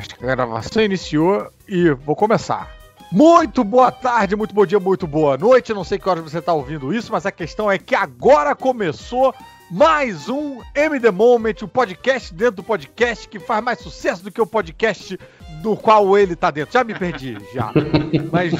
Acho que a gravação iniciou e vou começar. Muito boa tarde, muito bom dia, muito boa noite. Não sei que horas você está ouvindo isso, mas a questão é que agora começou mais um MD Moment, o um podcast dentro do podcast que faz mais sucesso do que o podcast do qual ele tá dentro. Já me perdi, já. Mas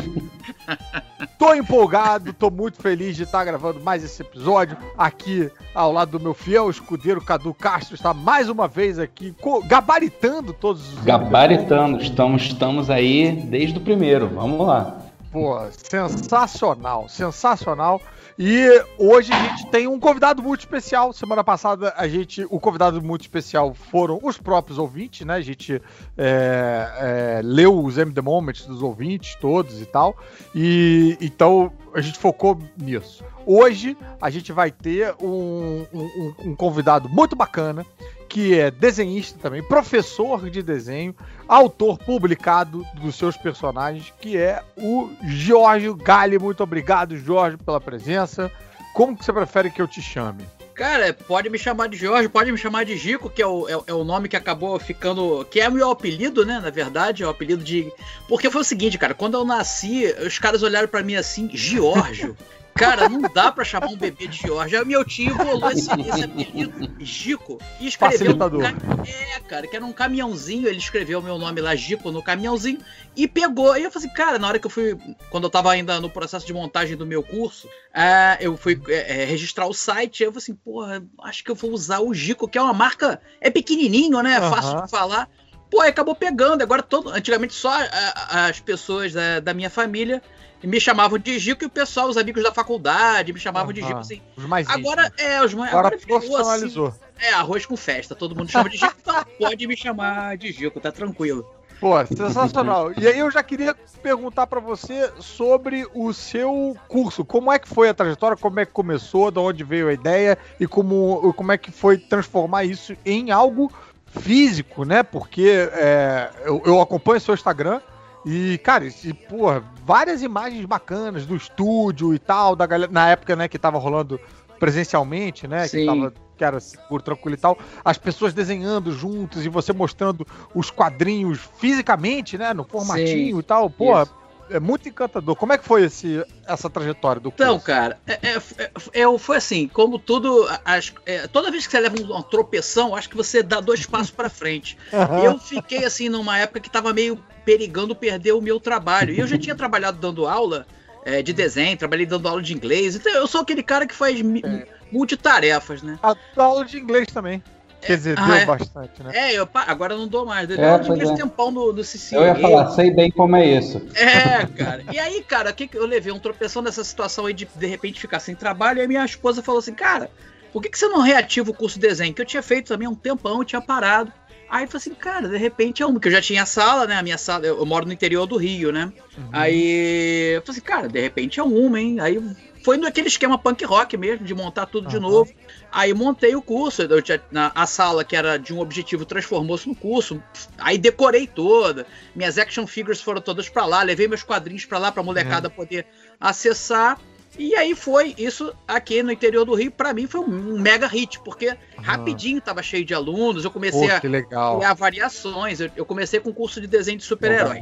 tô empolgado, tô muito feliz de estar gravando mais esse episódio aqui ao lado do meu fiel escudeiro Cadu Castro. Está mais uma vez aqui gabaritando todos os. Gabaritando, estamos, estamos aí desde o primeiro. Vamos lá. Pô, sensacional, sensacional. E hoje a gente tem um convidado muito especial. Semana passada a gente, o convidado muito especial foram os próprios ouvintes, né? A gente é, é, leu os M The Moments dos ouvintes todos e tal. E então a gente focou nisso. Hoje a gente vai ter um, um, um convidado muito bacana que é desenhista também, professor de desenho, autor publicado dos seus personagens, que é o Jorge Galli. Muito obrigado, Jorge, pela presença. Como que você prefere que eu te chame? Cara, pode me chamar de Jorge, pode me chamar de Gico, que é o, é, é, o nome que acabou ficando. Que é o meu apelido, né? Na verdade, é o apelido de. Porque foi o seguinte, cara, quando eu nasci, os caras olharam para mim assim, Giorgio. Cara, não dá pra chamar um bebê de Jorge. Aí meu tio bolou esse, esse apelido, Gico, e escreveu. Um, é, cara, que era um caminhãozinho. Ele escreveu o meu nome lá, Gico, no caminhãozinho, e pegou. E eu falei assim, cara, na hora que eu fui. Quando eu tava ainda no processo de montagem do meu curso, é, eu fui é, é registrar o site. eu falei assim, porra, acho que eu vou usar o Gico, que é uma marca. É pequenininho, né? Uhum. Fácil de falar. Pô, acabou pegando. Agora, todo, antigamente, só a, as pessoas da, da minha família me chamavam de Gico e o pessoal, os amigos da faculdade, me chamavam de Gico assim. Os mais agora é, os mais. Agora, agora profissionalizou. Assim, é, arroz com festa. Todo mundo chama de Gico, então pode me chamar de Gico, tá tranquilo. Pô, sensacional. E aí eu já queria perguntar para você sobre o seu curso. Como é que foi a trajetória? Como é que começou? De onde veio a ideia? E como, como é que foi transformar isso em algo físico, né? Porque é, eu, eu acompanho seu Instagram e, cara, e, porra, várias imagens bacanas do estúdio e tal, da galera, na época, né, que tava rolando presencialmente, né? Sim. Que, tava, que era seguro, tranquilo e tal. As pessoas desenhando juntos e você mostrando os quadrinhos fisicamente, né? No formatinho Sim. e tal. Porra, Isso é muito encantador. Como é que foi esse, essa trajetória do Então, cara, é, é, é, foi assim, como tudo, as, é, toda vez que você leva uma tropeção, acho que você dá dois passos para frente. Uhum. Eu fiquei assim numa época que tava meio perigando perder o meu trabalho. E eu já tinha trabalhado dando aula é, de desenho, trabalhei dando aula de inglês. Então eu sou aquele cara que faz é. multitarefas, né? A aula de inglês também. Quer dizer, ah, deu é. bastante, né? É, eu, agora não dou mais. Deu é, um tempão no, no Eu ia falar, sei bem como é isso. É, cara. E aí, cara, que eu levei um tropeção nessa situação aí de de repente ficar sem trabalho. E aí minha esposa falou assim, cara, por que, que você não reativa o curso de desenho? Que eu tinha feito também há um tempão, eu tinha parado. Aí eu falei assim, cara, de repente é um, que eu já tinha sala, né? A minha sala, eu, eu moro no interior do Rio, né? Uhum. Aí eu falei assim, cara, de repente é uma, hein? Aí foi naquele esquema punk rock mesmo, de montar tudo uhum. de novo. Aí montei o curso, eu tinha, na, a sala que era de um objetivo transformou-se no curso. Aí decorei toda, minhas action figures foram todas para lá, levei meus quadrinhos para lá para molecada uhum. poder acessar. E aí foi isso aqui no interior do Rio, para mim foi um mega hit, porque rapidinho tava cheio de alunos, eu comecei Pô, a criar variações, eu, eu, comecei com curso de desenho de super-heróis.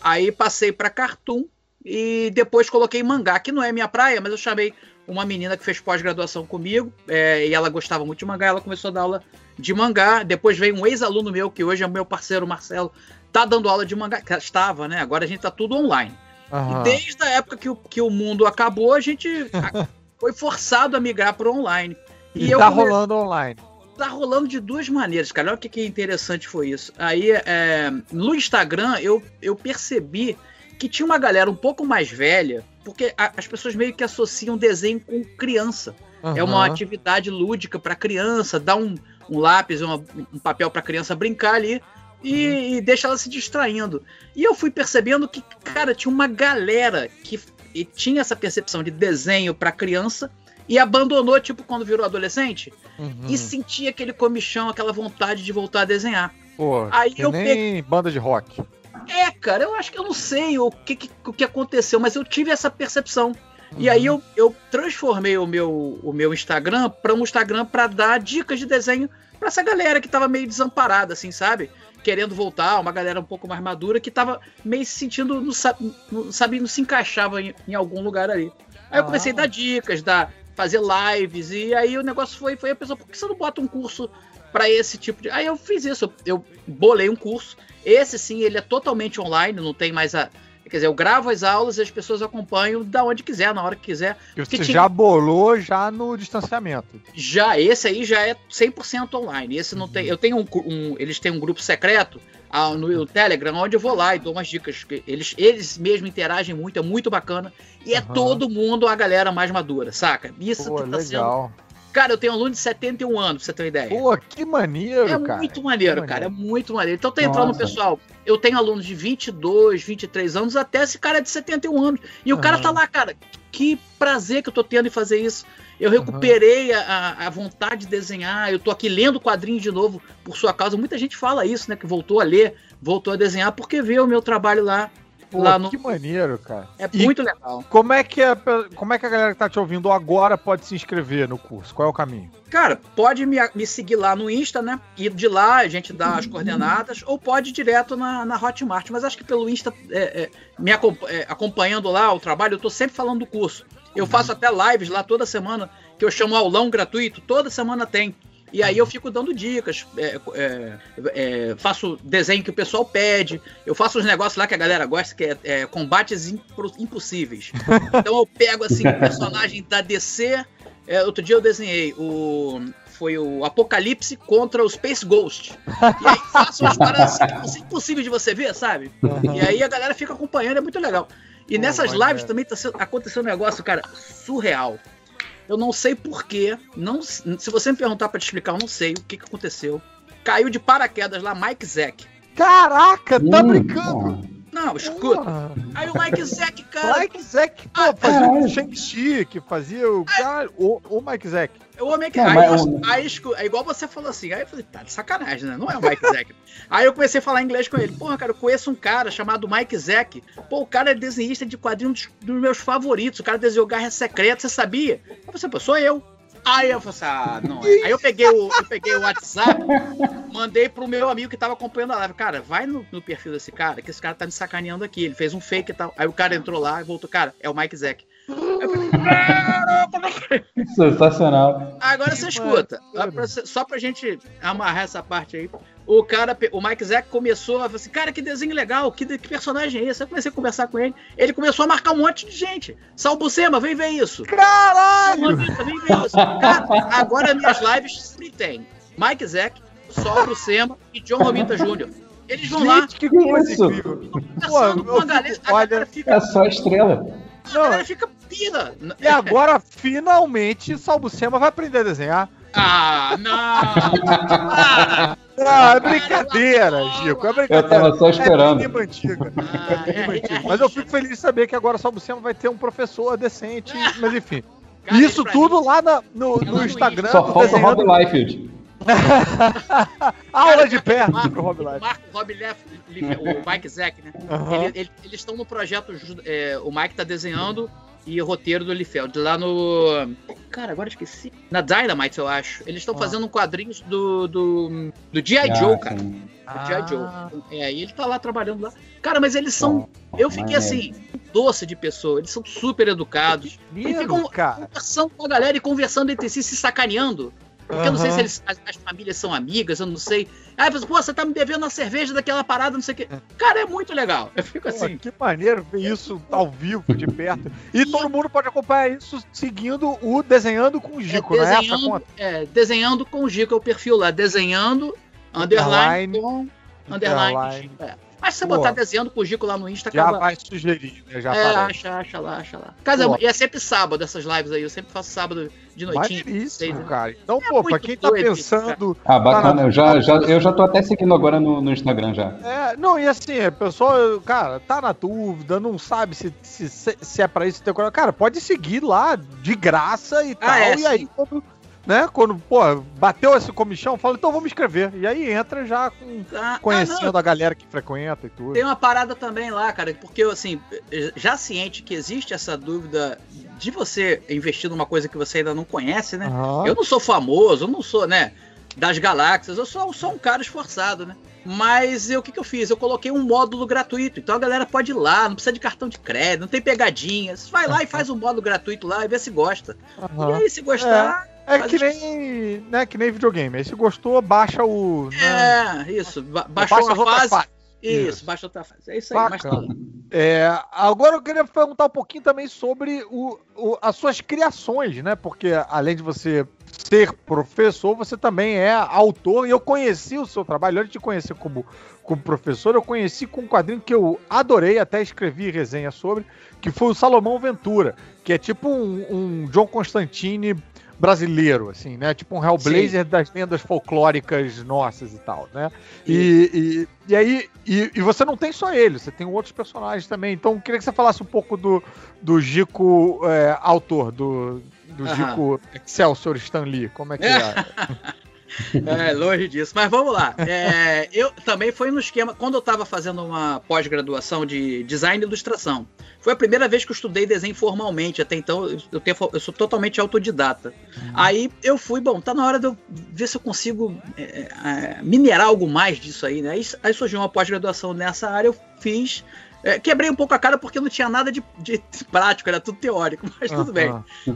Aí passei para cartoon e depois coloquei mangá, que não é minha praia, mas eu chamei uma menina que fez pós-graduação comigo, é, e ela gostava muito de mangá, ela começou a dar aula de mangá. Depois veio um ex-aluno meu, que hoje é meu parceiro Marcelo, tá dando aula de mangá, estava, né? Agora a gente tá tudo online. Uhum. desde a época que o, que o mundo acabou, a gente foi forçado a migrar para online. E, e tá come... rolando online. Tá rolando de duas maneiras, cara. Olha o que, que interessante foi isso. Aí, é, no Instagram, eu, eu percebi que tinha uma galera um pouco mais velha, porque a, as pessoas meio que associam desenho com criança. Uhum. É uma atividade lúdica para criança, dá um, um lápis, uma, um papel para criança brincar ali e, uhum. e, deixa ela se distraindo. E eu fui percebendo que, cara, tinha uma galera que tinha essa percepção de desenho para criança e abandonou, tipo, quando virou adolescente uhum. e sentia aquele comichão, aquela vontade de voltar a desenhar. Pô, Aí eu nem peguei... banda de rock. É, cara, eu acho que eu não sei o que, que, o que aconteceu, mas eu tive essa percepção. E aí eu, eu transformei o meu, o meu Instagram para um Instagram para dar dicas de desenho para essa galera que tava meio desamparada, assim, sabe? Querendo voltar, uma galera um pouco mais madura que tava meio se sentindo, não, sa- não sabia, não se encaixava em, em algum lugar ali. Aí eu comecei a dar dicas, dar, fazer lives, e aí o negócio foi, foi a pessoa, por que você não bota um curso para esse tipo de. Aí eu fiz isso, eu bolei um curso. Esse sim, ele é totalmente online, não tem mais a. Quer dizer, eu gravo as aulas e as pessoas acompanham da onde quiser, na hora que quiser. Que Porque você tinha- já bolou já no distanciamento. Já, esse aí já é 100% online. Esse não tem. Eu tenho um, um- Eles têm um grupo secreto ah, no, no Telegram, onde eu vou lá e dou umas dicas. Eles, eles mesmos interagem muito, é muito bacana. E é todo mundo a galera mais madura, saca? Isso Pô, tá sendo. Cara, eu tenho aluno de 71 anos, pra você ter uma ideia. Pô, que maneiro, É cara. muito maneiro, cara. É muito maneiro. Então tá entrando, Nossa. pessoal. Eu tenho alunos de 22, 23 anos, até esse cara é de 71 anos. E o cara tá lá, cara. Que prazer que eu tô tendo em fazer isso. Eu recuperei a, a- a vontade de desenhar. Eu tô aqui lendo quadrinhos de novo por sua causa. Muita gente fala isso, né? Que voltou a ler, voltou a desenhar, porque vê o meu trabalho lá. Pô, lá no- que maneiro, cara. É E muito legal. Como é, que a, pe- como é que a galera que tá te ouvindo agora pode se inscrever no curso? Qual é o caminho? Cara, pode me, me seguir lá no Insta, né? E de lá a gente dá as coordenadas, ou pode ir direto na, na Hotmart. Mas acho que pelo Insta, é, é, me acom- é, acompanhando lá o trabalho, eu tô sempre falando do curso. Eu faço até lives lá toda semana, que eu chamo aulão gratuito, toda semana tem. E aí eu fico dando dicas, é, é, é, faço desenho que o pessoal pede, eu faço uns negócios lá que a galera gosta, que é, é combates impossíveis. Então eu pego assim um personagem da DC. é, outro dia eu desenhei o. Foi o Apocalipse contra o Space Ghost. E aí faço umas paradas assim, impossíveis de você ver, sabe? E aí a galera fica acompanhando, é muito legal. E Pô, nessas lives também tá aconteceu um negócio, cara, surreal. Eu não sei porquê. Não, se você me perguntar pra te explicar, eu não sei o que, que aconteceu. Caiu de paraquedas lá Mike Zack. Caraca, tá Hum, brincando? Não, escuta. Aí o Mike Zack, cara, Mike Zack, pô, Ah, fazia o caralho. Shang-Chi, que fazia o. Cara, o, o Mike Zack. O Mike Não, aí, mas eu- aí é igual você falou assim. Aí eu falei, tá de sacanagem, né? Não é o Mike Zack. aí eu comecei a falar inglês com ele. Porra, cara, eu conheço um cara chamado Mike Zack. Pô, o cara é desenhista de quadrinhos dos, dos meus favoritos. O cara desenhou Garra Secreta, você sabia? Eu falei, pô, sou eu. Aí eu falei assim, ah, não é. Aí eu peguei o, eu peguei o WhatsApp, mandei pro meu amigo que tava acompanhando a live. Cara, vai no, no perfil desse cara, que esse cara tá me sacaneando aqui. Ele fez um fake e tal. Aí o cara entrou lá e voltou, cara, é o Mike Zack. Eu falei, "Caraca, Sensacional. Agora você escuta. Só pra, gente amarrar essa parte aí. O cara, o Mike Zack começou a falar assim: Cara, que desenho legal, que, que personagem é esse? Eu comecei a conversar com ele. Ele começou a marcar um monte de gente. Sal Buscema, vem ver isso. Caralho! Vem ver isso. Cara, agora minhas lives sempre tem Mike Zack, Sol Buscema e John Romita Jr. Eles vão lá, Gente, que coisa Pô, com a eu galera. A olha- galera fica, É só estrela. a galera fica E agora, finalmente, Salbucema vai aprender a desenhar. Ah, não! Ah, Ah, é brincadeira, Chico. É Eu brincadeira. tava só esperando. É mínima antiga. ah, É é- antiga. é- Mas eu fico feliz de saber que agora o Salbucema vai ter um professor decente. Mas enfim. Cara, Isso tudo mim- lá na- no, Lá no Instagram. Só falta o Rob Liefeld. Aula de perto Marco, pro Rob o Life. Marco, Rob Leff, Lief- o Mike Zack, né? Aham. Ele- ele- eles estão no projeto, é, o Mike tá desenhando e o roteiro do Liefeld. Lá no. Cara, agora esqueci. Na Dynamite, eu acho. Eles estão Ah. fazendo quadrinhos do. do, do G.I. Ah, Joe, cara. sim. Do G.I. Ah. Joe. É, e ele tá lá trabalhando lá. Cara, mas eles são. Bom, Eu fiquei maneiro. assim, doce de pessoa. Eles são super educados. Eles ficam cara. conversando com a galera e conversando entre si, se sacaneando. Porque eu não sei se eles, as, as famílias são amigas, eu não sei. Aí você, pô, você tá me devendo a cerveja daquela parada, não sei o quê. Cara, é muito legal. Eu fico Pô, assim. que maneiro ver isso ao vivo, de perto. E todo mundo pode acompanhar isso seguindo o Desenhando com o Gico, é, é essa desenhando, conta? é, desenhando com o Gico, é o perfil lá. Desenhando, underline, Underline, com, underline. underline. É. Mas se você botar desenhando com o Gico lá no Insta, Já acaba. vai sugerir, né? Já é, aparece. acha, acha lá, acha lá. Casa, Pô. e é sempre sábado essas lives aí. Eu sempre faço sábado de noitinho. Maneiríssimo, seis, né? cara. Então, É pô, pra quem tá doido isso, pensando. Ah, bacana. Tá Eu já, já, eu já tô até seguindo agora no, no Instagram já. É, não, e assim, é, pessoal, cara, tá na dúvida, não sabe se, se, se é pra isso. Cara, pode seguir lá de graça e tal. é, e aí, sim. Né, quando, pô, bateu esse comichão, fala, então vamos escrever. E aí entra já com, Ah, ah, conhecendo não, a galera que frequenta e tudo. Tem uma parada também lá, cara, porque assim, já ciente que existe essa dúvida de você investir numa coisa que você ainda não conhece, né? Aham. Eu não sou famoso, eu não sou, né, das galáxias, eu sou só um cara esforçado, né? Mas eu, o que, que eu fiz? Eu coloquei um módulo gratuito. Então a galera pode ir lá, não precisa de cartão de crédito, não tem pegadinhas. Vai lá e faz um módulo gratuito lá e vê se gosta. E Aham. aí, se gostar. É faz que nem, né, que nem videogame. Aí se gostou, baixa o. né, É, isso. Ba baixa a as outras fase. fases. Isso, Isso. baixa outra fase. É isso aí. É, agora eu queria perguntar um pouquinho também sobre o, o- as suas criações, né? Porque além de você ser professor, você também é autor. E eu conheci o seu trabalho, antes de conhecer como, como professor, eu conheci com um quadrinho que eu adorei, até escrevi resenha sobre, que foi o Salomão Ventura, que é tipo um, um John Constantine brasileiro, assim, né? Tipo um Hellblazer das lendas folclóricas nossas e tal, né? E, e, e aí, e, e você não tem só ele, você tem outros personagens também. Então, eu queria que você falasse um pouco do, do Gico é, autor, do, do. Gico Excelsior Stan Lee. Como é que é? É, longe disso. Mas vamos lá. É, eu também foi no esquema. Quando eu estava fazendo uma pós-graduação de design e ilustração, foi a primeira vez que eu estudei desenho formalmente. Até então, eu, tenho- eu sou totalmente autodidata. Aí eu fui, bom, tá na hora de eu ver se eu consigo é, é, minerar algo mais disso aí, né? Aí, aí surgiu uma pós-graduação nessa área, eu fiz. É, quebrei um pouco a cara porque não tinha nada de, de prático, era tudo teórico, mas tudo bem.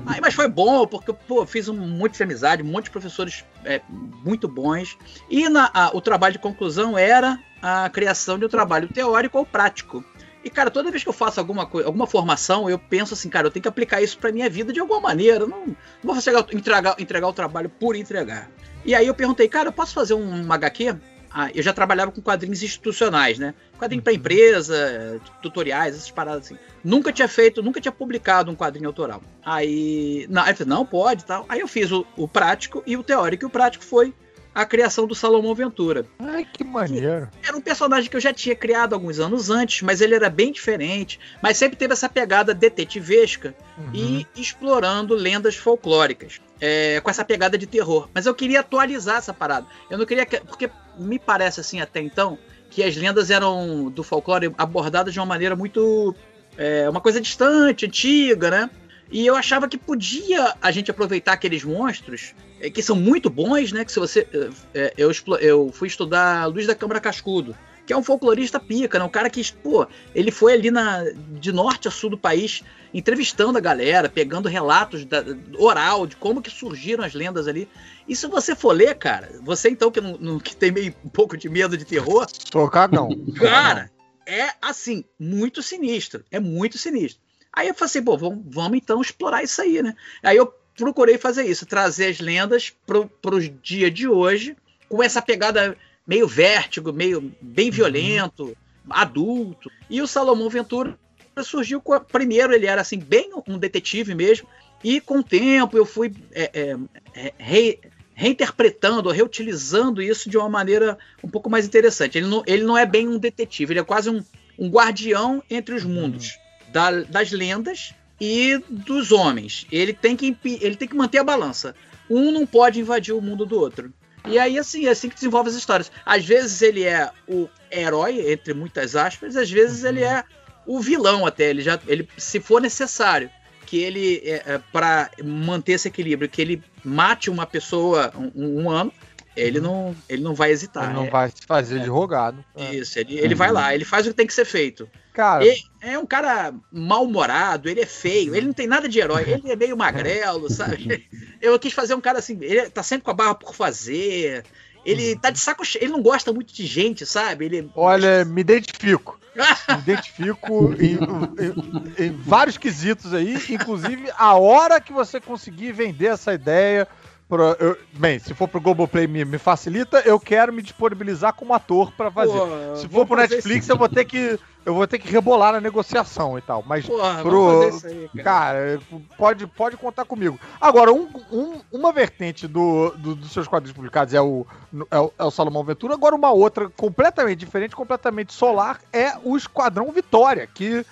Aí, mas foi bom, porque pô, eu fiz um monte de amizade, um monte de professores é, muito bons. E na- a- o trabalho de conclusão era a criação de um trabalho teórico ou prático. E, cara, toda vez que eu faço alguma, alguma formação, eu penso assim, cara, eu tenho que aplicar isso pra minha vida de alguma maneira. Não, não vou chegar, entregar, entregar o trabalho por entregar. E aí eu perguntei, cara, eu posso fazer um HQ? Ah, eu já trabalhava com quadrinhos institucionais, né? Quadrinho pra empresa, tutoriais, essas paradas assim. Nunca tinha feito, nunca tinha publicado um quadrinho autoral. Aí, não, aí falei, não, pode e tal. Aí eu fiz o, o prático e o teórico. E o prático foi a criação do Salomão Ventura. Ai, que maneiro. Era um personagem que eu já tinha criado alguns anos antes, mas ele era bem diferente. Mas sempre teve essa pegada detetivesca Uhum. e explorando lendas folclóricas. É, com essa pegada de terror. Mas eu queria atualizar essa parada. Eu não queria. que- Porque me parece assim até então que as lendas eram do folclore abordadas de uma maneira muito. é, uma coisa distante, antiga, né? E eu achava que podia a gente aproveitar aqueles monstros, é, que são muito bons, né? Que se você. é, é, eu, eu fui estudar Luiz da Câmara Cascudo, que é um folclorista pica, né? Um cara que, pô, ele foi ali na, de norte a sul do país entrevistando a galera, pegando relatos da- oral de como que surgiram as lendas ali. E se você for ler, cara, você então que, não, não- que tem meio um pouco de medo de terror, Tô cagão. Cara, é assim, muito sinistro. É muito sinistro. Aí eu falei assim, pô, vamos, vamos então explorar isso aí, né? Aí eu procurei fazer isso, trazer as lendas pro, pros dia de hoje, com essa pegada meio vértigo, meio bem violento, adulto. E o Salomão Ventura surgiu com a, primeiro ele era assim bem um detetive mesmo e com o tempo eu fui é, é, é, re- reinterpretando, reutilizando isso de uma maneira um pouco mais interessante. Ele não, ele não é bem um detetive, ele é quase um, um guardião entre os mundos da- das lendas e dos homens. Ele tem, que, ele tem que manter a balança. Um não pode invadir o mundo do outro. E aí, assim, é assim que desenvolve as histórias. Às vezes ele é o herói, entre muitas aspas, às vezes ele é o vilão até. Ele já, ele, se for necessário que ele, é, é, para manter esse equilíbrio, que ele mate uma pessoa um, um ano, ele não, ele não vai hesitar. Ele não É- vai se fazer de rogado. É. Isso, ele, ele vai lá, ele faz o que tem que ser feito. Cara, Ele é um cara mal-humorado, ele é feio, ele não tem nada de herói, ele é meio magrelo, sabe? Eu quis fazer um cara assim, ele tá sempre com a barra por fazer, ele tá de saco cheio, ele não gosta muito de gente, sabe? Ele olha, me identifico. Me identifico em, em- em vários quesitos aí, inclusive a hora que você conseguir vender essa ideia. Pro, eu- bem, se for pro Globoplay me, me facilita, eu quero me disponibilizar como ator pra fazer. Pô, se for pro Netflix, eu vou ter que eu vou ter que rebolar na negociação e tal. Mas Porra, pro- aí, cara. Cara, pode, pode contar comigo. Agora, um- um- uma vertente do, do- dos seus quadrinhos publicados é o, é, o, é o Salomão Ventura, agora uma outra completamente diferente, completamente solar, é o Esquadrão Vitória, que,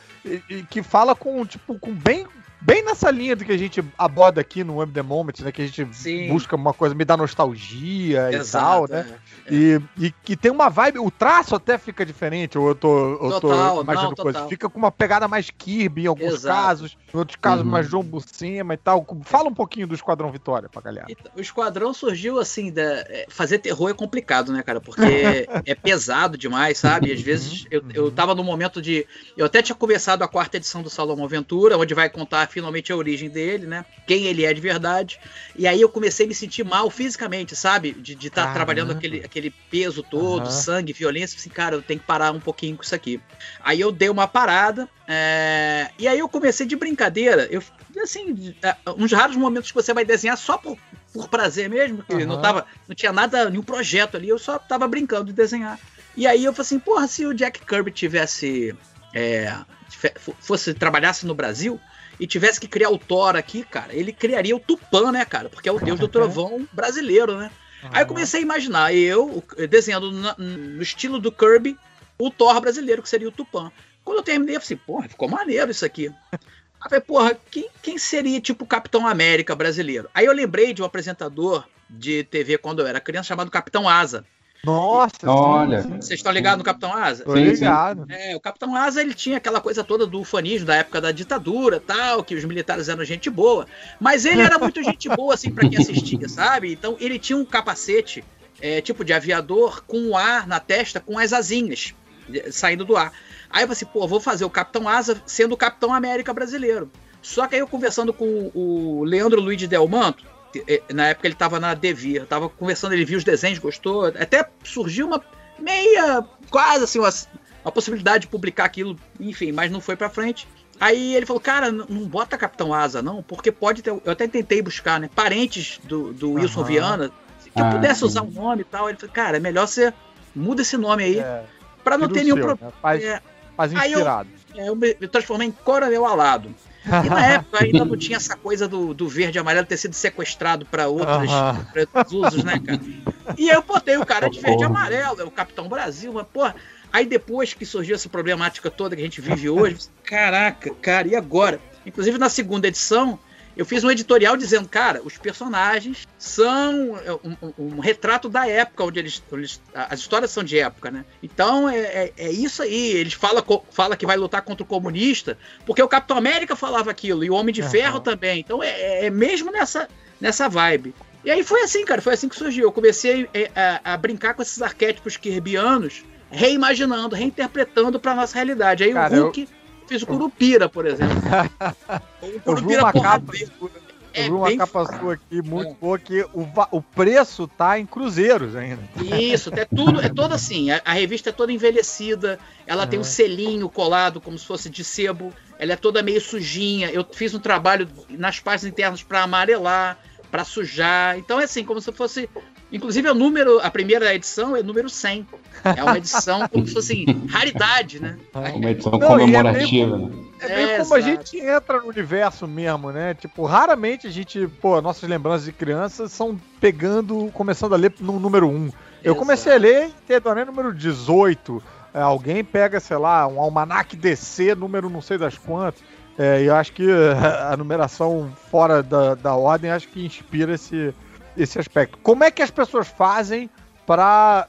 que fala com, tipo, com bem bem nessa linha do que a gente aborda aqui no Web The Moment, né? Que a gente Sim. busca uma coisa, me dá nostalgia e tal, né? é. E, e que tem uma vibe, o traço até fica diferente, ou eu tô, eu tô Total, imaginando não, coisa. total. Fica com uma pegada mais Kirby em alguns Exato. casos, em outros casos Uhum. mais João Buscema e tal. Fala um pouquinho do Esquadrão Vitória pra galera. Então, o Esquadrão surgiu assim, da, é, fazer terror é complicado, né, cara? Porque é pesado demais, sabe? Às vezes eu, eu tava no momento de. Eu até tinha conversado a quarta edição do Salomão Aventura, onde vai contar finalmente a origem dele, né? Quem ele é de verdade. E aí eu comecei a me sentir mal fisicamente, sabe? De estar Caramba. trabalhando aquele, aquele peso todo, Aham. sangue, violência. Assim, cara, eu tenho que parar um pouquinho com isso aqui. Aí eu dei uma parada, é, e aí eu comecei de brincadeira. Eu, assim, é, uns raros momentos que você vai desenhar só por, por prazer mesmo, que não, Aham. tava, não tinha nada, nenhum projeto ali, eu só tava brincando de desenhar. E aí eu falei assim, porra, se o Jack Kirby tivesse. é, fosse trabalhasse no Brasil e tivesse que criar o Thor aqui, cara, ele criaria o Tupã, né, cara? Porque é o deus do trovão brasileiro, né? Aí eu comecei a imaginar eu desenhando no estilo do Kirby o Thor brasileiro, que seria o Tupã. Quando eu terminei, eu falei assim, porra, ficou maneiro isso aqui. Aí falei, porra, quem, quem seria tipo o Capitão América brasileiro? Aí eu lembrei de um apresentador de TV quando eu era criança chamado Capitão Asa. Nossa, Olha. Vocês estão ligados no Capitão Asa? Sim, sim. ligado. É, o Capitão Asa ele tinha aquela coisa toda do ufanismo da época da ditadura, tal, que os militares eram gente boa, mas ele era muito gente boa assim para quem assistia, sabe? Então ele tinha um capacete é, tipo de aviador com o ar na testa com as asinhas de- saindo do ar. Aí eu falei assim, pô, vou fazer o Capitão Asa sendo o Capitão América brasileiro. Só que aí eu conversando com o Leandro Luiz de Delmanto, na época ele tava na Devir, tava conversando, ele viu os desenhos, gostou, até surgiu uma meia, quase assim, uma, uma possibilidade de publicar aquilo, enfim, mas não foi pra frente. Aí ele falou, cara, não bota Capitão Asa, não, porque pode ter. Eu até tentei buscar, né? Parentes do, do Wilson. Viana, que eu Ah, pudesse sim. usar o nome e tal. Ele falou, cara, é melhor você muda esse nome aí, É, pra não ter nenhum problema. né? Faz, É, faz Aí eu- inspirado. é, eu me transformei em Coronel Alado. E na época ainda não tinha essa coisa do, do verde e amarelo ter sido sequestrado para outros, outros usos, né, cara? E aí eu botei o cara de verde e amarelo, é o Capitão Brasil, mas, porra. Aí depois que surgiu essa problemática toda que a gente vive hoje, caraca, cara, e agora? Inclusive na segunda edição, eu fiz um editorial dizendo, cara, os personagens são é, um, um- um retrato da época onde eles, eles- As histórias são de época, né? Então é, é- é isso aí. Eles falam co- fala que vai lutar contra o comunista, porque o Capitão América falava aquilo, e o Homem de Aham. Ferro também. Então é, é mesmo nessa, nessa vibe. E aí foi assim, cara, foi assim que surgiu. Eu comecei é, a, a brincar com esses arquétipos kirbianos, reimaginando, reinterpretando pra nossa realidade. Aí Cara, o Hulk fez o Curupira, por exemplo. O Eu vi Curupira uma capa, eu É vi uma capa sua aqui muito É. boa que o, o preço tá em cruzeiros ainda. Isso, é tudo, é toda assim. A, a revista é toda envelhecida, ela tem um Uhum. selinho colado como se fosse de sebo, ela é toda meio sujinha. Eu fiz um trabalho nas páginas internas para amarelar, para sujar. Então é assim, como se fosse. Inclusive o número, a primeira edição é número 100. É uma edição como se fosse assim, raridade, né? Uma edição Não, é comemorativa, né? É bem É, como a exato. gente entra no universo mesmo, né? Tipo, raramente a gente, pô, nossas lembranças de criança são pegando, começando a ler no número 1. Eu Exato. comecei a ler em Teodoré número 18. É, alguém pega, sei lá, um almanac DC, número não sei das quantas. É, e eu acho que a numeração fora da, da ordem acho que inspira esse, esse aspecto. Como é que as pessoas fazem para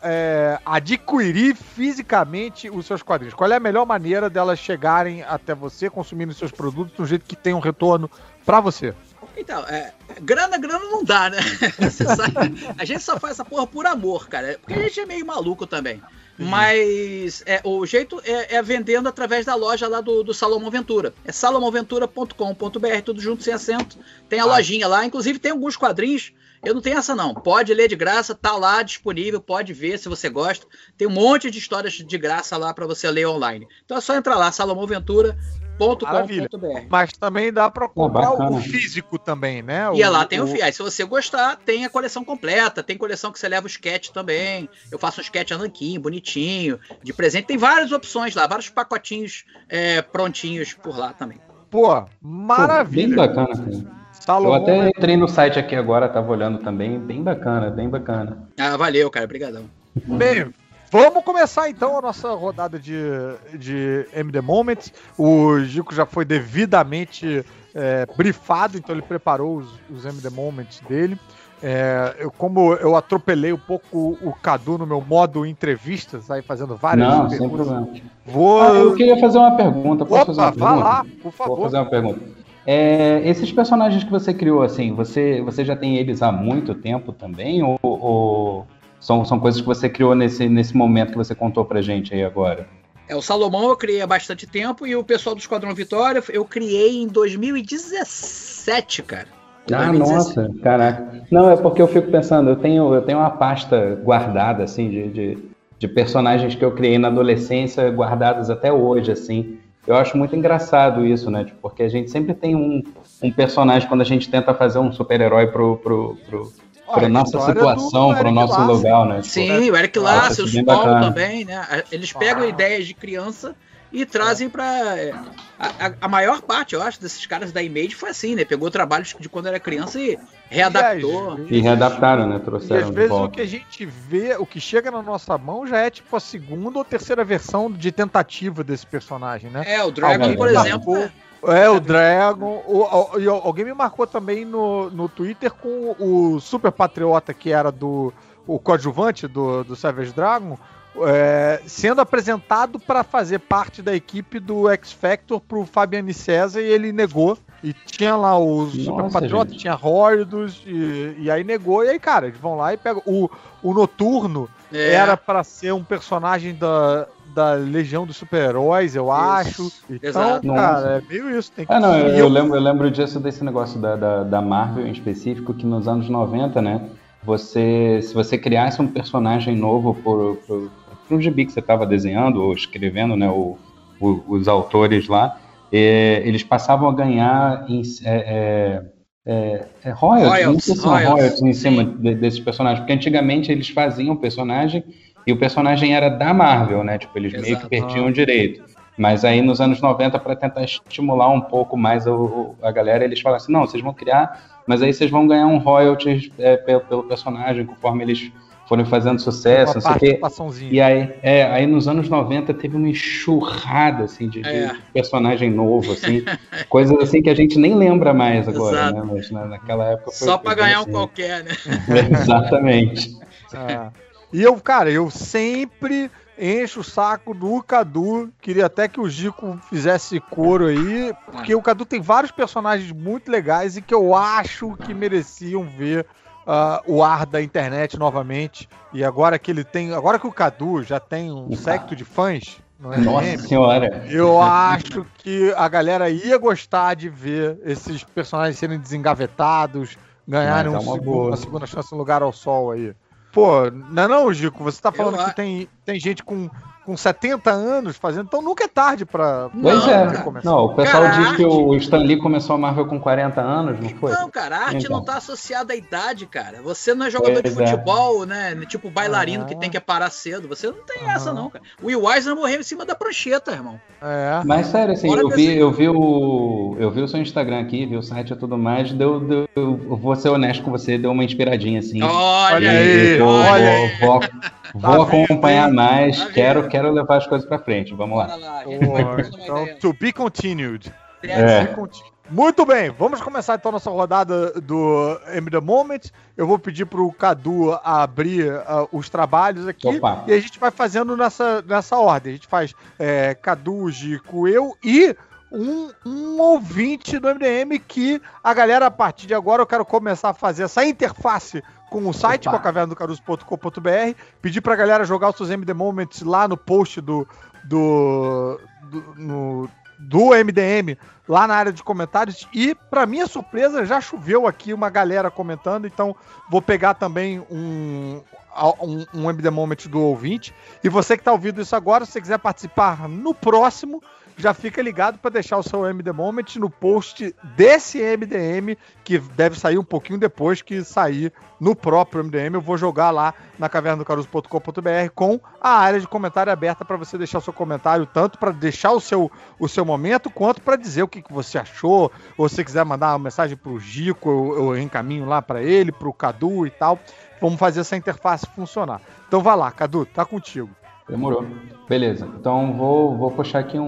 adquirir fisicamente os seus quadrinhos? Qual é a melhor maneira delas chegarem até você, consumirem seus produtos de um jeito que tenha um retorno para você? Então, é, grana, grana não dá, né? A gente só faz essa porra por amor, cara. Porque a gente é meio maluco também. Mas é, o jeito é, é vendendo através da loja lá do, do Salomão Ventura. É salomonventura.com.br, tudo junto sem acento. Tem a Ah. lojinha lá, inclusive tem alguns quadrinhos. Eu não tenho essa não. Pode ler de graça, tá lá disponível, pode ver se você gosta. Tem um monte de histórias de graça lá para você ler online. Então é só entrar lá salomonventura.com.br. Mas também dá para comprar bacana. o físico também, né? E lá tem o FIA. Se você gostar, tem a coleção completa. Tem coleção que você leva o sketch também. Eu faço um sketch ananquinho, bonitinho, de presente. Tem várias opções lá, vários pacotinhos é, prontinhos por lá também. Pô, Pô, Bem maravilha. bacana, cara. Eu Salomão, até entrei no site aqui agora, tava olhando também. Bem bacana, bem bacana. Ah, valeu, cara. Obrigadão. Bem, vamos começar então a nossa rodada de, de MD Moments. O Gico já foi devidamente é, brifado, então ele preparou os, os MD Moments dele. É, eu, como eu atropelei um pouco o, Cadu no meu modo entrevistas, aí fazendo várias Não, perguntas. Sem problema. Vou... Ah, eu queria fazer uma pergunta. Posso Opa, fazer uma pergunta? Vá lá, por favor. Vou fazer uma pergunta. É, esses personagens que você criou, assim, você, você já tem eles há muito tempo também? Ou, ou são, são coisas que você criou nesse, nesse momento que você contou pra gente aí agora? É, o Salomão eu criei há bastante tempo e o pessoal do Esquadrão Vitória eu criei em 2017, cara. Ah, 2017. nossa, caraca. Não, é porque eu fico pensando, eu tenho, eu tenho uma pasta guardada, assim, de, de, de personagens que eu criei na adolescência, guardadas até hoje, assim. Eu acho muito engraçado isso, né? Tipo, porque a gente sempre tem um, um personagem quando a gente tenta fazer um super-herói pro, pro, pro, para nossa situação, para o nosso Lassi. lugar, né? Tipo, Sim, o Eric Lass, o Spawn também, né? Eles pegam ah. ideias de criança e trazem para é, a, a, maior parte, eu acho, desses caras da Image foi assim, né? Pegou trabalhos de quando era criança e readaptou. E, readaptaram, né? Trouxeram. E às vezes o que a gente vê, o que chega na nossa mão já é tipo a segunda ou terceira versão de tentativa desse personagem, né? É, o Dragon, Alguém por exemplo. É. É, o Dragon. O, o, alguém me marcou também no, no Twitter com o Super Patriota, que era do. O coadjuvante do, do Savage Dragon. É, sendo apresentado para fazer parte da equipe do X Factor pro Fabiane César e ele negou. E tinha lá o Nossa, Super Patriota, gente. tinha Horridus, e, e aí negou. E aí, cara, eles vão lá e pegam. O, o Noturno é. era para ser um personagem da, da Legião dos Super-Heróis, eu isso. acho. Então, Exato. cara, é meio isso. Tem que... Ah, não, eu, eu, lembro, eu lembro disso, desse negócio da, da, da, Marvel em específico, que nos anos 90, né, você, se você criasse um personagem novo por, por, por um gibi que você estava desenhando ou escrevendo, né, os autores lá, é, eles passavam a ganhar em, é, é, é, royalties, royalties, royalties em cima de, desses personagens, porque antigamente eles faziam o personagem e o personagem era da Marvel, né? Tipo, eles Exato. meio que perdiam o direito. Mas aí nos anos 90, para tentar estimular um pouco mais o, a galera, eles falaram assim: não, vocês vão criar, mas aí vocês vão ganhar um royalties é, pelo, pelo, personagem, conforme eles forem fazendo sucesso, não sei o quê. E aí, é, aí nos anos 90 teve uma enxurrada assim, de, é. de personagem novo, assim, coisas assim que a gente nem lembra mais agora, Exato. né? Mas né, naquela época foi. Só para ganhar assim. um qualquer, né? Exatamente. É. E eu, cara, eu sempre encho o saco do Cadu. Queria até que o Gico fizesse coro aí, porque o Cadu tem vários personagens muito legais e que eu acho que mereciam ver uh, o ar da internet novamente. E agora que ele tem. Agora que o Cadu já tem um secto de fãs. É Nossa senhora! Eu acho que a galera ia gostar de ver esses personagens serem desengavetados, ganharem um segundo, uma segunda chance no lugar ao sol aí. Pô, não é não, Gico? Você tá falando eu, que tem, tem gente com com 70 anos fazendo, então nunca é tarde pra. Pois é. Não, o pessoal cara, diz arte... que o Stan Lee começou a Marvel com 40 anos, não foi? Não, cara, a arte então. não tá associada à idade, cara. Você não é jogador pois de é. futebol, é. né? Tipo bailarino ah. que tem que parar cedo. Você não tem ah. essa, não, cara. O Will Eisner morreu em cima da prancheta, irmão. É. Mas sério, assim, eu vi, eu vi o. Eu vi o seu Instagram aqui, vi o site e tudo mais, deu, deu, eu vou ser honesto com você, deu uma inspiradinha assim. Olha aí, olha aí. Vou, vou, vou acompanhar mais, tá quero quero levar as coisas para frente. Vamos lá. lá então, to be continued. É. Muito bem, vamos começar então nossa rodada do M The Moment. Eu vou pedir pro Cadu abrir uh, os trabalhos aqui Opa. e a gente vai fazendo nessa, nessa ordem. A gente faz é, Cadu, Gico, eu e um, um ouvinte do MDM que a galera, a partir de agora, eu quero começar a fazer essa interface com o site, Opa. com a caverna do caruso.com.br, pedir pra galera jogar os seus MD Moments lá no post do, do, do, no, do MDM, lá na área de comentários. E, para minha surpresa, já choveu aqui uma galera comentando, então vou pegar também um, um, um MD Moment do ouvinte. E você que está ouvindo isso agora, se você quiser participar no próximo, já fica ligado para deixar o seu MD Moment no post desse MDM, que deve sair um pouquinho depois que sair no próprio MDM. Eu vou jogar lá na cavernadocaruso.com.br com a área de comentário aberta para você deixar o seu comentário, tanto para deixar o seu, o seu momento, quanto para dizer o que, que você achou. Ou se quiser mandar uma mensagem para o Gico, eu, eu encaminho lá para ele, para o Cadu e tal. Vamos fazer essa interface funcionar. Então vai lá, Cadu, tá contigo. Demorou. Beleza. Então vou, vou puxar aqui um,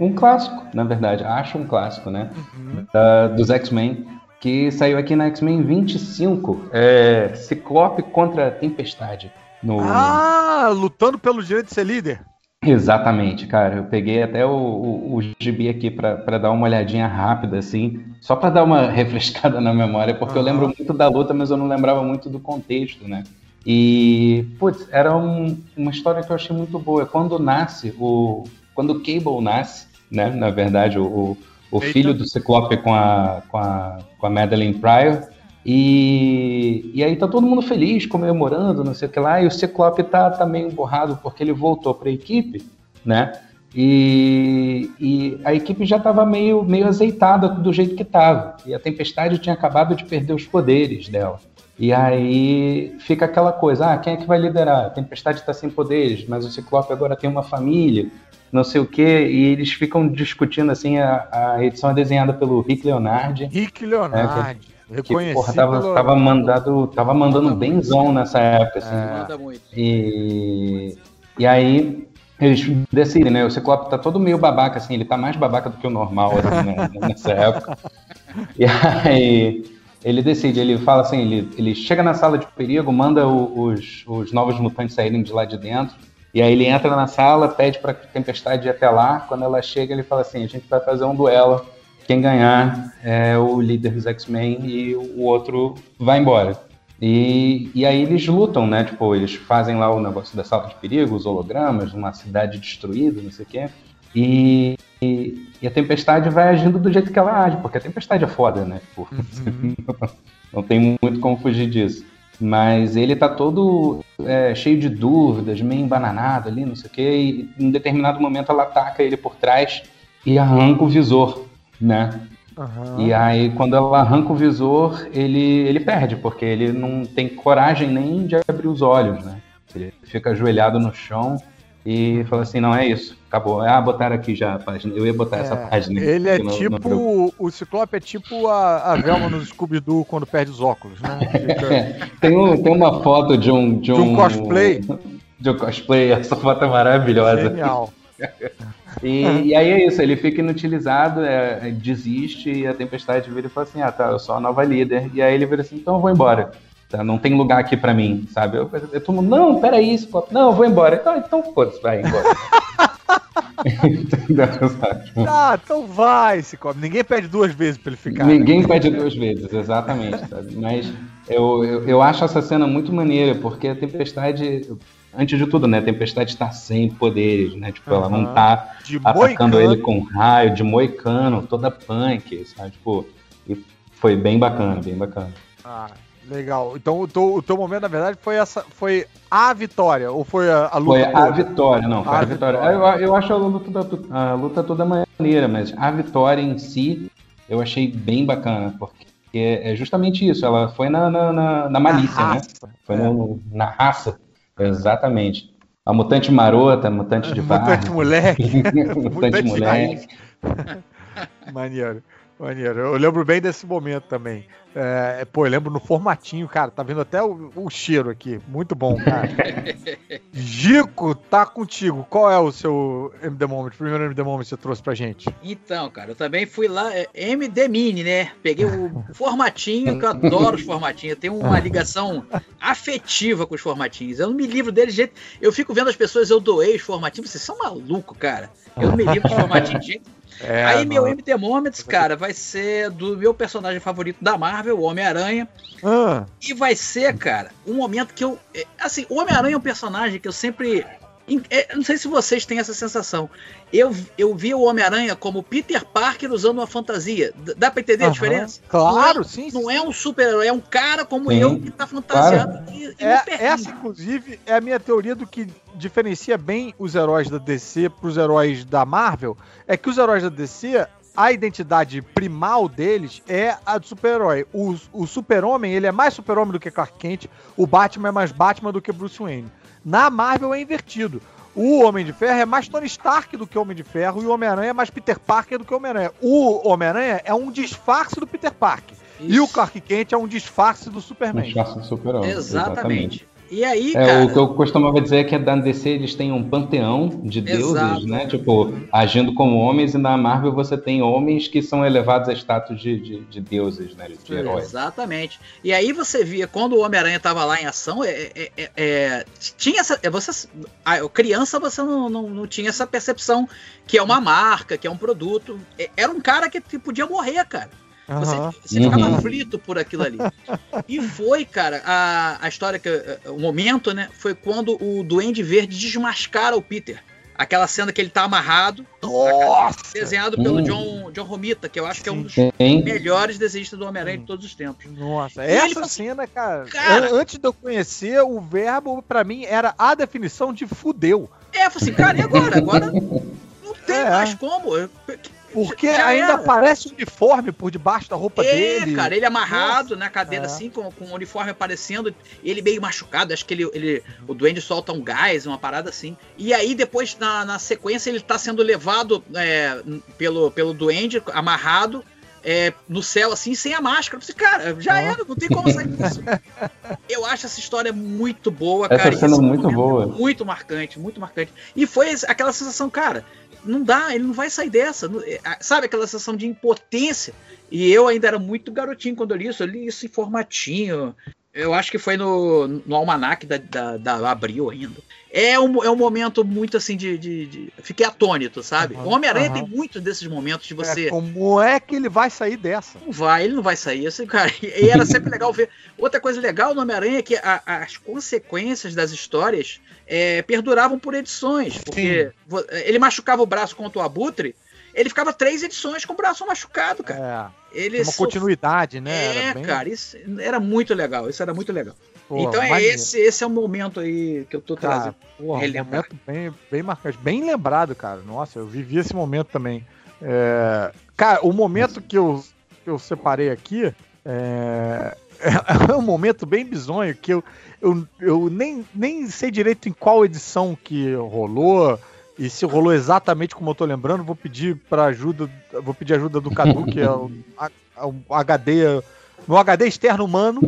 um, um clássico, na verdade. Acho um clássico, né? Uhum. Da, dos X-Men. Que saiu aqui na X-Men 25. É, Ciclope contra Tempestade. No... Ah, lutando pelo direito de ser líder. Exatamente, cara. Eu peguei até o, o, o gibi aqui para dar uma olhadinha rápida, assim, só para dar uma refrescada na memória, porque eu lembro muito da luta, mas eu não lembrava muito do contexto, né? E, putz, era um, uma história que eu achei muito boa. Quando nasce, o, quando o Cable nasce, né? Na verdade, o, o filho do Ciclope com a, com a, com a Madeline Pryor, e, e aí tá todo mundo feliz, comemorando, não sei o que lá, e o Ciclope tá, tá meio borrado porque ele voltou para a equipe, né? E, e, a equipe já estava meio, meio azeitada do jeito que estava. E a Tempestade tinha acabado de perder os poderes dela. E aí fica aquela coisa: ah, quem é que vai liderar? A Tempestade está sem poderes, mas o Ciclope agora tem uma família, não sei o quê. E eles ficam discutindo assim. A, a edição é desenhada pelo Rick Leonardi. Rick Leonardi. Né, Reconheci. Que, porra, tava, pelo... tava mandado, tava mandando manda benzão muito. nessa época, assim. É. Manda muito. E, e aí eles decidem, né? O Ciclope tá todo meio babaca, assim, ele tá mais babaca do que o normal, assim, né? nessa época. E aí ele decide, ele fala assim, ele, ele chega na sala de perigo, manda o, os, os novos mutantes saírem de lá de dentro, e aí ele entra na sala, pede pra Tempestade ir até lá, quando ela chega ele fala assim, a gente vai fazer um duelo quem ganhar é o líder dos X-Men e o outro vai embora. E, e aí eles lutam, né? Tipo, eles fazem lá o negócio da sala de perigo, os hologramas, uma cidade destruída, não sei o quê. E, e, e, a tempestade vai agindo do jeito que ela age, porque a tempestade é foda, né? Tipo, uhum. não tem muito como fugir disso. Mas ele tá todo é, cheio de dúvidas, meio embananado ali, não sei o quê, e em determinado momento ela ataca ele por trás e arranca o visor né? Uhum. E aí, quando ela arranca o visor, ele, ele perde, porque ele não tem coragem nem de abrir os olhos, né? Ele fica ajoelhado no chão e fala assim: não é isso, acabou. Ah, botaram aqui já a página. Eu ia botar é, essa página. Ele é no, tipo. No o Ciclope é tipo a, a Velma no Scooby-Doo quando perde os óculos, né? Fica... tem, um, tem uma foto de um. De um, de um cosplay. De um cosplay, essa foto é maravilhosa. Genial. E, e, aí é isso, ele fica inutilizado, é, desiste e a tempestade vira e fala assim: ah, tá, eu sou a nova líder. E aí ele vira assim: então eu vou embora. Tá, não tem lugar aqui pra mim, sabe? Eu, eu, eu mundo, não, peraí, isso, não, eu vou embora. Então, então foda-se, vai embora. ah, então vai, Cicobi. Ninguém pede duas vezes pra ele ficar. Ninguém né? pede duas vezes, exatamente, sabe? Mas eu, eu, eu acho essa cena muito maneira, porque a tempestade antes de tudo, né? A Tempestade está sem poderes, né? Tipo, uhum. ela não tá de atacando moicano. ele com raio, de moicano, toda punk, sabe? Tipo, e foi bem bacana, bem bacana. Ah, legal. Então o teu, o teu momento, na verdade, foi essa. Foi a vitória? Ou foi a, a luta? Foi a vitória, não, foi a, a vitória. vitória. Eu, eu acho a luta, toda, a luta toda maneira, mas a vitória em si eu achei bem bacana, porque é justamente isso, ela foi na, na, na, na malícia, na né? Foi é. no, na raça. Exatamente. A mutante marota, mutante de barro. Mutante moleque. mutante moleque. Maneiro. Maneiro. Eu lembro bem desse momento também. É, pô, eu lembro no formatinho, cara. Tá vendo até o, o cheiro aqui. Muito bom, cara. Gico, tá contigo. Qual é o seu MD Moment? O primeiro MD Moment que você trouxe pra gente? Então, cara, eu também fui lá. É, MD Mini, né? Peguei o formatinho, que eu adoro os formatinhos. Eu tenho uma ligação afetiva com os formatinhos. Eu não me livro deles de jeito. Eu fico vendo as pessoas, eu doei os formatinhos. Vocês são malucos, cara. Eu não me livro dos formatinhos de jeito é, Aí não. meu MD Moments, cara, vai ser do meu personagem favorito da Marvel, o Homem-Aranha. Ah. E vai ser, cara, um momento que eu. É, assim, o Homem-Aranha é um personagem que eu sempre. É, não sei se vocês têm essa sensação. Eu, eu vi o Homem-Aranha como Peter Parker usando uma fantasia. Dá pra entender uhum. a diferença? Claro, não é, sim. Não é um super-herói, é um cara como sim. eu que tá fantasiado. Claro. E, e é, essa, inclusive, é a minha teoria do que diferencia bem os heróis da DC pros heróis da Marvel. É que os heróis da DC, a identidade primal deles é a do super-herói. O, o super-homem, ele é mais super-homem do que Clark Kent, o Batman é mais Batman do que Bruce Wayne. Na Marvel é invertido. O Homem de Ferro é mais Tony Stark do que o Homem de Ferro e o Homem-Aranha é mais Peter Parker do que o Homem-Aranha. O Homem-Aranha é um disfarce do Peter Parker. Isso. E o Clark Kent é um disfarce do Superman. Um disfarce do Super-Homem. Exatamente. Exatamente. E aí, é, cara... O que eu costumava dizer é que na DC eles têm um panteão de deuses, Exato. né? Tipo, agindo como homens, e na Marvel você tem homens que são elevados a status de, de, de deuses, né? De heróis. Exatamente. E aí você via, quando o Homem-Aranha tava lá em ação, é, é, é, é tinha essa. É, você, criança, você não, não, não tinha essa percepção que é uma marca, que é um produto. Era um cara que podia morrer, cara. Uhum. Você, você ficava uhum. aflito por aquilo ali. E foi, cara, a, a história que. O momento, né? Foi quando o Duende Verde desmascara o Peter. Aquela cena que ele tá amarrado. Nossa! Desenhado pelo hum. John, John Romita, que eu acho que é um dos Sim. melhores desenhistas do Homem-Aranha de todos os tempos. Nossa, e essa cena, cara, cara, Antes de eu conhecer, o verbo, para mim, era a definição de fudeu. É, eu falei assim, cara, e agora? Agora não tem é. mais como. Porque Já ainda era. parece uniforme por debaixo da roupa é, dele. cara, ele amarrado Nossa. na cadeira é. assim, com, com o uniforme aparecendo, ele meio machucado, acho que ele, ele o Duende solta um gás, uma parada assim. E aí depois, na, na sequência, ele tá sendo levado é, pelo, pelo Duende, amarrado, é, no céu, assim, sem a máscara. Eu cara, já era, não tem como sair disso. Eu acho essa história muito boa, essa cara. Essa cena muito boa. Muito marcante, muito marcante. E foi aquela sensação, cara, não dá, ele não vai sair dessa. É, sabe aquela sensação de impotência? E eu ainda era muito garotinho quando eu li isso, eu li isso em formatinho. Eu acho que foi no, no almanac da, da, da Abril ainda. É um, é um momento muito assim de. de, de... Fiquei atônito, sabe? Uhum, o Homem-Aranha uhum. tem muitos desses momentos de é, você. É, como é que ele vai sair dessa? Não vai, ele não vai sair. Assim, cara, e era sempre legal ver. Outra coisa legal no Homem-Aranha é que a, as consequências das histórias é, perduravam por edições. Porque Sim. ele machucava o braço contra o Abutre ele ficava três edições com o braço machucado, cara. É, ele uma continuidade, né? É, bem... cara, isso era muito legal, isso era muito legal. Pô, então é esse, esse é o momento aí que eu tô trazendo. Porra, um momento bem, bem marcante, bem lembrado, cara. Nossa, eu vivi esse momento também. É... Cara, o momento que eu, que eu separei aqui é... é um momento bem bizonho que eu, eu, eu nem, nem sei direito em qual edição que rolou e se rolou exatamente como eu tô lembrando, vou pedir para ajuda, vou pedir ajuda do Cadu, que é o, a, o HD, meu HD externo humano,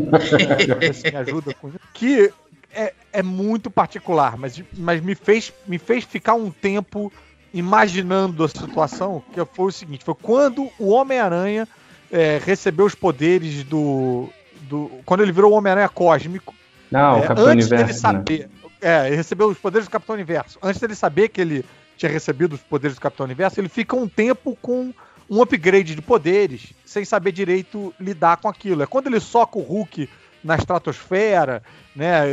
é, me ajuda com isso, que é, é muito particular, mas, mas me, fez, me fez ficar um tempo imaginando a situação, que foi o seguinte, foi quando o Homem-Aranha é, recebeu os poderes do, do... Quando ele virou o Homem-Aranha cósmico. Não, é, antes Universo, dele saber, né? É, ele recebeu os poderes do Capitão Universo. Antes dele saber que ele tinha recebido os poderes do Capitão Universo, ele fica um tempo com um upgrade de poderes, sem saber direito lidar com aquilo. É quando ele soca o Hulk na estratosfera, né?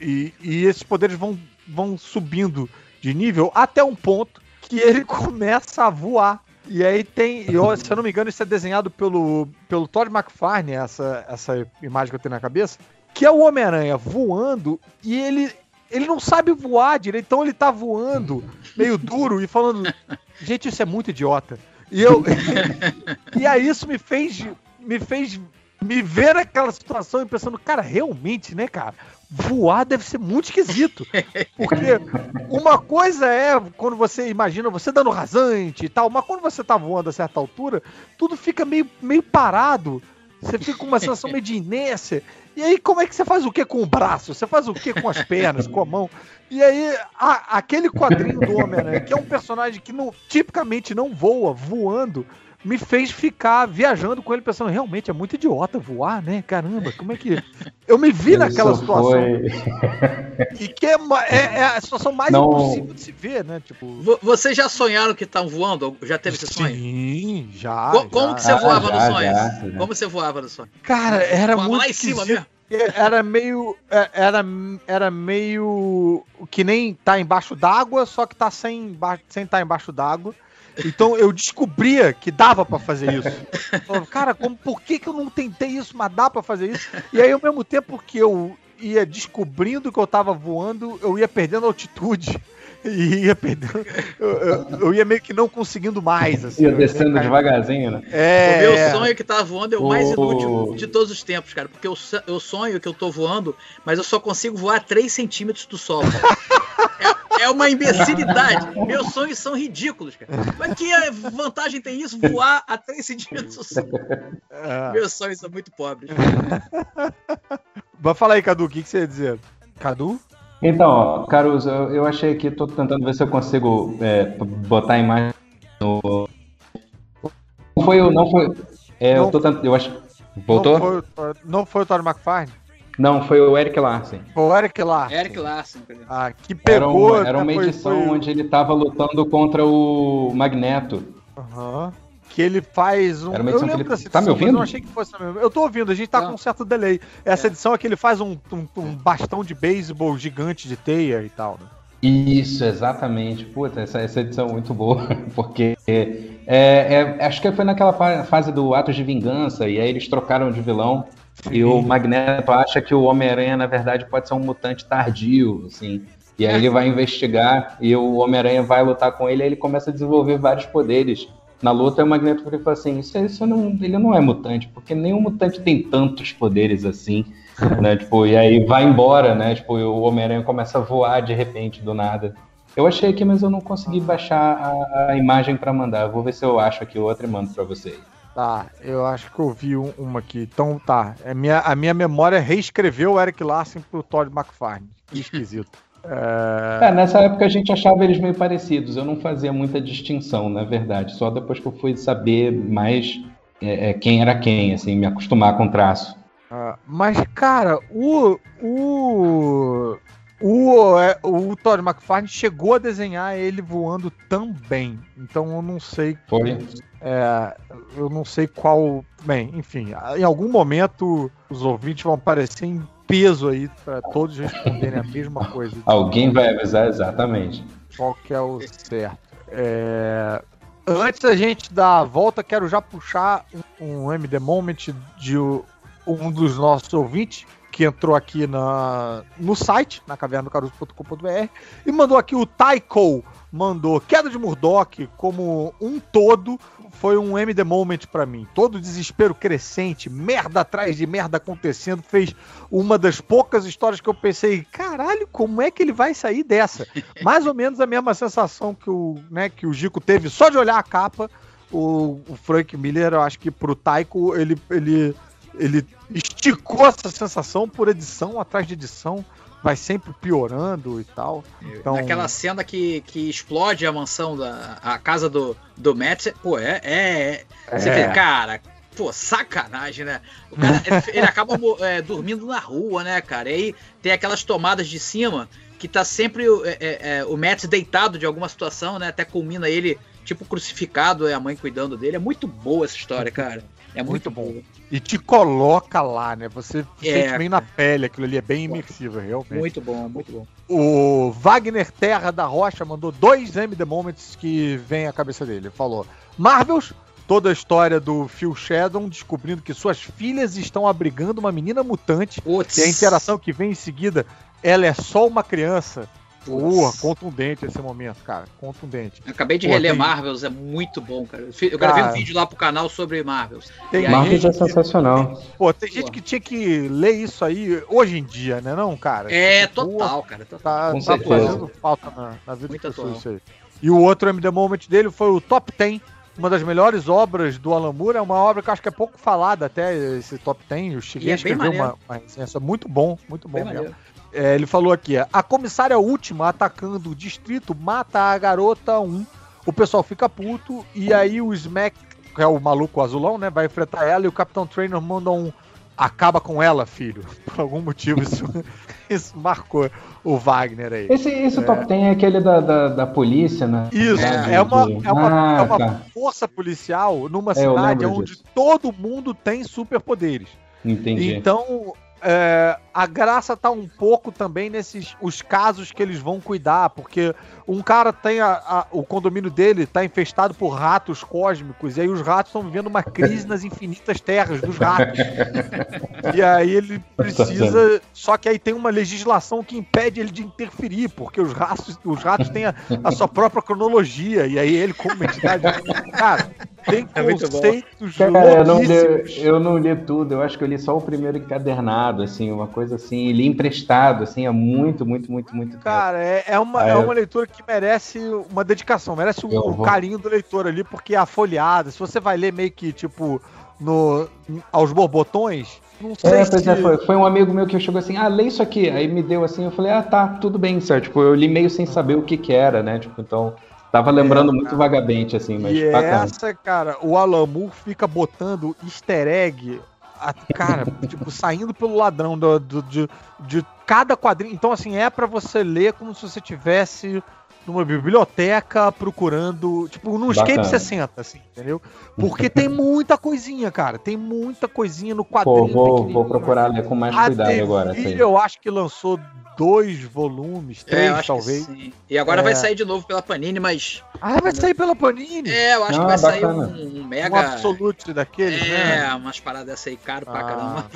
E, e esses poderes vão, vão subindo de nível até um ponto que ele começa a voar. E aí tem, eu, se eu não me engano, isso é desenhado pelo, pelo Todd McFarlane, essa, essa imagem que eu tenho na cabeça, que é o Homem-Aranha voando e ele ele não sabe voar direito, então ele tá voando meio duro e falando, gente, isso é muito idiota. E eu e aí isso me fez me fez me ver naquela situação e pensando, cara, realmente, né, cara? Voar deve ser muito esquisito. Porque uma coisa é quando você imagina você dando rasante e tal, mas quando você tá voando a certa altura, tudo fica meio, meio parado. Você fica com uma sensação meio de inércia. E aí, como é que você faz o que com o braço? Você faz o que com as pernas, com a mão? E aí, a, aquele quadrinho do Homem-Aranha, que é um personagem que não, tipicamente não voa, voando, me fez ficar viajando com ele, pensando, realmente é muito idiota voar, né? Caramba, como é que. Eu me vi Isso naquela situação. Foi... E que é, é, é, a situação mais Não... impossível de se ver, né? Tipo... Vocês já sonharam que estão voando? Já teve esse sonho? Sim, já. Co como já. que você voava ah, no sonho? Já, como você voava no sonho? Cara, era voava muito. lá em cima mesmo? Era meio. É, era, era meio. que nem tá embaixo d'água, só que tá sem, sem estar tá embaixo d'água. Então eu descobria que dava para fazer isso. Falava, cara, como, por que, que eu não tentei isso, mas dá para fazer isso? E aí, ao mesmo tempo que eu ia descobrindo que eu tava voando, eu ia perdendo altitude. E ia perdendo. Eu, eu, eu, ia meio que não conseguindo mais. Assim, ia descendo devagarzinho, né? É, o meu é. sonho que tá voando é o mais inútil de todos os tempos, cara. Porque eu, eu sonho que eu tô voando, mas eu só consigo voar 3 centímetros do solo. É, é uma imbecilidade. Meus sonhos são ridículos, cara. Mas que vantagem tem isso? Voar a 3 centímetros. É. Meus sonhos são muito pobres. Mas fala aí, Cadu, o que, que você ia dizer? Cadu? Então, ó, Caruso, eu, eu achei aqui, tô tentando ver se eu consigo é, botar a imagem no. Não foi o. Não foi. É, Não. eu tô tentando. Eu acho. Voltou? Não foi, o- não foi o Todd McFarlane? Não, foi o Eric Larsen. Foi o Eric lá. Eric Larson. cara. Ah, que Era pegou. uma, era uma foi- edição foi- onde ele tava lutando contra o Magneto. Aham. Que ele faz um. Era uma eu edição lembro que ele- dessa Tá me edição, mas eu ouvindo? não achei que fosse a mesma. Eu tô ouvindo, a gente tá Tá. com um certo delay. Essa É. edição é que ele faz um, um- um bastão de beisebol gigante de teia e tal, né? Isso, exatamente. Puta, essa, essa edição é muito boa, porque é, é- acho que foi naquela fa- fase do Atos de Vingança, e aí eles trocaram de vilão, e o Magneto acha que o Homem-Aranha, na verdade, pode ser um mutante tardio, assim. E aí ele vai investigar, e o Homem-Aranha vai lutar com ele, e ele começa a desenvolver vários poderes. Na luta, o Magneto ele fala assim, isso, isso não, ele não é mutante, porque nenhum mutante tem tantos poderes assim, né? Tipo, e aí vai embora, né? Tipo, o Homem-Aranha começa a voar de repente, do nada. Eu achei aqui, mas eu não consegui baixar a, a imagem pra mandar. Eu vou ver se eu acho aqui outra e mando pra vocês. Tá, eu acho que eu vi um- uma aqui. Então tá. A minha, a minha memória reescreveu o Eric Larson pro Todd McFarlane. Que esquisito. É, É, nessa época a gente achava eles meio parecidos. Eu não fazia muita distinção, na verdade. Só depois que eu fui saber mais é, é, quem era quem, assim, me acostumar com o traço. ah, mas, cara, o. O. O, é, o Todd McFarlane chegou a desenhar ele voando também. Então eu não sei. Foi? É, eu não sei qual. Bem, enfim, em algum momento os ouvintes vão aparecer em peso aí para todos responderem a mesma coisa. Alguém vai avisar exatamente. qual que é o certo. É, Antes da gente dar a volta, quero já puxar um, um MD Moment de um dos nossos ouvintes que entrou aqui na, no site, na cavernadocaruso.com.br, e mandou aqui o Taiko, mandou Queda de Murdoch como um todo, foi um MD Moment pra mim. Todo desespero crescente, merda atrás de merda acontecendo, fez uma das poucas histórias que eu pensei, caralho, como é que ele vai sair dessa? Mais ou menos a mesma sensação que o, né, que o Gico teve só de olhar a capa. O, o Frank Miller, eu acho que pro Taiko, ele, ele, ele esticou essa sensação por edição atrás de edição, vai sempre piorando e tal. Então, Naquela cena que, que explode a mansão, da, a casa do, do Matt, pô, é. é, é. Você É. vê, cara, pô, sacanagem, né? O cara, ele, acaba é, dormindo na rua, né, cara? E aí tem aquelas tomadas de cima que tá sempre o- é, é, é, o Matt deitado de alguma situação, né? Até culmina ele, tipo, crucificado, e a mãe cuidando dele. É muito boa essa história, cara. É muito, Muito bom. e te coloca lá, né? Você É, sente bem na pele, aquilo ali é bem imersivo, realmente. Muito bom, muito bom. O Wagner Terra da Rocha mandou dois MD Moments que vem à cabeça dele. Ele falou: Marvels, toda a história do Phil Shadow descobrindo que suas filhas estão abrigando uma menina mutante e a interação que vem em seguida, ela é só uma criança. Porra, contundente esse momento, cara. Contundente. Eu acabei de Pô, reler tem- Marvels, é muito bom, cara. Eu gravei Cara. um vídeo lá pro canal sobre Marvels. Tem aí, Marcos gente é sensacional. Pô, tem Pô. gente que tinha que ler isso aí hoje em dia, né, não, cara? É, Pô, total, cara. Total. Tá, Com tá fazendo falta na, na vida Muito das pessoas isso aí. E o outro MD Moment dele foi o Top 10, uma das melhores obras do Alan Moore. É uma obra que eu acho que é pouco falada até, esse Top 10. Eu cheguei E é a escrever bem uma, uma resenha, isso é muito bom, muito bom Bem mesmo. maneiro. É, ele falou aqui, a comissária última atacando o distrito mata a garota 1. O pessoal fica puto e aí o Smack, que é o maluco azulão, né, vai enfrentar ela e o Capitão Trainer manda um acaba com ela, filho. Por algum motivo isso, isso marcou o Wagner aí. Esse, esse top 10 é aquele da, da, da polícia, né? Isso, É, é, uma, é uma, Ah, é uma tá. força policial numa É, cidade onde disso. todo mundo tem superpoderes. Entendi. Então, é, a graça tá um pouco também nesses os casos que eles vão cuidar, porque um cara tem a, a- o condomínio dele tá infestado por ratos cósmicos e aí os ratos estão vivendo uma crise nas infinitas terras dos ratos. e aí ele precisa, só que aí tem uma legislação que impede ele de interferir, porque os ratos, os ratos têm a, a sua própria cronologia e aí ele como entidade, cara, tem É muito bom. conceitos Cara, eu não, li, eu não li tudo, eu acho que eu li só o primeiro encadernado, assim, uma coisa assim, e li emprestado, assim, há muito, muito, muito, muito. Cara, é, é uma, Ah, é eu- uma leitura que merece uma dedicação, merece o, o vou- carinho do leitor ali, porque é a folhada. Se você vai ler meio que, tipo, no, aos borbotões. Não é, sei é, se... é, foi, foi, um amigo meu que chegou assim, ah, lê isso aqui. Aí me deu assim, eu falei, ah, tá, tudo bem, certo. Tipo, eu li meio sem saber o que que era, né? Tipo, então, tava lembrando é, muito vagamente, assim, mas e bacana. essa, cara, o Alamu fica botando easter egg, a, cara, tipo, saindo pelo ladrão do, do, de, de cada quadrinho. Então, assim, é para você ler como se você tivesse numa biblioteca procurando, tipo, num Bacana. Escape 60, assim, entendeu? Porque tem muita coisinha, cara. Tem muita coisinha no quadrinho. Pô, vou, vou procurar ler com mais cuidado agora. Assim. Eu acho que lançou dois volumes, é, três é, talvez. E agora é. vai sair de novo pela Panini, mas. Ah, vai sair pela Panini? É, eu acho que vai bacana. sair um, um mega. Um absolute daquele, é, né? É, umas paradas dessa aí caro pra ah. caramba.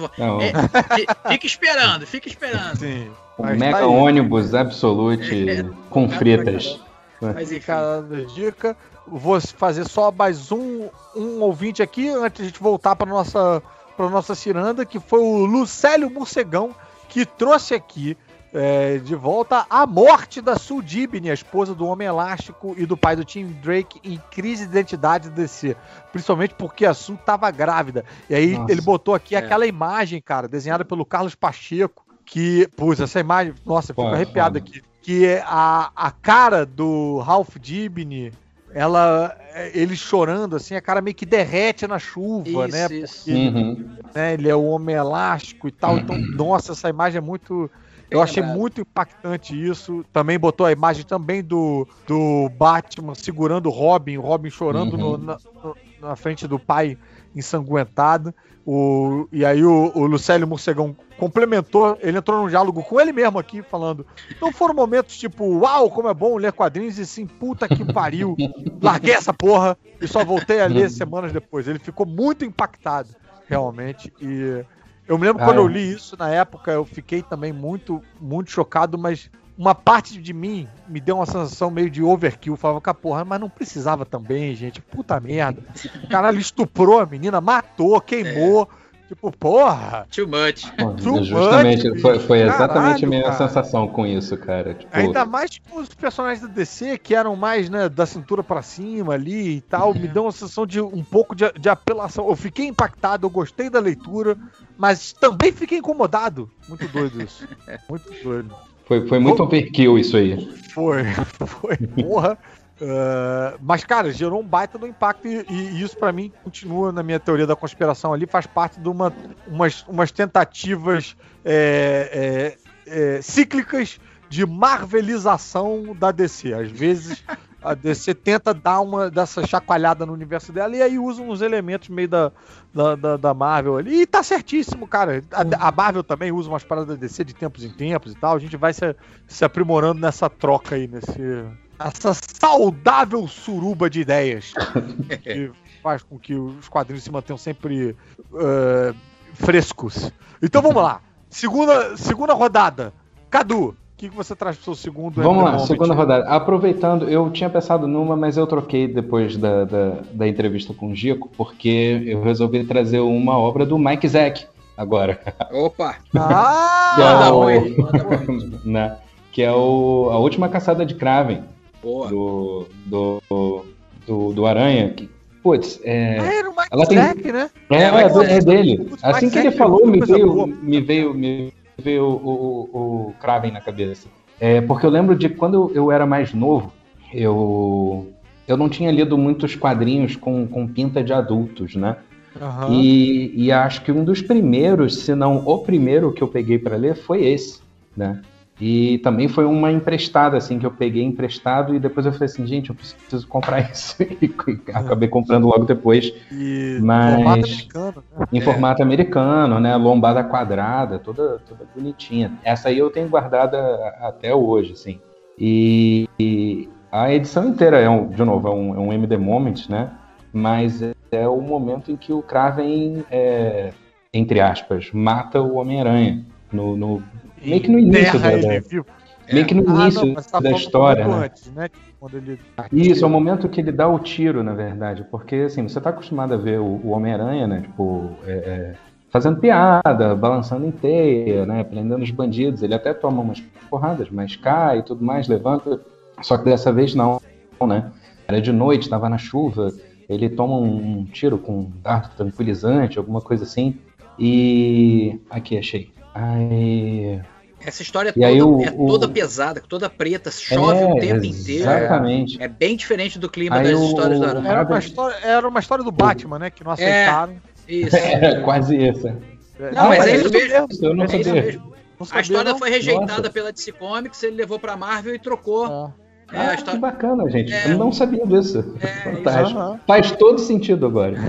É, fica esperando, fica esperando. Sim. Um mega tá ônibus absolute é, com fritas. Mas. Cara, dica. Vou fazer só mais um, um ouvinte aqui antes de a gente voltar para nossa para nossa ciranda, que foi o Lucélio Morcegão, que trouxe aqui é, de volta a morte da Sue Dibny, a esposa do Homem Elástico e do pai do Tim Drake em crise de identidade DC. Principalmente porque a Sue estava grávida. E aí Nossa, ele botou aqui é. aquela imagem, cara, desenhada pelo Carlos Pacheco, que, pus essa imagem, nossa, eu fico arrepiado aqui. Que é a, a cara do Ralph Dibny, ela, ele chorando, assim, a cara meio que derrete na chuva, isso, né? Porque uhum. né, ele é o homem elástico e tal. Então, nossa, essa imagem é muito eu achei muito impactante isso. Também botou a imagem também do, do Batman segurando o Robin, o Robin chorando uhum. no, na, no, na, frente do pai ensanguentado. O, e aí o, o Lucélio Morcegão complementou, ele entrou num diálogo com ele mesmo aqui, falando. Então foram momentos tipo, uau, como é bom ler quadrinhos, e sim, puta que pariu, larguei essa porra e só voltei a ler semanas depois. Ele ficou muito impactado, realmente. E eu me lembro ah, quando é. eu li isso na época, eu fiquei também muito, muito chocado, mas uma parte de mim me deu uma sensação meio de overkill. Falava, que porra, mas não precisava também, gente. Puta merda. O caralho estuprou a menina, matou, queimou. É. Tipo, porra! Too much. Too Justamente, much, foi, foi exatamente Caralho, a minha cara. sensação com isso, cara. Tipo... Ainda mais com os personagens da DC, que eram mais, né, da cintura para cima ali e tal, me deu uma sensação de um pouco de, de apelação. Eu fiquei impactado, eu gostei da leitura, mas também fiquei incomodado. Muito doido isso. Muito doido. Foi, foi muito overkill isso aí. Foi, foi, porra. Uh, mas, cara, gerou um baita do impacto e, e isso para mim continua na minha teoria da conspiração ali, faz parte de uma, umas, umas tentativas é, é, é, cíclicas de marvelização da DC. Às vezes a DC tenta dar uma dessa chacoalhada no universo dela e aí usa uns elementos meio da, da, da, da Marvel ali. E tá certíssimo, cara. A, a, Marvel também usa umas paradas da DC de tempos em tempos e tal. A gente vai se, se aprimorando nessa troca aí, nesse essa saudável suruba de ideias que faz com que os quadrinhos se mantenham sempre uh, frescos. Então vamos lá. Segunda, segunda rodada. Cadu, que, que você traz pro seu segundo? Vamos lá, segunda rodada. Aproveitando, eu tinha pensado numa, mas eu troquei depois da, da, da entrevista com o Gico, porque eu resolvi trazer uma obra do Mike Zack agora. Opa! Ah! que é o, né, que é o, a última caçada de Kraven. Boa. Do, do, do, do Aranha. Que, putz, é. Ah, era o Mike ela tem, Zack, né? É, é, é, é dele. Assim que ele falou, me veio, me veio, me veio o, o, o Kraven na cabeça. É, porque eu lembro de quando eu era mais novo, eu, eu não tinha lido muitos quadrinhos com, com pinta de adultos, né? Uhum. E, e acho que um dos primeiros, se não o primeiro que eu peguei para ler foi esse, né? E também foi uma emprestada, assim, que eu peguei emprestado e depois eu falei assim, gente, eu preciso comprar isso. e acabei comprando logo depois. E Mas... formato americano, né? Em formato americano, né? Lombada quadrada, toda, toda bonitinha. Essa aí eu tenho guardada até hoje, assim. E, e a edição inteira é, um, de novo, é um, é um MD Moment, né? Mas é, o momento em que o Kraven, é, entre aspas, mata o Homem-Aranha no, no meio que no início da, da meio que no ah, início não, tá da história, né? Antes, né? Ele... Isso, é o momento que ele dá o tiro, na verdade, porque assim, você está acostumado a ver o, o Homem-Aranha, né? Tipo, é, é, fazendo piada, balançando em teia, né? Prendendo os bandidos. Ele até toma umas porradas, mas cai e tudo mais, levanta. Só que dessa vez não, né? Era de noite, estava na chuva. ele toma um, um tiro com um dardo tranquilizante, alguma coisa assim. E. Aqui, achei. Aí. Essa história toda, o, é toda o... pesada, toda preta, chove é, o tempo inteiro. Exatamente. É, é, bem diferente do clima aí das o, histórias da Aranha. Era uma história, era uma história do Batman, né? Que não aceitaram. É, isso. É, quase isso. Não, não mas, mas é isso mesmo. Eu não é sabia. Mesmo. Não sabia, a história não? foi rejeitada Nossa. pela DC Comics, ele levou pra Marvel e trocou. Ah. É, ah, história... que bacana, gente. É... Eu não sabia disso. É, Faz todo sentido agora.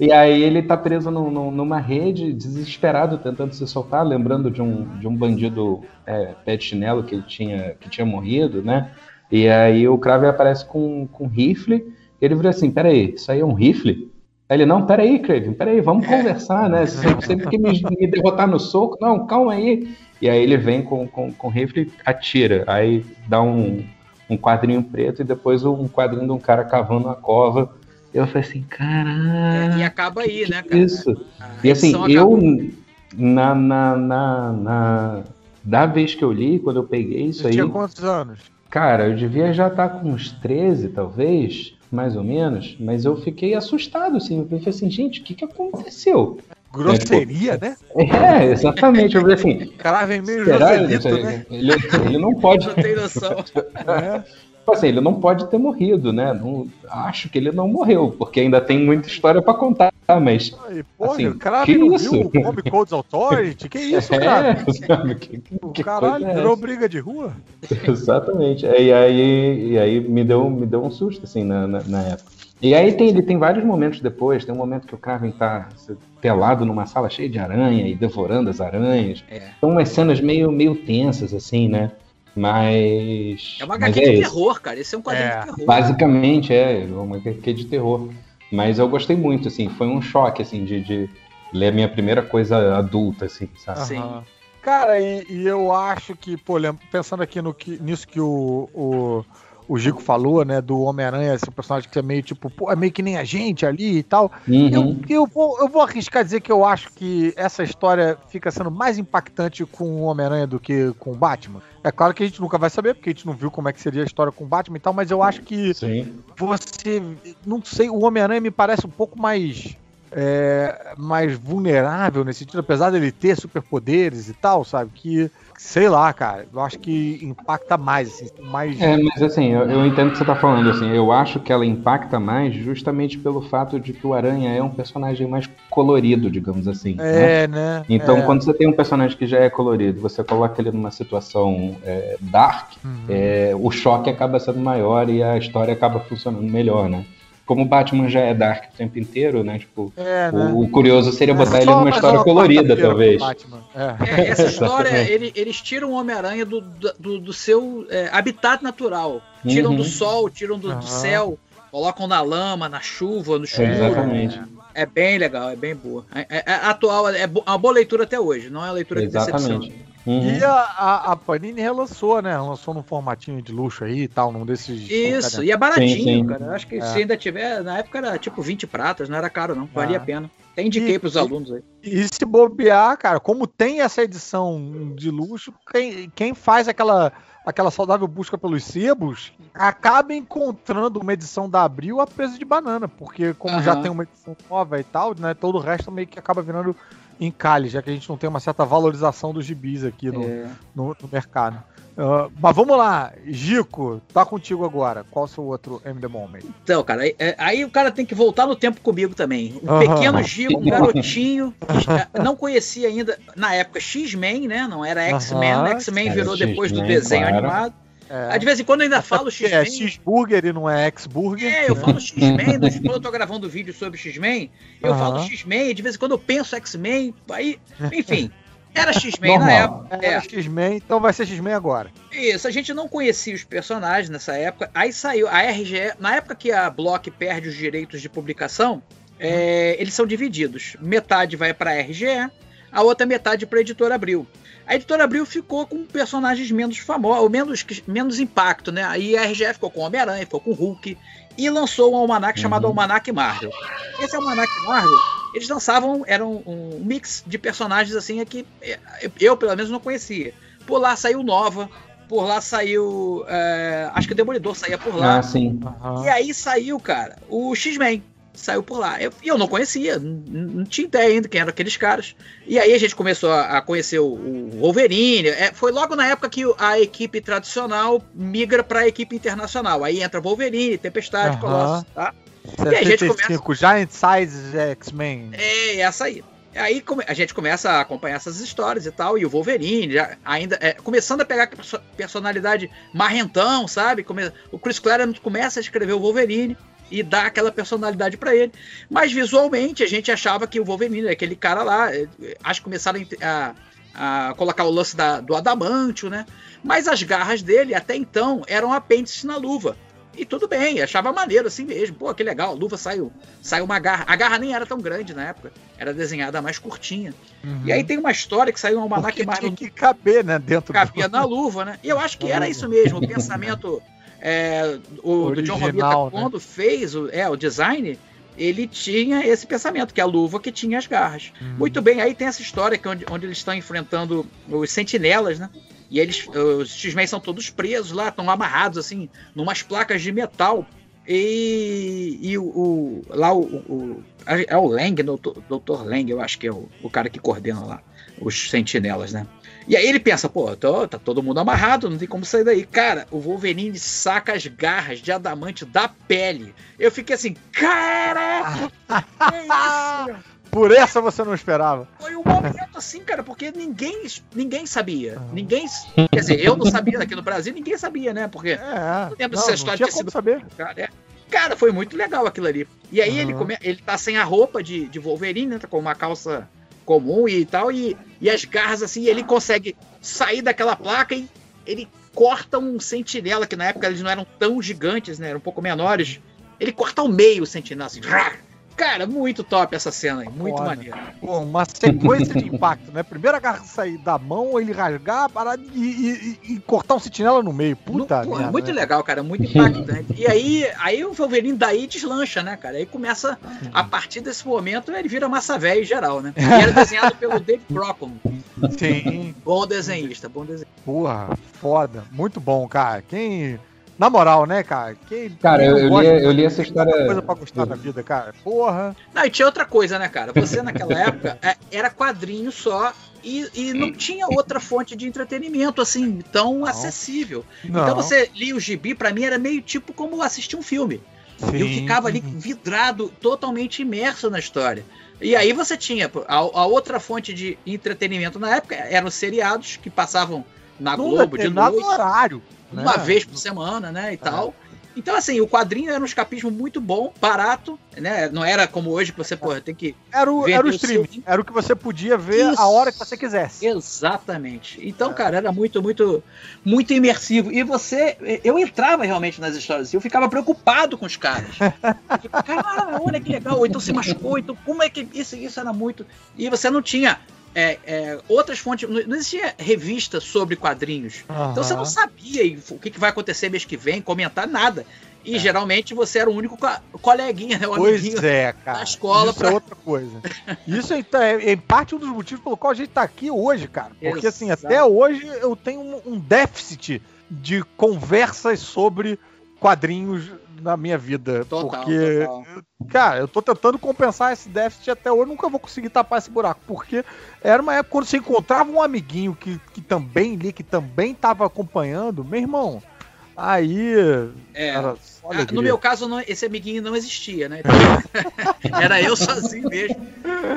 e aí ele tá preso no, no, numa rede, desesperado, tentando se soltar, lembrando de um, de um bandido é, pé de chinelo que, tinha, que tinha morrido, né? E aí o Crave aparece com, com um rifle. Ele vira assim: peraí, isso aí é um rifle? Aí ele, não, peraí, Craven, peraí, vamos é. conversar, né? Você sempre que me, me derrotar no soco, não, calma aí. E aí ele vem com, com, com rifle e atira. Aí dá um, um quadrinho preto e depois um quadrinho de um cara cavando a cova. Eu falei assim, caralho. E acaba aí, né, cara? Isso. e assim, eu, na, na, na, na, Da vez que eu li, quando eu peguei isso Você aí. tinha quantos anos? Cara, eu devia já estar tá com uns 13, talvez, mais ou menos, mas eu fiquei assustado, assim. Eu pensei assim, gente, o que, que aconteceu? Grosseria, né? É, exatamente. Eu falei assim. O cara vem meio Joselito, né? Ele, ele não pode. Não tem noção. É. Tipo assim, ele não pode ter morrido, né? Não, acho que ele não morreu, porque ainda tem muita história para contar, mas. Ai, porra, assim, o cara que não isso? viu o Comic Codes Authority? Que isso, é, cara? Sabe, que, que, o caralho, é virou briga de rua? Exatamente. E aí, e aí me, deu, me deu um susto, assim, na, na, na época. E aí tem, ele tem vários momentos depois, tem um momento que o Carmen tá pelado numa sala cheia de aranha e devorando as aranhas. É. São umas cenas meio, meio tensas, assim, né? Mas. É uma HQ é de terror, cara. Esse é um quadrinho é. de terror. Basicamente, é, é uma HQ de terror. Mas eu gostei muito, assim, foi um choque, assim, de, de ler a minha primeira coisa adulta, assim, sabe? Sim. Cara, e, e, eu acho que, pô, pensando aqui no que, nisso que o, o o Gico falou, né, do Homem-Aranha, esse personagem que é meio tipo, pô, é meio que nem a gente ali e tal. Uhum. Eu, eu, vou, eu vou arriscar dizer que eu acho que essa história fica sendo mais impactante com o Homem-Aranha do que com o Batman. É claro que a gente nunca vai saber, porque a gente não viu como é que seria a história com o Batman e tal, mas eu acho que Sim. você. Não sei, o Homem-Aranha me parece um pouco mais. É, mais vulnerável nesse sentido, apesar dele ter superpoderes e tal, sabe? Que sei lá, cara, eu acho que impacta mais, assim, mais... É, mas assim, eu, eu, entendo o que você tá falando, assim, eu acho que ela impacta mais justamente pelo fato de que o Aranha é um personagem mais colorido, digamos assim. É, né? né? Então, é. quando você tem um personagem que já é colorido, você coloca ele numa situação é, dark, uhum. É, o choque acaba sendo maior e a história acaba funcionando melhor, né? Como o Batman já é dark o tempo inteiro, né? Tipo, é, né? O, o, curioso seria botar é, ele numa história colorida, talvez. É. é. essa história, ele, eles tiram o Homem-Aranha do, do, do, seu é, habitat natural. Tiram uhum. do sol, tiram do, uhum. do, céu, colocam na lama, na chuva, no escuro. exatamente. É bem legal, é bem boa. É, atual, é uma boa leitura até hoje, não é uma leitura exatamente. que decepciona. Uhum. E a, a, a, Panini relançou, né? Lançou num formatinho de luxo aí e tal, num desses. Isso, e é baratinho, sim, sim. cara. Acho que é. se ainda tiver, na época era tipo 20 pratas, não era caro, não. Valia é. a pena. Tem indiquei para os alunos aí. E se bobear, cara, como tem essa edição de luxo, quem, quem faz aquela, aquela saudável busca pelos sebos acaba encontrando uma edição da Abril a preço de banana, porque como uhum. já tem uma edição nova e tal, né? Todo o resto meio que acaba virando encalhe, já que a gente não tem uma certa valorização dos gibis aqui no, é. no, no, mercado. Uh, mas vamos lá, Gico, tá contigo agora. Qual o seu outro M The Moment? Então, cara, aí, é, aí, o cara tem que voltar no tempo comigo também. Um pequeno Gico, um garotinho, é, não conhecia ainda, na época, X-Men, né? Não era X-Men, X-Men virou depois do desenho claro. animado. É. De vez em quando eu ainda falo X-Men. É X-Burger e não é X-Burger. É, eu falo X-Men, quando eu tô gravando vídeo sobre X-Men, eu uhum. falo X-Men, de vez em quando eu penso X-Men, aí, enfim. Era X-Men na época. Era é. X-Men, então vai ser X-Men agora. Isso, a gente não conhecia os personagens nessa época. Aí saiu a RGE, na época que a Block perde os direitos de publicação, é, eles são divididos. Metade vai para a RGE, a outra metade para a editora Abril. A editora Abril ficou com personagens menos famosos, ou menos, menos impacto, né? Aí a RGF ficou com Homem-Aranha, ficou com Hulk, e lançou um almanac uhum. chamado Almanac Marvel. Esse Almanac Marvel, eles lançavam, era um, um mix de personagens assim que eu, pelo menos, não conhecia. Por lá saiu Nova, por lá saiu. É, acho que o Demolidor saía por lá. Ah, sim. E aí saiu, cara, o X-Men. Saiu por lá. Eu, eu não conhecia, não, tinha ideia ainda quem eram aqueles caras. E aí a gente começou a, a conhecer o, o Wolverine. É, foi logo na época que a equipe tradicional migra para a equipe internacional. Aí entra Wolverine, Tempestade, Aham. Colossus, tá? E a gente começa- Giant Size X-Men. É, essa aí. Aí a gente começa a acompanhar essas histórias e tal, e o Wolverine já ainda é, começando a pegar perso- personalidade marrentão, sabe? Come- o Chris Claremont começa a escrever o Wolverine e dá aquela personalidade pra ele. Mas visualmente a gente achava que o Wolverine era aquele cara lá. é, Acho que começaram a a, colocar o lance da- do adamantio, né? Mas as garras dele até então eram apêndices na luva. E tudo bem, achava maneiro assim mesmo. Pô, que legal, a luva saiu, saiu uma garra. A garra nem era tão grande na época, era desenhada mais curtinha. Uhum. E aí tem uma história que saiu um almanac mais tinha que caber, né, dentro cabia na luva, né? E eu acho que era isso mesmo, o pensamento é, o, do John Romita, né? quando fez o, é, o design, ele tinha esse pensamento, que é a luva que tinha as garras. Uhum. Muito bem, aí tem essa história que é onde, onde eles estão enfrentando os sentinelas, né? E eles, os X-Men são todos presos lá, estão amarrados assim, numas placas de metal. E, e o, o- lá o, o- é o Lang, doutor, doutor Lang, eu acho que é o, o cara que coordena lá os sentinelas, né? E aí ele pensa, pô, tô- tá todo mundo amarrado, não tem como sair daí. Cara, o Wolverine saca as garras de adamante da pele. Eu fiquei assim, caraca! que isso? Por essa você não esperava. Foi um momento assim, cara, porque ninguém, ninguém sabia. Ah. Ninguém. Quer dizer, eu não sabia aqui no Brasil, ninguém sabia, né? Porque É, lembro não, se a não história tinha tinha como sido- saber. Cara, é. Cara, foi muito legal aquilo ali. E aí ele, Aham. come... ele tá sem a roupa de, de Wolverine, né? Tá com uma calça comum e tal, e, e as garras assim, ele consegue sair daquela placa e ele corta um sentinela, que na época eles não eram tão gigantes, né? Eram um pouco menores. Ele corta ao meio o sentinela, assim. Cara, muito top essa cena aí, muito Foda. maneiro. Pô, uma sequência de impacto, né? Primeiro a garra sair da mão, ele rasgar a parada e, e- e- cortar um sentinela no meio. Puta Pô, merda, muito né? legal, cara, muito impactante. e aí, aí o Wolverine daí deslancha, né, cara? Aí começa, a partir desse momento, ele vira massa velha em geral, né? E era desenhado pelo Dave Brockman. Sim, Bom desenhista, bom desenhista. porra, foda. Muito bom, cara. Quem. Na moral, né, cara? Quem, Cara, quem eu, não eu, li, eu li essa história. coisa pra gostar da vida, cara. Porra. Não, e tinha outra coisa, né, cara? Você naquela época é, era quadrinho só e, e não tinha outra fonte de entretenimento assim tão acessível. Não. Então você lia o gibi, pra mim era meio tipo como assistir um filme. Eu Sim. ficava ali vidrado, totalmente imerso na história. E aí você tinha a, a outra fonte de entretenimento na época eram os seriados que passavam na Globo de determinado noite, né? uma vez por semana, né, e tal. Então, assim, o quadrinho era um escapismo muito bom, barato, né? Não era como hoje que você, porra, tem que. Era o, Vender era o streaming. seu- Era o que você podia ver Isso. a hora que você quisesse. Exatamente. Então, cara, era muito, muito, muito imersivo. E você, eu entrava realmente nas histórias, assim, eu ficava preocupado com os caras. Tipo, Cara, olha que legal, ou então se machucou, então como é que isso, isso era muito. E você não tinha é, é, outras fontes, não existia revista sobre quadrinhos. Então você não sabia o que, que vai acontecer mês que vem, comentar nada. E geralmente você era o único co- coleguinha, né? O amiguinho. Pois é, cara. da escola Isso pra- é outra coisa. Isso é, é, em parte um dos motivos pelo qual a gente tá aqui hoje, cara. Porque assim, Exato. até hoje eu tenho um, um déficit de conversas sobre quadrinhos na minha vida. Total, porque, total. cara, eu tô tentando compensar esse déficit até hoje, nunca vou conseguir tapar esse buraco. Porque era uma época quando você encontrava um amiguinho que, que também li, que também tava acompanhando, meu irmão. Aí. É. Era só Ah, alegria. no meu caso, não- esse amiguinho não existia, né? Então, era eu sozinho mesmo.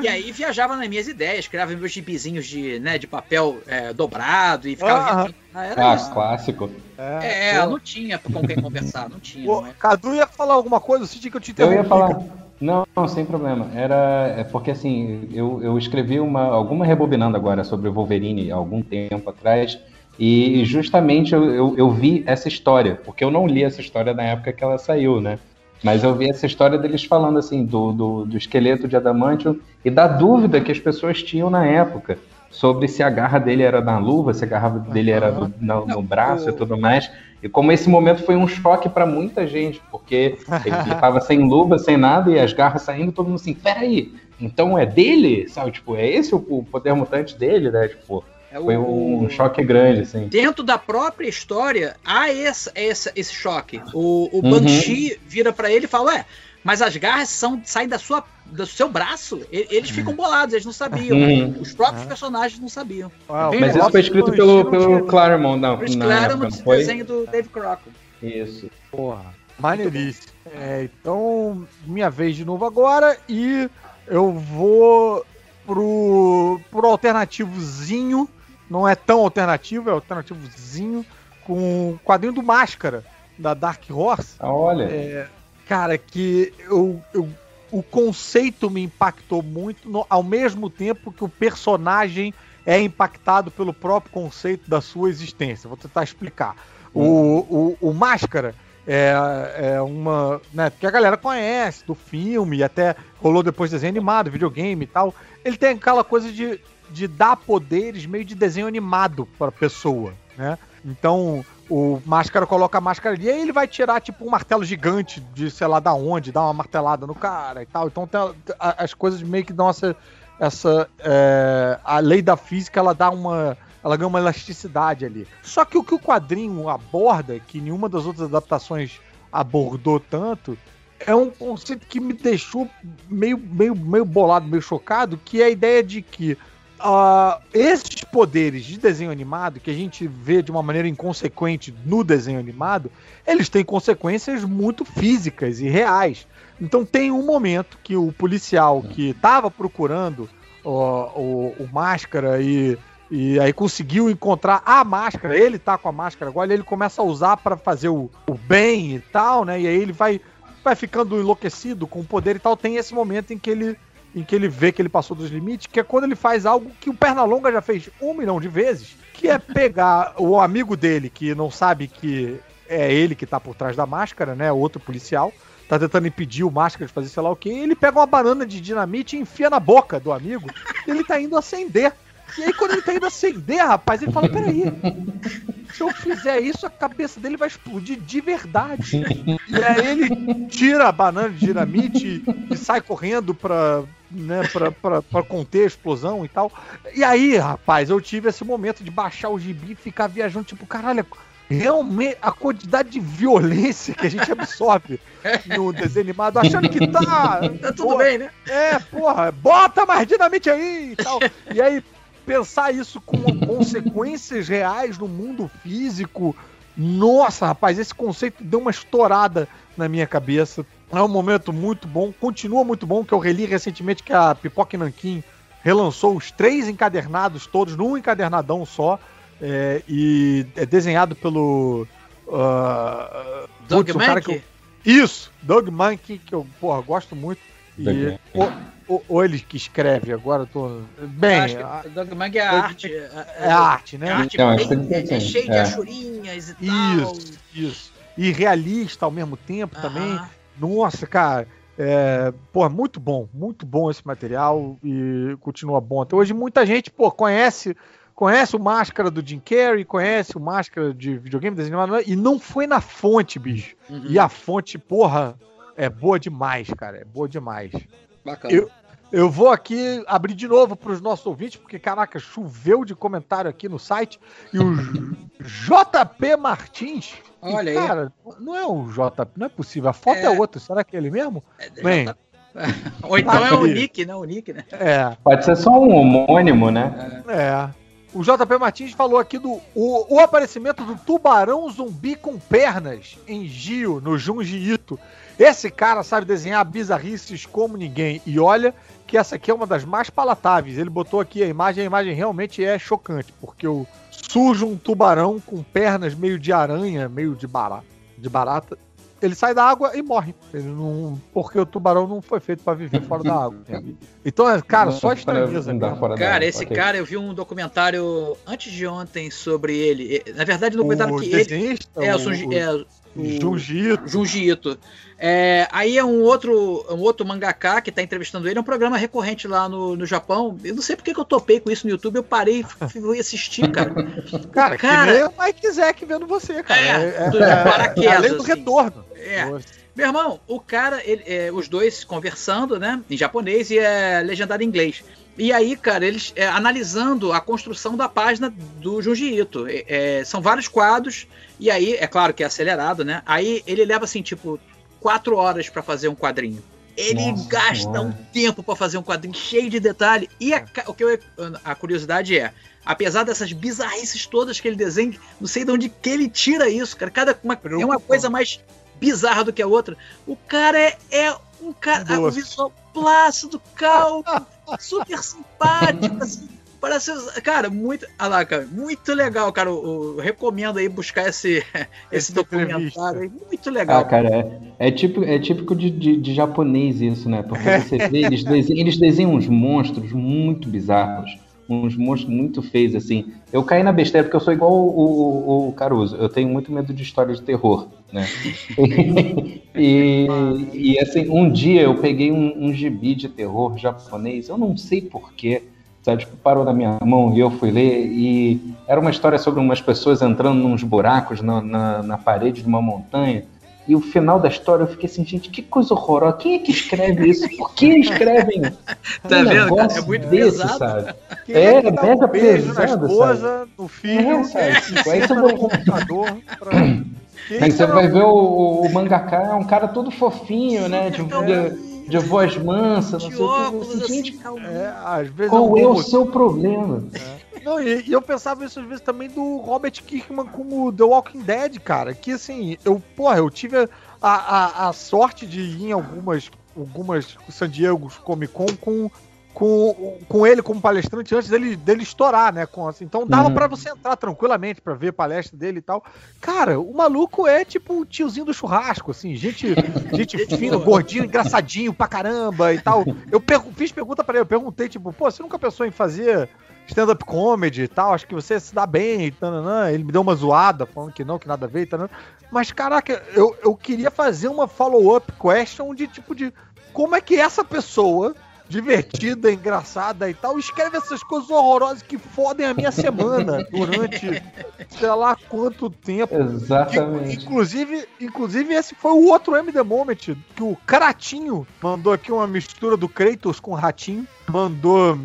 E aí viajava nas minhas ideias, criava meus gibizinhos de, né, de papel é, dobrado e ficava. Ah, era Ah, isso. clássico. É, pô. não tinha com quem conversar, não tinha. Ô, não é? Cadu ia falar alguma coisa, eu senti que eu te Eu interrompi. ia falar. Não, não, sem problema. Era é porque assim, eu, eu escrevi uma alguma rebobinando agora sobre o Wolverine há algum tempo atrás e justamente eu, eu, eu vi essa história, porque eu não li essa história na época que ela saiu, né? Mas eu vi essa história deles falando assim do, do, do esqueleto de adamantium e da dúvida que as pessoas tinham na época sobre se a garra dele era na luva, se a garra dele era no, no- no braço e tudo mais. E como esse momento foi um choque para muita gente, porque ele estava sem luva, sem nada, e as garras saindo, todo mundo assim, peraí, então é dele? Sabe, tipo, é esse o, o poder mutante dele, né? Tipo, É Foi um choque grande, assim. Dentro da própria história, há esse, esse, esse choque. O, o uhum. Banshee vira para ele e fala: Ué, mas as garras são, saem da sua, do seu braço. Eles ficam bolados, eles não sabiam. Uhum. Os próprios personagens não sabiam. mas isso foi escrito pelo, pelo Claremont, não. Chris Claremont, no desenho do Dave Crockett. Isso. Porra, maneiríssimo. É, então, minha vez de novo agora e eu vou pro, pro alternativozinho. Não é tão alternativo, é alternativozinho com o quadrinho do Máscara, da Dark Horse. Ah, olha. É, cara, que eu, eu, o conceito me impactou muito, no, ao mesmo tempo que o personagem é impactado pelo próprio conceito da sua existência. Vou tentar explicar. Hum. O, o, o Máscara é, é uma. Né, que a galera conhece do filme, até rolou depois desenho animado, videogame e tal. Ele tem aquela coisa de, de dar poderes meio de desenho animado para pessoa, né? Então, o Máscara coloca a máscara ali e ele vai tirar, tipo, um martelo gigante de sei lá da onde, dar uma martelada no cara e tal. Então, as coisas meio que dão essa. essa é, a lei da física, ela dá uma ela ganha uma elasticidade ali. Só que o que o quadrinho aborda, que nenhuma das outras adaptações abordou tanto, é um conceito que me deixou meio, meio, meio bolado, meio chocado, que é a ideia de que uh, esses poderes de desenho animado, que a gente vê de uma maneira inconsequente no desenho animado, eles têm consequências muito físicas e reais. Então tem um momento que o policial que estava procurando o, o Máscara e e aí conseguiu encontrar a máscara, ele tá com a máscara agora, ele começa a usar para fazer o, o bem e tal, né? E aí ele vai, vai ficando enlouquecido com o poder e tal. Tem esse momento em que ele em que ele vê que ele passou dos limites, que é quando ele faz algo que o Pernalonga já fez um milhão de vezes, que é pegar o amigo dele, que não sabe que é ele que tá por trás da máscara, né? Outro policial, tá tentando impedir o máscara de fazer sei lá o que, ele pega uma banana de dinamite e enfia na boca do amigo, e ele tá indo acender e aí, quando ele tá indo acender, rapaz, ele fala: peraí, se eu fizer isso, a cabeça dele vai explodir de verdade. E aí ele tira a banana de dinamite e sai correndo pra, né, pra, pra, pra conter a explosão e tal. E aí, rapaz, eu tive esse momento de baixar o gibi e ficar viajando, tipo, caralho, realmente a quantidade de violência que a gente absorve no desenho animado, achando que tá. Tá tudo porra, bem, né? É, porra, bota mais dinamite aí e tal. E aí, pensar isso com consequências reais no mundo físico. Nossa, rapaz, esse conceito deu uma estourada na minha cabeça. É um momento muito bom, continua muito bom, que eu reli recentemente que a Pipoca Nankin relançou os três encadernados todos num encadernadão só. É, e é desenhado pelo. Uh, Doug putz, eu... Isso, Doug Mankey, que eu porra, gosto muito. E, ou, ou, ele que escreve, agora tô. Bem. A, Doug Mag é a arte. É, é, arte, né? É arte Não, bem, é, é, cheio de achurinhas e tal. Isso, isso. E realista ao mesmo tempo uh -huh. também. Nossa, cara. É, pô, muito bom, muito bom esse material e continua bom. Até hoje muita gente, pô, conhece conhece o Máscara do Jim Carrey, conhece o Máscara de videogame desenhado e não foi na fonte, bicho. Uhum. E a fonte, porra, é boa demais, cara, é boa demais. Bacana. Eu, eu vou aqui abrir de novo para os nossos ouvintes, porque, caraca, choveu de comentário aqui no site. E o JP Martins. Olha e, cara, aí. não é o JP, não é possível. A foto é, é outra. Será que é ele mesmo? É, Bem. Ou então tá é o Nick, né? O Nick, né? É. Pode ser só um homônimo, né? É. é. O JP Martins falou aqui do o, o, aparecimento do tubarão zumbi com pernas em Gio, no Junji Ito. Esse cara sabe desenhar bizarrices como ninguém. E olha que essa aqui é uma das mais palatáveis. Ele botou aqui a imagem, a imagem realmente é chocante, porque eu sujo um tubarão com pernas meio de aranha, meio de barata, de barata. Ele sai da água e morre. Ele não, porque o tubarão não foi feito para viver fora da água. Então, é, cara, só estranheza. Cara, esse okay. cara, eu vi um documentário antes de ontem sobre ele. Na verdade, um documentário o que ele. É, o, o, é, Junji Ito. Junji Ito. É, aí é um outro, um outro mangaká que está entrevistando ele, é um programa recorrente lá no, no Japão. Eu não sei porque que eu topei com isso no YouTube, eu parei e fui assistir, cara. cara, cara que nem o Mike Zack vendo você, cara. É, é, é, é, é além do assim. retorno. É. Meu irmão, o cara, ele, é, os dois conversando, né, em japonês e é legendado em inglês. E aí, cara, eles é, analisando a construção da página do Junji Ito. É, é, são vários quadros, e aí, é claro que é acelerado, né? Aí ele leva assim, tipo, quatro horas para fazer um quadrinho. Ele Nossa, gasta um tempo para fazer um quadrinho cheio de detalhe. E a, o que eu, a curiosidade é, apesar dessas bizarrices todas que ele desenha, não sei de onde que ele tira isso, cara. Cada uma, é uma coisa mais bizarra do que a outra. O cara é, é um cara. O visual plácido, calmo, super simpático, assim. Parece, cara, muito. Ah lá, cara, muito legal, cara. Eu, eu recomendo aí buscar esse, esse documentário aí. Muito legal. Ah, cara, é, é, típico, é típico de, de, de japonês isso, né? Porque você vê, eles desenham, eles desenham uns monstros muito bizarros uns monstros muito feios, assim. Eu caí na besteira porque eu sou igual o, o, o Caruso. Eu tenho muito medo de história de terror, né? e, e, assim, um dia eu peguei um, um gibi de terror japonês, eu não sei porquê, sabe? Tipo, parou na minha mão e eu fui ler e era uma história sobre umas pessoas entrando nos buracos na, na, na parede de uma montanha e o final da história eu fiquei assim, gente, que coisa horrorosa. Quem é que escreve isso? Por que escrevem? tá um vendo? Cara? É muito desse, pesado. Sabe? Quem é, é mega um beijo pesado, na esposa, sabe? no filho, é, sabe? Tipo, aí você vai... computador pra... Aí você vai ver o, o mangaka, é um cara todo fofinho, né? De, de, de voz mansa, não sei o que. Assim, gente, é, às vezes qual é o seu problema? É. Não, e, e, eu pensava isso às vezes também do Robert Kirkman com o The Walking Dead, cara. Que assim, eu, porra, eu tive a, a, a sorte de ir em algumas, algumas San Diego Comic Con com, com, com ele como palestrante antes dele, dele estourar, né? Com, assim, então dava uhum. para você entrar tranquilamente para ver a palestra dele e tal. Cara, o maluco é tipo o tiozinho do churrasco, assim, gente, gente fina, gordinho, engraçadinho pra caramba e tal. Eu fiz pergunta para ele, eu perguntei, tipo, pô, você nunca pensou em fazer stand-up comedy e tal, acho que você se dá bem, tananã. ele me deu uma zoada, falando que não, que nada a ver, tananã. mas caraca, eu, eu queria fazer uma follow-up question de tipo de como é que essa pessoa, divertida, engraçada e tal, escreve essas coisas horrorosas que fodem a minha semana durante sei lá quanto tempo. Exatamente. Que, inclusive, inclusive, esse foi o outro M The Moment, que o Caratinho mandou aqui uma mistura do Kratos com o Ratinho, mandou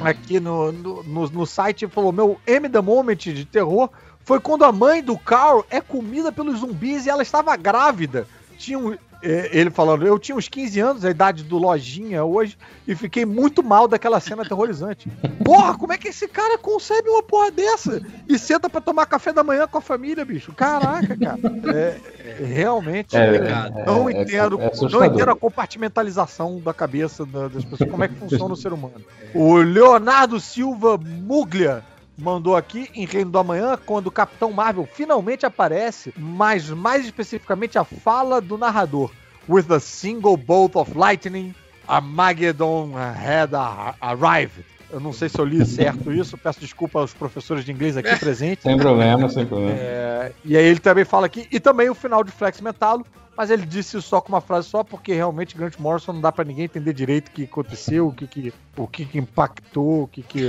aqui no, no, no, no site falou: meu M The Moment de terror foi quando a mãe do Carl é comida pelos zumbis e ela estava grávida. Tinha um, ele falando, eu tinha uns 15 anos, a idade do Lojinha hoje, e fiquei muito mal daquela cena aterrorizante. Porra, como é que esse cara concebe uma porra dessa? E senta pra tomar café da manhã com a família, bicho? Caraca, cara. É, é realmente, é, é não, é, entendo, não entendo a compartimentalização da cabeça das pessoas, como é que funciona o ser humano. O Leonardo Silva Muglia mandou aqui em Reino do Amanhã, quando o Capitão Marvel finalmente aparece, mas mais especificamente a fala do narrador. With a single bolt of lightning, Armageddon had arrived. Eu não sei se eu li certo isso, peço desculpa aos professores de inglês aqui presentes. sem problema, sem problema. É, e aí ele também fala aqui, e também o final de Flex Metalo, mas ele disse isso só com uma frase só, porque realmente Grant Morrison não dá para ninguém entender direito o que aconteceu, o que, que, o que, que impactou, o que que,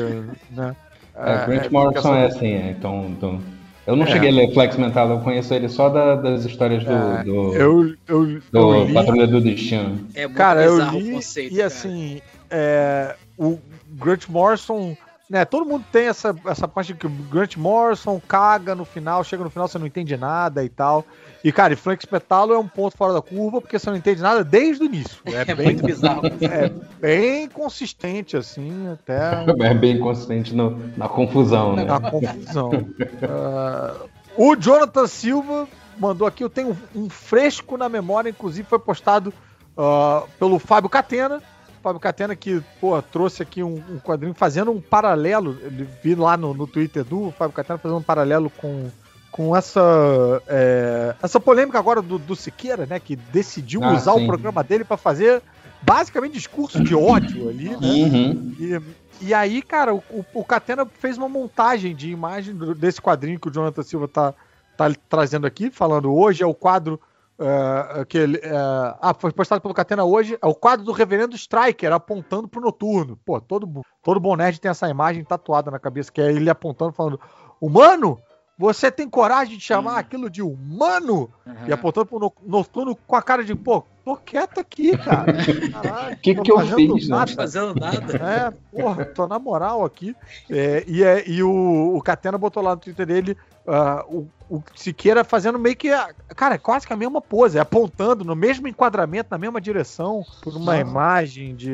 né? É, Grant é, Morrison é assim, é, então, então, Eu não é. cheguei a ler Flex Mental, eu conheço ele só da, das histórias do, é, do, eu, eu, do eu li, Patrulha do Destino. É cara, eu li conceito, e cara. assim, é, o Grant Morrison, né, todo mundo tem essa, essa parte que o Grant Morrison caga no final, chega no final, você não entende nada e tal. E, cara, e Frank Spetalo é um ponto fora da curva, porque você não entende nada desde o início. É, é bem, muito bizarro. É bem consistente, assim, até. É bem consistente no, na confusão, né? Na confusão. uh, o Jonathan Silva mandou aqui, eu tenho um fresco na memória, inclusive foi postado uh, pelo Fábio Catena. Fábio Catena que, pô, trouxe aqui um, um quadrinho fazendo um paralelo. Ele vi lá no, no Twitter do Fábio Catena fazendo um paralelo com com essa é, essa polêmica agora do, do Siqueira, né, que decidiu ah, usar sim. o programa dele para fazer basicamente discurso de ódio ali, né? Uhum. E, e aí, cara, o, o Catena fez uma montagem de imagem desse quadrinho que o Jonathan Silva tá, tá trazendo aqui, falando hoje é o quadro uh, que ele, uh, ah, foi postado pelo Catena hoje, é o quadro do Reverendo Striker apontando pro noturno. Pô, todo todo bom nerd tem essa imagem tatuada na cabeça, que é ele apontando falando: "Humano, Você tem coragem de chamar aquilo de humano? Uhum. E apontando pro no- noturno com a cara de, pô, tô quieto aqui, cara. Caralho, Que tô que eu fiz, né? Não nada. tá fazendo nada. É, porra, tô na moral aqui. É, e é, e o, o Catena botou lá no Twitter dele ah, o, o Siqueira fazendo meio que. a- Cara, é quase que a mesma pose, apontando no mesmo enquadramento, na mesma direção, por uma imagem de,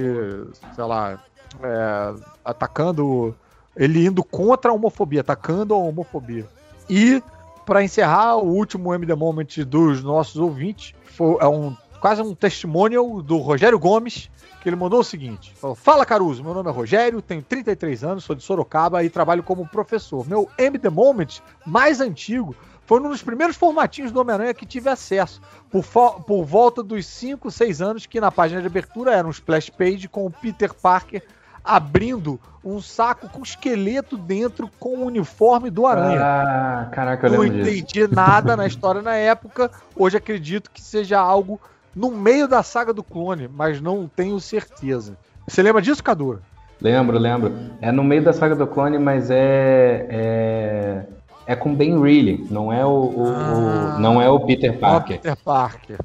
sei lá, é, atacando. Ele indo contra a homofobia, atacando a homofobia. E, pra encerrar, o último MD Moment dos nossos ouvintes foi, é um, quase um testemunho do Rogério Gomes, que ele mandou o seguinte: falou, Fala Caruso, meu nome é Rogério, tenho 33 anos, sou de Sorocaba e trabalho como professor. Meu MD Moment mais antigo foi um dos primeiros formatinhos do Homem-Aranha que tive acesso, por, por volta dos 5, 6 anos, que na página de abertura era um splash page com o Peter Parker abrindo um saco com esqueleto dentro com o uniforme do Aranha. Ah, caraca, eu Não lembro disso. entendi nada na história na época. Hoje acredito que seja algo no meio da saga do clone, mas não tenho certeza. Você lembra disso, Cadu? Lembro, lembro. É no meio da saga do clone, mas é. É, é com Ben Reilly, não é o, o- o- Ah. não é o Peter Ó, Parker. Peter Parker.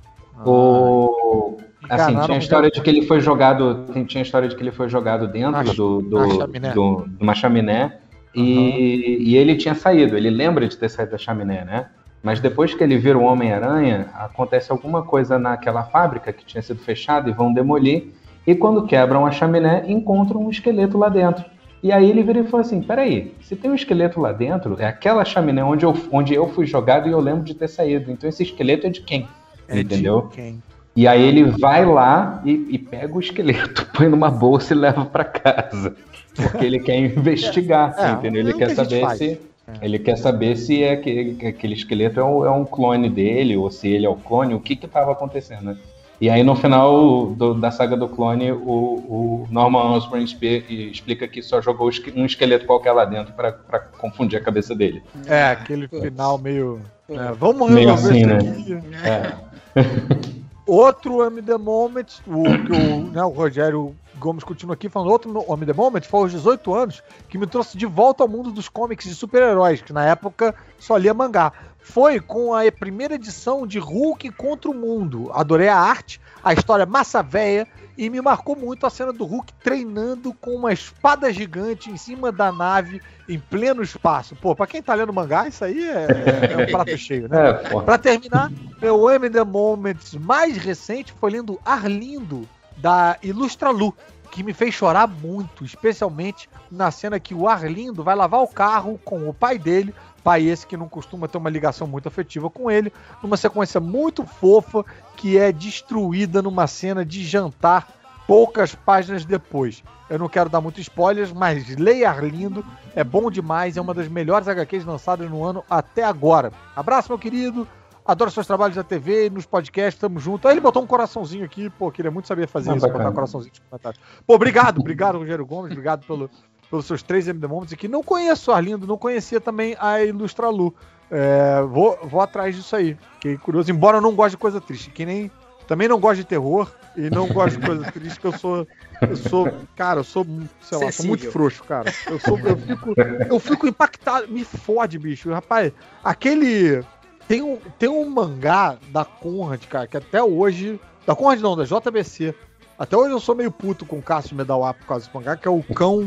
O, assim, tinha a história de que ele foi jogado. Tinha a história de que ele foi jogado dentro do, do, chaminé. do- de uma chaminé. E, e ele tinha saído, ele lembra de ter saído da chaminé, né? Mas depois que ele vira o Homem-Aranha, acontece alguma coisa naquela fábrica que tinha sido fechada e vão demolir. E quando quebram a chaminé, encontram um esqueleto lá dentro. E aí ele vira e fala assim: peraí, se tem um esqueleto lá dentro, é aquela chaminé onde eu, onde eu fui jogado e eu lembro de ter saído. Então esse esqueleto é de quem? É de Entendeu? quem? E aí ele vai lá e, e pega o esqueleto, põe numa bolsa e leva pra casa. Porque ele quer investigar, É, entendeu? é Ele quer que saber se. Ele quer saber se é aquele, que aquele esqueleto é um, é um clone dele, ou se ele é o clone, o que que tava acontecendo, né? E aí no final do- da saga do clone, o, o Norman Osborn explica que só jogou um esqueleto qualquer lá dentro pra pra confundir a cabeça dele. É, aquele final meio. é, vamos Meio resolver assim, isso né? aqui. É. Outro Homem The Moment, o que o, né, o Rogério Gomes continua aqui falando, outro Homem The Moment foi aos 18 anos que me trouxe de volta ao mundo dos comics de super-heróis, que na época só lia mangá. Foi com a primeira edição de Hulk contra o Mundo. Adorei a arte, a história massa véia e me marcou muito a cena do Hulk treinando com uma espada gigante em cima da nave em pleno espaço. Pô, pra quem tá lendo mangá, isso aí é, é um prato cheio, né? É. Pra terminar, meu M The Moments mais recente foi lendo Arlindo, da Ilustra Lu, que me fez chorar muito, especialmente na cena que o Arlindo vai lavar o carro com o pai dele, pai esse que não costuma ter uma ligação muito afetiva com ele, numa sequência muito fofa que é destruída numa cena de jantar poucas páginas depois. Eu não quero dar muito spoilers, mas leia Arlindo, é bom demais, é uma das melhores HQs lançadas no ano até agora. Abraço, meu querido. Adoro seus trabalhos na TV, nos podcasts, tamo junto. Aí ele botou um coraçãozinho aqui, pô, queria muito saber fazer Ah, isso, bacana. botar coraçãozinho nos comentários. Pô, obrigado, obrigado, Rogério Gomes, obrigado pelo, pelos seus três MD Moments aqui. Não conheço o Arlindo, não conhecia também a Ilustra Lu. É, vou, vou atrás disso aí. Fiquei curioso, embora eu não goste de coisa triste, que nem. Também não gosto de terror e não gosto de coisa triste, que eu sou. Eu sou. Cara, eu sou, sei lá, sou muito frouxo, cara. Eu, sou, eu, fico, eu fico impactado. Me fode, bicho. Rapaz, aquele. Tem um, tem um mangá da Conrad, cara, que até hoje. Da Conrad não, da JBC. Até hoje eu sou meio puto com o Cássio Medal por causa desse mangá, que é o cão.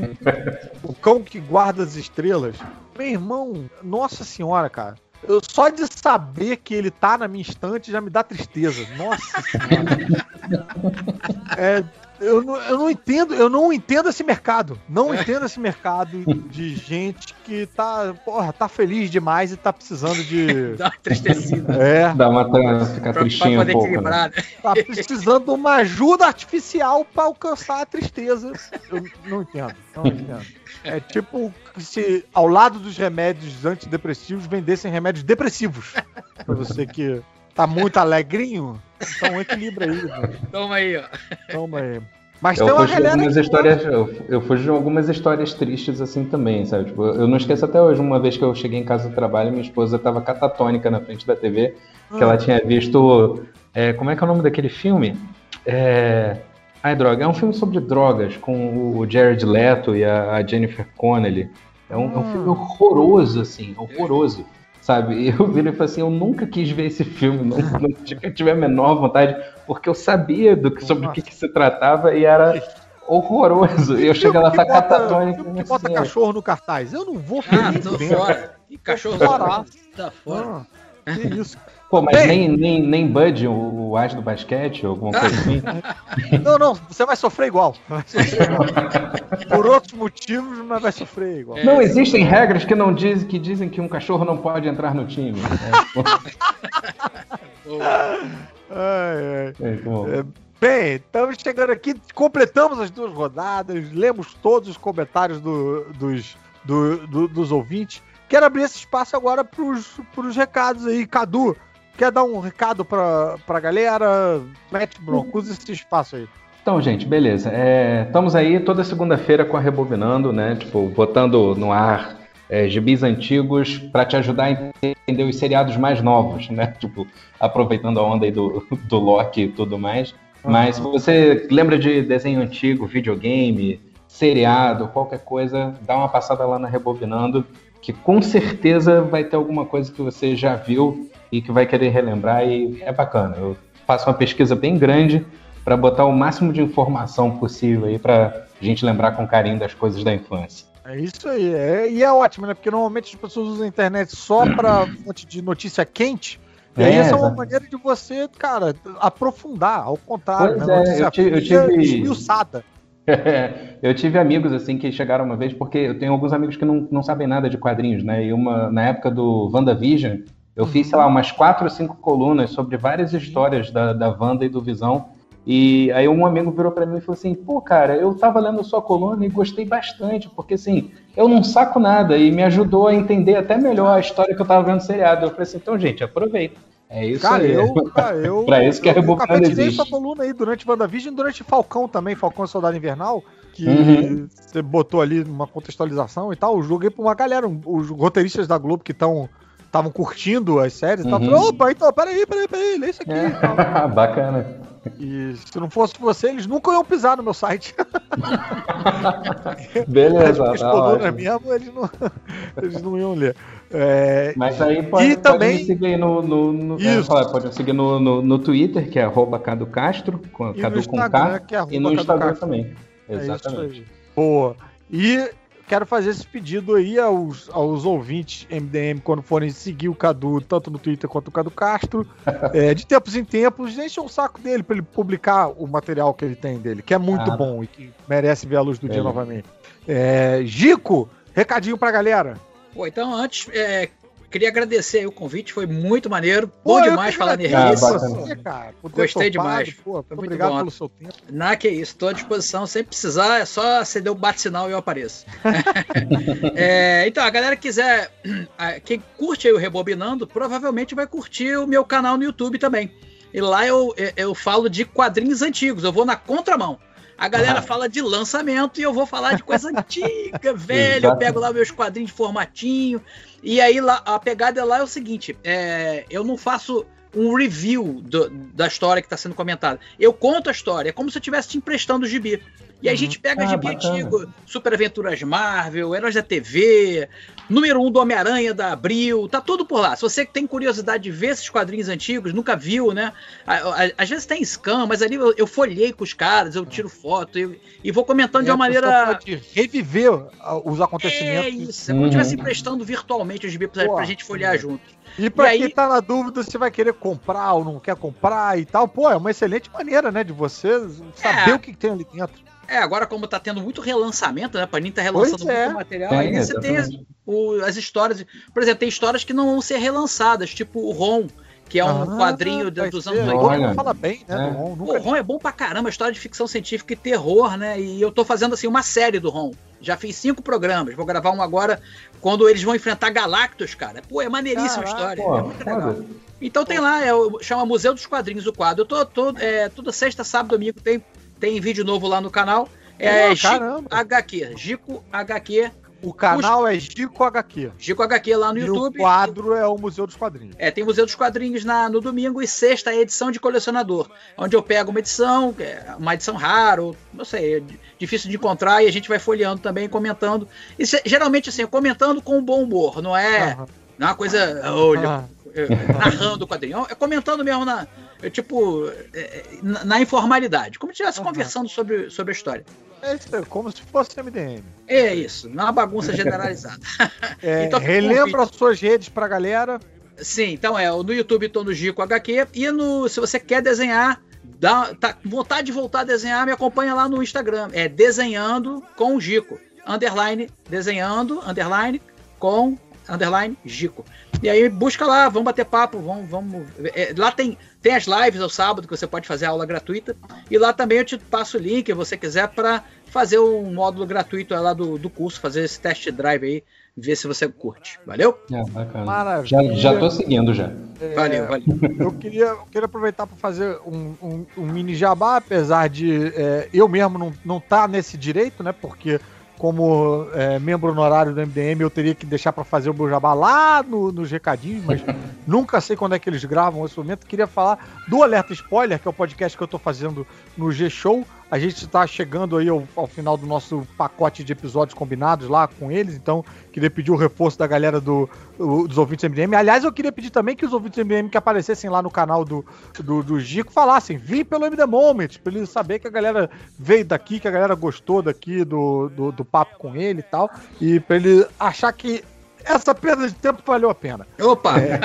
o cão que guarda as estrelas. Meu irmão, nossa senhora, cara. Eu, só de saber que ele tá na minha estante já me dá tristeza. Nossa senhora. É, eu, não, eu não entendo, eu não entendo esse mercado. Não entendo esse mercado de gente que tá, porra, tá feliz demais e tá precisando de. Dá uma tristecida. É, Dá uma tra- ficar Pra, pra tristinho um poder pouco, né? equilibrar, né? tá precisando de uma ajuda artificial pra alcançar a tristeza. Eu não entendo, não entendo. É tipo se ao lado dos remédios antidepressivos vendessem remédios depressivos. Pra você que tá muito alegrinho, então equilibra aí, velho. Toma aí, ó. Toma aí. Mas Eu tem uma galera algumas histórias, eu, eu fugi de algumas histórias tristes assim também, sabe? Tipo, eu não esqueço até hoje, uma vez que eu cheguei em casa do trabalho, minha esposa estava catatônica na frente da TV, que ela tinha visto. é, como é que é o nome daquele filme? É, ai, droga, é um filme sobre drogas com o Jared Leto e a, Jennifer Connelly. É um, é um Hum. filme horroroso, assim, horroroso. Sabe? E eu vi ele e falei assim, eu nunca quis ver esse filme, não, não tive a menor vontade, porque eu sabia do que, sobre o que, que, se tratava e era horroroso. E eu cheguei lá, tá catatônico. que bota assim, cachorro no cartaz. Eu não vou ah, tô fora. E cachorro fora. Tá fora. Ah, que isso. Pô, mas nem, nem, nem Bud, o, o as do basquete, ou alguma coisa assim? Não, não, você vai sofrer igual. Vai sofrer igual. Por outros motivos, mas vai sofrer igual. Não existem regras que não dizem que dizem que um cachorro não pode entrar no time. É, ai, ai. É, bem, estamos chegando aqui, completamos as duas rodadas, lemos todos os comentários do, dos, do, do, dos ouvintes. Quero abrir esse espaço agora para os recados aí. Cadu, Quer dar um recado pra, pra galera? Mete bronco, usa esse espaço aí. Então, gente, beleza. É, estamos aí toda segunda-feira com a Rebobinando, né? Tipo, botando no ar é, gibis antigos para te ajudar a entender os seriados mais novos, né? Tipo, aproveitando a onda aí do, do Loki e tudo mais. Uhum. Mas se você lembra de desenho antigo, videogame, seriado, qualquer coisa, dá uma passada lá na Rebobinando, que com certeza vai ter alguma coisa que você já viu e que vai querer relembrar e é bacana. Eu faço uma pesquisa bem grande para botar o máximo de informação possível aí para a gente lembrar com carinho das coisas da infância. É isso aí, é, e é ótimo, né? Porque normalmente as pessoas usam a internet só para fonte de notícia quente. E aí é, essa é uma maneira de você, cara, aprofundar, ao contrário, pois né? É, eu, tive, eu tive... esmiuçada. eu tive amigos assim que chegaram uma vez, porque eu tenho alguns amigos que não, não sabem nada de quadrinhos, né? E uma, na época do WandaVision, eu fiz, sei lá, umas quatro ou cinco colunas sobre várias histórias da, da Wanda e do Visão. E aí um amigo virou para mim e falou assim, pô, cara, eu tava lendo sua coluna e gostei bastante, porque assim, eu não saco nada e me ajudou a entender até melhor a história que eu tava vendo seriado. Eu falei assim, então, gente, aproveita. É isso cara, aí. Eu, cara, eu, pra isso que eu, a Rebocando existe. sua coluna aí durante WandaVision e durante Falcão também, Falcão Soldado Invernal, que uhum. você botou ali uma contextualização e tal. Eu joguei pra uma galera, os roteiristas da Globo que estão estavam curtindo as séries uhum. tal. Opa, então, peraí, peraí, peraí, lê isso aqui. É. Bacana. E se não fosse você, eles nunca iam pisar no meu site. Beleza. As colunas mesmo, eles não, eles não iam ler. É, Mas aí pode, e pode também, me seguir no, no, no é, falar, pode me seguir no, no, no, Twitter, que é arroba Cadu Castro, com, Cadu com K, é e no Instagram também. É Exatamente. Boa. E quero fazer esse pedido aí aos, aos ouvintes MDM quando forem seguir o Cadu, tanto no Twitter quanto o Cadu Castro. é, de tempos em tempos, deixem o saco dele para ele publicar o material que ele tem dele, que é muito ah. bom e que merece ver a luz do é. dia novamente. É, Gico, recadinho pra galera. Pô, então antes, é, Queria agradecer o convite, foi muito maneiro. Pô, bom demais falar nerdice. Ah, Gostei demais. Pô, foi muito obrigado bom. pelo seu tempo. Na que isso, estou à disposição. Sem precisar, é só acender o bate-sinal e eu apareço. é, então, a galera quiser. Quem curte aí o Rebobinando, provavelmente vai curtir o meu canal no YouTube também. E lá eu, eu falo de quadrinhos antigos, eu vou na contramão. A galera ah. fala de lançamento e eu vou falar de coisa antiga, velho. Eu pego lá meus quadrinhos de formatinho. E aí lá, a pegada lá é o seguinte: é, eu não faço um review do, da história que está sendo comentada. Eu conto a história, é como se eu estivesse te emprestando o gibi. E aí a gente pega ah, gibi bacana. antigo, Super Aventuras Marvel, Heróis da TV, número 1 um do Homem-Aranha da Abril, tá tudo por lá. Se você tem curiosidade de ver esses quadrinhos antigos, nunca viu, né? Às vezes tem scan, mas ali eu, eu folhei com os caras, eu tiro foto eu, e vou comentando é, de uma maneira. Pode reviver os acontecimentos. É isso, é como se estivesse emprestando virtualmente os gibi pra, Pô, pra gente folhear juntos. E pra e quem aí... tá na dúvida se vai querer comprar ou não quer comprar e tal, pô, é uma excelente maneira, né, de você saber é. o que tem ali dentro. É, agora como tá tendo muito relançamento, né? A Panini tá relançando é. muito material, é, aí você tem as, o, as, histórias. Por exemplo, tem histórias que não vão ser relançadas, tipo o Ron, que é um ah, quadrinho dos anos 80. fala bem, né? É. Do Ron. Nunca... O Ron é bom pra caramba, história de ficção científica e terror, né? E eu tô fazendo assim uma série do Ron. Já fiz cinco programas, vou gravar um agora quando eles vão enfrentar Galactus, cara. Pô, é maneiríssima a história. Pô, é muito legal. Então tem lá, é, chama Museu dos Quadrinhos o quadro. Eu tô, tô é, toda sexta, sábado, domingo tem, tem vídeo novo lá no canal. É oh, Gico HQ. Gico HQ. O canal é Gico HQ. Gico HQ lá no e YouTube. O quadro é o Museu dos Quadrinhos. É, tem o Museu dos Quadrinhos na, no domingo e sexta é edição de colecionador. Onde eu pego uma edição, é uma edição rara, ou, não sei, é difícil de encontrar, e a gente vai folheando também, comentando. E geralmente, assim, comentando com bom humor, não é. Uhum Não é uma coisa olha, é, narrando o quadrinho, é comentando mesmo na, é, tipo, é, na, na, informalidade, como se estivesse uhum. conversando sobre, sobre a história. É isso, como se fosse MDM. É isso, não é uma bagunça generalizada. É, então, relembra as suas redes pra galera. Sim, então é, no YouTube tô no Gico HQ e no, se você quer desenhar, dá, tá com vontade de voltar a desenhar, me acompanha lá no Instagram. É desenhando com o Gico. Underline, desenhando, underline, com underline Gico. E aí busca lá, vamos bater papo, vamos, vamos. É, lá tem, tem as lives ao sábado que você pode fazer aula gratuita. E lá também eu te passo o link, se você quiser, para fazer um módulo gratuito lá do, do curso, fazer esse test drive aí, ver se você curte. Valeu? É, bacana. Maravilha. Já, já tô seguindo já. É, valeu, valeu. Eu queria, eu queria aproveitar para fazer um, um, um, mini jabá, apesar de é, eu mesmo não, não tá nesse direito, né? Porque como é, membro honorário do MDM, eu teria que deixar para fazer o meu jabá lá no, nos recadinhos, mas nunca sei quando é que eles gravam esse momento. Queria falar do Alerta Spoiler, que é o podcast que eu estou fazendo no G-Show. A gente está chegando aí ao, ao, final do nosso pacote de episódios combinados lá com eles, então queria pedir o reforço da galera do, do, dos ouvintes MDM. Aliás, eu queria pedir também que os ouvintes MDM que aparecessem lá no canal do, do, do Gico falassem, vim pelo MD Moment, para ele saber que a galera veio daqui, que a galera gostou daqui do, do, do papo com ele e tal, e para ele achar que essa perda de tempo valeu a pena. Opa! É.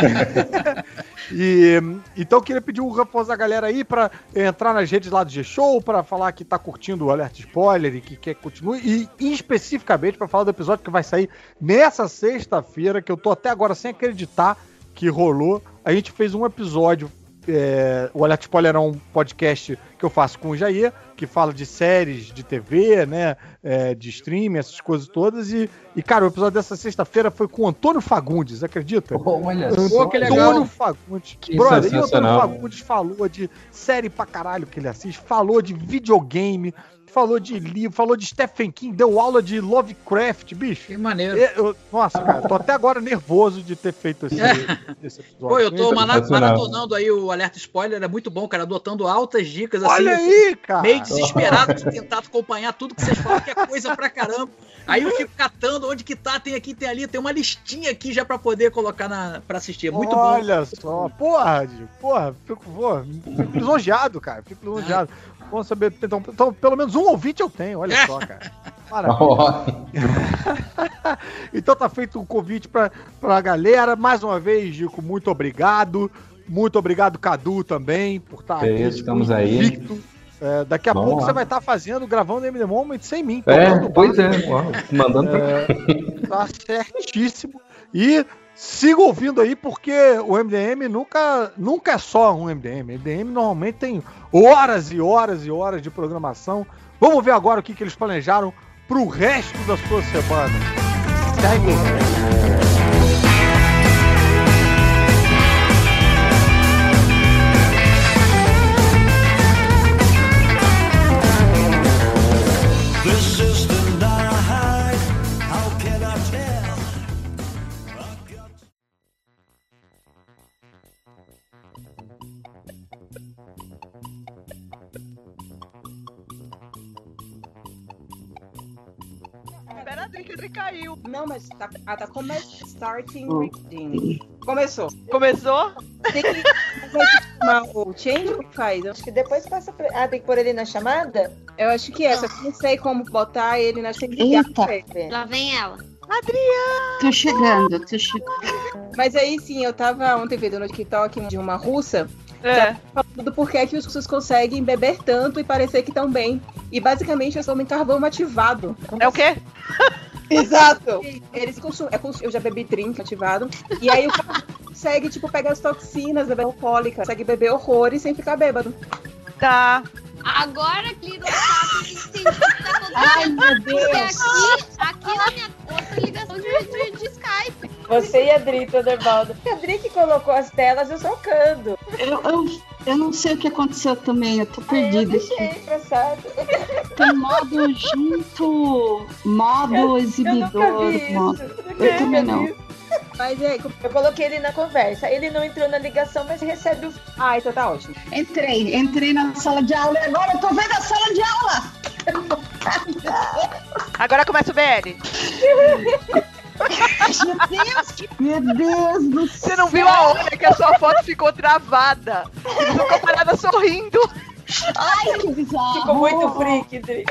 e, então eu queria pedir um reforço da galera aí para entrar nas redes lá do G-Show, para falar que tá curtindo o Alerta Spoiler e que quer que continue, e especificamente para falar do episódio que vai sair nessa sexta-feira, que eu tô até agora sem acreditar que rolou. A gente fez um episódio é, o Alerta Spoiler é um podcast que eu faço com o Jair, que fala de séries de TV, né? É, de streaming, essas coisas todas. E, e, cara, o episódio dessa sexta-feira foi com o Antônio Fagundes, acredita? Oh, olha só. que legal. Antônio Fagundes. Que Brother, e o Antônio Fagundes falou de série pra caralho que ele assiste, falou de videogame, falou de livro, falou de Stephen King, deu aula de Lovecraft, bicho. Que maneiro. Eu, nossa, cara, tô até agora nervoso de ter feito esse, esse episódio. Pô, eu tô maratonando aí o alerta spoiler, é muito bom, cara, adotando altas dicas assim. Olha aí, cara. Meio desesperado de tentar acompanhar tudo que vocês falam, que é coisa pra caramba. Aí eu fico catando onde que tá, tem aqui, tem ali, tem uma listinha aqui já pra poder colocar na, pra assistir. É muito Olha bom. Olha só, porra, porra, fico, porra, fico lisonjeado, cara, fico lisonjeado. Bom saber. Então, então, pelo menos um ouvinte eu tenho, olha só, cara. Maravilha. então tá feito um convite pra, pra galera. Mais uma vez, Gico, muito obrigado. Muito obrigado, Cadu, também, por estar tá é, aqui. Estamos aí. É, daqui a pouco lá. você vai estar tá fazendo, gravando MD Moment sem mim. É, pois é, mandando é, Tá certíssimo. E Siga ouvindo aí, porque o MDM nunca, nunca é só um MDM. MDM normalmente tem horas e horas e horas de programação. Vamos ver agora o que, que eles planejaram para o resto da sua semana. Segue. Caiu. Não, mas tá, ah, tá come starting hum. reading. Começou. Começou? Tem que chamar o change que faz? Eu acho que depois passa pra... Ah, tem que pôr ele na chamada? Eu acho que é, só que não sei como botar ele na chamada. Eita, lá vem ela. Adriana! Tô chegando, tô chegando. Mas aí sim, eu tava ontem vendo no TikTok de uma russa é. Falando do porquê que os russos conseguem beber tanto e parecer que estão bem. E basicamente é só um carvão ativado. É o quê? Exato. Eles consumem. É eu já bebi drink ativado. E aí o cara consegue, tipo, pegar as toxinas da alcoólica, consegue beber horrores sem ficar bêbado. Tá. Agora que liga o fato que entendi o que tá acontecendo. Ai, meu Deus. Porque aqui, aqui na minha outra ligação de, de, de Skype. Você e a Dri, Thunderbaldo. A Dri que colocou as telas eu socando. Eu, eu, eu não sei o que aconteceu também, eu tô perdida. eu deixei, passado. Tem modo junto, modo eu, exibidor. Eu, modo. eu também não. Mas é, eu coloquei ele na conversa. Ele não entrou na ligação, mas recebe o. Ah, então tá ótimo. Entrei, entrei na sala de aula e agora eu tô vendo a sala de aula! Agora começa o BL. Meu Deus, meu Deus do céu. Você não viu a hora que a sua foto ficou travada? Você ficou parada sorrindo. Ai, que bizarro. Ficou muito freak, Dri.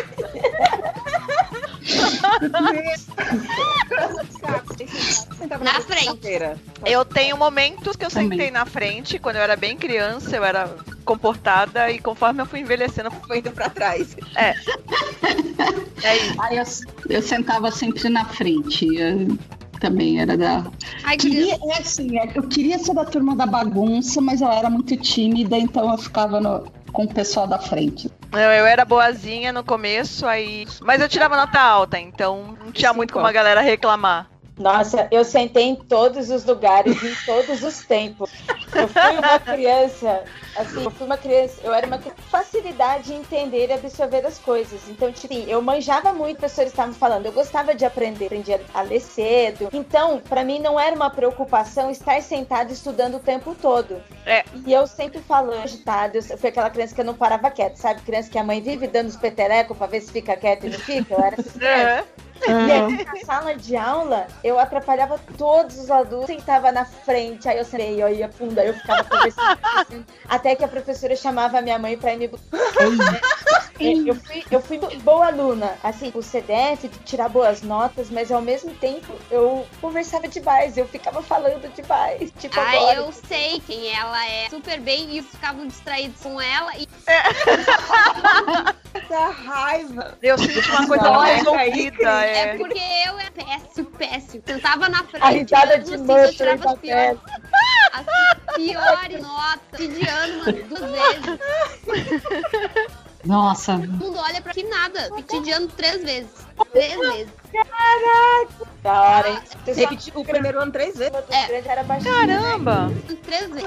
Na frente. Eu tenho momentos que eu Também. sentei na frente, quando eu era bem criança, eu era comportada e conforme eu fui envelhecendo, eu Foi indo pra trás. É isso. Ai, eu, eu sentava sempre na frente. Eu também era da. Ai, Queria, é assim, é, eu queria ser da turma da bagunça, mas eu era muito tímida, então eu ficava no- com o pessoal da frente. Eu, eu era boazinha no começo, aí. Mas eu tirava nota alta, então não tinha muito como a galera reclamar. Nossa, eu sentei em todos os lugares, em todos os tempos. Eu fui uma criança, assim, eu fui uma criança, eu era uma facilidade em entender e absorver as coisas. Então, tipo, assim, eu manjava muito, professores estavam falando, eu gostava de aprender, aprendia a ler cedo. Então, pra mim não era uma preocupação estar sentado estudando o tempo todo. É. E eu sempre falando agitado, eu fui aquela criança que eu não parava quieta, sabe? Criança que a mãe vive dando os peterecos pra ver se fica quieta e não fica. Eu era essa criança. E aí, na sala de aula, eu atrapalhava todos os adultos, sentava na frente, aí eu sentei, eu ia fundo, aí eu ficava conversando, conversando, até que a professora chamava a minha mãe pra ir me buscar. Eu fui, eu fui boa aluna, assim, o CDF, tirar boas notas, mas ao mesmo tempo eu conversava demais, eu ficava falando demais, tipo Ah, agora. eu sei quem ela é super bem e ficavam distraídos com ela. E Da raiva. Eu senti uma coisa Não, é resolvida. É É. porque eu era péssimo, péssimo. Sentava na frente. A risada mesmo de assim, eu tirava as piores, as piores notas. De ano, umas duas vezes. Nossa, Todo mundo olha pra que nada. Pitidiano três vezes. Três vezes. Da hora, hein? Você só Repeti o primeiro ano três vezes. outro É. grande era baixinho, Caramba! Três vezes.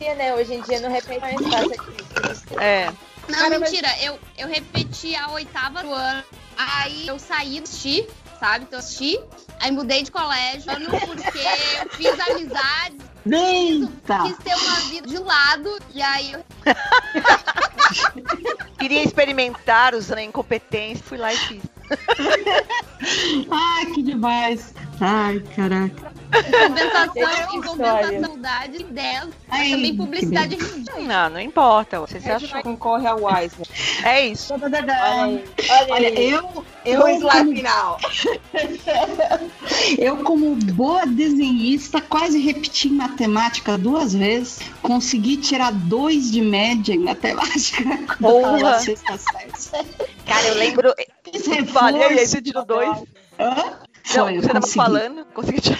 Né? né? Hoje em dia não repete mais fácil aqui. É. Não, Cara, mas- mentira. Eu, eu repeti a oitava do ano. Aí eu saí do Xi, sabe? Então assisti. Aí mudei de colégio porque eu fiz amizade, eita! quis ter uma vida de lado. E aí eu Queria experimentar usando a incompetência, fui lá e fiz. Ai, que demais! Ai, caraca. Compensação, em a compensação, saudade 10. Mas Ai, também publicidade ridícula. Não, não importa. Você se A achou. concorre ao Wise. É isso. Olha olha Olha, eu, eu, slide como, final. eu, como boa desenhista, quase repeti em matemática duas vezes. Consegui tirar dois de média em matemática quando eu tava sexta série. Cara, eu lembro. Falei, aí você tirou dois. Hã? Não, Foi, eu você tava consegui falando, consegui tirar.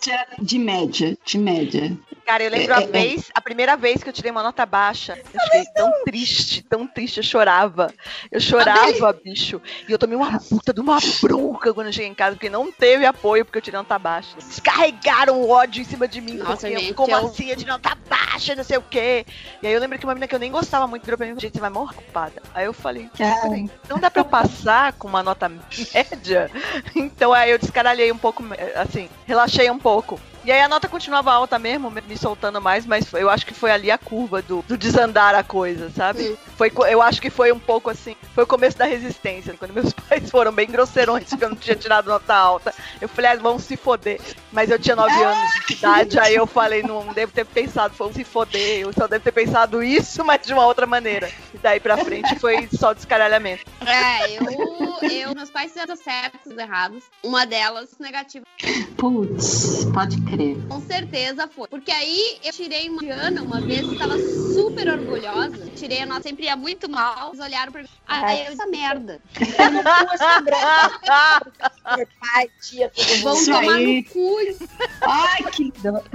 tirar de média, de média. Cara, eu lembro a É, é, é. vez, a primeira vez que eu tirei uma nota baixa. Eu fiquei tão triste, tão triste, eu chorava. Eu chorava, bicho. E eu tomei uma puta de uma bronca quando eu cheguei em casa, porque não teve apoio porque eu tirei nota baixa. Descarregaram o ódio em cima de mim. Nossa, porque, gente, como eu- assim? Eu tirei nota baixa, não sei o quê. E aí eu lembro que uma menina que eu nem gostava muito virou pra mim gente, você vai morrer culpada. Aí eu falei, peraí, não dá pra eu passar com uma nota média? Então aí eu descaralhei um pouco, assim, relaxei um pouco. E aí a nota continuava alta mesmo, me soltando mais, mas eu acho que foi ali a curva do, do desandar a coisa, sabe? Foi, eu acho que foi um pouco assim, foi o começo da resistência, quando meus pais foram bem grosseirões, porque eu não tinha tirado nota alta. Eu falei, ah, vão se foder. Mas eu tinha 9 anos de idade, aí eu falei, não devo ter pensado, vão se foder, eu só devo ter pensado isso, mas de uma outra maneira. E daí pra frente foi só descaralhamento. É, eu, eu. Meus pais fizeram certos e errados. Uma delas, negativa. Putz, pode crer. Com certeza foi. Porque aí eu tirei uma Diana uma vez, estava super orgulhosa. Tirei a nota, sempre ia muito mal. Eles olharam pra mim. Aí eu essa merda. Pai, tia, todo mundo. Vão tomar no cu. Ai, que dó.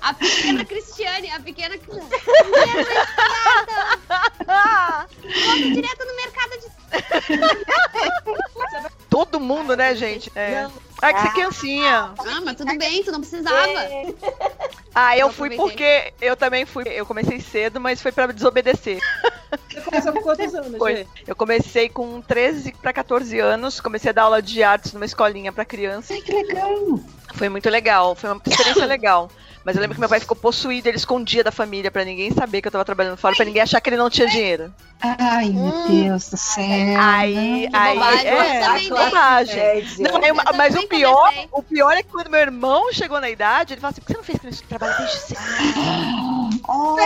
A pequena Cristiane, a pequena Cristiane. Volta direto no mercado de. Todo mundo, né, gente? É. Ah, que você é criancinha. Ah, mas tudo bem, tu não precisava. Ah, eu fui porque eu também fui. Eu comecei cedo, mas foi pra desobedecer. Você começou com quantos anos, Foi. Eu comecei com 13 pra 14 anos, comecei a dar aula de artes numa escolinha pra criança. Ai, que legal. Foi muito legal, foi uma experiência legal. Mas eu lembro que meu pai ficou possuído, ele escondia da família pra ninguém saber que eu tava trabalhando fora, pra ninguém achar que ele não tinha dinheiro. Ai, meu Hum. Deus do céu. Aí, Que aí, bobagem, é, bobagem. Média. Não, eu- Eu mas o pior, comecei. o pior é que quando meu irmão chegou na idade, ele falou assim: por que você não fez trabalha desde cedo? Oh,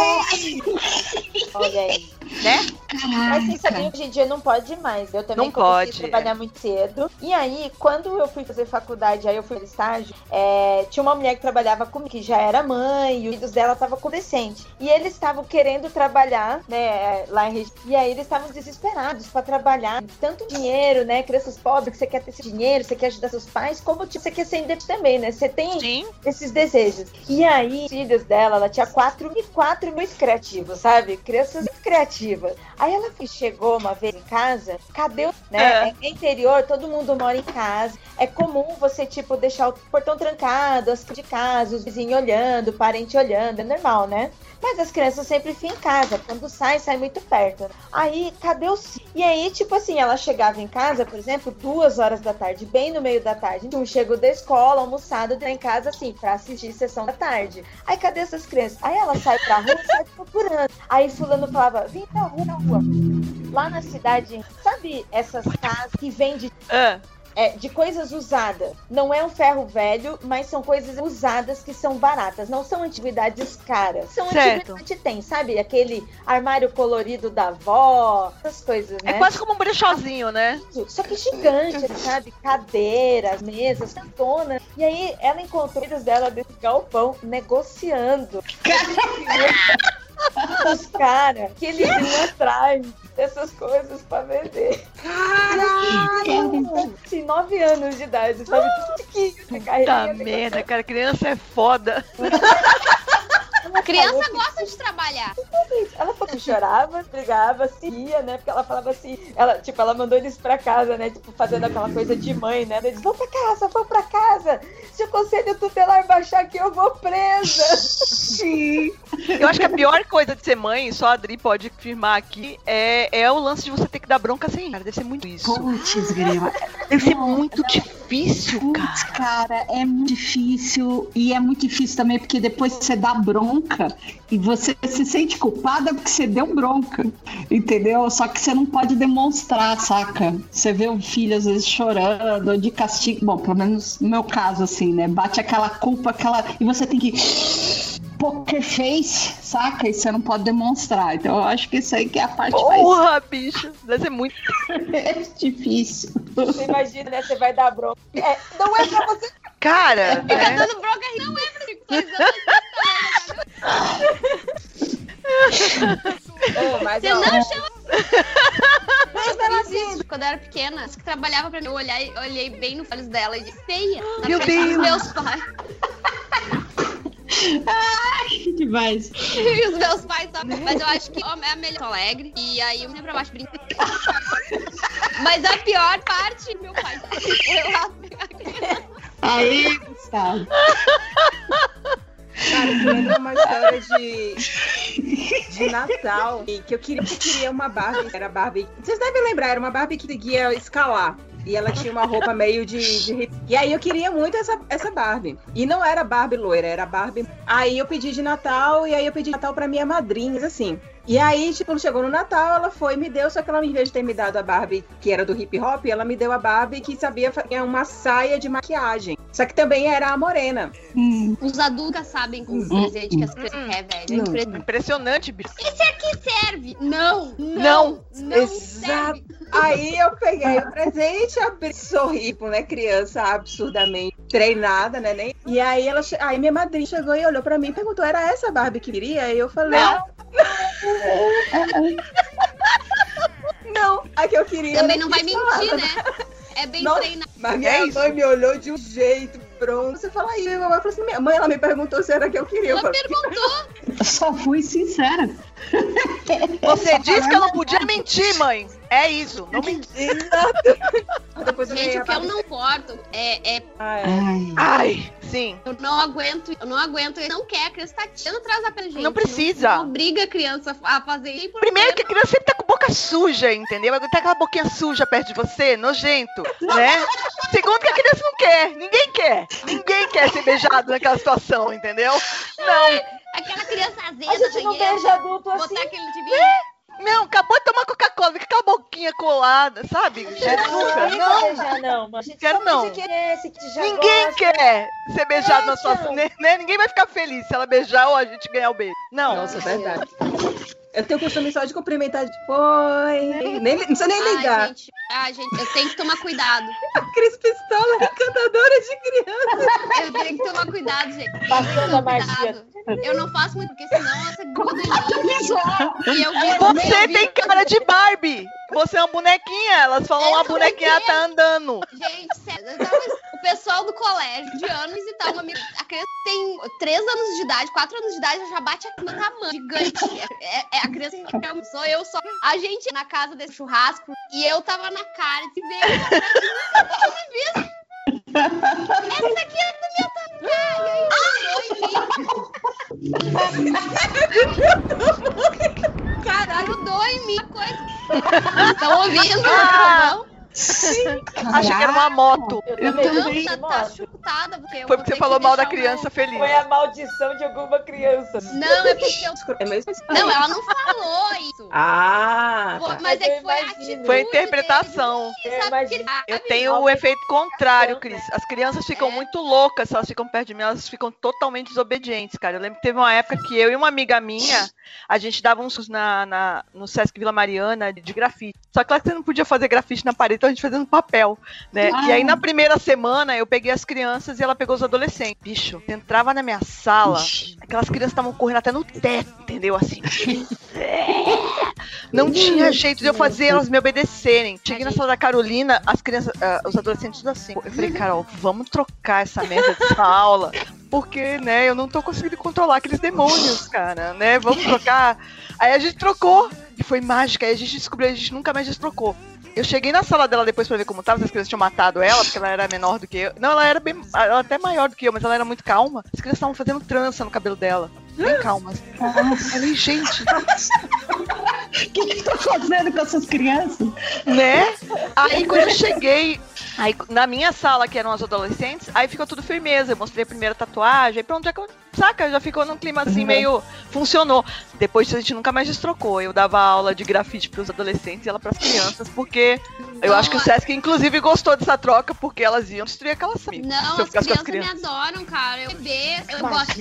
Olha aí. Né? Mas caraca. que hoje em dia não pode mais. Eu também Não pode, trabalhar muito cedo. E aí, quando eu fui fazer faculdade, aí eu fui no estágio, é, tinha uma mulher que trabalhava comigo, que já era mãe, e os filhos dela estavam adolescente. E eles estavam querendo trabalhar, né, lá em E aí eles estavam desesperados para trabalhar. Tanto dinheiro, né? Crianças pobres, que você quer ter esse dinheiro, você quer ajudar seus pais, como tipo, você quer ser independente também, né? Você tem Sim. esses desejos. E aí, os filhos dela, ela tinha quatro e quatro muito criativos, sabe? Crianças muito criativas. Aí ela chegou uma vez em casa, cadê o. Né? É. interior, todo mundo mora em casa. É comum você, tipo, deixar o portão trancado, as de casa, os vizinhos olhando, o parente olhando, é normal, né? Mas as crianças sempre ficam em casa. Quando sai, sai muito perto. Aí, cadê o? E aí, tipo assim, ela chegava em casa, por exemplo, duas horas da tarde, bem no meio da tarde. Um chegou da escola, almoçado, tá em casa, assim, pra assistir sessão da tarde. Aí, cadê essas crianças? Aí ela sai pra rua e sai procurando. Aí fulano falava, vem pra rua, na rua. Lá na cidade, sabe essas casas que vendem Ah, é, de coisas usadas. Não é um ferro velho, mas são coisas usadas que são baratas. Não são antiguidades caras. São Certo. antiguidades que tem, sabe? Aquele armário colorido da avó, essas coisas, é né? quase como um brechózinho, né? Só que gigante, sabe? Cadeiras, mesas, cantonas. E aí ela encontrou os filhos dela dentro do galpão negociando. Os caras que eles iam atrás dessas coisas pra vender. Caralho! Assim, nove anos de idade, sabe? Chiquinho, Puta carreirinha, merda, cara, criança é foda. Criança falou de trabalhar. Ela falou que chorava, brigava, se ia, né? Porque ela falava assim, ela, tipo, ela mandou eles pra casa, né? Tipo, fazendo aquela coisa de mãe, né? Eles vão pra casa, vão pra casa. Se o conselho tutelar baixar aqui, eu vou presa. Sim. Eu acho que a pior coisa de ser mãe, só a Adri pode afirmar aqui, é, é o lance de você ter que dar bronca sem cara. Deve ser muito isso. Putz, grila. Deve ser muito difícil, Putz, cara. cara, é muito difícil. E é muito difícil também porque depois você dá bronca e você se sente culpada porque você deu bronca. Entendeu? Só que você não pode demonstrar, saca? Você vê o filho às vezes chorando, de castigo. Bom, pelo menos no meu caso, assim, né? Bate aquela culpa, aquela. E você tem que. Poker face, saca? E você não pode demonstrar. Então eu acho que isso aí que é a parte Porra, bicho. Deve ser muito. mais difícil. Você imagina, né? Você vai dar bronca. É, não é pra você. Cara, Fica né? dando bronca aí. Não é pra mas, Você ó, não chama. Mas Eu ela isso quando eu era pequena. Que trabalhava pra mim, eu olhei, eu olhei bem no olhos dela e disse, feia. Na Meu frente dos Deus. meus pais. Que demais. E os meus pais sabem. Mas eu acho que é a melhor alegre. E aí eu me pra baixo brinco. Mas a pior parte, meu pai. Eu. Aí, Gustavo. Cara, isso lembra uma história de, de Natal. e Que eu queria, eu queria uma Barbie. Era Barbie. Vocês devem lembrar, era uma Barbie que conseguia escalar. E ela tinha uma roupa meio de, de E aí eu queria muito essa, essa Barbie. E não era Barbie loira, era Barbie. Aí eu pedi de Natal, e aí eu pedi de Natal pra minha madrinha, assim. E aí, tipo, chegou no Natal, ela foi e me deu, só que ela, em vez de ter me dado a Barbie que era do hip hop, ela me deu a Barbie que sabia fazer uma saia de maquiagem. Só que também era a morena. Hum, Os adultos sabem com os presentes que as crianças querem, velho. É impressionante. Impressionante, bicho. Esse aqui serve? Não, não, Não. não Exato. serve. Aí eu peguei o presente, abri, sorri né, criança absurdamente treinada, né? Nem... E aí ela, che- aí minha madrinha chegou e olhou pra mim e perguntou: era essa a Barbie que queria? E eu falei: não, a que eu queria. Também não vai mentir, né? É bem Não. treinado. Mas minha É isso. mãe me olhou de um jeito pronto. Você fala aí, minha mãe falou assim: minha mãe, ela me perguntou se era que eu queria. Eu Ela falei, perguntou. eu só fui sincera. Você disse que eu não podia mentir, mãe. É isso. Não menti. Eu Gente, o que eu não importo é, é. Ai. Ai, Sim. Eu não aguento, eu não aguento. Ele não quer, a criança tá tirando atrás da gente. Não precisa. Não, não obriga a criança a fazer isso. Primeiro que a criança sempre tá com boca suja, entendeu? Vai ter aquela boquinha suja perto de você, nojento, né? Segundo que a criança não quer, ninguém quer. Ninguém quer ser beijado naquela situação, entendeu? Não, Aquela criança azeda, A gente não beija adulto botar assim. aquele de não, acabou de tomar Coca-Cola, fica com aquela boquinha colada, sabe? Cheia de açúcar. Não, Não, beijar, não. mano. A gente Quero não. beija quem conhece, que já ninguém gosta. quer ser beijado na É, situação, então. né? né? Ninguém vai ficar feliz se ela beijar ou a gente ganhar o beijo. Não. Nossa, é verdade. Eu tenho o costume só de cumprimentar de foi. Nem, não precisa nem Ai, ligar. gente, ai, gente, eu tenho que tomar cuidado. Cris Pistola, encantadora de criança. Eu tenho que tomar cuidado, gente. Passando a magia. Eu não faço muito, porque senão essa gruda em mim. E eu viro, Você eu tem cara de Barbie. Você é uma bonequinha. Elas falam É, a bonequinha tá andando. Gente, sério, o pessoal do colégio de ano visitar uma amiga. A criança tem 3 anos de idade, 4 anos de idade, ela já bate aqui no tamanho gigante. É, é a criança que sou eu só. A gente na casa desse churrasco e eu tava na cara de ver. Essa aqui é meu tamanho. E aí em mim. Caralho, grudou em mim. a Coisa. Estão ouvindo? Achei que era uma moto. Eu Eu também. também. Tá, tá chutada, porque eu Foi porque você falou mal da criança meu- feliz. Foi a maldição de alguma criança. Não, é porque eu. É mesmo? Não, ela não falou isso. Ah, Pô, tá. Mas é que foi a atitude. Foi a interpretação. dele, Eu? Eu tenho o efeito contrário, Cris. As crianças ficam É. muito loucas se elas ficam perto de mim, elas ficam totalmente desobedientes, cara. Eu lembro que teve uma época que eu e uma amiga minha, a gente dava uns na, na- no Sesc Vila Mariana de grafite. Só que lá que você não podia fazer grafite na parede, então a gente fazia no papel, né? E aí na primeira semana eu peguei as crianças e ela pegou os adolescentes. Bicho, entrava na minha sala, aquelas crianças estavam correndo até no teto, entendeu? Assim. Não tinha jeito de eu fazer elas me obedecerem. Cheguei na sala da Carolina, as crianças, ah, os adolescentes tudo assim. Eu falei, Carol, vamos trocar essa merda dessa aula. Porque, né, eu não tô conseguindo controlar aqueles demônios, cara, né? Vamos trocar. Aí a gente trocou. E foi mágica. Aí a gente descobriu, a gente nunca mais destrocou. Eu cheguei na sala dela depois pra ver como tava, as crianças tinham matado ela, porque ela era menor do que eu. Não, ela era bem. Ela era até maior do que eu, mas ela era muito calma. As crianças estavam fazendo trança no cabelo dela. Bem calmas. Eu falei, gente, O que que tá fazendo com essas crianças? né? Aí quando eu cheguei, aí na minha sala, que eram as adolescentes, aí ficou tudo firmeza. Eu mostrei a primeira tatuagem, aí pronto, já, saca, já ficou num clima assim meio. Funcionou. Depois disso a gente nunca mais destrocou. Eu dava aula de grafite pros adolescentes e ela pras crianças, porque eu acho que o Sesc, inclusive, gostou dessa troca, porque elas iam destruir aquela sala. Não, as ficasse com as crianças, me adoram, cara. Eu bebê, eu gosto.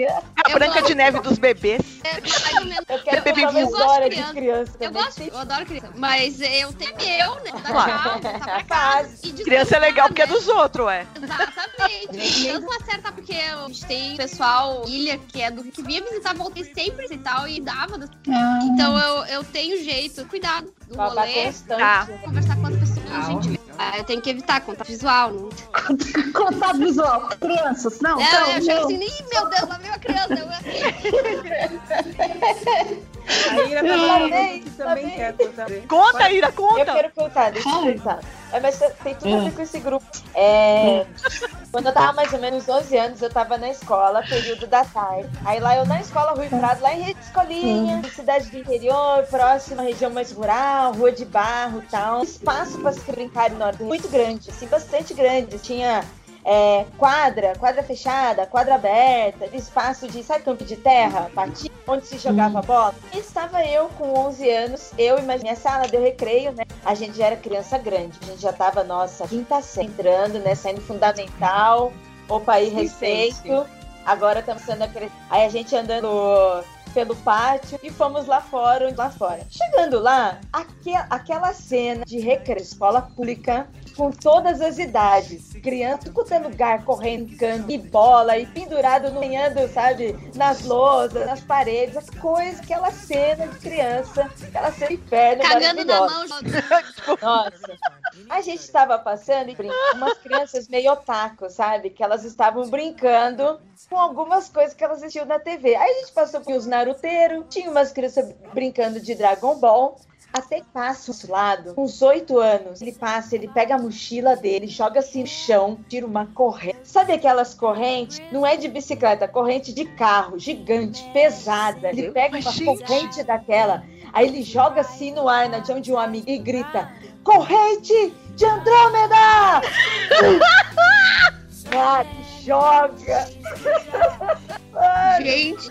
A eu Branca de gosto. Neve dos bebês. É, menos. Eu quero Bebê. Eu gosto história de de criança. criança Eu também. gosto, eu adoro criança. Mas eu tenho meu, né? Dar Claro. pra Faz. casa. e Criança é legal porque é descansar, dos outros, é. né? Exatamente. Tanto uma certa porque a gente tem pessoal, ilha, que é do que vinha visitar, voltei sempre e tal, e dava. Ah, Então eu, eu tenho jeito. Cuidado do Babá rolê. Tá. Conversar com as pessoas, gente. Ah, eu tenho que evitar contato visual. Não. Contato visual. Crianças, não. É, não, eu chego não. assim, Ih, meu Deus, lá veio a criança. Eu, A Ira tá Também, também também. quer contar. Conta, Ira, Eu conta. quero contar, deixa eu Fala. É, mas tem tudo a ver com esse grupo. É, quando eu tava mais ou menos 11 anos, eu tava na escola, período da tarde. Aí lá eu na escola Rui Prado, lá em Rede Escolinha, cidade do interior, próxima, região mais rural, rua de barro e tal. Espaço pra se brincar na hora do muito grande, assim, bastante grande. Tinha é, quadra, quadra fechada, quadra aberta, espaço de, sabe, campo de terra, patins, onde se jogava bola. E estava eu com 11 anos, eu e minha sala deu recreio, né? A gente já era criança grande, a gente já tava, nossa, quinta série, entrando, né, saindo fundamental, opa aí, respeito. Agora estamos sendo. Aí a gente andando pelo pátio e fomos lá fora, lá fora. Chegando lá, aque- aquela cena de recreio, escola pública, com todas as idades. Criança, é lugar, correndo, brincando, e bola, e pendurado no banhando, sabe? Nas lousas, nas paredes, as coisas, aquela cena de criança, aquela cena de inferno cagando na mão. Nossa. A gente estava passando e umas crianças meio otaku, sabe? Que elas estavam brincando com algumas coisas que elas assistiam na TV. Aí a gente passou por os naruteiros, tinha umas crianças brincando de Dragon Ball. Até passa um lado, com uns oito anos, ele passa, ele pega a mochila dele, joga assim no chão, tira uma corrente. Sabe aquelas correntes? Não é de bicicleta, corrente de carro, gigante, pesada. Ele pega uma corrente daquela, aí ele joga assim no ar, na direção de um amigo e grita: Corrente de Andrômeda! Que joga! Mano, Gente,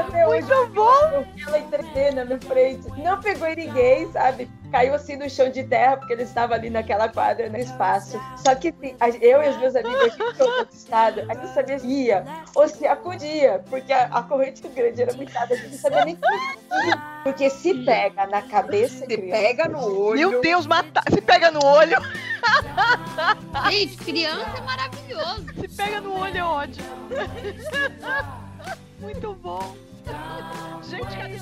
até hoje. Muito bom! Ela entreter na minha frente. Não pegou ninguém, sabe? Caiu assim no chão de terra, porque ele estava ali naquela quadra, no espaço. Só que assim, eu e os meus amigos, a gente ficou assustada. A gente não sabia se ia ou se acudia, porque a, a corrente grande era muito alta. A gente não sabia nem como ia. Porque se pega na cabeça, Se criança, pega no olho. Meu Deus, mata... se pega no olho. gente, criança é maravilhoso. Se pega no olho é ótimo. Muito bom. Gente, cadê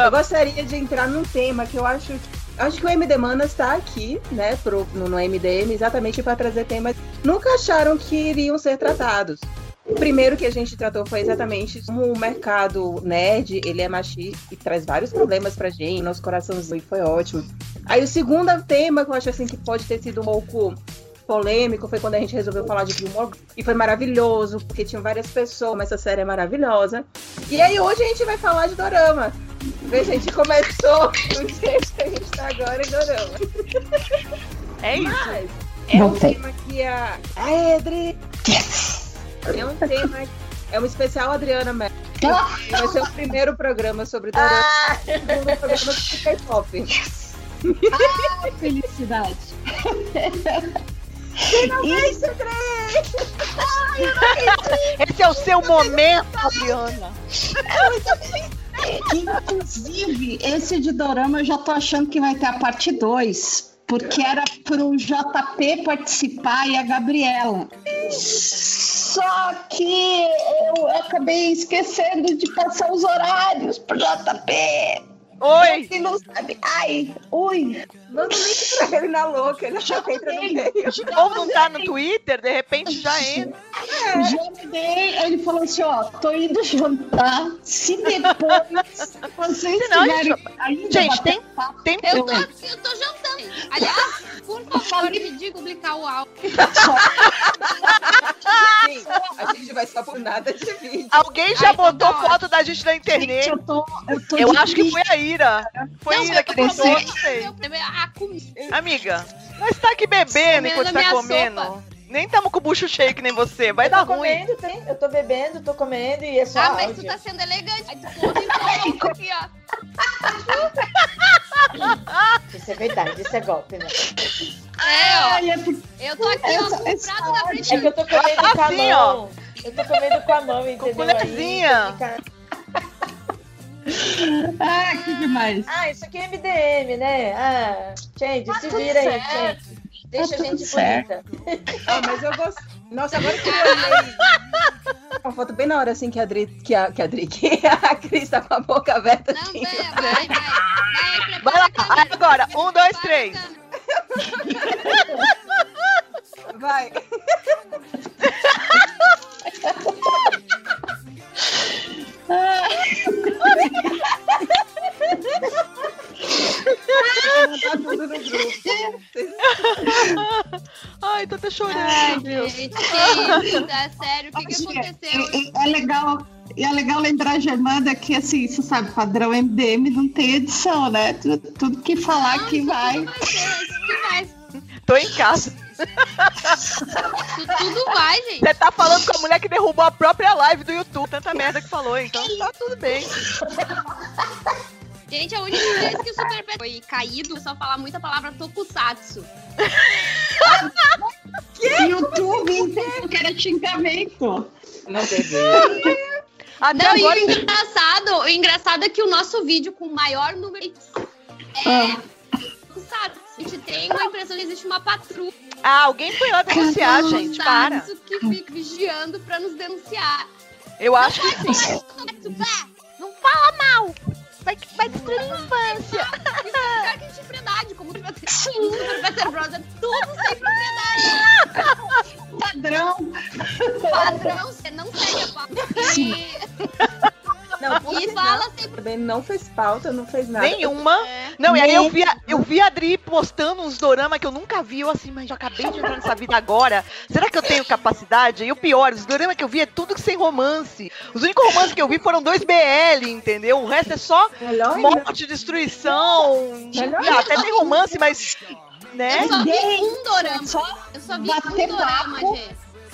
Eu gostaria de entrar num tema que eu acho. Acho que o MD Manas está aqui, né, pro, no, no MDM, exatamente para trazer temas que nunca acharam que iriam ser tratados. O primeiro que a gente tratou foi exatamente como o mercado nerd, ele é machista e traz vários problemas pra gente, nosso coraçãozinho, foi ótimo. Aí o segundo tema que eu acho assim que pode ter sido um pouco polêmico foi quando a gente resolveu falar de Gilmore e foi maravilhoso, porque tinham várias pessoas, mas essa série é maravilhosa. E aí hoje a gente vai falar de dorama. Veja, a gente começou do jeito que a gente tá agora em dorama. É isso. Mas é um Voltei. tema que a. A Edri! É um tema. É um especial Adriana Mello. Vai ser o primeiro programa sobre dorama. O segundo programa sobre K-pop. Felicidade. Isso, Adri! Esse é o seu momento, Adriana. Inclusive, esse de Dorama eu já tô achando que vai ter a parte 2. Porque era pro JP participar e a Gabriela. Só que eu acabei esquecendo de passar os horários pro JP. Oi. E não sabe. Ai, ui. Manda o link pra ele na louca, ele já entra no meio. Ou não tá no Twitter, de repente já entra. Já me dei, ele falou assim, ó, tô indo jantar. Se depois vocês Se não, tiverem gente, ainda gente, tem- papo, Tem Eu tô aqui, eu tô jantando. Aliás, por favor, me diga publicar o áudio. Sim, a gente vai só por nada de vídeo. Alguém já Ai, botou foto da gente na Gente, internet. eu tô, eu tô Eu acho que foi a Ira. Foi a Não, Ira que a comida. Amiga, nós tá aqui bebendo Comendo enquanto tá comendo. sopa. Nem tamo com o bucho cheio que nem você. Vai eu dar ruim. comendo, tem? Eu tô bebendo, tô comendo e é só Ah, mas tu tá sendo elegante. Aí tu aqui, ó. Isso é verdade, isso é golpe, né? É, ó. Ai, é Eu tô aqui, ó, com prato na frente. É que eu tô comendo com a Assim, mão. Eu tô comendo com a mão, entendeu? colherzinha. Aí Ah, que demais. Ah, isso aqui é MDM, né? Ah, gente, Tá se vira aí, certo. gente. Deixa Tá a gente bonita. Ah, mas eu gosto. Nossa, agora que eu olhei. Uma foto bem na hora assim que a Adri, que a, que a Adri, que a Cris tá com a boca aberta. Não, assim. vai, vai, vai. Vai, Vai lá, agora. Um, dois, três. Vai. Vou mandar tudo no grupo. Ai, tô até chorando. Ai, gente, que isso? É sério, o que, que aconteceu? É, é legal. E é legal lembrar, Germanda, que assim, você sabe, padrão MDM não tem edição, né? Tudo, tudo que falar que vai. Tudo vai ser, que vai. Tô em casa. Tu- Tudo vai, gente. Você tá falando com a mulher que derrubou a própria live do YouTube. Tanta merda que falou, então tá tudo bem. Gente, a única vez que o Super Pet foi caído, só falar muita palavra tokusatsu. YouTube entendeu que era xingamento. Não teve. Até Não, agora. e o engraçado, o engraçado é que o nosso vídeo com o maior número de Ah. tokusatsu. A gente tem uma impressão que existe uma patrulha Ah, alguém foi lá denunciar, gente. Para. que fica vigiando pra nos denunciar. Eu acho que sim. Não fala mal. Vai, vai destruir a infância. Isso é carga de propriedade, como o Bros. É tudo sem propriedade. Padrão. Padrão, você não segue a pauta. E, Não, e fala não? sem Também não fez pauta, não fez nada. Nenhuma. Não, e aí eu vi, a, eu vi a Adri postando uns dorama que eu nunca vi. Eu assim, mas eu acabei de entrar nessa vida agora. Será que eu tenho capacidade? E o pior, os dorama que eu vi é tudo sem romance. Os únicos romances que eu vi foram dois BL, entendeu? O resto é só Melhor ainda. morte, destruição. Melhor Ah, até tem romance, mas. Né? Eu só vi um dorama. Só Eu só vi um dorama, papo.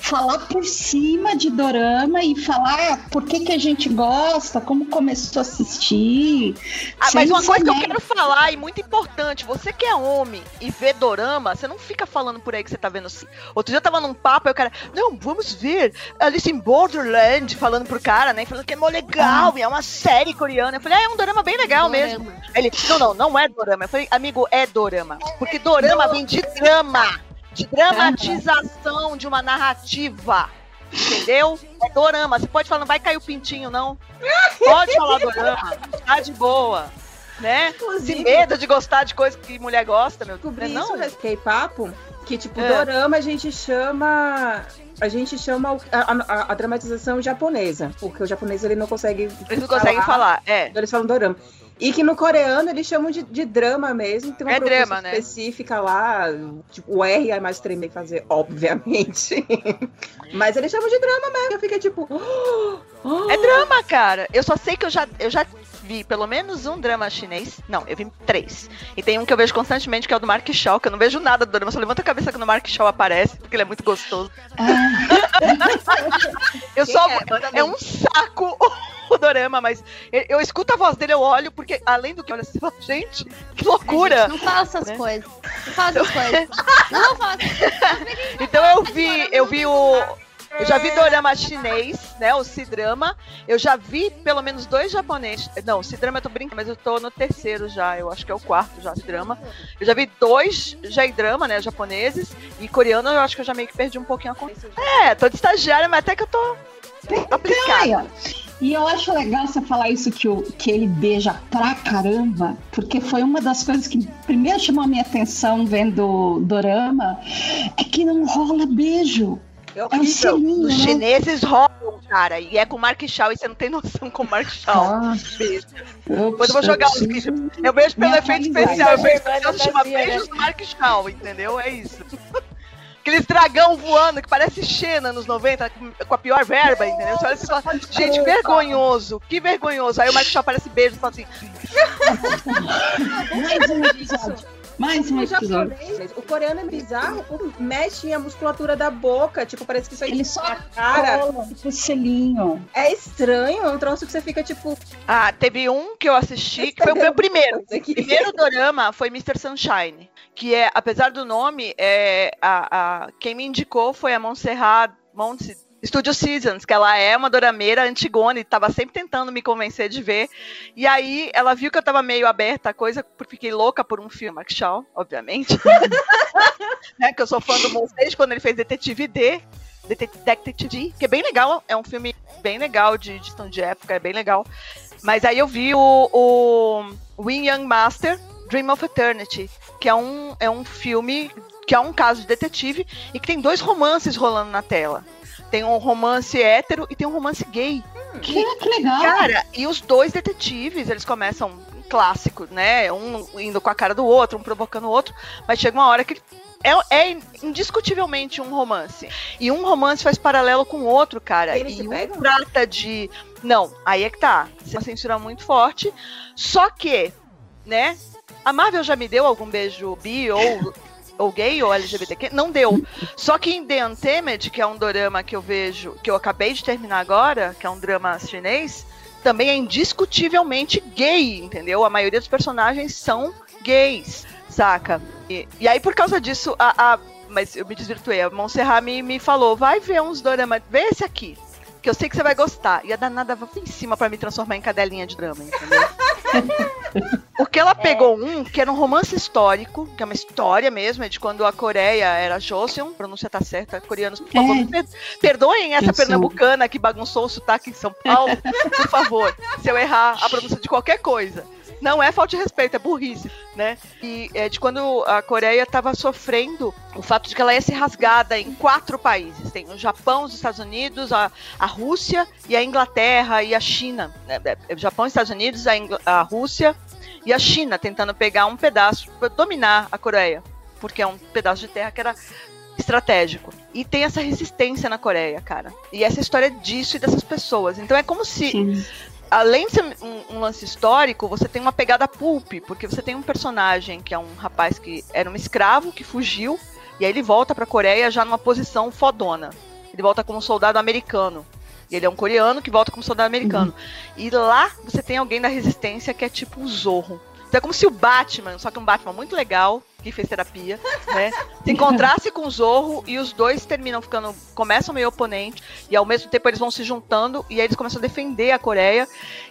Falar por cima de dorama e falar por que, que a gente gosta, como começou a assistir. Ah, mas uma coisa que eu quero falar e muito importante, você que é homem e vê dorama, você não fica falando por aí que você tá vendo assim. Outro dia eu tava num papo e o cara, não, vamos ver Alice in Borderland, falando pro cara, né? Falando que é mó legal, e é uma série coreana. Eu falei, ah, é um dorama bem legal mesmo. Dorama. Aí ele, não, não, não é dorama. Eu falei, amigo, é dorama. Porque dorama vem de drama, de dramatização de uma narrativa. Entendeu? É dorama. Você pode falar, não vai cair o pintinho, não. Pode falar dorama. Tá de boa. Né? Esse Inclusive, medo de gostar de coisa que mulher gosta, meu descobri Não, isso não. K-papo, que tipo, É. dorama a gente chama... A gente chama a, a- a dramatização japonesa, porque o japonês ele não consegue Eles não conseguem falar. É. Então eles falam dorama. E que no coreano eles chamam de, de drama mesmo. Tem uma É drama, né? específica lá. Tipo, o R é mais que fazer, obviamente. Mas eles chamam de drama mesmo. Eu fiquei tipo. "Oh, É drama, cara. Eu só sei que eu já, eu já vi pelo menos um drama chinês. Não, eu vi três. E tem um que eu vejo constantemente, que é o do Mark Shaw, que eu não vejo nada do drama. Só levanta a cabeça quando o Mark Shaw aparece, porque ele é muito gostoso. eu só. É? É um saco o dorama, mas eu, eu escuto a voz dele, eu olho, porque além do que olha assim, gente, que loucura! Gente, não fala essas Né? coisas. Não fala essas coisas. Não fala essas coisas. Então eu vi, eu vi o. Eu já vi dorama chinês, né? O C-drama. Eu já vi pelo menos dois japoneses. Não, C-drama eu tô brincando, mas eu tô no terceiro já. Eu acho que é o quarto já, C-drama. Eu já vi dois J-drama, né? Japoneses. E coreano eu acho que eu já meio que perdi um pouquinho a conta. É, tô de estagiária, mas até que eu tô aplicada. E eu acho legal você falar isso que, o, que ele beija pra caramba, porque foi uma das coisas que primeiro chamou a minha atenção vendo Dorama, é que não rola beijo. É É um horrível. selinho, Os né? chineses roubam, cara. E é com o Mark Shaw, e você não tem noção com o Mark Shaw. Ah, Beijo. eu, Depois eu vou jogar os preciso- Eu vejo pelo efeito especial. Eu vejo que chama fantasia, né? Beijos do Mark Shaw, entendeu? É isso. Aqueles dragão voando que parece Xena nos 90, com- a pior verba, entendeu? Você olha assim e fala, gente, vergonhoso, que vergonhoso. Aí o Mark Shaw parece beijo e fala assim, Mais um episódio. Mais um O episódio. japonês, o coreano é bizarro, mexe a musculatura da boca, tipo, parece que isso aí Ele só a cara. cola com selinho. É estranho, é um troço que você fica tipo. ah, teve um que eu assisti, que foi o meu primeiro. O primeiro dorama foi Mr. Sunshine, que é, apesar do nome, é, a, a- quem me indicou foi a Montserrat Monte, Studio Seasons, que ela é uma dorameira antigona e tava sempre tentando me convencer de ver. E aí ela viu que eu tava meio aberta a coisa, porque fiquei louca por um filme, Shaw, obviamente. né, que eu sou fã do Mon desde quando ele fez Detetive D. Detective D, que é bem legal, é um filme bem legal de de gestão de época, é bem legal. Mas aí eu vi o, o Win Young Master, Dream of Eternity, que é um, é um filme que é um caso de detetive e que tem dois romances rolando na tela. Tem um romance hétero e tem um romance gay. Que, que legal. Cara, e os dois detetives, eles começam clássicos, né? Um indo com a cara do outro, um provocando o outro, mas chega uma hora que é, é indiscutivelmente um romance. E um romance faz paralelo com o outro, cara. Eles e um pegam? trata de. Não, aí é que tá. Uma censura muito forte. Só que, né? A Marvel já me deu algum beijo bi ou, ou gay ou LGBTQ? Não deu. Só que em The Untamed, que é um dorama que eu vejo, que eu acabei de terminar agora, que é um drama chinês, também é indiscutivelmente gay, entendeu? A maioria dos personagens são gays, saca? E, e aí, por causa disso, a, a mas eu me desvirtuei. A Montserrat me, me falou: vai ver uns doramas, vê esse aqui. Que eu sei que você vai gostar. E a danada vai em cima para me transformar em cadelinha de drama, entendeu? Porque ela pegou um que era um romance histórico, que é uma história mesmo, é de quando a Coreia era Joseon, a pronúncia tá certa, coreanos, por favor, É. per- perdoem essa Joseon. pernambucana que bagunçou o sotaque em São Paulo, por favor, se eu errar a pronúncia de qualquer coisa. Não é falta de respeito, é burrice, né? E é de quando a Coreia estava sofrendo o fato de que ela ia ser rasgada em quatro países. Tem o Japão, os Estados Unidos, a, a Rússia e a Inglaterra e a China. É, é, é o Japão, os Estados Unidos, a, Ingl- a Rússia e a China tentando pegar um pedaço para dominar a Coreia, porque é um pedaço de terra que era estratégico. E tem essa resistência na Coreia, cara. E essa história disso e dessas pessoas. Então é como se Sim. Além de ser um, um lance histórico, você tem uma pegada pulp, porque você tem um personagem que é um rapaz que era um escravo que fugiu e aí ele volta pra Coreia já numa posição fodona. Ele volta como soldado americano. E ele é um coreano que volta como soldado americano. E lá você tem alguém da resistência que é tipo o Zorro. Então é como se o Batman, só que um Batman muito legal, que fez terapia, né? Se encontrasse com o Zorro e os dois terminam ficando. começam meio oponente, e ao mesmo tempo eles vão se juntando e aí eles começam a defender a Coreia.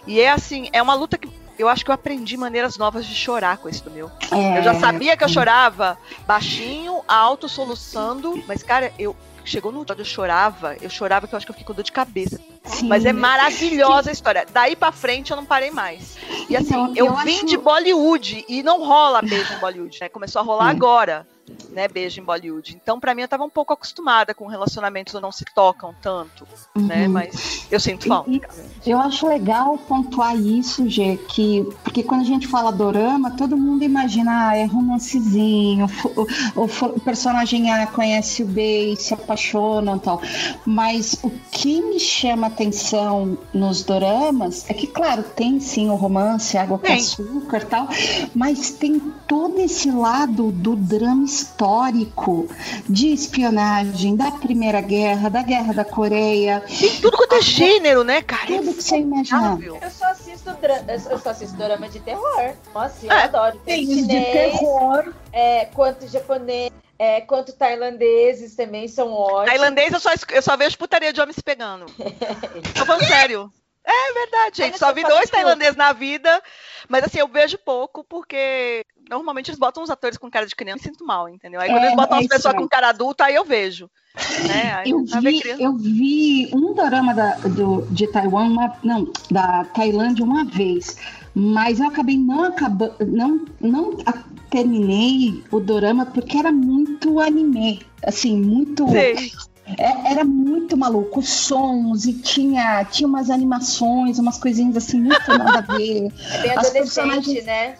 E é assim, é uma luta que. Eu acho que eu aprendi maneiras novas de chorar com esse do meu. É, Eu já sabia que eu chorava baixinho, alto, soluçando, mas, cara, eu. Chegou no dia eu chorava, eu chorava que eu acho que eu fiquei com dor de cabeça. sim. Mas é maravilhosa a história. Daí pra frente eu não parei mais. E assim, Então, eu, eu vim acho- de Bollywood e não rola beijo em Bollywood, né? Começou a rolar Hum. agora, né? Beijo em Bollywood. Então, pra mim, eu tava um pouco acostumada com relacionamentos que não se tocam tanto, né? Uhum. Mas eu sinto falta. E- Eu acho legal pontuar isso, Gê, que porque quando a gente fala dorama, todo mundo imagina, ah, é romancezinho, o, o o personagem A conhece o B e se apaixonam e tal. Mas o que me chama atenção nos doramas é que, claro, tem sim o romance, água com Tem. açúcar e tal, mas tem todo esse lado do drama histórico, de espionagem, da Primeira Guerra, da Guerra da Coreia, Tem tudo quanto é gênero, né, cara? tudo que você imaginar. Eu só assisto dra- eu só assisto drama de terror. Nossa, eu É, adoro. Tem os de chinês, terror. é, quanto japonês, é, quanto tailandeses também são ótimos. Tailandês eu só, eu só vejo putaria de homem se pegando. Tô falando sério. É verdade, gente. Só vi dois tailandeses na vida. Mas assim, eu vejo pouco porque normalmente eles botam uns atores com cara de criança e sinto mal, entendeu? Aí quando É, eles botam é as pessoas com cara adulta, aí eu vejo. Né? Aí Eu vi, eu vi um dorama da, do, de Taiwan, uma, não, da Tailândia uma vez, mas eu acabei não acabando, não, não a- terminei o dorama porque era muito anime, assim, muito, Sei. é- era muito maluco, os sons e tinha, tinha umas animações, umas coisinhas assim muito nada a ver. É bem As adolescente, personagens- né?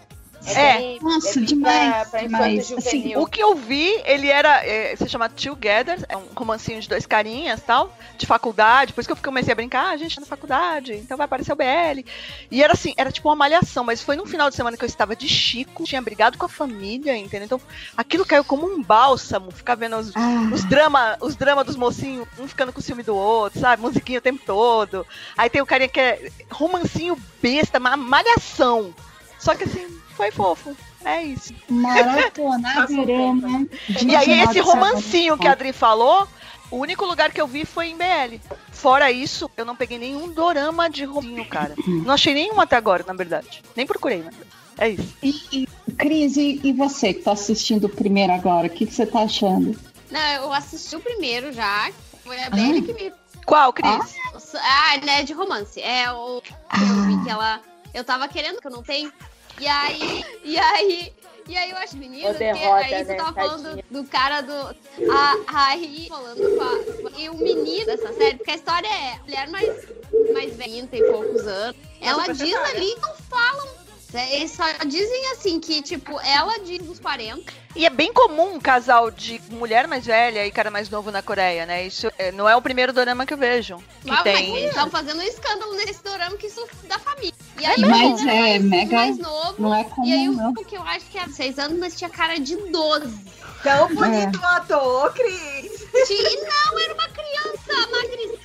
É. bem- Nossa, bem demais, Pra, pra demais. Assim. O que eu vi, ele era. É, se chama Together, é um romancinho de dois carinhas tal, de faculdade. Por isso que eu comecei a brincar, ah, a gente tá na faculdade, então vai aparecer o BL. E era assim, era tipo uma malhação, mas foi num final de semana que eu estava de Chico, tinha brigado com a família, entendeu? Então aquilo caiu como um bálsamo, ficar vendo os, Ah, os drama, os drama dos mocinhos, um ficando com ciúme do outro, sabe? Musiquinha o tempo todo. Aí tem o carinha que é romancinho besta, uma malhação. Só que assim, foi fofo. É isso. maratonar Passou dorama. de E aí, esse semana. romancinho que a Adri falou, o único lugar que eu vi foi em BL. Fora isso, eu não peguei nenhum dorama de romancinho, cara. Não achei nenhum até agora, na verdade. Nem procurei, né? É isso. E, e, Cris, e, você que tá assistindo o primeiro agora, o que, que você tá achando? Não, eu assisti o primeiro já. Foi a Belle que me. Qual, Cris? Ah, né, de romance. É o. Eu vi que ela. Eu tava querendo, que eu não tenho. E aí. E aí. E aí eu acho menino, porque derrota, aí você né, tava falando do cara do. A, aí falando com a. E o menino dessa série, porque a história é mulher mais, mais velha, tem poucos anos. Ela diz ali, não falam. Eles só dizem assim que, tipo, ela diz dos 40. E é bem comum um casal de mulher mais velha e cara mais novo na Coreia, né? Isso é, não é o primeiro dorama que eu vejo. Que Mas, tem. mas eles estão fazendo um escândalo nesse dorama que isso da família. E É aí, Mas o é mais, mega- mais novo. Não é E comum, aí, não. o que eu acho que era 6 anos, mas tinha cara de 12. Tão bonito o ator, Cris. E não, era uma criança magricelha.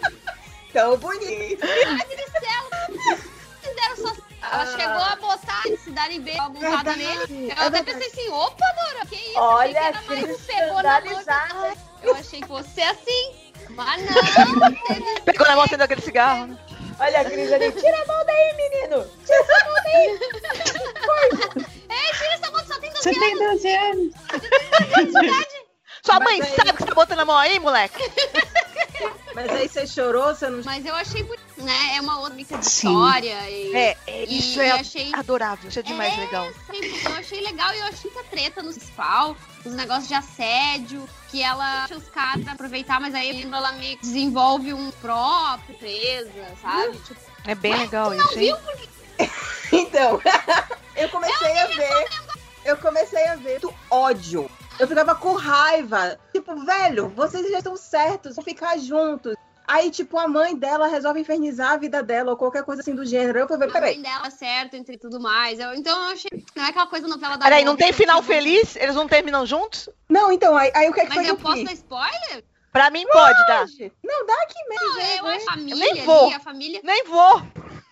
Tão bonito. Magricela, ela chegou a botar se dar em bem, a montada nele. Eu até pensei assim, opa, Nora, que isso? Olha, que era mais pegou na mão. Eu achei que você é assim. Mas não, Pegou na mão tendo aquele cigarro. né? Olha a Cris ali. Tira a mão daí, menino. Tira essa mão daí. Ei, tira essa moto, só tem 12 Você tem 12 anos. Sua Mas mãe aí- sabe que você tá botando a mão aí, moleque? Mas aí você chorou, você não. Mas eu achei bonito, né? É uma outra história. E, É, e- isso e é achei adorável, isso é demais É, legal. sim, Eu achei legal e eu achei muita treta no principal, os negócios de assédio, que ela deixa os caras pra aproveitar, mas aí ela meio que desenvolve um próprio empresa, sabe? Tipo, É bem legal isso, hein? Então, eu comecei a ver. Eu comecei a ver do ódio. Eu ficava com raiva. Tipo, velho, vocês já estão certos, vão ficar juntos. Aí, tipo, a mãe dela resolve infernizar a vida dela ou qualquer coisa assim do gênero. Eu falei, a peraí. mãe dela certo entre tudo mais. Eu- então eu achei. Não é aquela coisa novela da Peraí, não tem final feliz? Eles não terminam juntos? Não, então, aí, aí o que é que Mas foi eu posso dar spoiler? Pra mim pode, dar. Não, dá aqui mesmo. Não, eu né? a família nem vou. ali, a família. Nem vou.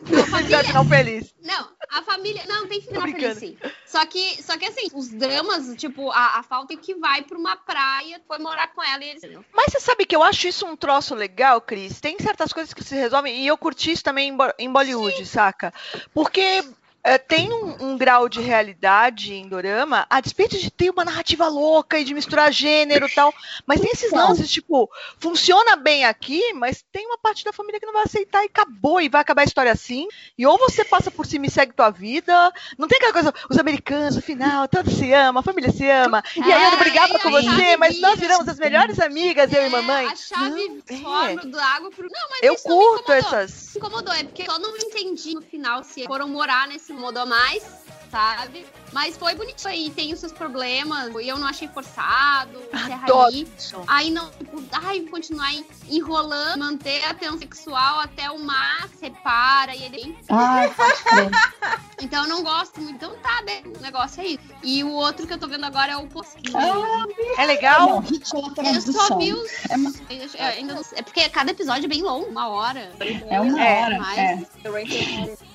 Não, família. final feliz. Não, a família. Não, tem final feliz, sim. Só que, só que assim, os dramas, tipo, a, a falta é que vai pra uma praia, foi morar com ela e eles. Mas você sabe que eu acho isso um troço legal, Cris? Tem certas coisas que se resolvem, e eu curti isso também em, Bo- em Bollywood, saca? Porque é, tem um, um grau de realidade em Dorama, a despeito de ter uma narrativa louca e de misturar gênero e tal, mas tem esses Então. lances, tipo, funciona bem aqui, mas tem uma parte da família que não vai aceitar e acabou, e vai acabar a história assim, e ou você passa por cima e segue tua vida, não tem aquela coisa, os americanos, no final, todos se amam, a família se ama, e aí eu não É, brigava e com você, mas nós vira. viramos as melhores amigas, eu e É, mamãe. A chave Não, é. do água pro. Não, mas Eu isso não me curto incomodou. essas. Me incomodou, é porque eu não entendi no final se foram morar nesse modo a mais, sabe? Mas foi bonito e tem os seus problemas. E eu não achei forçado, Adoro aí. Aí não, tipo, ai, continuar enrolando, manter a tensão sexual até o mar, separa e ele. Ai, pode crer. Então eu não gosto muito. Então tá, né? O negócio é isso. E o outro que eu tô vendo agora é o Posquinho. Ah, É legal? pela eu só vi os. É uma- eu ainda não sei- é porque cada episódio é bem longo, uma hora. É uma É, hora. mas- É.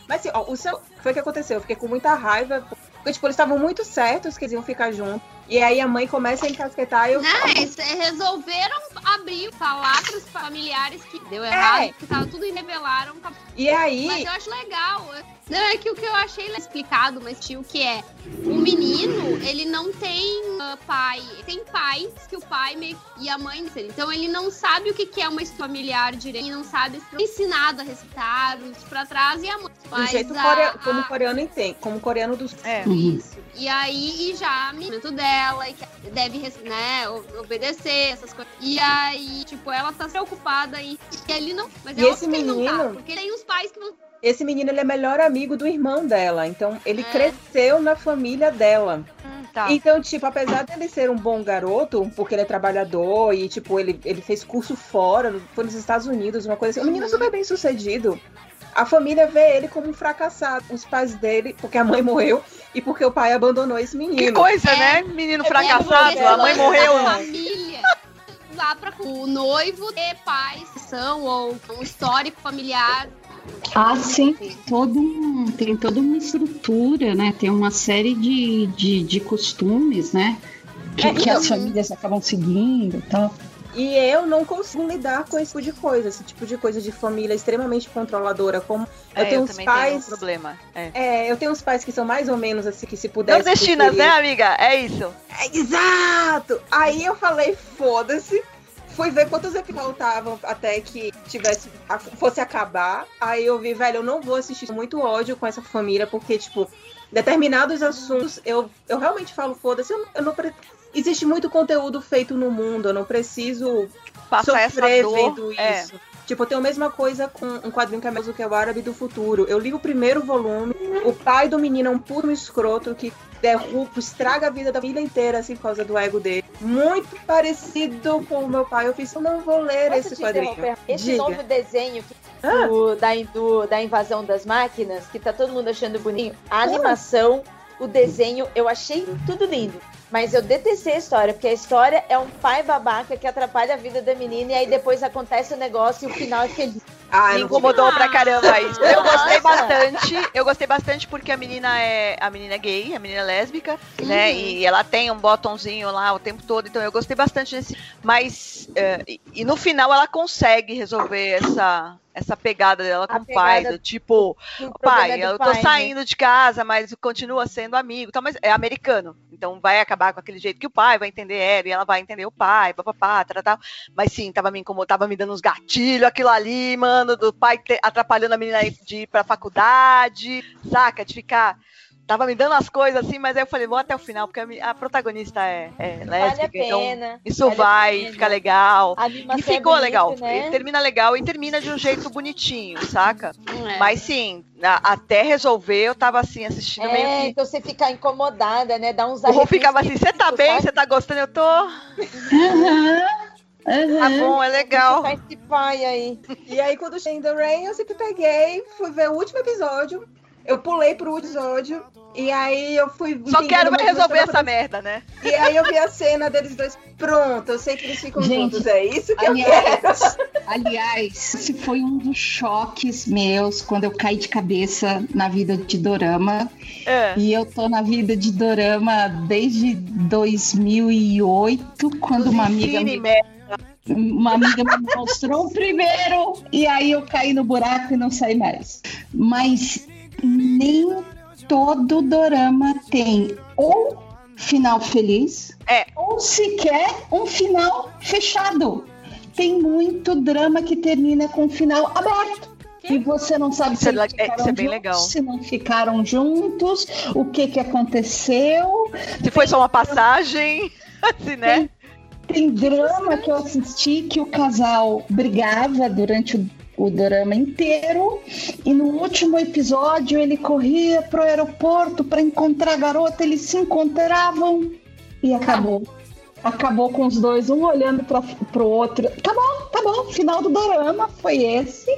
Mas assim, ó, o seu. Foi o que aconteceu. Eu fiquei com muita raiva. Porque, tipo, eles estavam muito certos que eles iam ficar juntos. E aí a mãe começa a encasquetar e eu. Mas é, resolveram abrir, falar pros familiares que deu errado, que tava tudo e revelaram. E aí. Mas eu acho legal. Não, é que o que eu achei explicado, mas tio, que é o menino, ele não tem ah, pai. Tem pais que o pai meio, e a mãe dele. Então ele não sabe o que, que é uma história familiar direito, ele não sabe se foi ensinado a recitar, os pra trás e a mãe. Do jeito a- core- como a- coreano entende. Como coreano dos. É. Uhum. isso. E aí, e já o momento dela, e que deve, né, obedecer, essas coisas. E aí, tipo, ela tá preocupada e, e ele não. Mas E é esse não tá, menino- porque tem os pais que vão. Esse menino, ele é melhor amigo do irmão dela. Então, ele É. cresceu na família dela. Hum, tá. Então, tipo, apesar dele ser um bom garoto, porque ele é trabalhador e, tipo, ele, ele fez curso fora, foi nos Estados Unidos, uma coisa assim. Um menino Uhum. super bem sucedido. A família vê ele como um fracassado. Os pais dele, porque a mãe morreu e porque o pai abandonou esse menino. Que coisa, É. né? Menino É, fracassado, a mãe esse morreu. da Família. Lá pra o noivo ter pais que são ou um histórico familiar. Ah, sim, tem, todo um, tem toda uma estrutura, né? Tem uma série de, de, de costumes, né? Que, É, que então- as famílias acabam seguindo e tal. E eu não consigo lidar com esse tipo de coisa, esse tipo de coisa de família extremamente controladora. Como eu É, tenho eu uns também tenho um pais. problema. É. É, eu tenho uns pais que são mais ou menos assim, que se pudesse. Nordestinas, né, amiga? É isso. É, exato! Aí eu falei, foda-se. Fui ver quantos episódios faltavam até que tivesse fosse acabar. Aí eu vi, velho, eu não vou assistir muito ódio com essa família, porque, tipo, determinados assuntos eu, eu realmente falo, foda-se, eu, eu não pre- Existe muito conteúdo feito no mundo, eu não preciso Passar essa sofrer dor. vendo é. isso. Tipo, eu tenho a mesma coisa com um quadrinho que é mesmo que é o Árabe do Futuro. Eu li o primeiro volume, o pai do menino é um puro escroto que derruba, estraga a vida da família inteira, assim, por causa do ego dele. Muito parecido com o meu pai. Eu fiz, eu não vou ler Posso esse quadrinho. Esse Diga. novo desenho que- Ah. do- da, do- da invasão das máquinas, que tá todo mundo achando bonito, a animação, o desenho, eu achei tudo lindo. Mas eu detestei a história, porque a história é um pai babaca que atrapalha a vida da menina e aí depois acontece o negócio e o final é feliz. Ah, Me não incomodou pra caramba isso. Eu Nossa. gostei bastante. Eu gostei bastante porque a menina é a menina é gay, a menina é lésbica, né? Uhum. E ela tem um botãozinho lá o tempo todo. Então eu gostei bastante desse. Mas é, e, e no final ela consegue resolver essa essa pegada dela com A o pai, do tipo, pai, eu tô pai, né? saindo de casa, mas continua sendo amigo, tá, mas é americano, então vai acabar com aquele jeito que o pai vai entender ela e ela vai entender o pai, papapá, tal, tal. Mas sim, tava me incomodando, tava me dando uns gatilhos, aquilo ali, mano, do pai te- atrapalhando a menina de ir pra faculdade, saca? De ficar. Tava me dando as coisas assim, mas aí eu falei, vou até o final, porque a, a protagonista é, é Vale lésbica, a então pena. isso vale vai pena. ficar legal. E é ficou bonita, legal. né? Termina legal e termina de um jeito bonitinho, saca? É. Mas sim, a- até resolver, eu tava assim, assistindo meio É, que. então você fica incomodada, né? Dá uns O ficava assim, você tá bem? Você tá gostando? Eu tô. Aham. Tá Aham. bom, é legal. Tá esse pai aí. E aí, quando cheguei em The Rain, eu sempre peguei, fui ver o último episódio. Eu pulei pro episódio. E aí eu fui. Só quero mais resolver essa merda, né? E aí eu vi a cena deles dois. Pronto, eu sei que eles ficam Gente, juntos. É isso que eu quero. Aliás, aliás, esse foi um dos choques meus quando eu caí de cabeça na vida de Dorama. É. E eu tô na vida de Dorama desde 2008, quando uma amiga, me, merda. uma amiga me mostrou o primeiro. E aí eu caí no buraco e não saí mais. Mas nem todo Dorama tem ou final feliz, É. ou sequer um final fechado. Tem muito drama que termina com um final aberto. E você não sabe se é é, é bem juntos, legal. se não ficaram juntos, o que que aconteceu. Se foi só uma passagem, assim, né? Tem drama que eu assisti que o casal brigava durante o, o drama inteiro e no último episódio ele corria pro aeroporto para encontrar a garota, eles se encontravam e acabou. Acabou com os dois, um olhando para pro outro. Tá bom, tá bom. Final do dorama foi esse.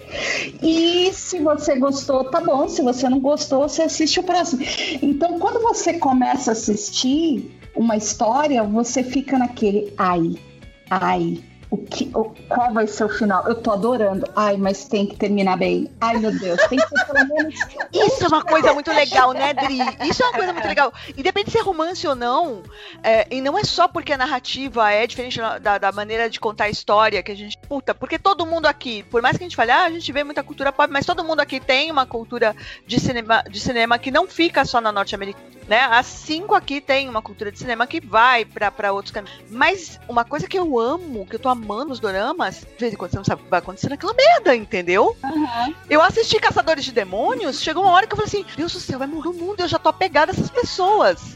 E se você gostou, tá bom. Se você não gostou, você assiste o próximo. Então, quando você começa a assistir uma história, você fica naquele ai, ai. O que, o- qual vai ser o final? Eu tô adorando. Ai, mas tem que terminar bem. Ai, meu Deus, tem que ser pelo menos. Isso é uma coisa muito legal, né, Dri? Isso é uma coisa muito legal. Independente de ser romance ou não, é, e não é só porque a narrativa é diferente da, da maneira de contar a história que a gente. Puta, porque todo mundo aqui, por mais que a gente fale, ah, a gente vê muita cultura pop, mas todo mundo aqui tem uma cultura de cinema, de cinema que não fica só na norte-americana. Né? As cinco aqui tem uma cultura de cinema que vai pra outros caminhos. Mas uma coisa que eu amo, que eu tô amando nos doramas, de vez em quando você não sabe o que vai acontecer naquela merda, entendeu? Eu assisti Caçadores de Demônios, chegou uma hora que eu falei assim, Deus do céu, vai morrer o mundo, eu já tô apegada a essas pessoas.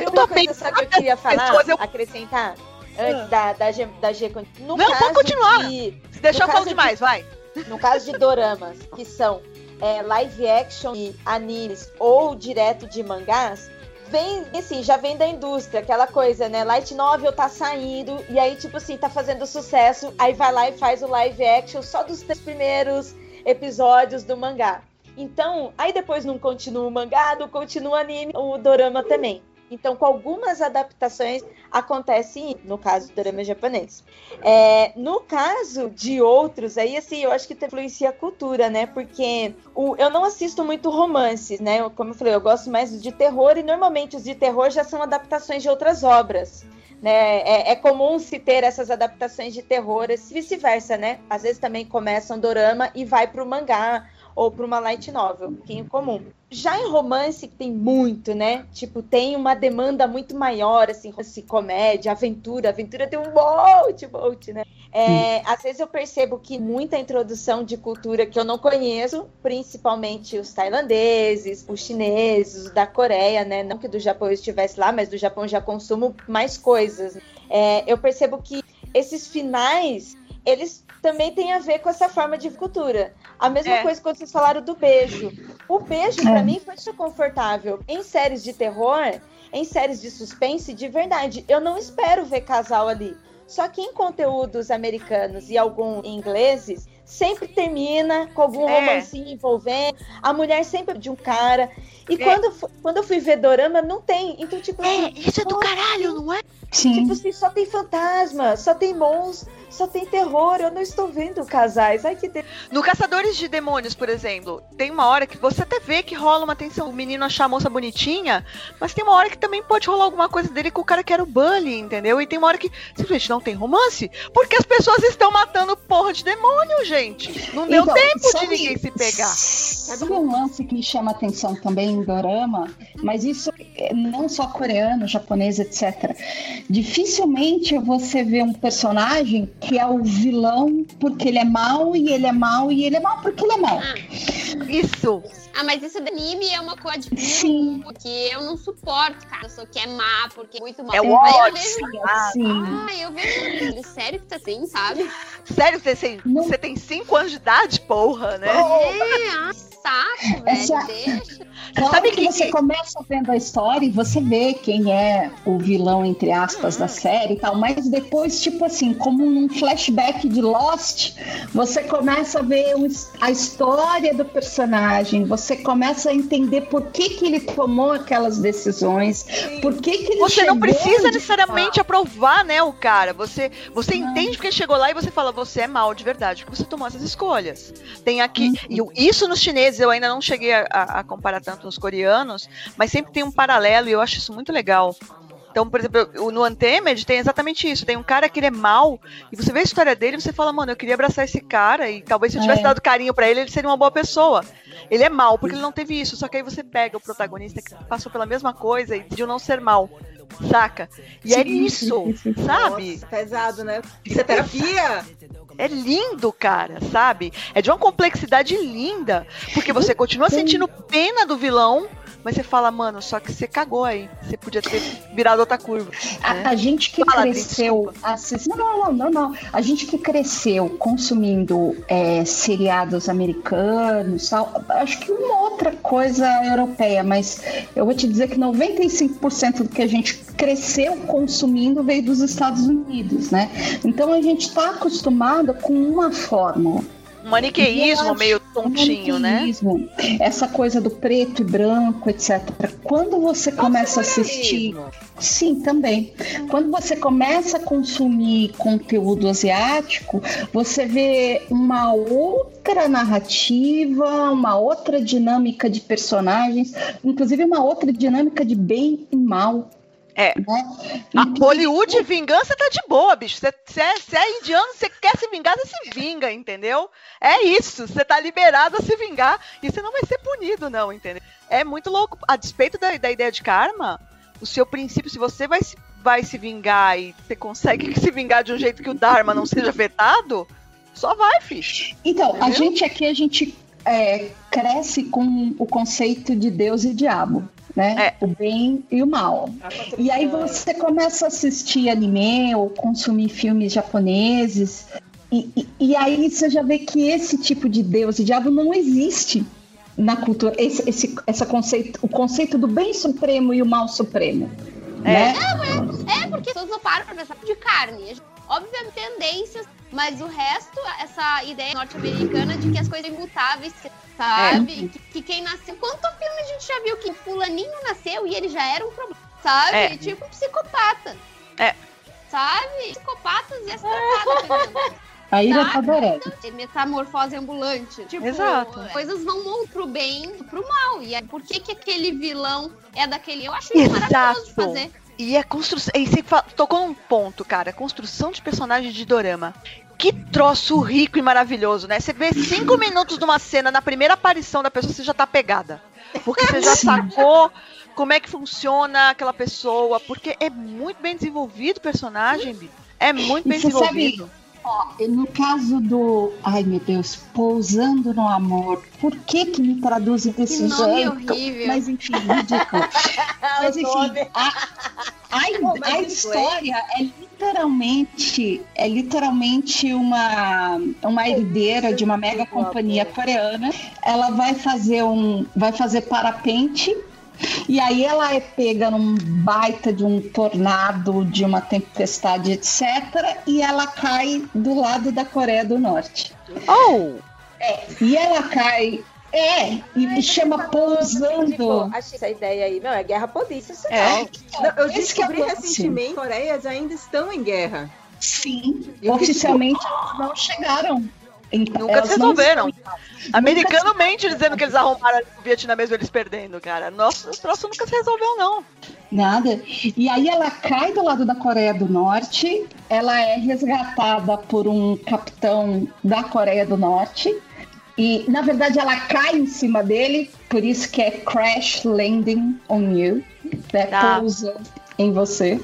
Eu tô coisa, sabe o que eu queria falar? pessoas, eu- Acrescentar? Antes da, da, G, da G. No Não, caso pode continuar. De, Se deixar eu caso demais, vai. no caso de doramas, que são é, live action e animes ou direto de mangás, vem, assim, já vem da indústria, aquela coisa, né? Light novel tá saindo, e aí, tipo assim, tá fazendo sucesso, aí vai lá e faz o live action só dos três primeiros episódios do mangá. Então, aí depois não continua o mangá, não continua o anime, o dorama também. Então, com algumas adaptações, acontece no caso do dorama japonês. É, no caso de outros, aí assim, eu acho que influencia a cultura, né? Porque o, eu não assisto muito romances, né? Eu- Como eu falei, eu gosto mais de terror, e normalmente os de terror já são adaptações de outras obras. Né? É, é comum se ter essas adaptações de terror, e vice-versa, né? Às vezes também começa um dorama e vai pro mangá ou para uma light novel, que é incomum. Já em romance tem muito, né? Tipo, tem uma demanda muito maior, assim, romance, comédia, aventura. Aventura tem um monte, monte, né? É, às vezes eu percebo que muita introdução de cultura que eu não conheço, principalmente os tailandeses, os chineses, da Coreia, né? Não que do Japão eu estivesse lá, mas do Japão eu já consumo mais coisas. É, eu percebo que esses finais, eles também têm a ver com essa forma de cultura. A mesma É. coisa quando vocês falaram do beijo. O beijo, pra É. mim, foi desconfortável. Em séries de terror, em séries de suspense, de verdade, eu não espero ver casal ali. Só que em conteúdos americanos e alguns ingleses, sempre termina com algum É. romancinho envolvendo. A mulher sempre de um cara. E É. quando, quando eu fui ver Dorama, não tem. Então, tipo assim, isso é do caralho, não é? Sim. Tipo assim, só tem fantasma, só tem monstros, só tem terror, eu não estou vendo casais. Ai, que de... No Caçadores de Demônios, por exemplo, tem uma hora que você até vê que rola uma tensão. O menino achar a moça bonitinha, mas tem uma hora que também pode rolar alguma coisa dele com o cara que era o Bully, entendeu? E tem uma hora que simplesmente não tem romance, porque as pessoas estão matando porra de demônio, gente. Não deu Então, tempo de ninguém se pegar. Sabe um lance que chama atenção também em Dorama? Mas isso é não só coreano, japonês, etc. Dificilmente você vê um personagem que é o vilão porque ele é mau e ele é mau e ele é mau porque ele é mau. Isso. Ah, mas isso do anime é uma coisa de Sim. porque eu não suporto, cara. Eu sou que é má, porque é muito mal. É o ódio. vejo. Assim. Ah, eu vejo. Sério que tá assim, sabe? Sério, você tem, Não. você tem cinco anos de idade, porra, né? É, ah, saco, velho. Essa- Deixa. Claro Sabe que que- você começa vendo a história e você vê quem é o vilão, entre aspas, da série e tal, mas depois, tipo assim, como num flashback de Lost, você começa a ver a história do personagem, você começa a entender por que, que ele tomou aquelas decisões, por que, que ele Você não precisa necessariamente aprovar, né, o cara. Você, você Não. entende porque chegou lá e você fala, você é mal de verdade, porque você tomou essas escolhas. Tem aqui, Uhum. e isso nos chineses eu ainda não cheguei a, a- comparar tanto nos coreanos, mas sempre tem um paralelo e eu acho isso muito legal. Então, por exemplo, no Untamed tem exatamente isso. Tem um cara que ele é mal, e você vê a história dele e você fala, mano, eu queria abraçar esse cara, e talvez se eu tivesse É. dado carinho pra ele, ele seria uma boa pessoa. Ele é mal, porque ele não teve isso. Só que aí você pega o protagonista que passou pela mesma coisa e decidiu não ser mal. Saca? E é Sim, isso, sim, sim. sabe? Nossa, pesado, né? Isso é terapia? É lindo, cara, sabe? É de uma complexidade linda. Porque você continua sentindo pena do vilão, mas você fala, mano, só que você cagou aí. Você podia ter virado outra curva. A, né? a gente que Fala, cresceu assistindo. Não, não, não, não. A gente que cresceu consumindo é, seriados americanos, tal, acho que uma outra coisa europeia, mas eu vou te dizer que 95% do que a gente cresceu consumindo veio dos Estados Unidos, né? Então a gente está acostumado com uma fórmula. Um maniqueísmo meio tontinho, né? maniqueísmo, Essa coisa do preto e branco, etc. Quando você começa a assistir. Sim, também. Quando você começa a consumir conteúdo asiático, você vê uma outra narrativa, uma outra dinâmica de personagens, inclusive uma outra dinâmica de bem e mal. É. Né? A Hollywood vingança tá de boa, bicho. Você é, é indiano, você quer se vingar, você se vinga, entendeu? É isso. Você tá liberado a se vingar e você não vai ser punido, não, entendeu? É muito louco. A despeito da, da ideia de karma, o seu princípio, se você vai se, vai se vingar e você consegue se vingar de um jeito que o Dharma não seja afetado, só vai, ficha. Então, a Entendeu? gente aqui, a gente é, cresce com o conceito de Deus e diabo, né? É. O bem e o mal. E aí você começa a assistir anime ou consumir filmes japoneses. E, e- e aí você já vê que esse tipo de Deus e diabo não existe na cultura. Esse, esse essa conceito, o conceito do bem supremo e o mal supremo. É. Né? É, porque as pessoas não param pra pensar de carne. Obviamente, tendências, mas o resto, essa ideia norte-americana de que as coisas são imutáveis, sabe? Que, que quem nasceu. Quanto filme a gente já viu que fulaninho nasceu e ele já era um problema, sabe? É. Tipo um psicopata. É. Sabe? Psicopatas e. A Ilha Tá. Metamorfose ambulante. Tipo, Exato. coisas vão muito pro bem e pro mal. E aí, por que, que aquele vilão é daquele? Eu acho isso Exato. maravilhoso de fazer. E a construção. E você tocou num ponto, cara. Construção de personagem de Dorama. Que troço rico e maravilhoso, né? Você vê cinco minutos de uma cena, na primeira aparição da pessoa, você já tá pegada. Porque você já sacou como é que funciona aquela pessoa. Porque é muito bem desenvolvido o personagem. É muito bem você sabe- desenvolvido. Ó, no caso do. Ai, meu Deus, pousando no amor, por que que me traduzem desse jeito? horrível. Mas enfim, ridículo. Mas enfim, a, a, Pô, mas a história é literalmente, é literalmente uma, uma herdeira de uma mega companhia coreana. Ela vai fazer um. Vai fazer parapente. E aí ela é pega num baita de um tornado, de uma tempestade, etc. E ela cai do lado da Coreia do Norte. Oh! E ela cai. É, e chama pousando. Tipo, achei essa ideia aí. Não, é guerra polícia. Isso É. não. Não, eu Esse é descobri lance. recentemente que Coreias ainda estão em guerra. Sim, oficialmente elas não chegaram. Então, Nunca se resolveram. Americano mente dizendo que eles arrumaram o Vietnã mesmo eles perdendo, cara. Nossa, o troço nunca se resolveu, não. Nada. E aí ela cai do lado da Coreia do Norte, ela é resgatada por um capitão da Coreia do Norte. E, na verdade, ela cai em cima dele, por isso que é crash landing on you. Né? Tá. Pousa em você.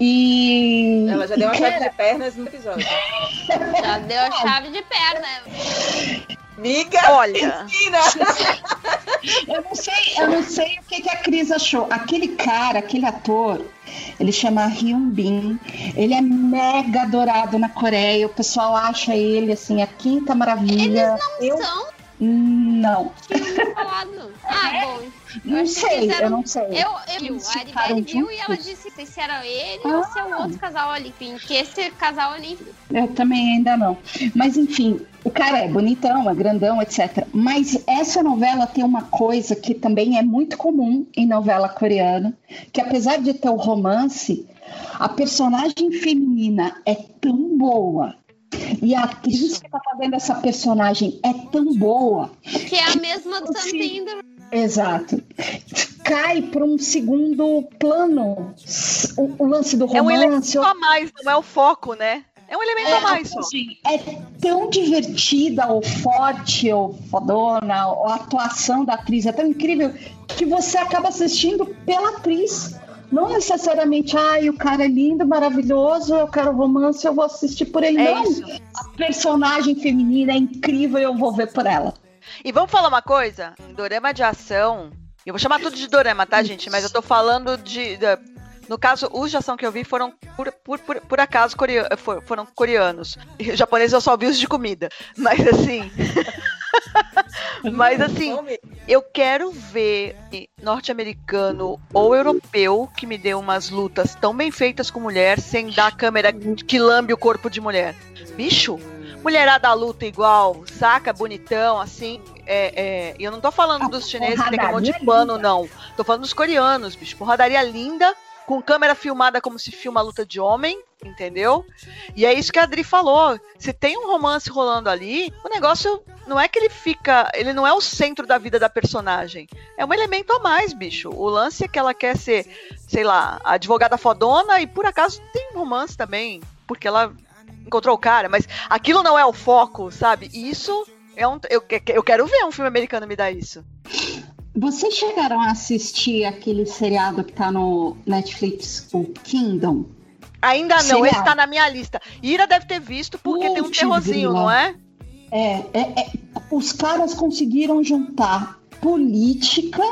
E. Ela já deu uma chave de pernas no episódio. Já deu a chave de perna. Miga! Olha. Ensina! Eu não sei, eu não sei o que, que a Cris achou. Aquele cara, aquele ator, ele chama Hyun Bin. Ele é mega adorado na Coreia. O pessoal acha ele assim a quinta maravilha. Eles não eu são não, falado. Ah, bom. não achei que sei, eu não sei. Eu, eu, Eles a ficaram Aribelle viu e ela juntos? disse se era ele ou se é o outro casal ali. Enfim, que esse casal ali. Eu também ainda não. Mas enfim, o cara é bonitão, é grandão, etc. Mas essa novela tem uma coisa que também é muito comum em novela coreana, que apesar de ter o romance, a personagem feminina é tão boa. E a atriz que tá fazendo essa personagem é tão boa. Que é a mesma do. Santinder. Exato. Cai para um segundo plano. O, o lance do É um romance. elemento a mais, não é o foco, né? É um elemento a mais só. assim, é tão divertida, ou forte, ou fodona, ou a atuação da atriz é tão incrível que você acaba assistindo pela atriz. Não necessariamente, ai, o cara é lindo, maravilhoso, eu quero romance, eu vou assistir por ele. É não, isso. a personagem feminina é incrível, eu vou ver por ela. E vamos falar uma coisa? Em dorama de ação. Eu vou chamar tudo de dorama, tá, gente? Mas eu tô falando de. da- no caso, os de ação que eu vi foram por, por, por, por acaso corea- for- foram coreanos. E os japoneses eu só vi os de comida. Mas assim. Mas assim, eu quero ver norte-americano ou europeu que me dê umas lutas tão bem feitas com mulher sem dar a câmera que lambe o corpo de mulher. Bicho, mulherada luta igual, saca? Bonitão, assim. É, é, e eu não tô falando dos chineses que tem um monte de pano, não. Tô falando dos coreanos, bicho. Porradaria linda, com câmera filmada como se filma a luta de homem, entendeu? E é isso que a Adri falou. Se tem um romance rolando ali, o negócio não é que ele fica. Ele não é o centro da vida da personagem. É um elemento a mais, bicho. O lance é que ela quer ser, sei lá, a advogada fodona e por acaso tem um romance também. Porque ela encontrou o cara, mas aquilo não é o foco, sabe? Isso é um. Eu, eu quero ver um filme americano me dar isso. Vocês chegaram a assistir aquele seriado que tá no Netflix, o Kingdom? Ainda não, Seriado. esse tá na minha lista. Ira deve ter visto porque tem um Putz, terrorzinho, grila. não é? É, é, é, os caras conseguiram juntar política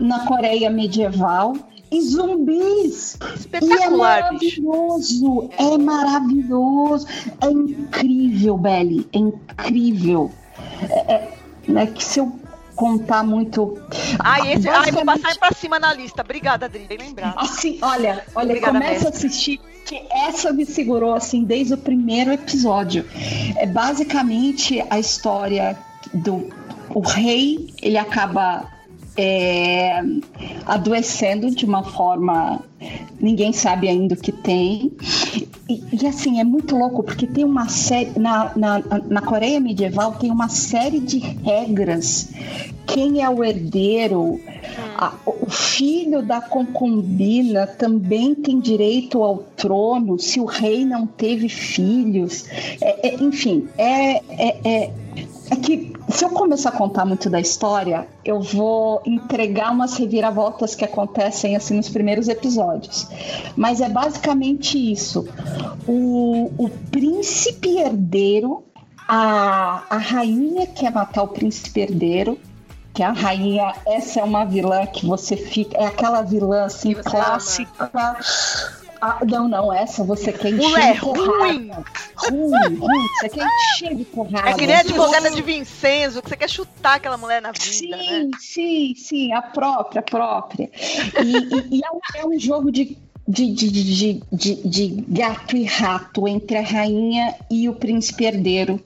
na Coreia medieval e zumbis. E é maravilhoso, é maravilhoso, é incrível, Belly, é incrível. É, é, né, que se eu contar muito. Ai, esse, ai, vou passar pra cima na lista. Obrigada, Adri, bem lembrado. Assim, olha, olha, Obrigada, começa a assistir, que essa me segurou assim desde o primeiro episódio. É basicamente a história do o rei, ele acaba é, adoecendo de uma forma ninguém sabe ainda o que tem. E, e, assim, é muito louco, porque tem uma série. Na, na, na Coreia medieval tem uma série de regras. Quem é o herdeiro? A- o filho da concubina também tem direito ao trono se o rei não teve filhos. É- é- enfim, é, é, é, é que se eu começar a contar muito da história, eu vou entregar umas reviravoltas que acontecem assim nos primeiros episódios. Mas é basicamente isso. O, o príncipe herdeiro, a, a rainha quer matar o príncipe herdeiro. Que a rainha, essa é uma vilã que você fica. É aquela vilã assim, clássica. Ah, não, não, essa você quer encher Mulher de porrada. ruim. Ruim, ruim. Você quer encher de porrada. É que nem a advogada de Vincenzo, que você quer chutar aquela mulher na vida, Sim, né? sim, sim, a própria, a própria. E, e- e é, um, é um jogo de, de, de, de, de, de gato e rato entre a rainha e o príncipe herdeiro.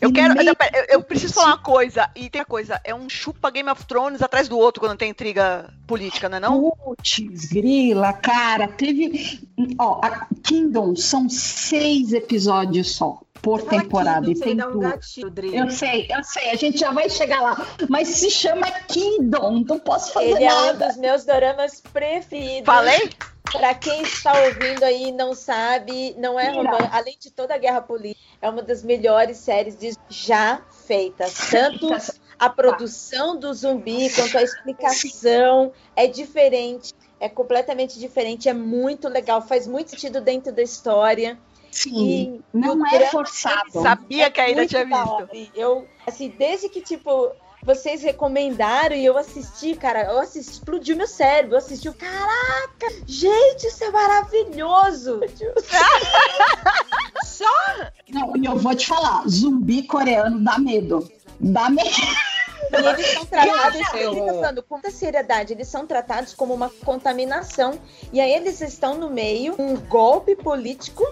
Eu E quero. meio- não, pera, eu, eu preciso falar uma coisa. E tem uma coisa, é um chupa Game of Thrones atrás do outro quando tem intriga política, não é não? Putz, grila, cara, teve. Ó, a Kingdom são seis episódios só por Fala temporada. Kingdom, e tem dá um tudo. gatilho. Eu sei, eu sei, a gente já vai chegar lá. Mas se chama Kingdom, não posso fazer Ele é um nada. dos meus doramas preferidos. Falei? Pra quem está ouvindo aí e não sabe, não é romance. Além de toda a guerra política, é uma das melhores séries de- já feitas. Tanto a produção do zumbi quanto a explicação é diferente. É completamente diferente, é muito legal, faz muito sentido dentro da história. Sim, E não é forçado. Sabia que a Ida muito tinha visto. Eu, assim, desde que, tipo, vocês recomendaram e eu assisti, cara, eu assisti, explodiu meu cérebro. Eu assisti, caraca, gente, isso é maravilhoso. Não, e eu vou te falar, zumbi coreano dá medo. Dá medo. E eles são tratados, falando com muita seriedade, eles são tratados como uma contaminação. E aí eles estão no meio, um golpe político,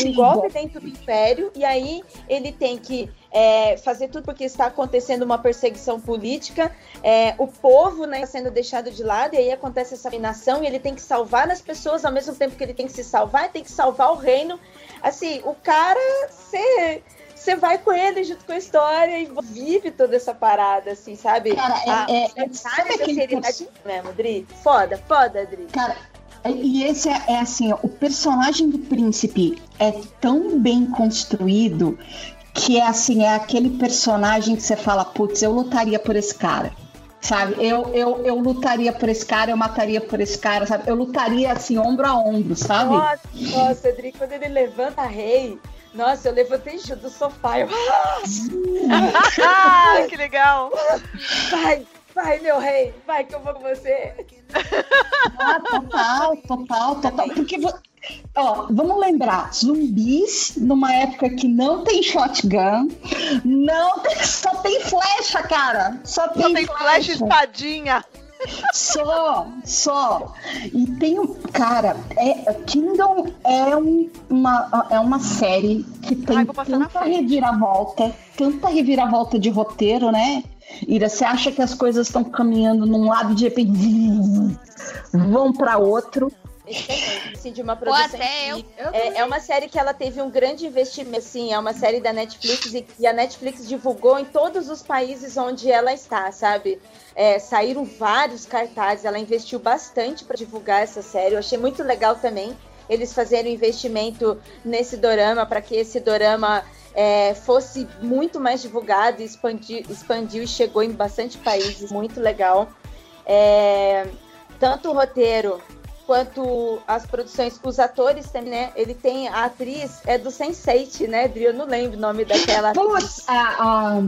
um golpe dentro do império, e aí ele tem que é, fazer tudo porque está acontecendo uma perseguição política, é, o povo né, está sendo deixado de lado, e aí acontece essa dominação, e ele tem que salvar as pessoas ao mesmo tempo que ele tem que se salvar, tem que salvar o reino. Assim, o cara, você. Você vai com ele junto com a história e vive toda essa parada, assim, sabe? Cara, é- A- é- a é- detalhe sabe da aquele seriedade mesmo, Dri. Foda, foda, Dri. Cara, e esse é, é assim, ó, o personagem do príncipe é tão bem construído que é assim, é aquele personagem que você fala, putz, eu lutaria por esse cara. Sabe, eu, eu, eu lutaria por esse cara, eu mataria por esse cara, sabe? Eu lutaria assim, ombro a ombro, sabe? Nossa, nossa, Dri, quando ele levanta rei, nossa, eu levantei junto do sofá. Eu, ah, que legal. vai, vai, meu rei, vai que eu vou com você. Ah, total, total, total. Porque, ó, vamos lembrar, zumbis numa época que não tem shotgun, não tem- só tem flecha, cara. Só tem, Só tem flash e espadinha. Só, só. E tem um. Cara, é, Kingdom é, um- uma, é uma série que tem Ai, tanta reviravolta, tanta reviravolta de roteiro, né? Ira, você acha que as coisas estão caminhando num lado e de repente vão para outro. Excelente, assim, de uma Ou produção. até eu. incrível. É, é uma série que ela teve um grande investimento, assim, é uma série da Netflix e, e a Netflix divulgou em todos os países onde ela está, sabe? É, saíram vários cartazes, ela investiu bastante para divulgar essa série. Eu achei muito legal também eles fazerem um investimento nesse dorama para que esse dorama é, fosse muito mais divulgado e expandiu, expandiu e chegou em bastante países. Muito legal. É, tanto o roteiro quanto as produções, os atores também, né? Ele tem a atriz é do Sense8, né? Eu não lembro o nome daquela atriz. Putz, a, a,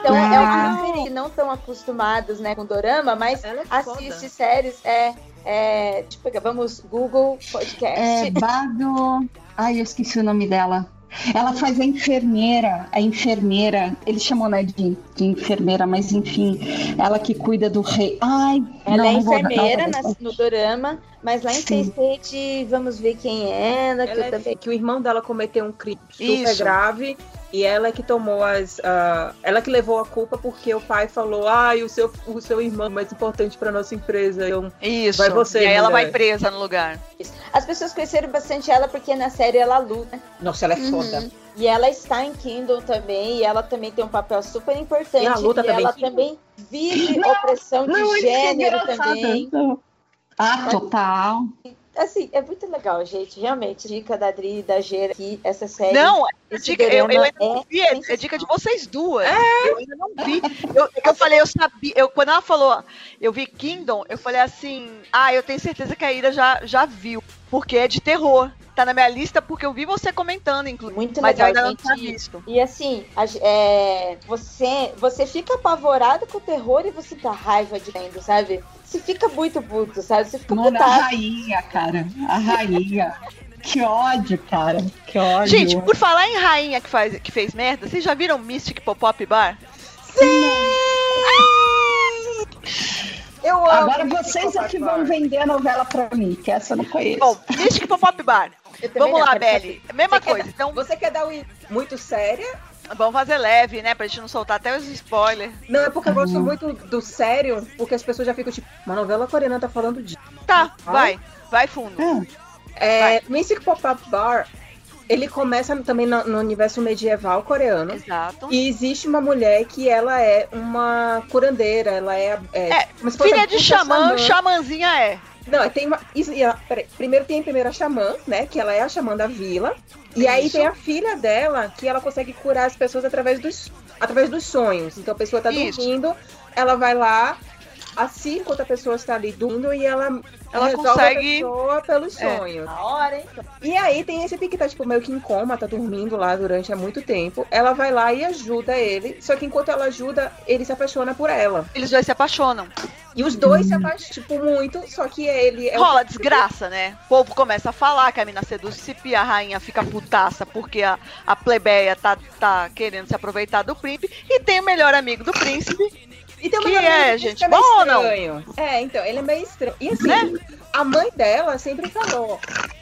Então é Ah. uma referência, não tão acostumados, né, com dorama, mas é assiste foda. séries, é, é, deixa eu pegar, vamos, Google Podcast. é Bado. Ai, eu esqueci o nome dela. Ela faz a enfermeira, a enfermeira, eles chamam né, de, de enfermeira, mas enfim, ela que cuida do rei. Ai, Ela não, é não vou- não enfermeira vou- na- no dorama, mas lá em Sim. Sense8, vamos ver quem é ela, que Ela eu é também... que o irmão dela cometeu um crime super Isso. grave e ela é que tomou as. ah, ela que levou a culpa porque o pai falou: ai, o seu, o seu irmão é mais importante pra nossa empresa. Então, Isso. Vai você, e aí ela vai presa no lugar. As pessoas conheceram bastante ela porque na série ela luta. nossa, ela é Uhum. foda. E ela está em Kindle também, e ela também tem um papel super importante. E a luta e também. ela também vive opressão de Não, isso é gênero engraçado. Ah, total. Assim, é muito legal, gente. Realmente, dica da Adri e da Gera aqui, essa série. Não, é dica, eu, eu ainda não é vi, é, é dica de vocês duas. Eu ainda não vi. Eu, eu falei, eu sabia. Eu, quando ela falou, eu vi Kingdom, eu falei assim, ah, eu tenho certeza que a Ira já, já viu. Porque é de terror. Tá na minha lista porque eu vi você comentando, inclusive. Muito Mas eu legal, ainda não gente. tinha visto. E assim, a é, você, você fica apavorado com o terror e você dá raiva de vendo, sabe? Você fica muito puto, sabe? Você fica Mano, a rainha, cara. A rainha. Que ódio, cara. Que ódio. Gente, por falar em rainha que, faz, que fez merda, vocês já viram Mystic Pop-Up Bar? Eu amo. Agora vocês é que vão vender a novela pra mim, que essa eu não conheço. Bom, Mystic Pop-Up Bar. Vamos lá, Belly. Mesma Você quer coisa. Então, Você quer dar um muito séria Vamos fazer leve, né? Pra gente não soltar até os spoilers. Não, é porque eu gosto muito do sério, porque as pessoas já ficam tipo, uma novela coreana tá falando de. Tá, vai. Vai fundo. É, Mystic Pop-Up Bar, ele começa também no, no universo medieval coreano. Exato. E existe uma mulher que ela é uma curandeira, ela é. é, É, Filha de bruxa xamã, xamãzinha é. Não, tem uma. Isso, peraí, primeiro tem a xamã, né? Que ela é a xamã da vila. E aí Isso. tem a filha dela, que ela consegue curar as pessoas através dos, através dos sonhos. Então a pessoa tá Isso. dormindo, ela vai lá, assim enquanto a pessoa está ali dormindo, e ela, Ela consegue- a pelos É. sonhos. Na hora, hein? E aí tem esse pique que tá tipo meio que em coma, tá dormindo lá durante há muito tempo. Ela vai lá e ajuda ele. Só que enquanto ela ajuda, ele se apaixona por ela. Eles dois se apaixonam. E os dois se apaixonam, tipo, muito, só que ele é o- Rola desgraça, né? O povo começa a falar que a mina seduz e a rainha fica putaça porque a, a plebeia tá, tá querendo se aproveitar do príncipe. E tem o melhor amigo do príncipe. E tem uma Que é, gente? meio Bom ou não? É, então, ele é meio estranho. E assim, Né? a mãe dela sempre falou: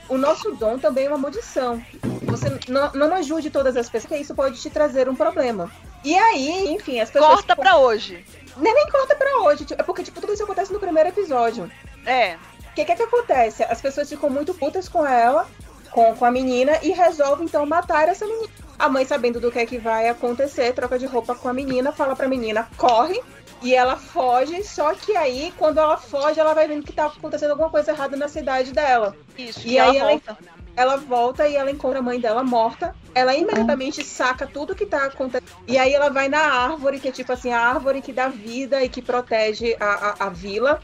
o nosso dom também é uma maldição. Você não, não ajude todas as pessoas, porque isso pode te trazer um problema. E aí, enfim, as pessoas. Corta pra hoje. Nem, nem corta pra hoje. tipo, É porque, tipo, tudo isso acontece no primeiro episódio. É. O que, que é que acontece? As pessoas ficam muito putas com ela, com, com a menina, e resolvem então matar essa menina. A mãe, sabendo do que é que vai acontecer, troca de roupa com a menina, fala pra menina, corre, e ela foge, só que aí, quando ela foge, ela vai vendo que tá acontecendo alguma coisa errada na cidade dela. Isso. E E aí ela ela- volta. Ela volta e ela encontra a mãe dela morta. Ela imediatamente saca tudo que tá acontecendo. E aí ela vai na árvore, que é tipo assim, a árvore que dá vida e que protege a, a, a vila.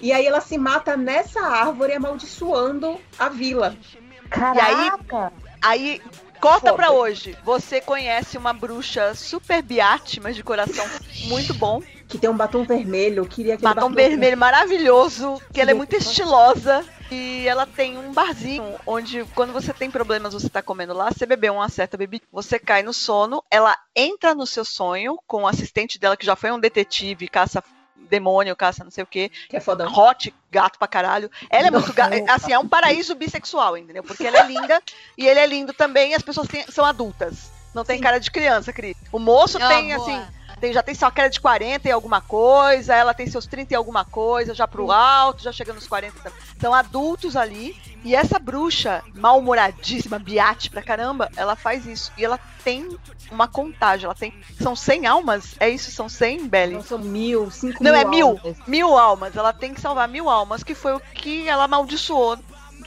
E aí ela se mata nessa árvore, amaldiçoando a vila. Caraca! Aí, corta Foda. pra hoje. Você conhece uma bruxa super biate, mas de coração muito bom. Que tem um batom vermelho. eu Queria aquele Batom vermelho maravilhoso, que ela é muito estilosa. E ela tem um barzinho onde, quando você tem problemas, você tá comendo lá, você bebeu uma certa bebida, você cai no sono, ela entra no seu sonho com o assistente dela, que já foi um detetive, caça demônio, caça não sei o quê, Que é fodão. hot, gato pra caralho. Ela é muito assim, é um paraíso bissexual, entendeu? Porque ela é linda e ele é lindo também, e as pessoas têm- são adultas. Não tem cara de criança, Cris. O moço Ah, tem, boa. assim, tem, já tem sua cara de 40 e alguma coisa, ela tem seus 30 e alguma coisa, já pro alto, já chega nos 40 também. São adultos ali. E essa bruxa, mal-humoradíssima, biate pra caramba, ela faz isso. E ela tem uma contagem, ela tem. São 100 almas? É isso? São 100, Belly? Não são mil, cinco Não, mil. é mil. almas. Mil almas. Ela tem que salvar mil almas, que foi o que ela amaldiçoou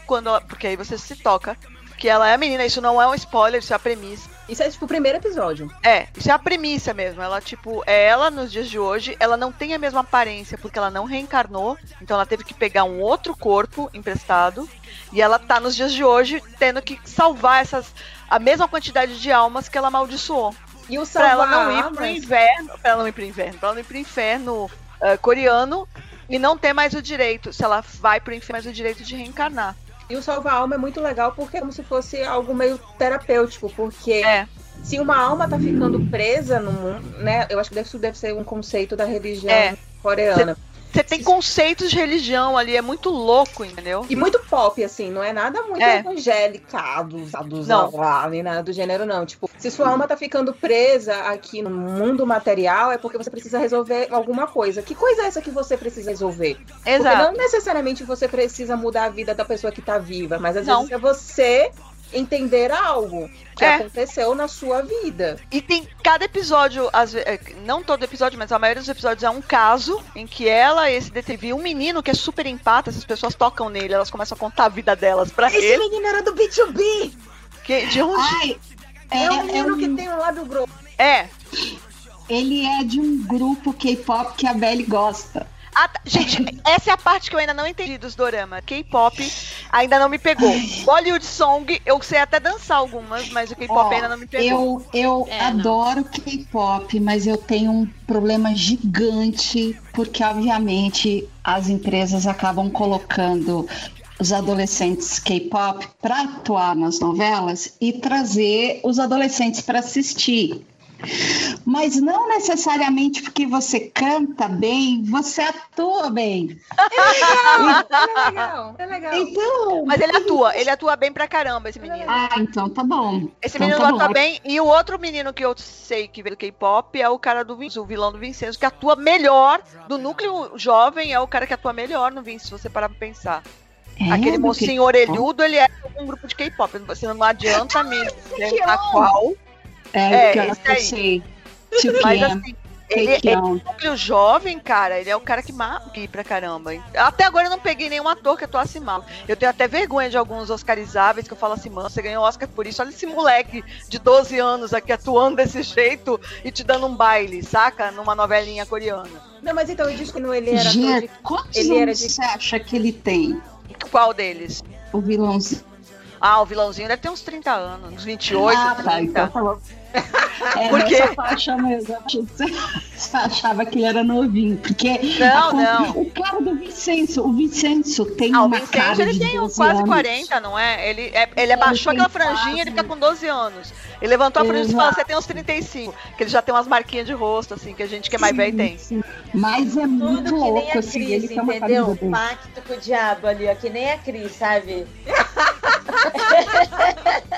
quando ela- Porque aí você se toca. Que ela é a menina, isso não é um spoiler, isso é a premissa. Isso é tipo o primeiro episódio. É, isso é a premissa mesmo. Ela, tipo, é ela nos dias de hoje, ela não tem a mesma aparência porque ela não reencarnou, então ela teve que pegar um outro corpo emprestado. E ela tá nos dias de hoje tendo que salvar essas. a mesma quantidade de almas que ela amaldiçoou. E o Pra ela salvar não ir pro inverno. Pra ela não ir pro inverno, pra ela não ir pro inferno eh, coreano e não ter mais o direito. Se ela vai pro inferno, mais o direito de reencarnar. E o salvar alma é muito legal porque é como se fosse algo meio terapêutico, porque É. se uma alma tá ficando presa no mundo, né? Eu acho que isso deve ser um conceito da religião É. coreana. Você tem conceitos de religião ali, é muito louco, entendeu? E muito pop, assim, não é nada muito É. evangélicado, Não. nem nada do gênero, não. Tipo, se sua alma tá ficando presa aqui no mundo material, é porque você precisa resolver alguma coisa. Que coisa é essa que você precisa resolver? Porque Exato. não necessariamente você precisa mudar a vida da pessoa que tá viva, mas às Não. vezes é você entender algo que É. aconteceu na sua vida. E tem cada episódio, ve- é, não todo episódio, mas a maioria dos episódios é um caso em que ela, esse detetive, um menino que é super empata, essas pessoas tocam nele, elas começam a contar a vida delas pra Esse ele. menino era do B2B! Que, de onde? Ai, É, é, um é menino um- que tem um lábio grosso. É. ele é de um grupo K-pop que a Belly gosta. Ah, tá. Gente, essa é a parte que eu ainda não entendi dos dorama. K-pop ainda não me pegou. Bollywood Song, eu sei até dançar algumas, mas o K-pop Ó, ainda não me pegou. Eu, eu É, adoro K-pop, mas eu tenho um problema gigante, porque obviamente as empresas acabam colocando os adolescentes K-pop para atuar nas novelas e trazer os adolescentes para assistir. Mas não necessariamente porque você canta bem, você atua bem. É legal, é legal. Então. Mas ele atua, ele atua bem pra caramba, esse menino. Ah, então tá bom. Esse Então menino tá atua bom. bem. E o outro menino que eu sei que veio do K-pop é o cara do Vincenzo, o vilão do Vincenzo, que atua melhor. Do núcleo jovem é o cara que atua melhor no Vincenzo, se você parar pra pensar. É, Aquele mocinho orelhudo, ele é um grupo de K-pop. Você não adianta me perguntar qual. É, É, que eu esse aí. sei. Tio Mas Ken, assim, ele, ele núcleo jovem, cara, ele é o cara que marca pra caramba. Até agora eu não peguei nenhum ator que atuasse mal. Eu tenho até vergonha de alguns oscarizáveis que eu falo assim, mano, você ganhou Oscar por isso. Olha esse moleque de 12 anos aqui atuando desse jeito e te dando um baile, saca? Numa novelinha coreana. Não, mas então eu disse que não, ele era ator Gente, de... quantos ele anos era de- você acha que ele tem? Qual deles? O vilãozinho. Ah, o vilãozinho deve ter uns 30 anos, uns 28, ah, tá, 30. então tá bom. É, Por quê? nessa faixa mesmo. Você achava que ele era novinho. Porque Não, a- não. o cara do Vicenço, o Vicenço tem Ah, o uma cara ele tem 12 quase anos. 40, não é? Ele, é, ele abaixou tem aquela franjinha, ele fica com 12 anos. Ele levantou a franjinha e falou: você tem uns 35. Que ele já tem umas marquinhas de rosto, assim, que a gente que é mais velho tem. Sim. Mas é muito Tudo que nem louco, a assim, Cris, ele entendeu? dele. Pacto com o diabo ali, ó, que nem a Cris, sabe?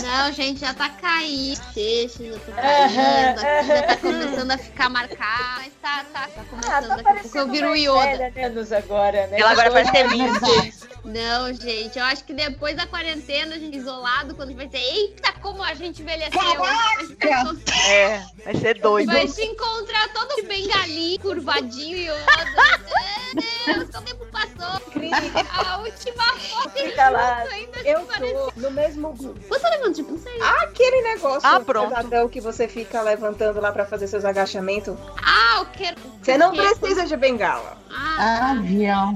Não, gente, já tá caindo. Deixa, já Aham, caindo. Já tá começando a ficar marcado. Mas tá, tá, tá Ah, começando. tá Daqui a eu viro o Yoda. menos agora, né? Ela agora parece que é 20. Não, gente, eu acho que depois da quarentena, a gente isolado, quando vai dizer, eita, como a gente envelheceu. Caraca! É, vai ser doido. Vai se encontrar todo bengalinho, curvadinho e Yoda. Meu Deus, o tempo passou. Cris, A última foto Fica lá. ainda Eu parece- tô no mesmo grupo. Você levanta, tipo, não sei. Aquele negócio Ah, pronto. pesadão que você fica levantando lá pra fazer seus agachamentos. Ah, eu quero. Você não Que- precisa de bengala. Ah, Avião.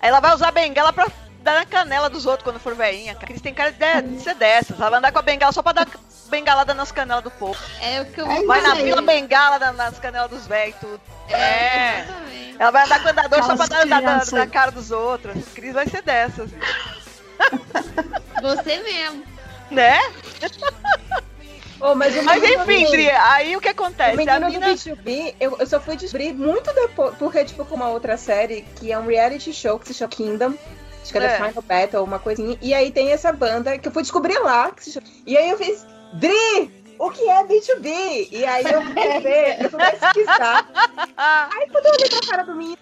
Aí ela vai usar a bengala pra dar na canela dos outros quando for veinha. A Cris tem cara de, de ser dessas. Ela vai andar com a bengala só pra dar bengalada nas canelas do povo. é o que eu vou Vai na fila bengala na- nas canelas dos velhos e tudo. É. Exatamente. Ela vai andar com o andador só pra Aquelas dar na, na, cara dos outros. A Cris vai ser dessas. Você mesmo. Né? Oh, mas o Mas enfim, Dri, aí o que O acontece? A menino mina... do B2B, eu, eu só fui descobrir muito depois, porque, tipo, com uma outra série, que é um reality show que se chama Kingdom. Acho que é, É. The Final Battle, uma coisinha. E aí tem essa banda que eu fui descobrir lá. Que se chama... E aí eu fiz, Dri, o que é B2B? E aí eu fui ver, eu fui pesquisar. Aí quando eu olhei pra cara do menino,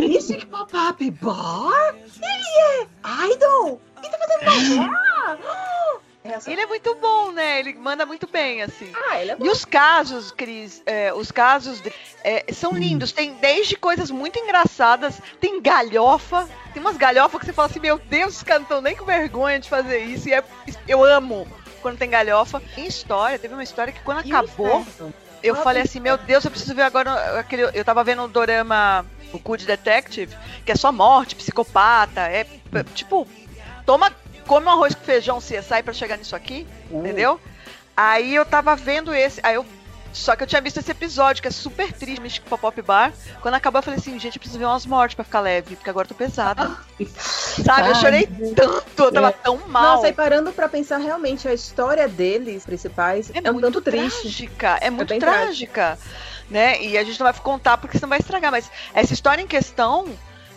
Mystic Pop-Up Bar? Ele é idol! Ele tá fazendo novela? Essa- Ele é muito bom, né? Ele manda muito bem, assim. Ah, ele é bom. E os casos, Cris, é, os casos de- é, são lindos. Tem desde coisas muito engraçadas, tem galhofa, tem umas galhofas que você fala assim, meu Deus, os caras não estão nem com vergonha de fazer isso. E é- eu amo quando tem galhofa. Tem história, teve uma história que quando E acabou, eu falei assim, meu Deus, eu preciso ver agora aquele. Eu tava vendo o Dorama, o Good Detective, que é só morte, psicopata, é tipo, toma, come um arroz com feijão CSI pra chegar nisso aqui, entendeu? Aí eu tava vendo esse, aí eu. Só que eu tinha visto esse episódio, que é super triste, Mystic Pop-Up Bar. Quando acabou, eu falei assim, gente, eu preciso ver umas mortes pra ficar leve, porque agora eu tô pesada. Sabe? Eu chorei tanto, eu tava tão mal. Nossa, e parando pra pensar realmente, a história deles, principais, é, um muito tanto triste. trágica, é muito bem trágica, né? E a gente não vai contar porque senão vai estragar, mas essa história em questão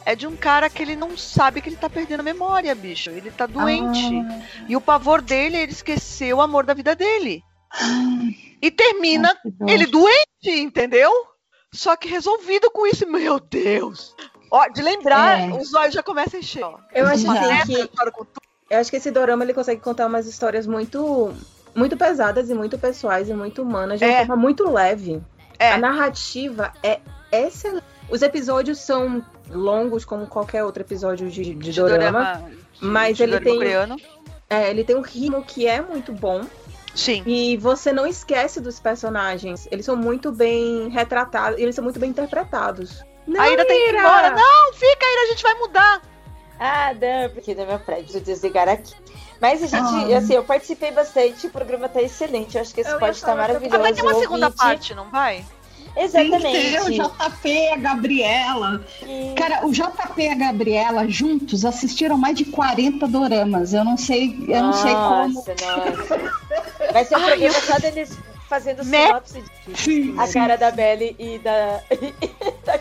é de um cara que ele não sabe que ele tá perdendo a memória, bicho. Ele tá doente. E o pavor dele é ele esquecer o amor da vida dele. E termina ele doente, entendeu? Só que resolvido com isso, meu Deus. Ó, de lembrar, É. os olhos já começam a encher. ó. Eu acho que história com tudo. Eu acho que esse dorama ele consegue contar umas histórias muito muito pesadas e muito pessoais e muito humanas de uma É. forma muito leve. É. A narrativa é excelente. Os episódios são longos como qualquer outro episódio de, de de dorama. dorama, de- mas de ele dorama tem- coreano. É, ele tem um ritmo que é muito bom Sim. e você não esquece dos personagens. Eles são muito bem retratados, eles são muito bem interpretados. Não, a Ira tem que ir embora. Não, fica, Ira, a gente vai mudar. Ah, não, porque no meu prédio, preciso desligar aqui. Mas a gente, Ah. assim, eu participei bastante, o programa tá excelente. Eu acho que esse Eu pode estar falar, maravilhoso. Ah, vai ter uma segunda ouvinte. parte, não vai? Tem que ter o Exatamente. JP, a Gabriela. E- Cara, o JP e a Gabriela juntos assistiram mais de 40 doramas. Eu não sei, eu não sei como. Nossa, nossa. Vai ser um programa só deles fazendo Né? sinopse de Sim, a sim. cara da Belly e da, da.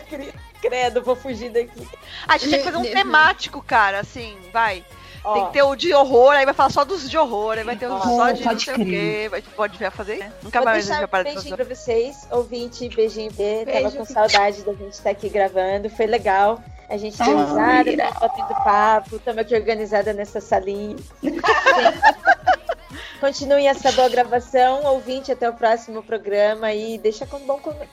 Credo, vou fugir daqui. A gente tem que fazer um temático, cara, assim, vai. Ó, Tem que ter o de horror, aí vai falar só dos de horror, aí vai ter o Ó, só de não pode sei o quê. Vai, pode ver fazer? né? Nunca Vou mais a gente vai parar de beijinho fazer. pra vocês, ouvinte, beijinho B. Tava com saudade da gente estar aqui gravando, foi legal. A gente deu risada, batendo papo, estamos aqui organizada nessa salinha. Continuem essa boa gravação, ouvinte, até o próximo programa e deixa com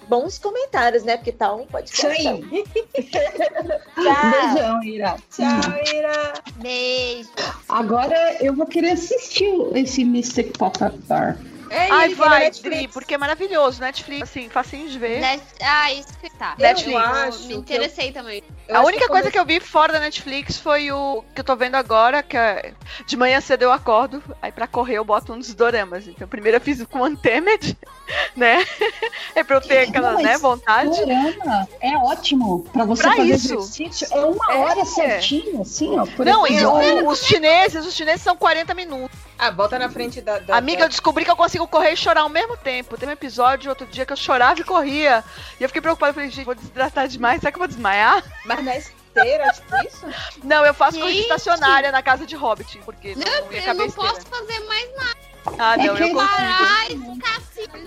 bons comentários, né? Porque tá um podcast. Aí. Tchau. Beijão, Ira. Tchau, Ira. Beijo. Agora eu vou querer assistir esse Mystic Pop-Up Bar. É, Ai, na vai, Netflix. Dri, porque é maravilhoso. Netflix, assim, facinho de ver. Net- Ah, isso que tá. Eu Netflix. acho Me interessei também. Eu a única que coisa come- que eu vi fora da Netflix foi o que eu tô vendo agora, que é de manhã cedo eu acordo, aí pra correr eu boto um dos doramas. Então, primeiro eu fiz com Untamed, né? É pra eu ter aquela, Não, né, vontade. Dorama é ótimo pra você Pra fazer isso. exercício. É uma É. hora certinho, assim, ó. Por Não, e o- os chineses, os chineses são 40 minutos. Ah, volta na frente da. da Amiga, da- eu descobri que eu consigo correr e chorar ao mesmo tempo. Tem um episódio outro dia que eu chorava e corria. E eu fiquei preocupada, falei, gente, vou desidratar demais, será que eu vou desmaiar? Mas na esteira, tipo isso? Não, eu faço corrida Gente! estacionária na casa de Hobbit, porque não, Não, não ia eu não posso fazer mais nada. Ah, não, É eu que- consigo.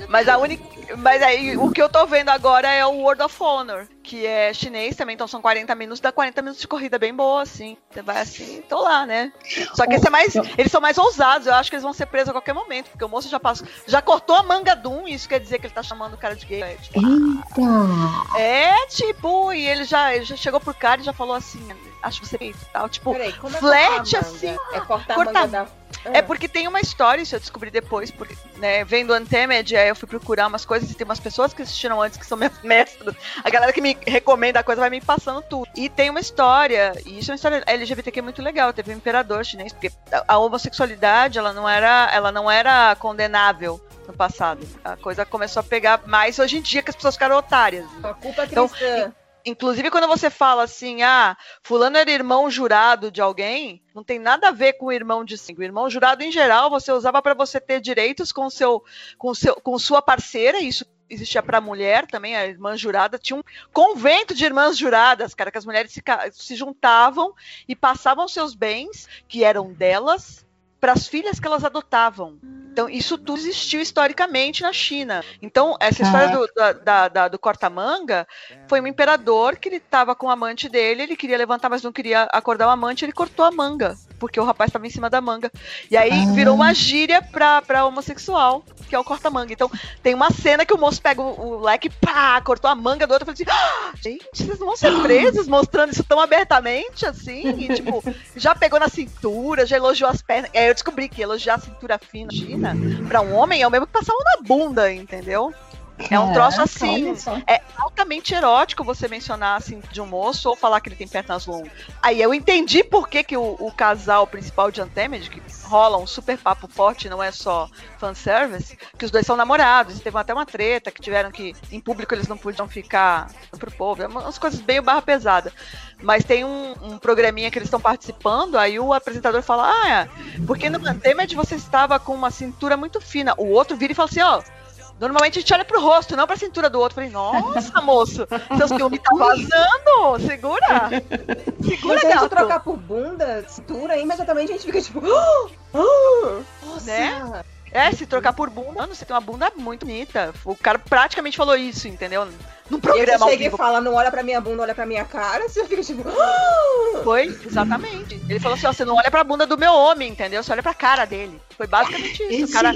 Mas a única. Mas aí o que eu tô vendo agora é o World of Honor, que é chinês também, então são 40 minutos, dá 40 minutos de corrida bem boa, assim. Você vai assim, tô lá, né? Só que esse é mais. Eles são mais ousados, eu acho que eles vão ser presos a qualquer momento, porque o moço já passou. Já cortou a manga de um, isso quer dizer que ele tá chamando o cara de gay. É, tipo, Eita! é, tipo, e ele já, ele já chegou pro cara e já falou assim, acho você feito e tal. Tipo, Peraí, como é Flerte, a assim, É cortar a cortar- manga da. É porque tem uma história, isso eu descobri depois, porque, né, vendo Untamed, aí eu fui procurar umas coisas e tem umas pessoas que assistiram antes que são minhas mestras. A galera que me recomenda a coisa vai me passando tudo. E tem uma história, e isso é uma história LGBTQ muito legal. Teve um imperador chinês, porque a- homossexualidade, ela não era, ela não era condenável no passado. A coisa começou a pegar mais hoje em dia que as pessoas ficaram otárias. A culpa é Então, cristã. Inclusive, quando você fala assim, ah, fulano era irmão jurado de alguém, não tem nada a ver com o irmão de sangue. O irmão jurado, em geral, você usava para você ter direitos com seu, com seu, com sua parceira, isso existia para mulher também, a irmã jurada, tinha um convento de irmãs juradas, cara, que as mulheres se, se juntavam e passavam seus bens, que eram delas, para as filhas que elas adotavam. Então, isso tudo existiu historicamente na China. Então, essa história do, da- da- da- do corta-manga foi um imperador que ele estava com o amante dele, ele queria levantar, mas não queria acordar o amante, ele cortou a manga, porque o rapaz estava em cima da manga. E aí virou uma gíria pra, pra homossexual, que é o corta-manga. Então, tem uma cena que o moço pega o, o leque, pá, cortou a manga do outro, e falou assim: "Ah, gente, vocês não vão ser presos mostrando isso tão abertamente, assim? E, tipo, já pegou na cintura, já elogiou as pernas. E aí eu descobri que elogiar a cintura fina China pra um homem é o mesmo que passar a mão na bunda, entendeu? É um troço Caraca, assim, é altamente erótico você mencionar assim de um moço ou falar que ele tem pernas longas. Aí eu entendi por que, que o, o casal principal de Untamed, que rola um super papo forte, não é só fanservice, que os dois são namorados. E teve até uma treta que tiveram que, em público, eles não podiam ficar pro povo. É umas coisas bem barra pesada. Mas tem um, um programinha que eles estão participando, aí o apresentador fala: Ah, é, porque no Untamed você estava com uma cintura muito fina. O outro vira e fala assim: Ó. Normalmente a gente olha pro rosto, não pra cintura do outro. Falei, nossa, moço, seu ciúme tá vazando. Segura. Segura, se a gente trocar por bunda, cintura, imediatamente a gente fica tipo. "Ah, ah, Nossa! Né? É, se trocar por bunda, mano, você tem uma bunda muito bonita. O cara praticamente falou isso, entendeu? Num aí programa você ao chega e fala, não olha pra minha bunda, olha pra minha cara, você fica tipo. Foi, exatamente. Ele falou assim, ó, você não olha pra bunda do meu homem, entendeu? Você olha pra cara dele. Foi basicamente isso. Esse, O cara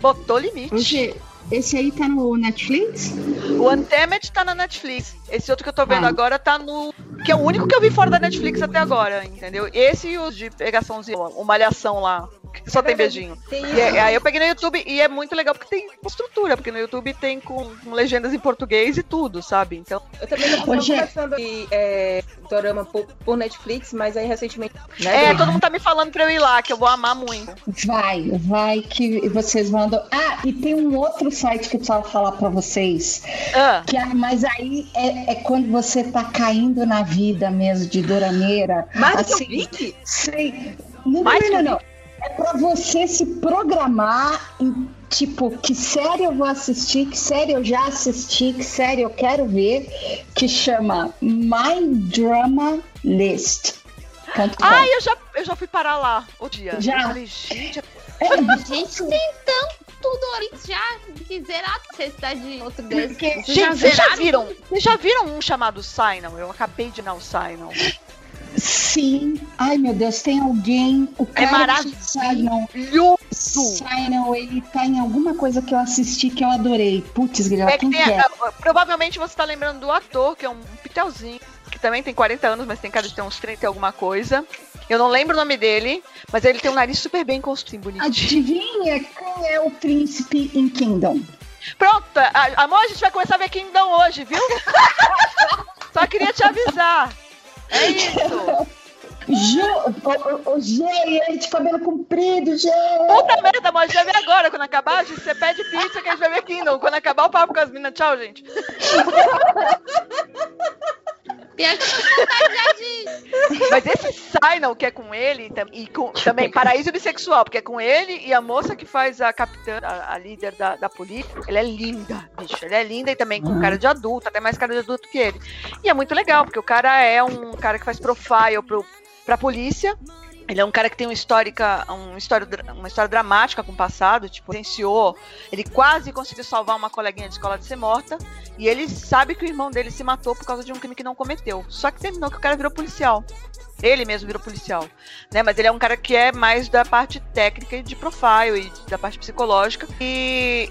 botou limite. esse, esse aí tá no Netflix? O Untamed tá na Netflix. Esse outro que eu tô vendo Ah. agora tá no. Que é o único que eu vi fora da Netflix até agora, entendeu? Esse e os de pegaçãozinha, o malhação lá. Que só tem beijinho. Tem E é- aí eu peguei no YouTube e é muito legal porque tem estrutura, porque no YouTube tem com, com legendas em português e tudo, sabe? Então. Eu também tô Hoje é- começando aí, é, Dorama por, por Netflix, mas aí recentemente. É, Né, todo mundo tá me falando pra eu ir lá, que eu vou amar muito. Vai, vai que vocês mandam. Ah, e tem um outro site que eu precisava falar pra vocês. Ah, Que, é- mas aí é, é quando você tá caindo na vida mesmo de dorameira. Que assim, o Vic? Sei. Não, Mais não, que não, o não. É pra você se programar em tipo, que série eu vou assistir, que série eu já assisti, que série eu quero ver, que chama My Drama List. Ai, eu já, eu já fui parar lá o dia. Já. Eu falei, gente, Gente, tem tanto Doritos já que zerar a necessidade de outro desse. Porque- Vocês já gente, vocês já viram? Vocês já viram um chamado Sinal? Eu acabei de dar o Sinal. Sim. Ai, meu Deus, tem alguém. O cara que maravilhoso. Simon, ele tá em alguma coisa que eu assisti que eu adorei. Putz, grila, É que quem tem, que é? a- provavelmente você tá lembrando do ator, que é um pitelzinho, que também tem 40 anos, mas tem cara de ter uns 30 e alguma coisa. Eu não lembro o nome dele, mas ele tem um nariz super bem construído, bonitinho. Adivinha quem é o príncipe em Kingdom? Pronto, amor, a gente vai começar a ver Kingdom hoje, viu? Só queria te avisar. É isso. Ju, o, o, o G, ele de cabelo comprido, G. Puta merda, gente vai ver agora. Quando acabar, gente, você pede pizza que a gente vai ver Kingdom. Quando acabar o papo com as meninas, tchau, gente. Eu vontade de. Mas esse Sinal que é com ele e com, também paraíso bissexual, porque é com ele e a moça que faz a capitã, a, a líder da, da polícia, ela é linda, bicho. Ela é linda e também com cara de adulto, até mais cara de adulto que ele. E é muito legal, porque o cara é um cara que faz profile pro, pra polícia. Ele é um cara que tem uma histórica, um história, uma história dramática com o passado, tipo, venciou. Ele quase conseguiu salvar uma coleguinha de escola de ser morta. E ele sabe que o irmão dele se matou por causa de um crime que não cometeu. Só que terminou que o cara virou policial. Ele mesmo virou policial. Né? Mas ele é um cara que é mais da parte técnica e de profile e da parte psicológica. E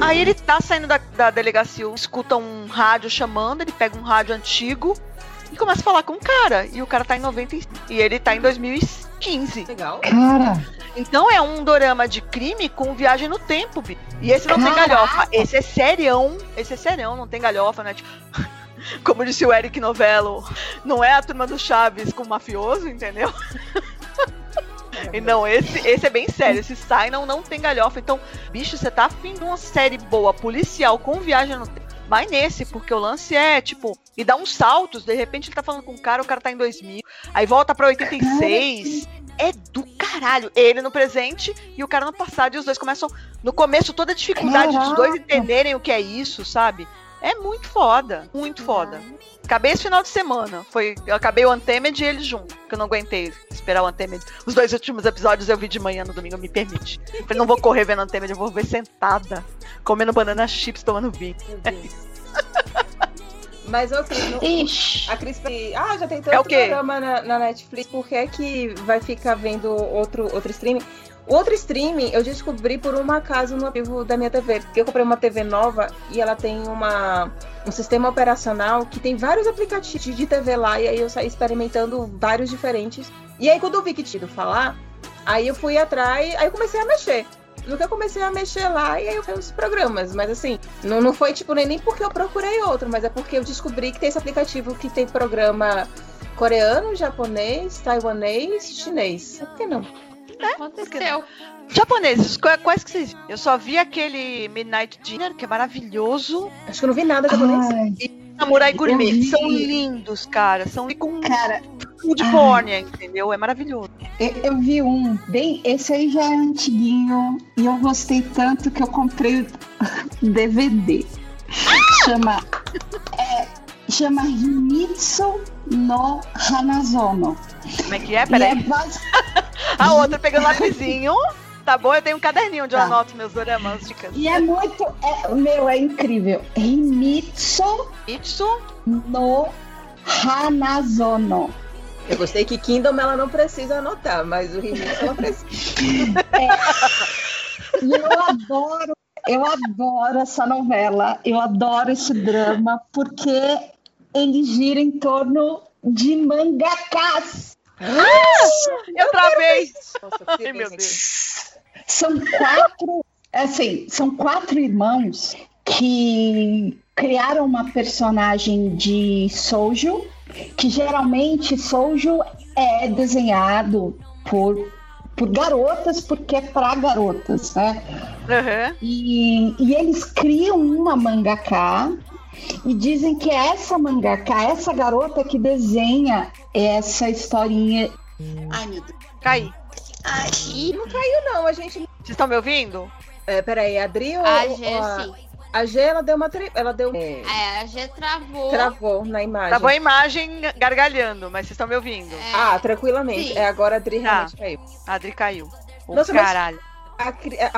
aí ele tá saindo da, da delegacia, escuta um rádio chamando, ele pega um rádio antigo e começa a falar com o cara. E o cara tá em 90 e- e ele tá em 2015. Legal. Cara, Então é um dorama de crime com viagem no tempo, bi. E esse não tem Caraca! galhofa. Esse é serião. Esse é serião, não tem galhofa, né? Tipo, como disse o Eric Novello, não é a turma do Chaves com o mafioso, entendeu? E não, esse, esse é bem sério. Esse Sinal não tem galhofa. Então, bicho, você tá afim de uma série boa, policial, com viagem no tempo. Vai nesse, porque o lance é, tipo, e dá uns saltos. De repente ele tá falando com um cara, o cara tá em 2000. Aí volta pra 86. É do caralho. Ele no presente e o cara no passado. E os dois começam, no começo, toda a dificuldade dos dois Caraca. entenderem o que é isso, sabe? É muito foda. Muito foda. Acabei esse final de semana. Foi, eu acabei o Untamed e eles junto. Que eu não aguentei esperar o Untamed. Os dois últimos episódios eu vi de manhã no domingo, me permite. Falei, não vou correr vendo Untamed, eu vou ver sentada. Comendo banana chips, tomando vinho. Mas, ô, Cris, ixi. a Cris ah, já tem tanto É o quê? programa na, na Netflix, por que que vai ficar vendo outro, outro streaming? O outro streaming eu descobri por um acaso no arquivo da minha TV, porque eu comprei uma TV nova e ela tem uma, um sistema operacional que tem vários aplicativos de TV lá, e aí eu saí experimentando vários diferentes. E aí quando eu vi que tinha falar, aí eu fui atrás, aí eu comecei a mexer. No que eu comecei a mexer lá, e aí eu vi os programas. Mas assim, não, não foi tipo nem, nem porque eu procurei outro, mas é porque eu descobri que tem esse aplicativo que tem programa coreano, japonês, taiwanês, chinês. Por que não? Aconteceu. Japoneses, qua- quais que vocês viram? Eu só vi aquele Midnight Dinner, que é maravilhoso. Acho que eu não vi nada japonês. Ai, Samurai Gourmet, vi. são lindos, cara. São com cara, food porn, entendeu? É maravilhoso. eu, eu vi um, bem, esse aí já é antiguinho e eu gostei tanto que eu comprei o DVD. Chama, é, chama Himitsu no Hanazono. Como é que é? E é Peraí. base- A outra pegando lapisinho. Tá bom? Eu tenho um caderninho onde eu Tá. anoto meus doramas, dicas. E é muito. É, meu, é incrível. Himitsu Itsu, no Hanazono. Eu gostei que Kingdom ela não precisa anotar, mas o remix ela precisa. E eu adoro, eu adoro essa novela, eu adoro esse drama, porque ele gira em torno de mangakas. eu travei. Nossa, Ai, meu Deus. São quatro, assim, são quatro irmãos que criaram uma personagem de Soujo, que geralmente Soujo é desenhado por, por garotas, porque é para garotas, né? Aham. E, e eles criam uma mangaká e dizem que é essa mangaká, essa garota que desenha essa historinha. Ai, meu Deus. Caí. Aí, Não, a gente Vocês estão me ouvindo? É, peraí, a Adri ou, A ou G, a, sim. a G, ela deu uma. tri- Ela deu. É, É, a G travou. travou na imagem. Travou a imagem gargalhando, mas vocês estão me ouvindo. É, Ah, tranquilamente. Sim. É, agora a Adri Tá. realmente caiu. A Adri caiu. O Nossa, caralho. A,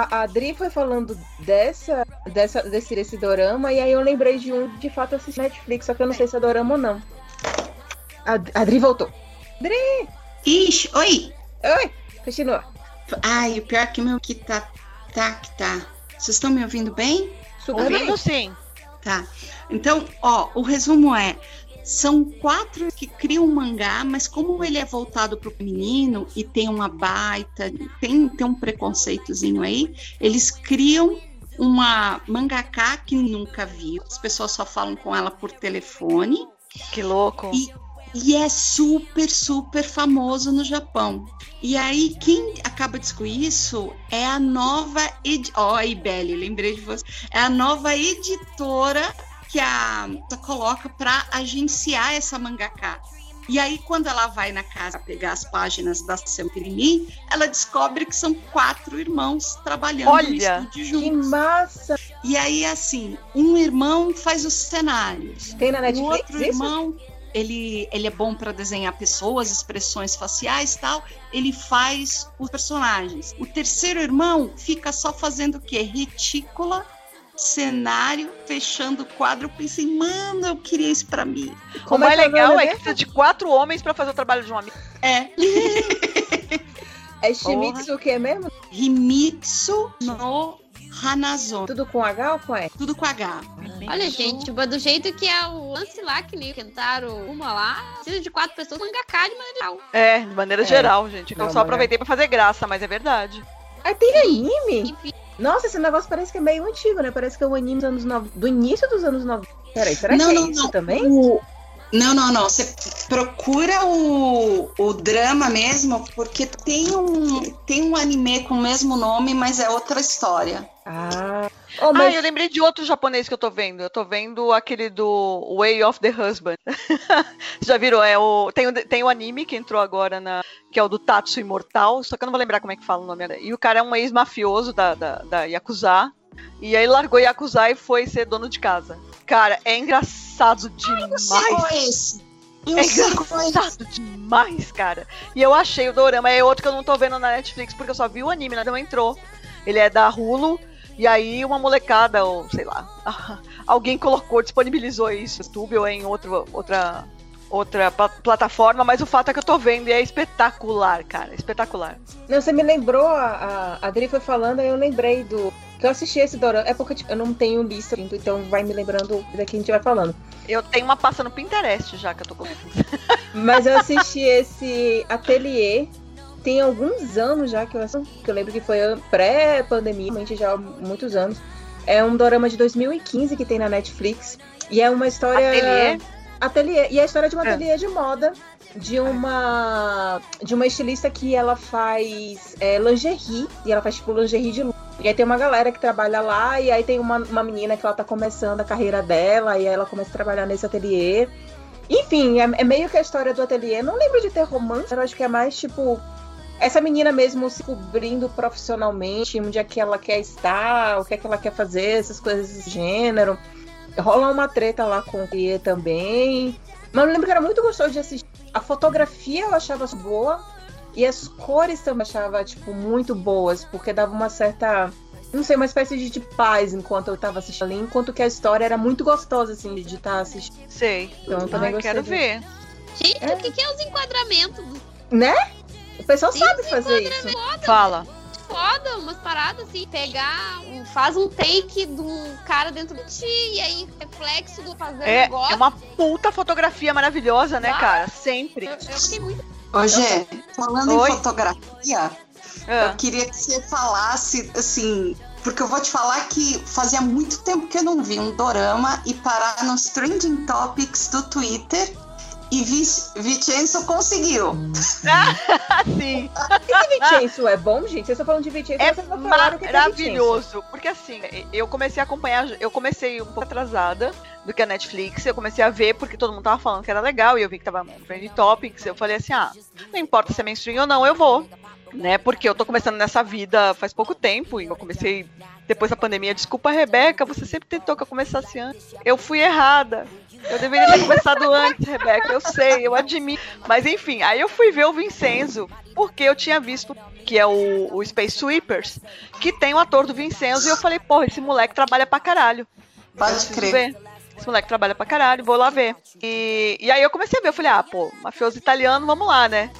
a, a Adri foi falando dessa, dessa, desse, desse dorama, e aí eu lembrei de um de fato assistir Netflix, só que eu não sei se é dorama ou não. A, a Adri voltou. Ixi, oi. Oi, continua. Ai, o pior que meu que tá, tá, que tá. Vocês estão me ouvindo bem? Super bem. Ouvindo sim. Tá. Então, ó, o resumo é: são quatro que criam um mangá, mas como ele é voltado pro menino e tem uma baita, tem, tem um preconceitozinho aí, eles criam uma mangaká que nunca viu. As pessoas só falam com ela por telefone. Que louco. E, e é super, super famoso no Japão. E aí, quem acaba de descobrir isso é a nova. Ed... Ó, oh, lembrei de você. É a nova editora que a coloca para agenciar essa mangaká. E aí, quando ela vai na casa pegar as páginas da Sempirimi, ela descobre que são quatro irmãos trabalhando Olha, no estúdio Que juntos. massa! E aí, assim, um irmão faz os cenários. Tem na O Netflix outro isso? irmão, ele, ele é bom para desenhar pessoas, expressões faciais tal. Ele faz os personagens. O terceiro irmão fica só fazendo o quê? Retícula, cenário, fechando o quadro. Eu pensei, mano, eu queria isso para mim. Como é o legal é que precisa de quatro homens pra fazer o trabalho de um amigo. É É Shimizu o que mesmo? Himitsu no Hanazo. Tudo com H ou com E? Tudo com H. Olha, gente, do jeito que é o lance lá, que nem o Kentaro, uma lá, precisa de quatro pessoas, mangaká de maneira geral. É, de maneira É. geral, gente. Eu Não, só aproveitei pra fazer graça, mas é verdade. Ah, tem anime? Enfim, Nossa, esse negócio parece que é meio antigo, né? Parece que é um anime dos anos nove- do início dos anos 90. Peraí, será Não, que é não, isso não. também? O- Não, não, não. Você procura o, o drama mesmo, porque tem um, tem um anime com o mesmo nome, mas é outra história. Ah, oh, Ah, mas eu lembrei de outro japonês que eu tô vendo. Eu tô vendo aquele do Way of the Husband. Já virou? É o, tem, o, tem o anime que entrou agora na. Que é o do Tatsu Imortal, só que eu não vou lembrar como é que fala o nome. E o cara é um ex-mafioso da, da, da Yakuza. E aí largou Yakuza e foi ser dono de casa. Cara, é engraçado demais. esse. Eu É sei qual é esse. engraçado demais, cara. E eu achei o Dorama, é outro que eu não tô vendo na Netflix, porque eu só vi o anime, né? Não entrou. Ele é da Hulu, e aí uma molecada, ou sei lá, alguém colocou, disponibilizou isso no YouTube ou em outro, outra, outra pla- plataforma, mas o fato é que eu tô vendo e é espetacular, cara. Espetacular. Não, você me lembrou, a, a Adri foi falando, aí eu lembrei do. Que eu assisti esse dorama. É porque tipo, eu não tenho lista, então vai me lembrando daqui a gente vai falando. Eu tenho uma pasta no Pinterest já que eu tô com. Mas eu assisti esse ateliê. Tem alguns anos já que eu. Que eu lembro que foi pré-pandemia, realmente já há muitos anos. É um dorama de 2015 que tem na Netflix. E é uma história. Ateliê? Ateliê. E é a história de uma É. ateliê de moda. De uma. De uma estilista que ela faz é, lingerie. E ela faz tipo lingerie de luxo. E aí tem uma galera que trabalha lá. E aí tem uma, uma menina que ela tá começando a carreira dela. E aí ela começa a trabalhar nesse ateliê. Enfim, é, é meio que a história do ateliê. Não lembro de ter romance, eu acho que é mais tipo. Essa menina mesmo se cobrindo profissionalmente, onde é que ela quer estar, o que é que ela quer fazer, essas coisas desse gênero. Rola uma treta lá com o ateliê também. Mas eu lembro que era muito gostoso de assistir. A fotografia eu achava boa. E as cores também eu achava, tipo, muito boas, porque dava uma certa. Não sei, uma espécie de, de paz enquanto eu tava assistindo ali, enquanto que a história era muito gostosa, assim, de estar assistindo. Sei. Então eu também Ai, gostei quero disso. ver. gente, É. o que, que é os enquadramentos? do Né? O pessoal Sim, sabe fazer isso. Fala. Foda, umas paradas assim, pegar, um- faz um take de um cara dentro de ti, e aí reflexo do fazer É, negócio. é uma puta fotografia maravilhosa, né, Ah. cara? Sempre. Eu, eu fiquei muito. Ô, Gê, falando Oi? em fotografia, Ah. eu queria que você falasse, assim, porque eu vou te falar que fazia muito tempo que eu não vi um dorama e parar nos trending topics do Twitter e Vi Vicenzo conseguiu. Sim. Esse Vincenzo é bom, gente? Vocês estão falando de Vincenzo, É é maravilhoso. Porque assim, eu comecei a acompanhar, eu comecei um pouco atrasada do que a Netflix, eu comecei a ver porque todo mundo tava falando que era legal e eu vi que tava no Trending Topics, eu falei assim, ah, não importa se é mainstream ou não, eu vou. Né, porque eu tô começando nessa vida faz pouco tempo e eu comecei depois da pandemia. Desculpa, Rebeca, você sempre tentou que eu começasse antes. Eu fui errada. Eu deveria ter começado antes, Rebeca. Eu sei, eu admito. Mas enfim, aí eu fui ver o Vincenzo, porque eu tinha visto que é o, o Space Sweepers, que tem o ator do Vincenzo, e eu falei, porra, esse moleque trabalha pra caralho. Pode crer. Ver. Esse moleque trabalha pra caralho, vou lá ver. E, e aí eu comecei a ver, eu falei, ah, pô, mafioso italiano, vamos lá, né?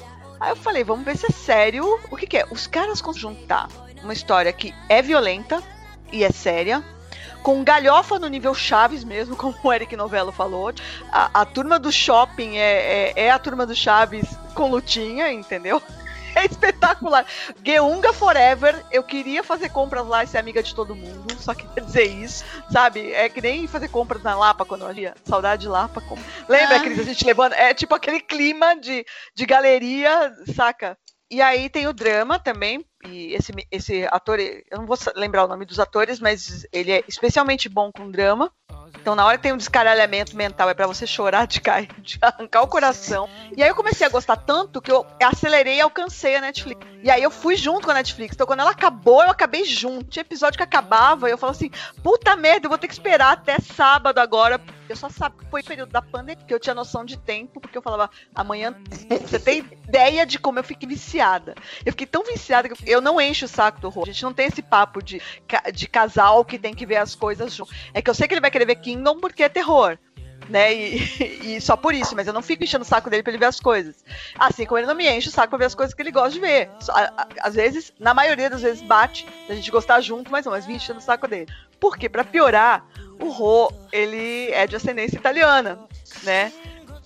Aí eu falei, vamos ver se é sério. O que, que é? Os caras conjuntar uma história que é violenta e é séria, com galhofa no nível Chaves mesmo, como o Eric Novello falou. A, a turma do shopping é, é, é, a turma do Chaves com lutinha, entendeu? É espetacular. Geunga Forever, eu queria fazer compras lá e ser amiga de todo mundo, só queria dizer isso, sabe? É que nem fazer compras na Lapa quando eu ia. Saudade de Lapa. Como... Lembra, ah. Cris, a gente levando. É tipo aquele clima de, de galeria, saca? E aí tem o drama também, e esse, esse ator, eu não vou lembrar o nome dos atores, mas ele é especialmente bom com drama. Então, na hora que tem um descaralhamento mental, é para você chorar de cair, de arrancar o coração. E aí eu comecei a gostar tanto que eu acelerei e alcancei a Netflix. E aí eu fui junto com a Netflix. Então, quando ela acabou, eu acabei junto. Tinha episódio que acabava e eu falo assim: puta merda, eu vou ter que esperar até sábado agora. Eu só sabia que foi período da pandemia, que eu tinha noção de tempo, porque eu falava, amanhã. Você tem ideia de como eu fiquei viciada. Eu fiquei tão viciada que eu não encho o saco do Rô. A gente não tem esse papo de, de casal que tem que ver as coisas junto. É que eu sei que ele vai querer ver Kingdom porque é terror né? E, e, só por isso, mas eu não fico enchendo o saco dele pra ele ver as coisas. Assim como ele não me enche o saco pra ver as coisas que ele gosta de ver. Às vezes, na maioria das vezes, bate a gente gostar junto, mas não, mas vim enchendo o saco dele. Porque, pra piorar, o Rô, ele é de ascendência italiana, né?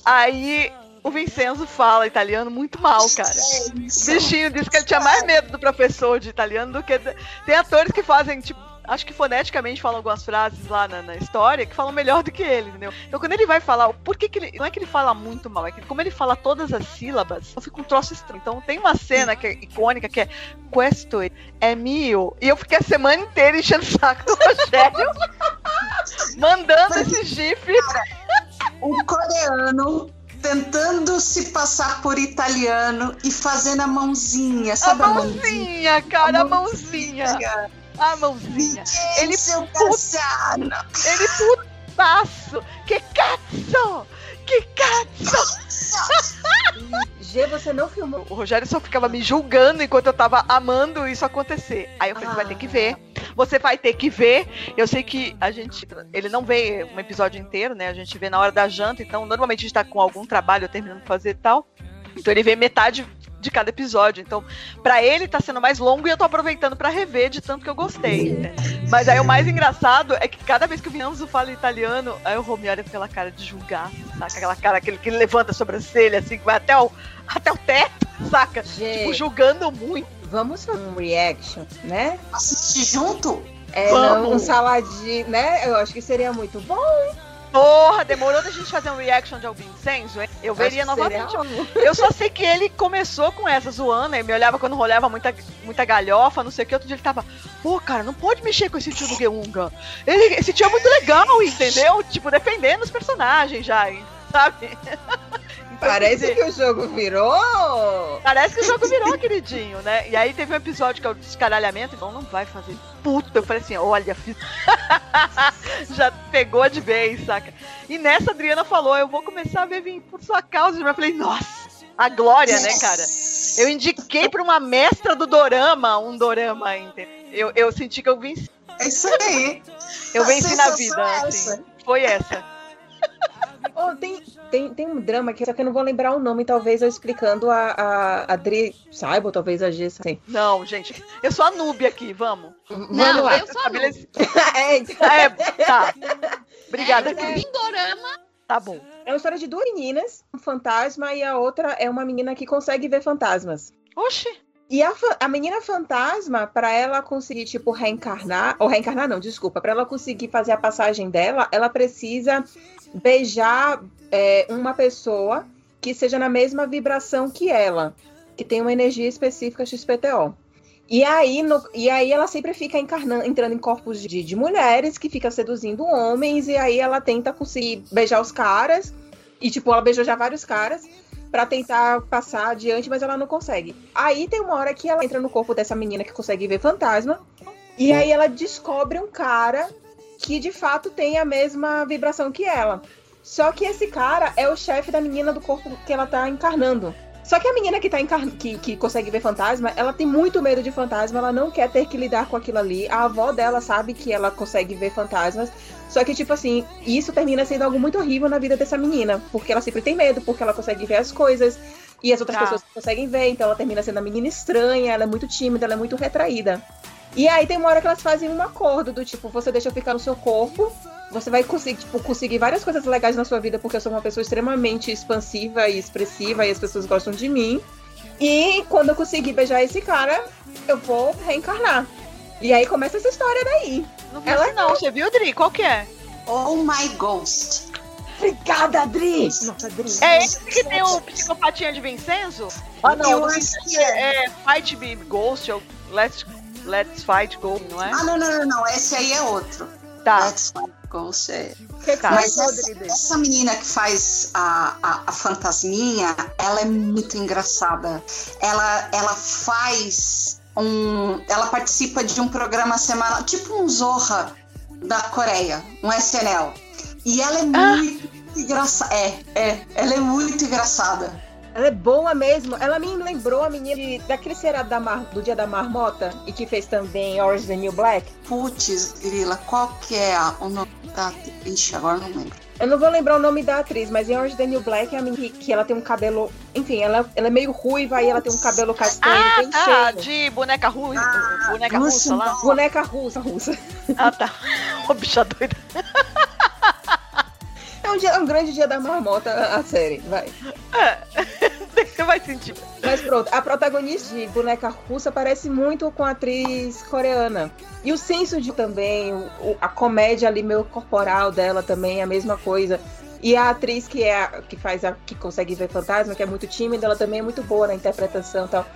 Aí o Vincenzo fala italiano muito mal, cara. O bichinho disse que ele tinha mais medo do professor de italiano do que. Tem atores que fazem, tipo, acho que foneticamente falam algumas frases lá na, na, história que falam melhor do que ele, entendeu? Então quando ele vai falar, por que, que ele. Não é que ele fala muito mal, é que como ele fala todas as sílabas, eu fico um troço estranho. Então tem uma cena que é icônica que é Questo é mio. E eu fiquei a semana inteira enchendo o saco do Rogério, mandando esse gif. O coreano tentando se passar por italiano e fazendo a mãozinha, sabe? A mãozinha, a mãozinha cara, a mãozinha. A mãozinha. A mãozinha. Ele seu put... Ele putaço. Que cazzo! Que cazzo! G, você não filmou. O Rogério só ficava me julgando enquanto eu tava amando isso acontecer. Aí eu falei, ah. você vai ter que ver. Você vai ter que ver. Eu sei que a gente. Ele não vê um episódio inteiro, né? A gente vê na hora da janta. Então, normalmente a gente tá com algum trabalho terminando de fazer e tal. Então ele vê metade de cada episódio. Então, para ele tá sendo mais longo e eu tô aproveitando para rever de tanto que eu gostei. Mas aí o mais engraçado é que cada vez que o Vinanzo fala italiano, aí o Romeo olha com aquela cara de julgar, saca? Aquela cara aquele que levanta a sobrancelha, assim, que vai até o, até o teto, saca? Gente, tipo, julgando muito. Vamos fazer um reaction, né? Assistir junto? É, Vamos. um saladinho, né? Eu acho que seria muito bom. Porra, demorou da gente fazer um reaction de Alvin Senso, hein? Eu veria novamente. Eu só sei que ele começou com essa zoando, ele me olhava quando rolava muita, muita galhofa, não sei o que. Outro dia ele tava, pô, cara, não pode mexer com esse tio do Geunga. Ele, esse tio é muito legal, entendeu? Tipo, defendendo os personagens já, sabe? Parece que o jogo virou. Parece que o jogo virou, queridinho, né? E aí teve um episódio que é o descaralhamento, então não vai fazer puta. Eu falei assim, olha, fiz... já pegou de vez, saca? E nessa Adriana falou, eu vou começar a ver vir por sua causa. Eu falei, nossa, a glória, né, cara? Eu indiquei pra uma mestra do Dorama um Dorama, entendeu? Eu, eu senti que eu venci. É isso aí. Eu venci na vida, assim. Foi essa. Oh, tem, tem, tem um drama aqui, só que eu não vou lembrar o nome, talvez eu explicando a, a, a Dri saiba, ou talvez a G assim. Não, gente, eu sou a noob aqui, vamos. Não, vamos lá. eu sou a noob. é, então. é, tá. Obrigada, é, Cris. Dorama. Tá bom. É uma história de duas meninas, um fantasma, e a outra é uma menina que consegue ver fantasmas. Oxi! E a, a menina fantasma, para ela conseguir, tipo, reencarnar, ou reencarnar não, desculpa, para ela conseguir fazer a passagem dela, ela precisa beijar é, uma pessoa que seja na mesma vibração que ela, que tem uma energia específica XPTO. E aí, no, e aí ela sempre fica encarnando, entrando em corpos de, de mulheres que fica seduzindo homens, e aí ela tenta conseguir beijar os caras, e tipo, ela beijou já vários caras, para tentar passar adiante, mas ela não consegue. Aí tem uma hora que ela entra no corpo dessa menina que consegue ver fantasma, E aí ela descobre um cara que de fato tem a mesma vibração que ela. Só que esse cara é o chefe da menina do corpo que ela tá encarnando. Só que a menina que, tá encarn... que, que consegue ver fantasma, ela tem muito medo de fantasma, ela não quer ter que lidar com aquilo ali. A avó dela sabe que ela consegue ver fantasmas. Só que, tipo assim, isso termina sendo algo muito horrível na vida dessa menina. Porque ela sempre tem medo, porque ela consegue ver as coisas. E as outras Tá. pessoas conseguem ver, então ela termina sendo uma menina estranha, ela é muito tímida, ela é muito retraída. E aí tem uma hora que elas fazem um acordo do tipo, você deixa eu ficar no seu corpo, você vai conseguir, tipo, conseguir várias coisas legais na sua vida, porque eu sou uma pessoa extremamente expansiva e expressiva e as pessoas gostam de mim. E quando eu conseguir beijar esse cara, eu vou reencarnar. E aí começa essa história daí. Não Ela não. Você viu, Dri? Qual que é? Oh My Ghost. Obrigada, Adri! Nossa, Adri. É esse que tem o psicopatinha de Vincenzo? Ah, não. Eu não acho sei que se é, é Fight Be Ghost ou Let's, Let's Fight Go, não é? Ah, não, não, não, não. Esse aí é outro. Tá. Let's Fight Ghost. É. Que Tá. Mas essa, essa menina que faz a, a, a fantasminha, ela é muito engraçada. Ela, ela faz um. Ela participa de um programa semanal, tipo um Zorra da Coreia, um SNL. E ela é muito engraçada. É, é. Ela é muito engraçada. Ela é boa mesmo. Ela me lembrou a menina de- daquele seriado da Mar- do Dia da Marmota e que fez também Orange the New Black. Putz, grila, qual que é a- o nome da. Ixi, agora não lembro. Eu não vou lembrar o nome da atriz, mas em Orange the New Black é a menina que, ela tem um cabelo. Enfim, ela, ela é meio ruiva e ela tem um cabelo castanho Ah, bem tá. cheio. De boneca russa. Ah, boneca russa lá. Boneca russa, russa. Ah, tá. Ô, bicha doida. É um, dia, é um grande dia da marmota a, série, vai. Você vai sentir. Mas pronto, a protagonista de Boneca Russa parece muito com a atriz coreana. E o senso de também, o- a comédia ali meio corporal dela também é a mesma coisa. E a atriz que é a, que faz a que consegue ver fantasma, que é muito tímida, ela também é muito boa na interpretação e tal.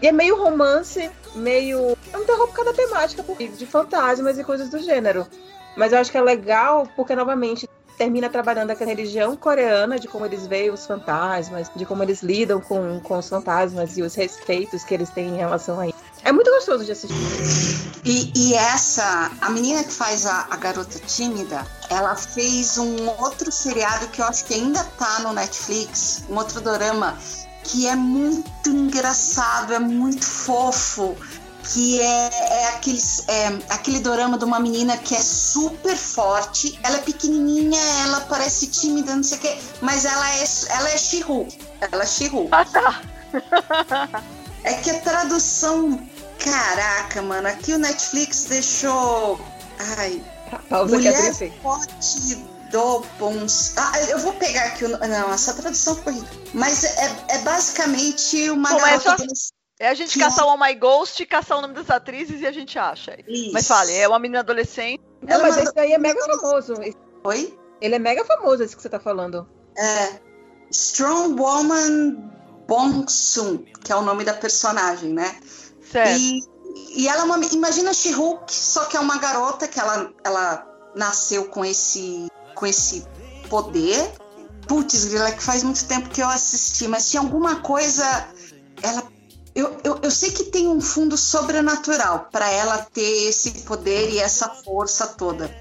E é meio romance, meio. Eu não interrompo cada temática de fantasmas e coisas do gênero. Mas eu acho que é legal porque, novamente, termina trabalhando aquela religião coreana de como eles veem os fantasmas, de como eles lidam com, com os fantasmas e os respeitos que eles têm em relação a isso. É muito gostoso de assistir. E, e essa, a menina que faz a, a garota tímida, ela fez um outro seriado que eu acho que ainda tá no Netflix, um outro dorama, que é muito engraçado, é muito fofo. Que é, é, aqueles, é aquele dorama de uma menina que é super forte, ela é pequenininha, ela parece tímida, não sei o quê, mas ela é, ela é Shihu. Ela é Shihu. Ah, tá. É que a tradução. Caraca, mano, aqui o Netflix deixou. Ai. Pausa que a Mulher fez. forte do bons. Ah, eu vou pegar aqui o. Não, essa tradução ficou horrível. Mas é, é basicamente uma mas garota. só-. É a gente caçar o Oh My Ghost, caçar o nome das atrizes e a gente acha. Isso. Mas fale, é uma menina adolescente. Não, Ela mas esse daí é mega famoso. Oi? Ele é mega famoso, esse que você tá falando. É. Strong Woman Bong Soon, que é o nome da personagem, né? Certo. E, e ela é uma. Imagina She-Hulk, só que é uma garota que ela, ela nasceu com esse, com esse poder. Putz, Grila, é que faz muito tempo que eu assisti, mas tinha alguma coisa. Ela. Eu, eu, eu sei que tem um fundo sobrenatural para ela ter esse poder e essa força toda.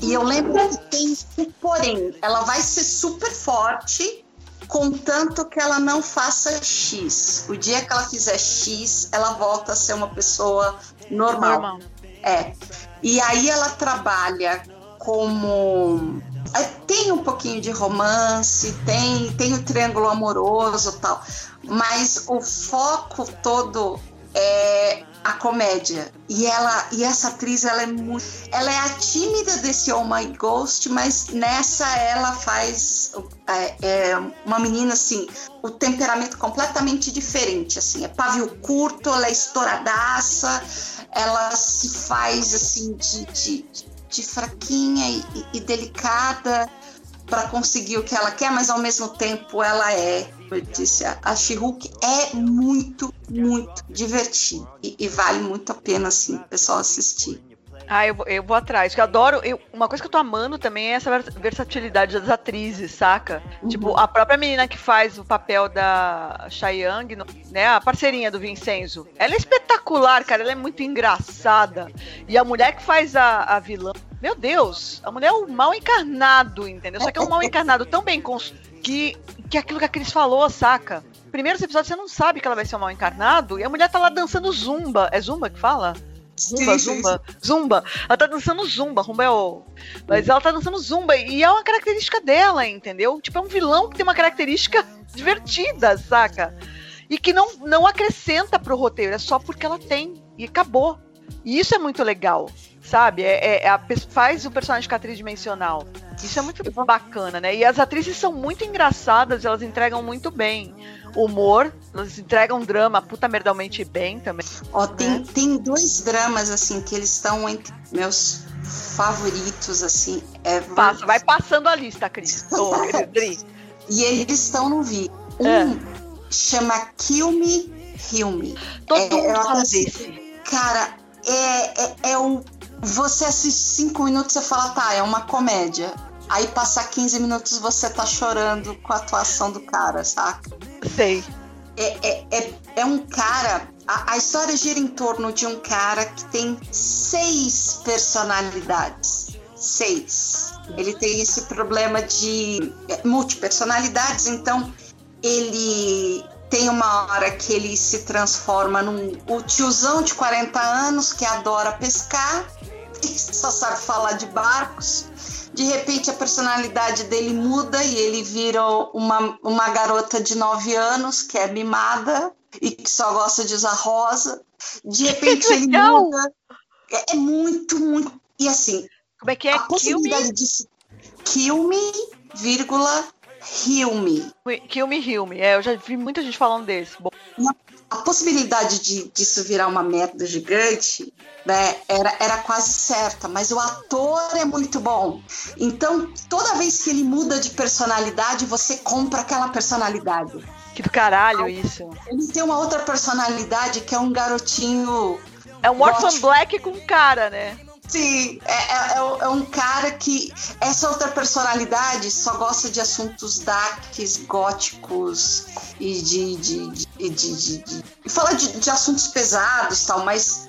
E eu lembro que tem um porém. Ela vai ser super forte, contanto que ela não faça X. O dia que ela fizer X, ela volta a ser uma pessoa normal. Normal. É. E aí ela trabalha como. é, Tem um pouquinho de romance, tem, tem o triângulo amoroso e tal, mas o foco todo é a comédia. E ela e essa atriz ela é muito. Ela é a tímida desse Oh My Ghost, mas nessa ela faz é, é uma menina assim, o temperamento completamente diferente. assim É pavio curto, ela é estouradaça, ela se faz assim de, de, de fraquinha e, e- e delicada para conseguir o que ela quer, mas ao mesmo tempo ela é, eu disse, a She-Hulk é muito, muito divertida e, e vale muito a pena assim, o pessoal assistir. Ah, eu, vou- eu vou atrás. Que eu adoro. eu- uma coisa que eu tô amando também é essa vers- versatilidade das atrizes, saca? Tipo, a própria menina que faz o papel da Young, né? A parceirinha do Vincenzo. Ela é espetacular, cara. Ela é muito engraçada. E a mulher que faz a, a vilã. Meu Deus, a mulher é o mal encarnado, entendeu? Só que é um mal encarnado tão bem construído que, que aquilo que a Cris falou, saca? Primeiros episódios você não sabe que ela vai ser um mal encarnado e a mulher tá lá dançando zumba. É zumba que fala? Zumba, Sim, sim, zumba, zumba. Ela tá dançando zumba, rumba é o. Mas ela tá dançando zumba e é uma característica dela, entendeu? Tipo, é um vilão que tem uma característica divertida, saca? E que não, não acrescenta pro roteiro, é só porque ela tem. E acabou. E isso é muito legal, sabe? É, é- é a faz o personagem ficar tridimensional. Isso é muito bacana, né? E as atrizes são muito engraçadas, elas entregam muito bem humor, elas entregam drama puta merdalmente bem também. Ó, tem, tem dois dramas, assim, que eles estão entre meus favoritos, assim. É, Passa, vai passando a lista, Cris. E eles estão no vídeo. Um É. chama Kill Me, Heal Me. Todo É, mundo fala desse. Cara, é, é, é um. Você assiste cinco minutos e fala, tá, é uma comédia. Aí passar 15 minutos você tá chorando com a atuação do cara, saca? Sei. É, é, é, é um cara. A, a história gira em torno de um cara que tem seis personalidades. Seis. Ele tem esse problema de é, multipersonalidades, então ele tem uma hora que ele se transforma num o tiozão de 40 anos que adora pescar só sabe falar de barcos. De repente a personalidade dele muda e ele vira uma, uma garota de 9 anos que é mimada e que só gosta de usar rosa. De repente ele muda. É, é muito, muito. E assim, Como é que é? a possibilidade de kill me, vírgula, heal me. me, Kill Me, Heal Me. É, eu já vi muita gente falando desse. Bom, A possibilidade de disso virar uma merda gigante, né, era, era quase certa, mas o ator é muito bom. Então, toda vez que ele muda de personalidade, você compra aquela personalidade. que do caralho isso. Ele tem uma outra personalidade que é um garotinho É um Orphan. Black com cara, né? Sim, é, é- é um- é um cara que essa outra personalidade só gosta de assuntos darks, góticos e de. de, de, de, de- de- e fala de, de assuntos pesados tal, mas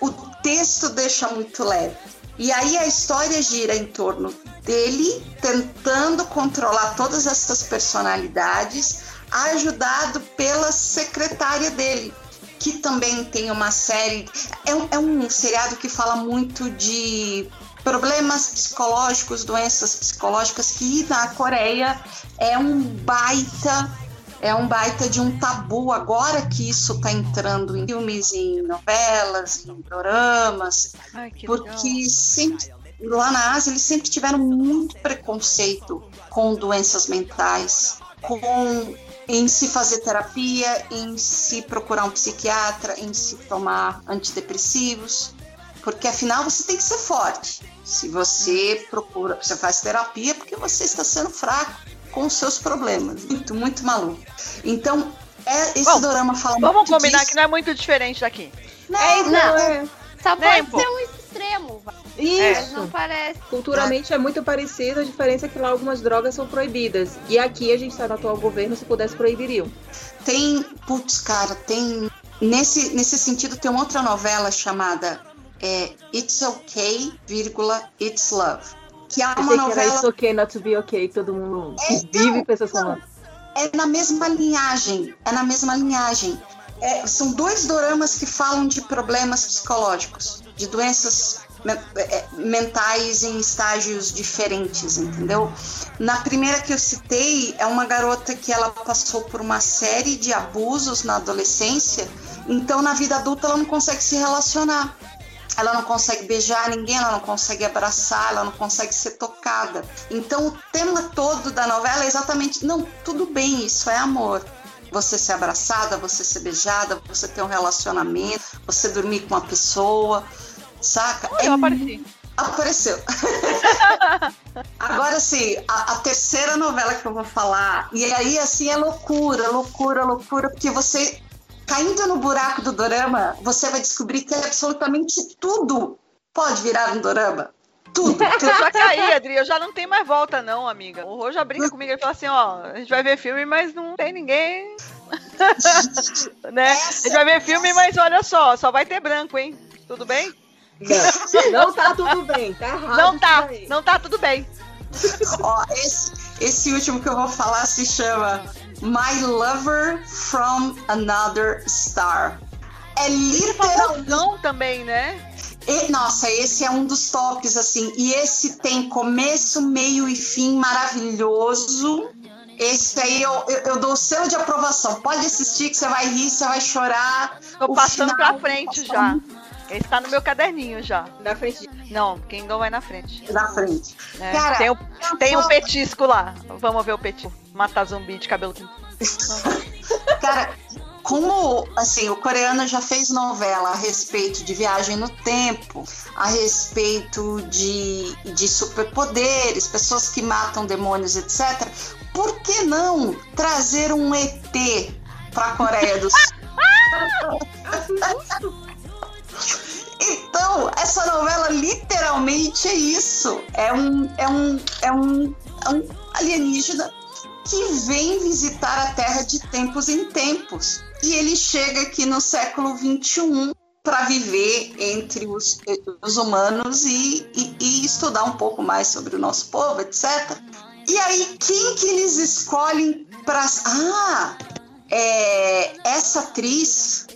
o texto deixa muito leve. E aí a história gira em torno dele tentando controlar todas essas personalidades, ajudado pela secretária dele, que também tem uma série. É é um seriado que fala muito de problemas psicológicos, doenças psicológicas, que na Coreia é um baita. É um baita de um tabu agora que isso está entrando em filmes, em novelas, em Ai, que porque sempre, lá na Ásia eles sempre tiveram muito preconceito com doenças mentais, com em se fazer terapia, em se procurar um psiquiatra, em se tomar antidepressivos, porque afinal você tem que ser forte. Se você procura, você faz terapia porque você está sendo fraco com os seus problemas. Muito, muito maluco. Então, é, esse Bom, dorama fala Vamos muito combinar disso. que não é muito diferente daqui. Não, É isso, Não. é. Só Né, pode ser um extremo, vai. Isso. Mas não parece. Culturalmente é muito parecido, a diferença é que lá algumas drogas são proibidas. E aqui a gente está no atual governo, se pudesse proibiriam. Tem, putz, cara, tem. Nesse, nesse sentido, tem uma outra novela chamada é, It's Okay, vírgula, It's Love. Que é uma sei que era novela. It's Okay Not To Be Okay, todo mundo É, vive não, pessoas falando. É na mesma linhagem. É na mesma linhagem. É, são dois doramas que falam de problemas psicológicos, de doenças me- é, mentais em estágios diferentes, entendeu? Na primeira que eu citei, é uma garota que ela passou por uma série de abusos na adolescência, então na vida adulta ela não consegue se relacionar. Ela não consegue beijar ninguém, ela não consegue abraçar, ela não consegue ser tocada. Então o tema todo da novela é exatamente, não, tudo bem, isso é amor. Você ser abraçada, você ser beijada, você ter um relacionamento, você dormir com uma pessoa, saca? Olha, eu apareci. Apareceu. Agora sim, a, a terceira novela que eu vou falar, e aí assim é loucura, loucura, loucura, porque você caindo no buraco do dorama, você vai descobrir que absolutamente tudo pode virar um dorama. Tudo, Eu já caí, Adri, eu já não tenho mais volta, não, amiga. O Rô já brinca comigo e fala assim: ó, a gente vai ver filme, mas não tem ninguém. né? A gente vai ver filme, mas olha só, só vai ter branco, hein? Tudo bem? Não, não tá tudo bem, tá errado. Não tá, não tá tudo bem. Ó, esse, esse último que eu vou falar se chama My Lover from Another Star. É literalmente. Famosão também, né? E- nossa, esse é um dos tops, assim. E esse tem começo, meio e fim maravilhoso. Esse aí eu, eu, eu dou o selo de aprovação. Pode assistir que você vai rir, você vai chorar. Tô O passando final- pra frente já. Esse tá no meu caderninho já. Na frente. Não, Kingdom vai na frente. Na frente. né? Cara, tem, um, tem um petisco lá. Vamos ver o petisco. Matar zumbi de cabelo. Cara, como assim, o coreano já fez novela a respeito de viagem no tempo, a respeito de, de superpoderes, pessoas que matam demônios, etc. Por que não trazer um ET para a Coreia do Sul? Então, essa novela literalmente é isso. É um, é um, é um, é um alienígena que vem visitar a Terra de tempos em tempos. E ele chega aqui no século XXI para viver entre os, os humanos e, e- e estudar um pouco mais sobre o nosso povo, etc. E aí, quem que eles escolhem para. Ah! é, essa atriz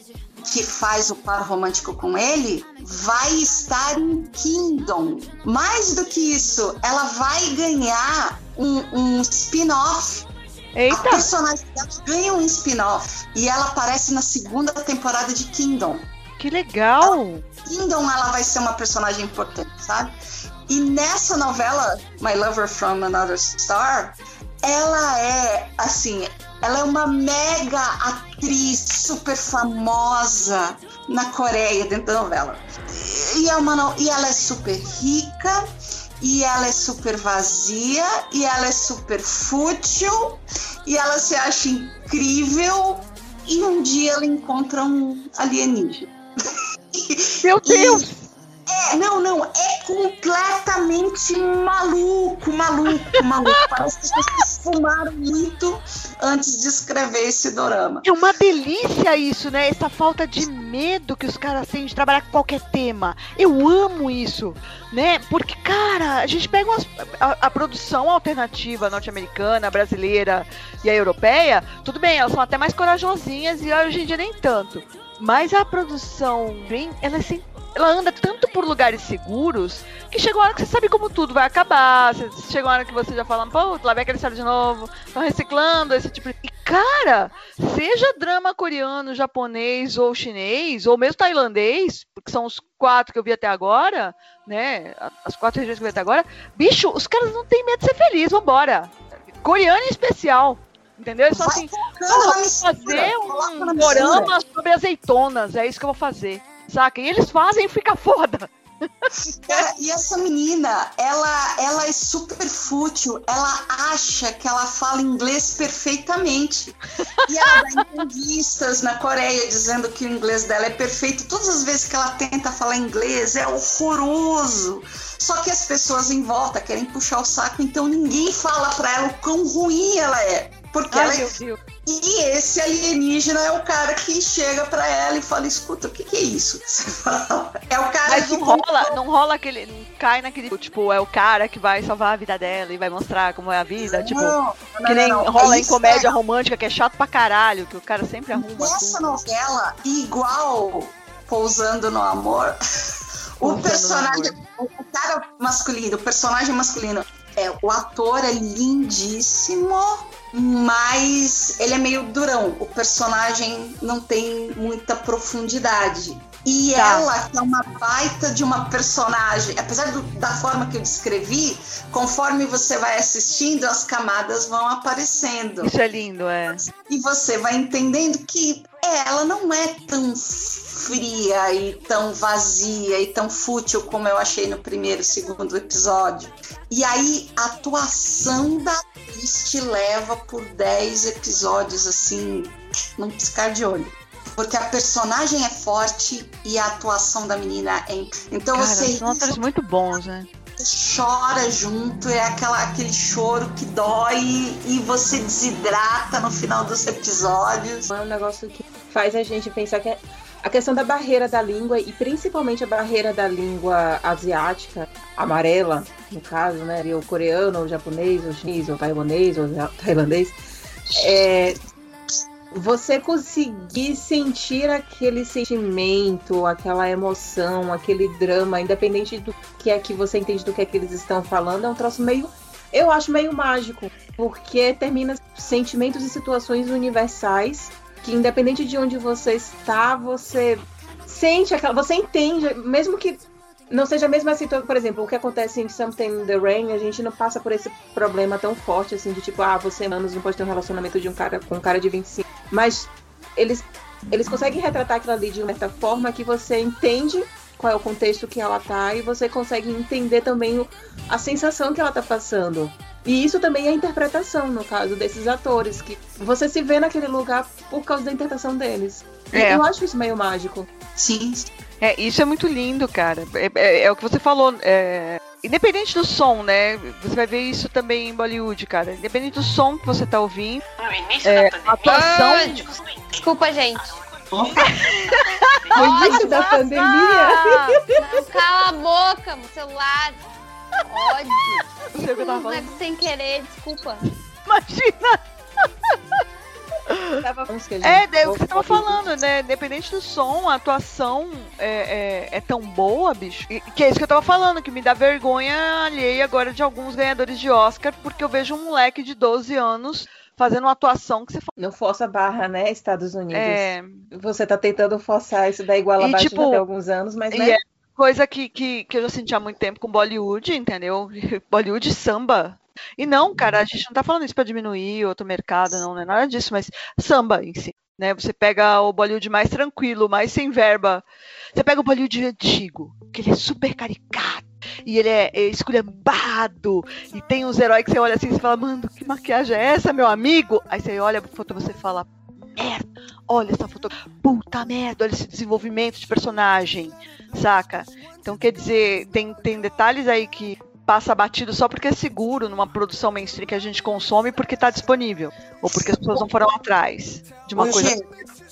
que faz o par romântico com ele vai estar em Kingdom. Mais do que isso, ela vai ganhar um, um spin-off. A Eita! personagem dela ganha um spin-off e ela aparece na segunda temporada de Kingdom. Que legal! Kingdom ela vai ser uma personagem importante, sabe? E nessa novela, My Lover from Another Star, ela é assim, ela é uma mega atriz super famosa na Coreia dentro da novela. E, é uma e ela é super rica, e ela é super vazia, e ela é super fútil, e ela se acha incrível, e um dia ela encontra um alienígena. Meu Deus! É, não, não, é completamente maluco, maluco, maluco. Parece que pessoas fumaram muito antes de escrever esse dorama. É uma delícia isso, né? Essa falta de medo que os caras têm de trabalhar com qualquer tema. Eu amo isso, né? Porque, cara, a gente pega umas- a, a produção alternativa norte-americana, brasileira e a europeia, tudo bem, elas são até mais corajosinhas e hoje em dia nem tanto. Mas a produção bem, ela é sem- ela anda tanto por lugares seguros que chega uma hora que você sabe como tudo vai acabar. você- Chega uma hora que você já fala, pô, lá vem aquele história de novo, estão reciclando esse tipo de. E, cara, seja drama coreano, japonês ou chinês, ou mesmo tailandês, porque são os quatro que eu vi até agora, né? As quatro regiões que eu vi até agora, bicho, os caras não têm medo de ser feliz, vambora. Coreano em especial. Entendeu? É só assim, colocando "Ah, na vou fazer um mistura." dorama sobre azeitonas, é isso que eu vou fazer. Saca? E eles fazem e fica foda. Cara, e essa menina, ela, ela é super fútil, ela acha que ela fala inglês perfeitamente. E ela dá entrevistas na Coreia dizendo que o inglês dela é perfeito. Todas as vezes que ela tenta falar inglês é horroroso. Só que as pessoas em volta querem puxar o saco, então ninguém fala pra ela o quão ruim ela é. Porque ela Ai, é meu Deus. E esse alienígena é o cara que chega pra ela e fala: escuta, o que, que é isso? você fala?" É o cara Mas que não rola, não rola aquele. Não cai naquele. Tipo, é o cara que vai salvar a vida dela e vai mostrar como é a vida. Tipo, Não, não, que nem não, não. rola É em comédia é. romântica, que é chato pra caralho, que o cara sempre arruma. Nessa tudo. novela, igual Pousando no Amor, o Pousando personagem, o cara masculino, o personagem masculino, é, o ator é lindíssimo, mas ele é meio durão. O personagem não tem muita profundidade. E Tá. ela, que é uma baita de uma personagem, apesar do- da forma que eu descrevi, conforme você vai assistindo, as camadas vão aparecendo. Isso é lindo, é. E você vai entendendo que ela não é tão fria e tão vazia e tão fútil como eu achei no primeiro e segundo episódio. E aí a atuação da atriz te leva por 10 episódios assim, num piscar de olho. porque a personagem é forte e a atuação da menina é. Então Cara, você são atores muito bons, né? chora junto, é aquela, aquele choro que dói e você desidrata no final dos episódios. É um negócio que faz a gente pensar que é a questão da barreira da língua e principalmente a barreira da língua asiática, amarela, no caso, né? O coreano, ou japonês, ou chinês, ou taiwanês, ou tailandês. É, você conseguir sentir aquele sentimento, aquela emoção, aquele drama, independente do que é que você entende do que é que eles estão falando, é um troço meio. Eu acho meio mágico, porque termina sentimentos e situações universais que, independente de onde você está, você sente aquela. Você entende, mesmo que não seja a situação, por exemplo, o que acontece em Something in the Rain, a gente não passa por esse problema tão forte assim de tipo, ah, você anos não pode ter um relacionamento de um cara com um cara de 25. Mas eles eles conseguem retratar aquilo ali de uma certa forma que você entende qual é o contexto que ela tá e você consegue entender também a sensação que ela tá passando. E isso também é a interpretação, no caso desses atores, que você se vê naquele lugar por causa da interpretação deles. É. Eu acho isso meio mágico. Sim. É, isso é muito lindo, cara. É, é- é o que você falou. é, Independente do som, né? Você vai ver isso também em Bollywood, cara. Independente do som que você tá ouvindo, No início É, da a pandemia, atuação. Desculpa, gente. No início da pandemia. Não, cala a boca, meu celular. Ódio. Não sei o que eu tava Não é falando. sem querer, desculpa. Imagina! A gente- É, é o que você tava falando, né? Independente do som, a atuação é, é, é tão boa, bicho. E- que é isso que eu tava falando, que me dá vergonha alheia agora de alguns ganhadores de Oscar, porque eu vejo um moleque de 12 anos fazendo uma atuação que você fala. Não força a barra, né, Estados Unidos? É, Você tá tentando forçar isso da igual abaixo tipo, tem alguns anos, mas e né? é coisa que, que, que eu já senti há muito tempo com Bollywood, entendeu? Bollywood samba. E não, cara, a gente não tá falando isso pra diminuir outro mercado, não, não é nada disso, mas samba em si. Né? Você pega o Bollywood mais tranquilo, mais sem verba. Você pega o Bollywood antigo, que ele é super caricato. E ele é, é esculhambado. E tem uns heróis que você olha assim e fala, mano, que maquiagem é essa, meu amigo? Aí você olha a foto e você fala, merda, olha essa foto, puta merda, olha esse desenvolvimento de personagem, saca? Então quer dizer, tem, tem detalhes aí que passa batido só porque é seguro numa produção mainstream que a gente consome porque tá disponível. Ou porque as pessoas não foram atrás de uma Ô, coisa. Gê,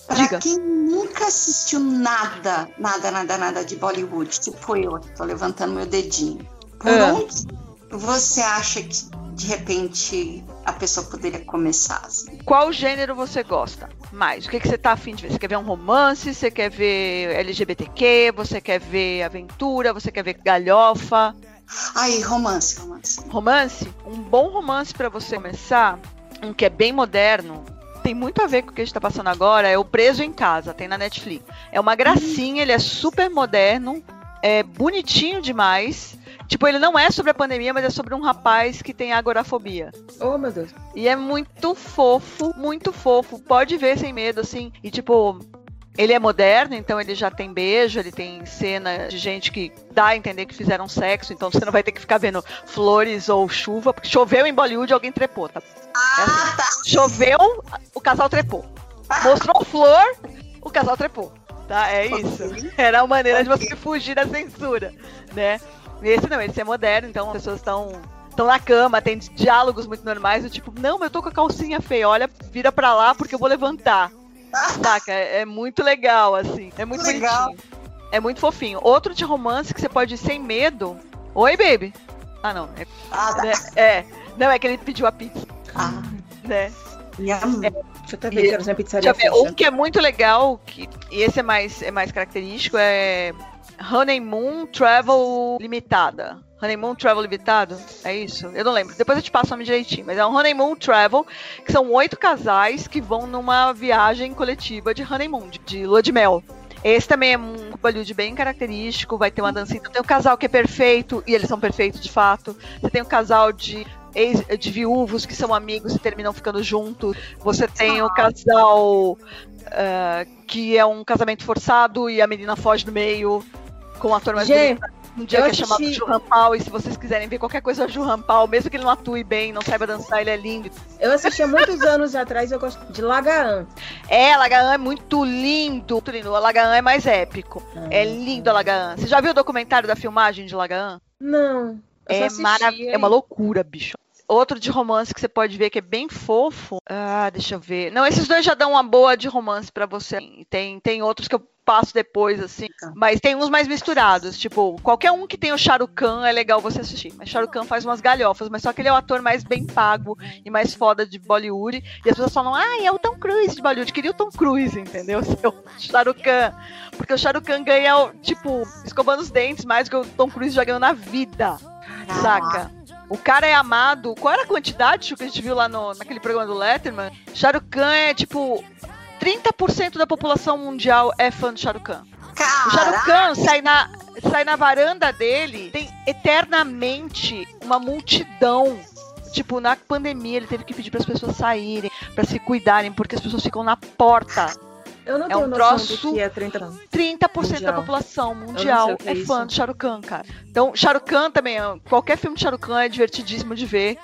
pra Diga. quem nunca assistiu nada, nada, nada, nada de Bollywood, tipo eu, tô levantando meu dedinho. Por Ah. onde você acha que de repente a pessoa poderia começar? assim? Qual gênero você gosta mais? O que, que você tá afim de ver? Você quer ver um romance? Você quer ver LGBTQ? Você quer ver aventura? Você quer ver galhofa? Aí, romance, romance. Romance? Um bom romance pra você começar, um que é bem moderno, tem muito a ver com o que a gente tá passando agora, é o Preso em Casa, tem na Netflix. É uma gracinha, ele é super moderno, é bonitinho demais. Tipo, ele não é sobre a pandemia, mas é sobre um rapaz que tem agorafobia. Oh, meu Deus. E é muito fofo, muito fofo. Pode ver sem medo, assim. E tipo, ele é moderno, então ele já tem beijo, ele tem cena de gente que dá a entender que fizeram sexo, então você não vai ter que ficar vendo flores ou chuva, porque choveu em Bollywood alguém trepou, tá? É assim. Choveu, o casal trepou. Mostrou flor, o casal trepou. Tá? É isso. Era a maneira de você fugir da censura, né? Esse não, esse é moderno, então as pessoas estão estão na cama, tem diálogos muito normais, do tipo, não, mas eu tô com a calcinha feia, olha, vira pra lá porque eu vou levantar. Saca? É, é muito legal, assim. É muito Legal. bonitinho. É muito fofinho. Outro de romance que você pode ir sem medo. Oi, baby. Ah, não. É, Ah, tá. né? é. Não, é que ele pediu a pizza, Ah, né? yum. Deixa eu até ver, a pizzaria. Deixa eu ver, um que é muito legal, que, e esse é mais, é mais característico, é Honeymoon Travel Limitada. Honeymoon Travel Limitado? É isso? Eu não lembro. Depois eu te passo o nome direitinho. Mas é um Honeymoon Travel, que são oito casais que vão numa viagem coletiva de honeymoon, de, de lua de mel. Esse também é um Bollywood bem característico, vai ter uma dancinha. Tem um casal que é perfeito, e eles são perfeitos de fato. Você tem um casal de, ex, de viúvos que são amigos e terminam ficando juntos. Você tem o casal ah, que é um casamento forçado e a menina foge do meio com o ator mais bonito. Um dia que é chamado Ju Rampal, e se vocês quiserem ver qualquer coisa do Ju Rampal, mesmo que ele não atue bem, não saiba dançar, ele é lindo. Eu assisti há muitos anos atrás, eu gosto de Lagaan. É, Lagaan é muito lindo. Muito lindo. O Lagaan é mais épico. É lindo a Lagaan. Você já viu o documentário da filmagem de Lagaan? Não. É, marav- é uma loucura, bicho. Outro de romance que você pode ver que é bem fofo. Ah, deixa eu ver. Não, esses dois já dão uma boa de romance pra você. Tem, tem outros que eu passo depois, assim. Mas tem uns mais misturados. Tipo, qualquer um que tem o Sharukan é legal você assistir. Mas Sharukan faz umas galhofas. Mas só que ele é o ator mais bem pago e mais foda de Bollywood. E as pessoas falam, ah, é o Tom Cruise de Bollywood. Queria o Tom Cruise, entendeu? Seu Sharukan. Porque o Sharukan ganha, tipo, escovando os dentes mais do que o Tom Cruise já ganhou na vida. Saca? O cara é amado. Qual era a quantidade que a gente viu lá no, naquele programa do Letterman? Sharukan é tipo. 30% da população mundial é fã do Sharukan. O Sharukan sai na, sai na varanda dele, tem eternamente uma multidão. Tipo, na pandemia ele teve que pedir para as pessoas saírem, para se cuidarem, porque as pessoas ficam na porta. Eu não É tenho um troço que é 30 não. 30% da população mundial é é fã do Sharukan, cara. Então, Sharukan também, ó, qualquer filme de Sharukan é divertidíssimo de ver.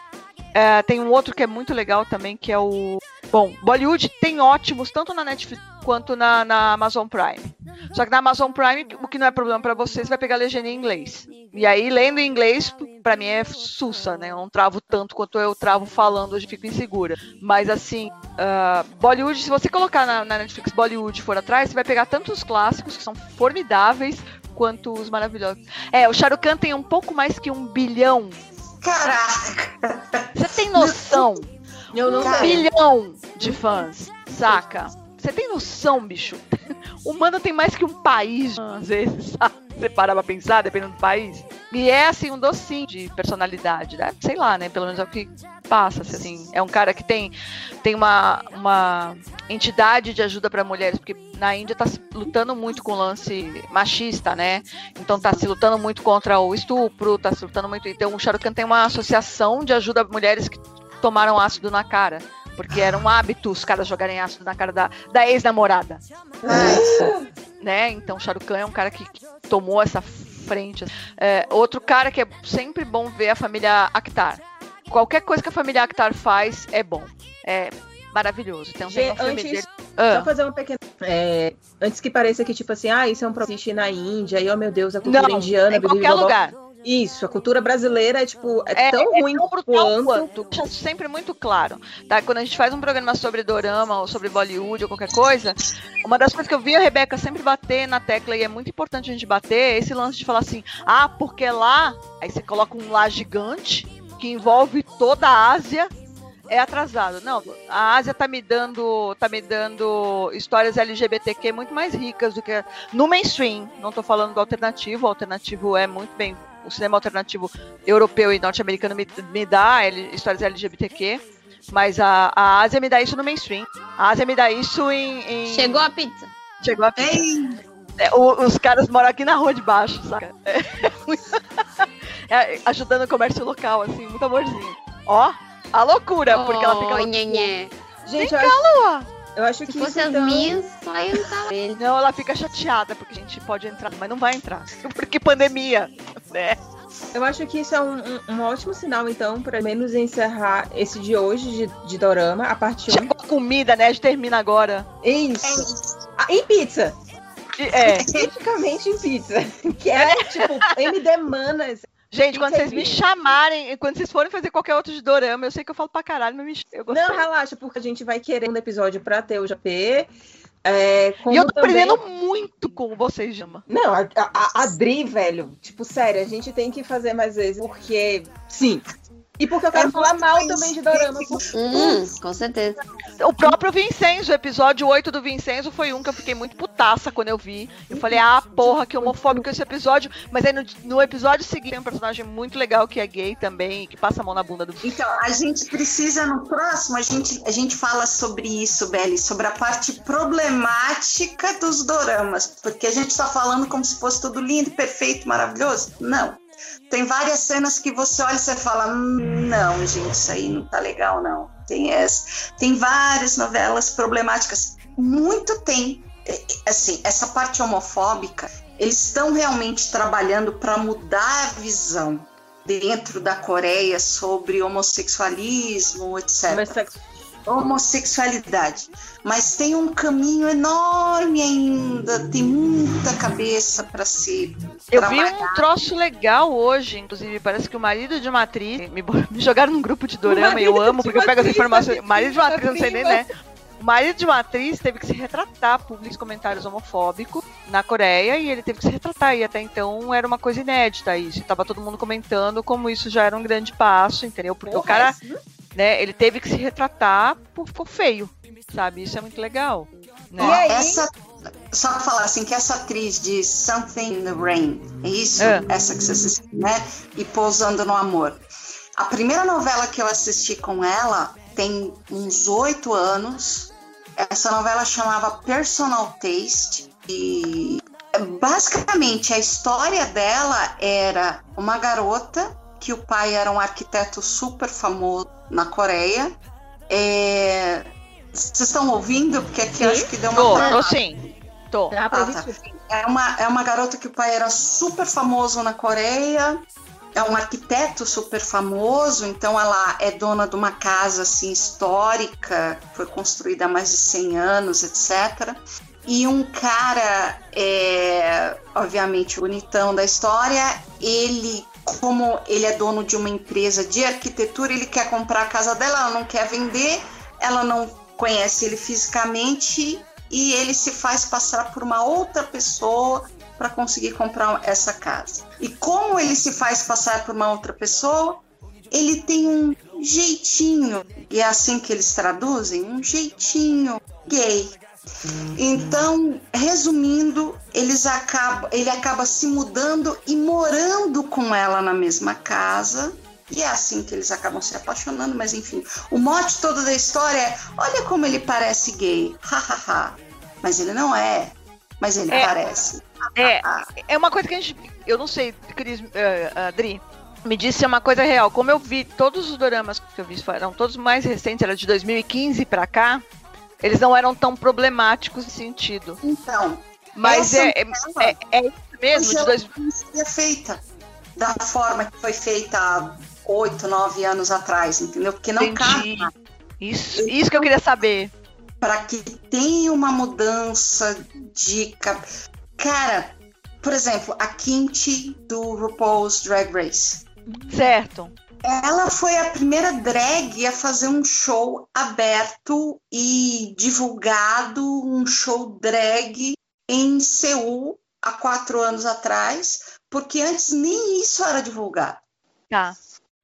É, tem um outro que é muito legal também, que é o. Bom, Bollywood tem ótimos, tanto na Netflix quanto na, na Amazon Prime. Só que na Amazon Prime, o que não é problema pra você, você vai pegar a legenda em inglês. E aí, lendo em inglês, pra mim é sussa, né? Eu não travo tanto quanto eu travo falando, hoje fico insegura. Mas assim, ah, Bollywood, se você colocar na, na Netflix Bollywood for atrás, você vai pegar tanto os clássicos, que são formidáveis, quanto os maravilhosos. É, o Sharukan tem um pouco mais que um bilhão. Caraca! Você tem noção? Eu não um sei. bilhão de fãs, saca? Você tem noção, bicho? O Mano tem mais que um país, às vezes, sabe? Você parar pra pensar, dependendo do país. E é, assim, um docinho de personalidade, né? Sei lá, né? Pelo menos é o que passa, assim. É um cara que tem, tem uma, uma entidade de ajuda pra mulheres, porque na Índia tá se lutando muito com o lance machista, né? Então tá se lutando muito contra o estupro, tá se lutando muito... Então o Shahrukh Khan tem uma associação de ajuda a mulheres que tomaram ácido na cara. Porque era um hábito os caras jogarem ácido na cara da, da ex-namorada. Né? Então, Shahrukh Khan é um cara que, que tomou essa frente. É, outro cara que é sempre bom ver é a família Akhtar. Qualquer coisa que a família Akhtar faz é bom. É maravilhoso. Tem um, tem um filme antes- dele. Só Ah, fazer uma pequena. é, antes que pareça que, tipo assim, ah, isso é um problema na Índia, e oh meu Deus, a cultura não, indiana. em qualquer blá, blá. Isso, a cultura brasileira é, tipo, é, É, tão é ruim tão brutal quanto. quanto. Deixa sempre muito claro. Tá? Quando a gente faz um programa sobre dorama ou sobre Bollywood ou qualquer coisa, uma das coisas que eu vi a Rebeca sempre bater na tecla, e é muito importante a gente bater, é esse lance de falar assim, ah, porque lá, aí você coloca um lá gigante que envolve toda a Ásia. É atrasado. Não, a Ásia tá me dando, tá me dando histórias LGBTQ muito mais ricas do que no mainstream. Não tô falando do alternativo, o alternativo é muito bem o cinema alternativo europeu e norte-americano me, me dá L- histórias LGBTQ, mas a, a Ásia me dá isso no mainstream. A Ásia me dá isso em. em- Chegou a pizza. Chegou a pizza. É, o- os caras moram aqui na rua de baixo, saca? É, É, ajudando o comércio local, assim, muito amorzinho. Ó, a loucura, porque ela fica Oh, lá. nhenhé. Gente, eu acho, Ó, eu acho Se que fosse isso, as então, minhas, só entrar ele. Não, ela fica chateada porque a gente pode entrar, mas não vai entrar. Porque pandemia, né? eu acho que isso é um, um- um ótimo sinal, então, para menos encerrar esse de hoje de, de Dorama, a parte 1. Chegou a comida, né? A gente termina agora. Isso. Ah, em pizza. É. Especificamente em pizza. Que é, tipo, MD Manas. Gente, quando vocês me chamarem, quando vocês forem fazer qualquer outro de dorama, eu sei que eu falo pra caralho, mas me, eu gostei. Não, relaxa, porque a gente vai querer um episódio pra ter o JP. É, e eu tô também- aprendendo muito com vocês, Jama. Não, a, a, a Dri, velho, tipo, sério, a gente tem que fazer mais vezes, porque, sim. E porque eu quero É falar mal bem também de Dorama. Hum, com certeza. O próprio Vincenzo, o episódio 8 do Vincenzo foi um que eu fiquei muito putaça quando eu vi. Eu falei, ah, porra, que homofóbico esse episódio. Mas aí no, no episódio seguinte tem um personagem muito legal que é gay também, e que passa a mão na bunda do Então, a gente precisa no próximo, a gente, a gente fala sobre isso, Beli, sobre a parte problemática dos doramas, porque a gente está falando como se fosse tudo lindo, perfeito, maravilhoso. Não. Tem várias cenas que você olha e você fala, "Hum, não, gente, isso aí não tá legal, não. Tem essa. Tem várias novelas problemáticas. Muito tem. assim, essa parte homofóbica, eles estão realmente trabalhando para mudar a visão dentro da Coreia sobre homossexualismo, etc. Homossexu- Homossexualidade. Mas tem um caminho enorme ainda, tem muita cabeça para se Eu vi trabalhar. um troço legal hoje, inclusive, parece que o marido de uma atriz me, me jogaram num grupo de dorama e eu amo, porque eu pego as informações. Marido de uma atriz, eu não sei nem, né? O marido de uma atriz teve que se retratar públicos comentários homofóbicos na Coreia e ele teve que se retratar. E até então era uma coisa inédita isso. Tava todo mundo comentando como isso já era um grande passo, entendeu? Porque o cara, né, ele teve que se retratar por, por feio, sabe? Isso é muito legal. Né? E aí? Essa, só pra falar assim, que essa atriz de Something in the Rain, é isso? É. Essa que você assistiu, né? E Pousando no Amor. A primeira novela que eu assisti com ela tem uns oito anos. Essa novela chamava Personal Taste. E basicamente a história dela era uma garota que o pai era um arquiteto super famoso na Coreia. É, Vocês estão ouvindo? Porque aqui eu acho que deu uma. Tô, tô sim. Tô. Ah, tá. É uma, é uma garota que o pai era super famoso na Coreia, é um arquiteto super famoso, então ela é dona de uma casa assim histórica, foi construída há mais de 100 anos, etc. E um cara, é, obviamente, o bonitão da história, ele, como ele é dono de uma empresa de arquitetura, ele quer comprar a casa dela, ela não quer vender, ela não conhece ele fisicamente e ele se faz passar por uma outra pessoa para conseguir comprar essa casa. E como ele se faz passar por uma outra pessoa, ele tem um jeitinho, e é assim que eles traduzem, um jeitinho gay. Então, resumindo, eles acabam, ele acaba se mudando e morando com ela na mesma casa. E é assim que eles acabam se apaixonando, mas enfim. O mote todo da história é: olha como ele parece gay. Hahaha. mas ele não é. Mas ele É. parece. É, é uma coisa que a gente. Eu não sei, Cris, eh, Adri, me disse uma coisa real. Como eu vi todos os doramas que eu vi, eram todos mais recentes, era de 2015 pra cá, eles não eram tão problemáticos nesse sentido. Então, Mas é, é, novela, é, é isso mesmo, de dois, seria feita da forma que foi feita há oito, nove anos atrás, entendeu? Porque não Entendi. Isso, isso que eu queria saber. para que tenha uma mudança de. Cara, por exemplo, a Kimchi do RuPaul's Drag Race. Certo. Ela foi a primeira drag a fazer um show aberto e divulgado, um show drag em Seul há quatro anos atrás, porque antes nem isso era divulgado. Tá.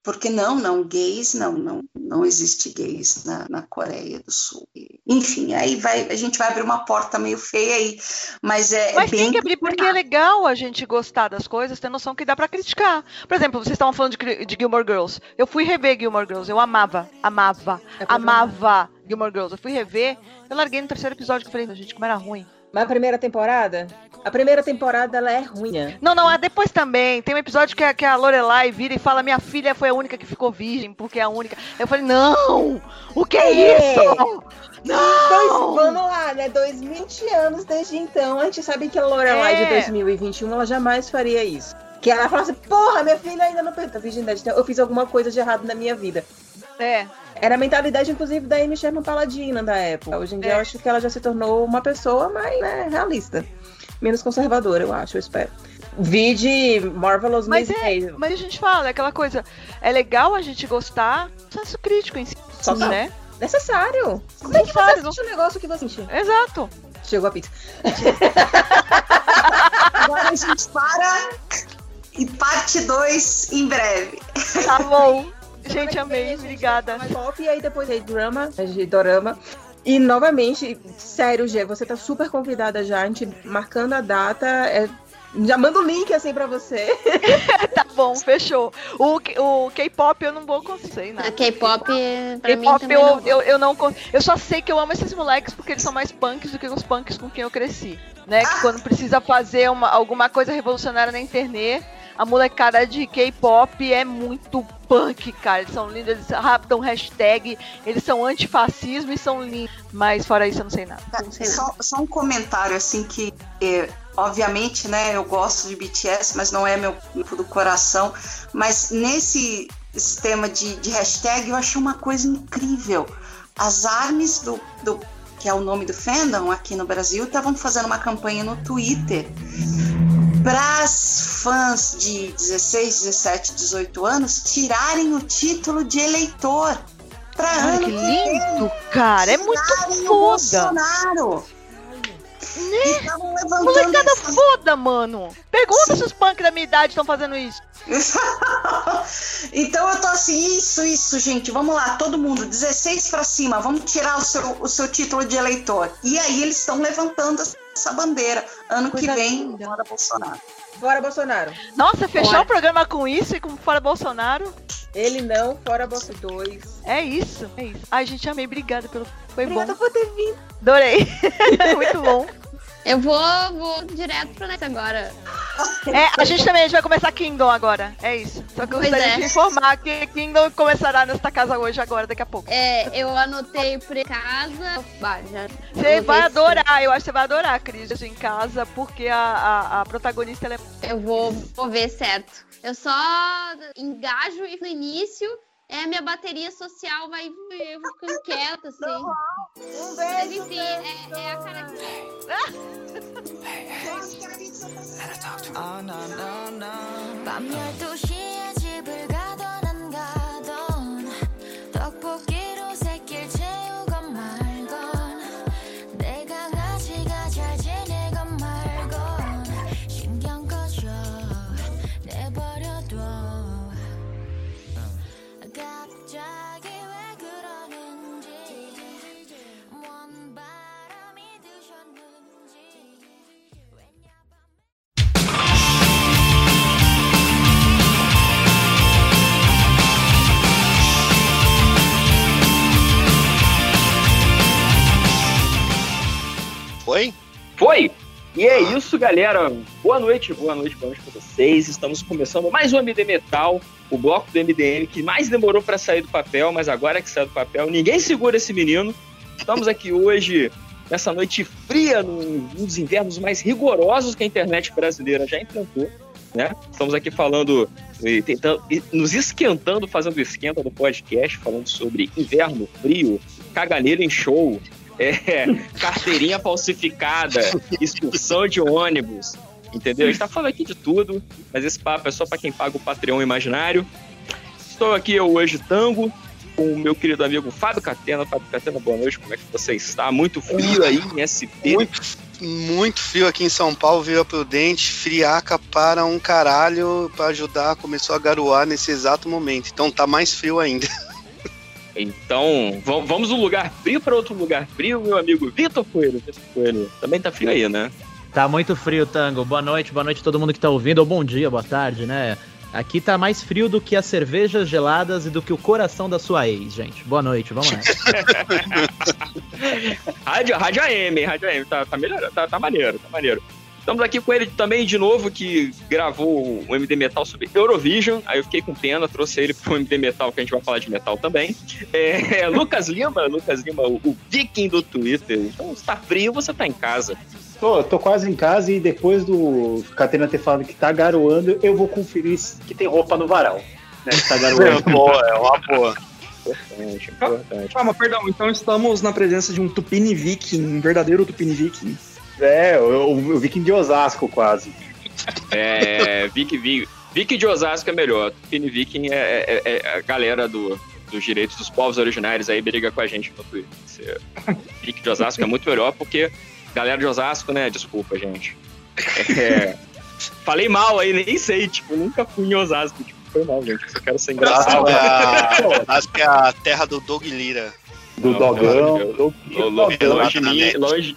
Porque não, não, gays, não, não, não existe gays na, na Coreia do Sul. Enfim, aí vai, a gente vai abrir uma porta meio feia aí, mas é, é Mas bem tem que abrir porque é legal a gente gostar das coisas, ter noção que dá pra criticar. Por exemplo, vocês estavam falando de, de Gilmore Girls. Eu fui rever Gilmore Girls, eu amava, amava, É amava Gilmore Girls. Eu fui rever, eu larguei no terceiro episódio que eu falei, gente, como era ruim. Mas a primeira temporada? A primeira temporada ela é ruim. né? Não, não, é depois também. Tem um episódio que a, que a Lorelai vira e fala: Minha filha foi a única que ficou virgem, porque é a única. Eu falei: Não! O que é É. isso? Dois, Não! vamos lá, né? 2020 anos desde então. A gente sabe que a Lorelai É. de 2021 ela jamais faria isso. Que ela fala assim, porra, minha filha ainda não perdeu a virgindade. Então eu fiz alguma coisa de errado na minha vida. É, Era a mentalidade, inclusive, da Amy Sherman Paladina da época. Hoje em dia É. eu acho que ela já se tornou uma pessoa mais né, realista. Menos conservadora, eu acho, eu espero. Vide Marvelous Mas Miss é, Maisel. mas a gente fala, é aquela coisa. É legal a gente gostar, senso crítico em si, Só que- né? Necessário. Como é que você assiste um negócio que você? Exato. Chegou a pizza. Agora a gente para e parte 2 em breve. Tá bom. Gente, amei. Obrigada. Pop, e aí depois aí drama, de dorama. E novamente, sério, Gê, você tá super convidada já, a gente marcando a data. é- já manda o link assim pra você. Tá bom, fechou. O, o K-pop eu não vou conseguir, A né? K-pop, pra mim, K-pop também eu, não eu, eu não Eu só sei que eu amo esses moleques porque eles são mais punks do que os punks com quem eu cresci. Né? Que quando precisa fazer uma, alguma coisa revolucionária na internet, a molecada de K-pop é muito punk, cara. Eles são lindos, eles raptam hashtag, eles são antifascismo e são lindos. Mas fora isso, eu não sei nada. Não sei só, só, um comentário, assim, que é, obviamente, né, eu gosto de BTS, mas não é meu grupo do coração. Mas nesse sistema de, de hashtag, eu achei uma coisa incrível. As armes do, do que é o nome do fandom aqui no Brasil, estavam fazendo uma campanha no Twitter para as fãs de 16, 17, 18 anos tirarem o título de eleitor. Pra Ai, que lindo, cara! É muito foda! Bolsonaro. Né? Molecada essa... foda, mano. Pergunta Sim. se os punk da minha idade estão fazendo isso. então eu tô assim, isso, isso, gente. Vamos lá, todo mundo, 16 para cima, vamos tirar o seu, o seu título de eleitor. E aí eles estão levantando essa bandeira. Ano Coisa que vem, linda. fora Bolsonaro. Fora Bolsonaro. Nossa, fechar o programa com isso e com fora Bolsonaro? Ele não, fora Bolsonaro 2. É isso, é isso. Ai, gente, amei. Obrigada pelo. Foi Obrigada bom. por ter vindo. Adorei. Muito bom. Eu vou, vou direto pro Next agora. É, a gente também a gente vai começar Kingdom agora. É isso. Só que eu gostaria é. de informar que Kingdom começará nesta casa hoje, agora, daqui a pouco. É, eu anotei pra casa. Você vai adorar, eu acho que você vai adorar, Cris, em casa, porque a, a, a protagonista é. Eu vou, vou ver certo. Eu só engajo no início é, minha bateria social vai eu vou ficando quieta, assim. Um beijo. enfim, é, é a cara Oh, no, no, no. 밤 12시에 집을 가던 가던 떡볶이 Foi? Foi! E é isso, galera. Boa noite, boa noite, boa noite pra vocês. Estamos começando mais um MD Metal, o bloco do MDM que mais demorou para sair do papel, mas agora que saiu do papel, ninguém segura esse menino. Estamos aqui hoje, nessa noite fria, num dos invernos mais rigorosos que a internet brasileira já enfrentou. Né? Estamos aqui falando, tentando, nos esquentando, fazendo esquenta do podcast, falando sobre inverno, frio, caganeiro em show, é, carteirinha falsificada, expulsão de ônibus, entendeu? A gente tá falando aqui de tudo, mas esse papo é só para quem paga o Patreon imaginário. Estou aqui eu hoje, Tango, com o meu querido amigo Fábio Catena. Fábio Catena, boa noite, como é que você está? Muito frio aí em SP. Muito, muito frio aqui em São Paulo, Vila Prudente, friaca para um caralho para ajudar, começou a garoar nesse exato momento, então tá mais frio ainda. Então, vamos um lugar frio para outro lugar frio, meu amigo Vitor Coelho. Vitor Coelho, também tá frio aí, né? Tá muito frio, Tango. Boa noite, boa noite a todo mundo que tá ouvindo, ou bom dia, boa tarde, né? Aqui tá mais frio do que as cervejas geladas e do que o coração da sua ex, gente. Boa noite, vamos lá. rádio, rádio AM, Rádio AM, tá, tá, melhor, tá, tá maneiro, tá maneiro. Estamos aqui com ele também de novo, que gravou o MD Metal sobre Eurovision. Aí eu fiquei com pena, trouxe ele pro MD Metal, que a gente vai falar de metal também. É, é Lucas Lima, Lucas Lima, o, o viking do Twitter. Então, se tá frio, você tá em casa. Tô, tô quase em casa e depois do Catena ter falado que tá garoando, eu vou conferir que tem roupa no varal. Né, que tá garoando. é boa, é uma boa. Importante, importante. Ah, mas perdão, então estamos na presença de um Tupini Viking, um verdadeiro Tupini Viking. É, o, o Viking de Osasco, quase. É, Viking, Viking, Viking de Osasco é melhor. Pini Viking é, é, é, a galera do, dos direitos dos povos originários aí briga com a gente no Twitter. Viking de Osasco é muito melhor porque galera de Osasco, né? Desculpa, gente. É, falei mal aí, nem sei, tipo, nunca fui em Osasco. Tipo, foi mal, gente. Só quero ser engraçado. Acho que é a terra do Doug Lira. Do Dogão. Longe de mim, longe, longe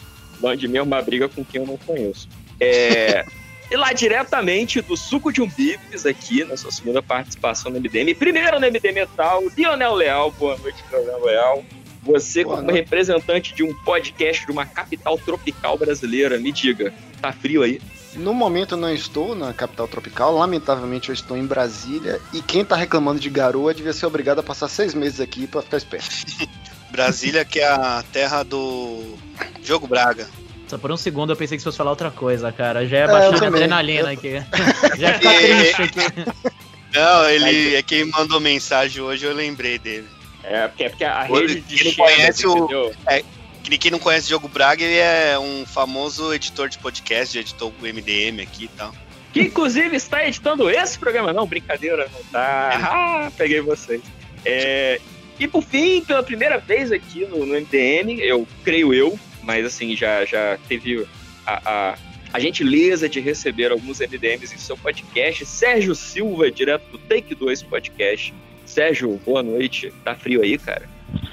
de mim é uma briga com quem eu não conheço. É, e lá diretamente do Suco de um Bifes aqui, na sua segunda participação no MDM. Primeiro no MD Metal, Lionel Leal. Boa noite, Lionel Leal. Você, Boa como noite. representante de um podcast de uma capital tropical brasileira, me diga, tá frio aí? No momento eu não estou na capital tropical, lamentavelmente eu estou em Brasília. E quem tá reclamando de garoa devia ser obrigado a passar seis meses aqui pra ficar esperto. Brasília, que é a terra do Diogo Braga. Só por um segundo eu pensei que você fosse falar outra coisa, cara. Já é É, baixando a adrenalina aqui. Já fica triste aqui. Não, ele é quem mandou mensagem hoje, eu lembrei dele. É, porque, é porque a Quem rede de não Cheddar, conhece o. entendeu? É, que quem não conhece o Diogo Braga, ele é um famoso editor de podcast, já editou o MDM aqui e tal. Que inclusive está editando esse programa. Não, brincadeira, não tá. Ah, peguei vocês. É, e por fim, pela primeira vez aqui no, no MDM, eu creio eu, mas assim, já, já teve a, a, a gentileza de receber alguns MDMs em seu podcast. Sérgio Silva, direto do Take 2 Podcast. Sérgio, boa noite. Tá frio aí, cara?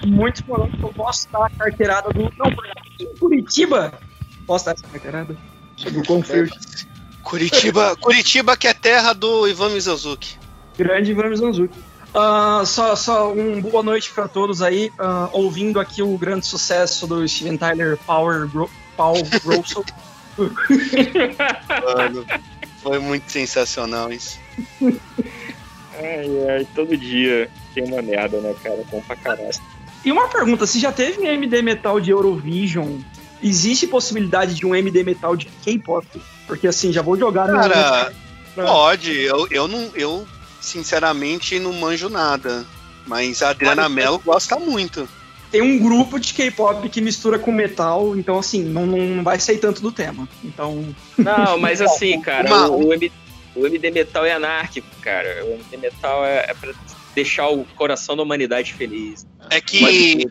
Muito bom, eu posso dar a carteirada do. Não, em Curitiba. Posso dar essa carteirada? Do quão frio. Curitiba, Curitiba que é terra do Ivan Mizanzuki. Grande Ivan Mizanzuki. Ah, só, só um boa noite para todos aí, ah, ouvindo aqui o grande sucesso do Steven Tyler Power Gro Paul Grosso. Mano, foi muito sensacional isso. Ai, ai, todo dia tem uma merda, né, cara? Bom pra caralho. E uma pergunta, se já teve MD Metal de Eurovision, existe possibilidade de um MD Metal de K-pop? Porque assim, já vou jogar no- Cara, no- pode. Eu, eu não. Eu, sinceramente, não manjo nada. Mas a Adriana Mello gosta muito. Tem um grupo de K-pop que mistura com metal, então assim, não, não vai sair tanto do tema. Então. Não, mas assim, cara, Uma- o, o M- o MD Metal é anarquico, cara. O MD Metal é, é pra deixar o coração da humanidade feliz. É que.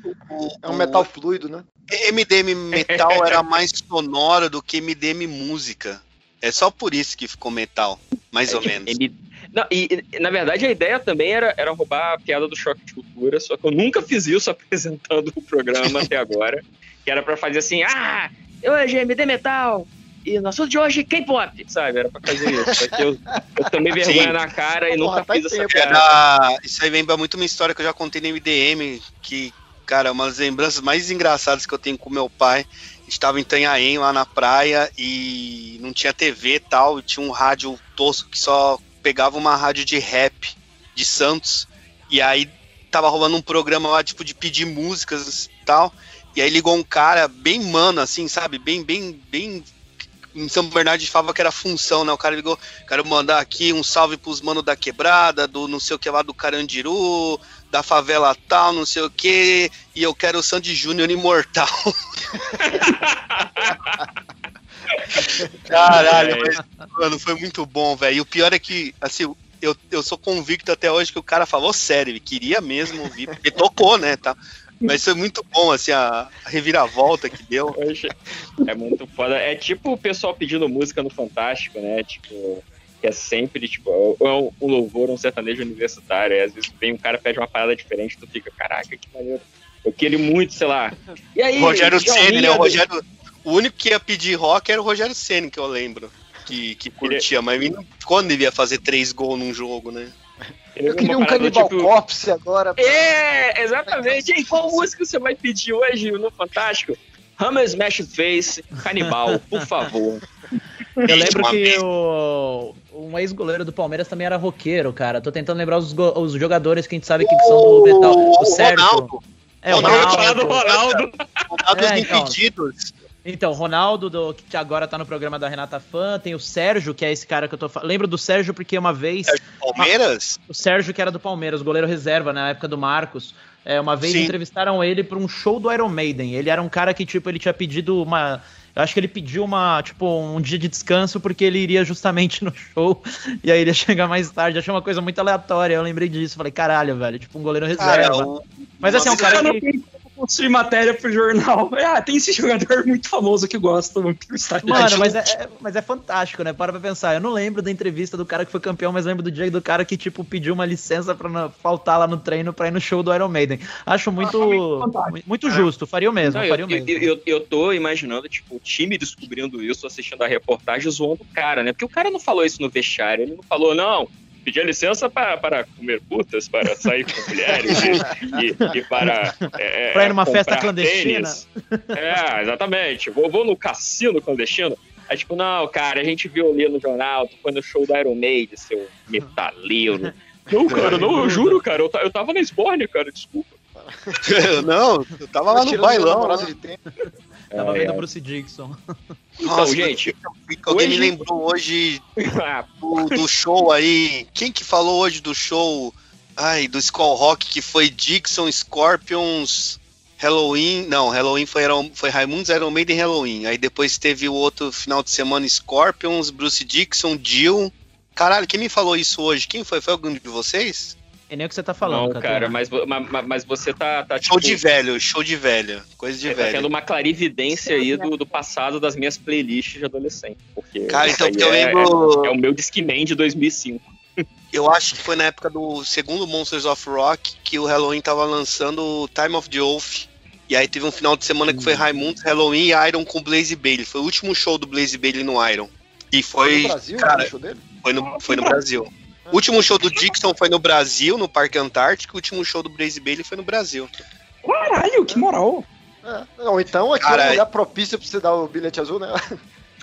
É um metal fluido, né? MDM metal era mais sonoro do que MDM música. É só por isso que ficou metal, mais ou menos. M- Não, e, e, na verdade a ideia também era, era roubar a piada do choque de cultura, só que eu nunca fiz isso apresentando o programa até agora. Que era pra fazer assim, ah, hoje é MD Metal, e no assunto de hoje K-pop, sabe? Era pra fazer isso. Só que eu, eu tomei vergonha Sim. na cara e nunca faz fiz essa tempo. piada. Era- isso aí lembra muito uma história que eu já contei no MDM, que, cara, uma das lembranças mais engraçadas que eu tenho com meu pai. Estava em Itanhaém, lá na praia, e não tinha TV e tal, e tinha um rádio tosco que só pegava uma rádio de rap de Santos, e aí tava rolando um programa lá, tipo, de pedir músicas e tal, e aí ligou um cara bem mano, assim, sabe, bem, bem, bem em São Bernardo de Fava que era função, né? O cara ligou, quero mandar aqui um salve pros manos da quebrada, do não sei o que lá do Carandiru, da favela tal, não sei o que, e eu quero o Sandy Júnior imortal. Caralho, mas, mano, foi muito bom, velho. E o pior é que, assim, eu, eu sou convicto até hoje que o cara falou sério, ele queria mesmo ouvir, porque tocou, né, tá? Mas foi muito bom, assim, a, a reviravolta que deu. É muito foda. É tipo o pessoal pedindo música no Fantástico, né? Tipo, que é sempre, tipo, é um, um louvor, um sertanejo universitário. Aí, às vezes vem um cara pede uma parada diferente, tu fica, caraca, que maneiro. Eu queria muito, sei lá. E aí, Rogério Ceni, né? O do- Rogério. O único que ia pedir rock era o Rogério Ceni, que eu lembro. Que, que curtia, mas não- quando ele ia fazer três gols num jogo, né? Eu queria um Cannibal tipo- Corpse agora. É, exatamente. E qual música você vai pedir hoje no Fantástico? Hammer Smash Face, Canibal, por favor. Eu lembro que o, um ex-goleiro do Palmeiras também era roqueiro, cara. Tô tentando lembrar os, os jogadores que a gente sabe que são do metal. O Sérgio. Ronaldo. É, o Ronaldo. Ronaldo. Ronaldo. Ronaldo É, então. impedidos. Então, Ronaldo, do, que agora tá no programa da Renata Fã, tem o Sérgio, que é esse cara que eu tô falando. Lembro do Sérgio porque uma vez. Palmeiras? O Sérgio, que era do Palmeiras, goleiro reserva na época do Marcos. É, uma vez Sim. entrevistaram ele pra um show do Iron Maiden. Ele era um cara que, tipo, ele tinha pedido uma. Eu acho que ele pediu uma, tipo, um dia de descanso porque ele iria justamente no show e aí ele ia chegar mais tarde. Achei uma coisa muito aleatória. Eu lembrei disso. Falei, caralho, velho, tipo um goleiro reserva. Cara, Mas assim, é um uma cara vez- que. Construir matéria pro jornal. Ah, tem esse jogador muito famoso que gosta muito do estádio. Mano, mas é, é- mas é fantástico, né? Para pra pensar. Eu não lembro da entrevista do cara que foi campeão, mas lembro do dia do cara que, tipo, pediu uma licença pra não faltar lá no treino pra ir no show do Iron Maiden. Acho muito, mu- muito justo. Faria o mesmo, Não, faria eu, o mesmo. eu, eu, eu tô imaginando, tipo, o time descobrindo isso, assistindo a reportagem, zoando o cara, né? Porque o cara não falou isso no vestiário, ele não falou, não, pedir licença para, para comer putas, para sair com mulheres e, e- e para. é, Pra ir numa festa clandestina. tênis. É, exatamente. Vou, vou no cassino clandestino. Aí, tipo, não, cara, a gente viu ali no jornal, tu foi no show do Iron Maiden, seu metaleiro. Não, cara, não, eu juro, cara, eu, eu tava na Esbórnia, cara, desculpa. não, eu tava lá no bailão. lá. de tempo. Tava É, vendo é. Bruce Dixon. Então, Nossa, gente, Alguém me hoje- lembrou hoje Ah, do, do show aí. Quem que falou hoje do show? Ai, do Skull Rock que foi Dixon, Scorpions, Halloween. Não, Halloween foi, foi Raimundos, Iron Maiden Halloween. Aí depois teve o outro final de semana Scorpions, Bruce Dixon, Jill. Caralho, quem me falou isso hoje? Quem foi? Foi algum de vocês? É nem o que você tá falando, não, cara, mas, vo- ma- ma- mas você tá, tá Show tipo, de velho, show de velho. Coisa de Você tá tendo velho. uma clarividência aí do, do passado das minhas playlists de adolescente. Porque Cara, então, eu é, lembro- é, é o meu Discman de 2005. Eu acho que foi na época do segundo Monsters of Rock que o Halloween tava lançando o Time of the Oath. E aí teve um final de semana que foi Raimundos, Halloween e Iron com Blaze Bailey. Foi o último show do Blaze Bailey no Iron. E foi. no Brasil, cara, o show dele? foi no, foi no Brasil. O último show do Dixon foi no Brasil, no Parque Antártico. O último show do Blaze Bailey foi no Brasil. Caralho, que moral. É, Ou então aqui é um lugar propício pra você dar o bilhete azul, né?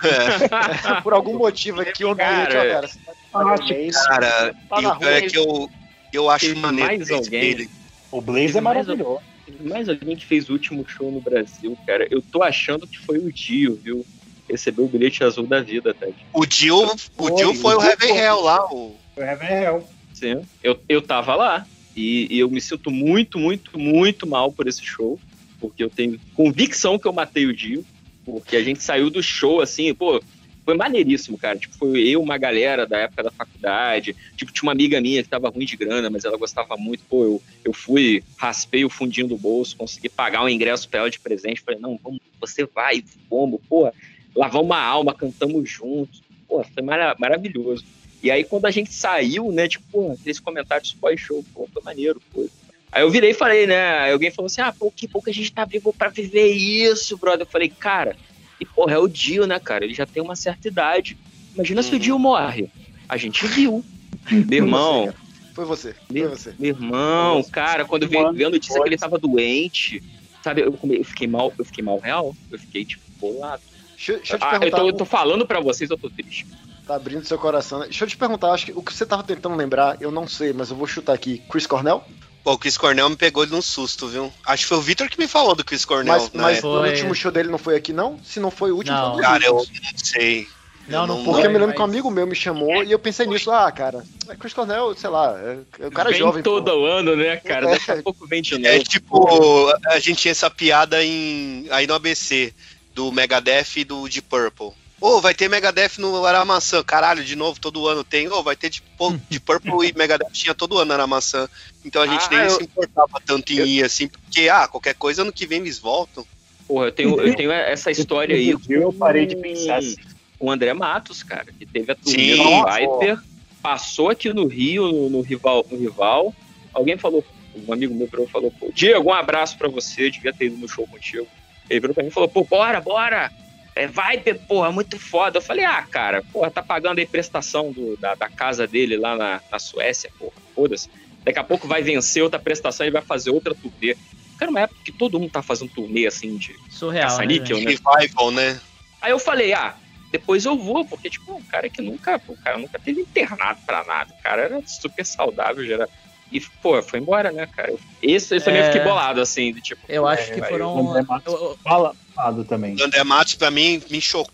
É. Por algum motivo aqui o bilhete, ó, cara. você tá de parabéns. Cara, Tá e o pior é que eu, eu acho Teve maneiro mais o Blaze alguém? Bailey. O Blaze é maravilhoso. Teve mais alguém que fez o último show no Brasil, cara. Eu tô achando que foi o Dio, viu? Recebeu o bilhete azul da vida, Ted. O Jill, o Foi, Jill foi o Heaven. Hell lá. O... Hell. Sim. Eu, eu tava lá. E, e eu me sinto muito, muito, muito mal por esse show. Porque eu tenho convicção que eu matei o Dio. Porque a gente saiu do show assim, pô. Foi maneiríssimo, cara. Tipo, foi eu, uma galera da época da faculdade. Tipo, tinha uma amiga minha que tava ruim de grana, mas ela gostava muito. Pô, eu, eu fui, raspei o fundinho do bolso, consegui pagar um ingresso pra ela de presente. Falei, não, vamos, você vai, vamos, pô. Lavamos a alma, cantamos juntos. Pô, foi mara- maravilhoso. E aí, quando a gente saiu, né, tipo, pô, aqueles comentários pós-show, pô, foi maneiro, pô. Aí eu virei e falei, né, aí alguém falou assim, ah, pô, que bom que a gente tá vivo pra viver isso, brother. Eu falei, cara, e porra, é o Dio, né, cara? Ele já tem uma certa idade. Imagina se o Dio morre. A gente viu. Meu irmão, Foi você, foi você. meu irmão, cara, quando eu vi, vi a notícia que ele tava doente, sabe, eu, eu fiquei mal, eu fiquei mal real. Eu fiquei, tipo, bolado. Deixa, deixa eu te Ah, eu, perguntar. tô, eu tô falando pra vocês, eu tô triste. Tá abrindo seu coração. Deixa eu te perguntar, acho que o que você tava tentando lembrar, eu não sei, mas eu vou chutar aqui. Chris Cornell? Pô, o Chris Cornell me pegou num susto, viu? Acho que foi o Vitor que me falou do Chris Cornell. Mas, na mas o último show dele não foi aqui, não? Se não foi o último, Não. um Cara, eu não sei. Não, não Porque foi, eu me lembro que um amigo meu me chamou e eu pensei nisso. Ah, cara, é Chris Cornell, sei lá, é, é o cara vem jovem. pô. todo ano, né, cara? É. Daqui a pouco vem de novo. É tipo, a gente tinha essa piada em, aí no ABC, do Megadeth e do Deep Purple. Ô, vai ter Megadeth no Aramaçã. Caralho, de novo, todo ano tem. Ô, vai ter Deep, pô, Deep Purple e Megadeth tinha todo ano na Aramaçã. Então a gente Ah, nem eu- se importava tanto em ir, assim, porque, ah, qualquer coisa ano que vem eles voltam. Porra, eu tenho, eu tenho essa história aí eu parei de pensar assim. com o André Matos, cara, que teve a turnê Sim. Nossa. Viper, passou aqui no Rio, no, no rival, no rival. Alguém falou, um amigo meu falou, pô, Diego, um abraço pra você, devia ter ido no show contigo. Ele virou pra mim e falou, pô, bora, bora! É Viper, porra, muito foda. Eu falei, ah, cara, porra, tá pagando aí prestação do- da, da casa dele lá na, na Suécia, porra, foda-se. Daqui a pouco vai vencer outra prestação e vai fazer outra turnê. Cara, uma época que todo mundo tá fazendo turnê assim de Surreal, né, caça-níquel, gente? né? Revival, né? Aí eu falei, ah, depois eu vou, porque, tipo, um cara que nunca, o cara nunca teve internado pra nada. O cara era super saudável, já era... E, pô, foi embora, né, cara? Esse, esse também eu É. fiquei bolado, assim, de, tipo... Eu acho é, que foram. Eu- eu- fala também. O André Matos, pra mim, me, cho...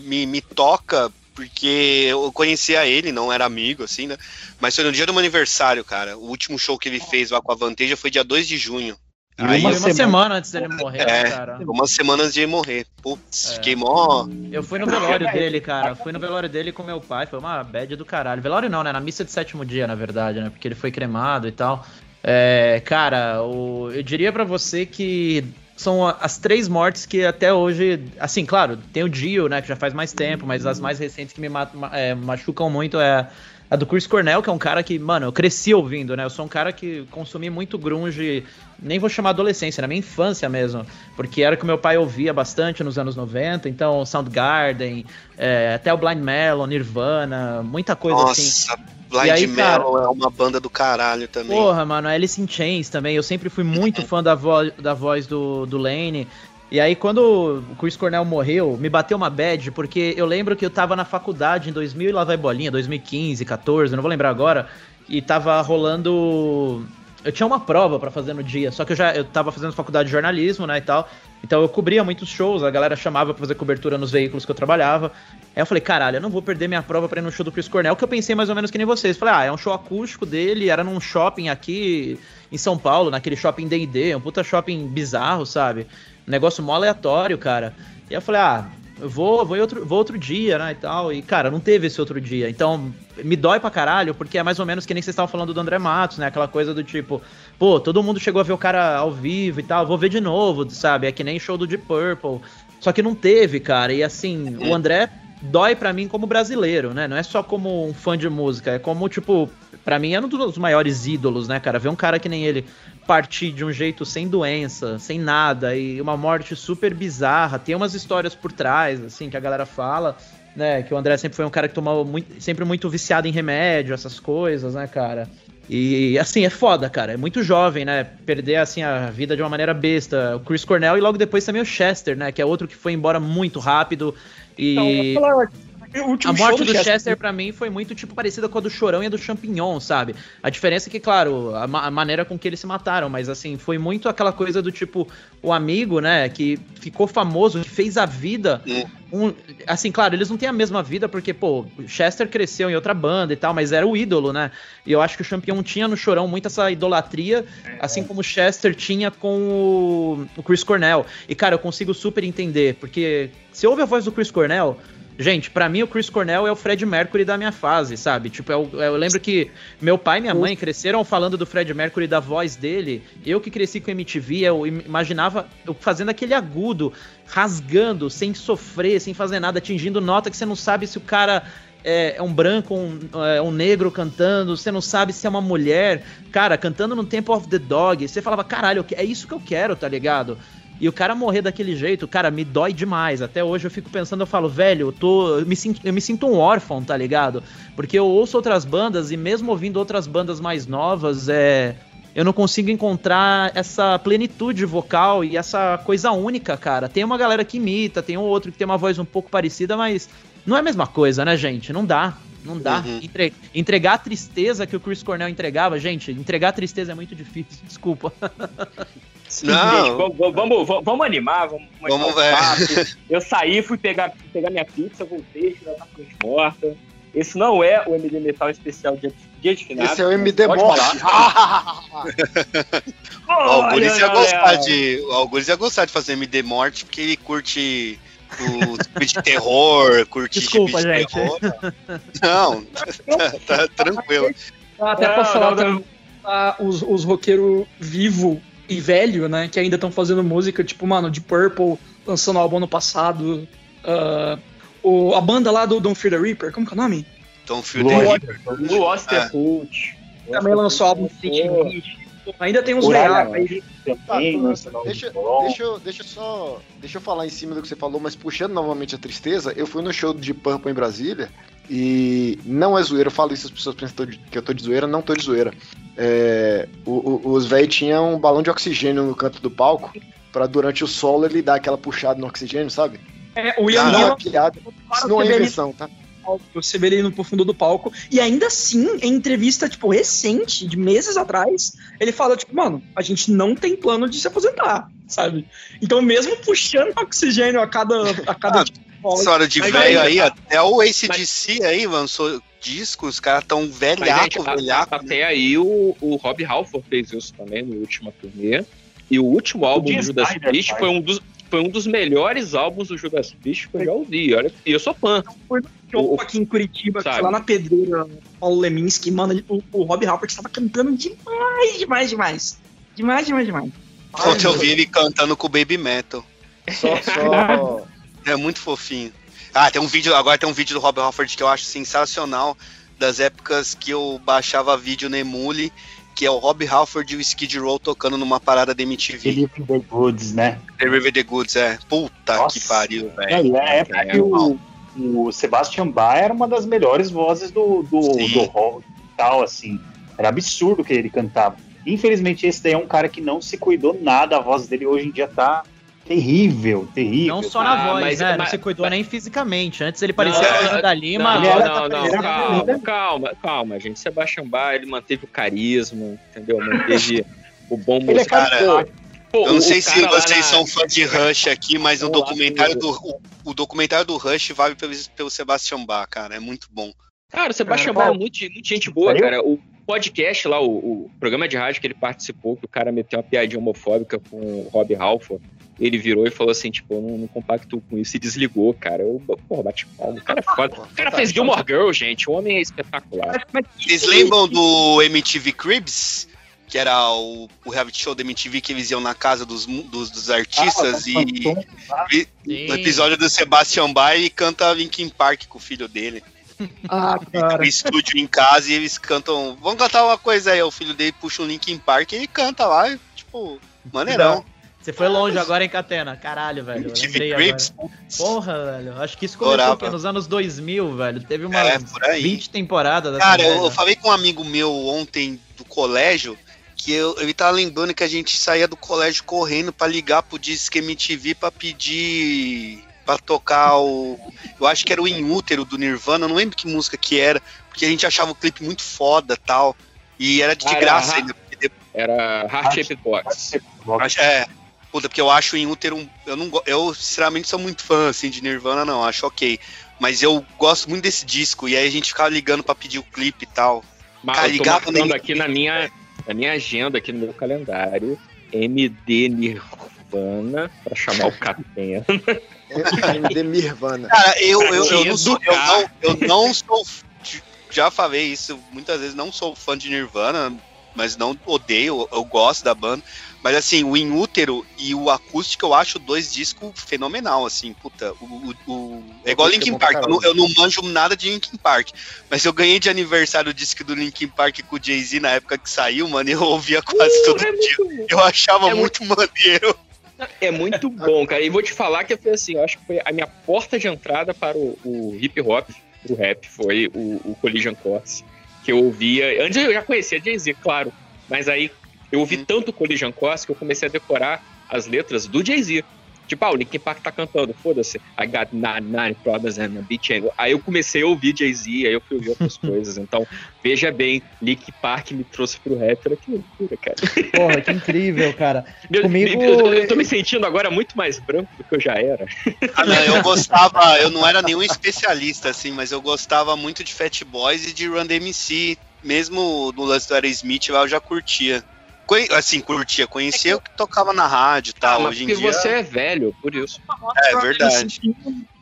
me, me toca porque eu conhecia ele, não era amigo, assim, né? Mas foi no dia do meu aniversário, cara. O último show que ele fez lá com a Vanteja foi dia 2 de junho. E Aí, Foi uma uma semana- semana antes dele morrer, É. cara. umas semanas antes de ele morrer. Putz, É. fiquei mó. Eu fui no velório dele, cara. Fui no velório dele com meu pai. Foi uma bad do caralho. Velório não, né? Na missa de sétimo dia, na verdade, né? Porque ele foi cremado e tal. É, cara, o- eu diria pra você que são as três mortes que até hoje. Assim, claro, tem o Dio, né? Que já faz mais tempo, mas as mais recentes que me é, machucam muito é a do Chris Cornell, que é um cara que, mano, eu cresci ouvindo, né? Eu sou um cara que consumi muito grunge, nem vou chamar adolescência, na minha infância mesmo. Porque era que meu pai ouvia bastante nos anos 90, então Soundgarden, é, até o Blind Melon, Nirvana, muita coisa assim. Blind aí, cara- é uma banda do caralho também. Porra, mano, Alice in Chains também. Eu sempre fui muito fã da, vo da voz do, do Lane. E aí, quando o Chris Cornell morreu, me bateu uma bad, porque eu lembro que eu tava na faculdade em 2000 e lá vai bolinha, 2015, 14, não vou lembrar agora, e tava rolando. Eu tinha uma prova pra fazer no dia, só que eu já eu tava fazendo faculdade de jornalismo, né, e tal. Então eu cobria muitos shows, a galera chamava pra fazer cobertura nos veículos que eu trabalhava. Aí eu falei, caralho, eu não vou perder minha prova pra ir no show do Chris Cornell, que eu pensei mais ou menos que nem vocês. Falei, ah, é um show acústico dele, era num shopping aqui em São Paulo, naquele shopping D&D, um puta shopping bizarro, sabe? Um negócio mó aleatório, cara. E eu falei, ah, eu vou, vou, outro, vou outro dia, né, e tal. E, cara, não teve esse outro dia. Então, me dói pra caralho, porque é mais ou menos que nem vocês estavam falando do André Matos, né? Aquela coisa do tipo, pô, todo mundo chegou a ver o cara ao vivo e tal, vou ver de novo, sabe? É que nem show do Deep Purple. Só que não teve, cara. E assim, o André dói pra mim como brasileiro, né? Não é só como um fã de música, é como, tipo, pra mim é um dos maiores ídolos, né, cara? Ver um cara que nem ele partir de um jeito sem doença, sem nada, e uma morte super bizarra. Tem umas histórias por trás, assim, que a galera fala, né? Que o André sempre foi um cara que tomava muito, sempre muito viciado em remédio, essas coisas, né, cara? E assim, é foda, cara. É muito jovem, né? Perder assim a vida de uma maneira besta. O Chris Cornell e logo depois também o Chester, né? Que é outro que foi embora muito rápido. E. Então, a morte do Chester, Chester para mim foi muito tipo parecida com a do Chorão e a do Champignon, sabe? A diferença é que, claro, a, ma a, maneira com que eles se mataram, mas assim, foi muito aquela coisa do tipo o amigo, né, que ficou famoso, que fez a vida um, assim, claro, eles não têm a mesma vida porque, pô, o Chester cresceu em outra banda e tal, mas era o ídolo, né? E eu acho que o Champion tinha no Chorão muito essa idolatria, assim como o Chester tinha com o, o Chris Cornell. E, cara, eu consigo super entender, porque se ouve a voz do Chris Cornell, Gente, para mim o Chris Cornell é o Fred Mercury da minha fase, sabe? Tipo, eu, eu, lembro que meu pai e minha mãe cresceram falando do Fred Mercury, da voz dele. Eu que cresci com MTV, eu imaginava eu fazendo aquele agudo, rasgando, sem sofrer, sem fazer nada, atingindo nota que você não sabe se o cara é, é um branco, um, é, um negro cantando, você não sabe se é uma mulher. Cara, cantando no Temple of the Dog, você falava, caralho, é isso que eu quero, tá ligado? E o cara morrer daquele jeito, cara, me dói demais. Até hoje eu fico pensando, eu falo, velho, eu tô. Eu me, sinto, eu me sinto um órfão, tá ligado? Porque eu ouço outras bandas e mesmo ouvindo outras bandas mais novas, é. Eu não consigo encontrar essa plenitude vocal e essa coisa única, cara. Tem uma galera que imita, tem um outro que tem uma voz um pouco parecida, mas não é a mesma coisa, né, gente? Não dá. Não dá. Uhum. Entre, entregar a tristeza que o Chris Cornell entregava, gente, entregar a tristeza é muito difícil, desculpa. Vamos, vamos, vamos, animar, vamos, vamos ver. Eu saí, fui pegar, pegar minha pizza, voltei, já tá frente morta. Esse não é o MD Metal especial dia, dia de final. Esse é o MD Morte. o Algures ia gostar de. Algures ia gostar de fazer MD Morte, porque ele curte o de terror, curte Desculpa, de gente. terror. Não, tá, tá tranquilo. Até pra falar não, não. os, os roqueiros vivo e velho, né? Que ainda estão fazendo música, tipo, mano, de Purple, lançando álbum no passado. Uh, o, a banda lá do Don't Fear the Reaper, como que é o nome? Don't Fear the Reaper. Blue Osterhout. Também lançou álbum City Ainda tem uns leais aí. Tá, deixa, deixa, eu, deixa, só, deixa eu falar em cima do que você falou, mas puxando novamente a tristeza, eu fui no show de Purple em Brasília e não é zoeira, eu falo isso, as pessoas pensam que eu tô de zoeira, não tô de zoeira. É, o, o, os velhos tinham um balão de oxigênio no canto do palco para durante o solo ele dar aquela puxada no oxigênio, sabe? É, o Ian não é piada, isso não é invenção, tá? Você vê ele no fundo do palco. E ainda assim, em entrevista, tipo, recente, de meses atrás, ele fala, tipo, mano, a gente não tem plano de se aposentar, sabe? Então, mesmo puxando oxigênio a cada. A cada ah, tipo, história de velho aí, até o ACDC mas... aí lançou discos, os caras tão velhaco, mas, velhaco. Até aí o, o Rob Halford fez isso também no último turnê. E o último álbum do Judas Priest foi um dos, foi um dos melhores álbuns do Judas Priest que eu já ouvi. Olha, e eu sou fã. Foi no show aqui em Curitiba, lá na pedreira, Paulo Leminski, mano, o, o Rob Halford estava cantando demais, demais, demais. Demais, demais, demais. Ontem eu vi ele cantando com o Baby Metal. Só, só. É muito fofinho. Ah, tem um vídeo, agora tem um vídeo do Rob Halford que eu acho sensacional, das épocas que eu baixava vídeo no Emule que é o Rob Halford e o Skid Row tocando numa parada da MTV. Deliver the Goods, né? Deliver the Goods, é. Puta Nossa. que pariu, velho. É, é, é, é o, o Sebastian Bach era uma das melhores vozes do, do, do rock e tal, assim. Era absurdo que ele cantava. Infelizmente, esse daí é um cara que não se cuidou nada, a voz dele hoje em dia tá Terrível, terrível. Não só na Ah, voz, mas- né? Não mas- se cuidou nem fisicamente. Antes ele parecia Não, coisa da Lima. Não, agora não, tá não, parecendo- calma, calma, calma, gente. Sebastião Bach, ele manteve o carisma, entendeu? Manteve o bom Ele é moço. cara- Pô, Eu não sei se vocês na- são fã de Rush aqui, mas o documentário do o, o documentário do Rush vale pelo, pelo Sebastian Bach, cara, é muito bom. Cara, o Sebastião Bach é muito, muito gente boa, Sério? cara. O podcast lá, o, o programa de rádio que ele participou, que o cara meteu uma piadinha homofóbica com o Rob Halford, ele virou e falou assim, tipo, eu não, não compacto com isso e desligou, cara. Eu, porra, bate palma. O cara é foda. O cara fez Gilmore Girl, gente. O homem é espetacular. Vocês lembram do MTV Cribs? Que era o, o reality show da MTV que eles iam na casa dos, dos, dos artistas e, e no episódio do Sebastian Bach ele canta Linkin Park com o filho dele. Ah, Fica no estúdio em casa e eles cantam. Vamos cantar uma coisa aí. O filho dele puxa um Linkin Park e ele canta lá, tipo, maneirão. Você foi longe agora, hein, Catena? Caralho, velho. Lembrei agora. Cribs? Porra, velho. Acho que isso começou quê? nos anos 2000, velho. Teve É, por aí. 20 temporadas Cara, eu, eu falei com um amigo meu ontem do colégio que eu, ele tava lembrando que a gente saía do colégio correndo pra ligar pro Disque MTV pra pedir pra tocar o. Eu acho que era o In Útero do Nirvana, eu não lembro que música que era, porque a gente achava o clipe muito foda tal. E era de Ah, graça ra- ainda. Era Heart Shaped Box. Acho- É. Puta, porque eu acho o In Útero. um- Eu, não, eu, sinceramente, sou muito fã assim, de Nirvana, não. Acho ok. Mas eu gosto muito desse disco. E aí a gente ficava ligando pra pedir o clipe e tal. Mas Cara, eu tô marcando nele. aqui na minha, na minha agenda, aqui no meu calendário, MD Nirvana, pra chamar o Catena. MD Nirvana. Cara, eu, eu, eu, te não sou, eu, não, eu não sou. Já falei isso muitas vezes, não sou fã de Nirvana, mas não odeio, eu, eu gosto da banda. Mas assim, o In Útero e o Acústico eu acho dois discos fenomenal, assim, puta. O, o- o- é igual é Linkin Park, eu não, eu não manjo nada de Linkin Park. Mas eu ganhei de aniversário o disco do Linkin Park com o Jay-Z na época que saiu, mano, e eu ouvia quase todo dia. Eu achava É muito maneiro. É muito bom, cara. E vou te falar que foi assim, eu acho que foi a minha porta de entrada para o, o hip hop, o rap, foi o, o Collision Course. Que eu ouvia. Antes eu já conhecia Jay-Z, claro. Mas aí eu ouvi tanto Collision Course que eu comecei a decorar as letras do Jay-Z. Tipo, ah, o Linkin Park tá cantando, foda-se. I got nine, nine problems and a beach angle. Aí eu comecei a ouvir Jay-Z, aí eu fui ouvir outras coisas. Então, veja bem, Linkin Park me trouxe pro rap, olha que loucura, cara. Porra, que incrível, cara. Meu- Comigo- eu, eu tô me sentindo agora muito mais branco do que eu já era. Ah, não, eu gostava, eu não era nenhum especialista, assim, mas eu gostava muito de Fat Boys e de Run DMC. Mesmo no lance do Aerosmith lá eu já curtia. Conhe- Assim, curtia, conhecia o que tocava na rádio e tal. Ah, Hoje em porque dia. você é velho, por isso. É verdade.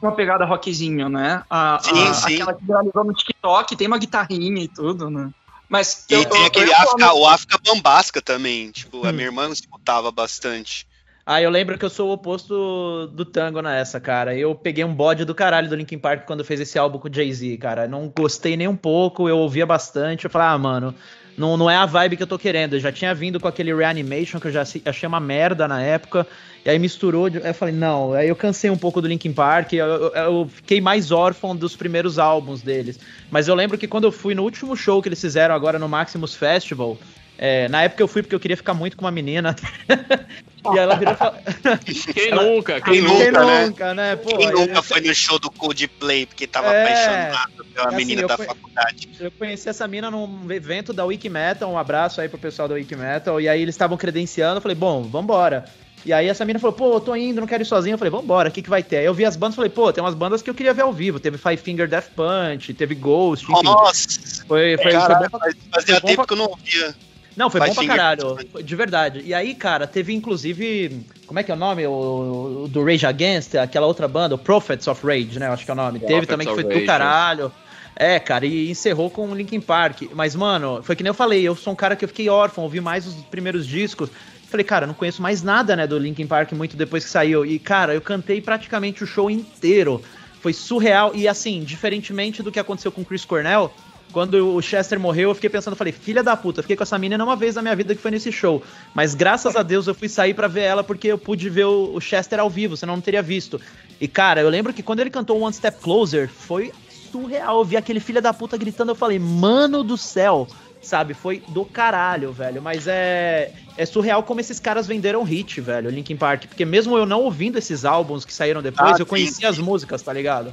Uma pegada rockzinho, né? A, Sim, a- sim. Aquela que viralizou no TikTok, tem uma guitarrinha e tudo, né? Mas E eu- tem eu- aquele eu- África, o África Bambasca também. Tipo, a Hum. minha irmã escutava bastante. Ah, eu lembro que eu sou o oposto do Tango nessa, cara. Eu peguei um bode do caralho do Linkin Park quando fez esse álbum com o Jay-Z, cara. Não gostei nem um pouco, eu ouvia bastante. Eu falei, ah, mano, não, não é a vibe que eu tô querendo. Eu já tinha vindo com aquele Reanimation, que eu já achei uma merda na época. E aí misturou, aí eu falei, não. Aí eu cansei um pouco do Linkin Park. Eu, eu- eu fiquei mais órfão dos primeiros álbuns deles. Mas eu lembro que quando eu fui no último show que eles fizeram agora no Maximus Festival. é, na época eu fui porque eu queria ficar muito com uma menina. e ela virou e falou. Quem Ela- nunca? Quem nunca, Quem né? nunca, né? Pô, Quem eu- nunca foi no show do Coldplay porque tava É, apaixonado pela assim, menina da faculdade? Eu conheci essa mina num evento da Wiki Metal, um abraço aí pro pessoal da Wiki Metal, e aí eles estavam credenciando, eu falei, bom, vambora. E aí essa mina falou, pô, eu tô indo, não quero ir sozinho. Eu falei, vambora, o que, que vai ter? Aí eu vi as bandas falei, pô, tem umas bandas que eu queria ver ao vivo. Teve Five Finger Death Punch, teve Ghost, enfim. Nossa! Foi, foi, Caralho, foi bom pra- fazia foi bom tempo pra- que eu não ouvia. Não, foi Five bom pra caralho, de verdade. E aí, cara, teve inclusive, como é que é o nome? O, o do Rage Against, aquela outra banda, o Prophets of Rage, né? Acho que é o nome. teve Prophets também que foi Rage, do caralho. É, cara, e encerrou com o Linkin Park. Mas, mano, foi que nem eu falei, eu sou um cara que eu fiquei órfão, ouvi mais os primeiros discos. Falei, cara, não conheço mais nada, né, do Linkin Park muito depois que saiu. E, cara, eu cantei praticamente o show inteiro. Foi surreal. E, assim, diferentemente do que aconteceu com Chris Cornell, quando o Chester morreu, eu fiquei pensando, falei, filha da puta, fiquei com essa menina uma vez na minha vida que foi nesse show. Mas graças a Deus eu fui sair pra ver ela porque eu pude ver o, o Chester ao vivo, senão eu não teria visto. E cara, eu lembro que quando ele cantou One Step Closer, foi surreal. Eu vi aquele filha da puta gritando, eu falei, mano do céu, sabe? Foi do caralho, velho. Mas é, é surreal como esses caras venderam hit, velho, Linkin Park. Porque mesmo eu não ouvindo esses álbuns que saíram depois, Ah, eu conhecia as músicas, tá ligado?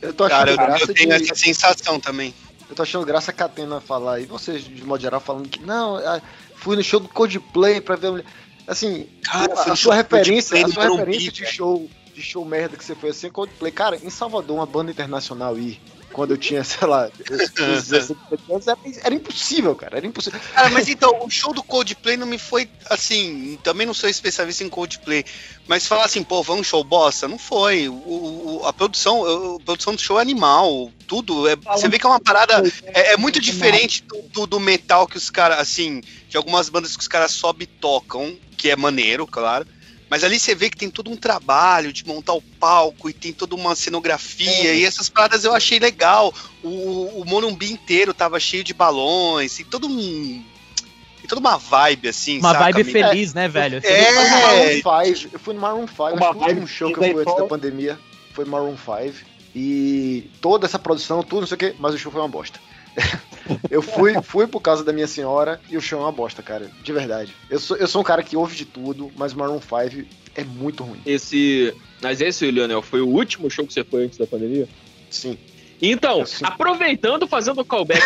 Eu tô achando Cara, eu, eu tenho de- essa sensação também. Eu tô achando graça a Catena falar, e vocês, de modo geral, falando que não, fui no show do Coldplay pra ver. a mulher." Assim, Cara, a, a sua referência, a sua referência de show, de show merda que você foi assim, Coldplay. Cara, em Salvador, uma banda internacional ir, quando eu tinha, sei lá, eu- eu- 16 anos, era, era impossível, cara, era impossível. Cara, mas então, o show do Coldplay não me foi assim. Também não sou especialista em Coldplay. Mas falar assim, pô, vamos um show bosta? Não foi. O, o- a produção, a produção do show é animal. Tudo. É, você vê que é uma parada. É, é muito diferente do, do- do metal que os caras, assim, de algumas bandas que os caras sobe e tocam, que é maneiro, claro. Mas ali você vê que tem todo um trabalho de montar o palco e tem toda uma cenografia. E essas paradas eu achei legal. O, o Morumbi inteiro tava cheio de balões e todo um. Tem toda uma vibe, assim. Uma saca, vibe amigo? feliz, né, velho? É, Eu fui no Maroon 5, eu fui no Maroon 5, Uma acho vibe show que eu fui antes da pandemia foi Maroon 5. E toda essa produção, tudo, não sei o que, mas o show foi uma bosta. eu fui, fui por causa da minha senhora e o show é uma bosta, cara. De verdade. Eu sou, eu sou um cara que ouve de tudo, mas Maroon 5 é muito ruim. Esse. Mas esse, Leonel, foi o último show que você foi antes da pandemia? Sim. Então, aproveitando, fazendo o callback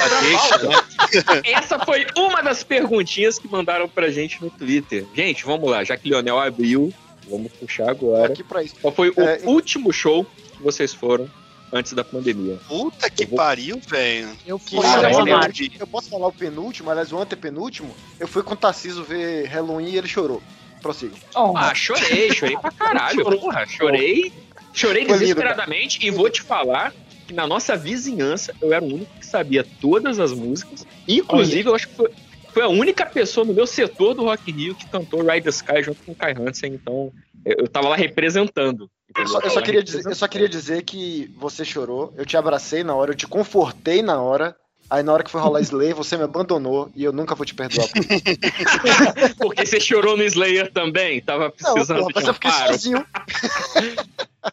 essa foi uma das perguntinhas que mandaram pra gente no Twitter. Gente, vamos lá, já que o Leonel abriu, vamos puxar agora. Aqui pra isso. Qual foi o É, último show que vocês foram antes da pandemia? Puta que pariu, velho. Eu fui eu- Walmart. eu posso falar o penúltimo, aliás, o antepenúltimo. Eu fui com o Tarciso ver Halloween e ele chorou. Prossiga. Ah, chorei, chorei pra caralho. Porra, chorei. Chorei Foi lindo, desesperadamente e vou te falar que na nossa vizinhança eu era o único que sabia todas as músicas. Inclusive, eu acho que foi, foi a única pessoa no meu setor do Rock Rio que cantou Ride the Sky junto com o Kai Hansen, então eu, eu tava lá representando. Eu só, eu só queria dizer, eu só queria dizer que você chorou, eu te abracei na hora, eu te confortei na hora. Aí na hora que foi rolar Slay, você me abandonou e eu nunca vou te perdoar. por isso. Porque você chorou no Slayer também? Tava Não, precisando porra, mas de eu um fiquei amparo. sozinho.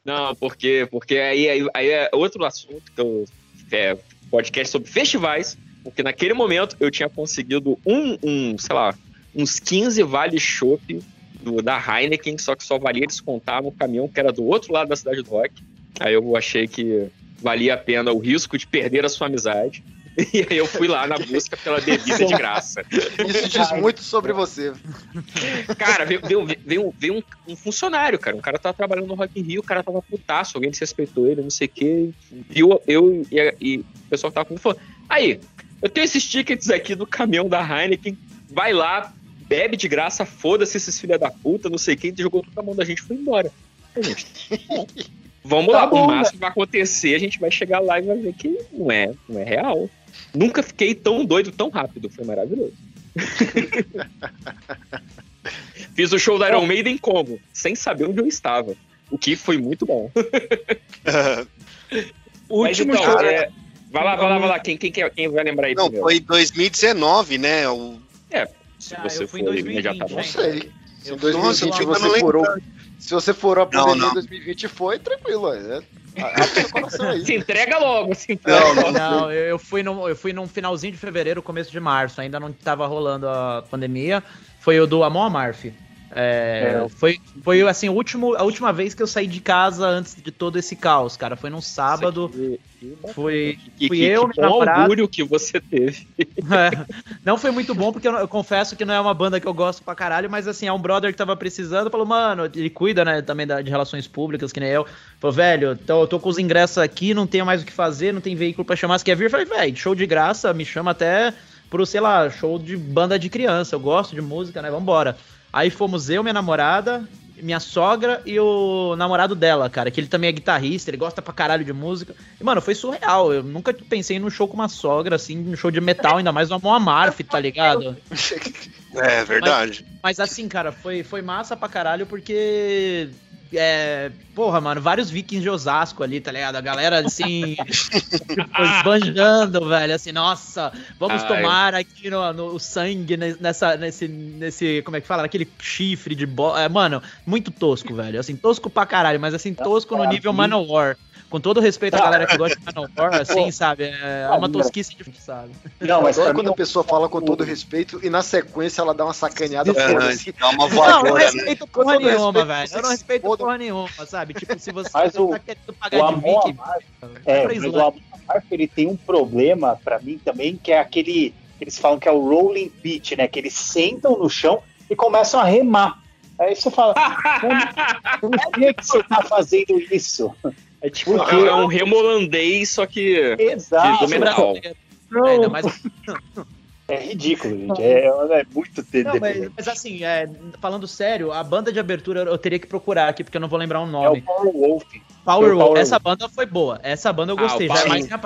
Não, porque, porque aí, aí, aí é outro assunto que eu. É, podcast sobre festivais. Porque naquele momento eu tinha conseguido um, um sei lá, uns 15 vale chopp do- da Heineken, só que só valia descontar no caminhão que era do outro lado da cidade do rock. Aí eu achei que valia a pena o risco de perder a sua amizade. E aí eu fui lá na busca pela bebida de graça. Isso diz muito sobre você. Cara, veio, veio, veio, veio um, um funcionário, cara. Um cara tava trabalhando no Rock in Rio, o cara tava putaço, alguém desrespeitou ele, não sei o quê. Viu eu e, e o pessoal que tava comigo falou: Aí, eu tenho esses tickets aqui do caminhão da Heineken, vai lá, bebe de graça, foda-se esses filha da puta, não sei quem, jogou tudo na mão da gente e foi embora. Aí, gente, Vamos Tá lá, bom, o máximo que vai acontecer, a gente vai chegar lá e vai ver que não é, não é real. Nunca fiquei tão doido tão rápido, foi maravilhoso. Fiz o show da Iron Maiden como? Sem saber onde eu estava. O que foi muito bom. Último então, show. é, Vai lá, vai lá, vai lá. Quem, quem, quem vai lembrar aí Não, primeiro? foi 2019, né? O... É, se Ah, você eu fui for em 2020, imediatamente. Não sei. Se em Eu- 2020 Nossa, eu você não furou. Se você furou a Não, pandemia não. em 2020 foi, tranquilo. É. Aí. Se entrega logo, se entrega Não, logo. Não, eu fui, no, eu fui num finalzinho de fevereiro, começo de março, ainda não tava rolando a pandemia. Foi o do Amon Amarth. É, É. Foi, foi assim, o último, a última vez que eu saí de casa antes de todo esse caos, cara. Foi num sábado. Foi, Que, fui que, eu, que bom orgulho que você teve. É. Não foi muito bom, porque eu, eu confesso que não é uma banda que eu gosto pra caralho, mas assim, é um brother que tava precisando, falou, mano, ele cuida, né, também da- de relações públicas, que nem eu. Falou, velho, tô, eu tô com os ingressos aqui, não tenho mais o que fazer, não tem veículo pra chamar, você quer vir? Eu falei, velho, show de graça, me chama até pro, sei lá, show de banda de criança, eu gosto de música, né, vambora. Aí fomos eu, minha namorada, minha sogra e o namorado dela, cara, que ele também é guitarrista, ele gosta pra caralho de música. E, mano, foi surreal. Eu nunca pensei num show com uma sogra, assim, num show de metal, ainda mais no Amon Amarth, tá ligado? É verdade. Mas assim, cara, foi, foi massa pra caralho porque. É, porra, mano, vários vikings de Osasco ali, tá ligado? A galera, assim, esbanjando, velho, assim, nossa, vamos Ai. tomar aqui no, no o sangue ne- nessa, nesse, nesse, como é que fala? Naquele chifre de bola. É, mano, muito tosco, velho, assim, tosco pra caralho, mas assim, tosco no nível Manowar. Com todo respeito à Ah. galera que gosta de Manowar, assim, Pô. sabe? É uma tosquice de sabe? Não, mas Adoro pra quando a pessoa fala com todo respeito e na sequência ela dá uma sacaneada É, dá uma Não, eu não voadora, né? respeito porra Com todo nenhuma, respeito, velho. Eu não respeito fodam. porra nenhuma, sabe? Tipo, se você Mas o- tá querendo o pagar de vai é, mas o amor ele tem um problema pra mim também, que é aquele, eles falam que é o rolling pitch, né? Que eles sentam no chão e começam a remar. Aí você fala, como, por que, que você tá fazendo isso? É tipo é um remolandês, só que Exato. metal. Não, É, ainda mais é ridículo, gente. É, é muito Não, mas, mas assim, é, falando sério, a banda de abertura eu teria que procurar aqui, porque eu não vou lembrar o É o nome. Power Wolf. Power é Wolf. Power Essa banda foi boa. Essa banda eu Ah, gostei. o já é mais Wolf.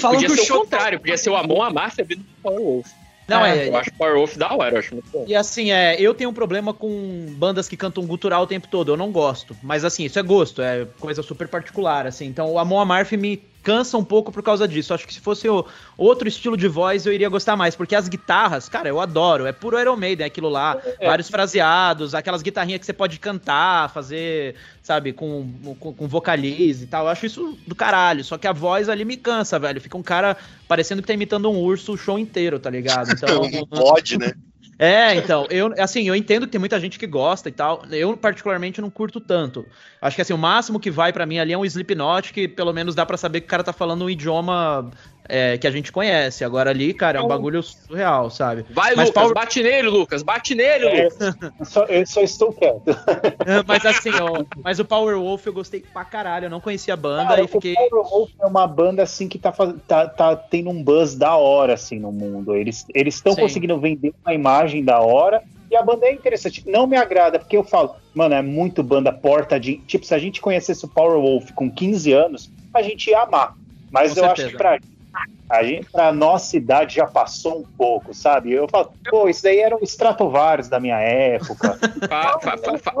Podia que o ser o show- contrário, podia ser o Amon Amarth vindo do Power Wolf. Não, é, Eu acho o Power Wolf da hora, eu acho muito bom. E assim, é, eu tenho um problema com bandas que cantam gutural o tempo todo, eu não gosto. Mas assim, isso é gosto, é coisa super particular, assim. Então o Amon Amarth me cansa um pouco por causa disso. Acho que se fosse o, outro estilo de voz, eu iria gostar mais. Porque as guitarras, cara, eu adoro. É puro Iron Maiden, aquilo lá. Vários fraseados, aquelas guitarrinhas que você pode cantar, fazer, sabe, com, com, com vocalize e tal. Eu acho isso do caralho. Só que a voz ali me cansa, velho. Fica um cara parecendo que tá imitando um urso o show inteiro, tá ligado? Então, Um bode, né? É, então, eu assim, eu entendo que tem muita gente que gosta e tal. Eu particularmente não curto tanto. Acho que assim, o máximo que vai pra mim ali é um Slipknot que pelo menos dá pra saber que o cara tá falando um idioma é, que a gente conhece. Agora ali, cara, é um bagulho surreal, sabe? Vai, Mas Lucas, Power- bate nele, Lucas, bate nele, É, Lucas. eu só, eu só estou quieto. Mas assim, ó, mas o Power Wolf eu gostei pra caralho, eu não conhecia a banda Cara, e fiquei O Power Wolf é uma banda assim que tá, tá, tá tendo um buzz da hora assim no mundo. Eles estão conseguindo vender uma imagem da hora e a banda é interessante. Não me agrada, porque eu falo, mano, é muito banda porta de. Tipo, se a gente conhecesse o Power Wolf com 15 anos, a gente ia amar. Mas Com eu acho certeza. que pra, a gente, pra nossa idade já passou um pouco, sabe? Eu falo, pô, isso daí era o Stratovarius da minha época. Fa- fa- fa- fa-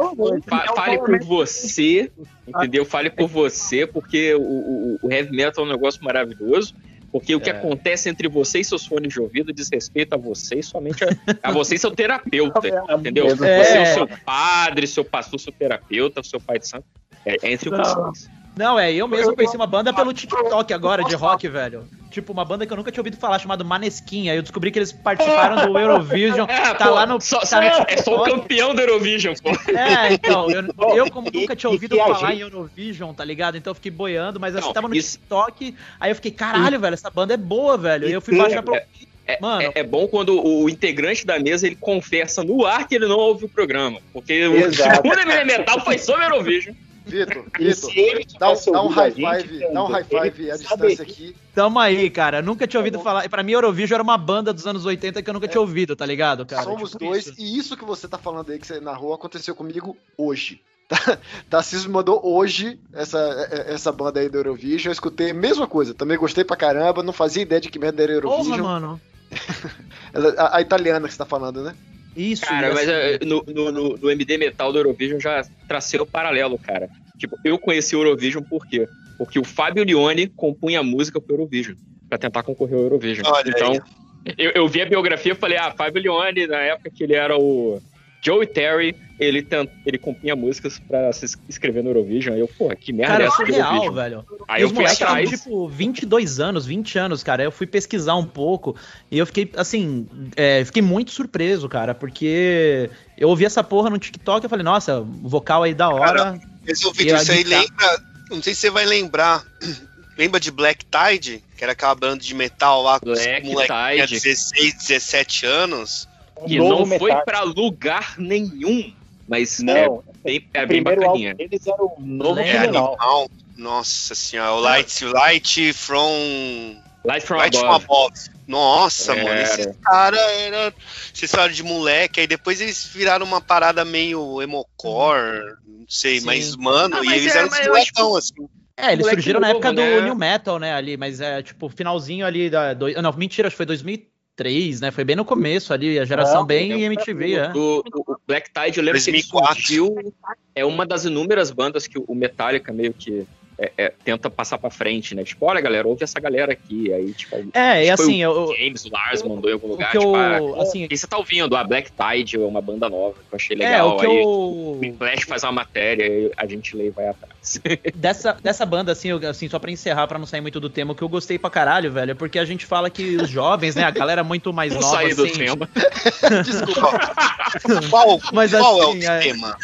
fa- fale por você, entendeu? Fale por você, porque o, o- o heavy metal é um negócio maravilhoso. Porque o que É. acontece entre você e seus fones de ouvido diz respeito a você e somente a, a você e seu terapeuta, entendeu? É. Você é o seu padre, seu pastor, seu terapeuta, seu pai de santo. É, é entre vocês. Não, é, eu mesmo conheci uma banda pelo TikTok agora, de rock, velho. Tipo, uma banda que eu nunca tinha ouvido falar, chamada Maneskin. Aí eu descobri que eles participaram do Eurovision. É, tá pô, lá no. só- tá só- no é só o campeão do Eurovision, pô. É, então, eu, eu como E- nunca tinha ouvido falar gente- em Eurovision, tá ligado? Então eu fiquei boiando, mas assim, Não, tava no isso- TikTok, aí eu fiquei, caralho, velho, essa banda é boa, velho. E eu fui baixar pra. É, Mano. é- é bom quando o, o integrante da mesa ele confessa no ar que ele não ouve o programa. Porque o Exato. segundo MD Metal foi sobre Eurovision. Vitor, Vitor, dá um, dá um high gente, five, dá um high five à distância aqui. Tamo aí, cara. Nunca tinha ouvido falar. Pra mim, Eurovision era uma banda dos anos 80 que eu nunca tinha ouvido, tá ligado, cara? Somos Tipo dois, isso. e isso que você tá falando aí que você narrou aconteceu comigo hoje. Tá- Tarcísio me mandou hoje essa, essa banda aí do Eurovision. Eu escutei a mesma coisa. Também gostei pra caramba. Não fazia ideia de que merda era Porra, Eurovision. mano. Ela- a, a italiana que você tá falando, né? Isso, Cara, mas assim- é, no, no, no- no MD Metal do Eurovision já tracei o paralelo, cara. Tipo, eu conheci o Eurovision por quê? Porque o Fábio Lione compunha música pro Eurovision, pra tentar concorrer ao Eurovision. Olha então, eu, eu vi a biografia e falei, ah, Fábio Lione, na época que ele era o Joey Terry, ele, tent, ele compunha músicas pra se es- inscrever no Eurovision. Aí eu, pô, que merda Cara, é essa do surreal, Eurovision? velho. Aí e eu os fui atrás. tipo, 22 anos, 20 anos, cara. Eu fui pesquisar um pouco e eu fiquei, assim, é, fiquei muito surpreso, cara, porque eu ouvi essa porra no TikTok e eu falei, nossa, o vocal aí da hora. Esse é o E vídeo, isso aí guitarra- lembra. Não sei se você vai lembrar. Lembra de Black Tide? Que era aquela banda de metal lá com os Black moleques que tinha Tide. 16, 17 anos. Que Novo não foi Metal. pra lugar nenhum, mas Não, é bem, é o bem bacaninha. álbum deles era o novo É, criminal. Animal. Nossa senhora, o Light, Light from. Light from Light from Above. Above. Nossa, Era. mano, esse cara era. Vocês falaram de moleque, aí depois eles viraram uma parada meio emocore, não sei, Sim. mas, mano, Ah, e mas eles é, eram molecão, assim. É, eles surgiram na novo, época do né? New Metal, né, ali, mas é, tipo, finalzinho ali da... Do, não, mentira, acho que foi 2003, né, foi bem no começo ali, a geração Não, bem é, MTV, é. O, o- o Black Tide, eu lembro 2004. que ele surgiu, é uma das inúmeras bandas que o Metallica meio que é, é, tenta passar pra frente, né? Tipo, olha, galera, ouve essa galera aqui. Aí, tipo, É, e foi assim, eu... o James, o Lars mandou em algum lugar, que tipo, ah, eu, assim, quem você tá ouvindo? A Black Tide é uma banda nova que eu achei é, legal. o que aí eu... o Flash faz uma matéria e a gente lê e vai atrás. dessa, dessa banda, assim, eu, assim, só pra encerrar, pra não sair muito do tema, o que eu gostei pra caralho, velho, é porque a gente fala que os jovens, né, a galera muito mais Não nova, sair do assim... tema. Desculpa. Qual, Mas, qual assim, é o é- tema?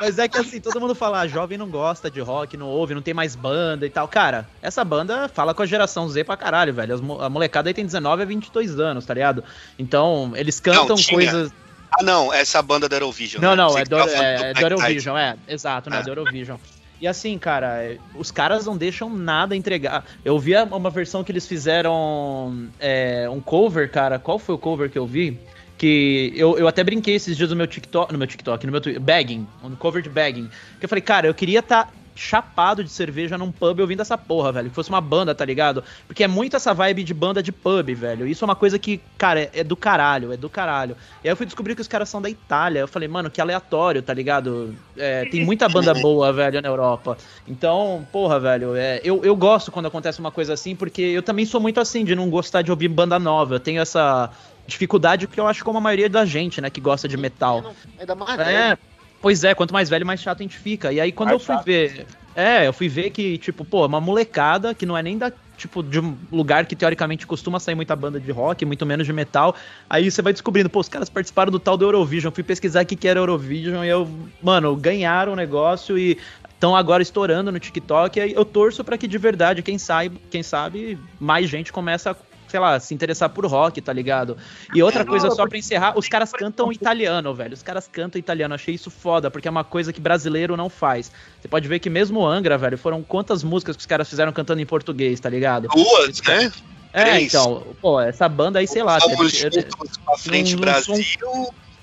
Mas é que assim, todo mundo fala, ah, jovem não gosta de rock, não ouve, não tem mais banda e tal. Cara, essa banda fala com a geração Z pra caralho, velho. As a molecada aí tem 19 a 22 anos, tá ligado? Então, eles cantam Não, coisas. Ah, não, essa banda da Eurovision. Não, né? não, Você é do, falando é, do é do Eurovision, é. Exato, né? Ah. Do Eurovision. E assim, cara, é, os caras não deixam nada entregar. Eu vi uma versão que eles fizeram é, um cover, cara. Qual foi o cover que eu vi? Que eu, eu até brinquei esses dias no meu TikTok, no meu TikTok, no meu Twitter, bagging, um cover de bagging. Que eu falei, cara, eu queria estar chapado de cerveja num pub ouvindo essa porra, velho. Que fosse uma banda, tá ligado? Porque é muito essa vibe de banda de pub, velho. Isso é uma coisa que, cara, é, do caralho, é do caralho. E aí eu fui descobrir que os caras são da Itália. Eu falei, mano, que aleatório, tá ligado? É, tem muita banda boa, velho, na Europa. Então, porra, velho, é, eu, eu gosto quando acontece uma coisa assim, porque eu também sou muito assim, de não gostar de ouvir banda nova. Eu tenho essa dificuldade que eu acho como a maioria da gente, né, que gosta de metal. Ainda mais É, velho. Pois é, quanto mais velho, mais chato a gente fica. E aí quando Mais eu fui chato. ver. É, eu fui ver que, tipo, pô, uma molecada que não é nem da. Tipo, de um lugar que teoricamente costuma sair muita banda de rock, muito menos de metal. Aí você vai descobrindo, pô, os caras participaram do tal do Eurovision. Fui pesquisar o que que era Eurovision e eu, mano, ganharam o negócio e estão agora estourando no TikTok. E aí eu torço pra que de verdade, quem sabe, quem sabe, mais gente começa a, sei lá, se interessar por rock, tá ligado? E outra coisa, só pra encerrar, os caras cantam italiano, velho. Os caras cantam italiano. Achei isso foda, porque é uma coisa que brasileiro não faz. Você pode ver que mesmo o Angra, velho, foram quantas músicas que os caras fizeram cantando em português, tá ligado? Duas, né? É, Três. então, pô, essa banda aí, sei lá. Vamos teve- juntos pra frente, não- Brasil.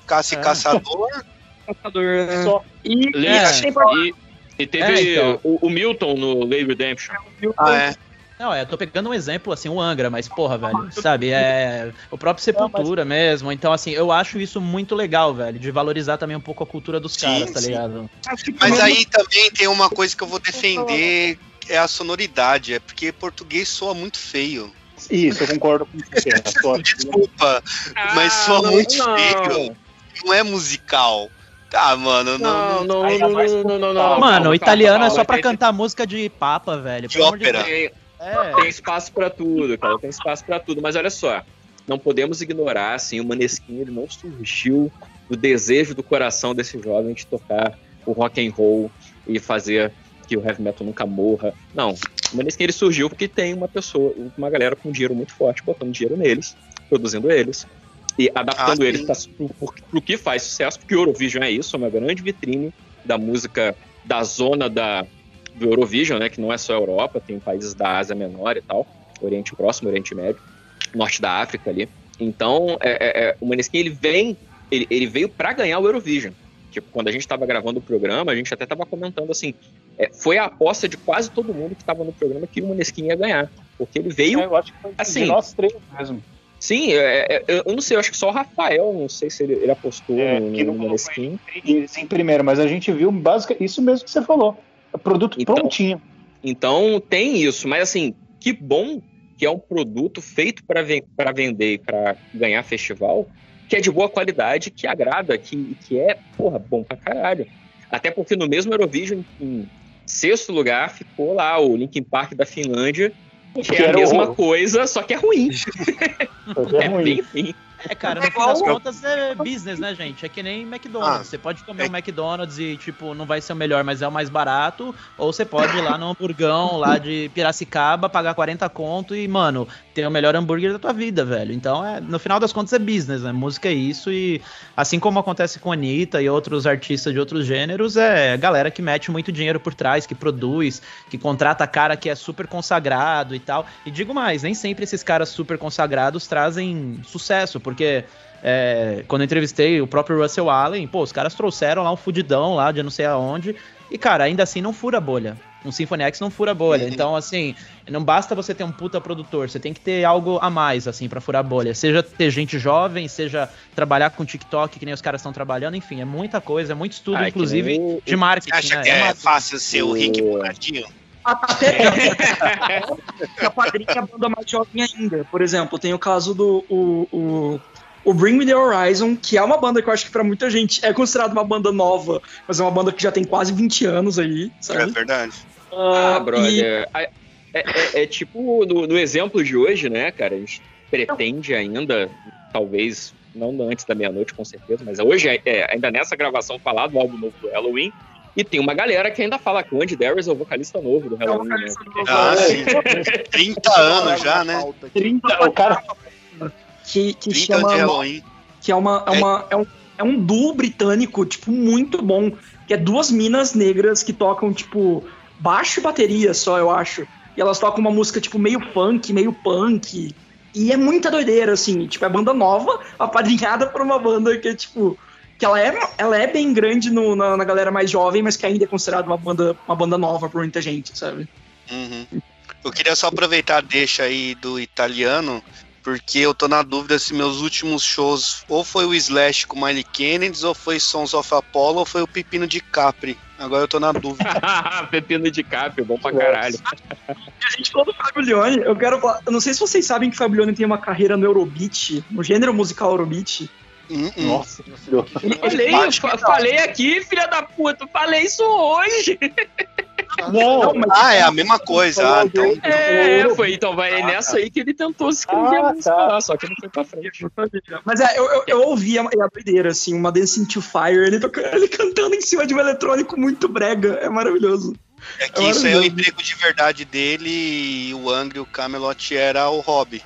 Caça e É. Caçador. Caçador, né? Só. E, É. e, e teve É, então. o, o Milton no Lay Redemption. Ah, é. Não, é, eu tô pegando um exemplo, assim, o Angra, mas porra, velho, sabe, é o próprio Sepultura mesmo, então assim, eu acho isso muito legal, velho, de valorizar também um pouco a cultura dos Sim, caras, tá sim. ligado? Mas aí também tem uma coisa que eu vou defender, é a sonoridade. É porque português soa muito feio. Isso, eu concordo com você. sua- Desculpa, mas Ah, soa não, muito não. feio. Não é musical. Tá, mano, Não, não. não, não, mais não, não, não, não. Mano, italiano é só pra cantar música de papa, velho. De ópera. É. tem espaço pra tudo, cara. Tem espaço pra tudo. Mas olha só, não podemos ignorar, assim, o Maneskin ele não surgiu do desejo do coração desse jovem de tocar o rock and roll e fazer que o heavy metal nunca morra. Não, o Maneskin ele surgiu porque tem uma pessoa, uma galera com dinheiro muito forte botando dinheiro neles, produzindo eles e adaptando Ah, eles pro, pro que faz sucesso, porque o Eurovision é isso, é uma grande vitrine da música da zona da, do Eurovision, né, que não é só a Europa, tem países da Ásia Menor e tal, Oriente Próximo, Oriente Médio, Norte da África ali. Então, é, é, é, o Maneskin ele vem, ele, ele veio para ganhar o Eurovision. Tipo, quando a gente estava gravando o programa, a gente até estava comentando assim, é, foi a aposta de quase todo mundo que estava no programa que o Maneskin ia ganhar, porque ele veio Eu acho que foi assim, de nós três mesmo. Sim, é, é, eu não sei, eu acho que só o Rafael, não sei se ele, ele apostou É, no, no Maneskin. E, sim, primeiro, mas a gente viu basicamente isso mesmo que você falou. É produto Então, prontinho. Então tem isso, mas assim, que bom que é um produto feito para vender e para ganhar festival, que é de boa qualidade, que agrada, que, que é, porra, bom pra caralho. Até porque no mesmo Eurovision, em sexto lugar, ficou lá o Linkin Park da Finlândia, que, Que é a mesma o- coisa, só que é ruim. É é ruim. bem ruim. É, cara, no fim das contas é business, né, gente? É que nem McDonald's. Você pode comer um McDonald's e, tipo, não vai ser o melhor, mas é o mais barato. Ou você pode ir lá no hamburgão lá de Piracicaba, pagar 40 conto e, mano, ter o melhor hambúrguer da tua vida, velho. Então, é, no final das contas, é business, né? Música é isso. E assim como acontece com a Anitta e outros artistas de outros gêneros, é galera que mete muito dinheiro por trás, que produz, que contrata cara que é super consagrado e tal. E digo mais, nem sempre esses caras super consagrados trazem sucesso, porque é, quando eu entrevistei o próprio Russell Allen, pô, os caras trouxeram lá um fudidão lá de não sei aonde, e cara, ainda assim não fura a bolha. Um Symphony X não fura a bolha. Então, assim, não basta você ter um puta produtor, você tem que ter algo a mais, assim, pra furar a bolha. Seja ter gente jovem, seja trabalhar com TikTok, que nem os caras estão trabalhando, enfim, é muita coisa, é muito estudo, Ah, é que inclusive, nem de marketing. Você acha né? que é uma- fácil ser o Rick Bonadinho? Até a padrinha é a banda mais jovem ainda. Por exemplo, tem o caso do o, o o Bring Me The Horizon, que é uma banda que eu acho que pra muita gente é considerada uma banda nova, mas é uma banda que já tem quase 20 anos aí, sabe? É verdade. Ah, Ah, brother. É, é- é tipo no, no exemplo de hoje, né, cara? A gente pretende ainda, talvez, não antes da meia-noite, com certeza, mas hoje, é- é, ainda nessa gravação, falar do álbum novo do Halloween. E tem uma galera que ainda fala que o Andy Darius é o vocalista novo do Halloween. né? Ah, sim. 30 anos já, né? 30, o cara que, que 30 anos de chama Halloween. que é uma, é uma é um, é um duo britânico tipo muito bom, que é duas minas negras que tocam tipo baixo e bateria só, eu acho. E elas tocam uma música tipo meio funk, meio punk. E é muita doideira assim, tipo é banda nova, apadrinhada por uma banda que é tipo que ela é, ela é bem grande no- na, na galera mais jovem, mas que ainda é considerada uma banda, uma banda nova por muita gente, sabe? Uhum. Eu queria só aproveitar a deixa aí do italiano, porque eu tô na dúvida se meus últimos shows ou foi o Slash com Miley Kennedy, ou foi Sons of Apollo, ou foi o Pepino de Capri. Agora eu tô na dúvida. Pepino de Capri, bom pra caralho. A gente falou do Fábio Leone, eu quero falar, eu não sei se vocês sabem que o Fábio Leone tem uma carreira no Eurobeat, no gênero musical Eurobeat. Nossa, Falei, eu fa- falei aqui, filha da puta, falei isso hoje. Não, Ah, é a mesma coisa. Ah, então. É, foi, então vai nessa aí que ele tentou escrever Ah, a música tá. lá, só que não foi pra frente. Mas é, eu, eu, eu ouvi a, a doideira, assim, uma Dancing to Fire, ele, toca- ele cantando em cima de um eletrônico muito brega, é maravilhoso. É que isso aí é o emprego de verdade dele e o Angry, o Camelot era o hobby.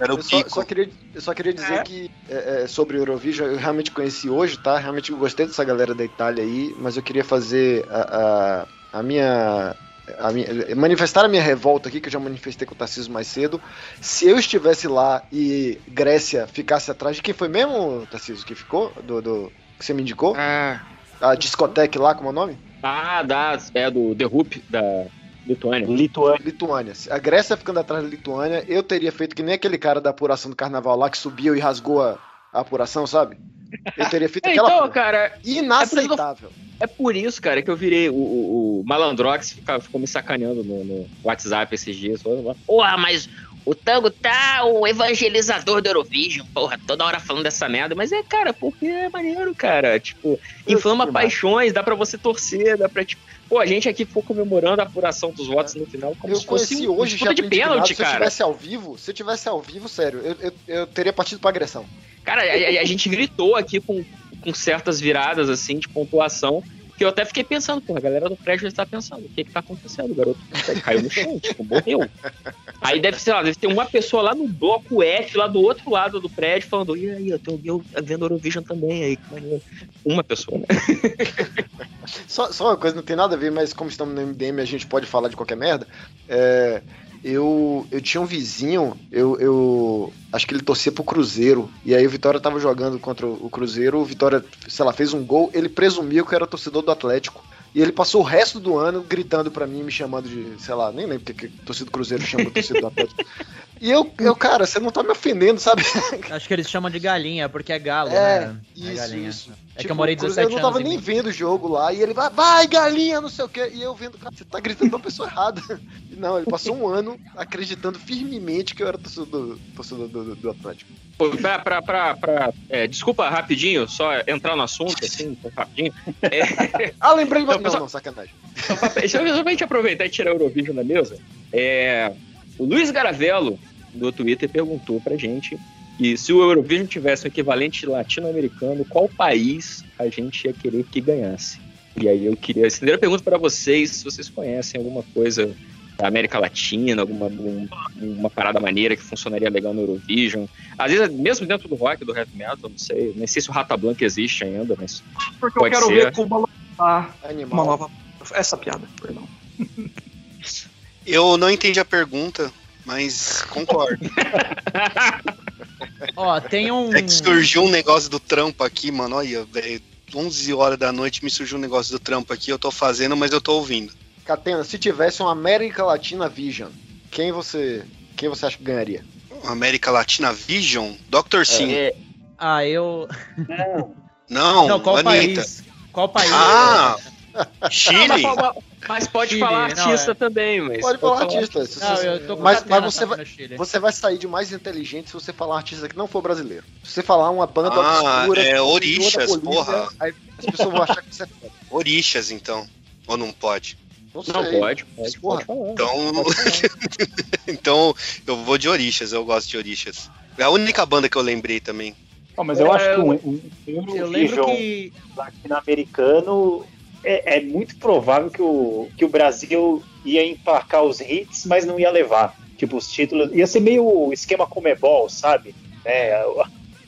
Era o Eu só, pico. só queria, eu só queria dizer que é, é, sobre o Eurovision, eu realmente conheci hoje, tá? Realmente gostei dessa galera da Itália aí, mas eu queria fazer a, a, a minha. A minha, manifestar a minha revolta aqui, que eu já manifestei com o Tarcísio mais cedo. Se eu estivesse lá e Grécia ficasse atrás de quem foi mesmo, Tarcísio, que ficou? Do, do- que você me indicou? A discoteca lá, como é o nome? Ah, da, é do The Hoop, da Lituânia. Lituânia. Lituânia. Se A Grécia ficando atrás da Lituânia, eu teria feito que nem aquele cara da apuração do carnaval lá que subiu e rasgou a, a apuração, sabe? Eu teria feito É, aquela então, cara, inaceitável. É por isso, cara, que eu virei o, o, o Malandrox, fica- ficou me sacaneando no, no WhatsApp esses dias. Porra, mas o Tango tá o evangelizador do Eurovision, porra, toda hora falando dessa merda. Mas é, cara, porque é maneiro, cara. Tipo, inflama paixões, dá pra você torcer, dá pra, tipo. Pô, a gente aqui ficou comemorando a apuração dos votos no final como Eu se fosse conheci hoje disputa já de pênalti, Se eu cara. tivesse ao vivo, se eu tivesse ao vivo, sério, eu, eu, eu teria partido pra agressão. Cara, a, a- a gente gritou aqui com, com certas viradas, assim, de pontuação, que eu até fiquei pensando, pô, a galera do prédio está pensando, o que que tá acontecendo? O garoto caiu no chão, tipo, morreu. Aí deve ser, lá, deve ter uma pessoa lá no bloco F, lá do outro lado do prédio, falando, e aí, eu tô eu vendo Eurovision também, aí, que maneiro. Uma pessoa, né? Só, só uma coisa, não tem nada a ver, mas como estamos no MDM, a gente pode falar de qualquer merda. É, eu, eu tinha um vizinho, eu, eu acho que ele torcia pro Cruzeiro. E aí o Vitória tava jogando contra o Cruzeiro, o Vitória, sei lá, fez um gol, ele presumiu que era torcedor do Atlético. E ele passou o resto do ano gritando pra mim, me chamando de, sei lá, nem lembro porque que torcida do Cruzeiro chama o torcedor do Atlético. E eu, eu, cara, você não tá me ofendendo, sabe? Acho que eles chamam de galinha, porque é galo, É, né? É isso, galinha. isso. É que Tipo, eu morei o Cruzeiro 17 Eu não tava anos. nem em- vendo o jogo lá, e ele vai, vai, galinha, não sei o quê. E eu vendo, cara, você tá gritando pra pessoa errada. E Não, ele passou um ano acreditando firmemente que eu era torcedor, torcedor do, do, do Atlético. Pô, pra, pra, pra, pra- é, desculpa, rapidinho, só entrar no assunto, assim, rapidinho. É, Ah, lembrei, mas Então, não, pessoal- não, sacanagem. Deixa eu só pra gente aproveitar e tirar o Eurovision da mesa. É, o Luiz Garavello, do Twitter, perguntou pra gente que se o Eurovision tivesse um equivalente latino-americano, qual país a gente ia querer que ganhasse? E aí eu queria estender a pergunta para vocês, se vocês conhecem alguma coisa da América Latina, alguma um- uma parada maneira que funcionaria legal no Eurovision. Às vezes, mesmo dentro do rock, do heavy metal, não sei. Nem sei se o Rata Blanca existe ainda, mas. Porque pode eu quero ser. ver Cuba lançar Animal. uma nova. Essa piada, perdão. Eu não entendi a pergunta, mas concordo. Ó, tem um. É que surgiu um negócio do trampo aqui, mano. Olha, velho. 11 horas da noite me surgiu um negócio do trampo aqui. Eu tô fazendo, mas eu tô ouvindo. Catena, se tivesse uma América Latina Vision, quem você, quem você acha que ganharia? América Latina Vision? Dr. Sim. É, Ah, eu. Não, Não, qual Anitta. país? Qual país? Ah! Ah, mas, Chile? Mas- pode Chile, falar não, artista é. também, mas. Pode falar artista. Não, você- eu tô com mas mas você, vai, você vai sair de mais inteligente se você falar artista que não for brasileiro. Se você falar uma banda Ah, obscura, é Orixás, Bolívia, porra. Aí as pessoas vão achar que você é foda. Orixas, então. Ou não pode? Não, Não, pode, pode, Porra. pode. Então. então, eu vou de Orixas, eu gosto de Orixas. É a única banda que eu lembrei também. Não, mas eu É, acho que um, um, um Eu lembro que. latino-americano é, é muito provável que o, que o Brasil ia emplacar os hits, mas não ia levar. Tipo, os títulos. Ia ser meio o esquema Comebol, sabe? É,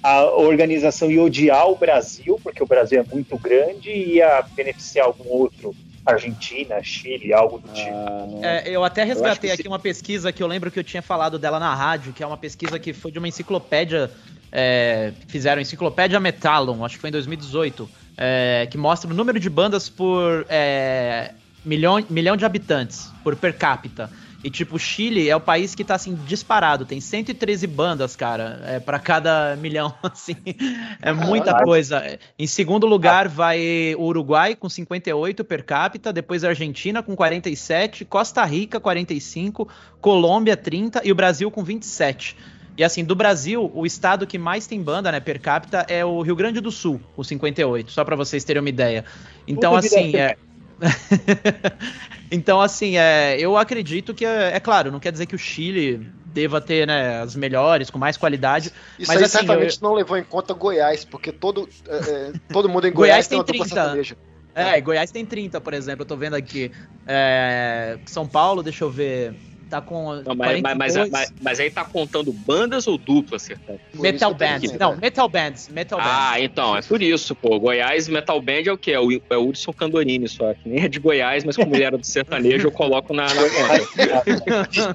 a, a organização ia odiar o Brasil, porque o Brasil é muito grande, e ia beneficiar algum outro. Argentina, Chile, algo do tipo. É, eu até resgatei que aqui se- uma pesquisa que eu lembro que eu tinha falado dela na rádio, que é uma pesquisa que foi de uma enciclopédia. É, fizeram enciclopédia Metallon, acho que foi em 2018, é, que mostra o número de bandas por é, milhão, milhão de habitantes, por per capita. E tipo, o Chile é o país que tá assim disparado, tem 113 bandas, cara, é, para cada milhão, assim. É muita Caralho. coisa. Em segundo lugar vai o Uruguai com 58 per capita, depois a Argentina com 47, Costa Rica 45, Colômbia 30 e o Brasil com 27. E assim, do Brasil, o estado que mais tem banda, né, per capita é o Rio Grande do Sul, com 58, só pra vocês terem uma ideia. Então Puta assim, é Então, assim, é, eu acredito que, é, é claro, não quer dizer que o Chile deva ter né, as melhores, com mais qualidade. Isso mas aí assim, certamente eu- não levou em conta Goiás, porque todo, é, é, todo mundo em Goiás Goiás, tem tem uma dupla 30. sertaneja. É, Goiás tem 30, por exemplo, eu tô vendo aqui. É, São Paulo, deixa eu ver, tá com Não, mas, mas, mas, 42. mas- mas aí tá contando bandas ou duplas? Metal Por isso eu Bands. tenho Não, Metal Bands. Metal Bands. Ah, então, é por isso, pô. Goiás Metal Band é o quê? É o, é o Hudson Candorini só, que nem é de Goiás, mas como ele era do sertanejo, eu coloco na, na conta.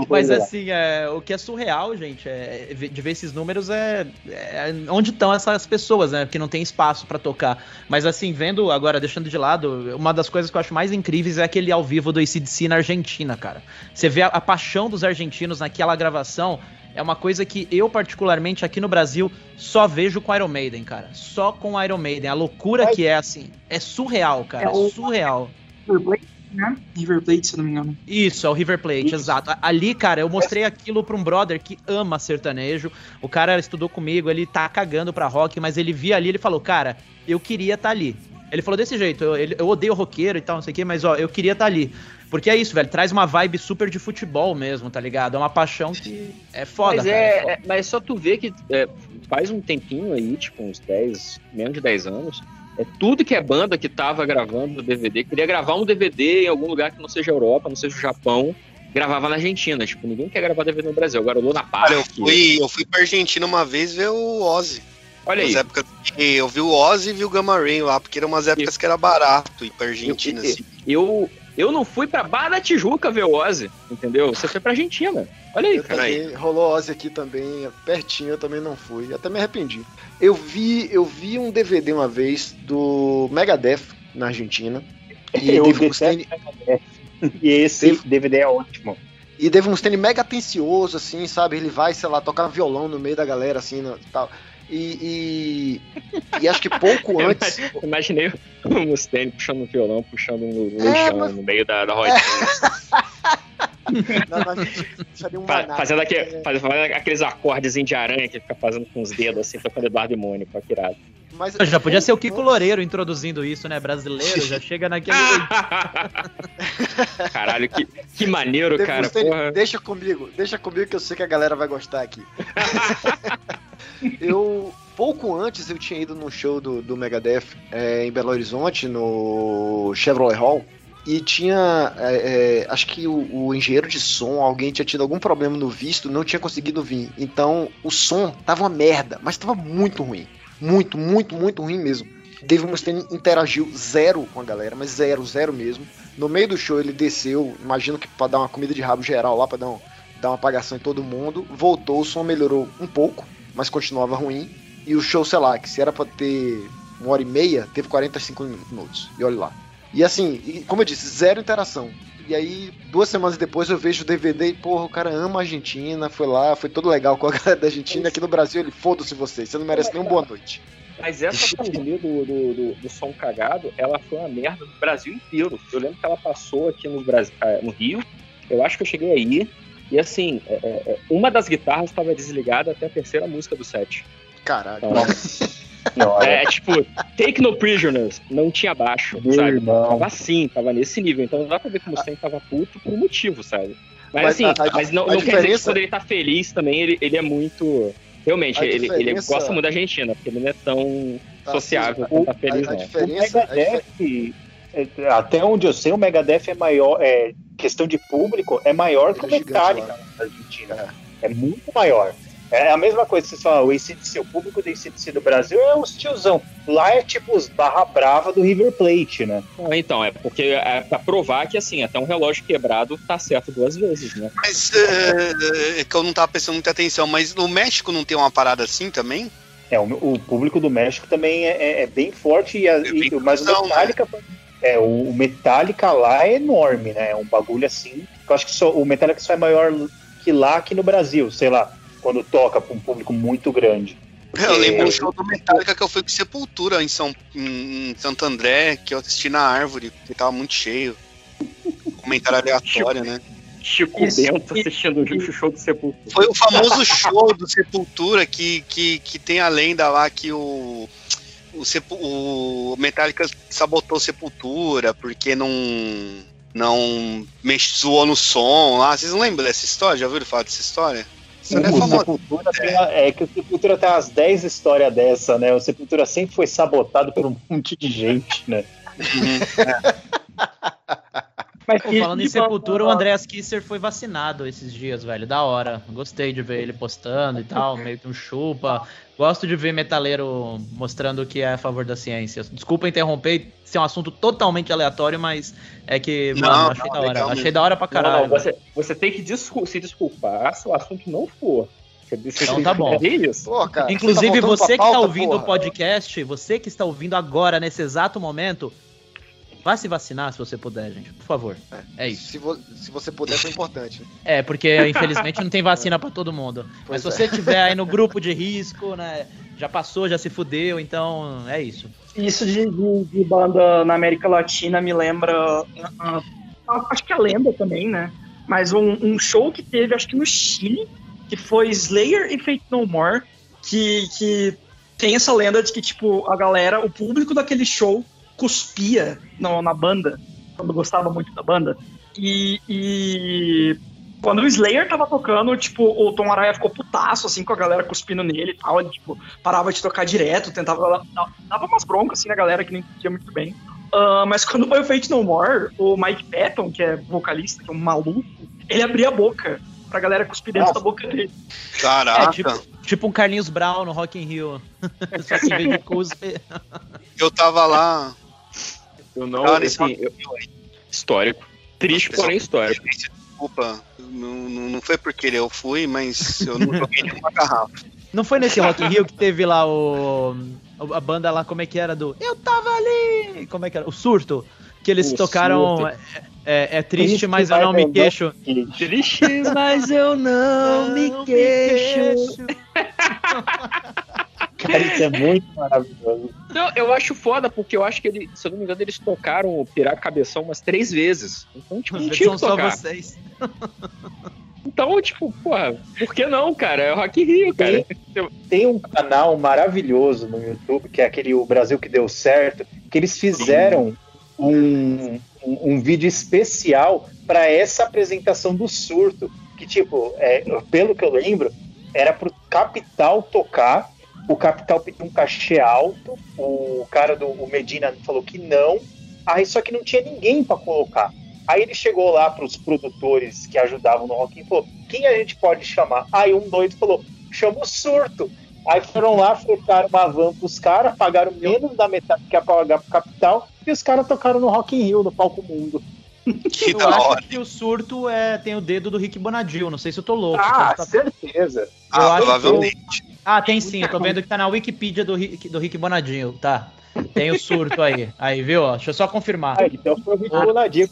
Mas assim, é, o que é surreal, gente, é, de ver esses números é, é onde estão essas pessoas, né? Que não tem espaço pra tocar. Mas assim, vendo agora, deixando de lado, uma das coisas que eu acho mais incríveis é aquele ao vivo do ACDC na Argentina, cara. Você vê a, a paixão dos argentinos naquela gravação. É uma coisa que eu, particularmente, aqui no Brasil, só vejo com Iron Maiden, cara. Só com Iron Maiden. A loucura que é, assim, é surreal, cara. É o- surreal. River Plate, né? River Plate, se eu não me engano. Isso, é o River Plate, exato. Ali, cara, eu mostrei aquilo pra um brother que ama sertanejo. O cara estudou comigo, ele tá cagando pra rock, mas ele via ali, ele falou, cara, eu queria estar ali. Ele falou desse jeito, eu, eu odeio roqueiro e tal, não sei o quê, mas ó, eu queria estar ali. Porque é isso, velho, traz uma vibe super de futebol mesmo, tá ligado? É uma paixão que é foda, mas, cara. é, é- mas só tu vê que é, faz um tempinho aí, tipo uns 10, menos de 10 anos, é tudo que é banda que tava gravando DVD, queria gravar um DVD em algum lugar que não seja Europa, não seja o Japão, gravava na Argentina. Tipo, ninguém quer gravar DVD no Brasil. Agora o Luna Park. Eu fui, eu fui pra Argentina uma vez ver o Ozzy. Olha aí. Épocas que eu vi o Ozzy e vi o Gamma Ray lá, porque eram umas épocas que era barato ir pra Argentina, Eu- assim. Eu, eu não fui pra Barra da Tijuca ver o Ozzy, entendeu? Você foi pra Argentina. Olha aí, cara. rolou Ozzy aqui também, pertinho, eu também não fui. Até me arrependi. Eu vi, eu vi um DVD uma vez do Megadeth na Argentina. E Eu Dave Mustaine, Megadeth. E esse DVD é ótimo. e Dave Mustaine mega atencioso, assim, sabe? Ele vai, sei lá, tocar violão no meio da galera, assim, no- tal. E, e, e acho que pouco antes. imag- Imaginei o Mustaine puxando um violão, puxando um É, mas- no meio da, da rodinha. Não, não, um fazendo, aquele- faz- fazendo aqueles acordes de aranha que fica fazendo com os dedos, assim, tocando Eduardo e Mônica, irado. Mas, Já podia ser o Kiko Loureiro introduzindo isso, né? Brasileiro, já chega naquele. Caralho, que, que maneiro, cara. Deixa comigo, deixa comigo que eu sei que a galera vai gostar aqui. Eu, pouco antes, eu tinha ido num show do, do Megadeth é, em Belo Horizonte, no Chevrolet Hall, e tinha, é, é, acho que o, o engenheiro de som, alguém tinha tido algum problema no visto, não tinha conseguido vir. Então, o som tava uma merda, mas tava muito ruim. Muito, muito, muito ruim mesmo. Dave Mustaine interagiu zero com a galera, mas zero, zero mesmo. No meio do show ele desceu, imagino que pra dar uma comida de rabo geral lá, pra dar, um- dar uma apagação em todo mundo. Voltou, o som melhorou um pouco, mas continuava ruim. E o show, sei lá, que se era pra ter uma hora e meia, teve 45 minutos. E olha lá. E assim, como eu disse, zero interação. E aí, duas semanas depois eu vejo o DVD e, porra, o cara ama a Argentina, foi lá, foi todo legal com a galera da Argentina. Aqui no Brasil ele, foda-se vocês, você não merece nem boa noite. Mas essa turnê do, do, do, do, Som Cagado, ela foi uma merda no Brasil inteiro. Eu lembro que ela passou aqui no, Brasil, eh, no Rio, eu acho que eu cheguei aí, e assim, é, é, uma das guitarras estava desligada até a terceira música do set. Caralho. Então, é, tipo, Take No Prisoners, não tinha baixo, Meu sabe? Irmão. Tava assim, tava nesse nível. Então não dá pra ver como o Sam tava puto por um motivo, sabe? Mas, mas assim, a, a, mas não, não diferença... quer dizer que quando ele tá feliz também, ele, ele é muito. Realmente, ele, diferença... ele gosta muito da Argentina, porque ele não é tão ah, sociável quando tá feliz, a, a Diferença, o Megadeth, é, até onde eu sei, o Megadeth é maior, é, questão de público, é maior que o é Metallica na Argentina. É. é muito maior. É a mesma coisa, vocês falam, o ACDC, o público do ACDC do Brasil é os tiozão. Lá é tipo os barra brava do River Plate, né? Então, é porque é pra provar que, assim, até um relógio quebrado tá certo duas vezes, né? Mas é, é que eu não tava prestando muita atenção, mas no México não tem uma parada assim também? É, o, o público do México também é, é, é bem forte, e, a, é e mas o né? Metallica... Né? É, o Metallica lá é enorme, né? É um bagulho assim. Eu acho que só, o Metallica só é maior que lá aqui no Brasil, sei lá quando toca para um público muito grande. Eu lembro um show do Metallica que eu fui com Sepultura em, São, em Santo André, que eu assisti na árvore, que tava muito cheio. Comentário aleatório, né? Chico Isso, Bento assistindo o show do Sepultura. Foi o famoso show do Sepultura que, que, que tem a lenda lá que o, o, Sepu, o Metallica sabotou Sepultura porque não não zoou no som lá. Vocês não lembram dessa história? Já ouviram falar dessa história? o Sepultura tem, é que o Sepultura tem umas 10 histórias dessa, né? O Sepultura sempre foi sabotado por um monte de gente, né? Mas Pô, falando em Sepultura, o Andreas Kisser foi vacinado esses dias, velho. Da hora. Gostei de ver ele postando e tal, meio que um chupa. Gosto de ver metaleiro mostrando que é a favor da ciência. Desculpa interromper, isso é um assunto totalmente aleatório, mas é que, não, mano, achei não, da hora. Achei da hora pra caralho. Não, você, você tem que descul se desculpar se o assunto não for. Você então tá bom. Pô, cara, Inclusive, você, tá você que tá ouvindo porra. o podcast, você que está ouvindo agora, nesse exato momento, Vá se vacinar se você puder, gente. Por favor. É, é isso. Se, vo se, você puder, foi importante. É, porque infelizmente não tem vacina para todo mundo. Pois Mas se é. você tiver aí no grupo de risco, né? Já passou, já se fudeu, então é isso. Isso de, de, de banda na América Latina me lembra. Uh, uh, acho que a lenda também, né? Mas um, um, show que teve, acho que no Chile, que foi Slayer e Fate No More, que, que tem essa lenda de que, tipo, a galera, o público daquele show cuspia no, na banda, quando gostava muito da banda. E, e, quando o Slayer tava tocando, tipo, o Tom Araya ficou putaço, assim, com a galera cuspindo nele e tal. Ele, tipo, parava de tocar direto, tentava. Dava umas broncas, assim, na galera que não entendia muito bem. Uh, mas quando foi o Fate No More, o Mike Patton, que é vocalista, que é um maluco, ele abria a boca pra galera cuspir dentro Nossa. da boca dele. Caraca! É, tipo, tipo, um Carlinhos Brown no Rock in Rio. Só de cuspe. Eu tava lá eu não. Ah, assim, eu... Histórico. Triste, porém histórico. Desculpa, não, não foi porque eu fui, mas eu não joguei nenhuma garrafa. Não foi nesse Rock in Rio que teve lá o. A banda lá, como é que era? Do. Eu tava ali! Como é que era? O surto. Que eles o tocaram. É, é, é, triste, triste, mas eu não me queixo. Triste, mas eu não, não me queixo. Me queixo. Cara, isso é muito maravilhoso. Não, eu acho foda, porque eu acho que ele, se eu não me engano, eles tocaram o Pirar Cabeção umas três vezes. Então, tipo, não tinha que tocar. só vocês. Então, tipo, porra, por que não, cara? É o Rock Rio, cara. Tem, tem, um canal maravilhoso no YouTube, que é aquele O Brasil que Deu Certo, que eles fizeram um, um, um, vídeo especial para essa apresentação do surto. Que, tipo, é, pelo que eu lembro, era pro Capital tocar o Capital pediu um cachê alto, o cara do o Medina falou que não, aí só que não tinha ninguém para colocar. Aí ele chegou lá para os produtores que ajudavam no Rock e falou: quem a gente pode chamar? Aí um doido falou: chama o surto. Aí foram lá, fretaram uma van pros caras, pagaram menos da metade que ia pagar pro Capital, e os caras tocaram no Rock in Rio, no Palco Mundo. Que eu da acho hora. que o surto é, tem o dedo do Rick Bonadil, não sei se eu tô louco. Ah, tá... certeza. Eu ah, provavelmente. Ah, tem sim, eu tô vendo que tá na Wikipedia do Rick, do Rick Bonadinho, tá. Tem o surto aí. Aí, viu? Ó, deixa eu só confirmar. Aí, então foi o Rick Bonadinho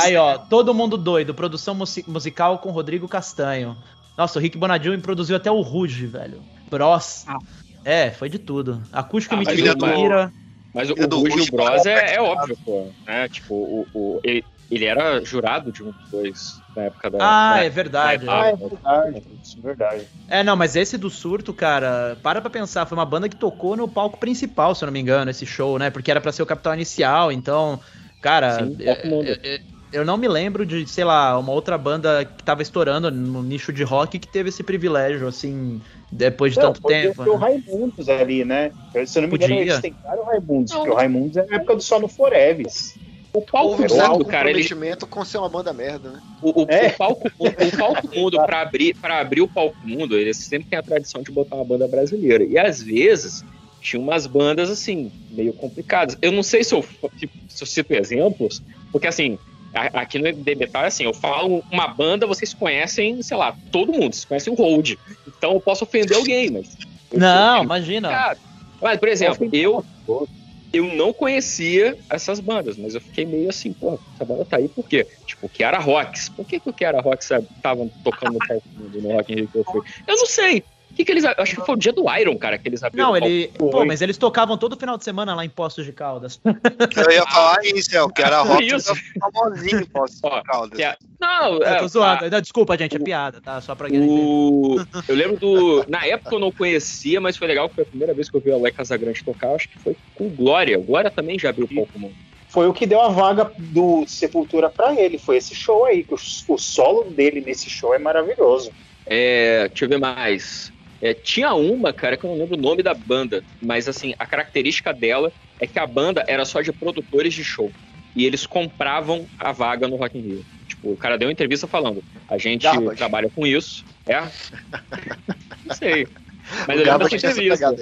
Aí, ó, todo mundo doido. Produção musical com Rodrigo Castanho. Nossa, o Rick Bonadinho produziu até o Ruge, velho. Bros. Ah. É, foi de tudo. Acústico Ah, me mas tirou o- Mira. Mas o, o do Ruge e o Bros é, é óbvio, pô. Né? Tipo, o, o- ele, ele era jurado de um dos dois na época da. Ah, da- é verdade. da- Ah, é verdade. Isso é verdade. É, não, mas esse do surto, cara, para pra pensar, foi uma banda que tocou no palco principal, se eu não me engano, esse show, né? Porque era pra ser o capital inicial, então, cara, Sim, é- é- é- eu não me lembro de, sei lá, uma outra banda que tava estourando no nicho de rock que teve esse privilégio, assim, depois de Não, tanto tempo. ter o né? Raimundos ali, né? Se eu não me engano, Podia. eles tentaram o Raimundos, porque o Raimundos é na época do Só no Foreves. O palco Mundo, cara, ele, com ser uma banda merda, né? o, o, É. o palco, o, o palco mundo, pra abrir, pra abrir o palco mundo, eles sempre têm a tradição de botar uma banda brasileira. E às vezes tinha umas bandas assim, meio complicadas. Eu não sei se eu, se eu cito exemplos, porque assim, aqui no Debetal é assim, eu falo uma banda, vocês conhecem, sei lá, todo mundo, vocês conhecem o Hold. Então eu posso ofender alguém, mas. Não, imagina. Mas, por exemplo, eu, eu não conhecia essas bandas, mas eu fiquei meio assim, pô, essa banda tá aí por quê? Tipo, o Kiara Rocks. Por que, que o Kiara Rocks estavam tocando no palco no Rock in Rio que eu fui? Eu não sei. Que, que eles. eu Acho que foi o dia do Iron, cara, que eles abriram. Não, ele. Pô, mas eles tocavam todo final de semana lá em Postos de Caldas. Eu ia falar isso, é o que era rock Isso. famosinho, posso Ó, Caldas. que é- Não, Eu é, tô zoando. Não, Desculpa, gente, é piada, tá? Só pra O... Eu lembro do. Na época eu não conhecia, mas foi legal que foi a primeira vez que eu vi o Alex Casagrande tocar, acho que foi com Glória. O Glória também já abriu o palco mundo. Foi o que deu a vaga do Sepultura pra ele. Foi esse show aí, que o, o solo dele nesse show é maravilhoso. É, deixa eu ver mais. É, tinha uma, cara, que eu não lembro o nome da banda, mas assim, a característica dela é que a banda era só de produtores de show. E eles compravam a vaga no Rock in Rio. Tipo, o cara deu uma entrevista falando, a gente Garbage. trabalha com isso. É? Não sei. Mas O eu lembro dessa entrevista.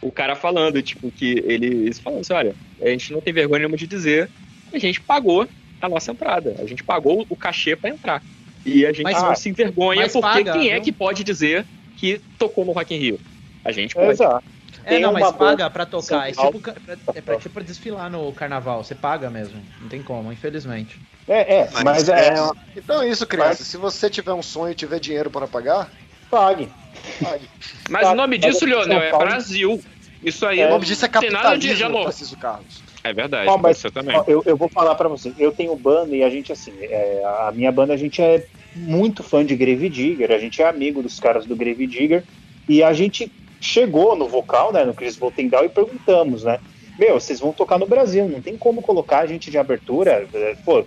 O cara falando, tipo, que eles falam assim, olha, a gente não tem vergonha nenhuma de dizer, a gente pagou a nossa entrada. A gente pagou o cachê pra entrar. E a gente Mas- não se envergonha, mas porque paga, quem é viu? que pode dizer que tocou no Rock in Rio? A gente É, pode. exato. É, não, mas paga pra tocar. É tipo, ca- pra- é pra, tipo desfilar no carnaval. Você paga mesmo. Não tem como, infelizmente. É, é, Mas mas, é, Então é isso, criança. Se você tiver um sonho e tiver dinheiro para pagar, pague. pague. Mas Tá, o nome mas disso, Leonel, é Brasil. Isso aí o não nome disso é de capitalismo, já. Tarcísio Carlos. É verdade, Ó, mas- você também. Ó, eu, eu vou falar pra você. Eu tenho banda e a gente, assim, é, a minha banda, a gente é muito fã de Grave Digger, a gente é amigo dos caras do Grave Digger, e a gente chegou no vocal, né, no Chris Voltendown, e perguntamos, né, meu, vocês vão tocar no Brasil, não tem como colocar a gente de abertura? É, Pô,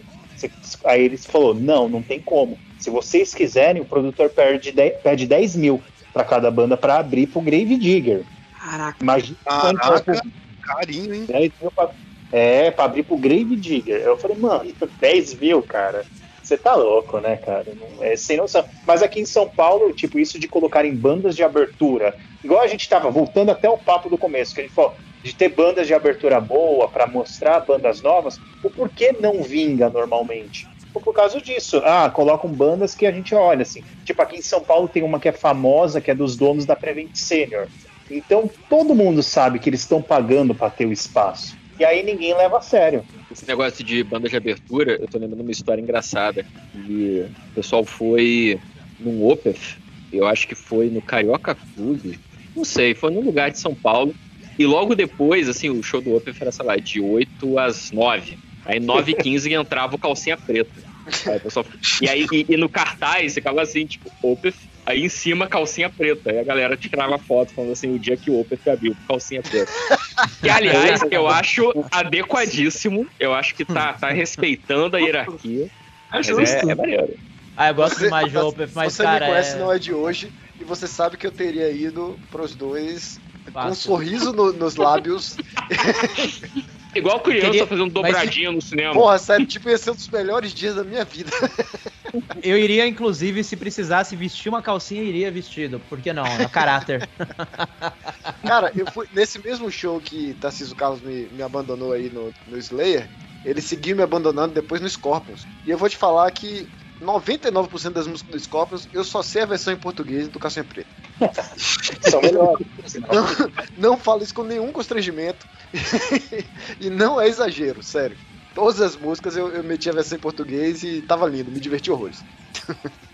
aí eles falou, não, não tem como. Se vocês quiserem, o produtor perde 10, pede 10 mil pra cada banda pra abrir pro Grave Digger. Caraca. Imagina Caraca. quanto Carinho, hein? 10 mil pra, é, pra abrir pro Grave Digger. Eu falei, mano, 10 mil, cara. Você tá louco, né, cara? É sem noção. Mas aqui em São Paulo, tipo, isso de colocar em bandas de abertura, igual a gente tava voltando até o papo do começo, que a gente falou de ter bandas de abertura boa pra mostrar bandas novas, o porquê não vinga normalmente? Por causa disso. Ah, colocam bandas que a gente olha, assim. Tipo, aqui em São Paulo tem uma que é famosa, que é dos donos da Prevent Senior. Então todo mundo sabe que eles estão pagando para ter o espaço. E aí ninguém leva a sério. Esse negócio de banda de abertura, eu tô lembrando uma história engraçada. E o pessoal foi num Opeth, eu acho que foi no Carioca Clube, não sei, foi num lugar de São Paulo. E logo depois, assim, o show do Opeth era, sei lá, de 8 às 9. Aí 9 e 15 entrava o calcinha preta. Aí, pessoal... E aí, e, e no cartaz, ficava assim, tipo, Opeth, aí em cima calcinha preta. Aí a galera tirava foto falando assim, o dia que o Opeth abriu, calcinha preta. Que, aliás, eu acho adequadíssimo. Eu acho que tá, tá respeitando a hierarquia. Mas é, é maneiro. Ah, eu gosto Você- demais de Opeth, mas, você cara. me conhece, é... não é de hoje, e você sabe que eu teria ido pros dois com um Fácil. sorriso no- nos lábios. Igual criança Queria- fazendo mas- dobradinha no cinema. Porra, sério, tipo, ia ser um dos melhores dias da minha vida. Eu iria, inclusive, se precisasse vestir uma calcinha, iria vestido. Por que não? É caráter. Cara, eu fui nesse mesmo show que Tarcísio Carlos me, me abandonou aí no, no Slayer, ele seguiu me abandonando depois no Scorpions. E eu vou te falar que 99% das músicas do Scorpions eu só sei a versão em português do Calcinha Preta. São melhores. Não, não falo isso com nenhum constrangimento. e não é exagero, sério. Todas as músicas eu, eu meti a versão em português e tava lindo, me diverti horrores.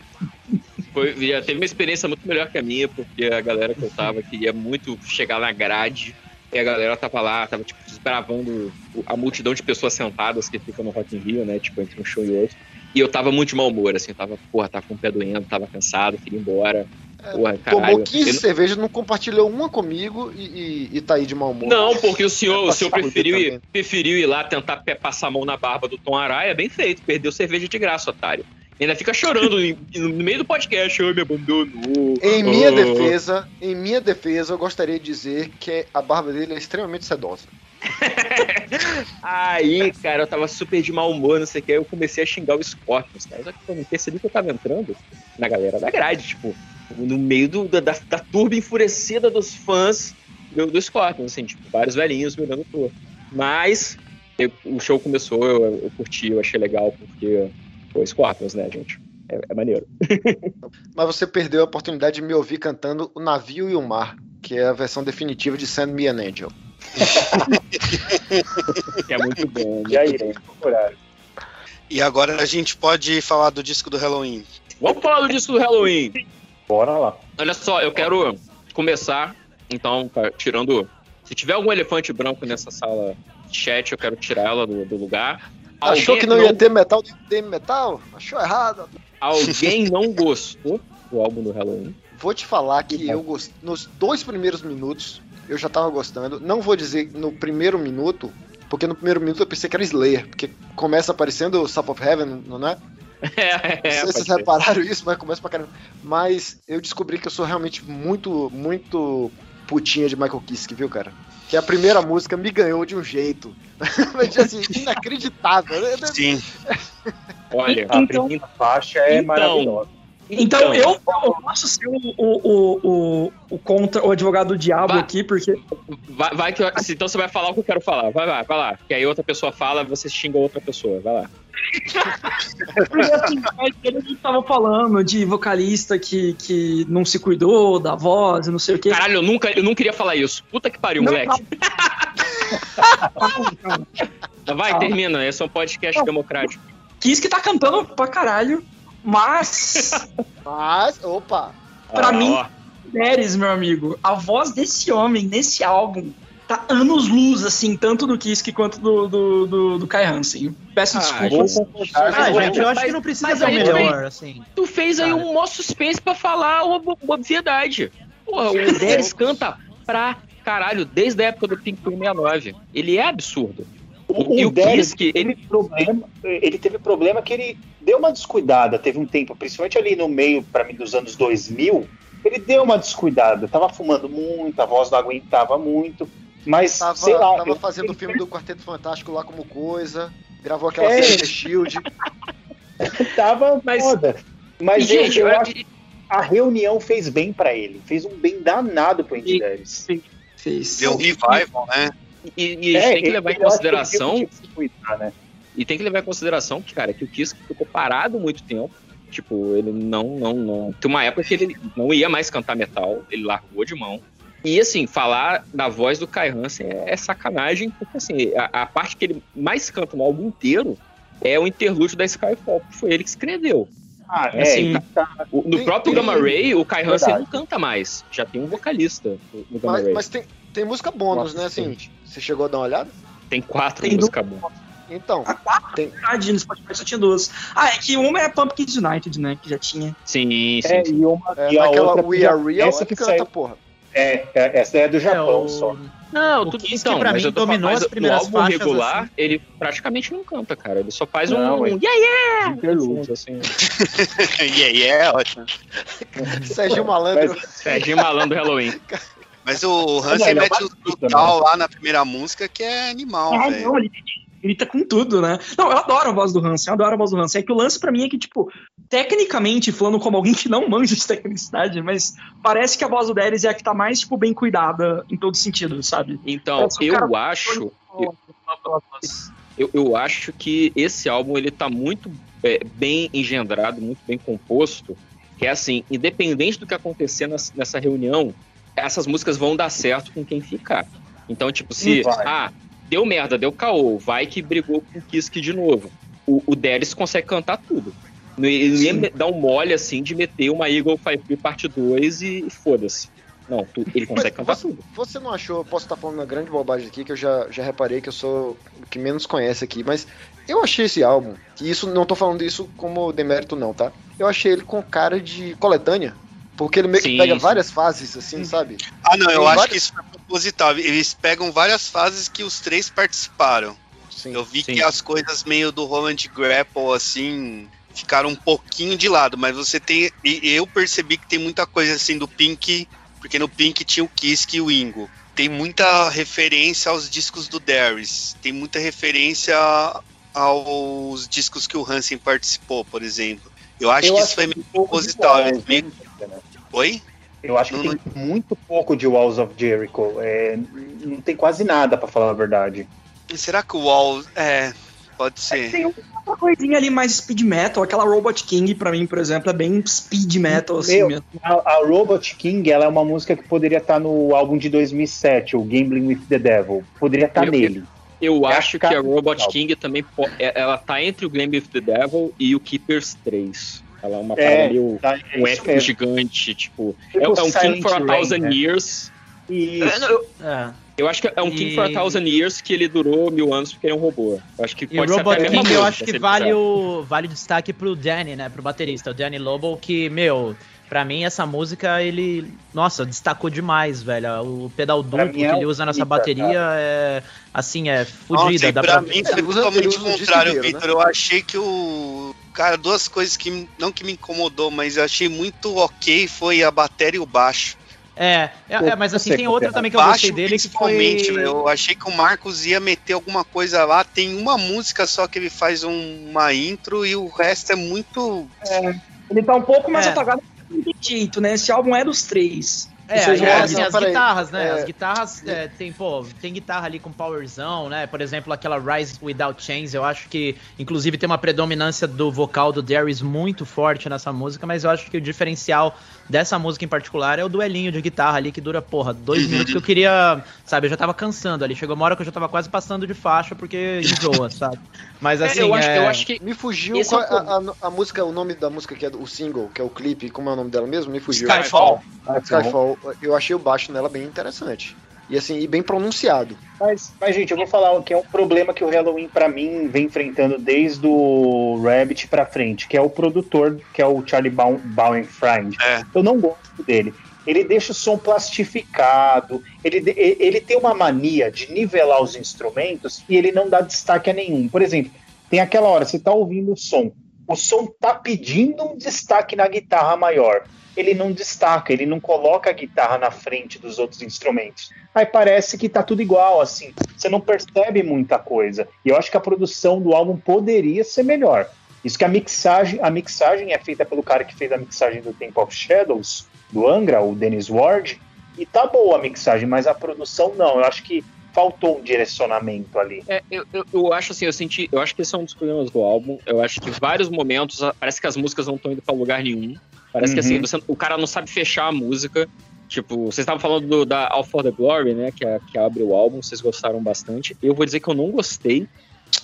Foi, já teve uma experiência muito melhor que a minha, porque a galera que eu tava queria muito chegar na grade. E a galera tava lá, tava tipo desbravando a multidão de pessoas sentadas que ficam no Rock in Rio, né? Tipo, entre um show e outro. E eu tava muito de mau humor, assim, tava, porra, tava com o pé doendo, tava cansado, queria ir embora. Porra, Tomou caralho. 15 Eu não- cervejas, não compartilhou uma comigo e, e, e tá aí de mau humor. Não, porque o senhor, o senhor preferiu, ir, preferiu ir lá tentar passar a mão na barba do Tom Araya, bem feito, perdeu cerveja de graça, otário. E ainda fica chorando no meio do podcast, "Ai, me abandonou. Em minha Oh. defesa, em minha defesa, eu gostaria de dizer que a barba dele é extremamente sedosa. Aí, cara, eu tava super de mau humor, não sei o que, aí eu comecei a xingar o Scorpions, cara. Só que eu não percebi que eu tava entrando na galera da grade, tipo, no meio do- da, da, turba enfurecida dos fãs do, do Scorpions, assim, tipo, vários velhinhos me olhando torto. Mas eu- o show começou, eu, eu curti, eu achei legal, porque foi Scorpions, né, gente? É, é maneiro. Mas você perdeu a oportunidade de me ouvir cantando O Navio e o Mar, que é a versão definitiva de Send Me an Angel. que é muito bom. E aí, procurar. E agora a gente pode falar do disco do Halloween. Vamos falar do disco do Halloween. Bora lá. Olha só, eu quero começar, então, tá, tirando. Se tiver algum elefante branco nessa sala de chat, eu quero tirar ela do, do lugar. Achou Alguém que não ia ter metal dentro de metal? Achou errado. Alguém não gostou do álbum do Halloween? Vou te falar que eu gostei. Nos dois primeiros minutos, eu já tava gostando. Não vou dizer no primeiro minuto, porque no primeiro minuto eu pensei que era Slayer, porque começa aparecendo o Sap of Heaven, não é? É, Não sei se vocês ser. repararam isso, mas começa pra caramba. Mas eu descobri que eu sou realmente muito, muito putinha de Michael Kiske, viu, cara? Que a primeira música me ganhou de um jeito. Assim, inacreditável. Sim. Olha, A Então- primeira faixa é Então, maravilhosa. Então, eu, eu posso ser o, o, o, o, contra, o advogado do diabo Vai. aqui, porque Vai, vai que eu- então você vai falar o que eu quero falar. Vai lá, vai lá. Que aí outra pessoa fala, você xinga outra pessoa. Vai lá. Porque assim, gente tava falando de vocalista que, que não se cuidou da voz não sei o quê. Caralho, eu nunca, eu não queria falar isso. Puta que pariu, Não, moleque. Vai, termina. Esse é um podcast democrático. Kiss que tá cantando pra caralho, mas Mas, opa, Pra Ah, mim- ó. Neres, meu amigo, a voz desse homem nesse álbum tá anos luz, assim, tanto do Kiss quanto do, do, do, do Kai Hansen. Peço Ah. Ah, gente, eu acho que não precisa mas ser o a melhor, assim. Tu fez aí um mó suspense pra falar uma, uma obviedade. Porra, o Denis canta pra caralho desde a época do Pink Floyd 69. Ele é absurdo. O, E o o Derek Kiske, teve problema, ele teve problema que ele deu uma descuidada, teve um tempo, principalmente ali no meio, para mim, dos anos 2000, ele deu uma descuidada, tava fumando muito, a voz não aguentava muito, mas, tava, sei lá... tava eu- fazendo o filme do Quarteto Fantástico lá como coisa, gravou aquela É. série The Shield. tava Mas- foda. Mas E, eu- gente, eu, olha- acho que a reunião fez bem pra ele, fez um bem danado pro Andy Darius. Fez. Deu um revival, né? E, e a gente tem que levar em que ele consideração. que cuidar, né? E tem que levar em consideração que, cara, que o Kiss ficou parado muito tempo. Tipo, ele não, não, não. Tem uma época que ele não ia mais cantar metal, ele largou de mão. E assim, falar da voz do Kai Hansen é, é sacanagem, porque assim, a, a parte que ele mais canta no álbum inteiro é o interlúdio da Skyfall, que foi ele que escreveu. Ah, é, Assim, tá- tá- O- no Tem- próprio tem- Gamma Ray, o Kai Hansen Verdade. não canta mais. Já tem um vocalista no no Gamma Mas, Ray. mas tem, tem música bônus, Nossa, né? Assim, gente. você chegou a dar uma olhada? Tem quatro Tem músicas boas. Então, A quatro Tem- verdade, no Spotify só tinha duas. Ah, é que uma é Pumpkins United, né? Que já tinha. Sim, sim. é, sim. e, uma, é, e a outra, We Are Real, essa essa que canta, saiu, porra. é, é, essa é do Japão o- só. Não, O tudo Kiss então, que pra mas mim eu tô dominou as primeiras no álbum faixas, regular, assim. ele praticamente não canta, cara. Ele só faz Não, um é. yeah, yeah! Interlúdio. Assim. yeah, yeah, ótimo. Serginho Malandro. Mas- Serginho Malandro Halloween. Mas o Hansen ele é mete o baixista, brutal lá na primeira música que é animal, Ah, velho. não, ele, ele tá com tudo, né? Não, eu adoro a voz do Hansen, eu adoro a voz do Hansen. É que o lance pra mim é que, tipo, tecnicamente, falando como alguém que não manja de tecnicidade, mas parece que a voz do Darius é a que tá mais, tipo, bem cuidada em todo sentido, sabe? Então, eu cara, acho. Eu, eu acho que esse álbum ele tá muito é, bem engendrado, muito bem composto. Que é assim, independente do que acontecer nas- nessa reunião, essas músicas vão dar certo com quem ficar. Então, tipo, se. Ah, deu merda, deu caô, vai que brigou com o Kiske de novo. O, o Darius consegue cantar tudo. Ele não ia dar um mole assim de meter uma Eagle 5 parte 2 e, e foda-se. Não, tu- ele consegue cantar você, tudo. você não achou, posso estar falando uma grande bobagem aqui, que eu já, já reparei que eu sou o que menos conhece aqui, mas eu achei esse álbum, e isso não tô falando isso como demérito não, tá? Eu achei ele com cara de coletânea, porque ele meio que Sim, pega sim. várias fases, assim, sabe? Ah, não, eu Tem acho várias- que isso foi proposital. Eles pegam várias fases que os três participaram. eu vi que as coisas meio do Roland Grapple, assim, ficaram um pouquinho de lado, mas você tem. E eu percebi que tem muita coisa assim do Pink, porque no Pink tinha o Kisk e o Ingo. Tem muita referência aos discos do Darius. Tem muita referência aos discos que o Hansen participou, por exemplo. Eu acho Eu que acho isso foi que meio proposital. de Meio... Oi? Eu acho que tem muito pouco de Walls of Jericho. É, não tem quase nada, pra falar a verdade. Será que o Wall. É, pode ser. Tem uma coisinha ali mais speed metal. Aquela Robot King, pra mim, por exemplo, é bem speed metal, assim Meu, mesmo. a, a Robot King ela é uma música que poderia estar no álbum de 2007, o Gambling with the Devil. Poderia estar Eu- nele. Eu É acho que a cara Robot King também é- ela tá entre o Glam with the Devil e o Keepers 3. Ela é uma É, parada meio tá, é um mesmo. gigante, tipo. Tipo é, é um King for a Thousand né? Years. Isso. Eu, É. eu acho que é um King for a E- Thousand Years que ele durou mil anos porque ele é um robô. Eu acho que E pode o ser Robot mesma King eu acho que vale o, vale o destaque pro Danny, né? Pro baterista, o Danny Lobo, que, meu, pra mim essa música, ele, nossa, destacou demais, velho. O pedal Pra duplo é que ele usa nessa Pica, bateria é, assim, é fodida. e pra pra... mim foi Ele usa- totalmente o contrário, Vitor. Eu achei que o. Cara, duas coisas que. Não que me incomodou, mas eu achei muito ok foi a bateria e o baixo. É, é, é, mas assim, tem outra também que eu Baixo, gostei dele que foi... principalmente, né? Eu achei que o Marcos ia meter alguma coisa lá. Tem uma música só que ele faz um- uma intro e o resto é muito. Ele tá um pouco mais É. apagado do jeito, né? Esse álbum é dos três. É, vão assim, as guitarras, né? É. As guitarras é, tem, pô, tem guitarra ali com powerzão, né? Por exemplo, aquela Rise Without Chains, eu acho que, inclusive, tem uma predominância do vocal do Darius muito forte nessa música, mas eu acho que o diferencial dessa música em particular é o duelinho de guitarra ali, que dura, porra, dois Uhum. minutos que eu queria, sabe, eu já tava cansando ali. Chegou uma hora que eu já tava quase passando de faixa, porque enjoa, sabe? Mas É, assim, eu, acho, é- eu acho que. Me fugiu Esse qual- é o a, a- a música, o nome da música que é do- o single, que é o clipe, como é o nome dela mesmo? Me fugiu. Skyfall. Skyfall. Eu achei o baixo nela bem interessante. E assim, e bem pronunciado. Mas, mas, gente, eu vou falar que é um problema que o Halloween, pra mim, vem enfrentando desde o Rabbit pra frente, que é o produtor, que é o Charlie Baum- Bauernfeind. É. Eu não gosto dele. Ele deixa o som plastificado, ele, ele tem uma mania de nivelar os instrumentos e ele não dá destaque a nenhum. Por exemplo, tem aquela hora, você tá ouvindo o som, o som tá pedindo um destaque na guitarra maior. Ele não destaca, ele não coloca a guitarra na frente dos outros instrumentos. Aí parece que tá tudo igual, assim. Você não percebe muita coisa. E eu acho que a produção do álbum poderia ser melhor. Isso que a mixagem, a mixagem é feita pelo cara que fez a mixagem do Temple of Shadows, do Angra, o Dennis Ward, e tá boa a mixagem, mas a produção não. Eu acho que faltou um direcionamento ali. É, eu, eu, eu acho assim, eu senti. Eu acho que esse é um dos problemas do álbum. Eu acho que em vários momentos parece que as músicas não estão indo pra lugar nenhum. Parece que assim, Uhum. você- o cara não sabe fechar a música. Tipo, vocês estavam falando do- da All for the Glory, né? Que, é, que abre o álbum, vocês gostaram bastante. Eu vou dizer que eu não gostei.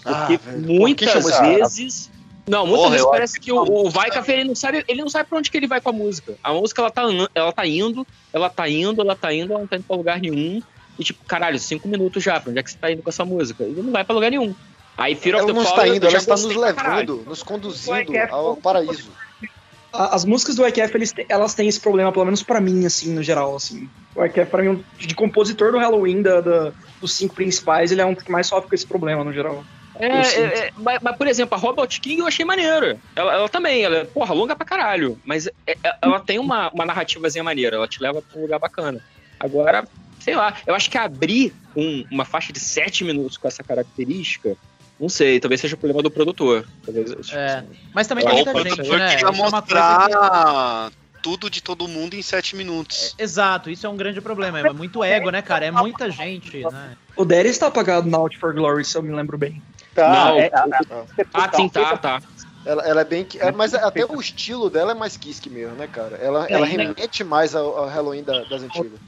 Porque Ah, que muitas cara? vezes. Não, muitas Porra, vezes parece que o, o Vaika ele não sabe, ele não sabe pra onde que ele vai com a música. A música ela tá, ela tá indo, ela tá indo, ela tá indo, ela não tá indo pra lugar nenhum. E tipo, caralho, cinco minutos já, pra onde é que você tá indo com essa música? Ele não vai pra lugar nenhum. Aí Fear of Ela the não Fall, está indo, já ela está nos pra caralho. levando, nos conduzindo é ao paraíso. As músicas do IKF, eles elas têm esse problema, pelo menos pra mim, assim, no geral, assim. O IKF, pra mim, um- de compositor do Halloween, da, da- dos cinco principais, ele é um que mais sofre com esse problema, no geral. É, é, é, mas, mas, por exemplo, a Robot King eu achei maneira. Ela, ela também, ela é, porra, longa pra caralho. Mas é- é- ela tem uma, uma narrativazinha maneira, ela te leva pra um lugar bacana. Agora, sei lá, eu acho que abrir um- uma faixa de sete minutos com essa característica, não sei, talvez seja o problema do produtor. Talvez, É, mas também Eu tem muita gente, né? queria Isso é coisa que- mostrar tudo de todo mundo em sete minutos. Exato, isso é um grande problema. É muito ego, né, cara? É muita gente, né? O Darius tá apagado na Out for Glory, se eu me lembro bem. Tá, Não, é, a- a- Ah, sim, tá, tá. Ela, ela é bem. É, mas até o estilo dela é mais Kiss mesmo, né, cara? Ela, ela remete mais ao, ao Halloween da- das antigas.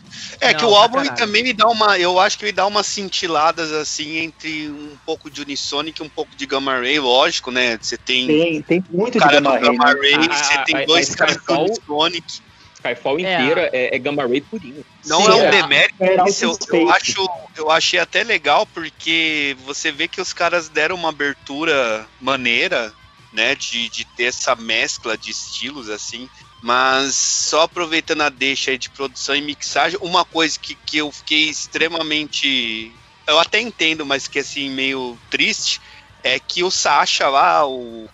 É Não, que o pra álbum caralho. também me dá uma. Eu acho que ele dá umas cintiladas assim entre um pouco de Unisonic e um pouco de Gamma Ray, lógico, né? Você tem. Tem, tem muito o cara de Gamma do Ray. Gamma né? Ray, Ah, você tem a- dois a caras do Unisonic. Skyfall É. inteira é, é Gamma Ray purinho. Não Sim, é um é. demérito, É, isso eu, eu acho, eu achei até legal porque você vê que os caras deram uma abertura maneira, né, de, de ter essa mescla de estilos assim. Mas só aproveitando a deixa aí de produção e mixagem, uma coisa que, que eu fiquei extremamente. Eu até entendo, mas que assim, meio triste, é que o Sasha lá, o.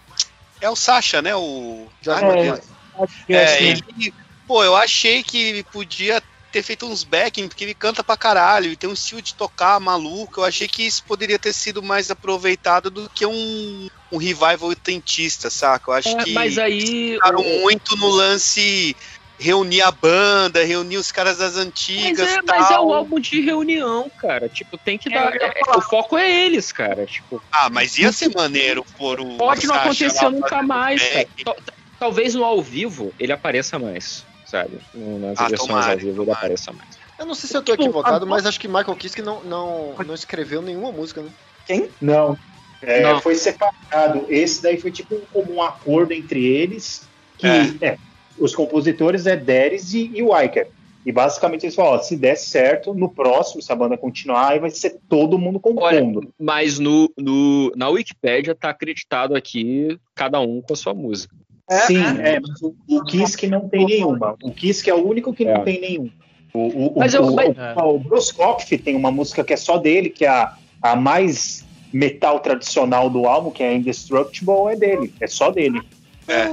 É o Sasha, né? O. Ai. Deus. É, ele, pô, eu achei que podia ter feito uns backing, porque ele canta pra caralho e tem um estilo de tocar maluco. Eu achei que isso poderia ter sido mais aproveitado do que um, um revival oitentista, saca? Eu acho É, que mas aí, ficaram muito no lance reunir a banda, reunir os caras das Mas antigas. é, e mas é tal. o álbum de reunião, cara. Tipo, tem que dar. é- é- o foco é eles, cara. Tipo, Ah, mas ia ser maneiro por o. pode não acontecer nunca mais. Tal- Talvez no ao vivo ele apareça mais, sabe? Nas Ah, versões tomara, ao vivo ele apareça mais. Eu não sei se eu tô equivocado, mas acho que Michael Kiske não, não, não escreveu nenhuma música, né? Quem? Não. É, Não. Foi separado. Esse daí foi tipo um, como um acordo entre eles. Que é, os compositores é Deres e, e. E basicamente eles falaram: ó, se der certo, no próximo, se a banda continuar, aí vai ser todo mundo compondo. Mas no, no, na Wikipédia tá acreditado aqui cada um com a sua música. Sim, é, mas o, o Kiske não tem nenhuma. O Kiske é o único que não tem nenhum. O, o, Mas o, eu- o, mas- o, o Bruce tem uma música que é só dele, que é a, a mais metal tradicional do álbum, que é Indestructible, é dele. É só dele. É.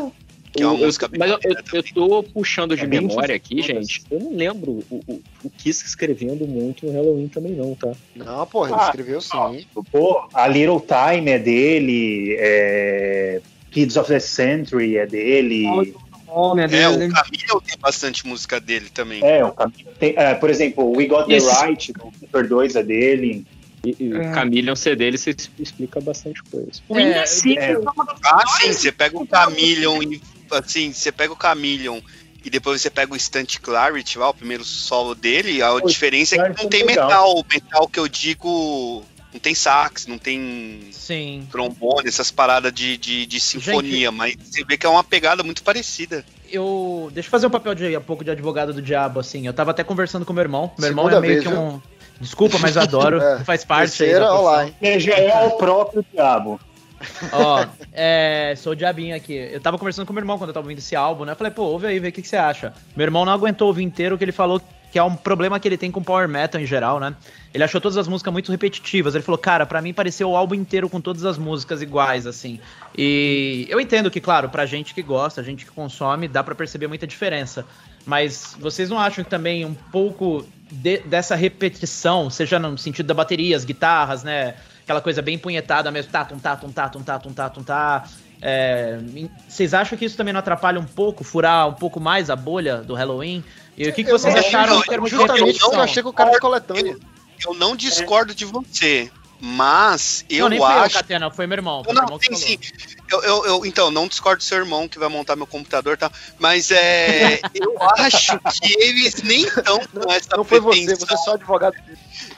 Que é uma música mas eu, eu, eu tô puxando de É memória aqui, gente. Eu não lembro o, o, o Kiss escrevendo muito no Halloween também, não, tá? Não, porra, Ah, escreveu sim. Pô, a Little Time é dele, é, Kids of the Century é dele. É, o Camilo tem bastante música dele também. É, o Camilo tem, é, por exemplo, We Got Esse- the Right, do Super 2 é dele. E, e É. Camille, você dele, você explica bastante coisa. O Indecifre é. é das Ah, sim, você pega o Chameleon e assim, você pega o Chameleon e depois você pega o Instant Clarity, lá, o primeiro solo dele, a Pô, diferença é que Clarity não é tem legal. metal, o metal que eu digo não tem sax, não tem Sim. trombone, essas paradas de, de, de sinfonia, mas você vê que é uma pegada muito parecida. eu. Deixa eu fazer um papel de um pouco de advogado do diabo, assim. Eu tava até conversando com meu irmão. Meu irmão Segunda é meio vez, que viu? um. Desculpa, mas eu adoro. É, faz parte terceira, já é o próprio diabo. Ó, é, sou o diabinho aqui. Eu tava conversando com meu irmão quando eu tava ouvindo esse álbum, né? Eu falei, pô, ouve aí, vê o que, que você acha. Meu irmão não aguentou ouvir inteiro, que ele falou que é um problema que ele tem com power metal em geral, né? Ele achou todas as músicas muito repetitivas. Ele falou, cara, pra mim pareceu o álbum inteiro com todas as músicas iguais, assim. E eu entendo que, claro, pra gente que gosta, gente que consome, dá pra perceber muita diferença. Mas vocês não acham que também um pouco de- dessa repetição, seja no sentido da bateria, as guitarras, né? Aquela coisa bem punhetada mesmo, tá, tum, tá, tum, tá, tum, tá, tum, tá, tum, tá. É, vocês acham que isso também não atrapalha um pouco, furar um pouco mais a bolha do Halloween? E o que, que vocês Eu- acharam eu- em termos justamente repetição? eu achei que o cara de coletânea. Eu não discordo de você, mas eu não, nem fui eu, acho Catena, foi meu irmão. Foi Não, meu irmão sim, sim. Eu, eu, eu- então, não discordo do seu irmão que vai montar meu computador, tá? Mas é, eu acho que eles nem estão com essa Não foi você, pretensão. você é só advogado.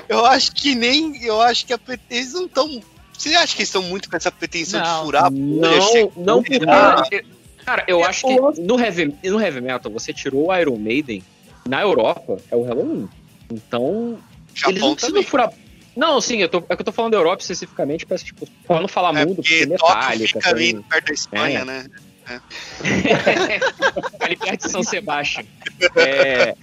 Eu acho que nem. Eu acho que a eles não estão. Você acha que eles estão muito com essa pretensão Não, de furar? Não, não porque. Cara, eu acho que no heavy, no heavy metal, você tirou o Iron Maiden, na Europa é o Halloween. Então, Japão eles não precisam também. furar. Não, sim, eu tô, é que eu tô falando da Europa especificamente, pra, tipo, pra não falar É mundo, porque porque Tóquio Metallica fica ali perto da Espanha, É. né? É. ali perto de São Sebastião. É,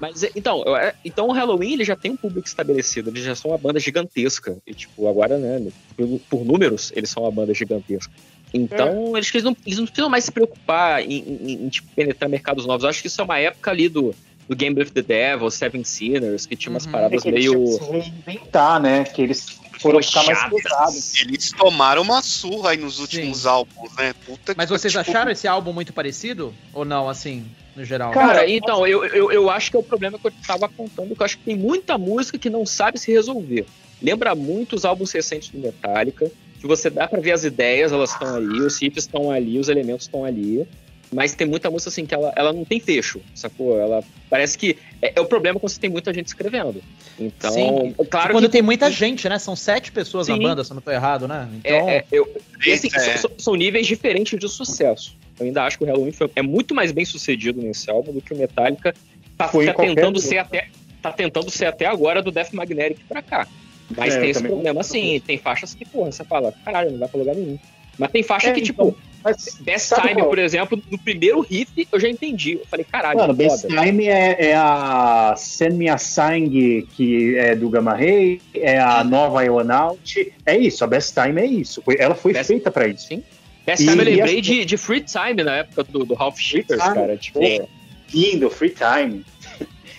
mas é, então, é, então o Halloween ele já tem um público estabelecido, eles já são uma banda gigantesca. E tipo, agora, né, por, por números, eles são uma banda gigantesca. Então, eles, eles, não, eles não precisam mais se preocupar em, em- em, tipo, penetrar mercados novos. Eu acho que isso é uma época ali do, do Game with the Devil, Seven Sinners, que tinha umas Uhum. paradas É que eles meio. se reinventar, né? Que eles foram ficar mais pesados. Eles tomaram uma surra aí nos últimos álbuns, né? Puta Mas que- vocês tipo, acharam esse álbum muito parecido? Ou não, assim, no geral? Cara, então, eu, eu, eu acho que é o problema que eu tava apontando, que eu acho que tem muita música que não sabe se resolver. Lembra muito os álbuns recentes do Metallica, que você dá pra ver as ideias, elas estão ali, os riffs estão ali, os elementos estão ali. Mas tem muita música assim que ela, ela não tem fecho, sacou? Ela parece que. É, é o problema quando você tem muita gente escrevendo. Então, Sim. claro quando que. tem muita gente, né? São sete pessoas Sim. na banda, se eu não tô errado, né? Então, É, é, eu, e, assim, É. são, são níveis diferentes de sucesso. Eu ainda acho que o Halloween foi- é muito mais bem sucedido nesse álbum do que o Metallica tá, tá tentando ser até tá tentando ser até agora do Death Magnetic pra cá. Mas É, tem esse também problema assim, tem faixas que, porra, você fala, caralho, não vai pra lugar nenhum. Mas tem faixa É, que, então, tipo, mas Best Time, qual? por exemplo, no primeiro riff eu já entendi. Eu falei, caralho, Mano, foda. Best Time é, é a Send Me a Sang, que é do Gamma Ray, é a nova Ionaut. É isso, a Best Time é isso. Ela foi Best- feita pra isso. Sim. Best E- Time eu lembrei as- de, de Free Time na época do, do Time, cara. Tipo, é. Lindo, Free Time.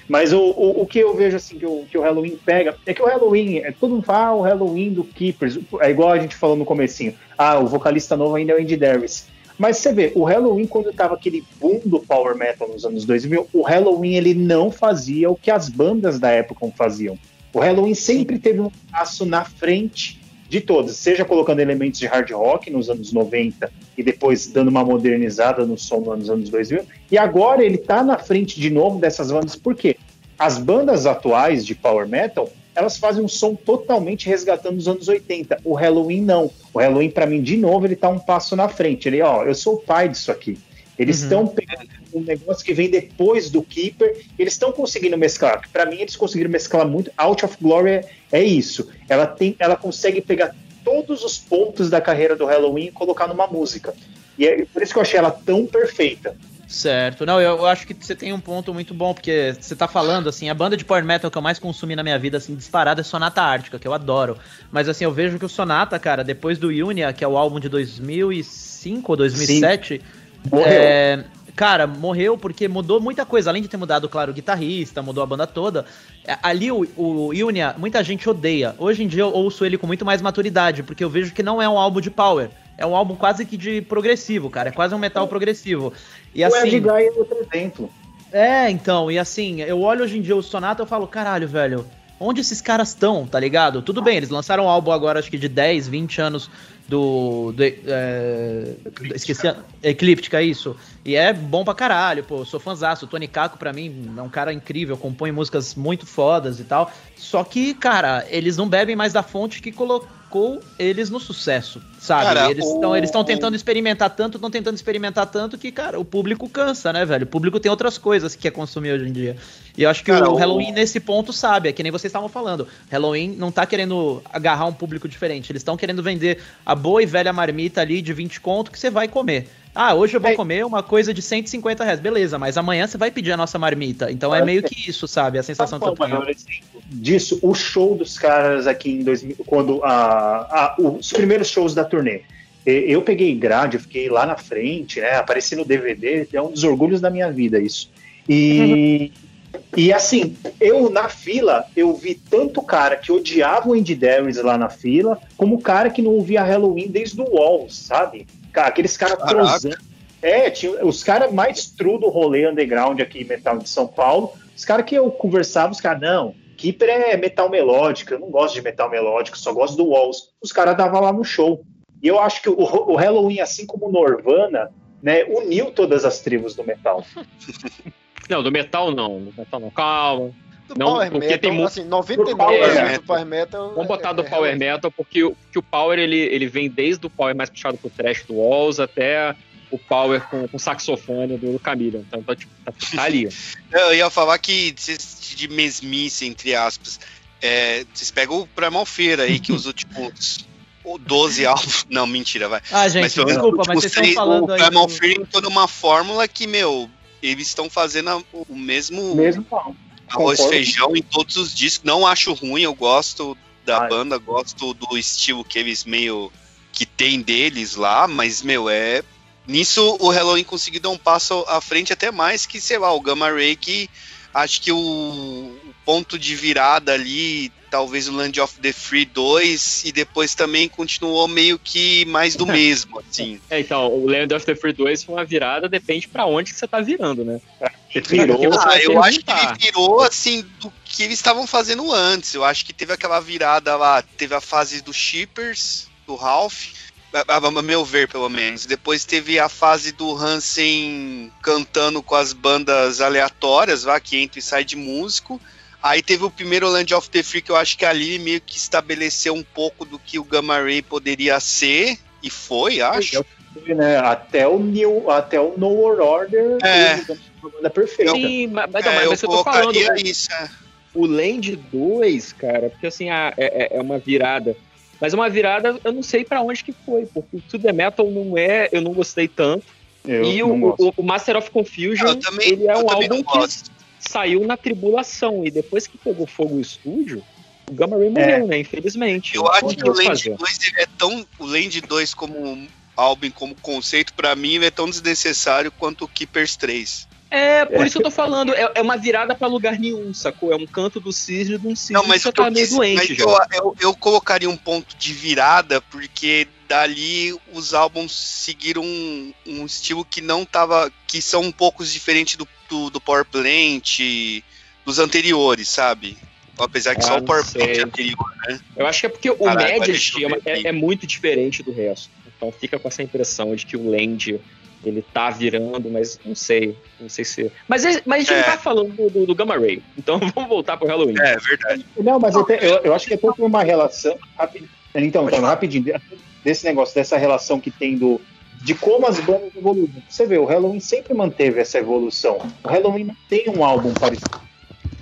Mas o, o, o que eu vejo assim que o, que o Halloween pega é que o Halloween, é, todo mundo fala ah, o Halloween do Keepers, é igual a gente falou no comecinho. Ah, o vocalista novo ainda é o Andy Darius. Mas você vê, o Halloween, quando tava aquele boom do Power Metal nos anos 2000, o Halloween ele não fazia o que as bandas da época faziam. O Halloween sempre teve um passo na frente de todas, seja colocando elementos de hard rock nos anos 90 e depois dando uma modernizada no som nos anos 2000. E agora ele tá na frente de novo dessas bandas, por quê? As bandas atuais de power metal, elas fazem um som totalmente resgatando os anos 80. O Halloween não. O Halloween, para mim, de novo, ele tá um passo na frente. Ele, ó, eu sou o pai disso aqui. Eles Uhum. estão pegando um negócio que vem depois do Keeper, eles estão conseguindo mesclar. Para mim, eles conseguiram mesclar muito. Out of Glory é, é isso. Ela tem, ela consegue pegar todos os pontos da carreira do Halloween e colocar numa música. E é por isso que eu achei ela tão perfeita. Certo. Não, eu, eu acho que você tem um ponto muito bom, porque você tá falando, assim, a banda de power metal que eu mais consumi na minha vida, assim, disparada é Sonata Ártica, que eu adoro. Mas, assim, eu vejo que o Sonata, cara, depois do Unia, que é o álbum de 2005 ou 2007, Morreu. é, cara, morreu porque mudou muita coisa. Além de ter mudado, claro, o guitarrista, mudou a banda toda. É, Ali o, o Unia, muita gente odeia. Hoje em dia eu ouço ele com muito mais maturidade, porque eu vejo que não é um álbum de power. É um álbum quase que de progressivo, cara. É quase um metal progressivo. E o Ed assim. Guy é outro exemplo. É, então, e assim, eu olho hoje em dia o Sonata e eu falo, caralho, velho, onde esses caras estão, tá ligado? Tudo bem, eles lançaram um álbum agora, acho que de 10, 20 anos do. do é, esqueci. a- Eclíptica, isso. E é bom pra caralho, pô. Sou fãzaço. O Tony Kako, pra mim, é um cara incrível, compõe músicas muito fodas e tal. Só que, cara, eles não bebem mais da fonte que colocou eles no sucesso, sabe? Cara, eles estão eles estão tentando experimentar tanto, estão tentando experimentar tanto que, cara, o público cansa, né, velho? O público tem outras coisas que quer consumir hoje em dia. E eu acho que Cara, o o- Halloween nesse ponto sabe, é que nem vocês estavam falando. Halloween não tá querendo agarrar um público diferente, eles estão querendo vender a boa e velha marmita ali de 20 conto que você vai comer. Ah, hoje eu vou comer uma coisa de 150 reais, beleza, mas amanhã você vai pedir a nossa marmita. Então é meio que isso, sabe? A sensação que eu tenho. exemplo disso? O show dos caras aqui em 2000, quando a, a- os primeiros shows da turnê. Eu peguei grade, eu fiquei lá na frente, né? Apareci no DVD, é um dos orgulhos da minha vida isso. E, e assim, eu na fila, eu vi tanto cara que odiava o Andy Darius lá na fila, como cara que não ouvia Halloween desde o Walls, sabe? Ca- Aqueles caras trozando. É, tinha os caras mais true do rolê underground aqui, metal de São Paulo. Os caras que eu conversava, os caras, não, Keeper é metal melódico, eu não gosto de metal melódico, só gosto do Walls. Os caras davam lá no show. E eu acho que o, o Halloween, assim como o Norvana, né, uniu todas as tribos do metal. Não, do metal não. Do metal não. Calma. Do Não, Power porque Metal, tem mu- assim, Do 99% Power do Power Metal. Vamos botar do é- é Power Halloween. Metal, porque o, que o Power ele, ele vem desde o Power mais puxado pro trash do Walls até o Power com, com saxofone do, Chameleon. Então tá, tipo, tá, tá ali. Eu ia falar que vocês- de mesmice, entre aspas, é, vocês pegam o Primal Fear aí, que os últimos o 12 álbuns. Não, mentira, vai. Ah, gente, pelo menos desculpa, mas vocês estão falando O aí Primal do- Fear entrou numa fórmula que, meu, eles estão fazendo a- o mesmo, Mesmo não. Arroz Concordo. feijão em todos os discos. Não acho ruim, eu gosto da Ai. banda, gosto do estilo que eles meio que tem deles lá, mas, meu, é. Nisso o Halloween conseguiu dar um passo à frente até mais que, sei lá, o Gamma Ray que acho que o, o ponto de virada ali, talvez o Land of the Free 2, e depois também continuou meio que mais do mesmo, assim. É, então, o Land of the Free 2 foi uma virada, depende pra onde que você tá virando, né? Virou. Ah, eu acho que ele virou assim do que eles estavam fazendo antes. Eu acho que teve aquela virada lá, teve a fase dos shippers, do Ralph, a, a meu ver, pelo menos. Depois teve a fase do Hansen cantando com as bandas aleatórias, vá, que entra e sai de músico. Aí teve o primeiro Land of the Free, que eu acho que ali meio que estabeleceu um pouco do que o Gamma Ray poderia ser, e foi, acho. Foi, né? Até o New, até o No World Order É. banda perfeita. Sim, mas, mas, É, mas eu isso eu tô falando. isso, é. O Land 2, cara, porque assim, é, é- é uma virada. Mas uma virada, eu não sei pra onde que foi, porque o To The Metal não é, eu não gostei tanto. Eu e não o, gosto. o- o Master of Confusion, também- ele é um álbum que. Saiu na tribulação. E depois que pegou fogo o estúdio, o Gamma Ray morreu, né? Infelizmente. Eu acho que o Land fazer. 2 ele é tão. O Land 2 como álbum, como conceito, pra mim, ele é tão desnecessário quanto o Keepers 3. É, por isso que eu tô falando, é, é uma virada pra lugar nenhum, sacou? É um canto do cisne de um cisne Não, mas, que tá meio doente mas já. eu, eu, eu colocaria um ponto de virada, porque dali os álbuns seguiram um, um estilo que não tava. que são um pouco diferentes do, do, do Power Plant, dos anteriores, sabe? Apesar que Ah, só o não Power. Plant é anterior, né? Eu acho que é porque o Majesty eu é, é- é muito diferente do resto. Então fica com essa impressão de que o Land ele tá virando, mas não sei. Não sei se. Mas, mas a gente É. não tá falando do, do- do Gamma Ray. Então vamos voltar pro Halloween. É, verdade. Não, mas até, eu, eu acho que é tanto uma relação. Então, então rapidinho, desse negócio, dessa relação que tem do. De como as bandas evoluem. Você vê, o Halloween sempre manteve essa evolução. O Halloween não tem um álbum parecido.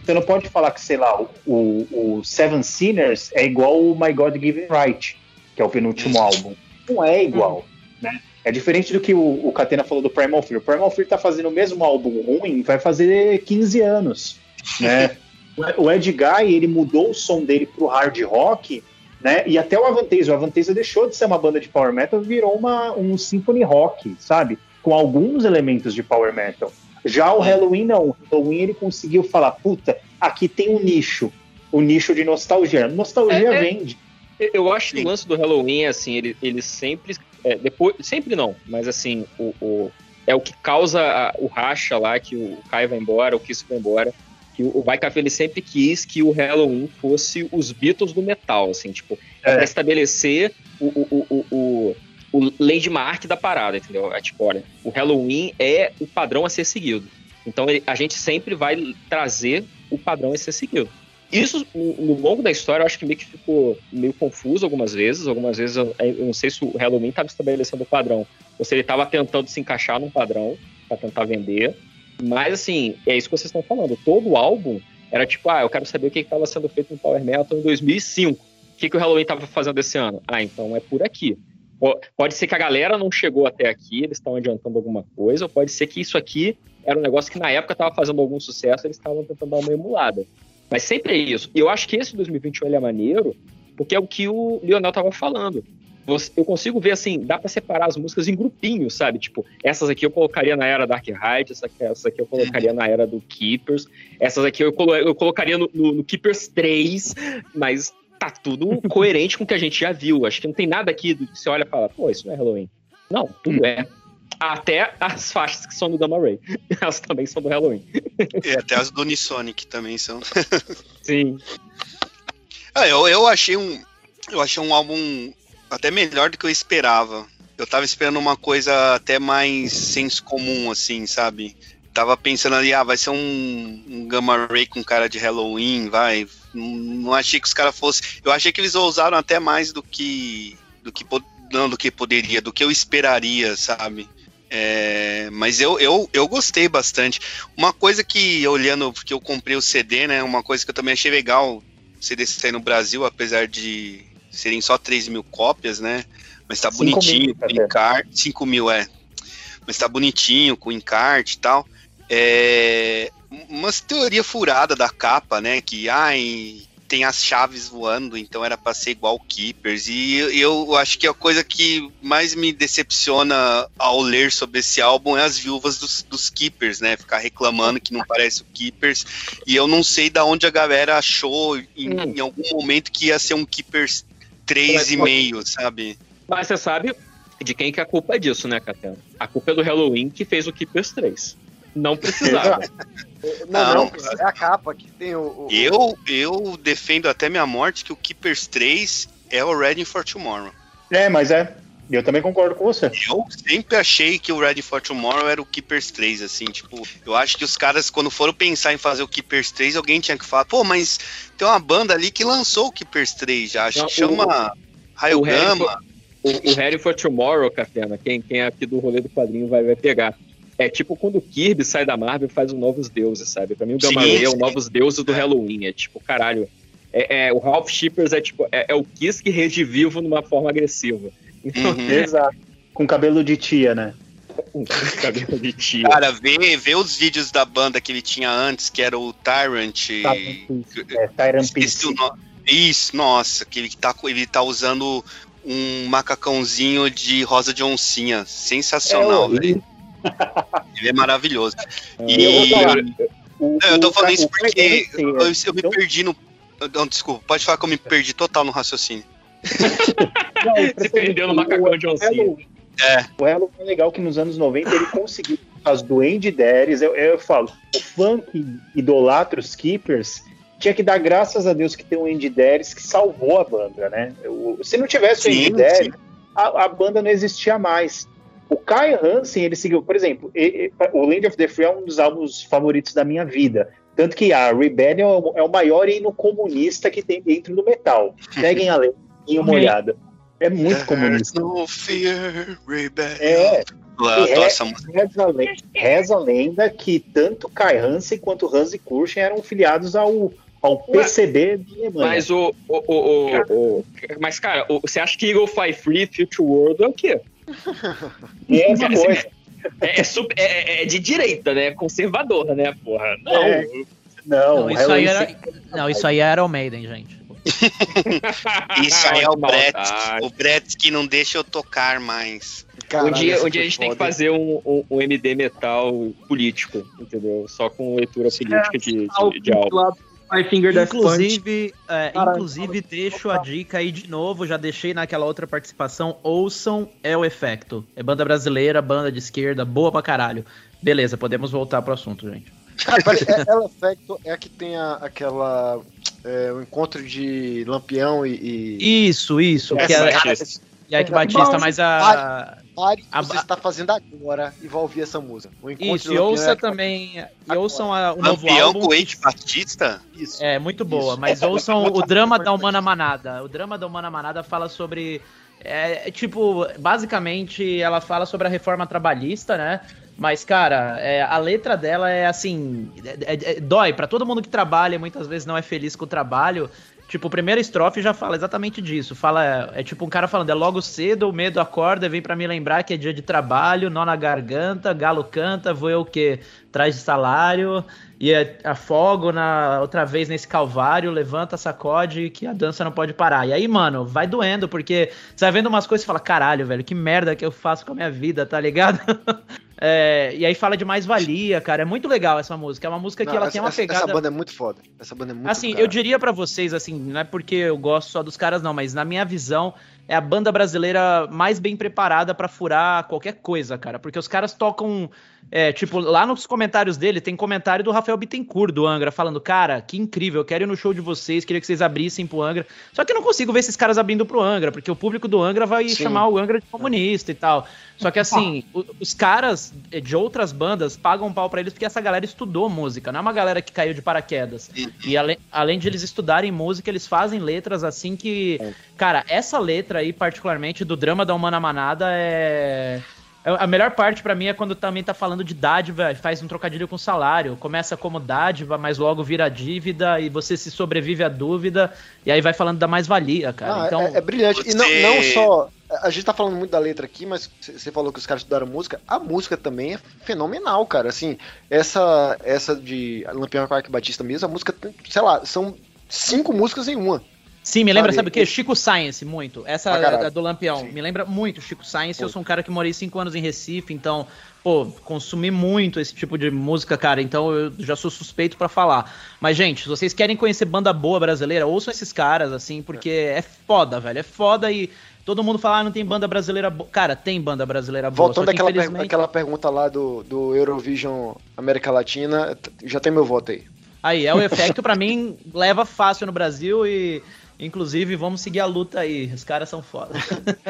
Você não pode falar que, sei lá, o, o, o Seven Sinners é igual o My God Given Right, que é o penúltimo álbum. Não é igual, né? É diferente do que o, o Catena falou do Primal Fear. O Primal Fear tá fazendo o mesmo álbum ruim, vai fazer 15 anos, né? o Ed Guy, ele mudou o som dele pro hard rock, né? E até o Avanteza, o Avanteza deixou de ser uma banda de power metal, virou uma, um symphony rock, sabe? Com alguns elementos de power metal. Já o Halloween não, o Halloween ele conseguiu falar, puta, aqui tem um nicho, o nicho de nostalgia. Nostalgia É, é. vende. Eu- acho que o lance do Halloween, assim, ele, ele sempre. é, depois, sempre não, mas assim, o, o- é o que causa a- o racha lá, que o Kai vai embora, o Kiss vai embora. Que o, Café ele sempre quis que o Halloween fosse os Beatles do metal, assim, tipo, é, É. pra estabelecer o, o, o, o, o, o landmark da parada, entendeu? É tipo, olha, o Halloween é o padrão a ser seguido. Então ele- a gente sempre vai trazer o padrão a ser seguido. Isso, no, no longo da história, eu acho que meio que ficou meio confuso algumas vezes. Algumas vezes eu, eu não sei se o Halloween estava estabelecendo o padrão, ou se ele estava tentando se encaixar num padrão para tentar vender. Mas, assim, é isso que vocês estão falando. Todo álbum era tipo, ah, eu quero saber o que estava sendo feito no Power Metal em 2005. O que, que o Halloween estava fazendo esse ano? Ah, então é por aqui. Po- Pode ser que a galera não chegou até aqui, eles estão adiantando alguma coisa, ou pode ser que isso aqui era um negócio que na época estava fazendo algum sucesso, eles estavam tentando dar uma emulada. Mas sempre é isso. E eu acho que esse 2021 ele é maneiro, porque é o que o Lionel tava falando. Você- Eu consigo ver assim, dá pra separar as músicas em grupinhos, sabe? Tipo, essas aqui eu colocaria na era Dark Ride, essa aqui, essa aqui eu colocaria na era do Keepers, essas aqui eu, colo- eu colocaria no, no- no Keepers 3, mas tá tudo coerente com o que a gente já viu. Acho que não tem nada aqui do que você olha e fala, pô, isso não é Halloween. Não, tudo é. Até as faixas que são do Gamma Ray. Elas também são do Halloween. E até as do Unisonic também são. Sim. Ah, eu, eu achei um. Eu achei um álbum até melhor do que eu esperava. Eu tava esperando uma coisa até mais senso comum, assim, sabe? Tava pensando ali, ah, vai ser um, um Gamma Ray com cara de Halloween, vai. Não, achei que os caras fossem. Eu achei que eles ousaram até mais do que. do que não do que poderia, do que eu esperaria, sabe? É, mas eu, eu, eu gostei bastante. Uma coisa que, olhando, porque eu comprei o CD, né? Uma coisa que eu também achei legal, o CD sair no Brasil, apesar de serem só 3 mil cópias, né? Mas tá mil, bonitinho, com encarte. 5 mil, é. Mas tá bonitinho, com encarte e tal. É, umas teoria furada da capa, né? Que ai, tem as chaves voando, então era pra ser igual o Keepers. E eu, eu acho que a coisa que mais me decepciona ao ler sobre esse álbum é as viúvas dos, dos Keepers, né? Ficar reclamando que não parece o Keepers. E eu não sei da onde a galera achou em, em algum momento que ia ser um Keepers 3,5, sabe? Mas você sabe de quem que é a culpa é disso, né, Catena? A culpa é do Halloween que fez o Keepers 3. Não precisava. Não, Não, não, é a capa que tem o. o- Eu, eu defendo até minha morte que o Keepers 3 é o Ready for Tomorrow. É, mas é. Eu também concordo com você. Eu sempre achei que o Ready for Tomorrow era o Keepers 3, assim, tipo, eu acho que os caras, quando foram pensar em fazer o Keepers 3, alguém tinha que falar, pô, mas tem uma banda ali que lançou o Keepers 3 já, acho Não, que chama Raio Gama. O, o Harry for Tomorrow, Catena, quem, quem é aqui do rolê do quadrinho vai, vai pegar. É tipo quando o Kirby sai da Marvel e faz o Novos Deuses, sabe? Pra mim o Ray é o. Novos Deuses do Halloween. É tipo, caralho. É, é- o Ralph Shippers é tipo, é, é o Kiss que redivivo numa forma agressiva. Então, Uhum. Exato. Com cabelo de tia, né? cabelo de tia. Cara, vê, vê os vídeos da banda que ele tinha antes, que era o Tyrant. É, Tyrant Esqueci o nome. Isso, nossa, que ele tá, ele tá usando um macacãozinho de rosa de oncinha. Sensacional, É, velho. Ele é maravilhoso. É, E eu vou falar, O, Não, eu tô falando o- isso o- porque o- eu, eu me perdi no. Não, desculpa, pode falar que eu me perdi total no raciocínio. Se perdeu no macacão de oncinha. É. O Halo é legal que nos anos 90 ele conseguiu, por causa do Andy Darius, eu, eu falo, o fã que idolatra os Keepers tinha que dar graças a Deus que tem o Andy Darius que salvou a banda, né? O- se não tivesse o Sim, Andy Darius, a, a banda não existia mais. O Kai Hansen, ele seguiu, por exemplo, e- e- o Land of the Free é um dos álbuns favoritos da minha vida. Tanto que a Rebellion é o, é o maior hino comunista que tem dentro do metal. Peguem a letra e uma olhada. É muito comunista. No fear, rebellion. É. Essa música. reza, a lenda, reza a lenda que tanto Kai Hansen quanto Hansi Kurchen eram filiados ao, ao PCB da Alemanha. Mas o. o, o, o- o- mas, cara, o- você acha que Eagle Fly Free Future World é o quê? Mesma Cara, coisa. É, é super- é- é de direita, né? Conservadora, né, porra? Não. É. Não, Não, isso aí era, não, isso aí era o Maiden, gente. Isso aí é o Brett. O Brett que não deixa eu tocar mais. um dia, um dia a gente tem que fazer um, um, um MD metal político, entendeu? Só com leitura política de, de, de álbum. Punch. Inclusive, é, inclusive deixo a dica aí de novo, já deixei naquela outra participação, ouçam É o Efecto. É banda brasileira, banda de esquerda, boa pra caralho. Beleza, podemos voltar pro assunto, gente. Ah, é, é a que tem a- aquela. É, o encontro de Lampião e. e... Isso, isso. É, que é, Batista. e Ike Batista, mas a... Pare a- você está fazendo agora e vai ouvir essa música. O encontro Isso, e ouça é- também, e ouçam a- o novo Lampião álbum. com Batista? Isso. É, muito boa, Isso. mas É, ouçam outra o drama coisa da. Humana Manada. O drama da Humana Manada fala sobre. É, é, tipo, basicamente ela fala sobre a reforma trabalhista, né? Mas, cara, é, a letra dela é assim. é- é- é- dói pra todo mundo que trabalha muitas vezes não é feliz com o trabalho. Tipo, a primeira estrofe já fala exatamente disso. Fala, é tipo um cara falando, é logo cedo, o medo acorda, vem pra me lembrar que é dia de trabalho, nó na garganta, galo canta, vou eu o quê? Traz de salário, e é- afogo na, outra vez nesse calvário, levanta, sacode, que a dança não pode parar. E aí, mano, vai doendo, porque você vai vendo umas coisas e fala, caralho, velho, que merda que eu faço com a minha vida, tá ligado? É, e aí fala de mais-valia, cara. É muito legal essa música. É uma música que Não, ela essa, tem uma pegada. essa banda é muito foda. Essa banda é muito Assim, cara. eu diria pra vocês, assim, não é porque eu gosto só dos caras, não, mas na minha visão, é a banda brasileira mais bem preparada pra furar qualquer coisa, cara. Porque os caras tocam. É, tipo, lá nos comentários dele tem comentário do Rafael Bittencourt, do Angra, falando: Cara, que incrível, eu quero ir no show de vocês, queria que vocês abrissem pro Angra. Só que eu não consigo ver esses caras abrindo pro Angra, porque o público do Angra vai Sim. chamar o Angra de comunista e tal. Só que assim, os caras de outras bandas pagam pau pra eles porque essa galera estudou música, não é uma galera que caiu de paraquedas. E além, além de eles estudarem música, eles fazem letras assim que. Cara, essa letra aí, particularmente, do drama da Humana Manada, é. É- A melhor parte pra mim é quando também tá falando de dádiva, faz um trocadilho com salário. Começa como dádiva, mas logo vira dívida e você se sobrevive à dúvida. E aí vai falando da mais-valia, cara. Ah, então, é, é brilhante. E não, não só. A gente tá falando muito da letra aqui, mas você falou que os caras estudaram música. A música também é fenomenal, cara. Assim, essa essa de Lampião Parque Batista mesmo, a música, sei lá, são cinco músicas em uma. Sim, me lembra, Sabe, sabe o quê? Chico Science, muito. Essa é do Lampião. Sim. Me lembra muito Chico Science. Eu Muito. sou um cara que morei cinco anos em Recife, então, pô, consumi muito esse tipo de música, cara. Então eu já sou suspeito pra falar. Mas, gente, se vocês querem conhecer banda boa brasileira, ouçam esses caras, assim, porque é foda, velho. É foda e. Todo mundo fala, ah, não tem banda brasileira boa. Cara, tem banda brasileira boa. Voltando àquela, per- infelizmente... àquela pergunta lá do, do Eurovision América Latina, já tem meu voto aí. Aí, é o efeito pra mim leva fácil no Brasil e Inclusive, vamos seguir a luta aí. Os caras são foda.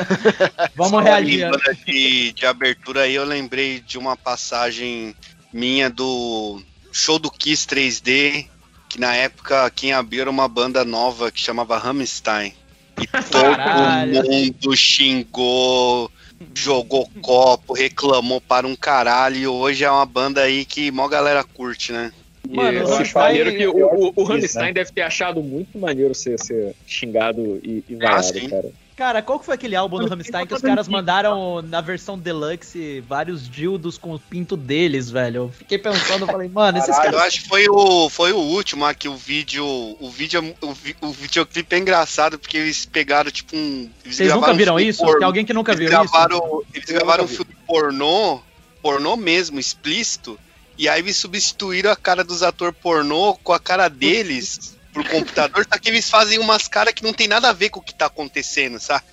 vamos Só reagir. lembrando De, de abertura aí, eu lembrei de uma passagem minha do show do Kiss 3D, que na época quem abriu era uma banda nova que chamava Rammstein. E todo Caralho. mundo xingou, jogou copo, reclamou para um caralho. E hoje é uma banda aí que mó galera curte, né? Mano, eu o acho maneiro que o, o, o Isso, Rammstein né? deve ter achado muito maneiro ser, ser xingado e, e Ah, vaiado, cara. Cara, qual que foi aquele álbum do Rammstein que os caras mandaram na versão deluxe vários dildos com o pinto deles, velho? Eu fiquei pensando, eu falei, mano, esses Eu caras. acho que foi o, foi o último aqui, o vídeo. O vídeo é o, o videoclipe é engraçado porque eles pegaram, tipo, um. eles Vocês nunca um viram filme isso? pornô. Tem alguém que nunca eles viu isso? gravaram, Eles Eu gravaram um filme pornô, pornô mesmo, explícito, e aí eles substituíram a cara dos atores pornô com a cara deles pro computador, só que eles fazem umas caras que não tem nada a ver com o que tá acontecendo, sabe?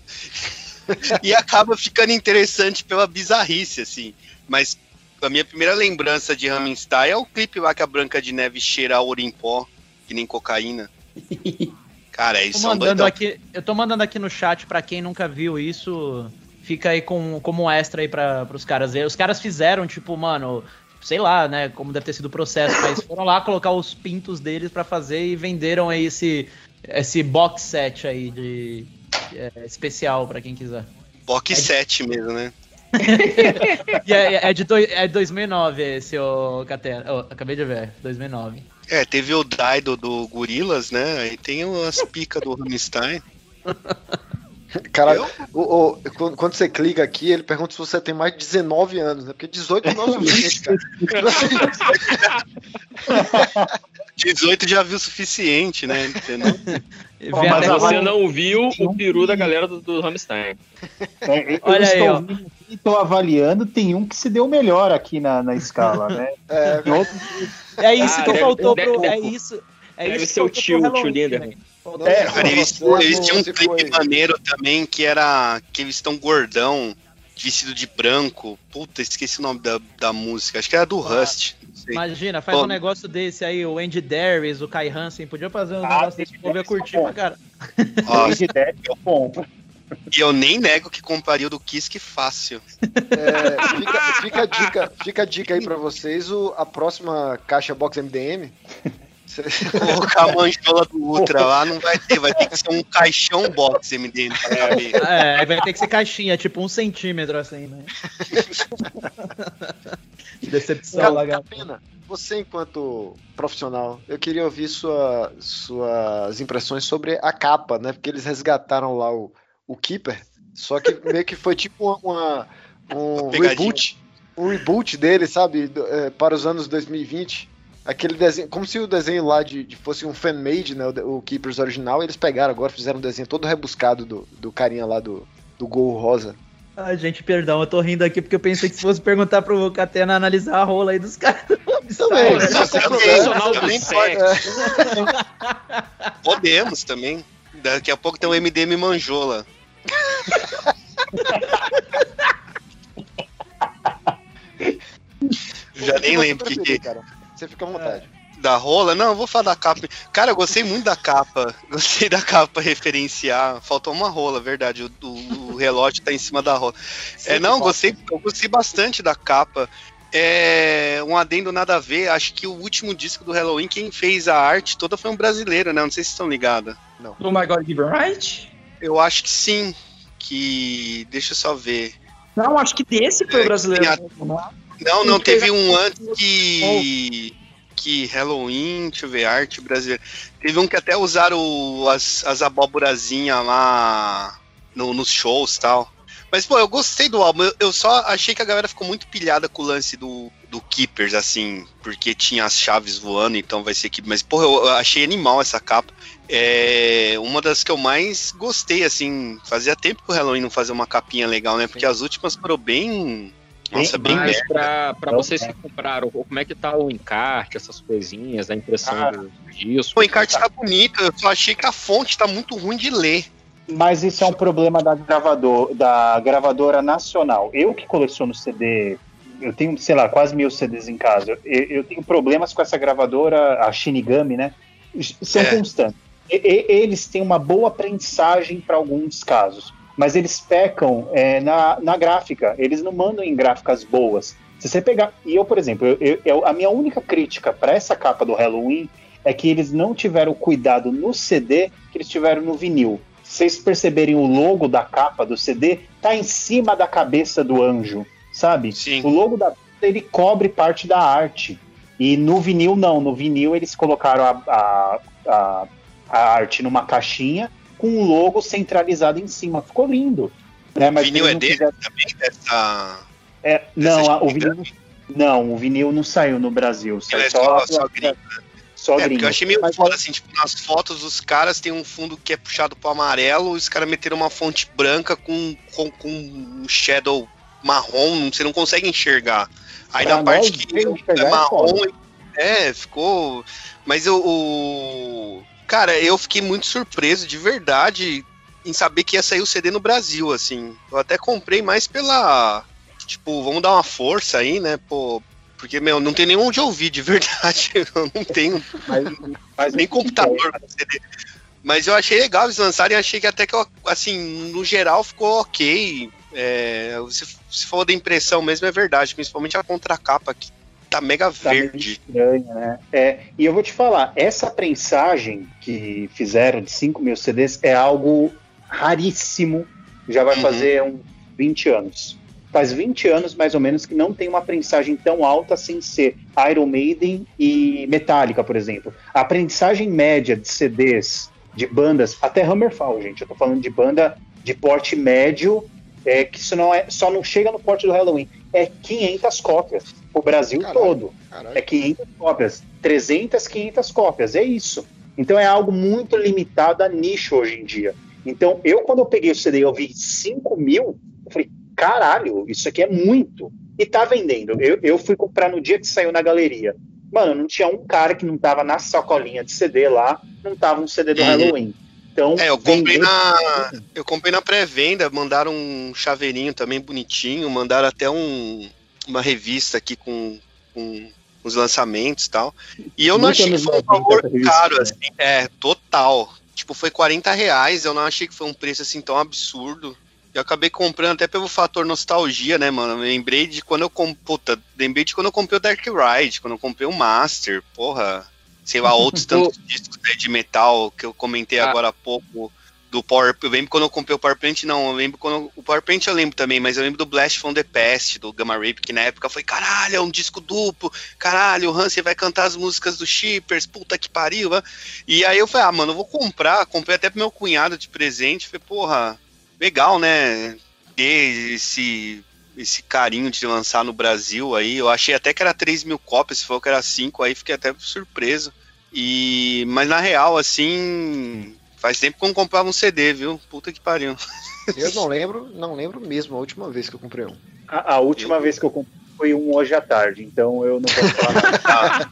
e acaba ficando interessante pela bizarrice, assim. Mas a minha primeira lembrança de Rammstein é o clipe lá que a Branca de Neve cheira a ouro em pó, que nem cocaína. Cara, mandando doidão. aqui, eu tô mandando aqui no chat pra quem nunca viu isso. Fica aí com, como extra aí pra, pros caras. Os caras fizeram, tipo, mano, sei lá, né, como deve ter sido o processo, mas foram lá colocar os pintos deles pra fazer e venderam aí esse, esse box set aí de é, especial pra quem quiser. Box 7 mesmo, né? E é, é de doi- é 2009 esse, ô Catena. Ô, acabei de ver, 2009. É, teve o Daido do Gorilas, né? Aí tem as picas do Rammstein. Cara, o- o- quando, você clica aqui, ele pergunta se você tem mais de 19 anos, né? Porque 18 é nosso limite, cara. 18 já viu o suficiente, né? Entendeu? Mas você não viu o peru da galera do, do Rammstein. É, eu Olha aí, estou ó. estou avaliando, tem um que se deu melhor aqui na, na escala, né? É, É isso Ah, que faltou deve- pro. É isso. É deve isso ser o tio, o tio velho. É, Cara, eles, eles tinham um clipe maneiro também que era que eles estão gordão, vestido de branco. Puta, esqueci o nome da, da música. Acho que era do Rust. não sei. Imagina, faz Pô, um negócio desse aí, o Andy Darius, o Kai Hansen, podia fazer um Ah, negócio desse, povo ia curtir pra cara. ó, Esse ideia é bom. E eu nem nego que compraria o do Kiss que fácil. É, fica, fica a dica, fica a dica aí pra vocês, o, a próxima caixa box MDM. Colocar a manjola do Ultra lá não vai ter, vai ter que ser um caixão box MDM caber. É, vai ter que ser caixinha, tipo um centímetro assim, né? Decepção, Cara, lagarto. Capena, você enquanto profissional, eu queria ouvir sua- suas impressões sobre a capa, né? Porque eles resgataram lá o, o Keeper, só que meio que foi tipo uma, uma- um pegadinha. reboot, um reboot dele, sabe, é, para os anos 2020. Aquele desenho, como se o desenho lá de, de fosse um fan-made, né? O, o Keepers original, eles pegaram agora, fizeram um desenho todo rebuscado do, do carinha lá do, do Gol Rosa. Ai, gente, perdão, eu tô rindo aqui porque eu pensei que se fosse perguntar pro Catena analisar a rola aí dos caras. Também, você Profissional do sexo. Podemos também. Daqui a pouco tem um MDM Manjola. Já nem lembro o que, que cara. Você fica à vontade. da rola. Não, eu vou falar da capa. Cara, eu gostei muito da capa. Gostei da capa referenciar. Faltou uma rola, verdade. O, o- o relógio tá em cima da rola. É, não, gostei, eu gostei bastante da capa. É um adendo nada a ver. Acho que o último disco do Halloween, quem fez a arte toda foi um brasileiro, né? Não sei se estão ligados. Oh my God, Given Right? Eu acho que sim. Que. Deixa eu só ver. Não, acho que desse foi o brasileiro. mesmo, não é? Não, não, teve um antes que. Que Halloween, deixa eu ver, arte brasileira. Teve um que até usaram as, as abóborazinhas lá no- nos shows e tal. Mas, pô, eu gostei do álbum. Eu, eu só achei que a galera ficou muito pilhada com o lance do, do Keepers, assim, porque tinha as chaves voando, então vai ser Keepers. Mas, pô, eu achei animal essa capa. É uma das que eu mais gostei, assim. Fazia tempo que o Halloween não fazia uma capinha legal, né? Porque as últimas foram bem. Nossa, bem Mas pra vocês que compraram, como é que tá o encarte, essas coisinhas, a impressão do disco? O encarte tá bonito, eu só achei que a fonte tá muito ruim de ler. Mas isso é um problema da, gravador, da gravadora nacional. Eu que coleciono CD, eu tenho, sei lá, quase mil CDs em casa. Eu, eu tenho problemas com essa gravadora, a Shinigami, né? São É. constantes. e- e- eles têm uma boa prensagem para alguns casos, mas eles pecam é, na, na gráfica. Eles não mandam em gráficas boas. Se você pegar. E eu, por exemplo, eu- eu- a minha única crítica para essa capa do Halloween é que eles não tiveram cuidado no CD que eles tiveram no vinil. Se vocês perceberem o logo da capa do CD, tá em cima da cabeça do anjo, sabe? O logo da ele cobre parte da arte. E no vinil, não. No vinil, eles colocaram a, a, a, a arte numa caixinha com o logo centralizado em cima. Ficou lindo. Né? Mas vinil eles é dele fizeram- também, dessa. É, não, a- o vinil, não, o vinil não saiu no Brasil. Saiu é só, só- só gringo, só é, gringo. eu achei meio Mas- foda, assim, tipo, nas fotos dos caras tem um fundo que é puxado pro amarelo, os caras meteram uma fonte branca com, com, com um shadow marrom, você não consegue enxergar. Aí Pra na parte nós, que é é marrom, é, ficou. Mas eu. o- Cara, eu fiquei muito surpreso, de verdade, em saber que ia sair o CD no Brasil, assim. Eu até comprei mais pela. Tipo, vamos dar uma força aí, né? Pô, porque, meu, não tem nem onde ouvir, de verdade. Eu não tenho nem computador pra CD. Mas eu achei legal eles lançarem, achei que até que, assim, no geral ficou ok. É, se, se for da impressão mesmo, é verdade, principalmente a contracapa que tá mega Tá verde. estranho, né? É, e eu vou te falar, essa prensagem que fizeram de 5 mil CDs é algo raríssimo. Já vai Uhum. fazer uns 20 anos. Faz 20 anos, mais ou menos, que não tem uma prensagem tão alta sem ser Iron Maiden e Metallica, por exemplo. A prensagem média de CDs de bandas, até Hammerfall, gente, eu tô falando de banda de porte médio, é, que isso não é, só não chega no porte do Halloween, é 500 cópias, o Brasil todo. É 500 cópias, 300, 500 cópias, é isso. Então é algo muito limitado a nicho hoje em dia. Então eu, quando eu peguei o CD e eu vi 5 mil, eu falei, caralho, isso aqui é muito. E tá vendendo. Eu, eu fui comprar no dia que saiu na galeria. Mano, não tinha um cara que não tava na sacolinha de CD lá, não tava um CD do Uhum. Halloween. Então, É, eu comprei na. Eu comprei na pré-venda, mandaram um chaveirinho também bonitinho, mandaram até um, uma revista aqui com, com os lançamentos e tal. E eu não Muito achei que foi um 90 valor revista, caro, né? assim. É, total. Tipo, foi 40 reais, eu não achei que foi um preço assim tão absurdo. Eu acabei comprando até pelo fator nostalgia, né, mano? Eu lembrei de quando eu comprei. Puta, lembrei de quando eu comprei o Dark Ride, quando eu comprei o Master, porra. Sei lá, outros tantos discos aí de metal que eu comentei Ah. agora há pouco. Do Power. Eu lembro quando eu comprei o Power Plant, não. Eu lembro quando. O Power Plant eu lembro também, mas eu lembro do Blast from the Past, do Gamma Ray, que na época foi, caralho, é um disco duplo, caralho, o Hansen vai cantar as músicas do Shippers, puta que pariu. né? E aí eu falei, ah, mano, eu vou comprar. Comprei até pro meu cunhado de presente. Falei, porra, legal, né? Ter esse, esse carinho de lançar no Brasil aí. Eu achei até que era 3 mil cópias, se for que era 5, aí fiquei até surpreso. E, mas na real, assim, faz tempo que eu não comprava um CD, viu? Puta que pariu. Eu não lembro, não lembro mesmo a última vez que eu comprei um. A, a última vez que eu comprei foi um hoje à tarde, então eu não posso falar nada.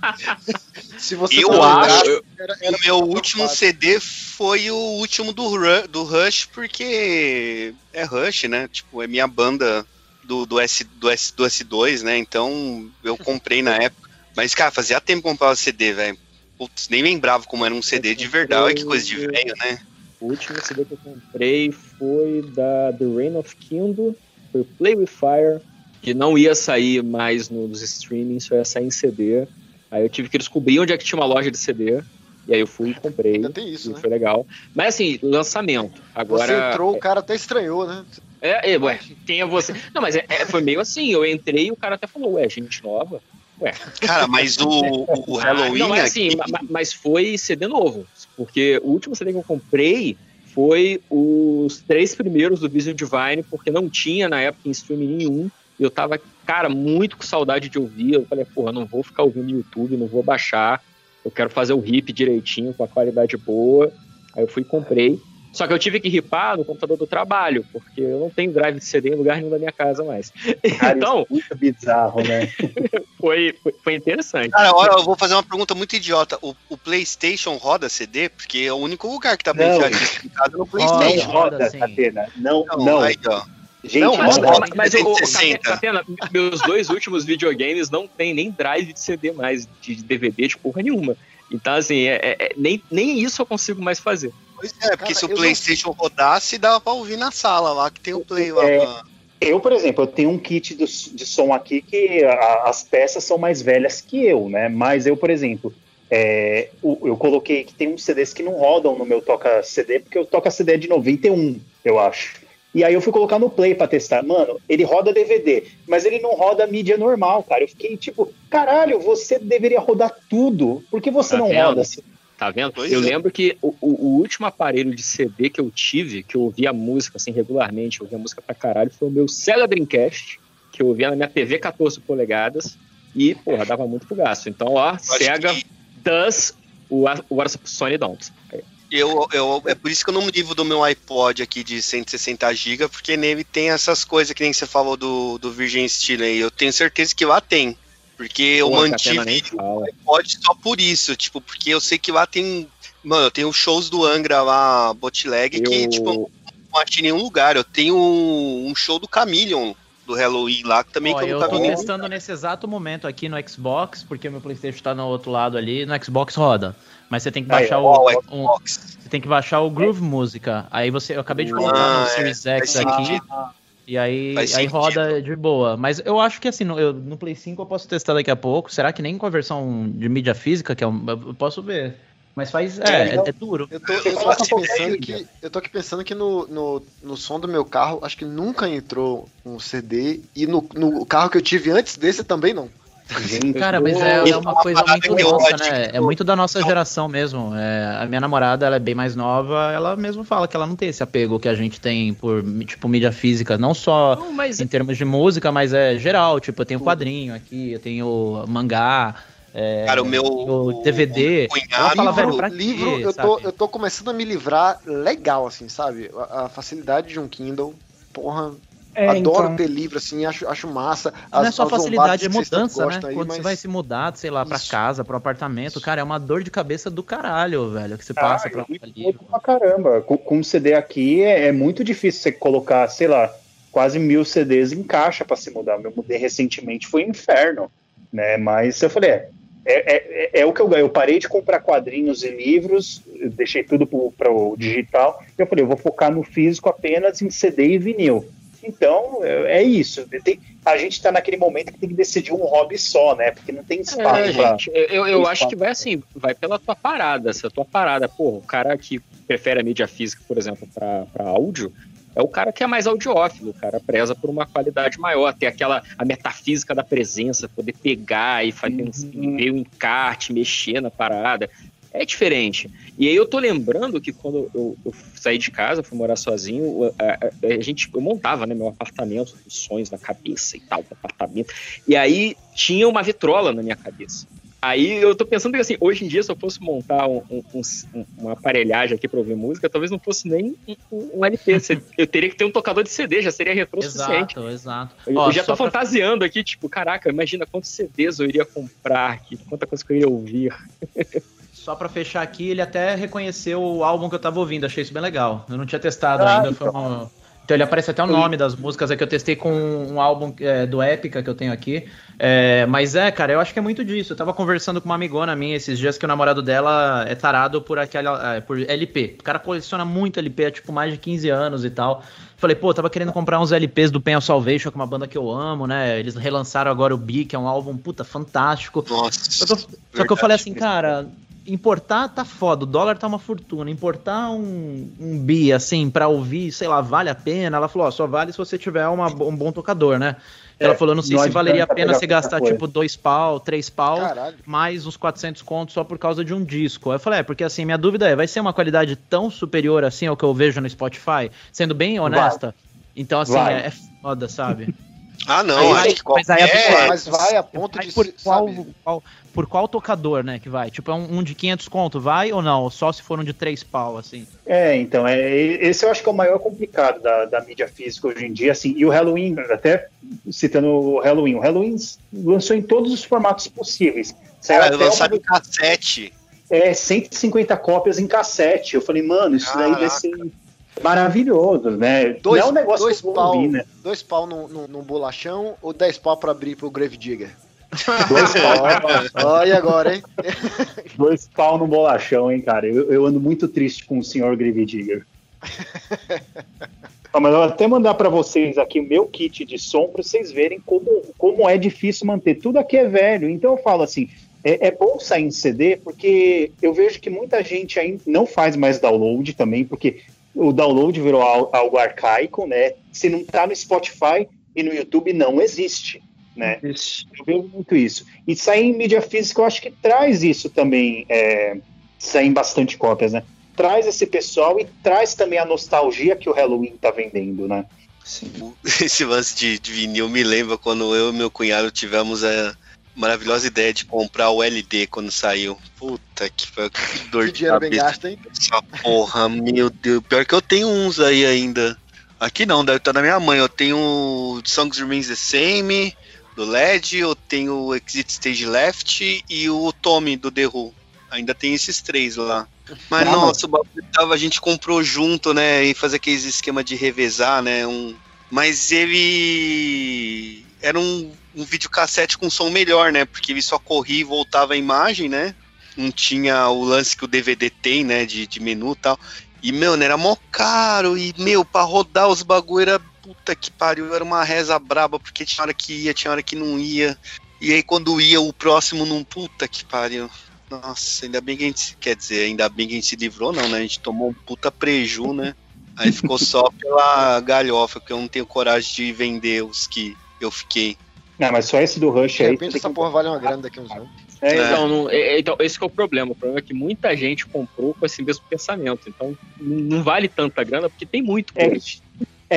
Se você eu for acho lembrar, que o meu último CD foi o último do, do Rush, porque é Rush, né? Tipo, é minha banda do, do, S, do, S, do S2, né? Então eu comprei na época. Mas, cara, fazia tempo que eu comprava CD, velho. Putz, nem lembrava como era um CD de verdade. Olha que coisa de velho, né? O último CD que eu comprei foi da The Reign of Kingdom, foi Play With Fire, que não ia sair mais nos streamings, só ia sair em CD. Aí eu tive que descobrir onde é que tinha uma loja de CD. E aí eu fui e comprei. Ainda tem isso, e né? Foi legal. Mas assim, lançamento. Agora. você entrou, o cara até estranhou, né? É, é, ué, quem é você? Não, mas é- é, foi meio assim, eu entrei e o cara até falou, ué, gente nova? Ué. Cara, mas o, o, o Halloween Não, mas assim, aqui- ma- ma- mas foi CD novo. Porque o último CD que eu comprei foi os três primeiros do Vision Divine, porque não tinha na época em streaming nenhum. E eu tava, cara, muito com saudade de ouvir. Eu falei, porra, não vou ficar ouvindo no YouTube, não vou baixar. Eu quero fazer o rip direitinho, com a qualidade boa. Aí eu fui e comprei. Só que eu tive que ripar no computador do trabalho, porque eu não tenho drive de CD em lugar nenhum da minha casa mais. Cara, então, isso é muito bizarro, né? foi, foi, foi interessante. Cara, olha, eu vou fazer uma pergunta muito idiota. O, o PlayStation roda CD? Porque é o único lugar que tá Não. disco em casa é no Não PlayStation. roda, Catena. Não, não. Aí, ó. Gente, não, mas, não roda. mas, o 360. Catena, meus dois últimos videogames não tem nem drive de CD mais, de DVD, de porra nenhuma. Então, assim, é, é- é- nem, nem isso eu consigo mais fazer. Pois é, porque Cara, se o eu não- PlayStation rodasse, dava pra ouvir na sala lá, que tem o Play lá. É. pra- Eu, por exemplo, eu tenho um kit do- de som aqui que a- as peças são mais velhas que eu, né? Mas eu, por exemplo, é, o- eu coloquei que tem uns CDs que não rodam no meu toca CD, porque o toca CD é de 91, eu acho. E aí eu fui colocar no Play pra testar. Mano, ele roda DVD, mas ele não roda mídia normal, cara. Eu fiquei tipo, caralho, você deveria rodar tudo. Por que você Tá não vendo? roda assim? Tá vendo? Pois eu é. lembro que o, o- último aparelho de CD que eu tive, que eu ouvia música assim regularmente, eu ouvia música pra caralho, foi o meu Sega Dreamcast, que eu ouvia na minha TV 14 polegadas e, porra, dava muito pro gasto. Então, ó, acho Sega que- does what Sony don't. Eu, eu, é por isso que eu não me livro do meu iPod aqui de 160 GB, porque nele tem essas coisas que nem você falou do, do Virgin Steel aí. Eu tenho certeza que lá tem. Porque eu mantive iPod só por isso, tipo, porque eu sei que lá tem. Mano, eu tenho shows do Angra lá, Botleg, que, Eu- tipo, eu não achei em nenhum lugar. Eu tenho um, show do Chameleon, do Halloween lá, que também Ó, que eu eu nunca tô testando nesse exato momento aqui no Xbox, porque meu Playstation tá no outro lado ali, no Xbox roda. Mas você tem que baixar Ó, o, um- Xbox. você tem que baixar o Groove Música. Aí você, eu acabei de colocar Ah, no é, Series faz X aqui. sentido. E aí, aí roda de boa. Mas eu acho que assim, no, eu- no Play 5 eu posso testar daqui a pouco. Será que nem com a versão de mídia física, que é um, eu posso ver. Mas faz. É, é, não. é duro. Eu tô, eu tô aqui pensando que, eu tô aqui pensando que no, no, no som do meu carro, acho que nunca entrou um CD, e no, no carro que eu tive antes desse também não. Gente, Cara, mas é, é uma coisa muito nossa, né? É muito da nossa geração mesmo. É, a minha namorada, ela é bem mais nova, ela mesmo fala que ela não tem esse apego que a gente tem por, tipo, mídia física. Não só Não, mas em termos de música, mas é geral. Tipo, eu tenho quadrinho aqui, eu tenho mangá. é, Cara, o meu- o DVD. cunhado- fala, velho, livro, pra livro quê, eu, tô, sabe? eu tô começando a me livrar legal, assim, sabe? A, a facilidade de um Kindle, porra, É, adoro então. ter livro, assim, acho, acho massa. Não é só facilidade, é mudança, né? aí, Quando mas- você vai se mudar, sei lá, pra Isso. casa, pro apartamento, cara, é uma dor de cabeça do caralho, velho, que você Ah, passa é pra louco pra caramba. Com, com um CD aqui é, é muito difícil você colocar, sei lá, quase mil CDs em caixa pra se mudar. Eu mudei recentemente, foi um inferno, né? Mas eu falei, é, é, é, é o que eu ganho. Eu parei de comprar quadrinhos e livros, eu deixei tudo para o digital. Eu falei, eu vou focar no físico apenas em CD e vinil. Então, é, é isso. Tem- a gente está naquele momento que tem que decidir um hobby só, né? Porque não tem espaço É, pra- gente, eu, eu, acho que vai assim, vai pela tua parada. Se a tua parada, porra, o cara que prefere a mídia física, por exemplo, pra áudio, é o cara que é mais audiófilo, o cara preza por uma qualidade maior, ter aquela a metafísica da presença, poder pegar e fazer Uhum. ver o encarte, mexer na parada. É diferente. E aí eu tô lembrando que quando eu, eu saí de casa, fui morar sozinho, a, a- a gente, eu montava né, meu apartamento, os sonhos na cabeça e tal, apartamento. E aí tinha uma vitrola na minha cabeça. Aí eu tô pensando que assim, hoje em dia, se eu fosse montar um, um- um- uma aparelhagem aqui pra ouvir música, talvez não fosse nem um, LP. Eu teria que ter um tocador de CD, já seria retrô o suficiente. Exato, exato. Eu, Ó, já tô pra- fantasiando aqui, tipo, caraca, imagina quantos CDs eu iria comprar aqui, quanta coisa que eu iria ouvir. Só pra fechar aqui, ele até reconheceu o álbum que eu tava ouvindo, achei isso bem legal. Eu não tinha testado Ah, ainda. Foi uma- Então ele aparece até o nome das músicas é que eu testei com um álbum é, do Épica que eu tenho aqui. É, mas é, cara, eu acho que é muito disso. Eu tava conversando com uma amigona minha esses dias que o namorado dela é tarado por aquela. é, por LP. O cara coleciona muito LP há tipo mais de 15 anos e tal. Falei, pô, tava querendo comprar uns LPs do Pen of Salvation, que é uma banda que eu amo, né? Eles relançaram agora o Bi, que é um álbum, puta, fantástico. Nossa. Só que, eu, só que eu falei assim, cara, importar tá foda, o dólar tá uma fortuna. Importar um, um bi, assim, pra ouvir, sei lá, vale a pena? Ela falou, ó, só vale se você tiver uma, um bom tocador, né? Ela É, falou, não sei não se valeria a pena você qualquer gastar, coisa. tipo, dois pau, três pau, Caralho. mais uns 400 contos só por causa de um disco. Aí eu falei, é, porque assim, minha dúvida é, vai ser uma qualidade tão superior assim ao que eu vejo no Spotify? Sendo bem honesta. Então, assim, Vai. é, é foda, sabe? Ah, não, Aí acho vai- que mas aí qualquer- pessoa- Mas vai a ponto Vai de por qual, qual- por qual tocador, né, que vai? Tipo, é um, um de 500 conto, vai ou não? Só se for um de 3 pau, assim. É, então, é, esse eu acho que é o maior complicado da, da mídia física hoje em dia, assim, e o Halloween, até citando o Halloween, o Halloween lançou em todos os formatos possíveis. Saiu Cara, até lançado uma- em cassete. é, 150 cópias em cassete. Eu falei, mano, isso daí vai Caraca. ser maravilhoso, né? Dois, Não é um negócio dois que eu vou pau, ouvir, né? dois pau num, bolachão ou dez pau pra abrir pro Grave Digger? Dois pau. Olha agora, hein? Dois pau no bolachão, hein, cara. Eu, eu ando muito triste com o senhor Gravedigger. Ah, mas eu vou até mandar para vocês aqui o meu kit de som para vocês verem como, como é difícil manter. Tudo aqui é velho. Então eu falo assim: é, é bom sair em CD, porque eu vejo que muita gente ainda não faz mais download também, porque o download virou al- algo arcaico, né? Se não tá no Spotify e no YouTube, não existe, né? Eu vejo muito isso. E sair em mídia física, eu acho que traz isso também, é, sair em bastante cópias, né? Traz esse pessoal e traz também a nostalgia que o Halloween tá vendendo, né? Esse lance de, de vinil me lembra quando eu e meu cunhado tivemos a maravilhosa ideia de comprar o LD quando saiu. Puta que, que dor Que de dinheiro bem cabeça. gasto, hein? Essa porra, meu Deus. Pior que eu tenho uns aí ainda. Aqui não, deve estar na minha mãe. Eu tenho Songs Remains the Same, do LED, eu tenho o Exit Stage Left e o Tommy do The Who. Ainda tem esses três lá. Mas Ah, nossa, o bagulho tava, a gente comprou junto, né? E fazer aqueles esquema de revezar, né? Um, mas ele era um, um videocassete com som melhor, né? Porque ele só corria e voltava a imagem, né? Não tinha o lance que o DVD tem, né? De, de menu e tal. E, meu, né, era mó caro. E, meu, pra rodar os bagulho era puta que pariu. Era uma reza braba, porque tinha hora que ia, tinha hora que não ia. E aí, quando ia, o próximo não. Puta que pariu. Nossa, ainda bem que a gente. Quer dizer, ainda bem que a gente se livrou, não, né? A gente tomou um puta preju, né? Aí ficou só pela galhofa, porque eu não tenho coragem de vender os que eu fiquei. Não, mas só esse do Rush De aí. repente essa porra vale uma grana daqui a uns anos. É, Então, não- é- é- então, esse que é o problema. O problema é que muita gente comprou com esse mesmo pensamento. Então, não vale tanta grana porque tem muito. É.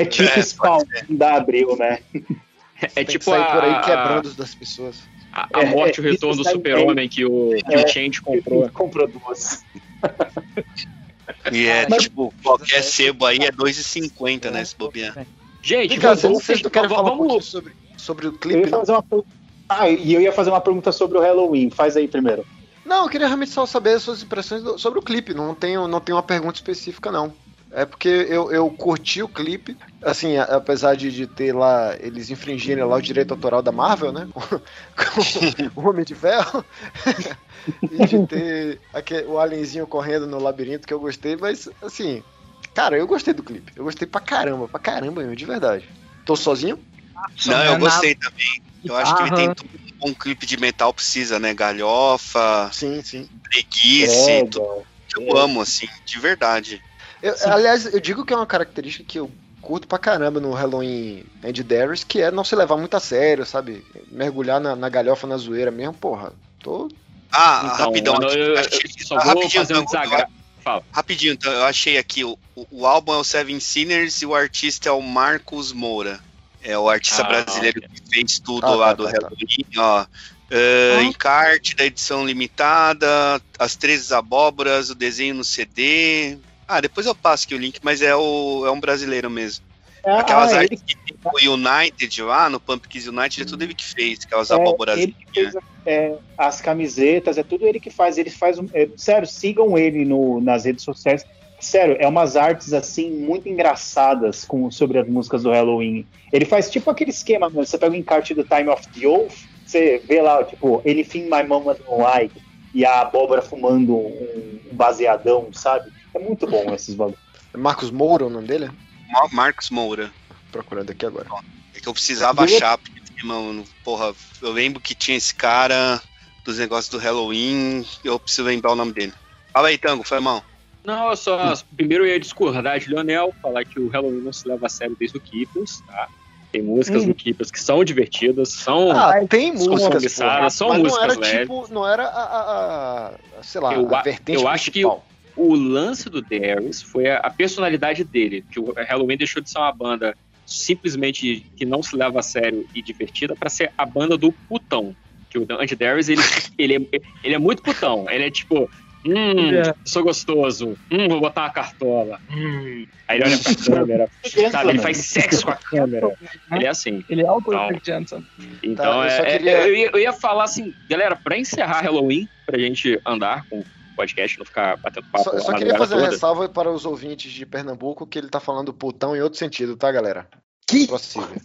é tipo É, spawn da Abril, né? É, que tipo sair a, por aí quebrando das pessoas. a, a É, morte e é, o retorno do super-homem que o, que É. o Change comprou. Comprou duas. E é Mas- tipo, qualquer sebo aí é 2,50, né? Se bobear. Gente, cá, vamos, vocês, não querem falar um vamos- sobre, sobre o Eu ia clipe, fazer uma Ah, e eu ia fazer uma pergunta sobre o Halloween. Faz aí primeiro. Não, eu queria realmente só saber as suas impressões do- sobre o clipe. Não tenho, não tenho uma pergunta específica, não. É porque eu, eu curti o clipe, assim, a- apesar de, de ter lá, eles infringirem lá o direito autoral da Marvel, né? Com o Homem de Ferro. e de ter aque- o alienzinho correndo no labirinto que eu gostei, mas, assim, cara, eu gostei do clipe. Eu gostei pra caramba, pra caramba mesmo, de verdade. Tô sozinho? Não, é eu nada. gostei também. Eu acho que ele tem tudo que um clipe de metal precisa, né? Galhofa, Sim, sim. preguiça, É, eu amo, assim, de verdade. Eu- aliás, eu digo que é uma característica que eu curto pra caramba no Halloween Andy Darius, que é não se levar muito a sério, sabe? Mergulhar na, na galhofa, na zoeira mesmo, porra. Tô. Ah, Então, rapidão, eu, eu- só vou rapidinho, fazer um então, desagrado. Fala. Rapidinho, então, eu achei aqui, o, o- álbum é o Seven Sinners e o artista é o Marcos Moura. É o artista Ah, brasileiro que fez tudo Ah, lá tá, do tá, tá. Halloween, ó. Ah, encarte da edição limitada, as 13 abóboras, o desenho no CD. Ah, depois eu passo aqui o link, mas é, o, é um brasileiro mesmo. Ah, Aquelas ah, artes que tem o United lá, no Pumpkins United, é tudo ele que fez, aquelas É, ele que é, as camisetas, é tudo ele que faz. Ele faz um. é, sério, sigam ele no, nas redes sociais. Sério, é umas artes assim muito engraçadas com, sobre as músicas do Halloween. Ele faz tipo aquele esquema, mano, você pega o encarte do Time of the Oath, você vê lá, tipo, Anything My Mama Don't Like, e a abóbora fumando um, um baseadão, sabe? É muito bom esses bagulhos. Marcos Moura, o nome dele? Mar- Marcos Moura. Procurando aqui agora. É que eu precisava Eu- achar, porque, mano, porra, eu lembro que tinha esse cara dos negócios do Halloween, eu preciso lembrar o nome dele. Fala aí, Tango, foi mal. Não, eu só. Primeiro eu ia discordar de Leonel, falar que o Halloween não se leva a sério desde o Keepers, tá? Tem músicas Hum. do Keepers que são divertidas, são. Ah, tem são músicas, porra, são mas músicas não era leves. tipo, não era a, a- a- sei lá, Eu a vertente eu acho que principal. O lance do Darius foi a, a personalidade dele, que o Halloween deixou de ser uma banda simplesmente que não se leva a sério e divertida para ser a banda do putão. Que o Andy Darius, ele, ele, é, ele é muito putão. Ele é tipo, hum, É. sou gostoso, hum, vou botar uma cartola. Hum. Aí ele olha pra câmera, sabe? Ele faz sexo com a câmera. Ele é assim. Ele é o Então, Jensen. então, Tá, eu é, só é- queria- eu, ia, eu ia falar assim, galera, pra encerrar Halloween, pra gente andar com podcast, não ficar batendo papo Só, só queria fazer uma toda. ressalva para os ouvintes de Pernambuco que ele tá falando putão em outro sentido, tá, galera? Que? Possível.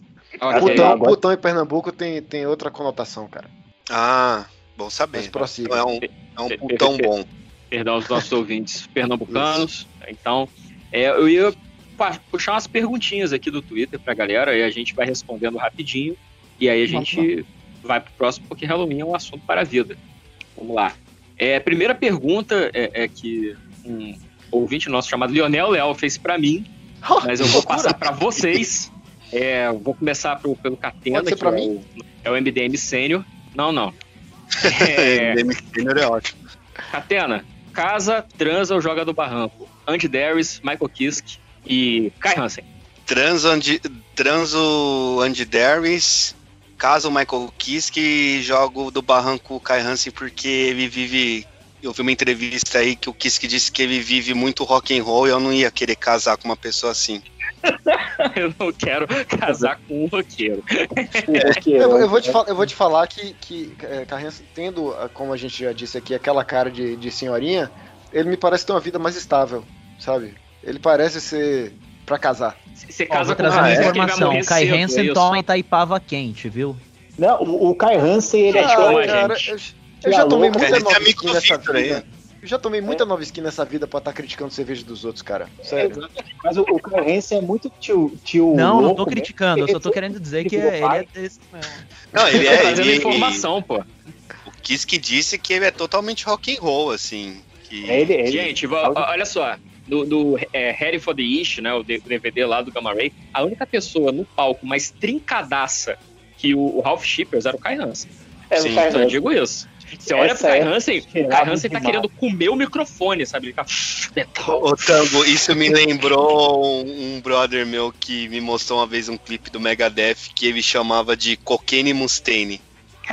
Ok. Putão, putão em Pernambuco tem, tem outra conotação, cara. Ah, bom saber. Mas prossiga. Então é um, é um putão bom. Perdão aos nossos ouvintes pernambucanos. Então, é, eu ia puxar umas perguntinhas aqui do Twitter pra galera, e a gente vai respondendo rapidinho. E aí a gente vai pro próximo, porque Halloween é um assunto para a vida. Vamos lá. É, a primeira pergunta é, é que um ouvinte nosso chamado Lionel Leal fez pra mim, mas eu vou passar pra vocês. É, vou começar pro- pelo Catena, Pode ser que pra é, mim? O, é o MDM Sênior. Não, não. É, MDM Sênior é ótimo. Catena, casa, transa ou joga do barranco? Andy Darius, Michael Kiske e Kai Hansen. Transo, Andy, transo Andy Darius, caso o Michael Kiske e jogo do barranco Kai Hansen porque ele vive. Eu vi uma entrevista aí que o Kiske disse que ele vive muito rock and roll e eu não ia querer casar com uma pessoa assim. eu não quero casar com um roqueiro. Eu, eu vou te eu vou te falar que, que é, Carrança, tendo, ah, como a gente já disse aqui, aquela cara de, de senhorinha, ele me parece ter uma vida mais estável, sabe? Ele parece ser pra casar. Você Ó, vou trazer uma informação. O Kai é Hansen toma Itaipava quente, viu? Não, o, o Kai Hansen, ele é Ah, tipo. cara, eu, eu Que já tomei louco. muita é nova skin nessa Victor aí. vida. Eu já tomei muita nova skin nessa vida pra estar criticando cerveja dos outros, cara. Sério. Mas o, o Kai Hansen é muito tio. tio Não, não tô né? criticando, eu só tô Ele- querendo dizer que ele é- ele é desse mesmo. Não, ele Tá é. trazendo Ele, informação, pô. O Kiske disse que ele é totalmente rock and roll, assim. Que... Gente, vo- olha só. No, no é, Harry for the East, né, o DVD lá do Gamma Ray, a única pessoa no palco mais trincadaça que o, o Ralph Shippers era o Kai Hansen. É, Sim, Kai então eu digo isso. Você olha Essa pro Kai é Hansen, o Kai cheirado Hansen tá querendo comer o microfone, sabe? Ele fica... Ô, Tango, isso me lembrou um, um brother meu que me mostrou uma vez um clipe do Megadeth que ele chamava de Cocaine Mustaine.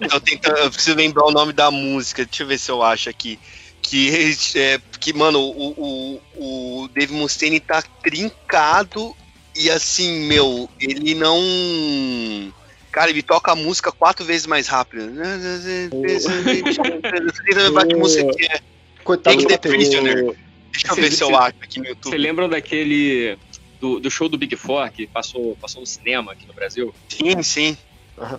eu tô tentando, eu preciso lembrar o nome da música, deixa eu ver se eu acho aqui. Que, é, que mano, o, o, o Dave Mustaine tá trincado e assim, meu, ele não. Cara, ele toca a música quatro vezes mais rápido. que música que é? Coitado Take the. Prisoner. Deixa eu ver se eu acho aqui no YouTube. Você lembram daquele. Do, do show do Big Four que passou, passou no cinema aqui no Brasil? Sim, sim.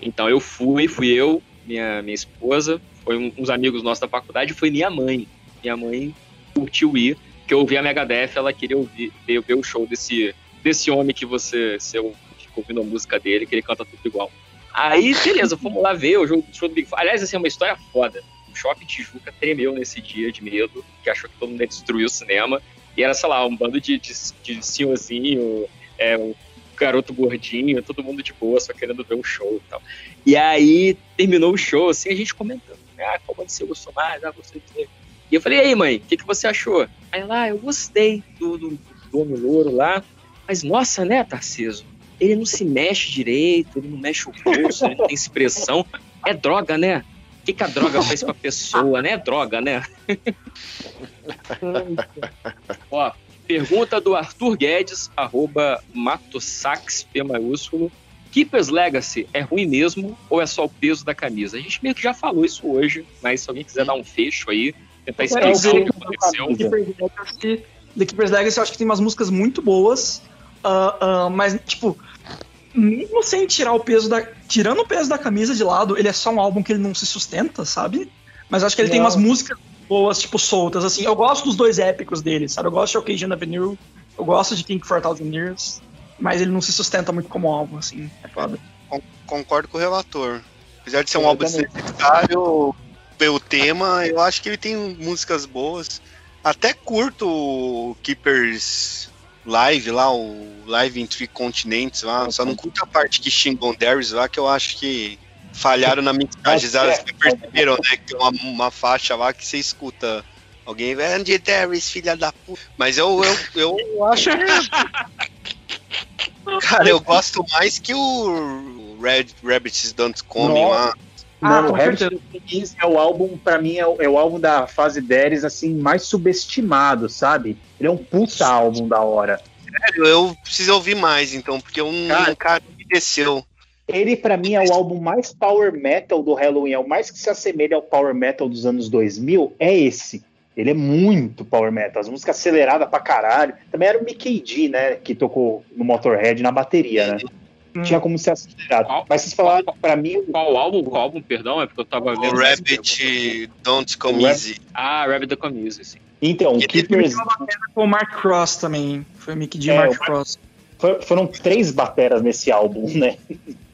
Então eu fui, fui eu, minha, minha esposa, foi um- uns amigos nossos da faculdade e foi minha mãe. Minha mãe curtiu ir, que eu ouvi a Megadeth, ela queria ouvir, ver, ver o show desse, desse homem que você, você fica ouvindo a música dele, que ele canta tudo igual. Aí, beleza, fomos lá ver o show do Big Four. Aliás, assim, é uma história foda. O Shopping Tijuca tremeu nesse dia de medo, que achou que todo mundo ia destruir o cinema. E era, sei lá, um bando de, de, de senhorzinho, é, um garoto gordinho, todo mundo de boa, só querendo ver um show e tal. E aí, terminou o show, assim, a gente comentando. né, Ah, qual você gostou mais? Ah, gostei de. E eu falei, e aí, mãe, o que, que você achou? Aí lá, eu gostei do, do, do Louro lá, mas nossa, né, Tarciso? Ele não se mexe direito, ele não mexe o bolso, ele não tem expressão. É droga, né? O que, que a droga faz com a pessoa, né? É droga, né? Ó, pergunta do Arthur Guedes, arroba Matosax, P maiúsculo. Keeper's Legacy é ruim mesmo ou é só o peso da camisa? A gente meio que já falou isso hoje, mas se alguém quiser dar um fecho aí, tentar explicar o que aconteceu. The Keeper's Legacy eu acho que tem umas músicas muito boas, ah, ah, mas, tipo, mesmo sem tirar o peso da. Tirando o peso da camisa de lado, ele é só um álbum que ele não se sustenta, sabe? Mas eu acho que ele tem Não. umas músicas boas, tipo, soltas, assim. Eu gosto dos dois épicos dele, sabe? Eu gosto de Occasion Avenue, eu gosto de King for a Thousand Years, mas ele não se sustenta muito como álbum, assim. É foda. Con- Concordo com o relator. Apesar de ser um Eu álbum também. Pelo tema, eu acho que ele tem músicas boas. Até curto o Keepers Live lá, o Live em Three Continents lá. Só não curto a parte que xingam Darius lá, que eu acho que falharam na mixagem. Vocês perceberam, né? Que tem uma, uma faixa lá que você escuta. Alguém, Andy Darius, filha da puta. Mas eu, eu, eu acho que. Cara, eu gosto mais que o Red Rabbits Don't Come lá. Mano, o Rabbit Kings é o álbum, pra mim, é o, é o álbum da fase 10, assim, mais subestimado, sabe? Ele é um puta álbum da hora. Sério, eu preciso ouvir mais, então, porque um cara, cara me desceu. Ele, pra mim, é o álbum mais power metal do Halloween, é o mais que se assemelha ao power metal dos anos 2000, é esse. Ele é muito power metal, as músicas aceleradas pra caralho. Também era o Mickey D, né, que tocou no Motorhead na bateria, né? Tinha como ser acelerado. Mas vocês falaram pra mim. Qual álbum? Qual álbum, perdão? É porque eu tava O vendo. Rabbit Don't Come O Easy. Ah, Rabbit the Come Easy, sim. Então, o Keepers. Com o Mark Cross também. Foi o Mick de É, Mark o Mark- Cross. for- Foram três bateras nesse álbum, né?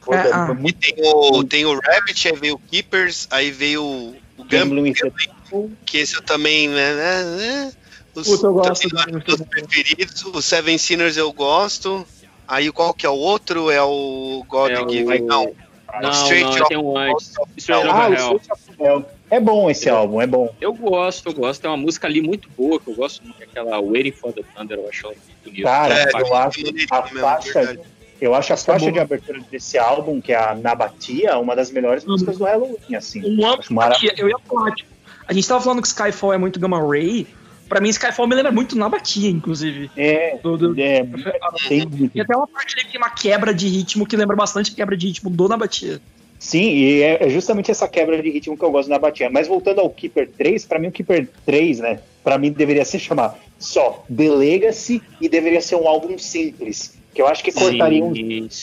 Foi, É, ah. muito Tem o, tem o Rabbit, aí veio o Keepers, aí veio o, o Gambling Gambling, que esse eu também. Né, né, né, os, Puta, eu gosto também do dos meus preferidos. O Seven Sinners eu gosto. Aí qual que é o outro? É o God É o- Give. Não. Não, Straight não, Off- tem um antes. Straight Ah, o Hell. É bom esse álbum, é bom. Eu gosto, eu gosto. Tem uma música ali muito boa que eu gosto muito, é aquela Waiting for the Thunder, eu acho ela muito bonita. Cara, Essa eu acho a faixa, eu acho a faixa de abertura desse álbum, que é a Nabatia, uma das melhores músicas do Halloween, assim. Um eu ia falar, tipo, a gente tava falando que Skyfall é muito Gamma Ray. Pra mim, Skyfall me lembra muito Nabatia, inclusive. É, Do- do- é, tem até uma parte ali que tem uma quebra de ritmo que lembra bastante a quebra de ritmo do Nabatia. Sim, e é é justamente essa quebra de ritmo que eu gosto na batia. Mas voltando ao Keeper 3, pra mim o Keeper 3, né, Pra mim deveria se chamar só The Legacy e deveria ser um álbum simples, que eu acho que cortaria um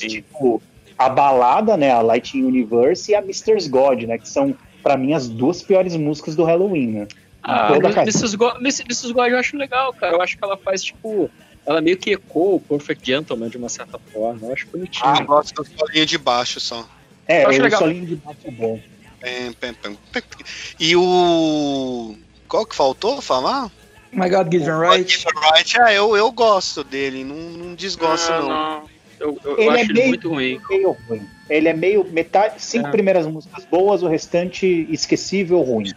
tipo a balada, né, a Lighting Universe e a Mr. God, né, que são pra mim as duas piores músicas do Halloween, né? Ah. Mrs. God, Miss- Mrs. God eu acho legal, cara. Eu acho que ela faz, tipo. Ela meio que ecoa o Perfect Gentleman de uma certa forma. Eu acho bonitinho. Ah, eu gosto do solinho de baixo só. É, Eu acho o legal. solinho de baixo é bom. Pem, pem, pem, pem. E o. Qual que faltou falar? My God Given Right. Right, ah, eu, eu gosto dele, não, não desgosto, Ah, não. não. Eu, eu, eu Ele é acho ele meio- muito ruim. Meio ruim. Ele é meio metade, cinco É. primeiras músicas boas, o restante esquecível ruim.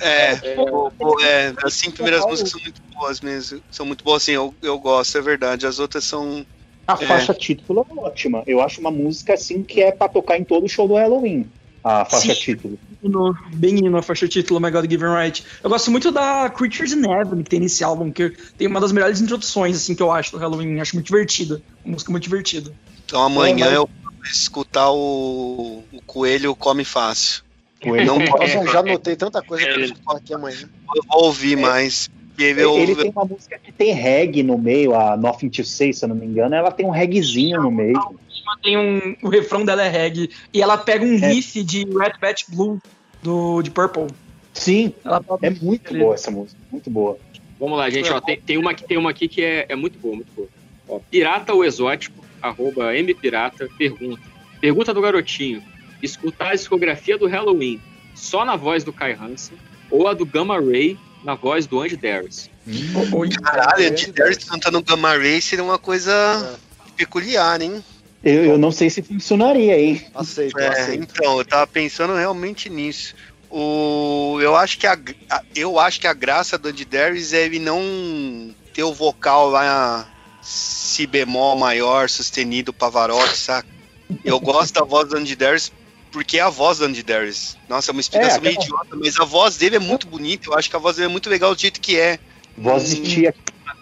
É, o- o- é, as cinco primeiras músicas são muito boas mesmo. São muito boas, assim, eu, eu gosto, é verdade. As outras são. A É. faixa título é ótima. Eu acho uma música assim que é pra tocar em todo show do Halloween. A faixa Sim. título. No, bem no a faixa título My God Given Right. Eu gosto muito da Creatures in Heaven que tem nesse álbum, que tem uma das melhores introduções assim que eu acho do Halloween. Acho muito divertida. Uma música muito divertida. Então amanhã É, mas- eu vou escutar o, o Coelho Come Fácil. Coelho não pode- Fácil. Já anotei tanta coisa pra gente falar aqui amanhã. Eu vou ouvir mais. porque Eu, Ele tem uma música que tem reggae no meio, a Nothing to Say, se eu não me engano, ela tem um reggaezinho no meio. Tem um, o refrão dela é reggae e ela pega um riff de Red Bat Blue do de Purple. Sim, ela é muito boa essa música, muito boa. Vamos lá, gente. Ó, tem, tem uma, aqui- tem uma aqui que é, é muito boa, muito boa. Ó, Pirata ou Exótico, arroba mpirata, pergunta. Pergunta do garotinho. Escutar a discografia do Halloween só na voz do Kai Hansen ou a do Gamma Ray na voz do Andy Darius? Caralho, Andy Darius cantando Gamma Ray seria uma coisa peculiar, hein? Eu, eu não sei se funcionaria, hein? Aceito, É, aceito. então, eu tava pensando realmente nisso. O, eu, acho que a, a- eu acho que a graça do Andy Darius é ele não ter o vocal lá si bemol maior, sustenido, Pavarotti, saca? Eu gosto da voz do Andy Darius porque é a voz do Andy Darius. Nossa, é uma explicação É, meio aquela- idiota, mas a voz dele é muito bonita. Eu acho que a voz dele é muito legal do jeito que é. Voz de tia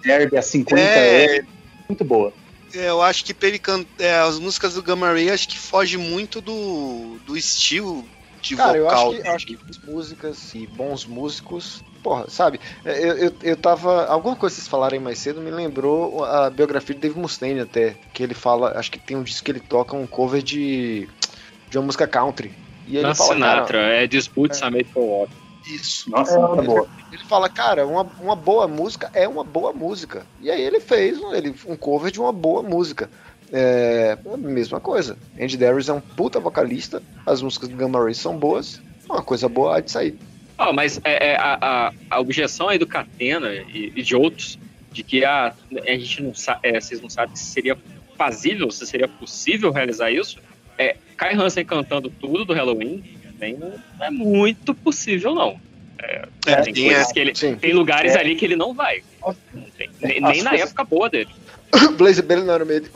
derby há 50 É. anos. Muito boa. É, eu acho que pra ele cantar. as músicas do Gamma Ray acho que foge muito do, do estilo de Cara, eu vocal. acho que, eu acho que as músicas e bons músicos, porra, sabe? É, Eu, eu, eu tava. Alguma coisa que vocês falaram aí mais cedo me lembrou a biografia de Dave Mustaine até. Que ele fala, acho que tem um disco que ele toca um cover de. De uma música country. E ele Na fala, Sinatra, cara, é Disputes I Made for Walk. Isso. Nossa, É, ele- boa. Ele fala, cara, uma, uma boa música é uma boa música. E aí ele fez ele, um cover de uma boa música. É a mesma coisa. Andy Darius é um puta vocalista, as músicas do Gamma Ray são boas, uma coisa boa há de sair. Ah, mas é, é, a, a, a objeção aí do Catena e, e de outros, de que a, a gente não sabe, vocês não sabem se seria fazível, se seria possível realizar isso, é Kai Hansen cantando tudo do Halloween, também não é muito possível, não. É, É, tem, é, que ele, tem lugares É. ali que ele não vai. Não tem. Nem, nem na época boa dele. Blaze Bailey não era meio.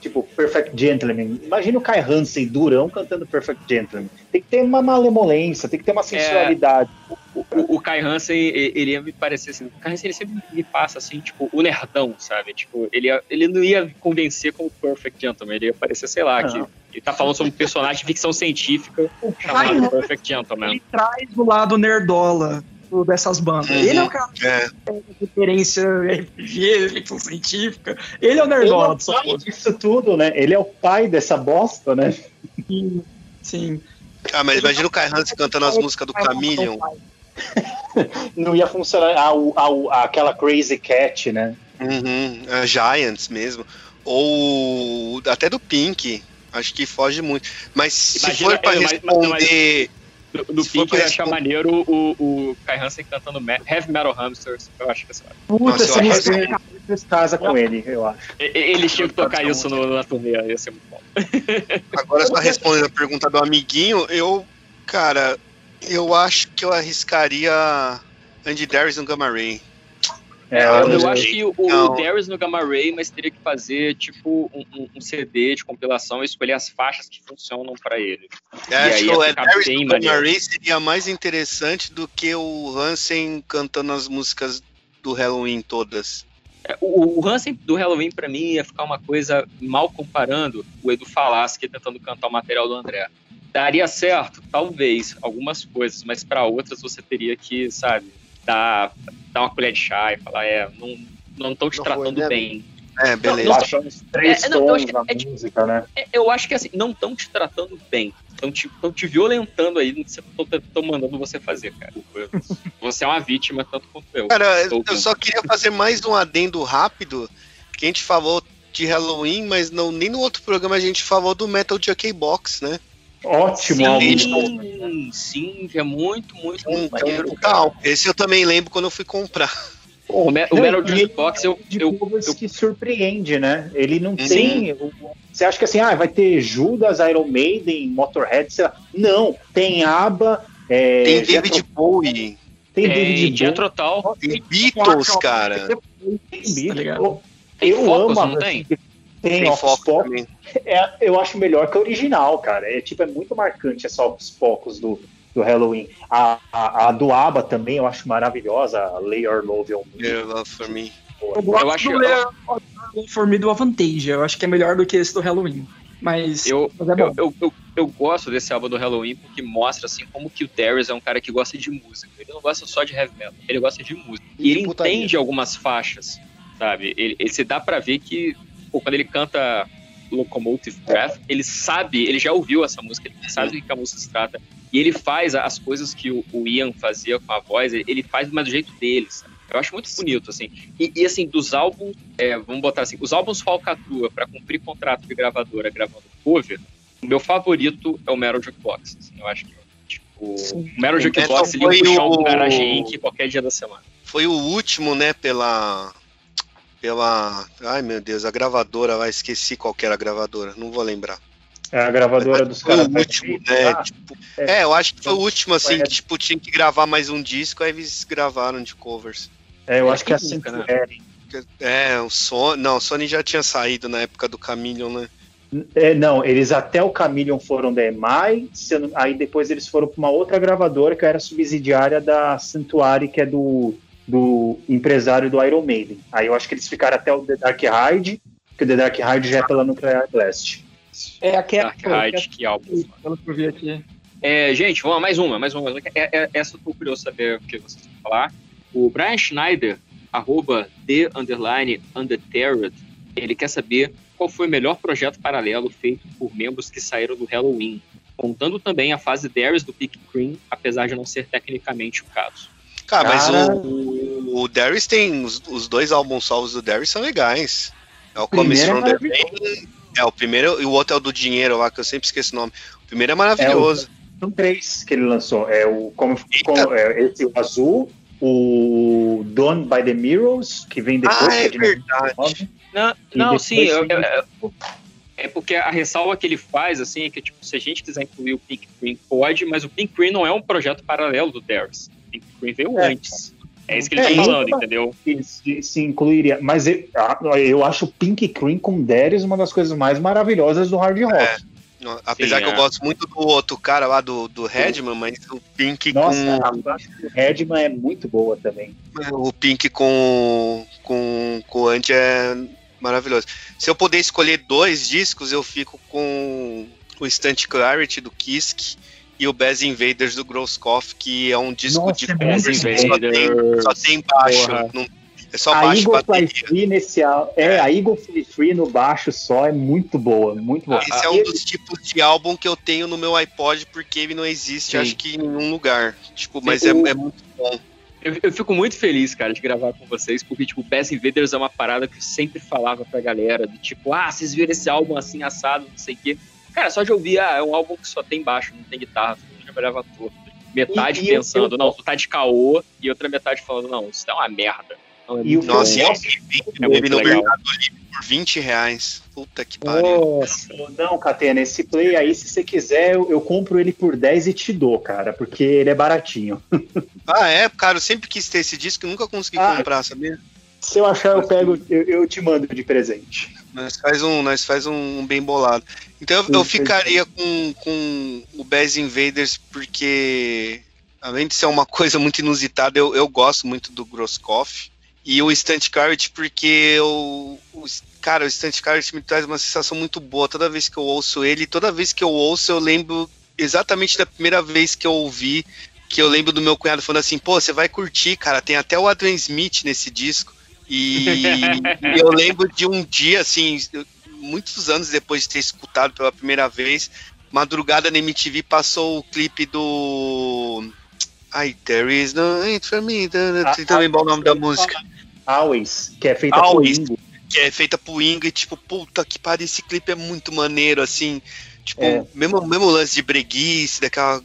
Tipo, Perfect Gentleman. Imagina o Kai Hansen durão cantando Perfect Gentleman. Tem que ter uma malemolência, tem que ter uma sensualidade. O, o Kai Hansen, ele ia me parecer assim. O Kai Hansen ele sempre me passa assim, tipo, o nerdão, sabe? Tipo, ele, ia- ele não ia convencer como Perfect Gentleman, ele ia parecer, sei lá, que Não. ele tá falando sobre um personagem de ficção científica Kai chamado Hansen- Perfect Gentleman. Ele traz do lado nerdola dessas bandas. Uhum. Ele é o cara É. que tem referência RPG, ficção científica. Ele é o Ele é nerdola o dessa pai porra. disso tudo, né? Ele é o pai dessa bosta, né? Sim, Sim. Ah, mas imagina o Kai Hansen cantando as músicas do Chameleon. Não ia funcionar a, a- a- aquela Crazy Cat, né? Uhum, a Giants mesmo. Ou até do Pink. Acho que foge muito. Mas se Imagina- for pra é, mas- mas- No, no Se Pink eu ia achar responder- maneiro o, o Kai Hansen cantando Heavy Metal Hamsters. Eu acho que essa Puta, Nossa, essa eu música acho- ele casa com ele, eu acho. E- e- Eles tinham que tocar isso no- na turnê, ia ser muito bom. Agora, só respondendo a pergunta do amiguinho, eu. Cara, eu acho que eu arriscaria Andy Darius no Gamma Ray. É, eu, eu- acho que o, o Darius no Gamma Ray, mas teria que fazer tipo um, um- um CD de compilação e escolher as faixas que funcionam pra ele. Eu E acho aí que o Darius no Gamma. Ray seria mais interessante do que o Hansen cantando as músicas do Halloween todas. É, O, o Hansen do Halloween, pra mim, ia ficar uma coisa mal comparando o Edu Falaschi tentando cantar o material do André. Daria certo? Talvez, algumas coisas, mas pra outras você teria que, sabe, dar, dar uma colher de chá e falar, é, não, não tô te Não tratando foi, né? bem. É, Não, beleza. não, os três É, não, eu acho da é tipo- música, né? É, Eu acho que assim, não estão te tratando bem. Estão te, tão te violentando aí no que estão mandando você fazer, cara. Você é uma vítima, tanto quanto eu. Cara, Estou eu só queria fazer mais um adendo rápido. Que a gente falou de Halloween, mas não, nem no outro programa a gente falou do Metal Jockey Box, né? Ótimo álbum. Sim, sim, é muito, muito, muito maneiro. tal. Esse eu também lembro quando eu fui comprar. O, Me- o Não, Metal e Gear ele Box, eu, de eu, eu- que surpreende, né? Ele não Sim. tem. o- Você acha que assim, ah, vai ter Judas, Iron Maiden, Motorhead, sei lá. Não, tem ABBA. é, Tem David Bowie, tem é, David Jethro Tull, tem Beatles, cara. Bowie, tem Beatles. ligado? Eu- Tem Focus, amo não tem? Tem, Tem também. É, eu acho melhor que a original, cara. É tipo, é muito marcante essa Ocus Pocus do, do Halloween. A, a, a do ABBA também eu acho maravilhosa, a Lay Your Love on Me. Your Love for Me. Eu gosto Eu acho- do Lear For Me do Avantage. Eu acho que é melhor do que esse do Halloween. Mas, eu, mas é eu, bom. eu, eu, eu gosto desse álbum do Halloween porque mostra assim como que o Darius é um cara que gosta de música. Ele não gosta só de heavy metal, ele gosta de música. E E ele putaria. entende algumas faixas, sabe? Ele, ele se dá pra ver que pô, quando ele canta Locomotive Breath, ele sabe, ele já ouviu essa música, ele sabe do que a música se trata. E ele faz as coisas que o, Ian fazia com a voz, ele, ele faz mas do jeito dele, sabe? Eu acho muito bonito, assim. E, e, assim, dos álbuns, é, vamos botar assim, os álbuns Falcatrua pra cumprir contrato de gravadora gravando cover, o meu favorito é o Metal Jukebox. Assim, eu acho que tipo, o Metal Jukebox Metal limpa o foi chão o- do Garage Inc. qualquer dia da semana. Foi o último, né, pela. Pela. Ai meu Deus, a gravadora lá, esqueci qual que era a gravadora, não vou lembrar. É a gravadora dos Foi caras. o último, né? Ah, tipo, é. é, eu acho que foi o último, assim, É. que tipo, tinha que gravar mais um disco, aí eles gravaram de covers. É, eu acho que é a Nunca, né? Sanctuary. É, o Sony. Não, o Sony já tinha saído na época do Chameleon, né? É, não, eles até o Chameleon foram da EMI, aí depois eles foram para uma outra gravadora que era subsidiária da Sanctuary, que é do, do empresário do Iron Maiden. Aí eu acho que eles ficaram até o The Dark Ride, que o The Dark Ride já é pela Nuclear Blast. É aquela. Dark Ride, que álbum. Pelo que eu vi aqui. É, gente, vamos lá, mais uma, mais uma. É, é, essa eu tô curioso saber o que vocês vão falar. O Brian Schneider, arroba The Underline Underterred, ele quer saber qual foi o melhor projeto paralelo feito por membros que saíram do Halloween, contando também a fase Darius do Pick Cream, apesar de não ser tecnicamente o caso. Cara, mas o, o Darius tem. Os, os dois álbuns salvos do Darius são legais. É o é from the. Pain. É, o primeiro e o outro é o do dinheiro lá, que eu sempre esqueço o nome. O primeiro é maravilhoso. São três que ele lançou. É o como, como- é, esse o azul, o Done by the Mirrors, que vem depois, Ah, que é de verdade. 99. Não, não sim, eu- eu- eu- é porque a ressalva que ele faz, assim, é que, tipo, se a gente quiser incluir o Pink Cream, pode, mas o Pink Cream não é um projeto paralelo do Darius. O Pink Cream veio É. antes. É isso que ele É, tá falando, tá- entendeu? que se, se incluiria. Mas eu, ah, eu acho o Pink Cream com Darius uma das coisas mais maravilhosas do hard rock. Não, Apesar Sim, que eu é. gosto muito do outro cara lá, do, do Redman, mas o Pink Nossa, com. a do Redman é muito boa também. O Pink com, com, com o Anti é maravilhoso. Se eu puder escolher dois discos, eu fico com o Instant Clarity do Kisk e o Bass Invaders do Grosskopf, que é um disco Nossa, de é Bass muito Invaders. Só tem, só tem baixo. Porra. não- é só a baixo Eagle Fly. Free nesse al- é, a Eagle Fly Free no baixo só é muito boa, muito boa. Esse é um dos tipos de álbum que eu tenho no meu iPod, porque ele não existe, Sim. acho que em nenhum lugar. Tipo, mas é, é muito bom. Eu, eu fico muito feliz, cara, de gravar com vocês, porque, tipo, Bass Invaders é uma parada que eu sempre falava pra galera, do tipo, ah, vocês viram esse álbum assim, assado, não sei o quê. Cara, só de ouvir, ah, é um álbum que só tem baixo, não tem guitarra, todo mundo já olhava torto. Metade E- e eu- pensando, eu- não, tu tá de caô, e outra metade falando, não, isso é uma merda. Não, é E o Nossa, e eu é ele muito no legal. Mercado Livre por 20 reais. Puta que pariu. Nossa. Não, Catena, esse play aí, se você quiser, eu, eu compro ele por 10 e te dou, cara, porque ele é baratinho. Ah, é, cara, eu sempre quis ter esse disco e nunca consegui Ah. comprar, sabia? Se eu achar, eu pego, eu, eu te mando de presente. Nós faz um, nós faz um, bem bolado. Então eu, eu ficaria com, com o Bass Invaders porque, além de ser uma coisa muito inusitada, eu, eu gosto muito do Grosskopf. E o Stunt Carrot porque eu, o, cara, o Stunt Carrot me traz uma sensação muito boa toda vez que eu ouço ele. Toda vez que eu ouço, eu lembro exatamente da primeira vez que eu ouvi. Que eu lembro do meu cunhado falando assim: pô, você vai curtir, cara. Tem até o Adrian Smith nesse disco. E, e eu lembro de um dia, assim, muitos anos depois de ter escutado pela primeira vez, madrugada na MTV passou o clipe do. Ai, There is no hate for me. Ah, Tenta lembrar o nome da música. Always, que é feita Always. por Ingo. Que é feita por Inga e, tipo, puta que pariu, esse clipe é muito maneiro, assim. Tipo, É. mesmo, mesmo lance de breguice, daquela.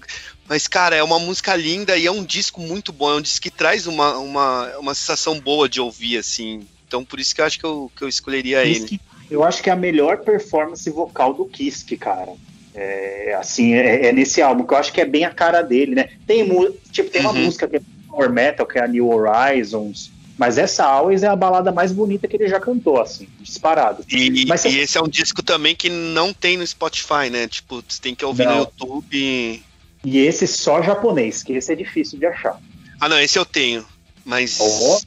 Mas, cara, é uma música linda e é um disco muito bom. É um disco que traz uma, uma, uma sensação boa de ouvir, assim. Então, por isso que eu acho que eu, que eu escolheria ele. Kiske, eu acho que é a melhor performance vocal do Kiske, cara. É, assim, é, é nesse álbum, que eu acho que é bem a cara dele, né? Tem, tipo, tem uma Uhum. música que é Power Metal, que é a New Horizons, mas essa Always é a balada mais bonita que ele já cantou, assim, disparado. E, Mas e esse é um disco também que não tem no Spotify, né? Tipo, você tem que ouvir no Não. YouTube. E esse só japonês, que esse é difícil de achar. Ah, não, esse eu tenho. Mas Ó.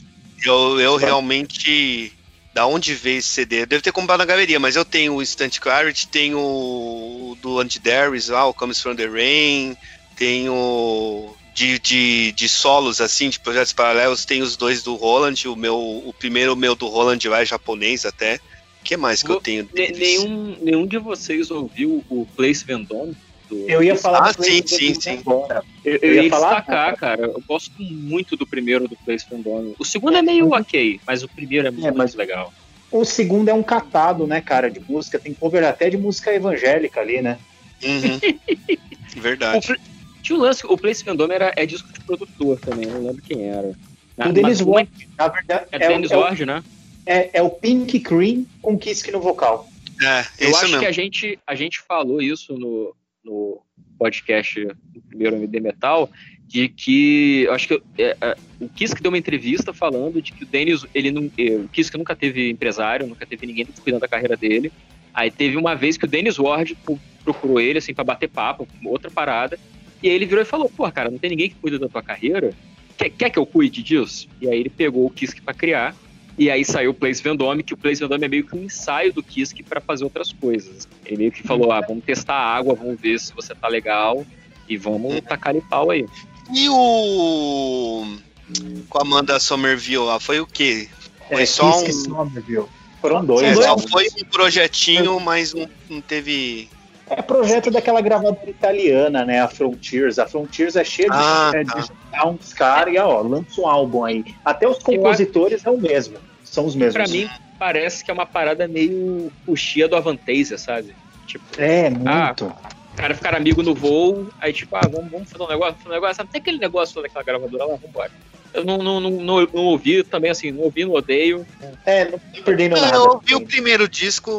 eu, eu realmente. Da onde veio esse CD? Eu devo ter comprado na galeria, mas eu tenho o Stunt Clarity, tenho o do Andy Darius lá, o Comes From The Rain, tenho de, de, de solos, assim, de projetos paralelos, tem os dois do Roland, o meu, o primeiro meu do Roland lá é japonês até. O que mais que eu tenho Ne- deles? nenhum, nenhum de vocês ouviu o Place Vendôme? Do... Eu ia falar Ah, do sim, sim, sim. agora. Eu, Eu, eu ia falar destacar, cara. Eu gosto muito do primeiro do Place Vendôme. O segundo é meio ok, mas o primeiro é muito mas- legal. O segundo é um catado, né, cara, de música. Tem cover até de música evangélica ali, né? Uhum. O Verdade. Pla- Tinha um lance, o Place Vendôme era, é disco de produtor também, não lembro quem era. Na- o Dennis Ward, na verdade, É é, o- Dennis é o- Ward, né? é- é o Pink Cream com Kiske no vocal. É, Eu acho mesmo. que a gente, a gente falou isso no, no podcast do primeiro MD Metal, de que acho que é, é, o Kiske deu uma entrevista falando de que o Dennis, ele não, é, o Kiske nunca teve empresário, nunca teve ninguém cuidando da carreira dele. Aí teve uma vez que o Dennis Ward pro- procurou ele assim para bater papo, outra parada, e aí ele virou e falou: "Pô, cara, não tem ninguém que cuida da tua carreira? Quer, quer que eu cuide disso?" E aí ele pegou o Kiske para criar. E aí saiu o Place Vendôme, que o Place Vendôme é meio que um ensaio do Kiske para fazer outras coisas. Ele meio que falou: ah, vamos testar a água, vamos ver se você tá legal e vamos tacar em pau aí. E o. Com a Amanda Somerville lá, foi o quê? Foi É, só Kiske um. Somerville. Foram dois. É, só álbuns. foi um projetinho, mas não, não teve. É projeto daquela gravadora italiana, né? A Frontiers. A Frontiers é cheia de, Ah, é, tá. de juntar uns caras e, ó, lança um álbum aí. Até os compositores é o mesmo. São os mesmos. Pra mim, parece que é uma parada meio puxia do Avantasia, sabe? Tipo, É, Ah, muito. o cara ficar amigo no voo, aí tipo, ah, vamos, vamos fazer um negócio, fazer um negócio. Sabe, tem aquele negócio daquela gravadora lá, vambora. Eu não, não, não, não, não ouvi também, assim, não ouvi, não odeio. É, não perdendo Não, nada. eu ouvi o primeiro disco,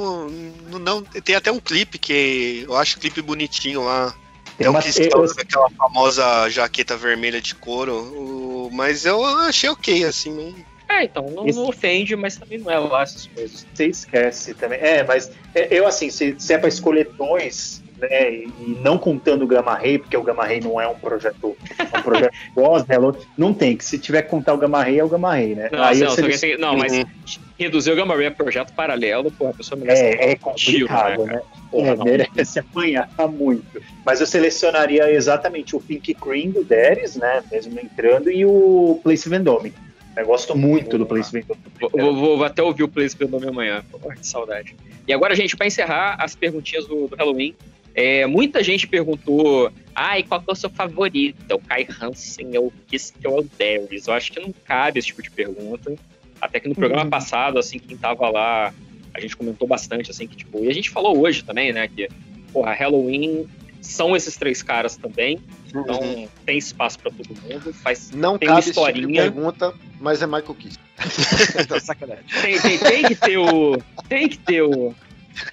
não, não- tem até um clipe que eu acho o clipe bonitinho lá. Tem É o uma- que eu- aquela famosa jaqueta vermelha de couro. o- mas eu achei ok, assim. Não... É, então, não, Esse- não ofende, mas também não é lá essas coisas. Você esquece também. É, mas é, eu assim, se, se é pra escolher dois, né, e e não contando o Gamma Ray, porque o Gamma Ray não é um projeto, um projeto pós Hello, não tem, que se tiver que contar o Gamma Ray, é o Gamma Ray, né? Não, Aí não, seleciono- assim, não, mas reduzir o Gamma Ray a projeto paralelo, pô, a pessoa merece É, é tiro, complicado, né, né? Porra, é, não. merece apanhar muito. Mas eu selecionaria exatamente o Pink Cream do Deres, né? Mesmo entrando, e o Place Vendôme. Eu gosto muito do Place Vendôme. Vou, vou- vou até ouvir o Place nome amanhã. Porra, que saudade. E agora, gente, pra encerrar as perguntinhas do, do Halloween, é, muita gente perguntou: ai, qual que é o seu favorito? É o Kai Hansen, é o Kiss que é o Darius? Eu acho que não cabe esse tipo de pergunta. Até que no programa Uhum. passado, assim, quem tava lá, a gente comentou bastante, assim, que, tipo, e a gente falou hoje também, né, que, porra, Halloween são esses três caras também. Então tem espaço pra todo mundo. Faz, Uhum. Não tem cabe tipo historinha. pergunta, mas é Michael Kiss. Tá sacanagem. Tem, tem, tem que ter o. Tem que ter o.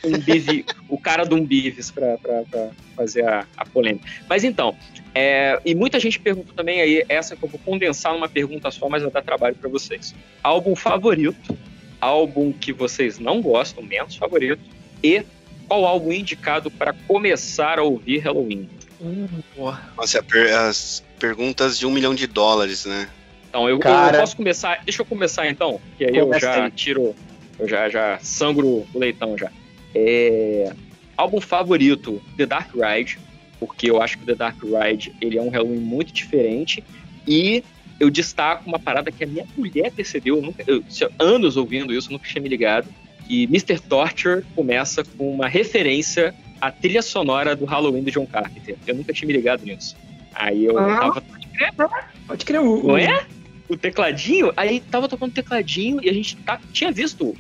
Um bive, o cara de um pra, pra fazer a, a polêmica. Mas então, é, e muita gente perguntou também aí, essa que eu vou condensar numa pergunta só, mas vai dar trabalho pra vocês. Álbum favorito, álbum que vocês não gostam, menos favorito, e qual álbum indicado para começar a ouvir Halloween? Nossa, a per- as perguntas de um milhão de dólares, né? Então, eu, Cara. eu posso começar. Deixa eu começar então, que aí eu já aí. tiro. Eu já, já sangro o leitão já. É, álbum favorito, The Dark Ride, porque eu acho que o The Dark Ride ele é um Halloween muito diferente. E eu destaco uma parada que a minha mulher percebeu, eu nunca, eu, anos ouvindo isso, nunca tinha me ligado, que Mr. Torture começa com uma referência à trilha sonora do Halloween do John Carpenter. Eu nunca tinha me ligado nisso. Aí eu Ah. tava Pode crer, o, não é? O tecladinho, aí tava tocando tecladinho e a gente tá- tinha visto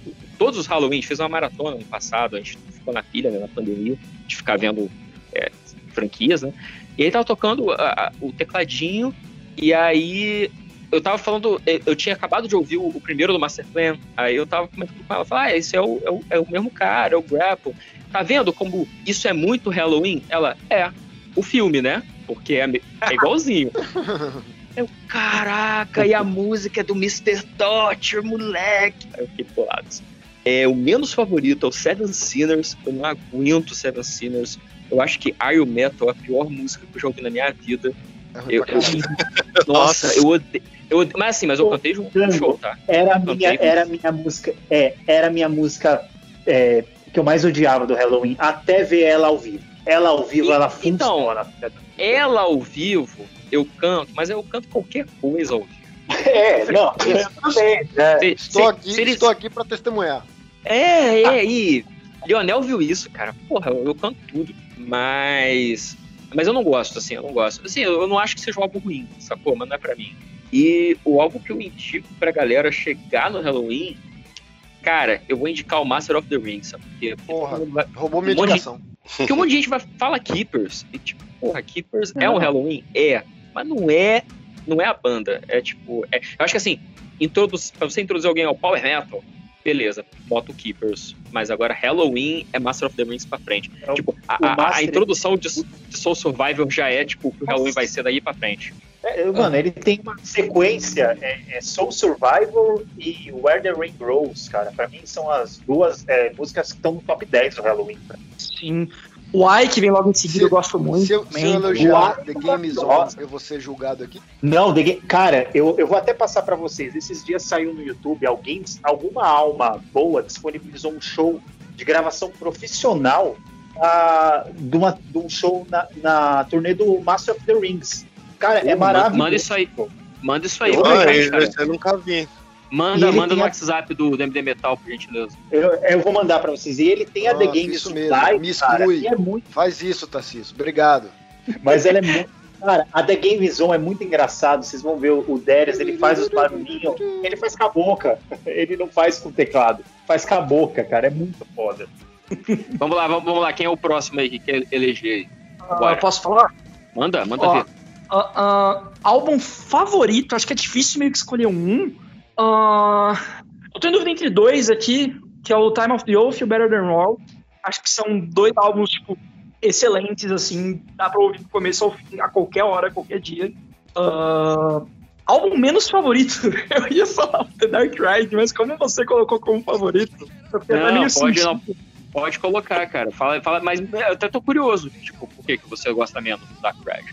todos os Halloween, a gente fez uma maratona no passado, a gente ficou na pilha, né, na pandemia, de ficar vendo é, franquias, né? E aí tava tocando a- a- o tecladinho, e aí eu tava falando, eu- eu tinha acabado de ouvir o, o primeiro do Master Plan, aí eu tava comentando com ela, falei, ah, esse é o, é, o, é o mesmo cara, é o Grapple. Tá vendo como isso é muito Halloween? Ela, é, o filme, né? Porque é, é igualzinho. Eu, caraca, e a música é do Mr. Torture, moleque. Aí eu fiquei bolado. assim. É, o menos favorito é o Seven Sinners. Eu não aguento Seven Sinners. Eu acho que Iron Metal é a pior música que eu já ouvi na minha vida. Eu- eu- nossa, eu odeio, eu odeio- Mas assim, mas eu cantei junto no show, tá? Era a minha, com- era minha música, é, era a minha música é, que eu mais odiava do Halloween, até ver ela ao vivo. Ela ao vivo, ela funciona. Ela ao vivo, eu canto, mas eu canto qualquer coisa ao vivo. É, não, eu também. né? Estou aqui, estou aqui para testemunhar. É, é, e Lionel viu isso, cara. Porra, eu, eu canto tudo. Mas. Mas eu não gosto, assim, eu não gosto. Assim, eu, eu não acho que seja um álbum ruim, sacou? Mas não é pra mim. E o álbum que eu indico pra galera chegar no Halloween, cara, eu vou indicar o Master of the Rings, sabe? Porque, Porra, vai- roubou minha um de- indicação. Porque um monte de gente vai fala Keepers. E tipo, porra, Keepers é um Não. Halloween? É. Mas não é. Não é a banda. É tipo. é- eu acho que assim, introduz, pra você introduzir alguém ao Power Metal, beleza, bota o Keepers. Mas agora Halloween é Master of the Rings pra frente. tipo, a, o a- a introdução de, de Soul Survivor já é tipo o que o Halloween vai ser daí pra frente. É, mano, ele tem uma sequência, é, é Soul Survival e Where the Rain Grows, cara. Pra mim são as duas é, músicas que estão no top 10 do Halloween. cara. Sim. O Ai, que vem logo em seguida, eu gosto muito. Se eu, se eu elogiar. The Game is On, eu vou ser julgado aqui. Não, The Game- cara, eu, eu vou até passar pra vocês. Esses dias saiu no YouTube, alguém, alguma alma boa disponibilizou um show de gravação profissional ah, de, uma, de um show na, na turnê do Master of the Rings. Cara, é Pô, maravilhoso. Manda isso aí. Manda isso aí. Eu, cara. eu nunca vi. Manda, manda no a- WhatsApp do, do MD Metal, por gentileza. Eu, eu vou mandar pra vocês. E ele tem a The Ah, Game isso Supply, mesmo. Me cara, exclui. que é muito Faz isso, Tarcísio. Obrigado. Mas ela é muito. Cara, a The Game Zone é muito engraçado. Vocês vão ver o, Darius, ele faz os barulhinhos. Ele faz com a boca. Ele não faz com o teclado. Faz com a boca, cara. É muito foda. Vamos lá, vamos, vamos lá. Quem é o próximo aí que quer eleger aí? Ah, posso falar? Manda, manda Ó, ver. ah, ah, álbum favorito, acho que é difícil meio que escolher um. Ah, eu tô em dúvida entre dois aqui, que é o Time of the Oath e o Better Than Raw. Acho que são dois álbuns, tipo, excelentes, assim, dá pra ouvir do começo ao fim, a qualquer hora, a qualquer dia. Ah, álbum menos favorito, eu ia falar o The Dark Ride, mas como você colocou como favorito, Não, pode sentido. não. Pode colocar, cara. Fala, fala, mas eu até tô curioso, tipo, por que, que você gosta menos do Dark Ride?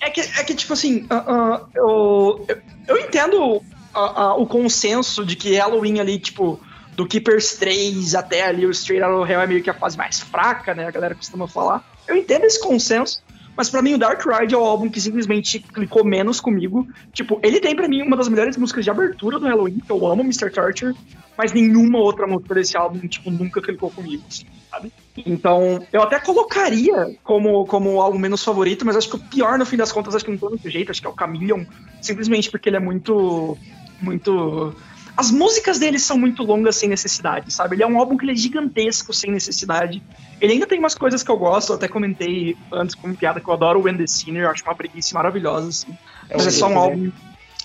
É que, é que tipo assim, uh, uh, eu, eu, eu entendo uh, o consenso de que Halloween ali, tipo, do Keepers 3 até ali o Straight Outta Hell é meio que a fase mais fraca, né? A galera costuma falar. Eu entendo esse consenso, mas para mim o Dark Ride é o álbum que simplesmente clicou menos comigo. Tipo, ele tem para mim uma das melhores músicas de abertura do Halloween, que eu amo Mr. Torture, mas nenhuma outra música desse álbum, tipo, nunca clicou comigo, assim, sabe? Então, eu até colocaria como, como o álbum menos favorito, mas acho que o pior, no fim das contas, acho que não tô desse jeito, acho que é o Chameleon, simplesmente porque ele é muito. Muito as músicas dele são muito longas sem necessidade, sabe? Ele é um álbum que ele é gigantesco sem necessidade. Ele ainda tem umas coisas que eu gosto, eu até comentei antes como piada que eu adoro o When the Sinner, eu acho uma preguiça maravilhosa, assim. Mas é só um álbum.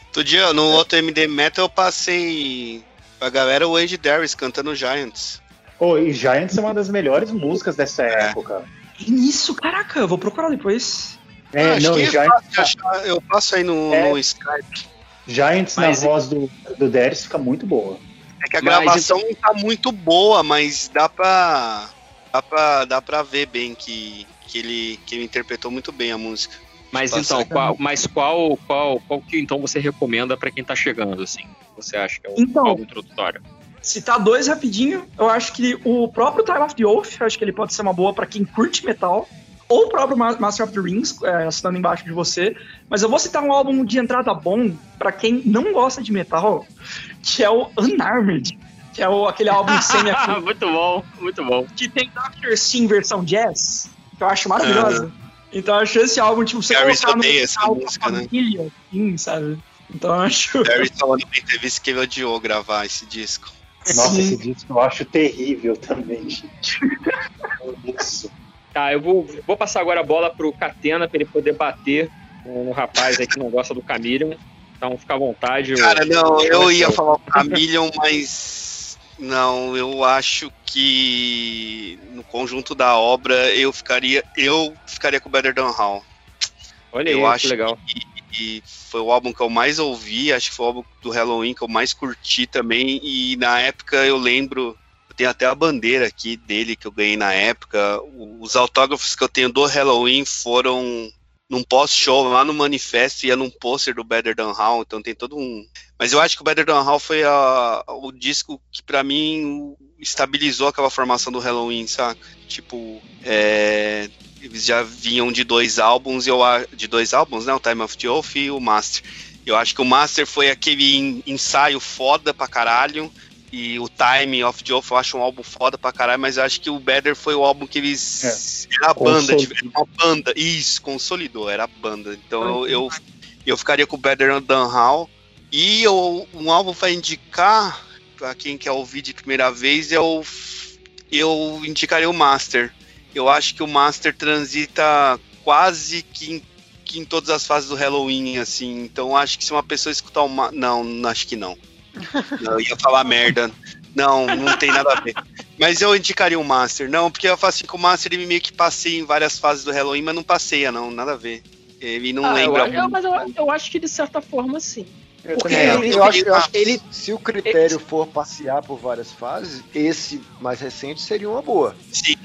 Outro dia, no outro MD Metal, eu passei pra galera o Andy Darius cantando Giants. Pô, e Giants é uma das melhores músicas dessa época. Isso, caraca, eu vou procurar depois. É, Acho não, que é Giants, eu passo aí no, É. no Skype. Giants Mas- na voz do, do Darius fica muito boa. É que a Mas gravação não tá muito boa, mas dá pra. Dá pra, dá pra ver bem que, que, ele, que ele interpretou muito bem a música. Mas então, qual, mas qual, qual, qual que então você recomenda pra quem tá chegando, assim? Você acha que é o Então. álbum introdutório? Citar dois rapidinho, eu acho que o próprio Time of the Oath, eu acho que ele pode ser uma boa pra quem curte metal, ou o próprio Ma- Master of the Rings, é, assinando embaixo de você, mas eu vou citar um álbum de entrada bom pra quem não gosta de metal, que é o Unarmed, que é o, aquele álbum sem muito bom, muito bom. que tem Dr. Sim versão jazz, que eu acho maravilhosa. Então eu acho esse álbum, tipo, você Darius colocar no essa metal com a música, né? família, assim, sabe? Então eu acho... Darius falando na entrevista que ele odiou gravar esse disco. Nossa, Sim. esse disco eu acho terrível também, gente. Isso. Tá, eu vou, vou passar agora a bola pro Catena pra ele poder bater no, no rapaz aí que não gosta do Chameleon. Então fica à vontade. Cara, não, eu ia falar o Chameleon, mas. Não, eu acho que no conjunto da obra eu ficaria. Eu ficaria com o Better Than Hall. Olha eu aí, acho que legal. que foi o álbum que eu mais ouvi, acho que foi o álbum do Halloween que eu mais curti também. E na época eu lembro, eu tenho até a bandeira aqui dele que eu ganhei na época. Os autógrafos que eu tenho do Halloween foram num pós-show lá no manifesto é num pôster do Better Than Hall, então tem todo um. Mas eu acho que o Better Than Hall foi a- o disco que pra mim estabilizou aquela formação do Halloween, saca? Tipo, é, eles já vinham de dois álbuns, eu de dois álbuns, né? O Time of the Oath e o Master. Eu acho que o Master foi aquele en- ensaio foda pra caralho. E o Time of Oath eu acho um álbum foda pra caralho, mas eu acho que o Better foi o álbum que eles. Era a banda, era uma banda. Isso, consolidou, era a banda. Então eu, eu, eu ficaria com o Better Than Hall. E eu, um álbum pra indicar, pra quem quer ouvir de primeira vez, eu, eu indicaria o Master. Eu acho que o Master transita quase que em, que em todas as fases do Halloween, assim. Então acho que se uma pessoa escutar o Master. Não, acho que não. Não, Eu ia falar merda. Não, não tem nada a ver. Mas eu indicaria o Master. Não, porque eu faço assim que o Master ele meio que passei em várias fases do Halloween, mas não passeia, não, nada a ver. Ele não Ah, eu, lembra acho- eu- mas eu, eu acho que de certa forma sim. Porque É, ele- eu acho, eu acho que ele- se o critério for passear por várias fases, esse mais recente seria uma boa. Sim.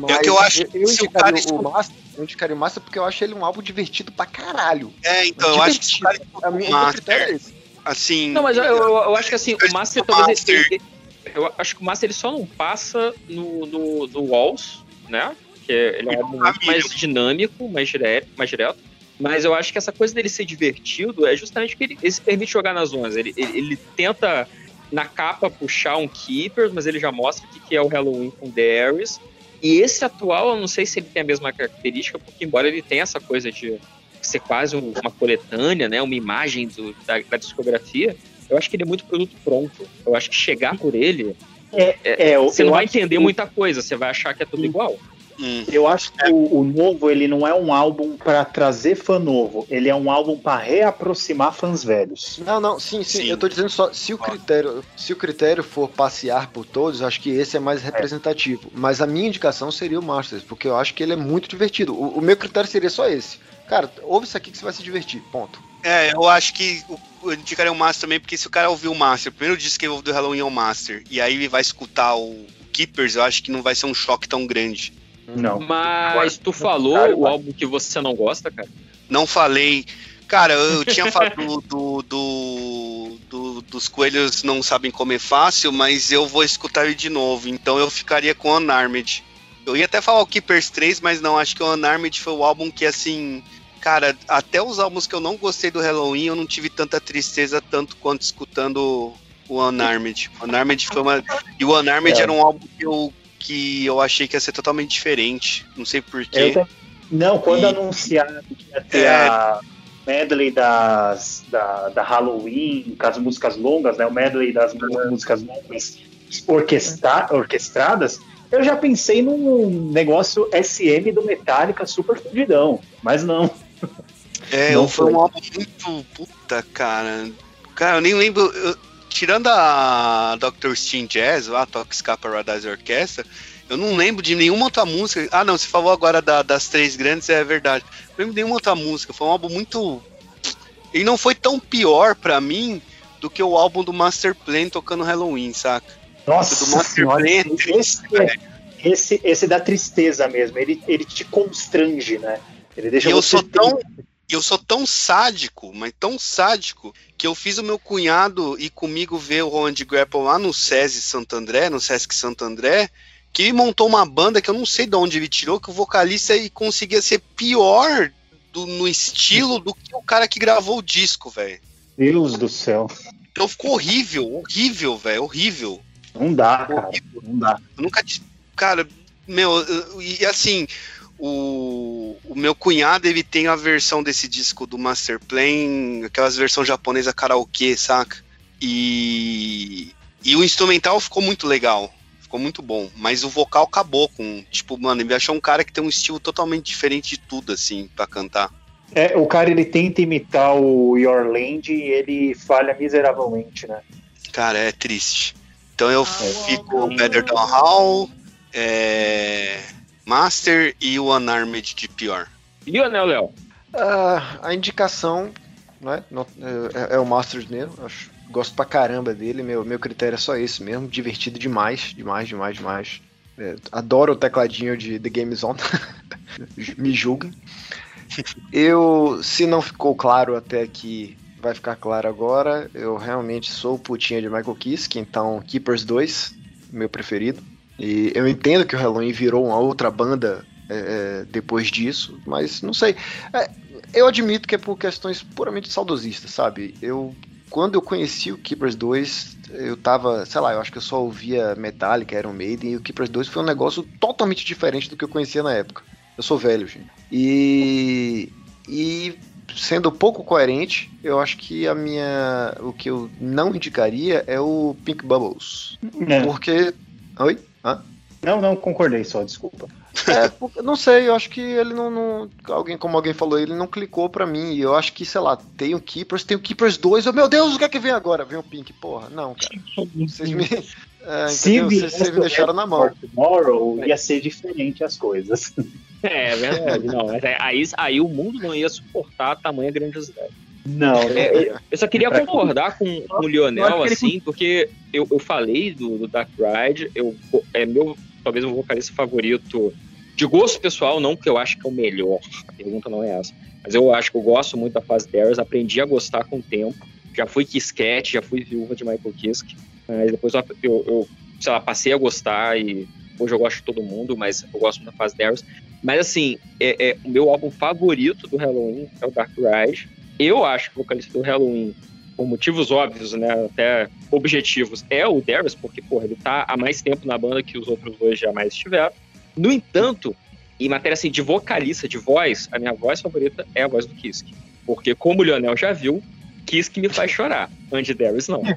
Mas É que eu acho eu, eu o indicaria cara o, escuta- Master, eu indicaria o Master porque eu acho ele um álbum divertido pra caralho. É, então, eu acho que se o cara escuta A o minha- o meu critério é Master, esse. Assim. Não, mas eu, eu, eu acho que assim, o Master o talvez ele- Master. ele- eu acho que o Master ele só não passa no, no, no Walls, né? Que ele é um álbum muito mais dinâmico, mais direto, mais direto. Mas eu acho que essa coisa dele ser divertido é justamente que ele, ele se permite jogar nas zonas. Ele, ele, ele tenta, na capa, puxar um Keepers, mas ele já mostra o que, que é o Halloween com Darius. E esse atual, eu não sei se ele tem a mesma característica, porque embora ele tenha essa coisa de ser quase um- uma coletânea, né, uma imagem do- da, da discografia, eu acho que ele é muito produto pronto. Eu acho que chegar por ele, É, é, eu- você não vai que entender o- muita coisa, você vai achar que é tudo igual. Hum. Eu acho que o, o novo ele não é um álbum pra trazer fã novo, ele é um álbum pra reaproximar fãs velhos. Não, não, sim, sim, Sim. Eu tô dizendo só, se o critério, se o critério for passear por todos, eu acho que esse é mais representativo. Mas a minha indicação seria o Masters, porque eu acho que ele é muito divertido. O, o meu critério seria só esse. Cara, ouve isso aqui que você vai se divertir. Ponto. É, eu acho que o- eu indicaria o Master também, porque se o cara ouvir o Master, o primeiro disco que ele ouve do Halloween é o Master, e aí ele vai escutar o Keepers, eu acho que não vai ser um choque tão grande. Não. Mas tu falou o álbum que você não gosta, cara? Não falei. Cara, eu tinha falado do, do, do, do- dos coelhos não sabem comer fácil, mas eu vou escutar ele de novo. Então eu ficaria com Unarmed. Eu ia até falar o Keepers 3, mas não, acho que o Unarmed foi o álbum que, assim. Cara, até os álbuns que eu não gostei do Halloween, eu não tive tanta tristeza tanto quanto escutando o Unarmed. O Unarmed foi uma. E o Unarmed É. era um álbum que eu, que eu achei que ia ser totalmente diferente. Não sei porquê. Não, quando E- anunciaram que ia ter É. a medley das, da, da Halloween, com as músicas longas, né? O medley das mú- músicas longas orquestra, orquestradas, eu já pensei num negócio SM do Metallica super fudidão, mas não. É, Não foi um álbum muito puta, cara. Cara, eu nem lembro. eu- tirando a Dr. Steam Jazz, lá, Escapa Paradise Orquestra, eu não lembro de nenhuma outra música. Ah, não, você falou agora da- das três grandes, é verdade. Não lembro de nenhuma outra música. Foi um álbum muito. Ele não foi tão pior pra mim do que o álbum do Master Plan tocando Halloween, saca? Nossa do senhora, esse, esse, esse dá tristeza mesmo, ele, ele te constrange, né? Ele deixa E eu sou tão. Eu sou tão sádico, mas tão sádico, que eu fiz o meu cunhado ir comigo ver o Roland Grapple lá no SESI Santo André, no Sesc Santo André, que ele montou uma banda que eu não sei de onde ele tirou, que o vocalista ele conseguia ser pior do- no estilo do que o cara que gravou o disco, velho. Deus do céu. Então ficou horrível, horrível, velho, horrível. Não dá, cara. Não dá. Eu nunca. Cara, meu, eu- e assim, o, o meu cunhado ele tem a versão desse disco do Master Plan, aquelas versão japonesa karaokê, saca? E. E o instrumental ficou muito legal. Ficou muito bom. Mas o vocal acabou com. Tipo, mano, ele achou um cara que tem um estilo totalmente diferente de tudo, assim, pra cantar. É, o cara ele tenta imitar o Your Land e ele falha miseravelmente, né? Cara, é triste. Então eu fico Better Than Hall, é, Master e o Unarmed de pior. E o Anel, Léo? Ah, a indicação né, não- é, é o Master Nero. Acho, gosto pra caramba dele. Meu, meu critério é só esse mesmo. Divertido demais, demais, demais, demais. É, adoro o tecladinho de The Game Zone. Me julguem. Eu, se não ficou claro até aqui, vai ficar claro agora. Eu realmente sou putinha de Michael Kiske, então Keepers 2, meu preferido. E eu entendo que o Halloween virou uma outra banda é, é, depois disso, mas não sei. É, eu admito que é por questões puramente saudosistas, sabe? Eu quando eu conheci o Keepers 2, eu tava, sei lá, eu acho que eu só ouvia Metallica, Iron Maiden, e o Keepers 2 foi um negócio totalmente diferente do que eu conhecia na época. Eu sou velho, gente. E, e sendo pouco coerente, eu acho que a minha. O que eu não indicaria é o Pink Bubbles. É. Porque. Oi? Hã? Não, não, concordei só, desculpa. É, porque- não sei, eu acho que ele não, não- Alguém, como alguém falou, ele não clicou pra mim. E eu acho que, sei lá, tem o Keepers, tem o Keepers 2. Oh, meu Deus, o que é que vem agora? Vem o Pink, porra. Não, cara. Vocês me. É, Se? Vocês, vocês me deixaram na mão. Tomorrow, ia ser diferente as coisas. É, é verdade. Não, mas é- aí, aí o mundo não ia suportar a tamanha grandiosidade. Não, É, eu- eu só queria concordar com, com o Lionel, assim, porque eu, eu falei do, do Dark Ride, eu, é meu, talvez, meu vocalista favorito de gosto pessoal, não que eu acho que é o melhor, a pergunta não é essa, mas eu acho que eu gosto muito da fase Darius, aprendi a gostar com o tempo, já fui Kiskette, já fui viúva de Michael Kiske, mas depois eu, eu, eu, sei lá, passei a gostar e hoje eu gosto de todo mundo, mas eu gosto da fase Darius. Mas assim, é, é, o meu álbum favorito do Halloween é o Dark Ride. Eu acho que o vocalista do Halloween, por motivos óbvios, né, até objetivos, é o Darius, porque, porra, ele tá há mais tempo na banda que os outros dois jamais estiveram. No entanto, em matéria assim, de vocalista, de voz, a minha voz favorita é a voz do Kiske. Porque, como o Lionel já viu, Kiske me faz chorar. Andy Darius não.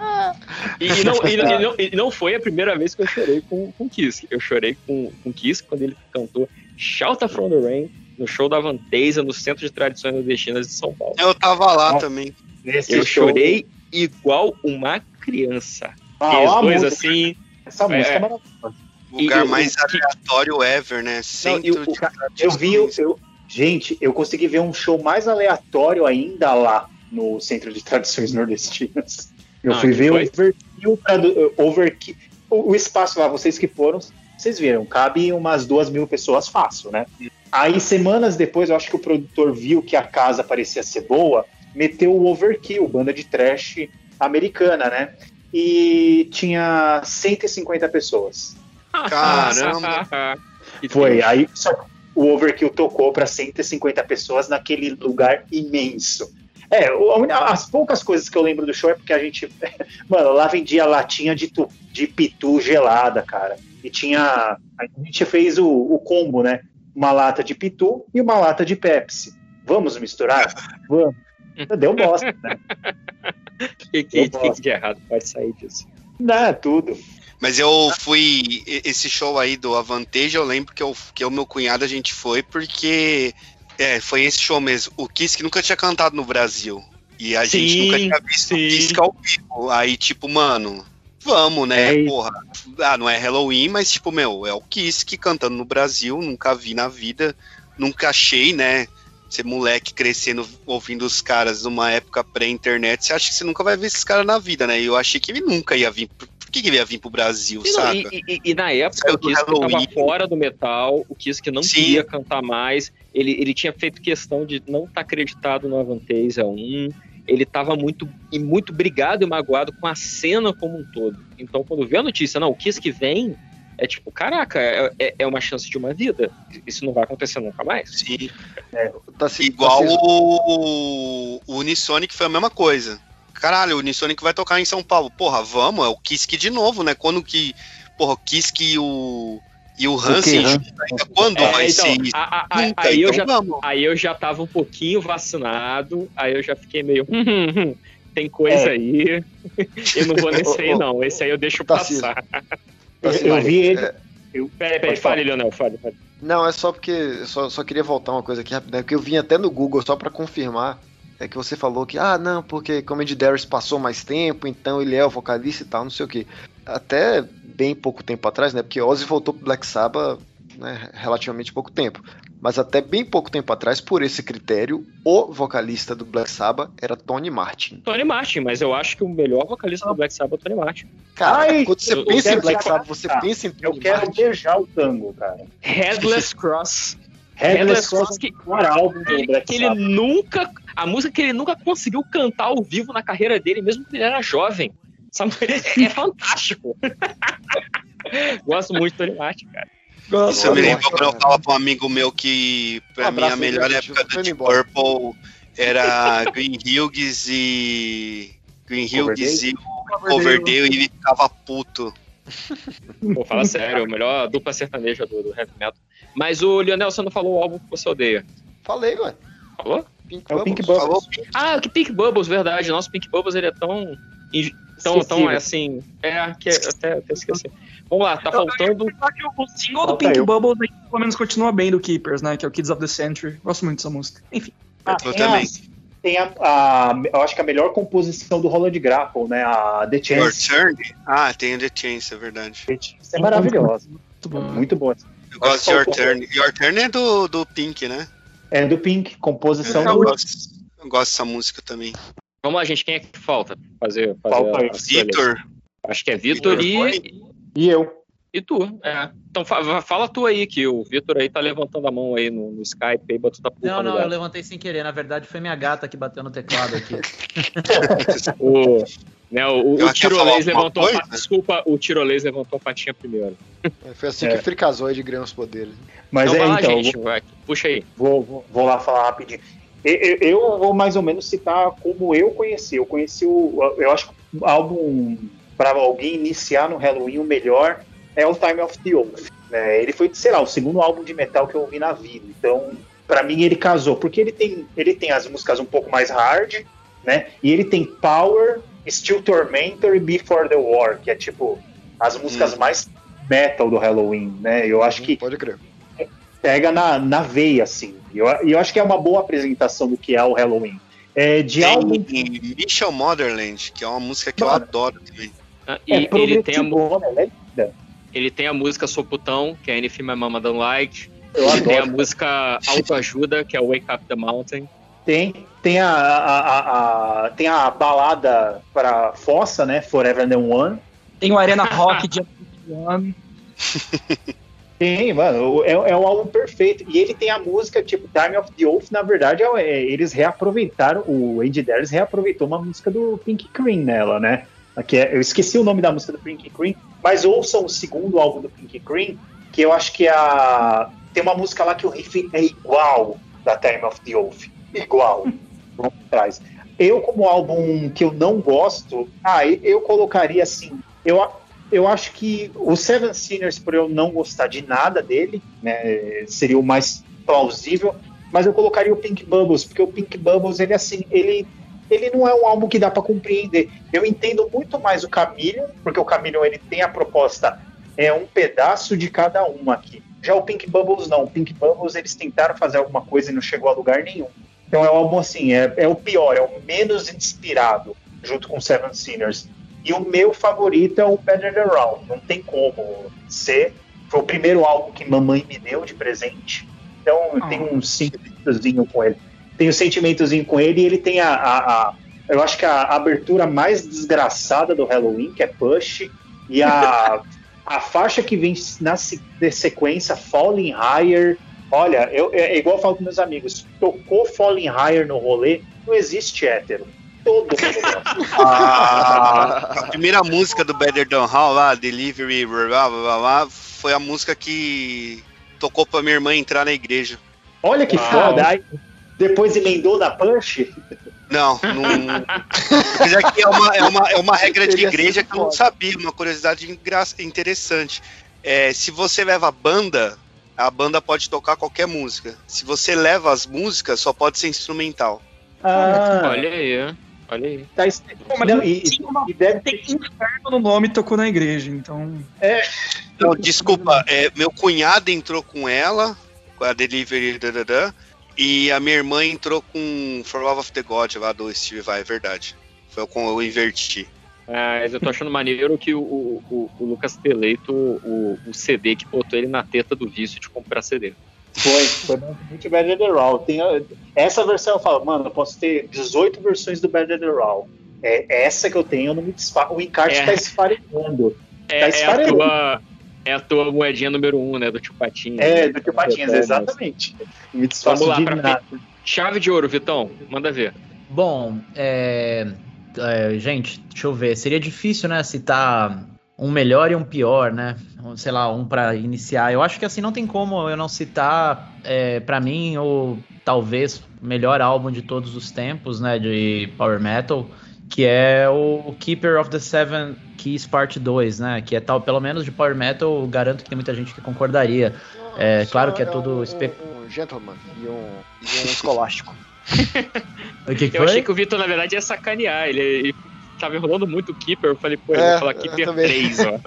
E, e não, e, e não, e não foi a primeira vez que eu chorei com, com Kiske. Eu chorei com, com Kiske quando ele cantou Shout From The Rain no show da Vantasia no Centro de Tradições Nordestinas de São Paulo. Eu tava lá Nossa. também. Nesse Eu show- chorei igual uma criança. Ah, e dois música. assim. Essa música É. é maravilhosa. Lugar E o- mais o que- aleatório ever, né? Não, Centro o- de Eu vi, eu, eu- gente, eu consegui ver um show mais aleatório ainda lá no Centro de Tradições Nordestinas. Eu Ah, fui ver foi? Overkill, Overkill. o, o espaço lá, vocês que foram, vocês viram, cabe umas duas mil pessoas fácil, né? Aí, semanas depois, eu acho que o produtor viu que a casa parecia ser boa, meteu o Overkill, banda de trash americana, né? E tinha 150 pessoas. Caramba! Foi, aí só o Overkill tocou para 150 pessoas naquele lugar imenso. É, as poucas coisas que eu lembro do show é porque a gente. Mano, lá vendia latinha de, tu- de pitu gelada, cara. E tinha. A gente fez o, o combo, né? Uma lata de pitu e uma lata de Pepsi. Vamos misturar? Vamos. Deu bosta, né? O que, que, que de errado pode sair disso? Dá tudo. Mas eu fui. Esse show aí do Avantage, eu lembro que, eu, que eu meu cunhado a gente foi porque. É, foi esse show mesmo. O Kiss que nunca tinha cantado no Brasil. E a gente Sim, nunca tinha visto o Kiss ao vivo. Aí, tipo, mano, vamos, né? É. Porra. Ah, não é Halloween, mas, tipo, meu, é o Kiss que cantando no Brasil. Nunca vi na vida. Nunca achei, né? Ser moleque crescendo ouvindo os caras numa época pré-internet, você acha que você nunca vai ver esses caras na vida, né? E eu achei que ele nunca ia vir. Que, que ele ia vir pro Brasil, E, saca? e- e- e na época, Saiu o do Kiss que tava fora do metal, o Kiss que não Sim. queria cantar mais, ele, ele tinha feito questão de não estar acreditado no Avantasia 1, ele tava muito, e muito brigado e magoado com a cena como um todo. Então, quando vê a notícia, não, o Kiss que vem, é tipo, caraca, é, é- é uma chance de uma vida. Isso não vai acontecer nunca mais. Sim. Tá se- Igual tá o, o Unisonic foi a mesma coisa. Caralho, o Unisonic vai tocar em São Paulo. Porra, vamos, é o Kisk de novo, né? Quando que. Porra, o Kisk e o. E o Hansen ainda. Quando É, vai então, ser isso? a- a- a- Nunca, aí, eu então já, vamos. aí eu já tava um pouquinho vacinado, aí eu já fiquei meio. "Hum, hum, hum, tem coisa É. aí. Eu não vou nesse aí, não. Esse aí eu deixo Tarcísio. passar. Eu, eu vi ele. é, eu- Peraí, peraí, fale, Leonel, fale, fale. Não, é só porque. eu Só, só queria voltar uma coisa aqui rapidinho, porque eu vim até no Google só pra confirmar. É que você falou que, ah, não, porque Comedy Darius passou mais tempo, então ele é o vocalista e tal, não sei o que. Até bem pouco tempo atrás, né? Porque Ozzy voltou pro Black Sabbath, né? Relativamente pouco tempo. Mas até bem pouco tempo atrás, por esse critério, o vocalista do Black Sabbath era Tony Martin. Tony Martin, mas eu acho que o melhor vocalista do Black Sabbath é o Tony Martin. Cara, Ai, quando você eu- eu pensa em Black Sabbath, você tá. pensa em Eu Tony quero Martin. beijar o tango, cara. Headless Cross. Headless Headless Cross que- é maior álbum do Ele, que ele nunca. A música que ele nunca conseguiu cantar ao vivo na carreira dele, mesmo que ele era jovem. É, é fantástico. Gosto muito do Tony Martin, cara. Isso me Olha, lembrou quando eu falava pra um amigo meu que pra Um mim a melhor época do Deep. Purple era Green Hughes e. Green Hughes e o Coverdale e ele ficava puto. Pô, fala sério, a melhor dupla sertaneja do, do heavy metal. Mas o Lionel, você não falou o álbum que você odeia. Falei, ué. Falou? Pink É o Pink Bubbles. Falou. Ah, que Pink Bubbles, verdade. Nosso Pink Bubbles ele é tão. Tão, tão Esquecível. assim. É, que até, até esqueci. Vamos lá, tá faltando. Só que o single do Pink eu. Bubbles aí, pelo menos continua bem do Keepers, né? Que é o Kids of the Century. Gosto muito dessa música. Enfim. Ah, Eu tem a- também. Tem a, a- eu acho que a melhor composição do Roland Grapple, né? A The Your Chance. Turn? Ah, tem The Chance, é verdade. Isso é maravilhosa. Muito bom. Muito boa. Eu gosto de Your Turn. Your Turn é do, do Pink, né? É do Pink, composição eu, do. gosto, eu gosto dessa música também. Vamos lá, gente. Quem é que falta? Fazer, fazer Falta. Vitor. Acho que é Vitor Vitor e, E eu. E tu. É. Então fa- fala tu aí, que o Vitor aí tá levantando a mão aí no, no Skype aí, botou puta Não, não, eu levantei sem querer. Na verdade, foi minha gata que bateu no teclado aqui. O, né, o, o tirolês levantou a coisa? pa- Desculpa, o tirolês levantou a patinha primeiro. Foi assim É. que Fricazoide ganhou os poderes. Mas então é, lá, então, gente. Vai. Puxa aí. Vou, vou, vou lá falar rapidinho. Eu, eu- eu vou mais ou menos citar como eu conheci. Eu conheci o. Eu acho que o álbum para alguém iniciar no Halloween, o melhor é o Time of the Oath. né? Ele foi, sei lá, o segundo álbum de metal que eu ouvi na vida. Então, para mim, ele casou, porque ele tem, ele tem as músicas um pouco mais hard, né? E ele tem Power, Still Tormentor e Before the War, que é tipo as músicas mais metal do Halloween, né? Eu acho que Pode crer. pega na, na veia, assim. E eu, e eu acho que é uma boa apresentação do que é o Halloween. É, de álbum. Tem Michel Motherland, que é uma música que eu Mano. adoro também. Ah, E É ele, tem a, né? Ele tem a música Sou Putão, que é Anything My Mama Don't Like. Eu Ele tem a adoro. música Autoajuda, que é Wake Up the Mountain. Tem, tem a, a, a- a- tem a balada para Fossa, né? Forever and One. Tem o Arena Rock de ano. Tem, mano, é, é um álbum perfeito. E ele tem a música, tipo, Time of the Oath, na verdade, é, é, eles reaproveitaram, o Andy Darius reaproveitou uma música do Pink Cream nela, né? É, eu esqueci o nome da música do Pink Cream, mas ouçam o segundo álbum do Pink Cream, que eu acho que é a. Tem uma música lá que o riff é igual da Time of the Oath. Igual. Vamos atrás. Eu, como álbum que eu não gosto, ah, eu colocaria assim. Eu, eu acho que o Seven Sinners, por eu não gostar de nada dele, né, seria o mais plausível, mas eu colocaria o Pink Bubbles, porque o Pink Bubbles, ele assim, ele, ele não é um álbum que dá para compreender. Eu entendo muito mais o Camillion, porque o Camillion ele tem a proposta, é um pedaço de cada um aqui. Já o Pink Bubbles não, o Pink Bubbles eles tentaram fazer alguma coisa e não chegou a lugar nenhum. Então é um álbum assim, é, é o pior, é o menos inspirado, junto com Seven Sinners. E o meu favorito é o Better Than Round. Não tem como ser. Foi o primeiro álbum que mamãe me deu de presente. Então eu tenho um sentimentozinho com ele. Tenho um sentimentozinho com ele e ele tem a, a, a, Eu acho que a abertura mais desgraçada do Halloween, que é Push, e a, a faixa que vem na sequência, Falling Higher. Olha, eu, é igual eu falo com meus amigos: tocou Falling Higher no rolê, não existe hétero todo mundo ah, a primeira música do Better Than How lá, Delivery, blá, blá, blá, blá, foi a música que tocou pra minha irmã entrar na igreja. Olha que ah. foda! Aí, depois emendou na punch? Não, não. Apesar que é uma, é uma, é uma regra de igreja que eu não sabia, uma curiosidade interessante. É, se você leva banda, a banda pode tocar qualquer música. Se você leva as músicas, só pode ser instrumental. Ah, olha aí. Olha aí. Tá, Pô, mas não, e, e, deve ter inferno no nome tocou na igreja, então. É. Não, desculpa, é, meu cunhado entrou com ela, com a Delivery, da, da, da, e a minha irmã entrou com For Love of the God lá do Steve Vai, é verdade. Foi com eu inverti. Ah, mas eu tô achando maneiro que o, o, o Lucas ter eleito o, o, CD que botou ele na teta do vício de comprar CD. Foi, foi muito Bad The Raw. Tem, essa versão eu falo, mano, eu posso ter 18 versões do Bad The Raw. É, essa que eu tenho, eu não me disfarço. O encarte é. tá esfarelando. É, tá esfarelando. É a, tua, é a tua moedinha número um, né? Do Tio Patinhas. É, do Tio Patinhas, exatamente. Me disfarço Vamos lá, de nada. Chave de ouro, Vitão, manda ver. Bom, é, é, gente, deixa eu ver. Seria difícil, né, citar um melhor e um pior, né? Sei lá, um para iniciar. Eu acho que assim não tem como eu não citar, é, para mim, o talvez melhor álbum de todos os tempos, né? De Power Metal, que é o Keeper of the Seven Keys Part 2, né? Que é tal, pelo menos de Power Metal, garanto que tem muita gente que concordaria. É claro que é, é tudo. Um, um, gentleman e um, e um escolástico. o que, que eu foi? achei que o Vitor, na verdade, ia sacanear. Ele, ele tava enrolando muito o Keeper, eu falei, pô, eu é, vou falar Keeper 3, ó.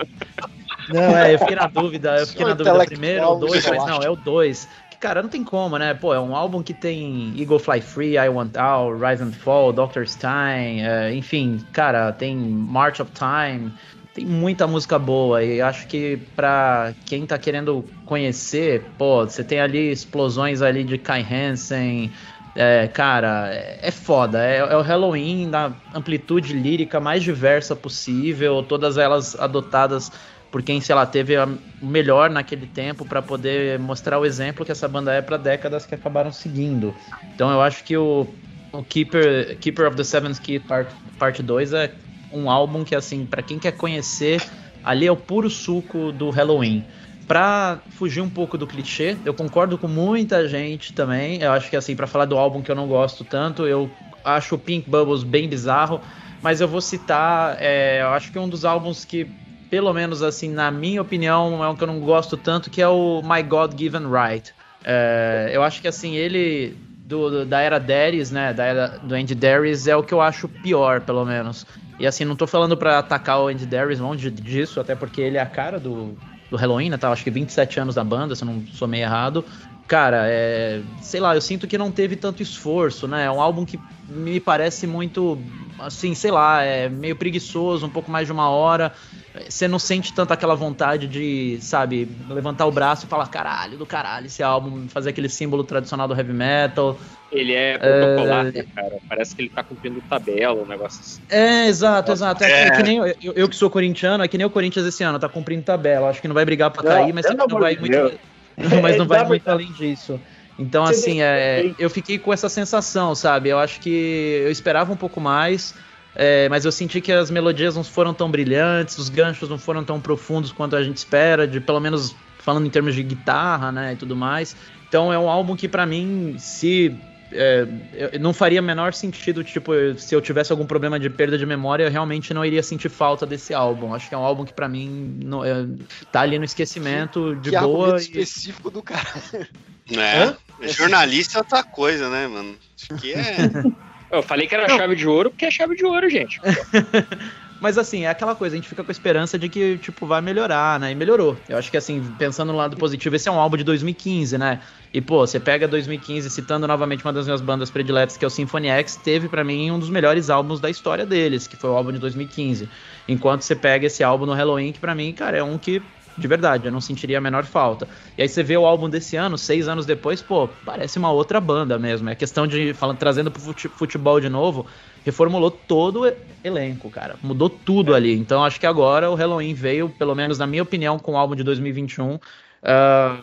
Não, é, eu fiquei na dúvida, eu fiquei na dúvida primeiro ou dois, mas não, é o 2. Cara, não tem como, né? Pô, é um álbum que tem Eagle Fly Free, I Want Out, Rise and Fall, Doctor's Time, é, enfim, cara, tem March of Time, tem muita música boa e acho que pra quem tá querendo conhecer, pô, você tem ali explosões ali de Kai Hansen, é, cara, é foda. É, é, o Halloween na amplitude lírica mais diversa possível, todas elas adotadas por quem, sei lá, teve o melhor naquele tempo para poder mostrar o exemplo que essa banda é para décadas que acabaram seguindo. Então eu acho que o, o Keeper, Keeper of the Seventh Key Part, Part 2 é um álbum que, assim, para quem quer conhecer, ali é o puro suco do Halloween. Pra fugir um pouco do clichê, eu concordo com muita gente também. Eu acho que assim, para falar do álbum que eu não gosto tanto, eu acho o Pink Bubbles bem bizarro, mas eu vou citar, é, eu acho que um dos álbuns que, pelo menos assim, na minha opinião, é um que eu não gosto tanto, que é o My God Given Right. É, eu acho que assim, ele do, do, da era Darius, né, da era do Andy Darius, é o que eu acho pior, pelo menos. E assim, não tô falando para atacar o Andy Darius, longe disso, até porque ele é a cara do, do Halloween, né? Tava acho que 27 anos da banda, se eu não sou meio errado. Cara, é, sei lá, eu sinto que não teve tanto esforço, né? É um álbum que me parece muito, assim, sei lá, é meio preguiçoso, um pouco mais de uma hora. você não sente tanto aquela vontade de, sabe, levantar o braço e falar, caralho, do caralho, esse álbum, fazer aquele símbolo tradicional do heavy metal. Ele é protocolar, é... né, cara? Parece que ele tá cumprindo tabela, um negócio assim. É, exato, exato. É, é que nem eu, eu, que sou corintiano, é que nem o Corinthians esse ano, tá cumprindo tabela. Acho que não vai brigar pra cair, mas não vai muito. Mas não vai muito além disso. Então, assim, é, eu fiquei com essa sensação, sabe? Eu acho que eu esperava um pouco mais. É, mas eu senti que as melodias não foram tão brilhantes, os ganchos não foram tão profundos quanto a gente espera, de pelo menos falando em termos de guitarra, né, e tudo mais. Então é um álbum que para mim, se é, não faria menor sentido, tipo, se eu tivesse algum problema de perda de memória, eu realmente não iria sentir falta desse álbum. Acho que é um álbum que para mim não, é, tá ali no esquecimento de que boa. E... específico do cara. É, jornalista é outra coisa, né, mano? Acho que é. Eu falei que era não. chave de ouro porque é chave de ouro, gente. Mas assim, é aquela coisa, a gente fica com a esperança de que, tipo, vai melhorar, né? E melhorou. Eu acho que, assim, pensando no lado positivo, esse é um álbum de 2015, né? E, pô, você pega 2015, citando novamente uma das minhas bandas prediletas, que é o Symphony X, teve para mim um dos melhores álbuns da história deles, que foi o álbum de 2015. Enquanto você pega esse álbum no Halloween, que pra mim, cara, é um que de verdade, eu não sentiria a menor falta. E aí você vê o álbum desse ano, seis anos depois, pô, parece uma outra banda mesmo. É questão de, falando, trazendo pro futebol de novo, reformulou todo o elenco, cara. Mudou tudo ali. Então acho que agora o Halloween veio, pelo menos na minha opinião, com o álbum de 2021. Uh, ah,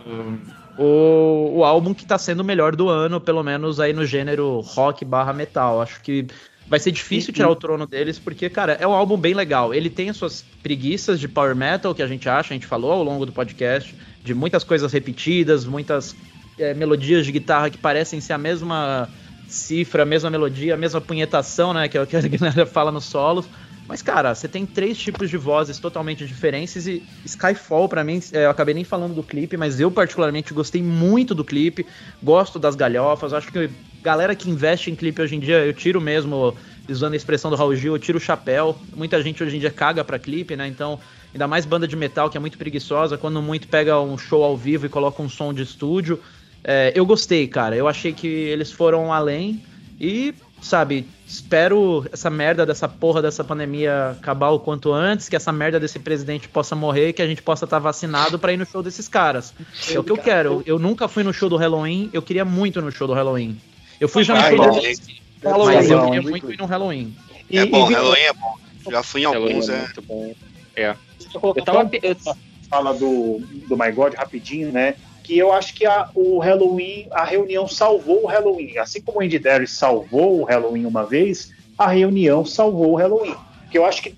o, o álbum que tá sendo o melhor do ano, pelo menos aí no gênero rock barra metal. Acho que vai ser difícil tirar o trono deles, porque, cara, é um álbum bem legal. Ele tem as suas preguiças de power metal, que a gente acha, a gente falou ao longo do podcast, de muitas coisas repetidas, muitas é, melodias de guitarra que parecem ser a mesma cifra, a mesma melodia, a mesma punhetação, né, que é o que a galera fala nos solos. Mas, cara, você tem três tipos de vozes totalmente diferentes e Skyfall, para mim, é, eu acabei nem falando do clipe, mas eu particularmente gostei muito do clipe, gosto das galhofas, acho que galera que investe em clipe hoje em dia, eu tiro mesmo, usando a expressão do Raul Gil, eu tiro o chapéu. Muita gente hoje em dia caga pra clipe, né? Então, ainda mais banda de metal que é muito preguiçosa, quando muito pega um show ao vivo e coloca um som de estúdio. É, eu gostei, cara. Eu achei que eles foram além e sabe, espero essa merda dessa porra dessa pandemia acabar o quanto antes, que essa merda desse presidente possa morrer, que a gente possa estar tá vacinado para ir no show desses caras. É o que eu quero. Eu, nunca fui no show do Halloween, eu queria muito no show do Halloween. Eu fui já no Halloween, mas eu queria muito ir no Halloween. E, é bom, e, Halloween é bom. Já fui em alguns, é. Muito bom. É. Eu, eu tava fala do, do My God rapidinho, né? que eu acho que a, o Halloween, a reunião salvou o Halloween. Assim como o Andy Darius salvou o Halloween uma vez, a reunião salvou o Halloween. Porque eu acho que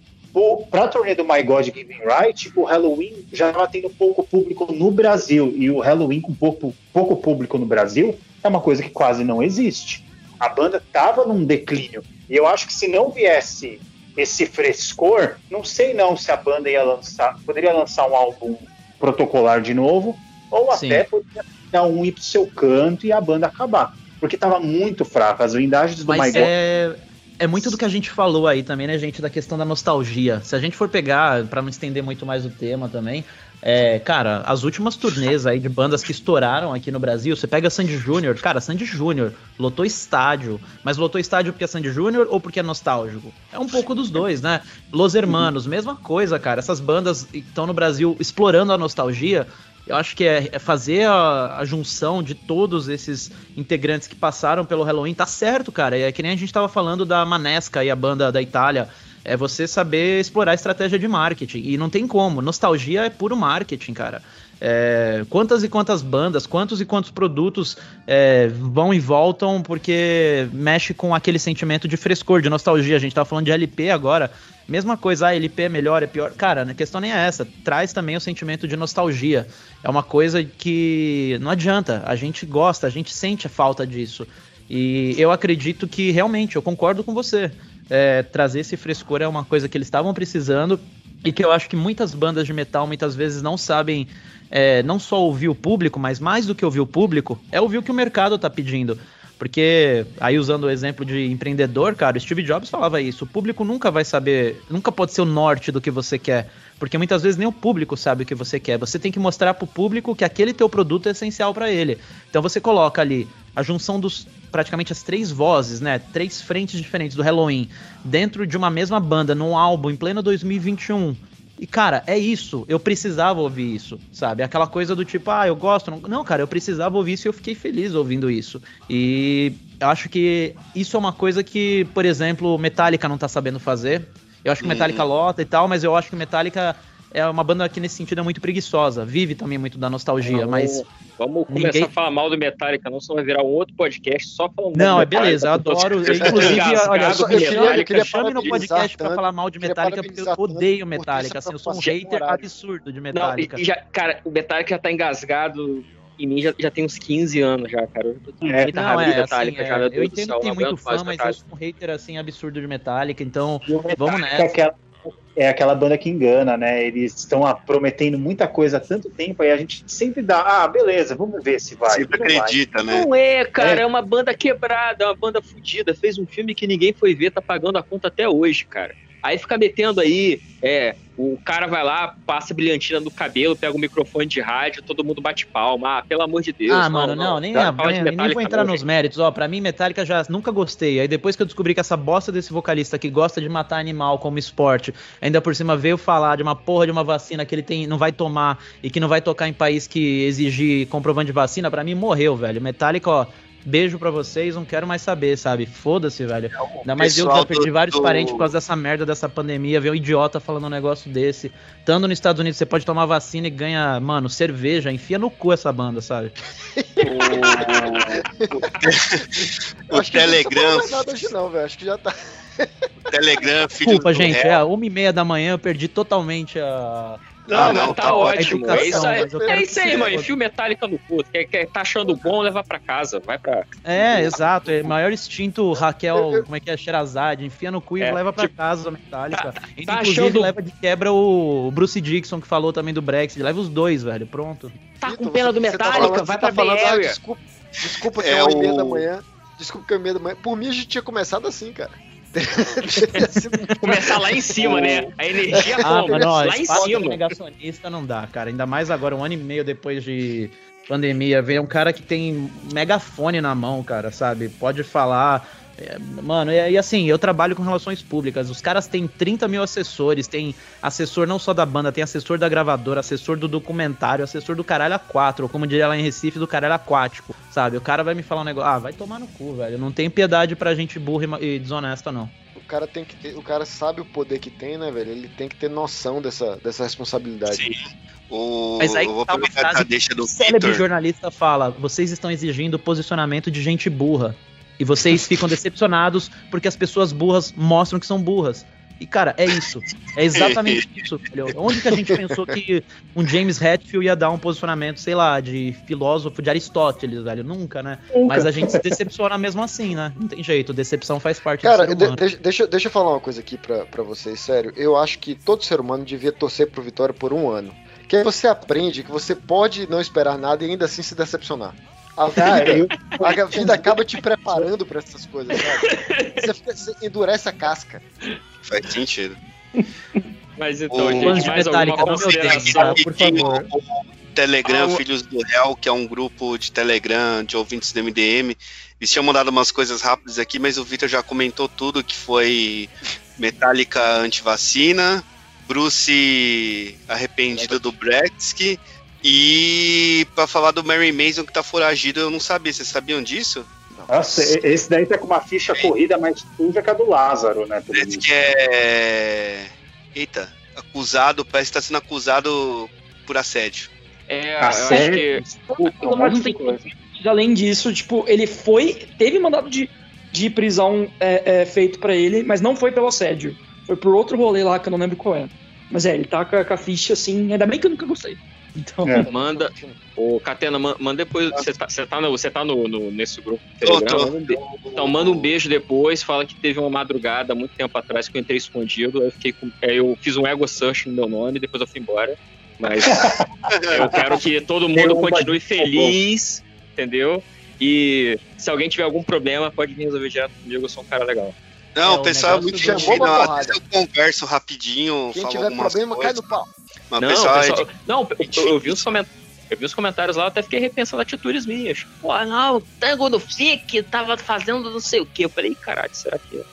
para a turnê do My God Giving Right, o Halloween já estava tendo pouco público no Brasil. E o Halloween com pouco, pouco público no Brasil é uma coisa que quase não existe. A banda estava num declínio. E eu acho que se não viesse esse frescor, não sei não se a banda ia lançar, poderia lançar um álbum protocolar de novo, ou Sim. até poderia dar um ir pro seu canto e a banda acabar. Porque estava muito fraca. As blindagens do Mas My é... É muito do que a gente falou aí também, né, gente, da questão da nostalgia. Se a gente for pegar, para não estender muito mais o tema também, é, cara, as últimas turnês aí de bandas que estouraram aqui no Brasil, você pega Sandy Júnior, cara, Sandy Júnior lotou estádio, mas lotou estádio porque é Sandy Júnior ou porque é nostálgico? É um pouco dos dois, né? Los Hermanos, mesma coisa, cara. Essas bandas estão no Brasil explorando a nostalgia, eu acho que é, é fazer a, a, junção de todos esses integrantes que passaram pelo Halloween. Tá certo, cara. É que nem a gente tava falando da Manesca e a banda da Itália. É você saber explorar a estratégia de marketing. E não tem como. Nostalgia é puro marketing, cara. É, quantas e quantas bandas, quantos e quantos produtos é, vão e voltam porque mexe com aquele sentimento de frescor, de nostalgia. A gente tava falando de LP agora. Mesma coisa, ah, LP é melhor, é pior. Cara, a questão nem é essa. Traz também o sentimento de nostalgia. É uma coisa que não adianta. A gente gosta, a gente sente a falta disso. E eu acredito que realmente, eu concordo com você. É, trazer esse frescor é uma coisa que eles estavam precisando e que eu acho que muitas bandas de metal muitas vezes não sabem é, não só ouvir o público, mas mais do que ouvir o público, é ouvir o que o mercado está pedindo. Porque, aí usando o exemplo de empreendedor, cara, o Steve Jobs falava isso. O público nunca vai saber, nunca pode ser o norte do que você quer. Porque muitas vezes nem o público sabe o que você quer. Você tem que mostrar para o público que aquele teu produto é essencial para ele. Então você coloca ali a junção dos praticamente as três vozes, né? Três frentes diferentes do Halloween dentro de uma mesma banda, num álbum em pleno 2021 E, cara, é isso. Eu precisava ouvir isso, sabe? Aquela coisa do tipo, ah, eu gosto. Não, não cara, eu precisava ouvir isso e eu fiquei feliz ouvindo isso. E eu acho que isso é uma coisa que, por exemplo, Metallica não tá sabendo fazer. Eu acho que Metallica Uhum. lota e tal, mas eu acho que Metallica é uma banda que nesse sentido é muito preguiçosa. Vive também muito da nostalgia, Não, mas. Vamos começar Ninguém- a falar mal do Metallica, não, senão vai virar um outro podcast só falando Não, mal é do Metallica. beleza, eu adoro. Eu, inclusive, olha, Engasgado eu, eu, queria, chame no podcast pra tanto, falar mal de Metallica, porque eu odeio Metallica. Assim, eu sou um hater absurdo de Não, Metallica. e, e já, cara, o Metallica já tá engasgado em mim já, já tem uns 15 anos já, cara. Eu tô com É. muita Não, raiva de é, Metallica assim, já, é, eu entendo que tem não muito fã, mas eu sou um hater assim absurdo de Metallica, então vamos nessa. É aquela, é aquela banda que engana, né? Eles estão ah, prometendo muita coisa há tanto tempo, aí a gente sempre dá, ah, beleza, vamos ver se vai. Sempre Não vai. acredita, né? Não é, cara, É. é. uma banda quebrada, é uma banda fudida. Fez um filme que ninguém foi ver, tá pagando a conta até hoje, cara. Aí fica metendo aí, é, o cara vai lá, passa brilhantina no cabelo, pega o microfone de rádio, todo mundo bate palma. Ah, pelo amor de Deus. ah, mano, não, nem, Fala a- de nem, nem Metallica vou entrar não, nos gente. méritos. Ó, pra mim, Metallica já nunca gostei. Aí depois que eu descobri que essa bosta desse vocalista que gosta de matar animal como esporte, ainda por cima veio falar de uma porra de uma vacina que ele tem, não vai tomar e que não vai tocar em país que exigir comprovante de vacina, pra mim morreu, velho. Metallica, ó. Beijo pra vocês, não quero mais saber, sabe? Foda-se, velho. Ainda mais eu que já perdi do- vários do- parentes por causa dessa merda dessa pandemia. Ver um idiota falando um negócio desse. Estando nos Estados Unidos, você pode tomar vacina e ganha, mano, cerveja. Enfia no cu essa banda, sabe? O não Telegram, mais nada hoje não, velho. Acho que já tá. Telegram, filho Desculpa, do gente. réu. É, uma e meia da manhã eu perdi totalmente a. Não, Ah, não, não, tá, tá ótimo. ótimo. É isso aí, é isso aí. Enfia o Metallica no cu. Quer, quer, tá achando bom, leva pra casa. Vai pra. É, exato. É maior instinto Raquel, como é que é? Sherazade. Enfia no cu e É, leva pra tipo, casa, Metallica. tá Inclusive, achando- leva de quebra o Bruce Dixon, que falou também do Brexit. Leva os dois, velho. Pronto. Tá com pena do tá Metallica? vai você pra tá falando, ah, desculpa, desculpa que É é uma e o- da manhã. Desculpa que é uma e meia da manhã. Por mim, a gente tinha começado assim, cara. Começar lá em cima, né? A energia Ah, como? ó, lá em cima. negacionista não dá, cara. Ainda mais agora, um ano e meio depois de pandemia, ver um cara que tem megafone na mão, cara, sabe? Pode falar. É, mano, e, e assim, eu trabalho com relações públicas. Os caras têm 30 mil assessores, tem assessor não só da banda, tem assessor da gravadora, assessor do documentário, assessor do caralho a quatro, ou como diria lá em Recife, do caralho aquático, sabe? O cara vai me falar um negócio, ah, vai tomar no cu, velho. Não tem piedade pra gente burra e desonesta, não. O cara tem que ter, o cara sabe o poder que tem, né, velho? Ele tem que ter noção dessa, dessa responsabilidade. Sim. O, Mas aí eu vou tá uma frase deixa do O célebre Victor. jornalista fala: vocês estão exigindo posicionamento de gente burra. E vocês ficam decepcionados porque as pessoas burras mostram que são burras. E, cara, é isso. É exatamente isso, velho. Onde que a gente pensou que um James Hetfield ia dar um posicionamento, sei lá, de filósofo de Aristóteles, velho? Nunca, né? Nunca. Mas a gente se decepciona mesmo assim, né? Não tem jeito. Decepção faz parte Cara, do ser humano. deixa, deixa, deixa eu falar uma coisa aqui pra, pra vocês, sério. Eu acho que todo ser humano devia torcer pro Vitória por um ano. Que aí você aprende que você pode não esperar nada e ainda assim se decepcionar. A a vida acaba te preparando pra essas coisas, sabe? Você, fica, você endurece a casca. Faz sentido. Mas então, O- gente, mais alguma consideração? Por favor. O Telegram Ah, o- Filhos do Réu, que é um grupo de Telegram de ouvintes do MDM. Eles tinham mandado umas coisas rápidas aqui, mas o Victor já comentou tudo, que foi Metallica antivacina, Bruce arrependido do Brexit e pra falar do Mary Mason que tá foragido, eu não sabia. Vocês sabiam disso? Nossa, esse daí tá com uma ficha corrida mais suja que a do Lázaro, né? visto. que é. Eita, acusado, parece que tá sendo acusado por assédio. É, eu acho sério? que. Eu acho que tem- Além disso, tipo, ele foi. Teve mandado de, de prisão é, é, feito pra ele, mas não foi pelo assédio. Foi por outro rolê lá que eu não lembro qual é. Mas é, ele tá com a, com a ficha assim. Ainda bem que eu nunca gostei. Então. É. Manda. Ô, Catena, man- manda depois. Você tá, você tá, no, você tá no, no- nesse grupo do Telegram? um Então manda um beijo depois. Fala que teve uma madrugada muito tempo atrás que eu entrei escondido. Aí eu, fiquei com, aí eu fiz um ego search no meu nome, depois eu fui embora. Mas eu quero que todo mundo continue de- feliz, entendeu? E se alguém tiver algum problema, pode vir resolver direto comigo. Eu sou um cara legal. Não, É, o pessoal é muito do- vezes eu converso rapidinho, Quem falo tiver problema, cai coisas. no pau. Mas o Não, pessoal, é pessoal- não, eu, eu vi os coment- eu vi os comentários lá, eu até fiquei repensando atitudes minhas. Pô, não, o Tango no FIC tava fazendo não sei o quê. Eu falei, "Ih, caralho, será que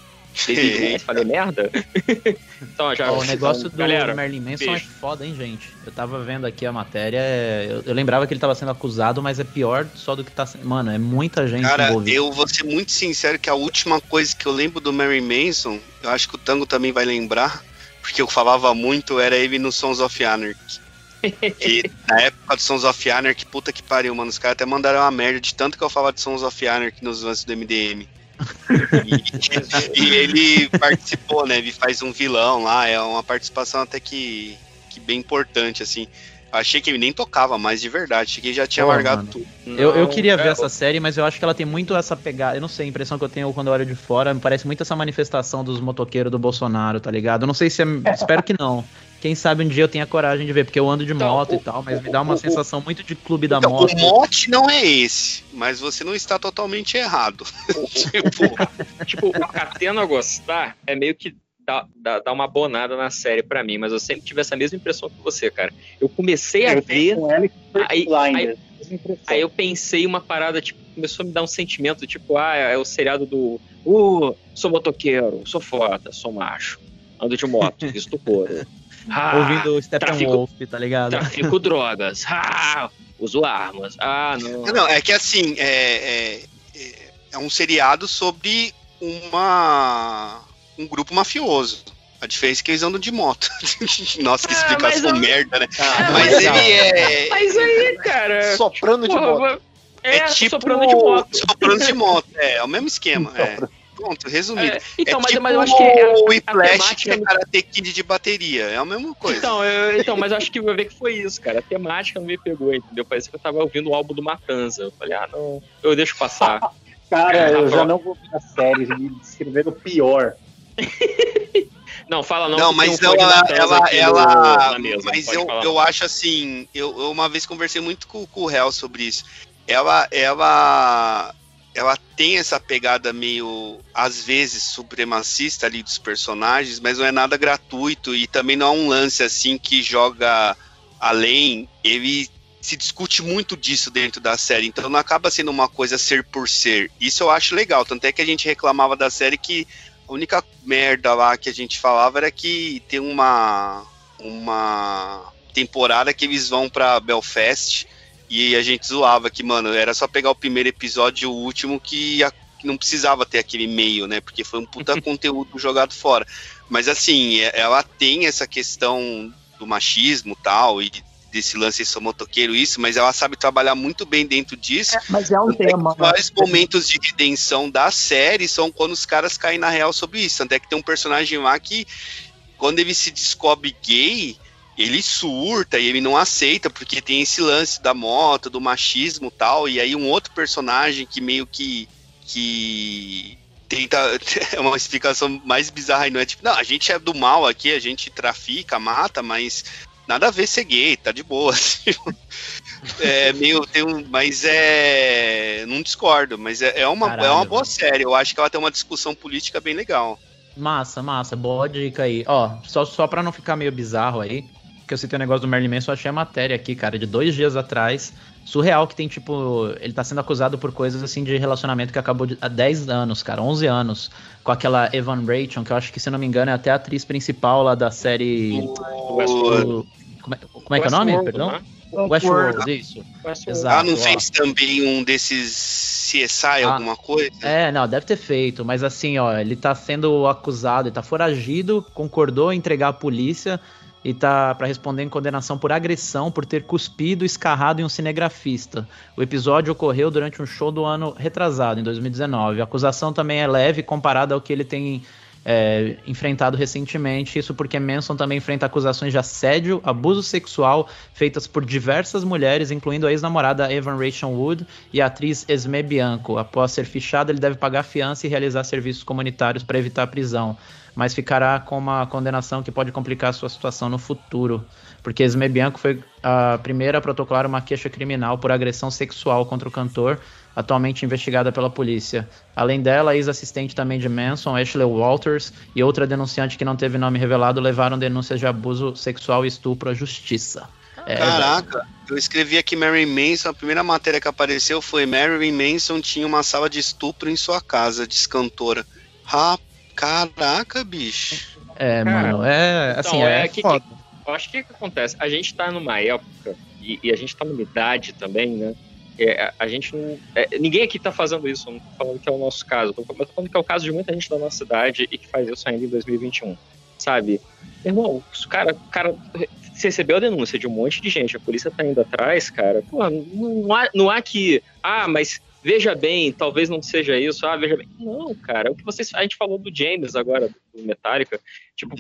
é? David falei merda? então, já, o negócio do galera, Merlin Manson beijo. é foda, hein, gente? Eu tava vendo aqui a matéria, eu, eu, lembrava que ele tava sendo acusado, mas é pior só do que tá sendo. Mano, é muita gente Cara, envolvida. eu vou ser muito sincero que a última coisa que eu lembro do Mary Manson, eu acho que o Tango também vai lembrar, porque eu falava muito, era ele no Sons of Anarchy. E na época do Sons of Anarchy, puta que pariu, mano. Os caras até mandaram uma merda de tanto que eu falava de Sons of Anarchy nos lances do MDM. E, e, ele participou, né? Ele faz um vilão lá, é uma participação até que, que bem importante, assim. Achei que ele nem tocava mais de verdade, achei que ele já tinha Pô, largado mano. tudo. Eu, eu queria ver é, essa série, mas eu acho que ela tem muito essa pegada. Eu não sei, a impressão que eu tenho quando eu olho de fora, me parece muito essa manifestação dos motoqueiros do Bolsonaro, tá ligado? Eu não sei se é. espero que não. Quem sabe um dia eu tenha coragem de ver, porque eu ando de então, moto o, e tal, mas o, me dá uma o, sensação muito de clube da então, moto. O mote não é esse, mas você não está totalmente errado. tipo, tipo, o Catena gostar é meio que dá, dá, dá, uma bonada na série para mim, mas eu sempre tive essa mesma impressão que você, cara. Eu comecei a eu ver. Aí, aí, aí, eu pensei uma parada, tipo, começou a me dar um sentimento, tipo, ah, é o seriado do. Uh, sou motoqueiro, sou foda, sou macho, ando de moto, visto couro. Ah, Ouvindo o Steppenwolf, tá ligado? Trafico drogas. Ah, uso armas. Ah, não. Não, é que assim, é, é, é um seriado sobre uma um grupo mafioso. A diferença é que eles andam de moto. Nossa, que ah, explicação ah, merda, né? Ah, mas ele é. Mas aí, cara. Soprando tipo, de moto. É, é tipo soprando de moto. Soprando de moto, é, é o mesmo esquema. É. Pronto, resumido. É, então, é mas, tipo mas eu acho que. É o Whiplash que é Karate Kid de bateria. É a mesma coisa. Então, eu, então mas eu acho que eu ver que foi isso, cara. A temática não me pegou, entendeu? Parece que eu tava ouvindo o álbum do Matanza. Eu falei, ah, não, eu deixo passar. cara, eu já não vou ver as séries, me descrevendo pior. Não, fala não. Não, mas ela, ela, ela, mesa, mas eu, eu acho assim, eu, eu, uma vez conversei muito com, com o Hel sobre isso. Ela, ela, ela tem essa pegada meio, às vezes, supremacista ali dos personagens, mas não é nada gratuito e também não é um lance assim que joga além. Ele se discute muito disso dentro da série, então não acaba sendo uma coisa ser por ser. Isso eu acho legal, tanto é que a gente reclamava da série que a única merda lá que a gente falava era que tem uma uma temporada que eles vão para Belfast e a gente zoava que, mano, era só pegar o primeiro episódio e o último que, a, não precisava ter aquele meio, né? Porque foi um puta conteúdo jogado fora. Mas assim, é, ela tem essa questão do machismo tal, e desse lance sou motoqueiro, isso, mas ela sabe trabalhar muito bem dentro disso. É, mas é um tema. Os vários momentos de redenção da série são quando os caras caem na real sobre isso. Até que tem um personagem lá que, quando ele se descobre gay, ele surta e ele não aceita, porque tem esse lance da moto, do machismo tal, e aí um outro personagem que meio que. que tenta. É uma explicação mais bizarra e não é tipo, não, a gente é do mal aqui, a gente trafica, mata, mas nada a ver ser gay, tá de boa. Assim. é meio. Tem um, mas é. Não discordo, mas é, é uma, Caralho, é uma boa série. Eu acho que ela tem uma discussão política bem legal. Massa, massa, boa dica aí. Ó, só, só pra não ficar meio bizarro aí, que eu citei o um negócio do Merlin Manson, eu achei a matéria aqui, cara, de dois dias atrás. Surreal que tem, tipo, ele tá sendo acusado por coisas assim de relacionamento que acabou de, há 10 anos, cara, 11 anos, com aquela Evan Rachel, que eu acho que, se não me engano, é até a atriz principal lá da série. O, como, é, como é que é o nome? World, Perdão? Né? Westworld, isso. Westworld. Exato, ah, não fez também um desses CSI, ah, alguma coisa? É, não, deve ter feito, mas assim, ó, ele tá sendo acusado, ele tá foragido, concordou em entregar à polícia, e tá para responder em condenação por agressão por ter cuspido e escarrado em um cinegrafista. O episódio ocorreu durante um show do ano retrasado, em 2019. A acusação também é leve comparada ao que ele tem é, enfrentado recentemente. Isso porque Manson também enfrenta acusações de assédio, abuso sexual feitas por diversas mulheres, incluindo a ex-namorada Evan Rachel Wood e a atriz Esme Bianco. Após ser fichado, ele deve pagar fiança e realizar serviços comunitários para evitar a prisão mas ficará com uma condenação que pode complicar sua situação no futuro, porque Esme Bianco foi a primeira a protocolar uma queixa criminal por agressão sexual contra o cantor, atualmente investigada pela polícia. Além dela, ex-assistente também de Manson, Ashley Walters, e outra denunciante que não teve nome revelado levaram denúncias de abuso sexual e estupro à justiça. É, Caraca, eu escrevi aqui Mary Manson, a primeira matéria que apareceu foi Mary Manson tinha uma sala de estupro em sua casa, diz cantora. Rapaz Caraca, bicho. É, mano, é assim, Então, é, que- foda. que- eu acho que o que acontece? A gente tá numa época, e, e a gente tá numa idade também, né? É, a, gente não. é, ninguém aqui tá fazendo isso, eu não tô falando que é o nosso caso. Eu tô eu tô falando que é o caso de muita gente da nossa idade e que faz isso ainda em 2021. Sabe? Irmão, o cara, cara você recebeu a denúncia de um monte de gente, a polícia tá indo atrás, cara. Pô, não há, não há que. Ah, mas veja bem, talvez não seja isso. Ah, veja bem. Não, cara. O que vocês. A gente falou do James agora, do Metallica. Tipo,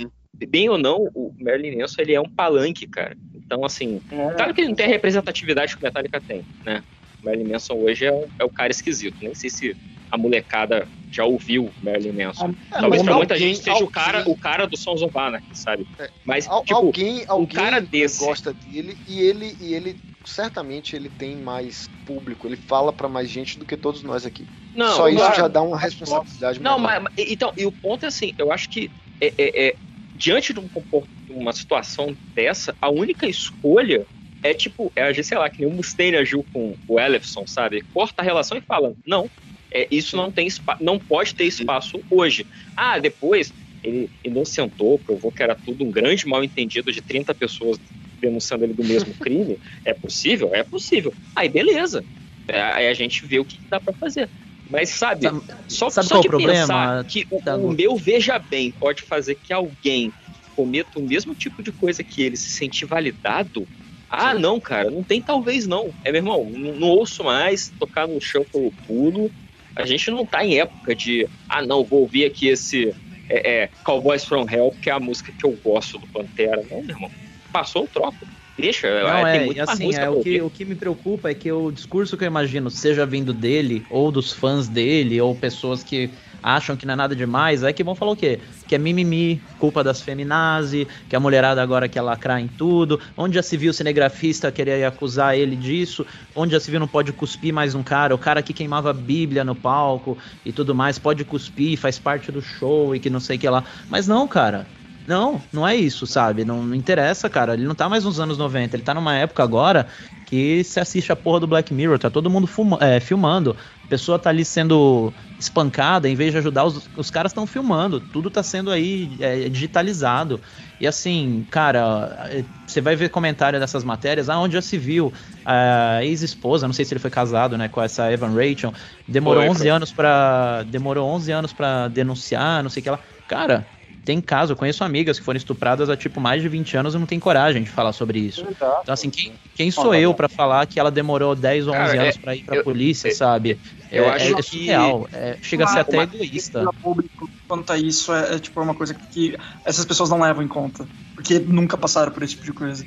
bem ou não, o Merlin Manson ele é um palanque, cara. Então, assim, claro que ele não tem a representatividade que o Metallica tem, né? O Merlin Manson hoje é, um- é o cara esquisito. Nem sei se a molecada já ouviu Merlin Manson. Ah, Talvez pra alguém- muita gente seja o alguém- cara, o cara do Sons of Anarchy, sabe? Mas, Al- tipo, alguém, alguém cara desse- gosta dele e ele e ele certamente ele tem mais público, ele fala pra mais gente do que todos nós aqui. Não, Só isso claro. já dá uma responsabilidade Não, mas, mas- então, e o ponto é assim, eu acho que é, é- é, diante de um compor- uma situação dessa, a única escolha é tipo, é agir, sei lá, que nem o Mustaine agiu com o Ellefson, sabe? Corta a relação e fala, não, é, isso não tem não pode ter espaço hoje. Ah, depois ele inocentou, provou que era tudo um grande mal entendido de 30 pessoas denunciando ele do mesmo crime. É possível? É possível. Aí beleza. É, Aí a gente vê o que dá pra fazer. Mas sabe, só, sabe só de pensar que o, o meu veja bem pode fazer que alguém cometa o mesmo tipo de coisa que ele se sentir validado. Ah, não, cara, não tem talvez não. É, meu irmão, não, não ouço mais tocar no chão pelo pulo. A gente não tá em época de, ah, não, vou ouvir aqui esse é, é, Cowboys from Hell, que é a música que eu gosto do Pantera. Não, meu irmão, passou o troco. Deixa, Não, tem é, muito mais assim, é, o, que, o que me preocupa é que o discurso que eu imagino, seja vindo dele, ou dos fãs dele, ou pessoas que acham que não é nada demais, é que vão falar o quê? Que é mimimi, culpa das feminazi, que a mulherada agora quer lacrar em tudo, onde já se viu o cinegrafista querer acusar ele disso, onde já se viu não pode cuspir mais um cara, o cara que queimava a bíblia no palco e tudo mais, pode cuspir, faz parte do show e que não sei o que lá. Mas não, cara, não, não é isso, sabe? Não, não interessa, cara. Ele não tá mais nos anos 90, ele tá numa época agora que se assiste a porra do Black Mirror, tá todo mundo fuma- é, filmando. A pessoa tá ali sendo espancada, em vez de ajudar, os, os caras estão filmando. Tudo tá sendo aí é, digitalizado. E assim, cara, é, você vai ver comentário dessas matérias, ah, onde já se viu a ex-esposa, não sei se ele foi casado, né, com essa Evan Rachel, demorou Foi, 11 foi. anos para demorou 11 anos para denunciar, não sei o que lá. Cara, tem caso, eu conheço amigas que foram estupradas há tipo mais de 20 anos e não tem coragem de falar sobre isso. Então assim, quem, quem sou eu pra falar que ela demorou 10 ou 11 Cara, anos é- pra ir pra eu- polícia, sabe? eu é, acho é, é que- surreal, é, chega a ser até egoísta. público quanto a isso é, é, tipo uma coisa que essas pessoas não levam em conta. Porque nunca passaram por esse tipo de coisa.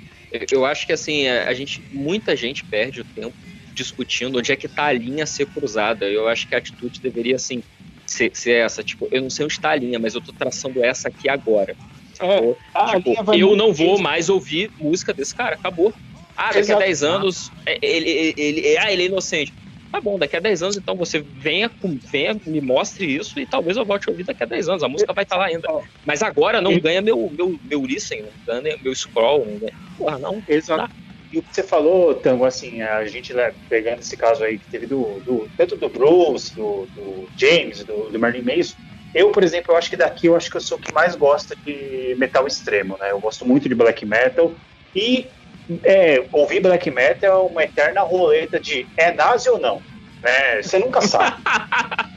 Eu- acho que assim, a a gente, muita gente perde o tempo discutindo onde é que tá a linha a ser cruzada. Eu acho que a atitude deveria assim ser, ser essa, tipo, eu não sei onde está a linha, mas eu tô traçando essa aqui agora. Sacou? a Tipo, eu não vou mais ouvir música desse cara, acabou. Ah, daqui Exato. a 10 anos, é, ele, ele, ele- ah, ele é inocente. Tá bom, daqui a 10 anos, então você venha, venha, me mostre isso e talvez eu volte a ouvir daqui a 10 anos. A música vai estar lá ainda. Mas agora não ganha meu, meu, meu listen, não ganha meu scroll, não ganha. Porra, não. Exato. E o que você falou, Tango, assim, a gente né, pegando esse caso aí que teve do, do tanto do Bruce, do, do James, do, do Marilyn Manson, eu, por exemplo, eu acho que daqui eu acho que eu sou o que mais gosta de metal extremo, né? Eu gosto muito de black metal e é, ouvir black metal é uma eterna roleta de é nazi ou não, né? Você nunca sabe.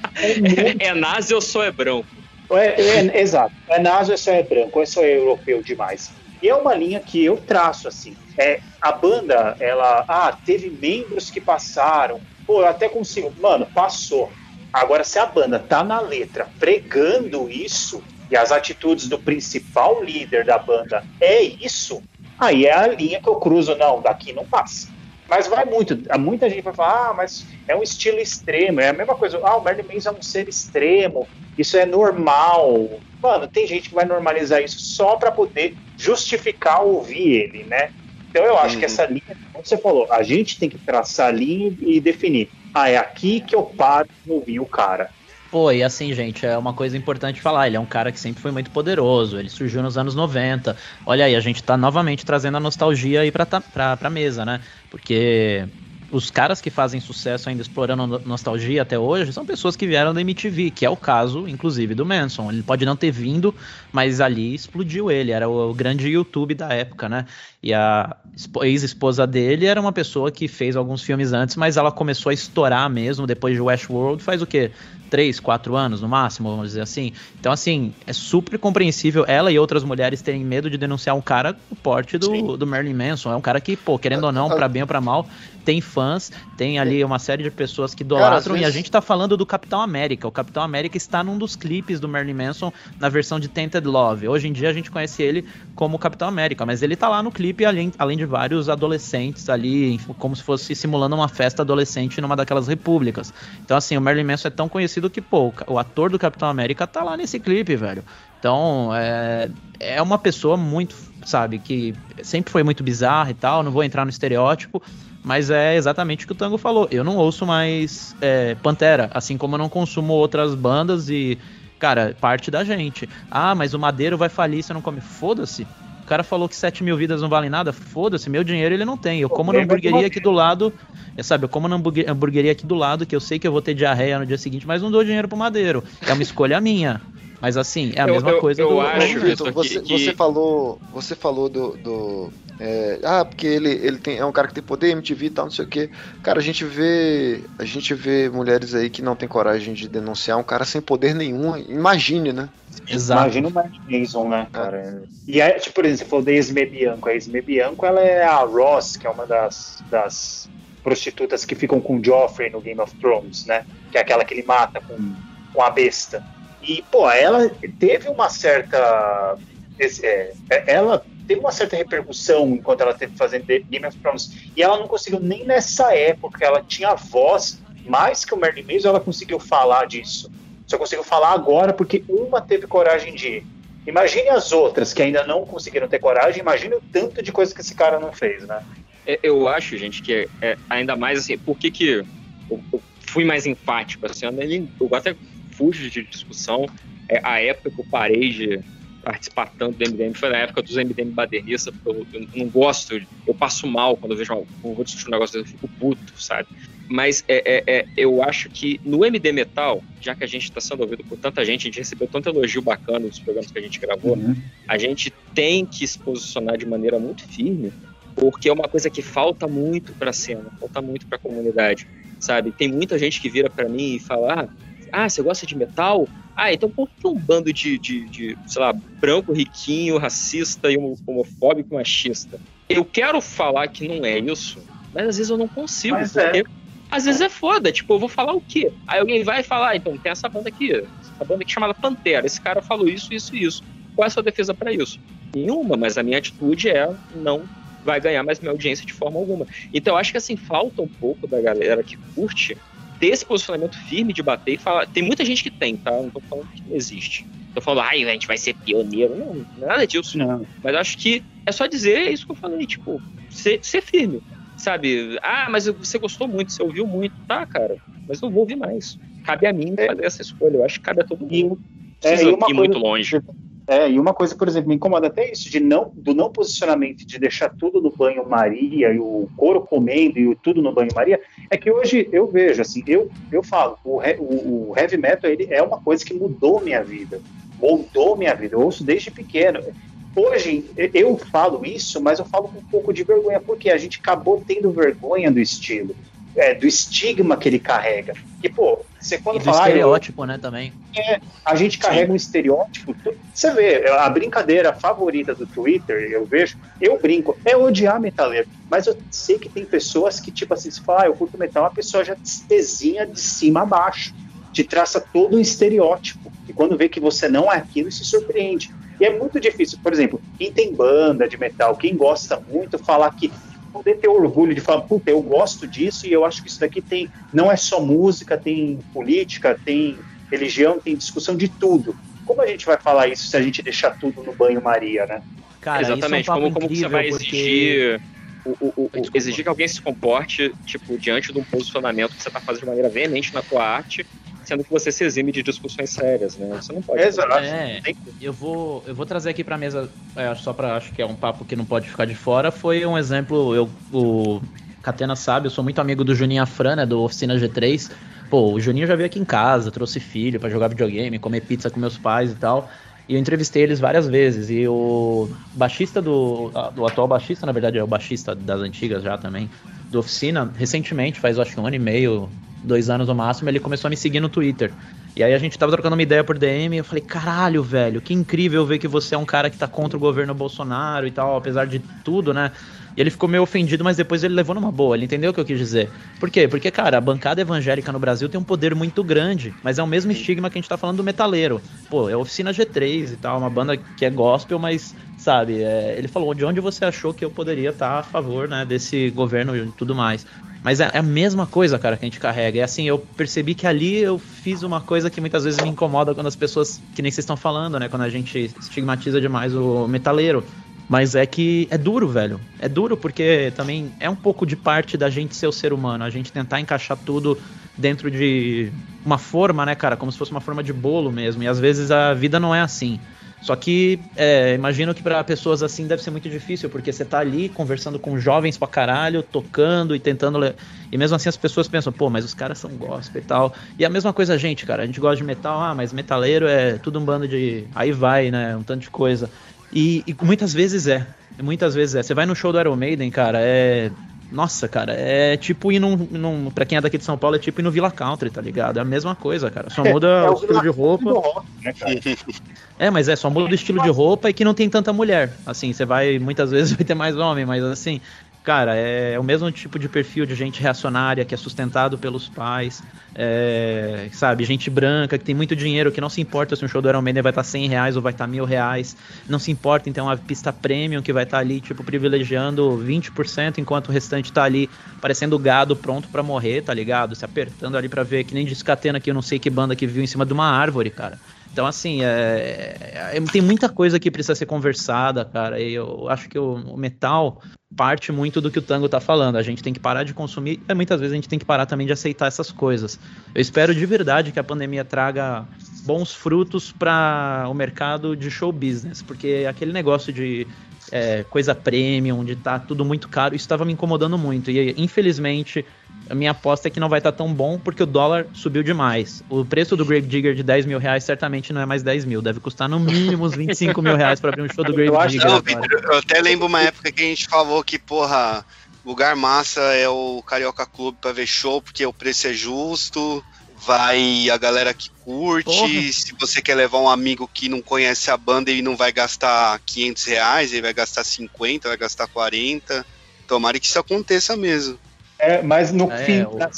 É nazi ou só é branco? É, é- exato. É naso, é só é branco, ou é só é europeu demais. É uma linha que eu traço, assim. É, a banda, ela. Ah, teve membros que passaram. Pô, eu até consigo. Mano, passou. Agora, se a banda tá na letra pregando isso, e as atitudes do principal líder da banda é isso, aí é a linha que eu cruzo. Não, daqui não passa. Mas vai muito. Muita gente vai falar, ah, mas é um estilo extremo. É a mesma coisa. Ah, o Marilyn Manson é um ser extremo. Isso é normal. Mano, tem gente que vai normalizar isso só para poder justificar ouvir ele, né? Então eu acho que essa linha, como você falou, a gente tem que traçar a linha e definir. Ah, é aqui que eu paro de ouvir o cara. Pô, e assim, gente, é uma coisa importante falar. Ele é um cara que sempre foi muito poderoso. Ele surgiu nos anos 90. Olha aí, a gente tá novamente trazendo a nostalgia aí pra, pra, pra mesa, né? Porque os caras que fazem sucesso ainda explorando no- nostalgia até hoje são pessoas que vieram da MTV, que é o caso, inclusive, do Manson. Ele pode não ter vindo, mas ali explodiu ele, era o, grande YouTube da época, né? E a espo- ex-esposa dele era uma pessoa que fez alguns filmes antes, mas ela começou a estourar mesmo depois de Westworld, faz o quê? Três, quatro anos no máximo, vamos dizer assim. Então, assim, é super compreensível ela e outras mulheres terem medo de denunciar um cara o porte do, do Marilyn Manson. É um cara que, pô, querendo ou não, pra bem ou pra mal, tem fãs, tem ali uma série de pessoas que Cara, idolatram, e a vezes- gente tá falando do Capitão América. O Capitão América está num dos clipes do Marilyn Manson na versão de Tainted Love. Hoje em dia a gente conhece ele como Capitão América, mas ele tá lá no clipe além, além de vários adolescentes ali, como se fosse simulando uma festa adolescente numa daquelas repúblicas. Então, assim, o Marilyn Manson é tão conhecido que, pô, o ator do Capitão América tá lá nesse clipe, velho. Então, é, é uma pessoa muito, sabe, que sempre foi muito bizarra e tal, não vou entrar no estereótipo, mas é exatamente o que o Tango falou. Eu não ouço mais é, Pantera, assim como eu não consumo outras bandas e, cara, parte da gente. Ah, mas o Madeiro vai falir se eu não come. Foda-se. O cara falou que 7 mil vidas não valem nada, foda-se, meu dinheiro ele não tem. Eu como na hamburgueria aqui do lado, é, sabe, eu como na hamburgue- hamburgueria aqui do lado, que eu sei que eu vou ter diarreia no dia seguinte, mas não dou dinheiro pro Madeiro. É uma escolha minha. Mas assim, é a Eu- mesma eu- coisa eu do. acho, do- Vitor, você, você falou, você falou do, do, é, ah, porque ele, ele tem, é um cara que tem poder, MTV e tal, não sei o quê. Cara, a gente vê, a gente vê mulheres aí que não tem coragem de denunciar um cara sem poder nenhum. Imagine, né? Imagina o Mark Mason, né, cara? E aí, tipo, por exemplo, você falou da Esme Bianco. A Esme Bianco, ela é a Ross, que é uma das, das prostitutas que ficam com o Joffrey no Game of Thrones, né? Que é aquela que ele mata com, com a besta. E, pô, ela teve uma certa. é, é, ela teve uma certa repercussão enquanto ela teve fazendo Game of Thrones. E ela não conseguiu nem nessa época, ela tinha voz mais que o Merlin Mason, ela conseguiu falar disso. Só conseguiu falar agora porque uma teve coragem de ir. Imagine as outras que ainda não conseguiram ter coragem, imagine o tanto de coisa que esse cara não fez, né? É, eu acho, gente, que é, é ainda mais assim, por que que eu, eu fui mais enfático, assim, eu, eu até fujo de discussão, é, a época que eu parei de participar tanto do MDM foi na época dos MDM badernistas, porque eu, eu não gosto, eu passo mal quando eu vejo, quando eu vou discutir um negócio eu fico puto, sabe? Mas é, é, é, eu acho que no MD Metal, já que a gente está sendo ouvido por tanta gente, a gente recebeu tanto elogio bacana nos programas que a gente gravou, a gente tem que se posicionar de maneira muito firme, porque é uma coisa que falta muito para a cena, falta muito para a comunidade, sabe? Tem muita gente que vira para mim e fala: ah, ah, você gosta de metal? Ah, então por que um bando de, de, de, sei lá, branco, riquinho, racista e homo- homofóbico, machista? Eu quero falar que não é isso, mas às vezes eu não consigo, Mas é. Às vezes é foda, tipo, eu vou falar o quê? Aí alguém vai falar, ah, então tem essa banda aqui, essa banda aqui chamada Pantera, esse cara falou isso, isso e isso. Qual é a sua defesa para isso? Nenhuma, mas a minha atitude é não vai ganhar mais minha audiência de forma alguma. Então eu acho que assim, falta um pouco da galera que curte ter esse posicionamento firme de bater e falar. Tem muita gente que tem, tá? Não tô falando que não existe. Tô falando, ai, a gente vai ser pioneiro. Não, não é nada disso. Não. Mas acho que é só dizer isso que eu falei, tipo, ser, ser firme. Sabe? Ah, mas você gostou muito, você ouviu muito. Tá, cara, mas não vou ouvir mais. Cabe a mim fazer essa escolha. Eu acho que cabe a todo mundo. É, Precisa e ir coisa- muito longe. É, e uma coisa, por exemplo, me incomoda até isso, de não, do não posicionamento, de deixar tudo no banho-maria, e o couro comendo e o tudo no banho-maria, é que hoje eu vejo, assim, eu, eu falo, o, o, o heavy metal ele é uma coisa que mudou minha vida, moldou minha vida, eu ouço desde pequeno. Hoje eu falo isso, mas eu falo com um pouco de vergonha, porque a gente acabou tendo vergonha do estilo, é, do estigma que ele carrega. E, pô, você quando E do fala. ah, eu- estereótipo, né, também. é, a gente carrega um estereótipo. Você vê, a brincadeira favorita do Twitter, eu vejo, eu brinco, é odiar metaleiro. Mas eu sei que tem pessoas que, tipo assim, se fala, ah, eu curto metal, a pessoa já te desenha de cima a baixo, te traça todo um estereótipo. E quando vê que você não é aquilo, se surpreende. E é muito difícil, por exemplo, quem tem banda de metal, quem gosta muito, falar que poder ter orgulho de falar, puta, eu gosto disso e eu acho que isso daqui tem, não é só música, tem política, tem religião, tem discussão de tudo. Como a gente vai falar isso se a gente deixar tudo no banho-maria, né? Cara, Exatamente. isso é um como, papo como que você incrível, vai porque- exigir. O, o- o- o- exigir que alguém se comporte, tipo, diante de um posicionamento que você está fazendo de maneira veemente na tua arte, sendo que você se exime de discussões sérias, né? Você não pode. É, eu vou, eu vou trazer aqui pra mesa, é, só pra acho que é um papo que não pode ficar de fora. Foi um exemplo, eu, o, Catena sabe, eu sou muito amigo do Juninho Afran, né, do Oficina G3. Pô, o Juninho já veio aqui em casa, trouxe filho para jogar videogame, comer pizza com meus pais e tal. E eu entrevistei eles várias vezes. E o baixista do. O atual baixista, na verdade, é o baixista das antigas já também, do Oficina, recentemente, faz acho que um ano e meio, dois anos no máximo, ele começou a me seguir no Twitter. E aí a gente tava trocando uma ideia por DM e eu falei, caralho, velho, que incrível ver que você é um cara que tá contra o governo Bolsonaro e tal, apesar de tudo, né? E ele ficou meio ofendido, mas depois ele levou numa boa, ele entendeu o que eu quis dizer. Por quê? Porque, cara, a bancada evangélica no Brasil tem um poder muito grande, mas é o mesmo estigma que a gente tá falando do metaleiro. Pô, é Oficina G3 e tal, uma banda que é gospel, mas, sabe, é, ele falou de onde você achou que eu poderia estar tá a favor, né, desse governo e tudo mais. Mas é, é a mesma coisa, cara, que a gente carrega. É assim, eu percebi que ali eu fiz uma coisa que muitas vezes me incomoda quando as pessoas, que nem vocês estão falando, né? Quando a gente estigmatiza demais o metaleiro. Mas é que é duro, velho. É duro porque também é um pouco de parte da gente ser o ser humano. A gente tentar encaixar tudo dentro de uma forma, né, cara? Como se fosse uma forma de bolo mesmo. E às vezes a vida não é assim. Só que é, imagino que para pessoas assim deve ser muito difícil, porque você tá ali conversando com jovens pra caralho, tocando e tentando. Le... E mesmo assim as pessoas pensam, pô, mas os caras são gospel e tal. E a mesma coisa a gente, cara. A gente gosta de metal, ah, mas metaleiro é tudo um bando de. Aí vai, né? Um tanto de coisa. E, e, muitas vezes é. Muitas vezes é. Você vai no show do Iron Maiden, cara, é. Nossa, cara, é tipo ir num, num. Pra quem é daqui de São Paulo, é tipo ir no Villa Country, tá ligado? É a mesma coisa, cara. Só muda é, é o, estilo de roupa. Rock, né, é, mas é, só muda o estilo de roupa e que não tem tanta mulher. Assim, você vai. Muitas vezes vai ter mais homem, mas assim. Cara, é, o mesmo tipo de perfil de gente reacionária que é sustentado pelos pais, é, sabe? Gente branca que tem muito dinheiro, que não se importa se um show do Iron Maiden vai estar 100 reais ou vai estar mil reais. Não se importa então a pista premium que vai estar ali, tipo, privilegiando 20%, enquanto o restante tá ali parecendo gado pronto para morrer, tá ligado? Se apertando ali para ver, que nem descatena que eu não sei que banda que viu em cima de uma árvore, cara. Então, assim, é, é, tem muita coisa que precisa ser conversada, cara. E eu acho que o, o, metal parte muito do que o Tango tá falando. A gente tem que parar de consumir e muitas vezes a gente tem que parar também de aceitar essas coisas. Eu espero de verdade que a pandemia traga bons frutos para o mercado de show business, porque aquele negócio de é, coisa premium, de tá tudo muito caro, isso estava me incomodando muito. E infelizmente a minha aposta é que não vai estar tá tão bom porque o dólar subiu demais. O preço do Grave Digger de 10 mil reais certamente não é mais 10 mil, deve custar no mínimo uns 25 mil reais para abrir um show do Grave Digger. Não, Victor, eu até lembro uma época que a gente falou que, porra, lugar massa é o Carioca Clube para ver show porque o preço é justo. Vai a galera que curte. Porra. Se você quer levar um amigo que não conhece a banda, ele não vai gastar 500 reais, ele vai gastar 50, vai gastar 40. Tomara que isso aconteça mesmo. É, mas no é, fim o... da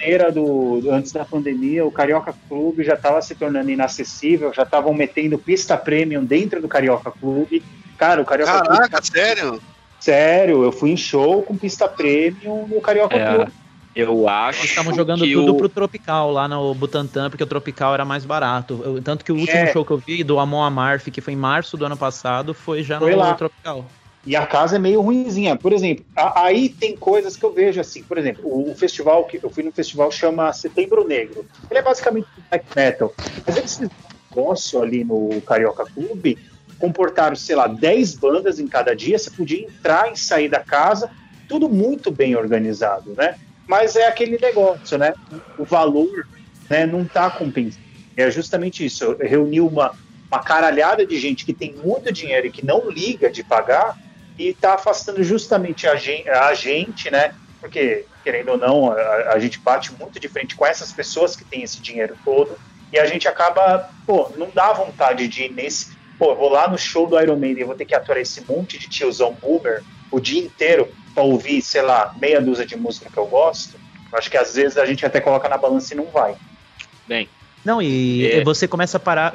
era do, do, antes da pandemia, o Carioca Clube já estava se tornando inacessível, já estavam metendo pista premium dentro do Carioca Clube. Cara, o Carioca Caraca, Clube, sério? Sério, eu fui em show com pista premium no Carioca é. Clube. Eu acho. Nós estavam jogando tudo o... pro Tropical lá no Butantã, porque o Tropical era mais barato. Eu, tanto que o último é. show que eu vi do Amon Amarth, que foi em março do ano passado, foi já foi no lá. Tropical. E a casa é meio ruimzinha. Por exemplo, a, aí tem coisas que eu vejo assim. Por exemplo, o, o, festival que eu fui no festival chama Setembro Negro. Ele é basicamente black metal. Mas esse negócio ali no Carioca Clube comportaram, sei lá, 10 bandas em cada dia. Você podia entrar e sair da casa, tudo muito bem organizado, né? Mas é aquele negócio, né? O valor né, não está compensando. É justamente isso. Reuniu uma, uma caralhada de gente que tem muito dinheiro e que não liga de pagar e está afastando justamente a gente, a gente, né? Porque, querendo ou não, a, a, gente bate muito de frente com essas pessoas que têm esse dinheiro todo e a gente acaba, pô, não dá vontade de ir nesse. Pô, vou lá no show do Iron Maiden e vou ter que aturar esse monte de tiozão boomer o dia inteiro para ouvir, sei lá, meia dúzia de música que eu gosto. Acho que às vezes a gente até coloca na balança e não vai. Bem, não, e é. você começa a parar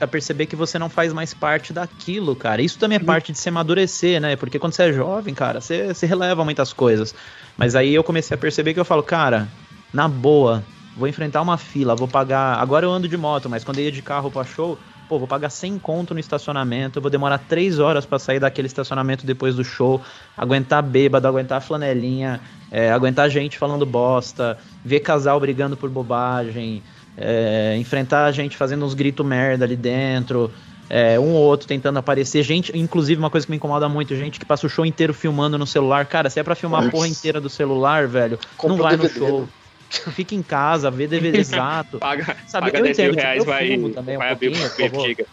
a perceber que você não faz mais parte daquilo, cara. Isso também é uhum. parte de se amadurecer, né? Porque quando você é jovem, cara, você, você releva muitas coisas. Mas aí eu comecei a perceber que eu falo, cara, na boa, vou enfrentar uma fila, vou pagar. Agora eu ando de moto, mas quando eu ia de carro pra show, pô, vou pagar 100 conto no estacionamento, eu vou demorar 3 horas para sair daquele estacionamento depois do show, aguentar bêbado, aguentar flanelinha, é, aguentar gente falando bosta, ver casal brigando por bobagem, é, enfrentar a gente fazendo uns gritos merda ali dentro. É, um ou outro tentando aparecer. Gente, inclusive, uma coisa que me incomoda muito, gente que passa o show inteiro filmando no celular. Cara, se é pra filmar a porra inteira do celular, velho, Compra não vai no show. né? Fica em casa, vê DVD exato. Paga, Sabe, paga eu 10 mil entendo, tipo, reais, eu vai, também um vai abrir por favor. giga.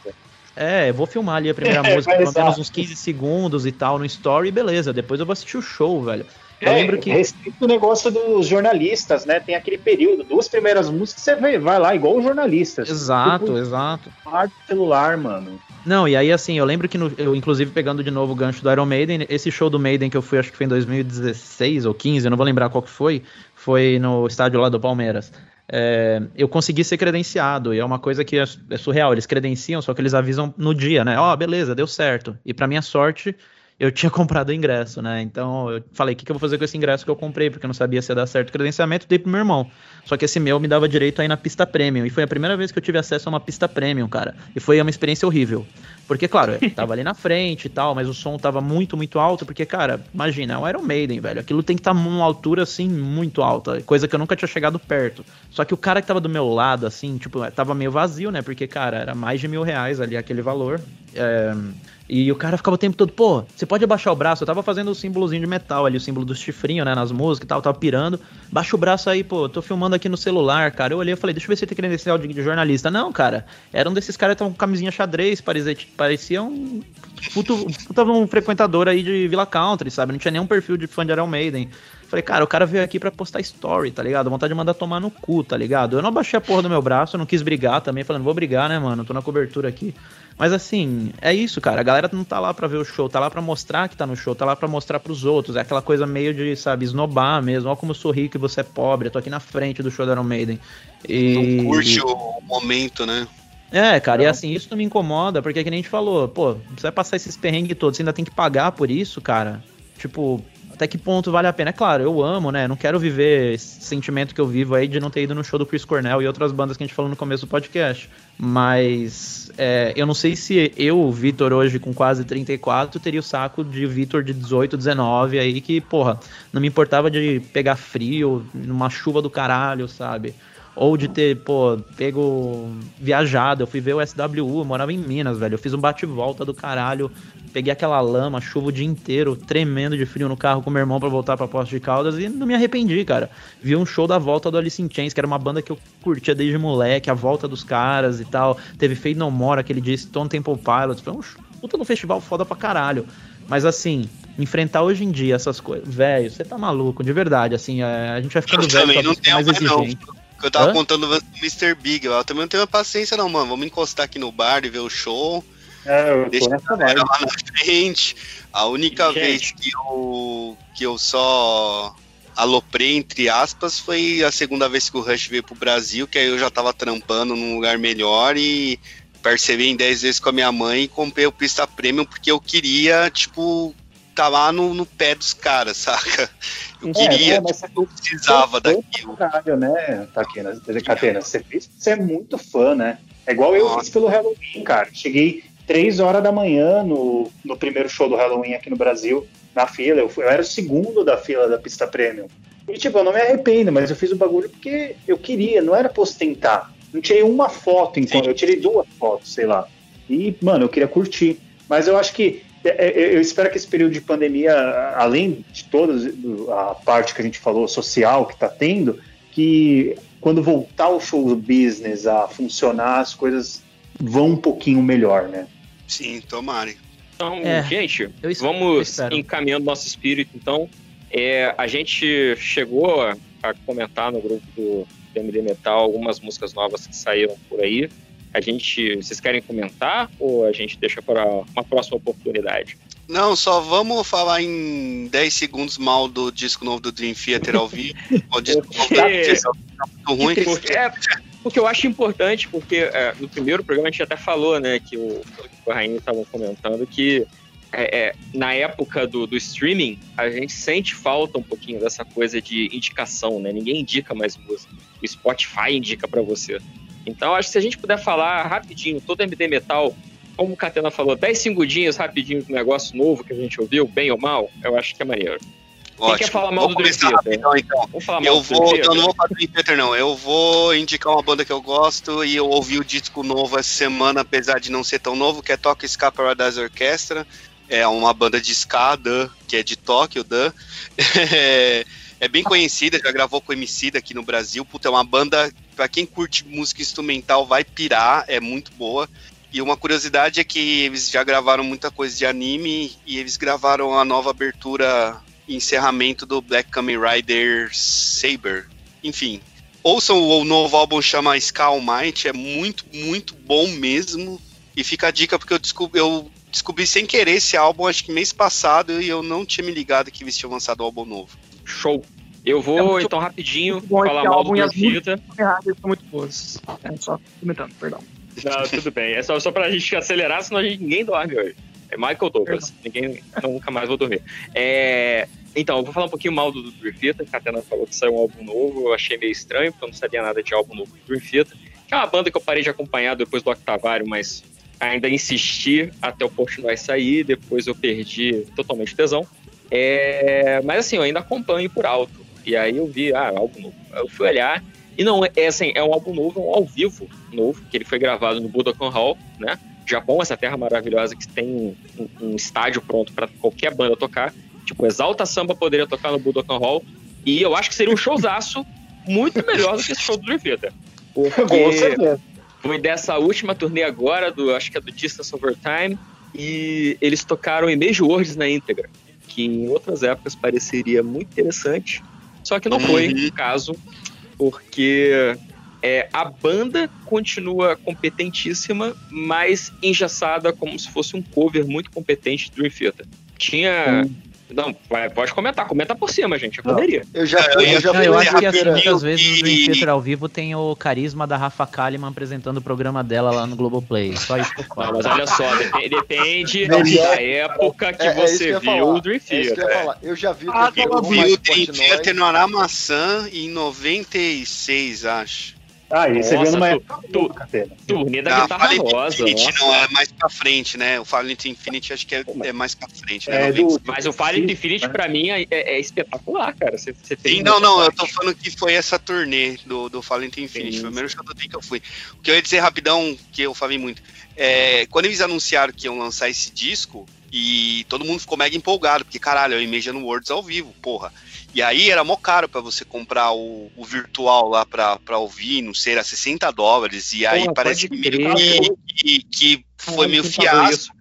É, eu vou filmar ali a primeira É, música, pelo menos uns 15 segundos e tal, no story, beleza. Depois eu vou assistir o show, velho. Eu É, lembro que. Respeito o negócio dos jornalistas, né? Tem aquele período, duas primeiras músicas, você vai, vai lá igual os jornalistas. Exato, Tipo, exato. celular, celular, mano. Não, e aí assim, eu lembro que no- eu, inclusive, pegando de novo o gancho do Iron Maiden, esse show do Maiden que eu fui, acho que foi em 2016 ou 15, eu não vou lembrar qual que foi, foi no estádio lá do Palmeiras. É, eu consegui ser credenciado, e é uma coisa que é, é surreal, eles credenciam, só que eles avisam no dia, né? Ó, beleza, deu certo. E pra minha sorte, eu tinha comprado o ingresso, né? Então eu falei, o que, que eu vou fazer com esse ingresso que eu comprei? Porque eu não sabia se ia dar certo o credenciamento, dei pro meu irmão. Só que esse meu me dava direito aí na pista premium. E foi a primeira vez que eu tive acesso a uma pista premium, cara. E foi uma experiência horrível. Porque, claro, eu tava ali na frente e tal, mas o som tava muito, muito alto. Porque, cara, imagina, é um Iron Maiden, velho. Aquilo tem que estar numa altura, assim, muito alta. Coisa que eu nunca tinha chegado perto. Só que o cara que tava do meu lado, assim, tipo, tava meio vazio, né? Porque, cara, era mais de mil reais ali aquele valor. É, E o cara ficava o tempo todo, pô, você pode abaixar o braço? Eu tava fazendo o símbolozinho de metal ali, o símbolo do chifrinho, né, nas músicas e tal, tava pirando. Baixa o braço aí, pô, tô filmando aqui no celular, cara. Eu olhei e falei, deixa eu ver se tem credencial de, de jornalista. Não, cara, era um desses caras que com camisinha xadrez, parecia, parecia um puto, puta um frequentador aí de Villa Country, sabe? Não tinha nenhum perfil de fã de Iron Maiden. Falei, cara, o cara veio aqui pra postar story, tá ligado? Vontade de mandar tomar no cu, tá ligado? Eu não abaixei a porra do meu braço, não quis brigar também, falando, vou brigar, né, mano? Tô na cobertura aqui. Mas assim, é isso, cara. A galera não tá lá pra ver o show, tá lá pra mostrar que tá no show, tá lá pra mostrar pros outros. É aquela coisa meio de, sabe, esnobar mesmo. Ó, como eu sou rico e você é pobre. Eu tô aqui na frente do show da Iron Maiden. E... Não curte o momento, né? É, cara, e assim, isso não me incomoda, porque é que nem a gente falou, pô, você vai passar esses perrengues todos, você ainda tem que pagar por isso, cara. Tipo, até que ponto vale a pena? É claro, eu amo, né? Não quero viver esse sentimento que eu vivo aí de não ter ido no show do Chris Cornell e outras bandas que a gente falou no começo do podcast. Mas é, eu não sei se eu, Vitor, hoje com quase 34, teria o saco de Vitor de 18, 19 aí, que, porra, não me importava de pegar frio, numa chuva do caralho, sabe? Ou de ter, pô, pego viajado. Eu fui ver o SWU, eu morava em Minas, velho. Eu fiz um bate-volta do caralho. Peguei aquela lama, chuva o dia inteiro, tremendo de frio no carro com meu irmão pra voltar pra Poços de Caldas e não me arrependi, cara. Vi um show da volta do Alice in Chains, que era uma banda que eu curtia desde moleque, a volta dos caras e tal. Teve Fade No More aquele dia, Stone Temple Pilots. Foi um puta no festival foda pra caralho. Mas assim, enfrentar hoje em dia essas coisas. Velho, você tá maluco, de verdade. Assim, é, a gente vai ficando Eu velho, também não tenho mais mais, não. Eu tava Hã? contando o Mr. Big, eu também não tenho paciência não, mano. Vamos encostar aqui no bar e ver o show. É, eu tô Deixa a galera lá na frente. A única Gente. vez que eu, que eu só aloprei, entre aspas, foi a segunda vez que o Rush veio pro Brasil, que aí eu já tava trampando num lugar melhor e percebi em 10 vezes com a minha mãe e comprei o Pista Premium porque eu queria, tipo, tá lá no, no pé dos caras, saca? Eu É, queria, é, mas tipo, eu precisava Você é daquilo. Caralho, né, Taquena, Catena? Você fez você é muito fã, né? É igual eu fiz pelo Halloween, cara. Cheguei três horas da manhã no, no primeiro show do Halloween aqui no Brasil, na fila. Eu, fui- eu era o segundo da fila da pista premium. E, tipo, eu não me arrependo, mas eu fiz o bagulho porque eu queria, não era pra ostentar. Não tirei uma foto enquanto. Eu tirei duas fotos, sei lá. E, mano, eu queria curtir. Mas eu acho que. É, é, Eu espero que esse período de pandemia, além de toda a parte que a gente falou, social que tá tendo, que quando voltar o show business a funcionar, as coisas vão um pouquinho melhor, né? Sim, tomare. Então, É, gente, eu es- eu vamos espero. encaminhando nosso espírito. Então, é, a gente chegou a, a comentar no grupo do MD Metal algumas músicas novas que saíram por aí. A gente, vocês querem comentar ou a gente deixa para uma próxima oportunidade? Não, só vamos falar em 10 segundos mal do disco novo do Dream Theater ao vivo. o disco novo da Porque- tá muito ruim. Porque, é, porque eu acho importante, porque é, no primeiro programa a gente até falou, né, que o, o Rainha estavam comentando que é, é, na época do, do streaming, a gente sente falta um pouquinho dessa coisa de indicação, né? Ninguém indica mais música. O Spotify indica pra você. Então, acho que se a gente puder falar rapidinho, todo MD Metal, como o Catena falou, 10 segundinhos rapidinho do negócio novo que a gente ouviu, bem ou mal, eu acho que é maneiro. Ótimo. quer falar mal vou do Dream começar Theater? rapidão, então. Vamos falar mal Eu do Dream vou, Theater? não, não vou falar do Dream Theater, não. Eu vou indicar uma banda que eu gosto e eu ouvi o disco novo essa semana, apesar de não ser tão novo, que é Tokyo Ska Paradise Orchestra. É uma banda de ska, Dan, que é de Tóquio, Dan. É, bem conhecida, já gravou com o MC aqui no Brasil. Puta, é uma banda, pra quem curte música instrumental, vai pirar, é muito boa. E uma curiosidade é que eles já gravaram muita coisa de anime e eles gravaram a nova abertura e encerramento do Black Kamen Rider Saber. Enfim, ouçam o, o novo álbum chama Ska All Might, é muito, muito bom mesmo. E fica a dica porque eu descobri, eu descobri sem querer esse álbum, acho que mês passado, e eu não tinha me ligado que eles tinham lançado um álbum novo. Show. Eu vou, É então, rapidinho, falar mal do músicas Theater. erradas são muito boas. É, só comentando, perdão. Não, tudo bem. É só, só pra gente acelerar, senão a gente, ninguém dorme hoje. É Michael Douglas. Ninguém nunca mais vou dormir. É, então, eu vou falar um pouquinho mal do, Dream Theater, que a Tena falou que saiu um álbum novo. Eu achei meio estranho, porque eu não sabia nada de álbum novo do Dream Theater. Que é uma banda que eu parei de acompanhar depois do Octavário, mas ainda insisti até o Portnoy sair. Depois eu perdi totalmente o tesão. É, mas assim, eu ainda acompanho por alto. E aí eu vi, ah, álbum novo. Eu fui olhar. E não, é assim, é um álbum novo, é um ao vivo novo, que ele foi gravado no Budokan Hall, né? Japão, essa terra maravilhosa que tem um, um estádio pronto para qualquer banda tocar. Tipo, Exalta Samba poderia tocar no Budokan Hall. E eu acho que seria um showzaço muito melhor do que esse show do Theater. Porque foi dessa última turnê agora, do, acho que é do Distance Over Time, e eles tocaram Image Words na íntegra, que em outras épocas pareceria muito interessante, só que não foi o caso, porque é, a banda continua competentíssima, mas engessada como se fosse um cover muito competente de Dream Theater. Tinha... Não, pode comentar, comenta por cima, gente, eu poderia. Eu já eu ia- Não, eu acho que muitas vezes o Dream e- Theater ao vivo tem o carisma da Rafa Kalimann apresentando o programa dela lá no Globoplay. Só isso que eu Não, mas olha só, dep- depende Não, da é- época que É- é você eu ia viu o Dream É isso que eu ia Theater. falar. Eu já vi Ah, o Eu Dream vi o Dream Portnoy. Theater no Aramaçã em 96, acho. Ah, e você Nossa, viu numa tu-. Turnê da Ah, Guitarra Fallen Rosa. Infinity não, é mais pra frente, né? O Fallen Infinity acho que é, é mais pra frente, né? É, do- 95. Mas o Fallen Infinity pra mim é, é- é espetacular, cara. Você, você tem Sim, não, não, eu muita tô parte. falando que foi essa turnê do, do Fallen Infinity, Sim. foi o primeiro show do que eu fui. O que eu ia dizer rapidão, que eu falei muito, é, quando eles anunciaram que iam lançar esse disco, e todo mundo ficou mega empolgado, porque caralho, é o Imagine Words ao vivo, porra. E aí era mó caro pra você comprar o, o virtual lá pra, pra ouvir, não sei, era 60 dólares, e aí Porra, parece que, que, que foi meio fiasco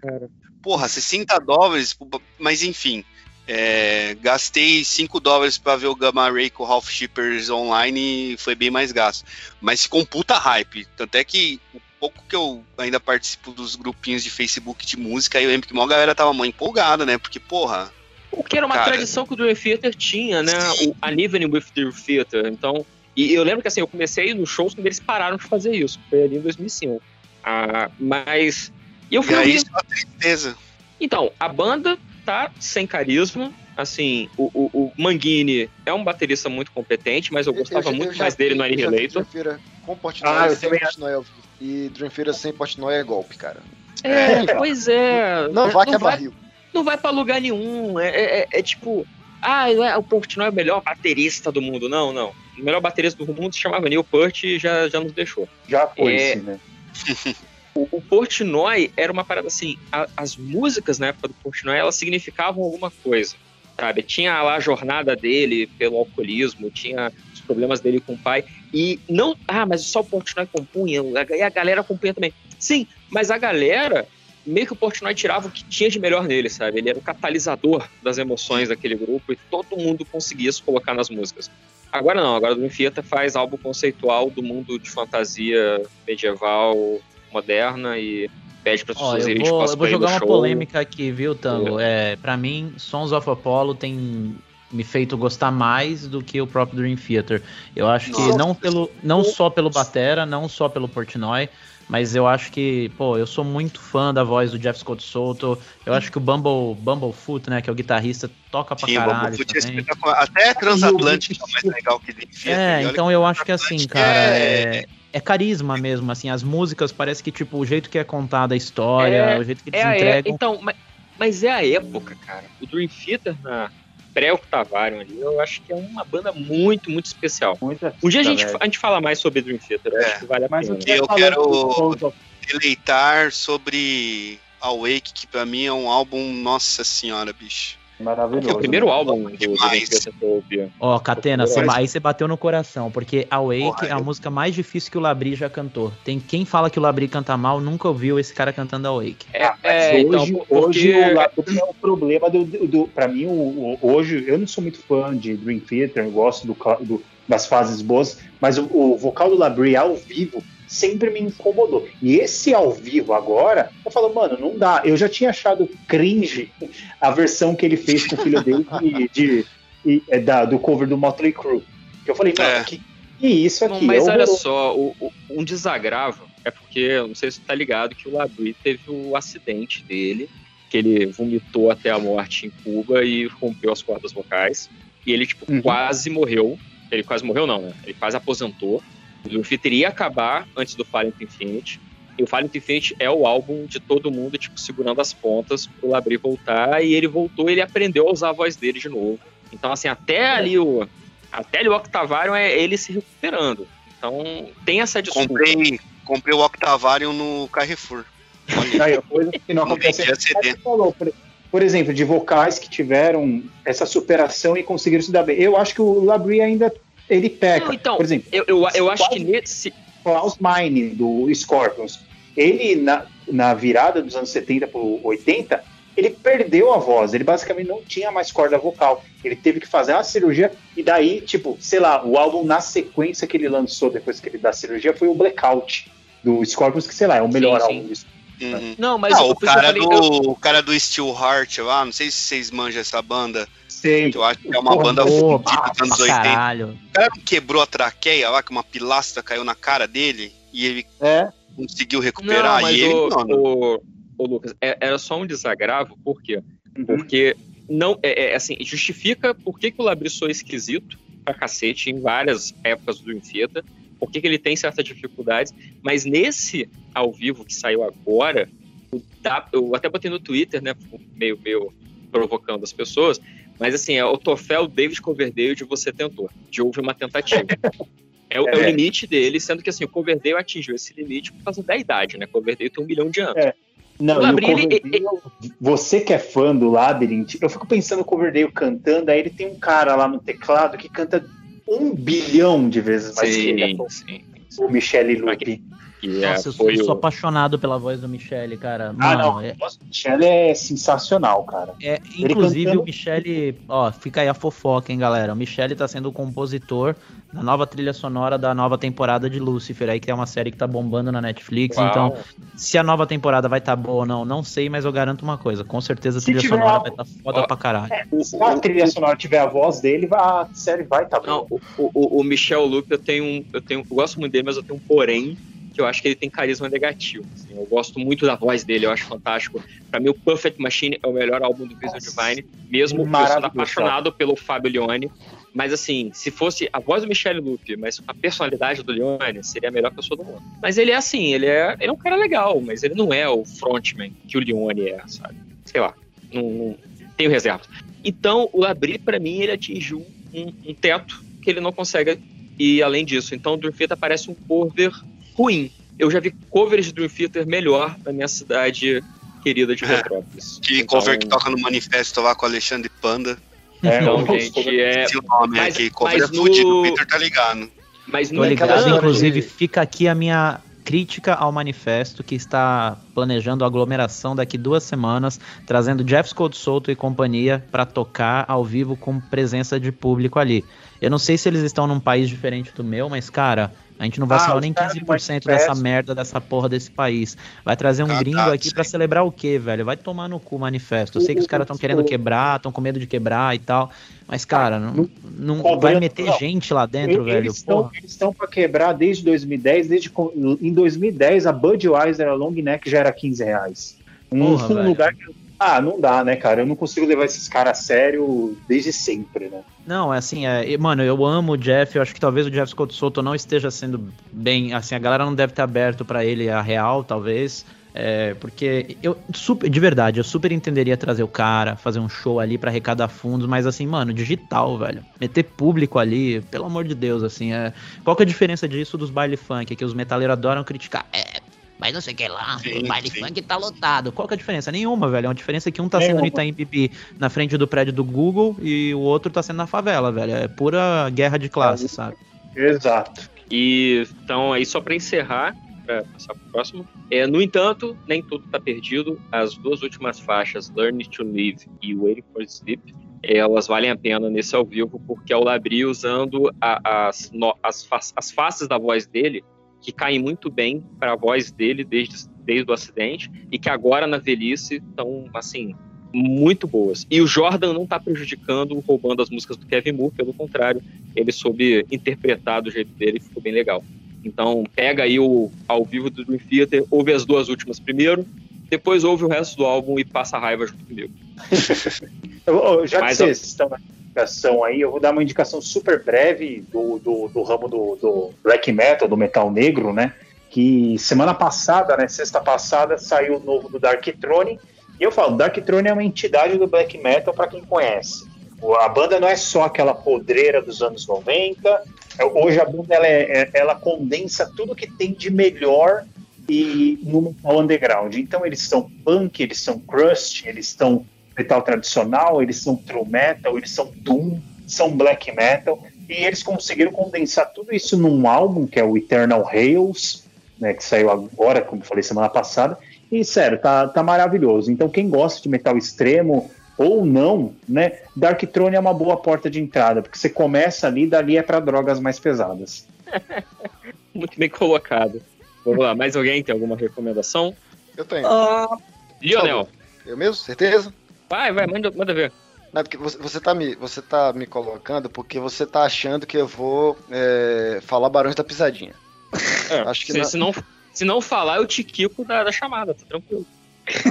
porra, 60 dólares, mas enfim. é, gastei 5 dólares pra ver o Gamma Ray com o Ralph Shippers online e foi bem mais gasto. Mas um puta hype. Tanto é que o pouco que eu ainda participo dos grupinhos de Facebook de música, eu lembro que uma galera tava mó empolgada, né? Porque, porra. Porque era uma Cara. tradição que o Dream Theater tinha, né? O Evening with Dream Theater. Então, e eu lembro que assim, eu comecei nos shows quando eles pararam de fazer isso. Foi ali em 2005. Ah, mas. E eu E fui aí, ouvir. só tristeza. Então, a banda tá sem carisma. Assim, o, o, o Manguini é um baterista muito competente, mas eu gostava já- muito já mais dele no eu Annihilator. Dream Theater com Portnoy Ah, eu e sem também Portnoy. E Dream Theater sem Portnoy é golpe, cara. É, pois é. Não vai que é vai, barril. Não vai pra lugar nenhum. É, é- é- é tipo, ah, é, o Portnoy é o melhor baterista do mundo. Não, não. O melhor baterista do mundo se chamava Neil Peart e já, já nos deixou. Já foi, É. né? O, o Portnoy era uma parada assim, a- as músicas na época do Portnoy, elas significavam alguma coisa, sabe? Tinha lá a jornada dele pelo alcoolismo, tinha os problemas dele com o pai, e não, ah, mas só o Portnoy compunha, e a galera compunha também. Sim, mas a galera, meio que o Portnoy tirava o que tinha de melhor nele, sabe? Ele era o catalisador das emoções daquele grupo e todo mundo conseguia se colocar nas músicas. Agora não, agora o Dream Theater faz álbum conceitual do mundo de fantasia medieval moderna e pede para as pessoas irem de vou, eu vou cosplay jogar uma show. polêmica aqui, viu, Tango? É, pra mim, Sons of Apollo tem me feito gostar mais do que o próprio Dream Theater. Eu acho que Nossa. não, pelo, não só pelo Batera, não só pelo Portnoy, mas eu acho que, pô, eu sou muito fã da voz do Jeff Scott Soto. Eu acho que o Bumble, Bumblefoot, né, que é o guitarrista, toca pra Sim, caralho é também. espetacular. Até Transatlântico é mais legal que Theater. É, então eu acho que assim, cara, é- é, é carisma mesmo, assim, as músicas parece que, tipo, o jeito que é contada a história, É, o jeito que eles É é- entregam. então, mas, mas é a época, cara. O Dream Theater na, pré-Octavarium ali, eu acho que é uma banda muito, muito especial. um dia a gente, a gente fala mais sobre Dream Theater, acho que vale a Mas pena. que eu quero deleitar sobre Awake, que pra mim é um álbum, nossa senhora, bicho. Maravilhoso. É o primeiro álbum do eu. Ó, Catena, Primeiro cê- aí você bateu no coração, porque Awake é a música mais difícil que o Labri já cantou. Tem quem fala que o Labri canta mal, nunca ouviu esse cara cantando Awake. Ah, mas é, hoje, então, hoje porque- o Labri é o problema do, do, do- pra mim, o, o- hoje, eu não sou muito fã de Dream Theater, eu gosto do, do- das fases boas, mas o, o vocal do Labri ao vivo sempre me incomodou. E esse ao vivo agora, eu falo, mano, não dá. Eu já tinha achado cringe a versão que ele fez com o filho dele de, de- e- é, da- do cover do Motley Crue. Que eu falei, mano, que, que isso aqui? Não, mas É olha só, o- o- um desagravo é porque, não sei se você tá ligado, que o Labrie teve o acidente dele, que ele vomitou até a morte em Cuba e rompeu as cordas vocais. E ele, tipo, Uhum. quase morreu. Ele quase morreu, não, né? Ele quase aposentou. O Theater ia acabar antes do Fallen Infinity. E o Fallen Infinity é o álbum de todo mundo, tipo, segurando as pontas pro Labrie voltar. E ele voltou ele aprendeu a usar a voz dele de novo. Então, assim, até ali o. Até ali o Octavarium é ele se recuperando. Então, tem essa desculpa. Comprei, comprei o Octavarium no Carrefour. Aí, a coisa que não Não acontece. vendia CD. Mas você falou, por, exemplo, de vocais que tiveram essa superação e conseguiram se dar bem. Eu acho que o Labrie ainda ele peca. Não, então, por exemplo, eu, eu, eu acho que nesse. Klaus Meine, do Scorpions, ele, na, na virada dos anos 70 para 80, ele perdeu a voz. Ele basicamente não tinha mais corda vocal. Ele teve que fazer uma cirurgia. E daí, tipo, sei lá, o álbum na sequência que ele lançou depois que ele da cirurgia foi o Blackout do Scorpions, que sei lá, é o melhor Sim, álbum disso. Uhum. Não, mas Ah, eu- o, eu cara falei, do, o cara do Steel Heart lá, não sei se vocês manjam essa banda. Sei. Eu acho que é uma Porra, banda boa, fudida dos anos pra 80. caralho. O cara não quebrou a traqueia lá, que uma pilastra caiu na cara dele e ele É. conseguiu Não, recuperar. mas e ele, o, mano, o, o Lucas, é- era só um desagravo, por quê? Porque não, é, é, assim, justifica por que, que o Labri sou esquisito pra cacete em várias épocas do Infeta, por que, que ele tem certas dificuldades, mas nesse ao vivo que saiu agora, o da- eu até botei no Twitter, né, meio, meio provocando as pessoas, mas assim, é o Tofel David Coverdale de Você Tentou, de Houve uma Tentativa. É, o- é o É. limite dele, sendo que assim, o Coverdale atingiu esse limite por causa da idade, né? Coverdale tem um milhão de anos. É. Não, O ele- você que é fã do Labyrinth, eu fico pensando no Coverdale cantando, aí ele tem um cara lá no teclado que canta um bilhão de vezes mais que ele. sim, O Michele Lupi. Que é, Nossa, eu sou, foi eu sou o- apaixonado pela voz do Michele, cara. Ah, Mano, não. é- Nossa, o Michele é sensacional, cara. É, inclusive cantando- o Michele, ó, fica aí a fofoca, hein, galera. O Michele tá sendo o compositor da nova trilha sonora da nova temporada de Lucifer, aí que é uma série que tá bombando na Netflix. Uau. Então, se a nova temporada vai tá boa ou não, não sei, mas eu garanto uma coisa: com certeza a trilha sonora algo- vai tá foda pra caralho. Se a trilha sonora tiver a voz dele, a série vai estar tá Não, o, o, o Michel Lupe, eu tenho, um- eu tenho, eu gosto muito dele, mas eu tenho um porém que eu acho que ele tem carisma negativo. assim. eu gosto muito da voz dele, eu acho fantástico. Pra mim, o Perfect Machine é o melhor álbum do Visual Divine, mesmo eu sendo apaixonado pelo Fábio Leone. Mas assim, se fosse a voz do Michel Lupe, mas a personalidade do Leone, seria a melhor pessoa do mundo. Mas ele é assim, ele é, ele é um cara legal, mas ele não é o frontman que o Leone é, sabe? Sei lá, não, não tenho reservas. Então, o Labri, pra mim, ele atingiu um, um teto que ele não consegue ir além disso. Então, o Dream Theater parece um cover ruim. Eu já vi covers de Dream Theater melhor na minha cidade querida de É. Petrópolis. que Então, cover que toca no manifesto lá com o Alexandre Panda. Então, gente, é... O nome mas- aqui, cover mas é fudido, no- o Peter tá ligado. Mas Tô no ligado, entanto, inclusive fica aqui a minha crítica ao manifesto que está planejando a aglomeração daqui duas semanas, trazendo Jeff Scott Souto e companhia para tocar ao vivo com presença de público ali. Eu não sei se eles estão num país diferente do meu, mas cara, a gente não Ah, vacinou os nem caras do 15% dessa merda dessa porra desse país. Vai trazer um Cagado, gringo aqui sim. para celebrar o quê, velho? Vai tomar no cu o manifesto. Eu sei que os caras estão querendo quebrar, estão com medo de quebrar e tal, mas cara, não, não vai meter não. gente lá dentro, velho. Eles estão, eles estão para quebrar desde 2010. Desde, em 2010, a Budweiser, a long neck, já era 15 reais. Um, Porra, um lugar que. Ah, não dá, né, cara? Eu não consigo levar esses caras a sério desde sempre, né? Não, é assim, é, mano, eu amo o Jeff, eu acho que talvez o Jeff Scott Soto não esteja sendo bem, assim, a galera não deve ter aberto pra ele a real, talvez. É, porque eu super, de verdade, eu super entenderia trazer o cara, fazer um show ali para arrecadar fundos, mas assim, mano, digital, velho. Meter público ali, pelo amor de Deus, assim, é. Qual que é a diferença disso dos baile funk? Que os metaleiros adoram criticar. É, mas não sei o que lá, Sim, o baile sim. funk tá lotado. Qual que é a diferença? Nenhuma, velho. A diferença é que um tá sendo no Itaim Bibi na frente do prédio do Google e o outro tá sendo na favela, velho. É pura guerra de classe, sabe? Exato. E então, aí só para encerrar, para passar pro próximo. É, no entanto, nem tudo tá perdido. As duas últimas faixas, Learn to Live e Waiting for Sleep, elas valem a pena nesse ao vivo, porque é o Labri usando a- as, no- as, fa- as faces da voz dele, que caem muito bem para a voz dele desde, desde o acidente, e que agora na velhice estão, assim, muito boas. E o Jordan não tá prejudicando, roubando as músicas do Kevin Moore, pelo contrário, ele soube interpretar do jeito dele e ficou bem legal. Então, pega aí o ao vivo do Dream Theater, ouve as duas últimas primeiro, depois ouve o resto do álbum e passa a raiva junto comigo. Já que vocês estão indicação aí, eu vou dar uma indicação super breve do, do, do ramo do, do black metal, do metal negro, né? Que semana passada, né, sexta passada, saiu o novo do Dark Throne. E eu falo, Dark Throne é uma entidade do black metal para quem conhece. A banda não é só aquela podreira dos anos 90. É, Hoje a banda ela, é- é- ela condensa tudo que tem de melhor e no underground. Então eles são punk, eles são crust, eles estão metal tradicional, eles são true metal, eles são doom, são black metal, e eles conseguiram condensar tudo isso num álbum que é o Eternal Hails, né, que saiu agora, como eu falei semana passada, e sério, tá, tá maravilhoso. Então quem gosta de metal extremo ou não, né, Dark Throne é uma boa porta de entrada, porque você começa ali, dali é para drogas mais pesadas. Muito bem colocado. Vamos lá, mais alguém tem alguma recomendação? Eu tenho. Lionel. Eu mesmo? Certeza? Vai, vai, manda, manda ver. Não, é porque você, você, tá me, você tá me colocando porque você tá achando que eu vou é, falar Barões da Pisadinha. Acho que se, não- se não, se não falar, eu te quico da, da chamada, tá tranquilo.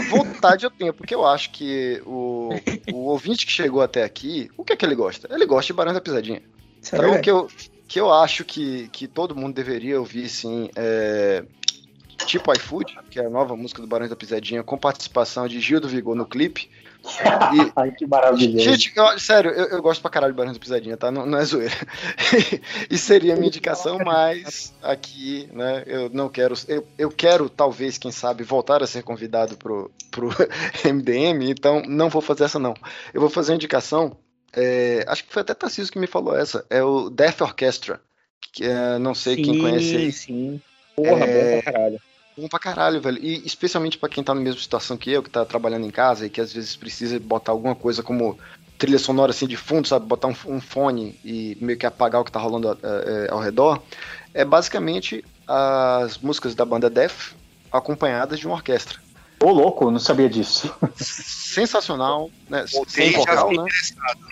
Vontade eu tenho, porque eu acho que o, o ouvinte que chegou até aqui, o que é que ele gosta? Ele gosta de Barões da Pisadinha. Isso é então, o que eu, que eu acho que, que todo mundo deveria ouvir, sim, é. Tipo iFood, que é a nova música do Barões da Pisadinha, com participação de Gil do Vigor no clipe. E- Ai, que maravilhoso. Gente, eu- sério, eu, eu gosto pra caralho de Barões da Pisadinha, tá? Não, não é zoeira. e seria a minha indicação, mas aqui, né, eu não quero. Eu, eu quero, talvez, quem sabe, voltar a ser convidado pro, pro MDM, então não vou fazer essa, não. Eu vou fazer uma indicação. é, acho que foi até Tarcísio que me falou essa. É o Death Orchestra. Que, é, não sei quem conhece. aí. Sim, Porra, É, bom pra caralho. Bom pra caralho, velho. E especialmente pra quem tá na mesma situação que eu, que tá trabalhando em casa e que às vezes precisa botar alguma coisa como trilha sonora assim de fundo, sabe? Botar um, um fone e meio que apagar o que tá rolando eh, eh, ao redor. É basicamente as músicas da banda Def acompanhadas de uma orquestra. Ô, louco, eu não sabia disso. Sensacional, né? Sem vocal, fiquei né?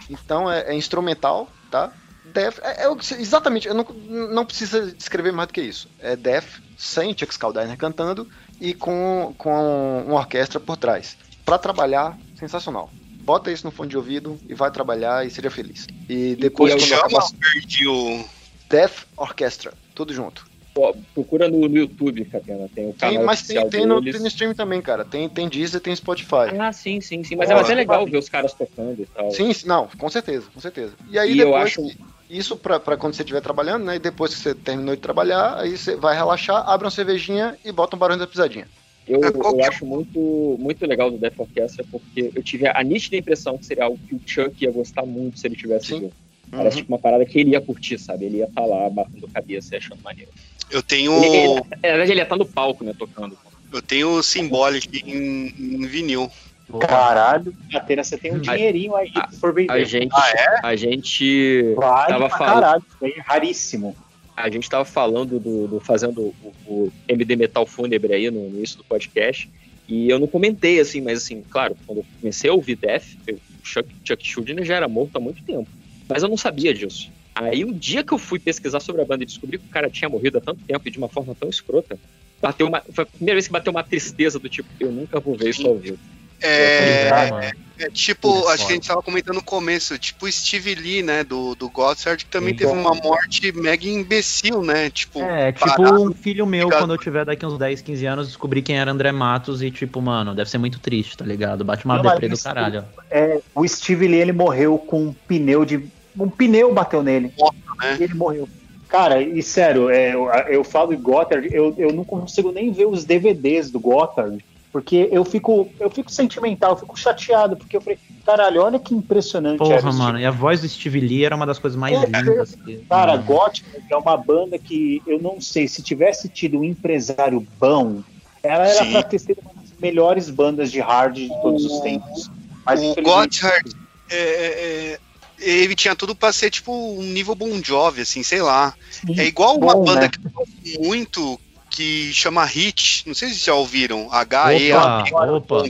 Então é, é instrumental, tá? Def, é, é exatamente, eu não, não precisa descrever mais do que isso. É Def, sem Chuck Scaldiner cantando e com, com uma orquestra por trás. Pra trabalhar, sensacional. Bota isso no fone de ouvido e vai trabalhar e seja feliz. E depois, E quando Chama, acabar, perdi o. Def Orchestra, tudo junto. Pô, Procura no, no YouTube, Catena. Tem o canal Tem, mas tem, tem, no, tem no stream também, cara. Tem, tem Deezer, tem Spotify. Ah, sim, sim, sim. Mas é até legal ver os caras tocando e tal. Sim, sim, não, com certeza, com certeza. E aí E eu depois, acho- que- isso pra, pra quando você estiver trabalhando, né? E depois que você terminou de trabalhar, aí você vai relaxar, abre uma cervejinha e bota um barulho da pisadinha. Eu, Ah, eu é? acho muito, muito legal do Death Orchestra porque eu tive a nítida impressão que seria algo que o Chuck ia gostar muito se ele tivesse Sim. vivo. Parece Uhum. tipo uma parada que ele ia curtir, sabe? Ele ia estar lá batendo cabeça e achando maneiro. Eu tenho. Ele, ele, na verdade, ele ia estar no palco, né, tocando. Eu tenho Symbolic em, em vinil. Caralho, Atena, você tem um dinheirinho aí a- por vender. A gente, Ah, é? a gente Vale tava falando, caralho, é raríssimo. a gente tava falando do, do- fazendo o, o MD Metal Fúnebre aí no, no início do podcast. E eu não comentei assim, mas assim, claro, quando eu comecei a ouvir Death, eu- o Chuck, Chuck Schuldiner já era morto há muito tempo. Mas eu não sabia disso. Aí um dia que eu fui pesquisar sobre a banda e descobri que o cara tinha morrido há tanto tempo e de uma forma tão escrota, bateu uma, foi a primeira vez que bateu uma tristeza do tipo, eu nunca vou ver isso ao vivo. É, Cara, é tipo, acho que a gente tava comentando no começo, tipo o Steve Lee, né, do, do Godsard, que também teve uma morte mega imbecil, né? Tipo, É, tipo parado. um filho meu, ligado? quando eu tiver daqui uns 10, 15 anos, descobrir quem era André Matos e, tipo, mano, deve ser muito triste, tá ligado? Bate uma deprê do caralho. É, o Steve Lee ele morreu com um pneu de. Um pneu bateu nele. né? E ele morreu. Cara, e sério, é, eu, eu falo em Gotthard, eu, eu não consigo nem ver os DVDs do Gotthard, porque eu fico, eu fico sentimental, eu fico chateado, porque eu falei, caralho, olha que impressionante Porra, o mano, e a voz do Steve Lee era uma das coisas mais É, lindas. que- Cara, Gotthard é uma banda que eu não sei, se tivesse tido um empresário bom, ela era Sim. pra ter sido uma das melhores bandas de hard de todos os tempos. Mas o Gotthard, é, é, ele tinha tudo pra ser tipo um nível Bon Jovi, assim, sei lá. É igual uma bom, banda né? que eu gosto muito, que chama Hit, não sei se vocês já ouviram, H-E-A. Opa.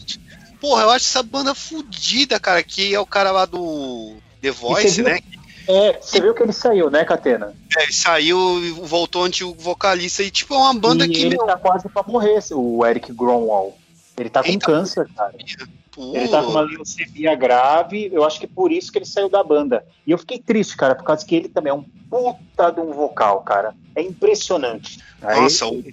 Porra, eu acho essa banda fodida, cara, que é o cara lá do The Voice, né? É, você viu que ele saiu, né, Catena? É, ele saiu e voltou antigo vocalista e, tipo, é uma banda e que, ele meu, tá quase pra morrer, o Eric Gromwall. Ele tá com Eita, câncer, cara. Ele tá com uma leucemia grave, eu acho que por isso que ele saiu da banda. E eu fiquei triste, cara, por causa que ele também é um puta de um vocal, cara. É impressionante. Aí- Nossa, o-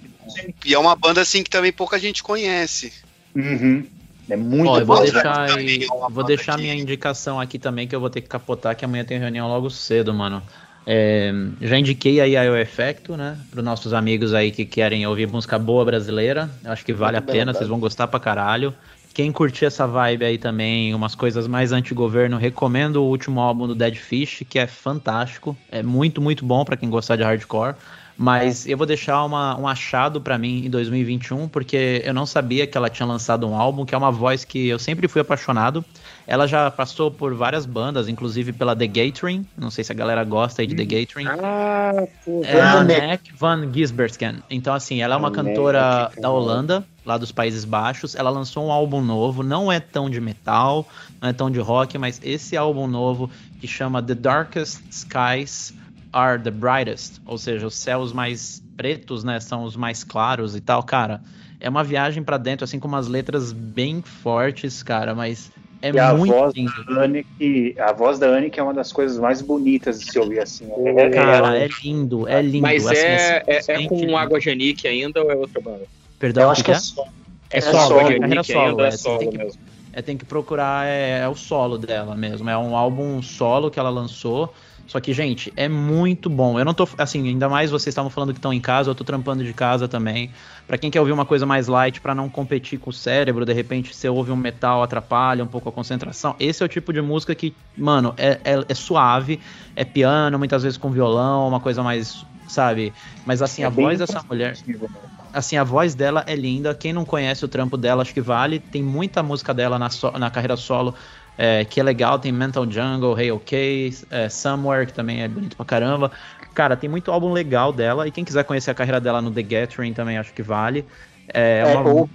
e é uma banda, assim, que também pouca gente conhece. Uhum. É muito Ó, eu vou bom. deixar, Também é vou deixar minha indicação aqui também, que eu vou ter que capotar, que amanhã tem reunião logo cedo, mano. É, já indiquei aí a Eu Effecto, né? Para nossos amigos aí que querem ouvir música boa brasileira. Eu acho que vale a Muito bem pena, vocês vão gostar pra caralho. Quem curtir essa vibe aí também, umas coisas mais anti-governo, recomendo o último álbum do Dead Fish, que é fantástico. É muito, muito bom pra quem gostar de hardcore. Mas eu vou deixar uma- um achado pra mim em 2021, porque eu não sabia que ela tinha lançado um álbum, que é uma voz que eu sempre fui apaixonado. Ela já passou por várias bandas, inclusive pela The Gathering. Não sei se a galera gosta aí de The Gathering. Ah, pô, É a. Neck Van Gisbersken. Então, assim, ela é uma cantora da Holanda, lá dos Países Baixos. Ela lançou um álbum novo, não é tão de metal, não é tão de rock, mas esse álbum novo que chama The Darkest Skies Are the Brightest, ou seja, os céus mais pretos, né, são os mais claros e tal, cara. É uma viagem pra dentro, assim, com umas letras bem fortes, cara, mas é E a muito voz lindo. da Annick, a voz da Annick é uma das coisas mais bonitas de se ouvir assim. É- é- Cara, é- é lindo, é lindo. Mas assim, é, é, é simplesmente com lindo. Água Janique ainda ou é outra banda? Perdão, eu acho que é só. É É solo, solo, é carreira solo. ainda É, é solo tem que, mesmo. é, tem que procurar, é, é o solo dela mesmo. É um álbum solo que ela lançou. Só que, gente, é muito bom. Eu não tô. Assim, ainda mais vocês estavam falando que estão em casa, eu tô trampando de casa também. Pra quem quer ouvir uma coisa mais light, pra não competir com o cérebro, de repente você ouve um metal, atrapalha um pouco a concentração. Esse é o tipo de música que, mano, é, é, é suave, é piano, muitas vezes com violão, uma coisa mais, sabe? Mas assim, É a voz dessa mulher né? assim, a voz dela é linda. Quem não conhece o trampo dela, acho que vale. Tem muita música dela na, so- na carreira solo é, que é legal. Tem Mental Jungle, Hey OK, é, Somewhere, que também é bonito pra caramba. Cara, tem muito álbum legal dela. E quem quiser conhecer a carreira dela no The Gathering também acho que vale. É, É, uma ou-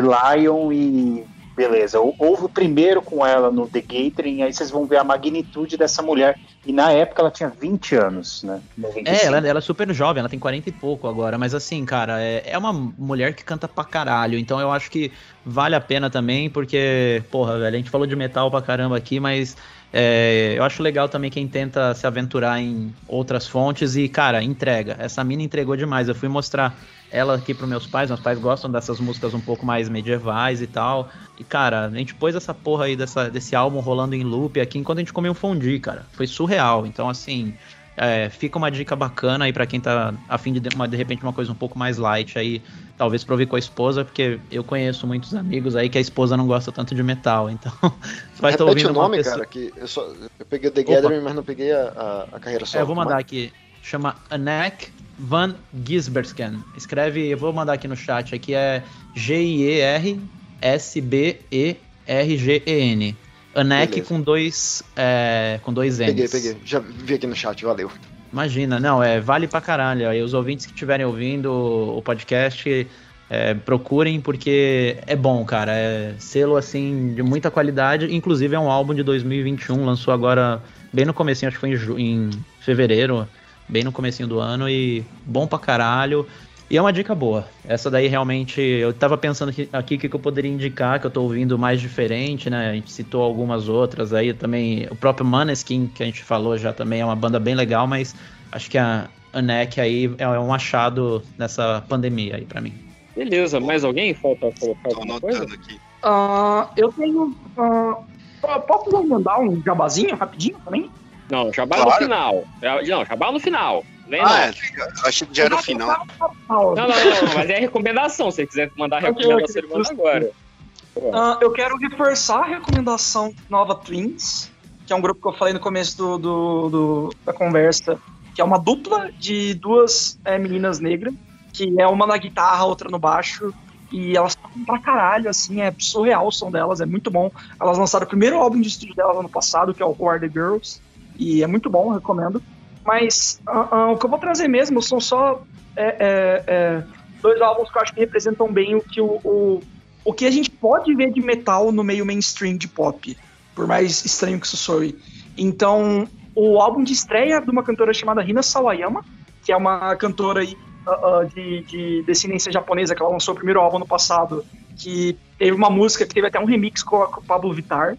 Lion e. Beleza, ou- ouve o primeiro com ela no The Gathering, aí vocês vão ver a magnitude dessa mulher. E na época ela tinha 20 anos, né? 95. É, ela, ela é super jovem, ela tem 40 e pouco agora, mas assim, cara, é, é uma mulher que canta pra caralho, então eu acho que vale a pena também, porque, porra, velho, a gente falou de metal pra caramba aqui, mas é, eu acho legal também quem tenta se aventurar em outras fontes e, cara, entrega. Essa mina entregou demais. Eu fui mostrar ela aqui pros meus pais, meus pais gostam dessas músicas um pouco mais medievais e tal. E, cara, a gente pôs essa porra aí dessa, desse álbum rolando em loop aqui enquanto a gente comia um fondue, cara. Foi surreal. Então, assim, é, fica uma dica bacana aí pra quem tá afim de, de, uma, de repente, uma coisa um pouco mais light aí, talvez pra ouvir com a esposa, porque eu conheço muitos amigos aí que a esposa não gosta tanto de metal, então vai estar ouvindo o nome, pessoa... cara, que eu, só, eu peguei o The Opa. Gathering, mas não peguei a, a, a carreira só. É, eu vou mandar aqui, chama Anek Van Gisbersken, escreve, eu vou mandar aqui no chat, aqui é G-I-E-R-S-B-E-R-G-E-N, Anek Beleza. com dois, é, com dois N's. Peguei, peguei. Já vi aqui no chat, valeu. Imagina, não, é vale pra caralho. E os ouvintes que estiverem ouvindo o podcast, é, procurem porque é bom, cara. É selo assim de muita qualidade. Inclusive é um álbum de 2021, lançou agora bem no comecinho, acho que foi em, em fevereiro, bem no comecinho do ano e bom pra caralho. E é uma dica boa. Essa daí realmente. Eu tava pensando aqui o que, que eu poderia indicar, que eu tô ouvindo mais diferente, né? A gente citou algumas outras aí também. O próprio Maneskin, que a gente falou já também, é uma banda bem legal, mas acho que a Anek aí é um achado nessa pandemia aí para mim. Beleza, mais alguém falta colocar alguma coisa? Aqui. Uh, eu tenho. Uh, posso mandar um jabazinho rapidinho também? Não, jabá claro. no final. Não, jabá no final. Vem ah, é, achei que já era o final. Não, não, não, mas é recomendação. Se você quiser mandar recomendação, ele manda agora. Uh, eu quero reforçar a recomendação Nova Twins, que é um grupo que eu falei no começo do, do, do da conversa, que é uma dupla de duas é, meninas negras, que é uma na guitarra, outra no baixo, e elas tocam pra caralho, assim, é surreal o som delas, é muito bom. Elas lançaram o primeiro álbum de estúdio delas ano passado, que é o Who Are The Girls, e é muito bom, recomendo. Mas uh, uh, o que eu vou trazer mesmo são só é, é, é, dois álbuns que eu acho que representam bem o que, o, o, o que a gente pode ver de metal no meio mainstream de pop, por mais estranho que isso soe. Então, o álbum de estreia de uma cantora chamada Rina Sawayama, que é uma cantora uh, de, de descendência japonesa, que ela lançou o primeiro álbum no passado, que teve uma música que teve até um remix com, com o Pablo Vittar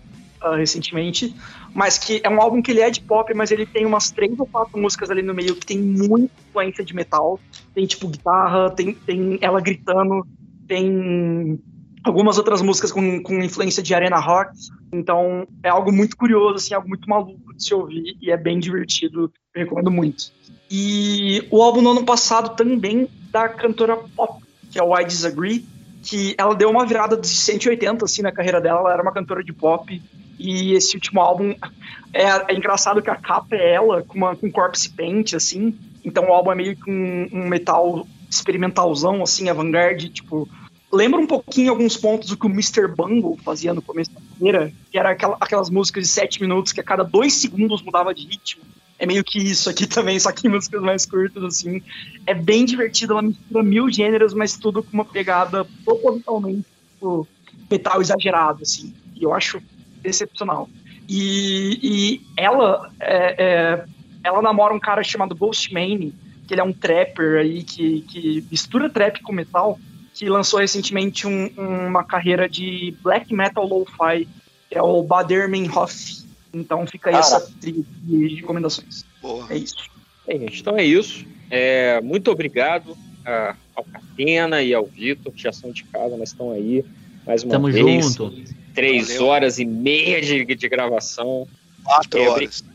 recentemente mas que é um álbum que ele é de pop, mas ele tem umas três ou quatro músicas ali no meio que tem muita influência de metal. Tem tipo guitarra, tem, tem ela gritando, tem algumas outras músicas com, com influência de arena rock. Então é algo muito curioso, assim, algo muito maluco de se ouvir e é bem divertido. Eu recomendo muito. E o álbum no ano passado também da cantora pop, que é o I Disagree, que ela deu uma virada de 180 assim na carreira dela. Ela era uma cantora de pop e esse último álbum é, é engraçado que a capa é ela com, uma, com corpse paint, assim. Então o álbum é meio que um, um metal experimentalzão, assim, avant-garde, tipo. Lembra um pouquinho alguns pontos do que o Mr. Bungle fazia no começo da carreira, que era aquela, aquelas músicas de sete minutos que a cada dois segundos mudava de ritmo. É meio que isso aqui também, só que em músicas mais curtas, assim. É bem divertido, ela mistura mil gêneros, mas tudo com uma pegada totalmente tipo, metal exagerado, assim. E eu acho excepcional. E, e ela, é, é, ela namora um cara chamado Ghostmane, que ele é um trapper aí que, que mistura trap com metal, que lançou recentemente um, uma carreira de black metal lo-fi, que é o Baderman Hoff. Então fica aí essa trilha de recomendações. Boa. É isso. É, gente, então é isso. É, muito obrigado a, ao Catena e ao Vitor, que já são de casa, mas estão aí mais uma Tamo vez. Tamo junto. Três Valeu. horas e meia de, de gravação. Quatro é, horas.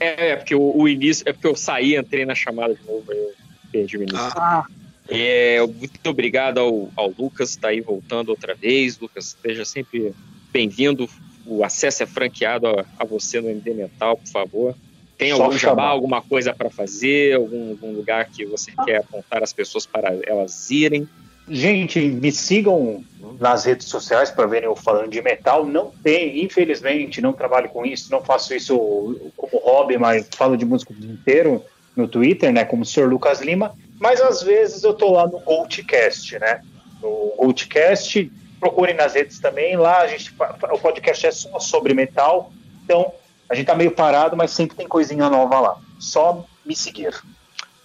É, é, porque o, o, início. É porque eu saí, entrei na chamada de novo, eu perdi o início. Ah. É, muito obrigado ao, ao Lucas, está aí voltando outra vez. Lucas, esteja sempre bem-vindo. O acesso é franqueado a, a, você no MD Mental, por favor. Tem Só algum jabá, alguma coisa para fazer, algum, algum, lugar que você quer apontar as pessoas para elas irem? Gente, me sigam nas redes sociais para verem eu falando de metal. Não tem, infelizmente, não trabalho com isso, não faço isso como hobby, mas falo de música o dia inteiro no Twitter, né? Como o Sr. Lucas Lima. Mas às vezes eu tô lá no Goldcast, né? No Goldcast, procurem nas redes também. Lá a gente, o podcast é só sobre metal. Então a gente tá meio parado, mas sempre tem coisinha nova lá. Só me seguir.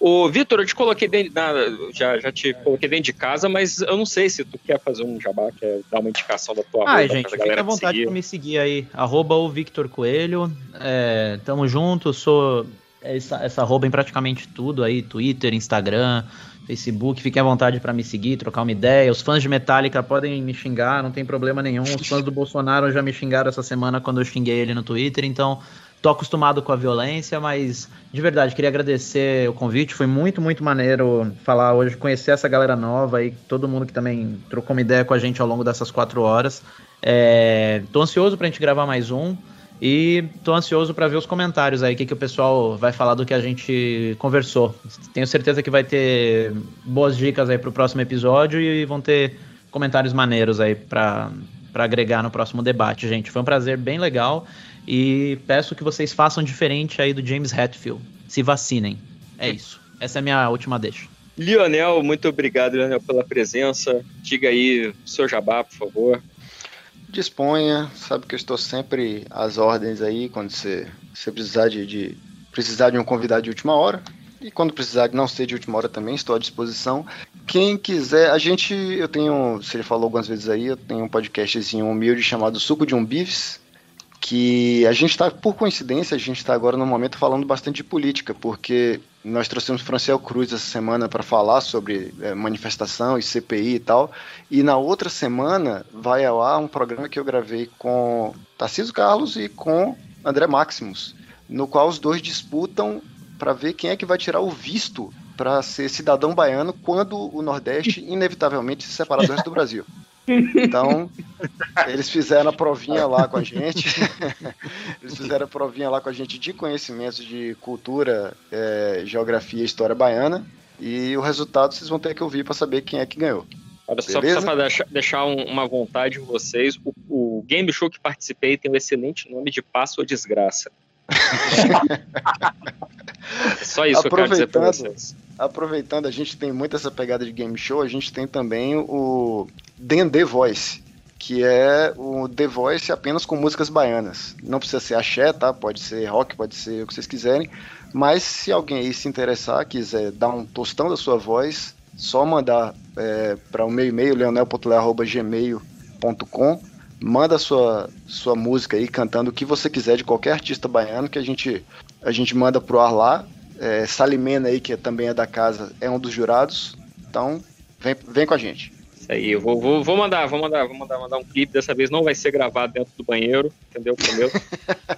O Vitor, eu te coloquei dentro, na, já, já te coloquei dentro de casa, mas eu não sei se tu quer fazer um jabá, quer dar uma indicação da tua Ah, gente, fica à vontade para me seguir aí, arroba o Victor Coelho, é, tamo junto, sou essa, essa arroba em praticamente tudo aí, Twitter, Instagram, Facebook, fiquem à vontade para me seguir, trocar uma ideia. Os fãs de Metallica podem me xingar, não tem problema nenhum. Os fãs do Bolsonaro já me xingaram essa semana quando eu xinguei ele no Twitter, então tô acostumado com a violência, mas de verdade, queria agradecer o convite. Foi muito, muito maneiro falar hoje, conhecer essa galera nova e todo mundo que também trocou uma ideia com a gente ao longo dessas quatro horas. É, tô ansioso pra gente gravar mais um. E tô ansioso para ver os comentários aí, o que, que o pessoal vai falar do que a gente conversou. Tenho certeza que vai ter boas dicas aí pro próximo episódio e vão ter comentários maneiros aí para agregar no próximo debate, gente. Foi um prazer bem legal. E peço que vocês façam diferente aí do James Hetfield. Se vacinem. É isso. Essa é a minha última deixa. Lionel, muito obrigado, Lionel, pela presença. Diga aí o seu jabá, por favor. Disponha, sabe que eu estou sempre às ordens aí quando você, você precisar de, de, precisar de um convidado de última hora. E quando precisar, não ser de última hora também, estou à disposição. Quem quiser, a gente, eu tenho, se ele falou algumas vezes aí, eu tenho um podcastzinho humilde chamado Suco de um Bifes, que a gente está, por coincidência, a gente está agora no momento falando bastante de política, porque nós trouxemos Franciel Cruz essa semana para falar sobre é, manifestação e CPI e tal, e na outra semana vai ao ar um programa que eu gravei com Tarcísio Carlos e com André Maximus, no qual os dois disputam para ver quem é que vai tirar o visto para ser cidadão baiano quando o Nordeste inevitavelmente se separar do resto do Brasil. Então, eles fizeram a provinha lá com a gente. eles fizeram a provinha lá com a gente de conhecimentos de cultura, é, geografia e história baiana. E o resultado vocês vão ter que ouvir para saber quem é que ganhou. Olha, só, só para deixar, deixar um, uma vontade em vocês, o, o, game show que participei tem um excelente nome de Passo ou Desgraça. só isso eu quero dizer para vocês aproveitando, a gente tem muito essa pegada de game show, a gente tem também o D&D Voice, que é o The Voice apenas com músicas baianas. Não precisa ser axé, tá? Pode ser rock, pode ser o que vocês quiserem. Mas se alguém aí se interessar, quiser dar um tostão da sua voz, só mandar é, para o meu e-mail, leonel.le.gmail.com manda sua, sua música aí cantando o que você quiser de qualquer artista baiano que a gente, a gente manda pro ar lá é, Salimena aí, que também é da casa, é um dos jurados. Então, vem, vem com a gente. Isso aí, eu vou, vou, vou mandar, vou mandar, vou mandar, mandar um clipe. Dessa vez não vai ser gravado dentro do banheiro, entendeu? Meu.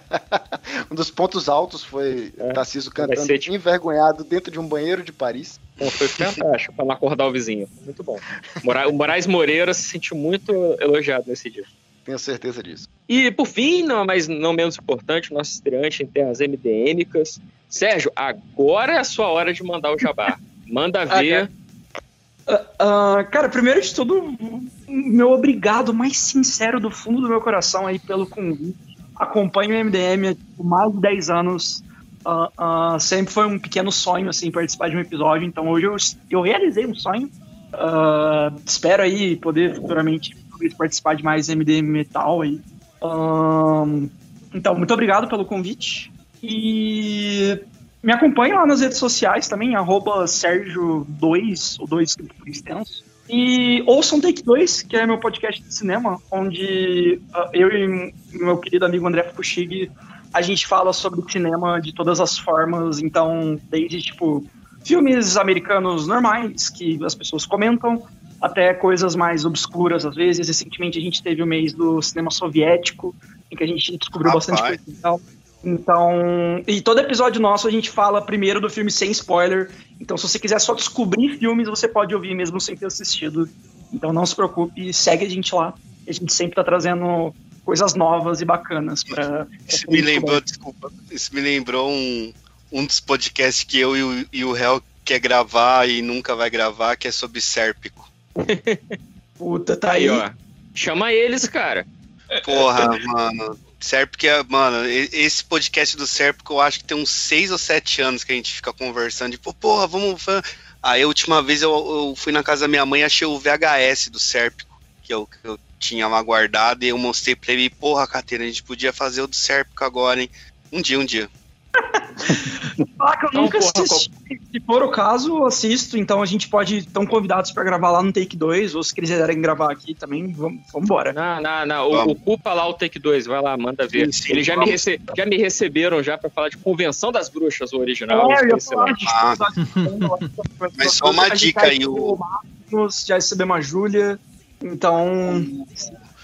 um dos pontos altos foi é, Tarcísio cantando ser, tipo... envergonhado dentro de um banheiro de Paris. Bom, foi fantástico para não acordar o vizinho. Muito bom. O Moraes Moreira se sentiu muito elogiado nesse dia. Tenho certeza disso. E por fim, não, mas não menos importante, nosso estreante em terras MDMicas. Sérgio, agora é a sua hora de mandar o jabá. Manda ah, ver. Uh, uh, cara, primeiro de tudo, meu obrigado mais sincero do fundo do meu coração aí pelo convite. Acompanho o MDM há mais de 10 anos. Uh, sempre foi um pequeno sonho, assim, participar de um episódio. Então hoje eu, eu realizei um sonho. espero aí poder futuramente participar de mais MDM Metal aí. então, muito obrigado pelo convite. E me acompanha lá nas redes sociais também, arroba Sérgio2, o 2 extenso. E ouçam Take 2, que é meu podcast de cinema, onde uh, eu e meu querido amigo André Fukushig, a gente fala sobre cinema de todas as formas, então, desde, tipo, filmes americanos normais, que as pessoas comentam, até coisas mais obscuras às vezes. Recentemente a gente teve o mês do cinema soviético, em que a gente descobriu Rapaz. bastante coisa. Então, e todo episódio nosso a gente fala primeiro do filme sem spoiler. Então, se você quiser só descobrir filmes, você pode ouvir mesmo sem ter assistido. Então, não se preocupe, segue a gente lá. A gente sempre tá trazendo coisas novas e bacanas para. Isso me lembrou, desculpa, isso me lembrou um, um dos podcasts que eu e o, e o Hel quer gravar e nunca vai gravar, que é sobre Sérpico. Puta, tá aí. aí ó. Chama eles, cara. Porra, mano. Serp, é, mano, esse podcast do Serp que eu acho que tem uns 6 ou 7 anos que a gente fica conversando, tipo, porra, vamos. Aí a última vez eu, eu, fui na casa da minha mãe e achei o VHS do Sérpico, que eu, que eu tinha lá guardado, e eu mostrei pra ele, porra, Catena, a gente podia fazer o do Sérpico agora, hein? Um dia, um dia. Ah, que eu então, nunca porra, assisti. Se for o caso, assisto. Então a gente pode. Estão convidados para gravar lá no Take 2, ou se quiserem gravar aqui também, vamos embora. Não, não, não. O, ocupa lá o Take 2, vai lá, manda ver. Sim, sim, Eles já me, rece... já me receberam já para falar de Convenção das Bruxas, o original. É, eu ia falar de ah. Mas só uma dica aí. O... Já recebemos a Júlia. Então.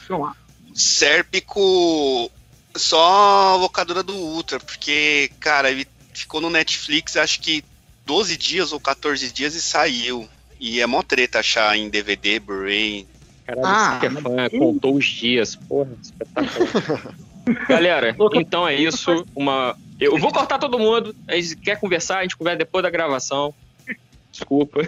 Vamos lá. Sérpico só locadora do Ultra, porque, cara, ele ficou no Netflix acho que 12 dias ou 14 dias e saiu. E é mó treta achar em DVD, Blu-ray. Caralho, ah, que é fã, contou os dias. Porra, espetacular. Galera, então é isso. Uma... Eu vou cortar todo mundo. A gente quer conversar, a gente conversa depois da gravação. Desculpa.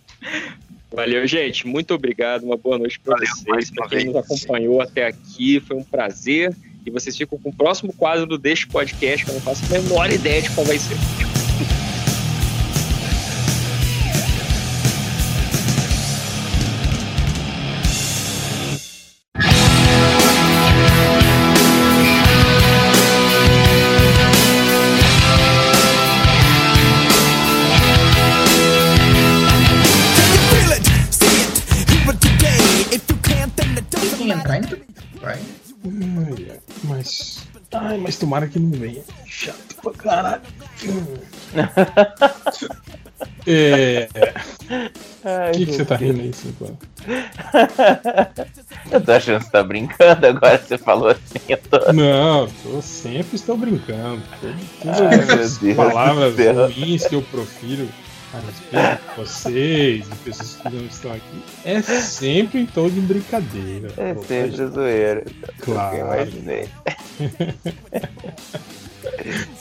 Valeu, gente. Muito obrigado. Uma boa noite para vocês. Para quem nos acompanhou até aqui, foi um prazer. E vocês ficam com o próximo quadro do Deixe Podcast, que eu não faço a menor ideia de qual vai ser. Ai, mas tomara que não venha. Chato pra caralho. É. O que, que você tá rindo aí, Cinco? eu tô achando que você tá brincando agora, você falou assim. Eu tô... Não, eu sempre estou brincando. Todas as palavras ruins que eu profiro a vocês e pessoas que não estão aqui é sempre em tom de brincadeira. É sempre zoeira. Claro. Eu imaginei.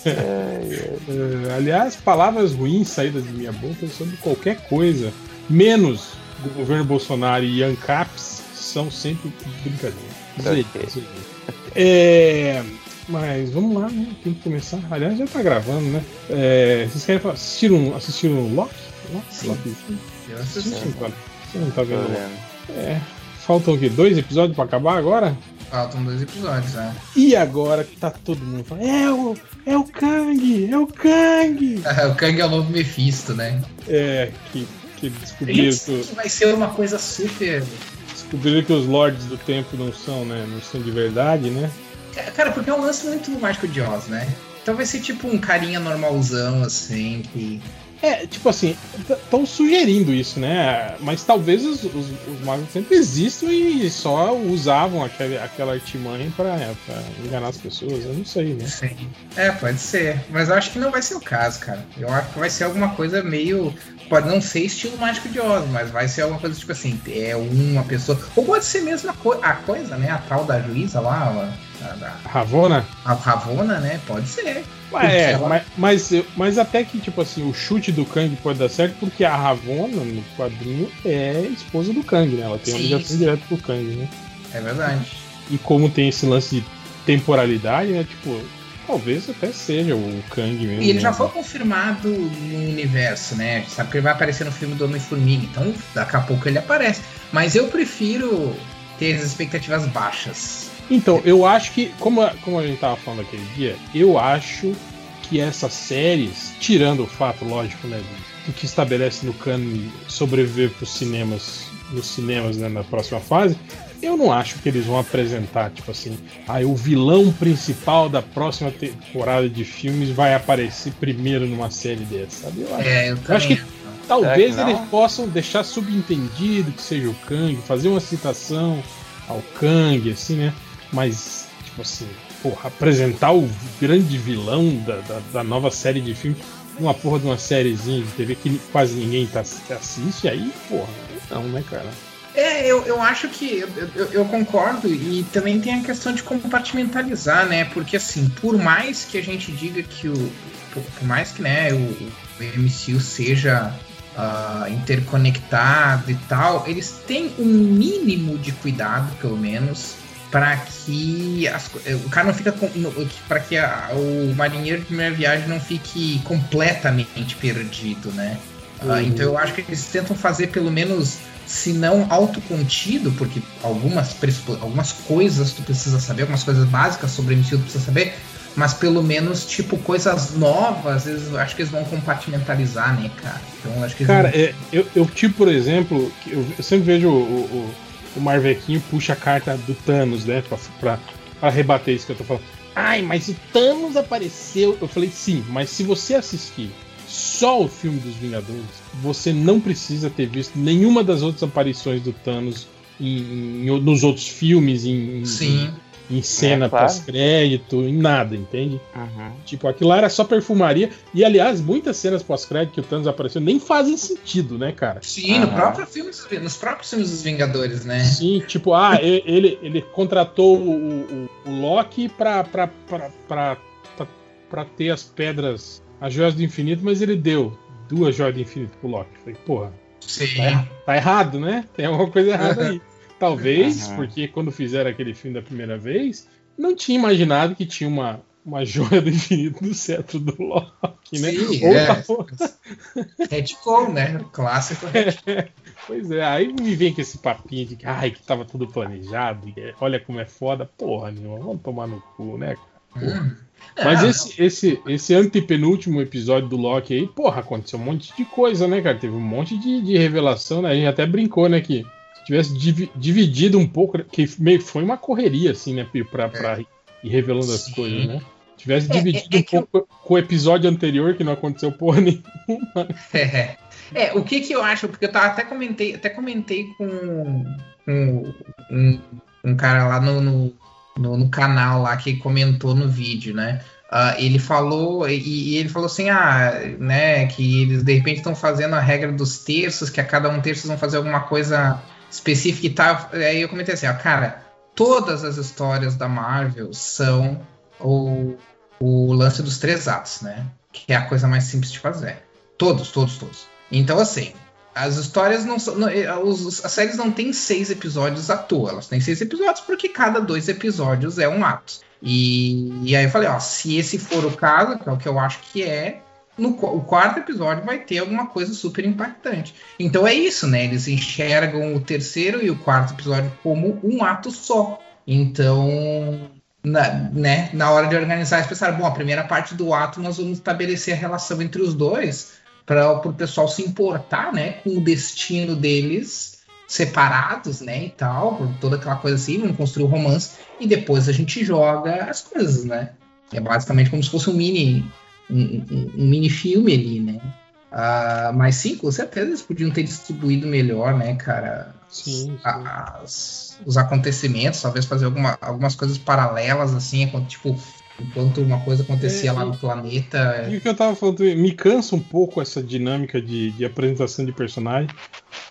É, aliás, palavras ruins saídas de minha boca sobre qualquer coisa, menos governo Bolsonaro e ANCAPs, são sempre brincadeira. Zoeira, Ok. zoeira. É, mas vamos lá, né? Tem que começar. Aliás, já tá gravando, né? É, vocês querem falar? Assistiram, assistiram Loki? Loki? Sim. Loki? Eu assisti. Você não tá vendo? Loki. É, faltam o quê? Dois episódios pra acabar agora? Faltam dois episódios, né? E agora que tá todo mundo falando, é o, é o Kang, é o Kang! o Kang é o novo Mephisto, né? É, que, que descobriram que, que vai ser uma coisa super. descobriram que os Lords do Tempo não são, né? Não são de verdade, né? Cara, porque é um lance muito mágico de Oz, né? Então vai ser tipo um carinha normalzão, assim, que. É, tipo assim, estão sugerindo isso, né? Mas talvez os, os, os magos sempre existam e só usavam aquele, aquela artimanha pra, pra enganar as pessoas, eu não sei, né? Sim. É, pode ser. Mas eu acho que não vai ser o caso, cara. Eu acho que vai ser alguma coisa meio. Pode não ser estilo mágico de Oz, mas vai ser alguma coisa tipo assim, é uma pessoa. Ou pode ser mesmo a, co- a coisa, né? A tal da juíza lá, a, da- Ravona? a Ravona, né? Pode ser. Mas, é, Porque ela- mas, mas, eu- mas até que, tipo assim, o chute do Kang pode dar certo, porque a Ravonna, no quadrinho, é esposa do Kang, né? Ela tem uma ligação sim. direta com o Kang, né? É verdade. E como tem esse lance de temporalidade, né? Tipo, talvez até seja o Kang mesmo. E ele já né? foi confirmado no universo, né? A gente sabe que ele vai aparecer no filme do Homem-Formiga, então daqui a pouco ele aparece. Mas eu prefiro ter as expectativas baixas. Então, eu acho que, como a, como a gente tava falando aquele dia, eu acho que essas séries, tirando o fato, lógico, né, do que estabelece no cânone sobreviver para os cinemas, nos cinemas, né, na próxima fase, eu não acho que eles vão apresentar, tipo assim, aí o vilão principal da próxima temporada de filmes vai aparecer primeiro numa série dessa, sabe? Eu acho, É, eu eu acho que talvez eles possam deixar subentendido que seja o Kang, fazer uma citação ao Kang, assim, né? Mas, tipo assim, porra, apresentar o grande vilão da, da, da nova série de filme numa porra de uma sériezinha de TV que quase ninguém tá, assiste, aí, porra, não, né, cara? É, eu, eu acho que eu, eu, eu concordo e também tem a questão de compartimentalizar, né? Porque assim, por mais que a gente diga que o. Por, por mais que né, o, o MCU seja ah, interconectado e tal, eles têm um mínimo de cuidado, pelo menos, para que as co- o cara não fica para que a- o marinheiro de primeira viagem não fique completamente perdido, né? Uhum. então eu acho que eles tentam fazer pelo menos se não autocontido, porque algumas, algumas coisas tu precisa saber, algumas coisas básicas sobre o MCU tu precisa saber, mas pelo menos, tipo, coisas novas, eles, eu acho que eles vão compartimentalizar, né, cara? Então acho que Cara, vão- é, eu, eu, tipo, por exemplo, eu, eu sempre vejo o, o, o Marvequinho puxa a carta do Thanos, né? Pra, pra, pra rebater isso que eu tô falando. Ai, mas o Thanos apareceu. Eu falei, sim, mas se você assistir só o filme dos Vingadores, você não precisa ter visto nenhuma das outras aparições do Thanos em, em- nos outros filmes, em, Sim. em, em cena É, claro. pós-crédito, em nada, entende? Tipo, aquilo lá era só perfumaria. E, aliás, muitas cenas pós-crédito que o Thanos apareceu nem fazem sentido, né, cara? Sim, no próprio filme, nos próprios filmes dos Vingadores, né? Sim, tipo, ah, ele, ele contratou o, o, o Loki pra, pra, pra, pra, pra, pra ter as pedras, as joias do infinito, mas ele deu duas joias do infinito pro Loki. Falei, porra, tá, tá errado, né? Tem alguma coisa errada aí. Talvez, Aham. porque quando fizeram aquele filme da primeira vez, não tinha imaginado que tinha uma, uma joia do infinito no cetro do Loki, né? Sim, Ou é. tava- Retcon, né? Clássico. Pois é, aí me vem com esse papinho de que, ai, que tava tudo planejado, é, olha como é foda. Porra, nenhuma, vamos tomar no cu, né? cara? Porra. Hum. Mas Ah, esse, esse, esse antepenúltimo episódio do Loki aí, porra, aconteceu um monte de coisa, né, cara? Teve um monte de, de revelação, né? A gente até brincou, né, que se tivesse divi- dividido um pouco, que meio que foi uma correria, assim, né, pra, pra, e revelando as coisas, né? Tivesse É, dividido é- é um pouco com o episódio anterior, que não aconteceu porra nenhuma. É, é, o que que eu acho, porque eu tava, até comentei, até comentei com, com um, um cara lá no, no, no- no canal lá que comentou no vídeo, né? Ah, ele falou e, e ele falou assim, ah, né, que eles de repente estão fazendo a regra dos terços, que a cada um terço vão fazer alguma coisa específica e tal. Aí eu comentei assim, ó, cara, todas as histórias da Marvel são o, o lance dos três atos, né? Que é a coisa mais simples de fazer. Todos, todos, todos. Então, assim, as histórias não são. não, eh, os- as séries não têm seis episódios à toa. Elas têm seis episódios porque cada dois episódios é um ato. E, e aí eu falei, ó, se esse for o caso, que é o que eu acho que é, no o quarto episódio vai ter alguma coisa super impactante. Então é isso, né? Eles enxergam o terceiro e o quarto episódio como um ato só. Então, na, né, na hora de organizar, eles pensaram, bom, a primeira parte do ato nós vamos estabelecer a relação entre os dois para o pessoal se importar, né, com o destino deles separados, né, e tal, por toda aquela coisa assim, vamos construir o romance e depois a gente joga as coisas, né? É basicamente como se fosse um mini um, um- um mini filme ali, né? Ah, mas sim, com certeza eles podiam ter distribuído melhor, né, cara? Sim, a- as- os acontecimentos, talvez fazer alguma, algumas coisas paralelas, assim, enquanto, tipo, enquanto uma coisa acontecia É, lá no planeta. E o que eu tava falando, me cansa um pouco essa dinâmica de, de apresentação de personagem,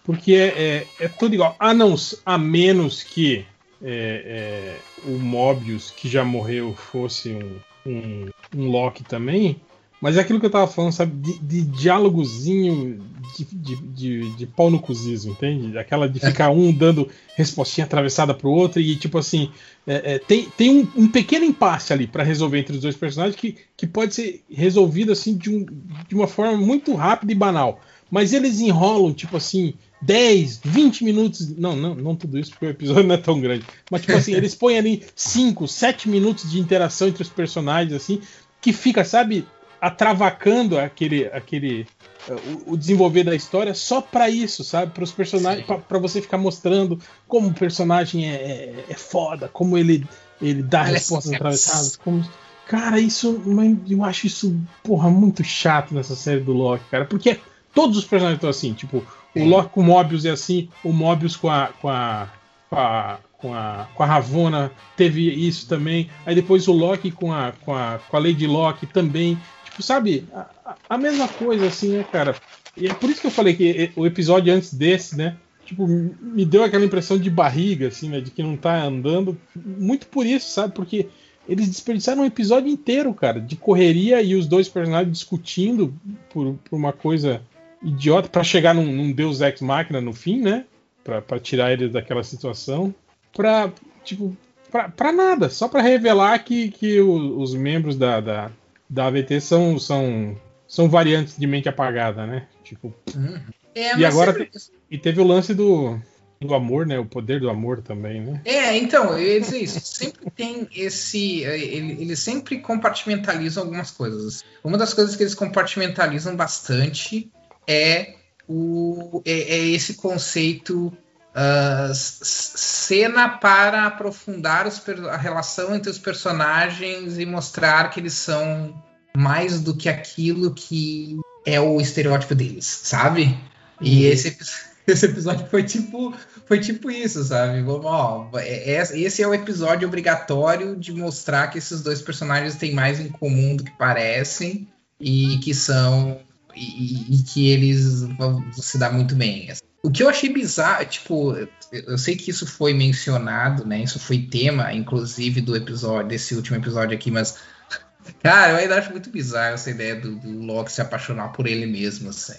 porque é, é, é tudo igual. A, não, a menos que é, é, o Mobius, que já morreu, fosse um, um, um Loki também. Mas é aquilo que eu tava falando, sabe? De, de diálogozinho de, de, de, de pau no cuzismo, entende? Aquela de ficar um dando respostinha atravessada pro outro e tipo assim. é, é, tem tem um, um pequeno impasse ali pra resolver entre os dois personagens que, que pode ser resolvido assim de, um, de uma forma muito rápida e banal. Mas eles enrolam, tipo assim, 10, 20 minutos. Não, não, não tudo isso, porque o episódio não é tão grande. Mas, tipo assim, eles põem ali 5, 7 minutos de interação entre os personagens, assim, que fica, sabe, atravacando aquele. aquele uh, o, o desenvolver da história só pra isso, sabe? Para os personagens. pra você ficar mostrando como o personagem é, é, é foda, como ele, ele dá Olha respostas essa- atravessadas. Como... Cara, isso. Eu acho isso, porra, muito chato nessa série do Loki, cara. Porque todos os personagens estão assim, tipo, o Loki com o Mobius é assim, o Mobius com a. com a. com a. com a, com a Ravonna teve isso também. Aí depois o Loki com a, com a, com a Lady Loki também. Sabe? A, a- mesma coisa, assim, né, cara? E é por isso que eu falei que o episódio antes desse, né? Tipo, me deu aquela impressão de barriga, assim, né? De que não tá andando. Muito por isso, sabe? Porque eles desperdiçaram um episódio inteiro, cara, de correria e os dois personagens discutindo por, por uma coisa idiota para chegar num, num Deus Ex Machina no fim, né? Pra, pra tirar eles daquela situação. Pra, tipo, pra, pra nada. Só pra revelar que, que o- os membros da, da, da AVT são, são, são variantes de mente apagada, né? Tipo, É, e agora sempre- te- e teve o lance do, do amor, né? O poder do amor também, né? É, então, eu ia dizer isso. Sempre tem esse. eh, ele- Eles sempre compartimentalizam algumas coisas. Uma das coisas que eles compartimentalizam bastante é, o, é, é esse conceito. Ah, cena para aprofundar a relação entre os personagens e mostrar que eles são mais do que aquilo que é o estereótipo deles, sabe? E esse, epi- esse episódio foi tipo, foi tipo isso, sabe? Vamos, ó, é- é- esse é o episódio obrigatório de mostrar que esses dois personagens têm mais em comum do que parecem e que são e, e que eles vão se dar muito bem. O que eu achei bizarro, tipo, eu, sei que isso foi mencionado, né? Isso foi tema, inclusive, do episódio, desse último episódio aqui, mas Cara, eu ainda acho muito bizarro essa ideia do, do Loki se apaixonar por ele mesmo, assim.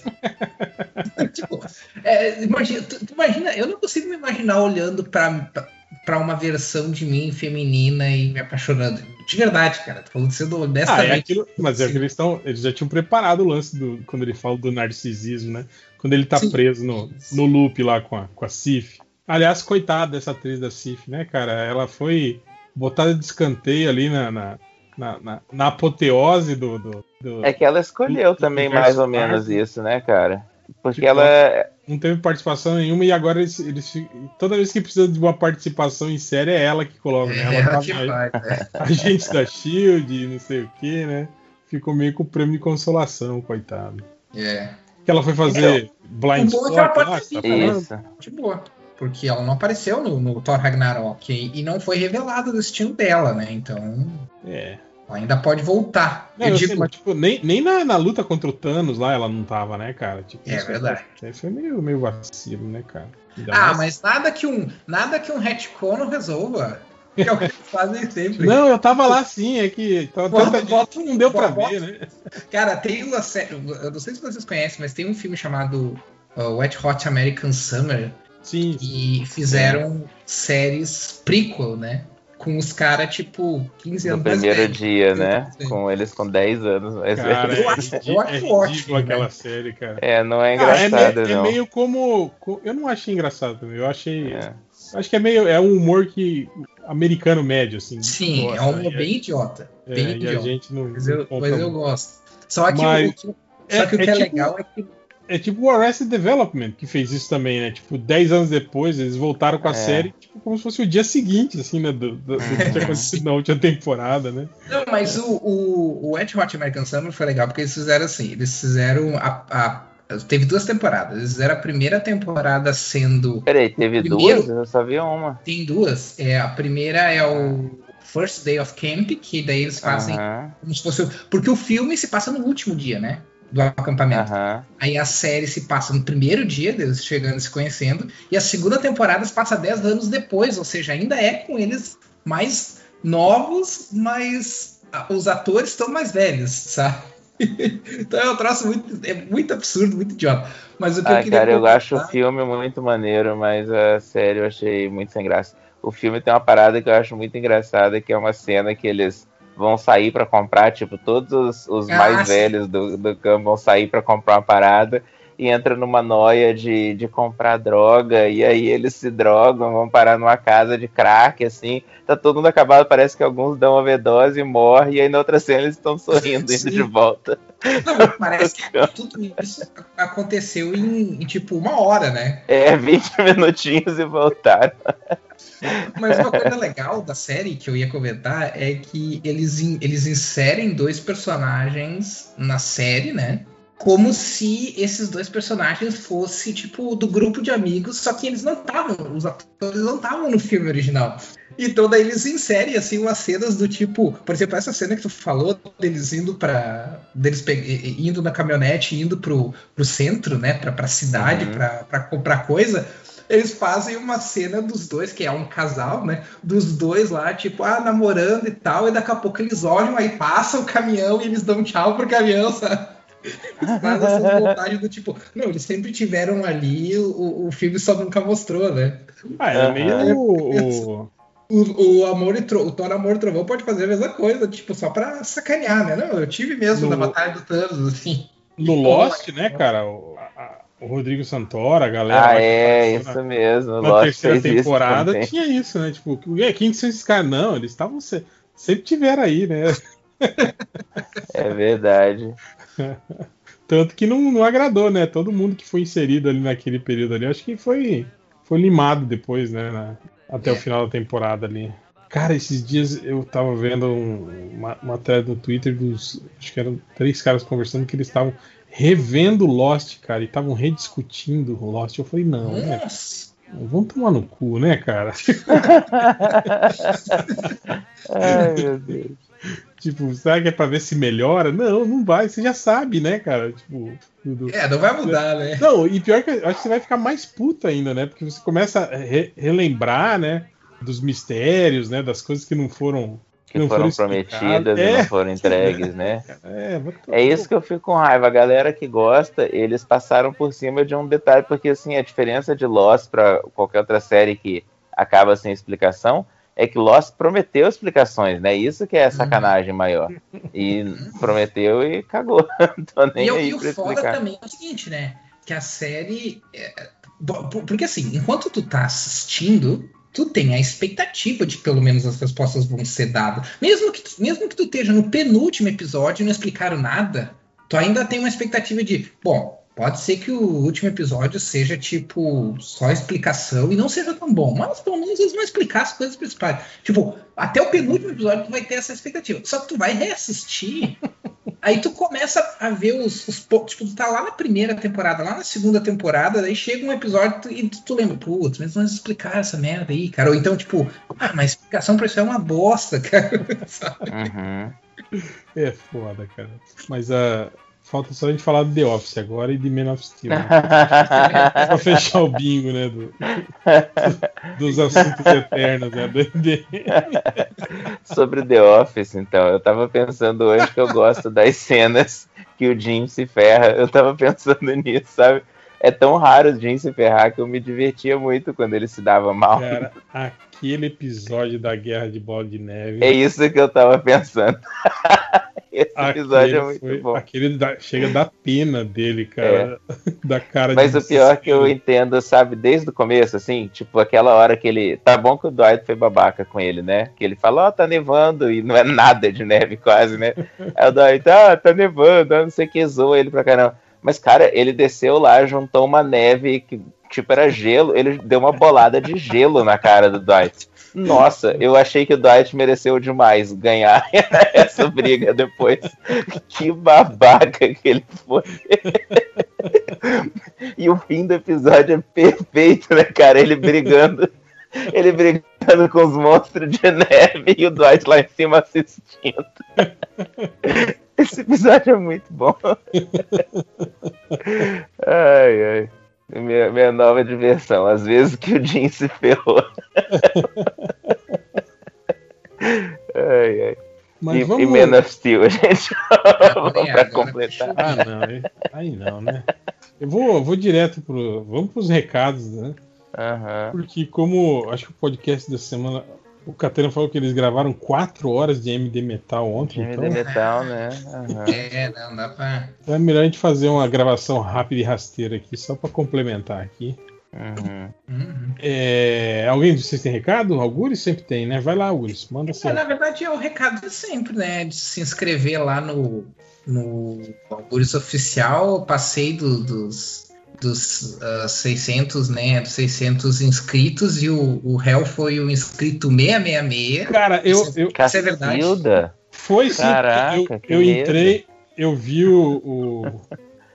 tipo, é, imagina, tu- tu imagina, eu não consigo me imaginar olhando pra, pra, uma versão de mim feminina e me apaixonando. De verdade, cara, tô falando sendo Ah, é honestamente. aquilo, mas é que eles estão. Eles já tinham preparado o lance do. Quando ele fala do narcisismo, né? Quando ele tá preso no, no loop lá com a, com a Sif. Aliás, coitada dessa atriz da Sif, né, cara? Ela foi botada de escanteio ali na, na, na, na- na apoteose do, do, do- É que ela escolheu do também mais ou menos isso, né, cara? Porque Tipo, ela, não teve participação nenhuma e agora eles, eles toda vez que precisa de uma participação em série é ela que coloca, né? Ela Ela tá que faz, né? da Shield, não sei o que, né? Ficou meio com o prêmio de consolação, coitado. É. Que ela foi fazer Blind O bom é que ela Spot lá, participa, tá? De boa. Porque ela não apareceu no, no Thor Ragnarok e, e não foi revelado o destino dela, né? Então. É. Ela ainda pode voltar. Não, eu sei, mas, tipo, nem, nem na, na luta contra o Thanos lá ela não tava, né, cara? Tipo, É isso verdade. Foi, foi meio, meio vacilo, né, cara? Ainda Ah, mais- mas nada que um, nada que um retcon não resolva. Que é o que eles fazem sempre. Não, eu tava lá sim, é que tava Bota- bota- não deu pra bota- ver, né? Cara, tem uma série. Eu não sei se vocês conhecem, mas tem um filme chamado uh, Wet Hot American Summer. Sim. E fizeram séries prequel, né? Com os caras, tipo, 15 No anos mais primeiro velhos. dia, né? Com eles com 10 anos mais Cara, velhos. é, Eu acho- ridi- eu acho é ótimo, aquela né? série, cara. É, não é engraçado, meio, não. É meio como. co- Eu não achei engraçado também. Eu achei. Acho que é meio. É um humor que. Americano médio, assim. Sim, gosta, é um humor e a- bem idiota. É, bem e a idiota. gente não. Mas eu, mas eu gosto. Só que, Mas- o, que- só que o que é, tipo- legal é que. É tipo o Arrested Development que fez isso também, né? Tipo, 10 anos depois, eles voltaram com a É. série, tipo, como se fosse o dia seguinte, assim, né? Do, do, do que tinha acontecido na última temporada, né? Não, mas o, o, o Wet Hot American Summer foi legal porque eles fizeram assim: eles fizeram a. a- teve duas temporadas. Fizeram a primeira temporada sendo. Peraí, teve Primeiro- duas? Eu só vi uma. Tem duas. É, a primeira é o First Day of Camp, que daí eles fazem Aham. como se fosse. Porque o filme se passa no último dia, né? Do acampamento. Aham. Aí a série se passa no primeiro dia deles chegando e se conhecendo. E a segunda temporada se passa 10 anos depois, ou seja, ainda é com eles mais novos, mas os atores estão mais velhos, sabe? então é um troço muito, é muito absurdo, muito idiota. Mas o que eu Ah, queria cara, eu comentar- acho o filme muito maneiro, mas a série eu achei muito sem graça. O filme tem uma parada que eu acho muito engraçada, que é uma cena que eles vão sair pra comprar, tipo, todos os, os Ah, mais sim. velhos do, do campo vão sair pra comprar uma parada e entra numa noia de, de comprar droga, e aí eles se drogam, vão parar numa casa de crack, assim, tá todo mundo acabado, parece que alguns dão overdose e morrem, e aí na outra cena eles estão sorrindo indo de volta. Não, parece que tudo isso aconteceu em, em, tipo uma hora, né? É, 20 minutinhos e voltaram. Mas uma coisa legal da série que eu ia comentar é que eles, eles inserem dois personagens na série, né? Como se esses dois personagens fossem, tipo, do grupo de amigos, só que eles não estavam, os atores não estavam no filme original. Então daí eles inserem, assim, umas cenas do tipo, por exemplo, essa cena que tu falou, deles indo para deles indo na caminhonete, indo pro, pro centro, né, pra, pra cidade, Uhum. pra, pra comprar coisa, eles fazem uma cena dos dois, que é um casal, né? Dos dois lá, tipo, ah, namorando e tal, e daqui a pouco eles olham, aí passa o caminhão e eles dão tchau pro caminhão, sabe? Eles fazem essa vontade do tipo, não, eles sempre tiveram ali, o, o filme só nunca mostrou, né? Ah, é meio o, O, o Amor e Tro- o Thor Amor e Trovão pode fazer a mesma coisa, tipo, só pra sacanear, né? Não, eu tive mesmo No- na Batalha do Thanos, assim. No Lost, né, cara? O, a- o Rodrigo Santoro, a galera. Ah, é, isso mesmo. Na Lost terceira fez isso temporada também. tinha isso, né? Tipo, "Ué, quem são esses caras? Não, eles estavam. se- Sempre tiveram aí, né? É verdade. Tanto que não, não agradou, né? Todo mundo que foi inserido ali naquele período ali, acho que foi, foi limado depois, né? na- até o final da temporada ali. Cara, esses dias eu tava vendo um- uma, uma thread no Twitter dos. Acho que eram três caras conversando que eles estavam revendo Lost, cara, e estavam rediscutindo o Lost. Eu falei, não, né? Nossa. Vamos tomar no cu, né, cara? Ai, meu Deus. Tipo, será que é pra ver se melhora? Não, não vai, você já sabe, né, cara? Tipo, tudo. É, não vai mudar, né? Não, e pior que eu acho que você vai ficar mais puta ainda, né? Porque você começa a re- relembrar, né? Dos mistérios, né? Das coisas que não foram. Que não foram prometidas e É, não foram entregues, né? É, vai É isso que eu fico com raiva. A galera que gosta, eles passaram por cima de um detalhe, porque assim, a diferença de Lost pra qualquer outra série que acaba sem explicação é que Lost prometeu explicações, né? Isso que é a sacanagem maior. E prometeu e cagou. Tô nem E, o- aí e o foda explicar. também é o seguinte, né? Que a série. é, porque assim, enquanto tu tá assistindo, tu tem a expectativa de que pelo menos as respostas vão ser dadas. Mesmo que, mesmo que tu esteja no penúltimo episódio e não explicaram nada, tu ainda tem uma expectativa de, bom, Pode ser que o último episódio seja, tipo, só explicação e não seja tão bom. Mas pelo menos eles vão explicar as coisas principais. Tipo, até o penúltimo episódio tu vai ter essa expectativa. Só que tu vai reassistir. aí tu começa a ver os, os po- Tipo, tu tá lá na primeira temporada, lá na segunda temporada, daí chega um episódio e tu, tu lembra, putz, mas vamos explicar essa merda aí, cara. Ou então, tipo, ah, mas a explicação pra isso é uma bosta, cara. Sabe? É foda, cara. Mas a. Falta só a gente falar do The Office agora e de Man of Steel. Né? pra fechar o bingo, né? do- dos assuntos eternos, né? do. Sobre The Office, então, eu tava pensando hoje que eu gosto das cenas que o Jim se ferra. Eu tava pensando nisso, sabe? É tão raro o Jim se ferrar que eu me divertia muito quando ele se dava mal. Cara, aquele episódio da Guerra de Bola de Neve. É isso que eu tava pensando. Esse episódio Aquele é muito foi- bom. Aquele dá- chega da pena dele, cara. Da cara Mas de o pior é que eu entendo, sabe, desde o começo, assim, tipo, aquela hora que ele. Tá bom que o Dwight foi babaca com ele, né? Que ele fala, ó, tá nevando, e não é nada de neve quase, né? Aí o Dwight, ah, tá nevando, não sei o que, zoa ele pra caramba. Mas, cara, ele desceu lá, juntou uma neve que, tipo, era gelo, ele deu uma bolada de gelo na cara do Dwight. Nossa, eu achei que o Dwight mereceu demais ganhar essa briga depois. Que babaca que ele foi. E o fim do episódio é perfeito, né, cara? Ele brigando. Ele brigando com os monstros de neve e o Dwight lá em cima assistindo. Esse episódio é muito bom. Ai, ai. Minha, minha nova diversão. Às vezes que o Jim se ferrou. Ai, ai. Mas e, vamos- e Man of Steel, gente. pra completar. Ah, não. aí- não, né? Eu vou, vou direto pro. Vamos pros recados, né? Porque, como acho que o podcast da semana. O Catena falou que eles gravaram 4 horas de MD Metal ontem. MD então, Metal, né? Aham. É, não dá pra. então é melhor a gente fazer uma gravação rápida e rasteira aqui, só pra complementar aqui. Uhum. É, alguém de vocês tem recado? Algures sempre tem, né? Vai lá, Algures, manda É, sempre. na verdade, é o recado de sempre, né? De se inscrever lá no, no Algures Oficial. Eu Passei do- dos, dos ah, 600, né? Dos 600 inscritos e o, o réu foi o inscrito 666. Cara, eu. Isso, eu isso é verdade. Cacilda? Foi sim. Caraca, eu, que eu entrei, eu vi o. o-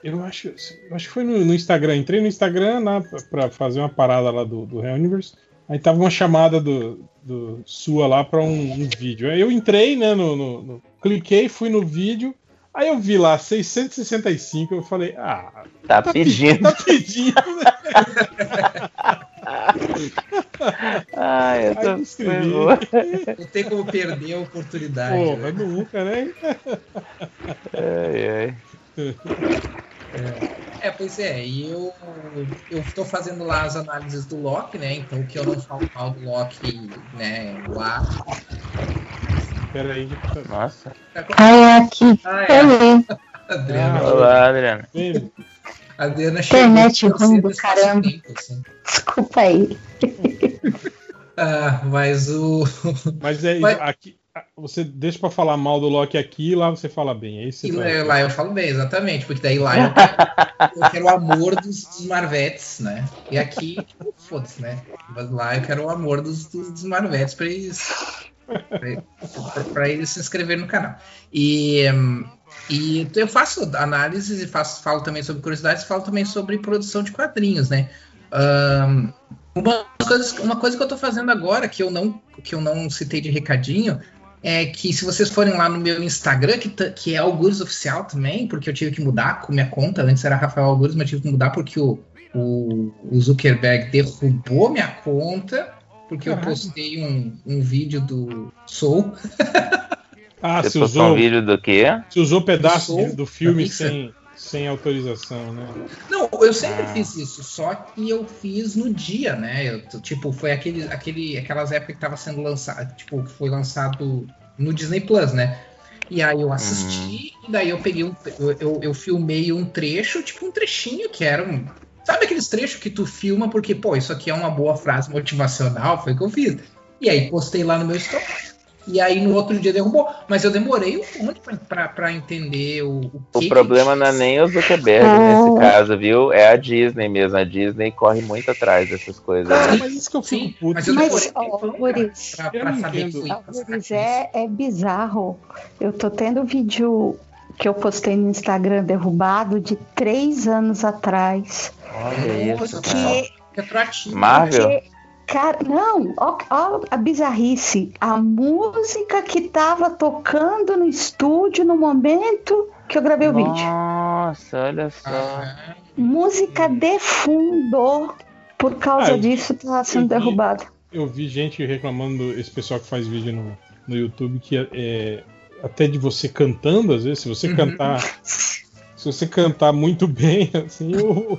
eu acho, eu acho que foi no, no Instagram. Entrei no Instagram lá pra- pra fazer uma parada lá do, do Real Universe. Aí tava uma chamada do, do sua lá pra um, um vídeo. Aí eu entrei, né? No, no- no- cliquei, fui no vídeo. Aí eu vi lá 665. Eu falei, ah. Tá pe- pedindo. Tá pedindo. Ai, eu tô escrevi. Não tem como perder a oportunidade. Pô, né? nunca, né? Ai, ai. É, pois é, e eu, eu tô fazendo lá as análises do Loki, né? Então que eu não falo mal do Loki, né, lá. Pera aí. Nossa. Ai, aqui. Ah, é. Adriana. Olá, Adriana. A Adriana chegou Internet ruim do nosso caramba. tempo, assim. Desculpa aí. Ah, mas o. Mas é Mas- aqui. Você deixa pra falar mal do Loki aqui e lá você fala bem. É isso E lá eu falo bem, exatamente, porque daí lá eu quero, eu quero o amor dos, dos Marvetes, né? E aqui, tipo, foda-se, né? Mas lá eu quero o amor dos, dos, dos Marvetes pra eles, pra eles se inscreverem no canal. E, hum, e eu faço análises e faço, falo também sobre curiosidades, falo também sobre produção de quadrinhos, né? Ahn, uma, coisa, uma coisa que eu tô fazendo agora, que eu não, que eu não citei de recadinho, é que se vocês forem lá no meu Instagram, que, que é Algures Oficial também, porque eu tive que mudar com minha conta, antes era Rafael Algures, mas tive que mudar porque o, o, o Zuckerberg derrubou minha conta, porque eu Caralho. postei um, um vídeo do Soul. Ah, Você se usou, um vídeo do quê? se usou pedaço de- do filme sem, sem autorização, né? Não, eu sempre fiz isso, só que eu fiz no dia, né? Eu, tipo, foi aquele, aquele, aquelas épocas que tava sendo lançado, tipo, que foi lançado no Disney Plus, né? E aí eu assisti, e daí eu peguei um. Eu, eu, eu filmei um trecho, tipo um trechinho que era um. Sabe aqueles trechos que tu filma porque, pô, isso aqui é uma boa frase motivacional? Foi o que eu fiz. E aí postei lá no meu story. e aí no outro dia derrubou. Mas eu demorei um monte pra, pra, pra entender o, o O que problema não é nem o Zuckerberg nesse caso, viu? É a Disney mesmo. A Disney corre muito atrás dessas coisas. né? Mas isso que eu fico puto. Mas eu Mas, demorei ó, Boris, pra, pra saber que Boris, é, é bizarro. Eu tô tendo vídeo que eu postei no Instagram derrubado de três anos atrás. Olha isso. Que. Marvel? Porque, cara, não, ó, ó a bizarrice. A música que tava tocando no estúdio no momento que eu gravei o vídeo. Nossa, olha só. Música de fundo. Por causa Ah, disso tá sendo eu vi- derrubado. Eu vi gente reclamando, esse pessoal que faz vídeo no, no YouTube, que é, até de você cantando, às vezes, se você cantar. Se você cantar muito bem, assim, o.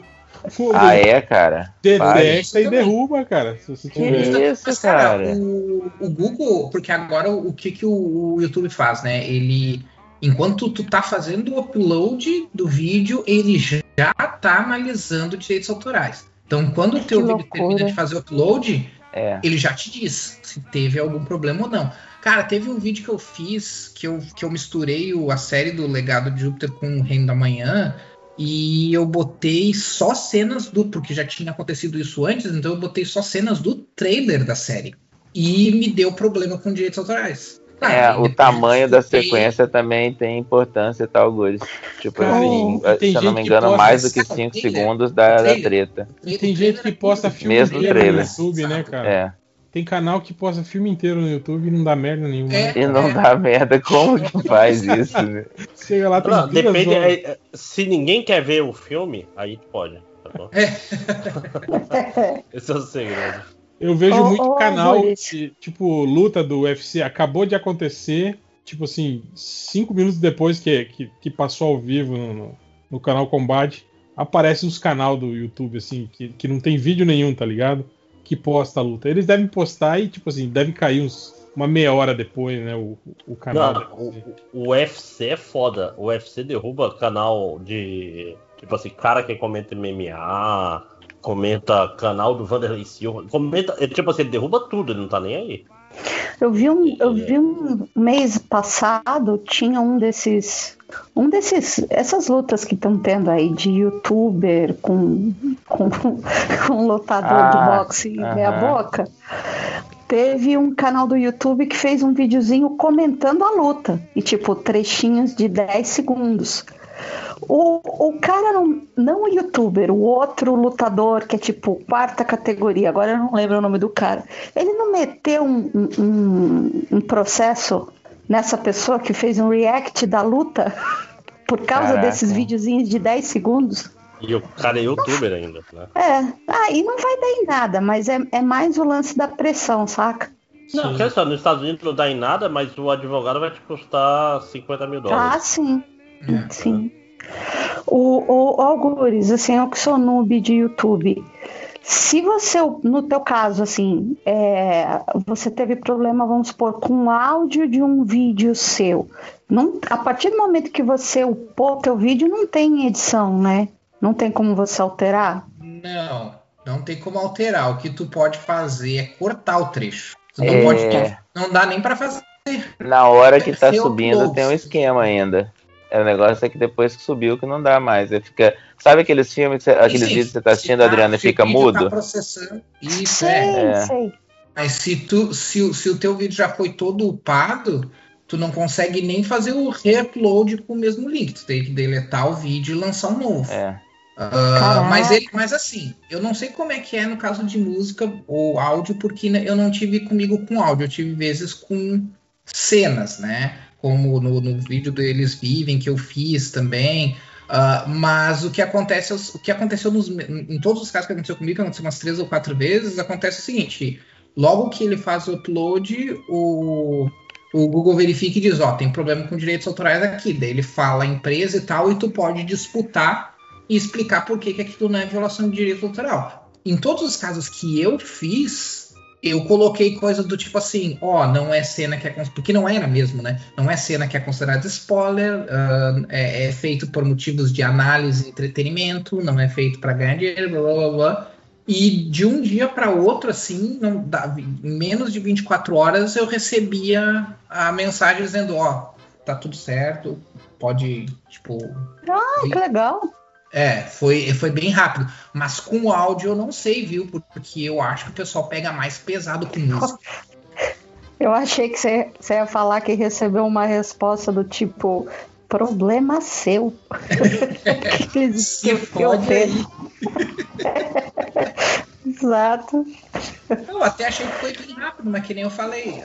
o Ah, é, cara? Detecta e derruba, cara. Se você tiver. Mas, cara, O, o Google, porque agora o que, que o, o YouTube faz, né? Ele, enquanto tu tá fazendo o upload do vídeo, ele já tá analisando direitos autorais. Então, quando o teu Que vídeo termina de fazer o upload, É. ele já te diz se teve algum problema ou não. Cara, teve um vídeo que eu fiz que eu, que eu misturei o- a série do Legado de Júpiter com o Reino da Manhã e eu botei só cenas do. Porque já tinha acontecido isso antes, então eu botei só cenas do trailer da série. E me deu problema com direitos autorais. É, o tamanho da sequência também tem importância, tá, Algures? Tipo Cara, assim, se eu não me engano, mais do que Cara, 5 trailer. segundos da, da treta. E tem gente que posta filme Mesmo no trailer. YouTube, né, cara? É. Tem canal que posta filme inteiro no YouTube e não dá merda nenhuma. né? E não dá merda, como que faz isso, né? Chega lá, tem Não, depende. é, é, se ninguém quer ver o filme, aí pode. Tá bom? Esse é o segredo. Eu vejo Ô, muito ô, canal, que, tipo, luta do UFC acabou de acontecer, tipo assim, cinco minutos depois que, que, que passou ao vivo no, no, no canal Combate, aparece os canal do YouTube, assim, que, que não tem vídeo nenhum, tá ligado? Que posta a luta. Eles devem postar e, tipo assim, deve cair uns, uma meia hora depois, né, o, o canal. Não, o, o UFC é foda. O UFC derruba canal de. Tipo assim, cara que comenta MMA, comenta canal do Vanderlei Silva. Comenta. é, Tipo assim, ele derruba tudo, ele não tá nem aí. Eu vi um, eu vi um mês passado, tinha um desses. Um desses. Essas lutas que estão tendo aí de youtuber com, com, com lutador Ah, de boxe e aham. meia boca. Teve um canal do YouTube que fez um videozinho comentando a luta. E tipo, trechinhos de 10 segundos. O, o cara não, não o youtuber, o outro lutador, que é tipo quarta categoria, agora eu não lembro o nome do cara. Ele não meteu um- um, um processo nessa pessoa que fez um react da luta por causa Caraca. desses videozinhos de 10 segundos? E o cara é youtuber ainda, né? É, aí não vai dar em nada, mas é, é mais o lance da pressão, saca? Não, quer só, nos Estados Unidos não dá em nada, mas o advogado vai te custar 50 mil Ah, dólares. sim. Sim. O, o Algures, assim, eu que sou noob de YouTube. Se você, no teu caso, assim, é, você teve problema, vamos supor, com o áudio de um vídeo seu, não, a partir do momento que você upou teu vídeo, não tem edição, né? Não tem como você alterar? Não, não tem como alterar. O que tu pode fazer é cortar o trecho. Tu não É. pode. Não dá nem pra fazer. Na hora que tá subindo tem um esquema ainda. É, o negócio é que depois que subiu que não dá mais. Aí fica. Sabe aqueles filmes, aqueles Sim, vídeos que você tá assistindo, tá- Adriana, e fica vídeo mudo? Tá processando. Isso, é. sei. Mas se, tu, se, o- se o teu vídeo já foi todo upado, tu não consegue nem fazer o re-upload com o mesmo link. Tu tem que deletar o vídeo e lançar um novo. É. Caraca. mas, ele, mas assim, eu não sei como é que é no caso de música ou áudio, porque né, eu não tive comigo com áudio, eu tive vezes com cenas, né? Como no, no vídeo do Eles Vivem, que eu fiz também. Ah, mas o que acontece, o que aconteceu nos, em todos os casos que aconteceu comigo, que aconteceu umas três ou quatro vezes, acontece o seguinte: logo que ele faz o upload, o, o Google verifica e diz, ó, tem problema com direitos autorais aqui. Daí ele fala a empresa e tal, e tu pode disputar e explicar por que, que aquilo não é violação de direito autoral. Em todos os casos que eu fiz, eu coloquei coisa do tipo assim, ó, não é cena que é porque não era mesmo, né? Não é cena que é considerada spoiler, ah, é, é feito por motivos de análise e entretenimento, não é feito para ganhar dinheiro, blá blá blá. E de um dia para outro, assim, não, dá- em menos de 24 horas, eu recebia a mensagem dizendo: Ó, tá tudo certo, pode, tipo, Ah, que legal. É, foi, foi bem rápido. Mas com o áudio eu não sei, viu? Porque eu acho que o pessoal pega mais pesado com música. Eu achei que você ia falar que recebeu uma resposta do tipo. Problema seu. que, que, eu vejo. Exato. Eu até achei que foi bem rápido, mas que nem eu falei.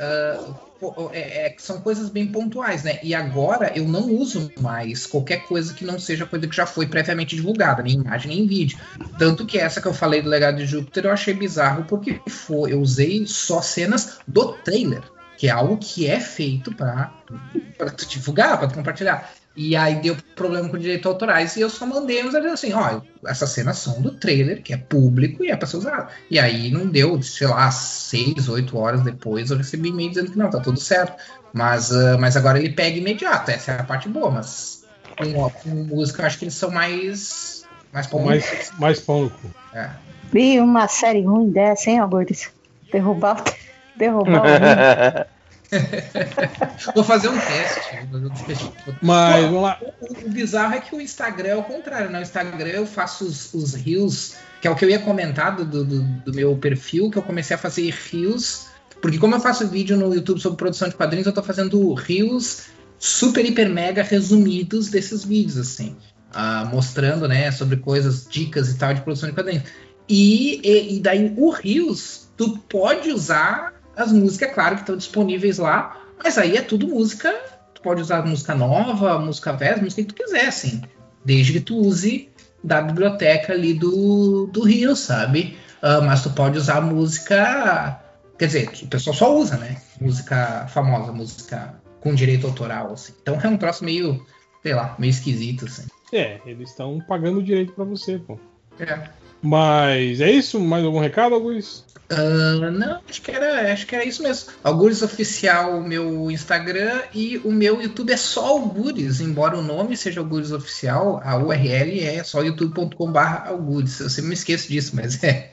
pô, é- é são coisas bem pontuais, né? E agora eu não uso mais qualquer coisa que não seja coisa que já foi previamente divulgada, nem imagem, nem vídeo. Tanto que essa que eu falei do legado de Júpiter eu achei bizarro porque foi, eu usei só cenas do trailer, que é algo que é feito tu divulgar, pra tu compartilhar. E aí deu problema com direitos autorais e eu só mandei eles dizendo assim, ó, essas cenas são do trailer, que é público e é pra ser usado. E aí não deu, sei lá, seis, oito horas depois eu recebi e-mail dizendo que não, tá tudo certo. Mas, ah, mas agora ele pega imediato, essa é a parte boa, mas com, com música eu acho que eles são mais. Mais pão. Mais, mais pão no cu. É. Vi uma série ruim dessa, hein, Agores? Derrubar, o- derrubar o. Vou fazer um teste. vou fazer um teste. Mas, vamos lá. O, o bizarro é que o Instagram é o contrário, né? O Instagram eu faço os, os reels, que é o que eu ia comentar do, do, do meu perfil, que eu comecei a fazer reels. Porque como eu faço vídeo no YouTube sobre produção de quadrinhos, eu tô fazendo reels super, hiper, mega resumidos desses vídeos, assim. ah, mostrando, né, sobre coisas, dicas e tal de produção de quadrinhos. E, e, e daí o Rios, tu pode usar as músicas, claro, que estão disponíveis lá, mas aí é tudo música. Tu pode usar música nova, música velha, música que tu quiser, assim. Desde que tu use da biblioteca ali do, do Rios, sabe? Ah, mas tu pode usar música. Quer dizer, o pessoal só usa, né? Música famosa, música com direito autoral, assim. Então é um troço meio, sei lá, meio esquisito, assim. É, eles estão pagando direito pra você, pô. É. Mas é isso? Mais algum recado, Augusto? Ah, não, acho que, era, acho que era isso mesmo. Algures Oficial, o meu Instagram, e o meu YouTube é só Algures, embora o nome seja Algures Oficial, a URL é só youtube.com.br Algures. Eu sempre me esqueço disso, mas é.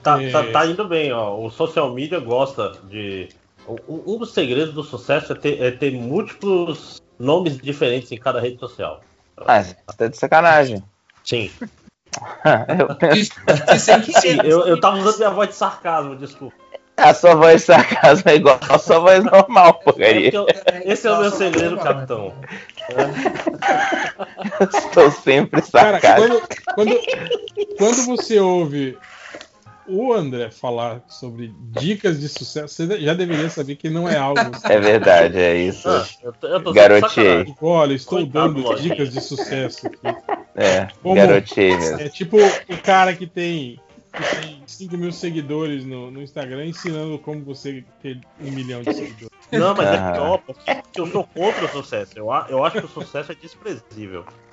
Tá, É. tá, tá indo bem, ó. O social media gosta de. Um, um dos segredos do sucesso é ter, é ter múltiplos nomes diferentes em cada rede social. Ah, você tá de sacanagem. Sim. Eu penso... Sim, eu, eu tava usando minha voz de sarcasmo, desculpa. A sua voz de sarcasmo é igual a sua voz normal, porcaria. É eu- esse é o meu segredo, capitão. Eu estou sempre Cara, sarcástico. quando, quando, quando você ouve o André falar sobre dicas de sucesso, você já deveria saber que não é algo. É verdade, é isso. Ah, eu tô- Garoteei. Tipo, Olha, estou Coitado do dando Lojinha. dicas de sucesso aqui. É, Como- garoteei mesmo. É tipo o cara que tem, que tem 5 mil seguidores no, no Instagram ensinando como você ter um milhão de seguidores. Não, mas é Ah. pior, porque eu sou contra o sucesso. Eu, eu acho que o sucesso é desprezível.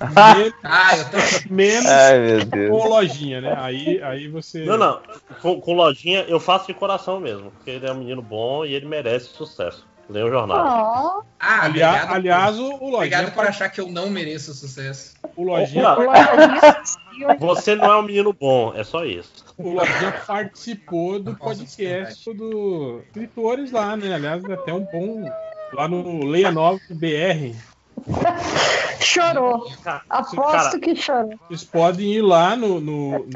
Ah, eu tô. Menos Ai, meu Deus. com lojinha, né? Aí, aí você. Não, não. Com, com lojinha eu faço de coração mesmo. Porque ele é um menino bom e ele merece sucesso. Leia o jornal. Ó, Ah, Aliás, obrigado, aliás, o, o Lojinha, obrigado por achar que eu não mereço sucesso. o Lojinha, Ô, lojinha- Você não é um menino bom, é só isso. o Lojinha participou do podcast do escritores lá, né? Aliás, até um bom. Lá no Leia 9 BR. chorou. Cara, Aposto que chorou. Vocês podem ir lá no, no, no-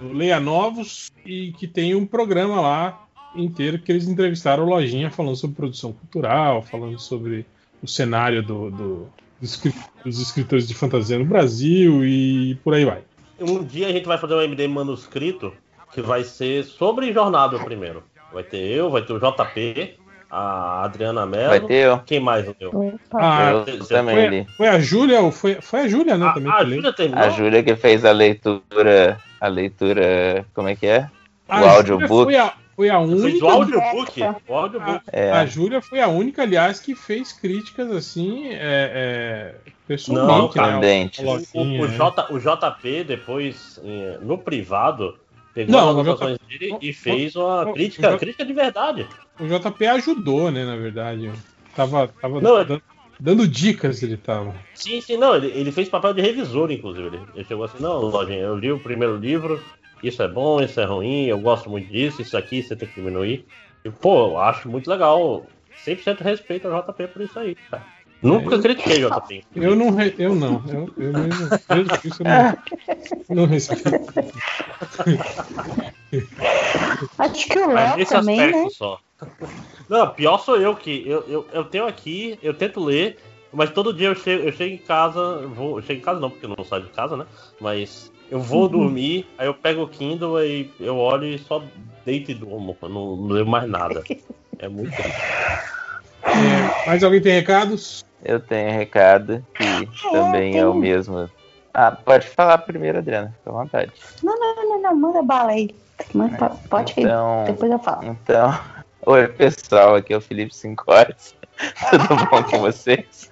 no Leia Novos e que tem um programa lá inteiro que eles entrevistaram o Lojinha falando sobre produção cultural, falando sobre o cenário do, do- dos escri- dos escritores de fantasia no Brasil e por aí vai. Um dia a gente vai fazer um MD manuscrito que vai ser sobre jornada primeiro. Vai ter eu, vai ter o JP, a Adriana Mello. Vai ter eu. Quem mais não deu? Ah, Eu Você- também foi, li. foi a Júlia, ou foi, foi a Júlia, né? A, também a. Júlia terminou? A Júlia que fez a leitura. A leitura. Como é que é? A o Júlia audiobook. Foi a, foi a única. o audiobook? O audiobook. É. A Júlia foi a única, aliás, que fez críticas assim, é, é, Não, pessoalmente. cara. né, O, Lojinha, o né? J, o JP depois, eh, no privado, pegou Não, as o anotações J- dele e o- fez uma o- crítica, o- crítica de verdade. O JP ajudou, né, na verdade. Tava, tava Não, é- dando, Dando dicas ele tava. Sim, sim, não, ele, ele fez papel de revisor, inclusive. Ele, ele chegou assim, não, Lojinha, eu li o primeiro livro, isso é bom, isso é ruim, eu gosto muito disso, isso aqui você tem que diminuir. E, pô, eu acho muito legal. 100% respeito ao JP por isso aí, cara. Nunca Eu- critiquei o JP. Eu não, re- eu não, eu, eu mesmo, mesmo isso eu não, não respeito. Acho que o Mas Léo nesse também, aspecto né? só. Não, pior sou eu que eu, eu, eu tenho aqui, eu tento ler, mas todo dia eu chego, eu chego em casa, vou, eu chego em casa não, porque eu não saio de casa, né? Mas eu vou Uhum. dormir, aí eu pego o Kindle e eu olho e só deito e durmo, não, não leio mais nada. É muito. É, mais alguém tem recados? Eu tenho recado, que também é o mesmo. Ah, pode falar primeiro, Adriana, fica à vontade. Não, não, não, não, manda bala aí. Manda, pode ir, Então- depois eu falo. Então, oi pessoal, aqui é o Felipe Cincotes. Tudo bom com vocês?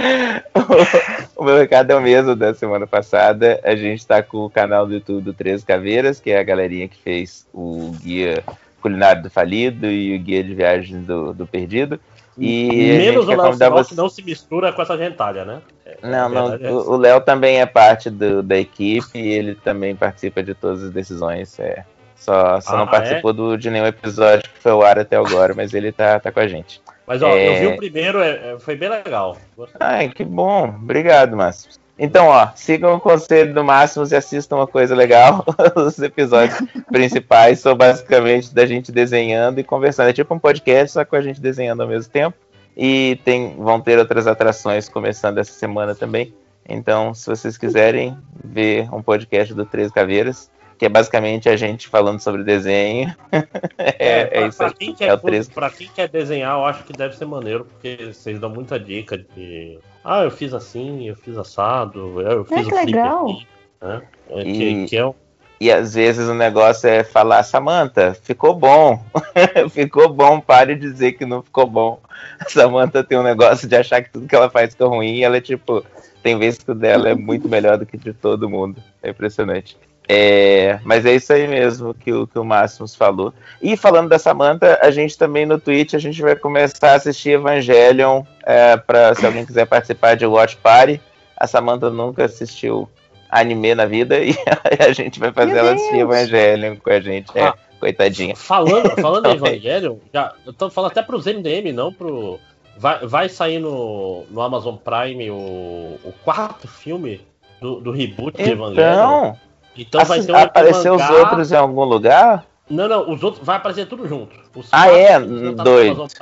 o, meu recado é o mesmo da semana passada. A gente tá com o canal do YouTube do Três Caveiras, que é a galerinha que fez o guia culinário do falido e o guia de viagens do, do perdido. E Menos o Léo Sinop você- não se mistura com essa gentalha, né? É, não, não. é O Léo também é parte do- da equipe e ele também participa de todas as decisões. É. Só, só Ah, não participou do- de nenhum episódio que foi ao ar até agora, mas ele tá, tá com a gente. Mas ó, É, eu vi o primeiro, é- é- foi bem legal. Ai, que bom. Obrigado, Márcio. Então, ó, sigam o conselho do Máximos e assistam uma coisa legal. Os episódios principais são basicamente da gente desenhando e conversando. É tipo um podcast, só com a gente desenhando ao mesmo tempo. E tem, vão ter outras atrações começando essa semana também. Então, se vocês quiserem ver um podcast do Três Caveiras, que é basicamente a gente falando sobre desenho, é, é pra, isso pra aí. quem É quer, o Três pra quem quer desenhar, eu acho que deve ser maneiro, porque vocês dão muita dica de. Ah, eu fiz assim, eu fiz assado, eu fiz que o flip legal. aqui", né? É, E- que, que é um- E às vezes o negócio é falar, Samantha, ficou bom. ficou bom, pare de dizer que não ficou bom. A Samantha tem um negócio de achar que tudo que ela faz fica ruim e ela é tipo, tem vezes que o dela é muito melhor do que de todo mundo. É impressionante. É, mas é isso aí mesmo que o, que o Máximos falou. E falando da Samantha, a gente também no Twitch, a gente vai começar a assistir Evangelion é, para se alguém quiser participar de Watch Party. A Samantha nunca assistiu anime na vida e a gente vai fazer Meu ela Deus. assistir Evangelion com a gente. É, Ah. coitadinha. Falando, falando em Então, é. Evangelion, já, eu tô falando até pros MDM, não pro. Vai, vai sair no, no Amazon Prime o, o quarto filme do, do reboot de Evangelion. Então, Então vai ter um apareceu os outros em algum lugar? Não, não, os outros vai aparecer tudo junto. Os Ah, é? tá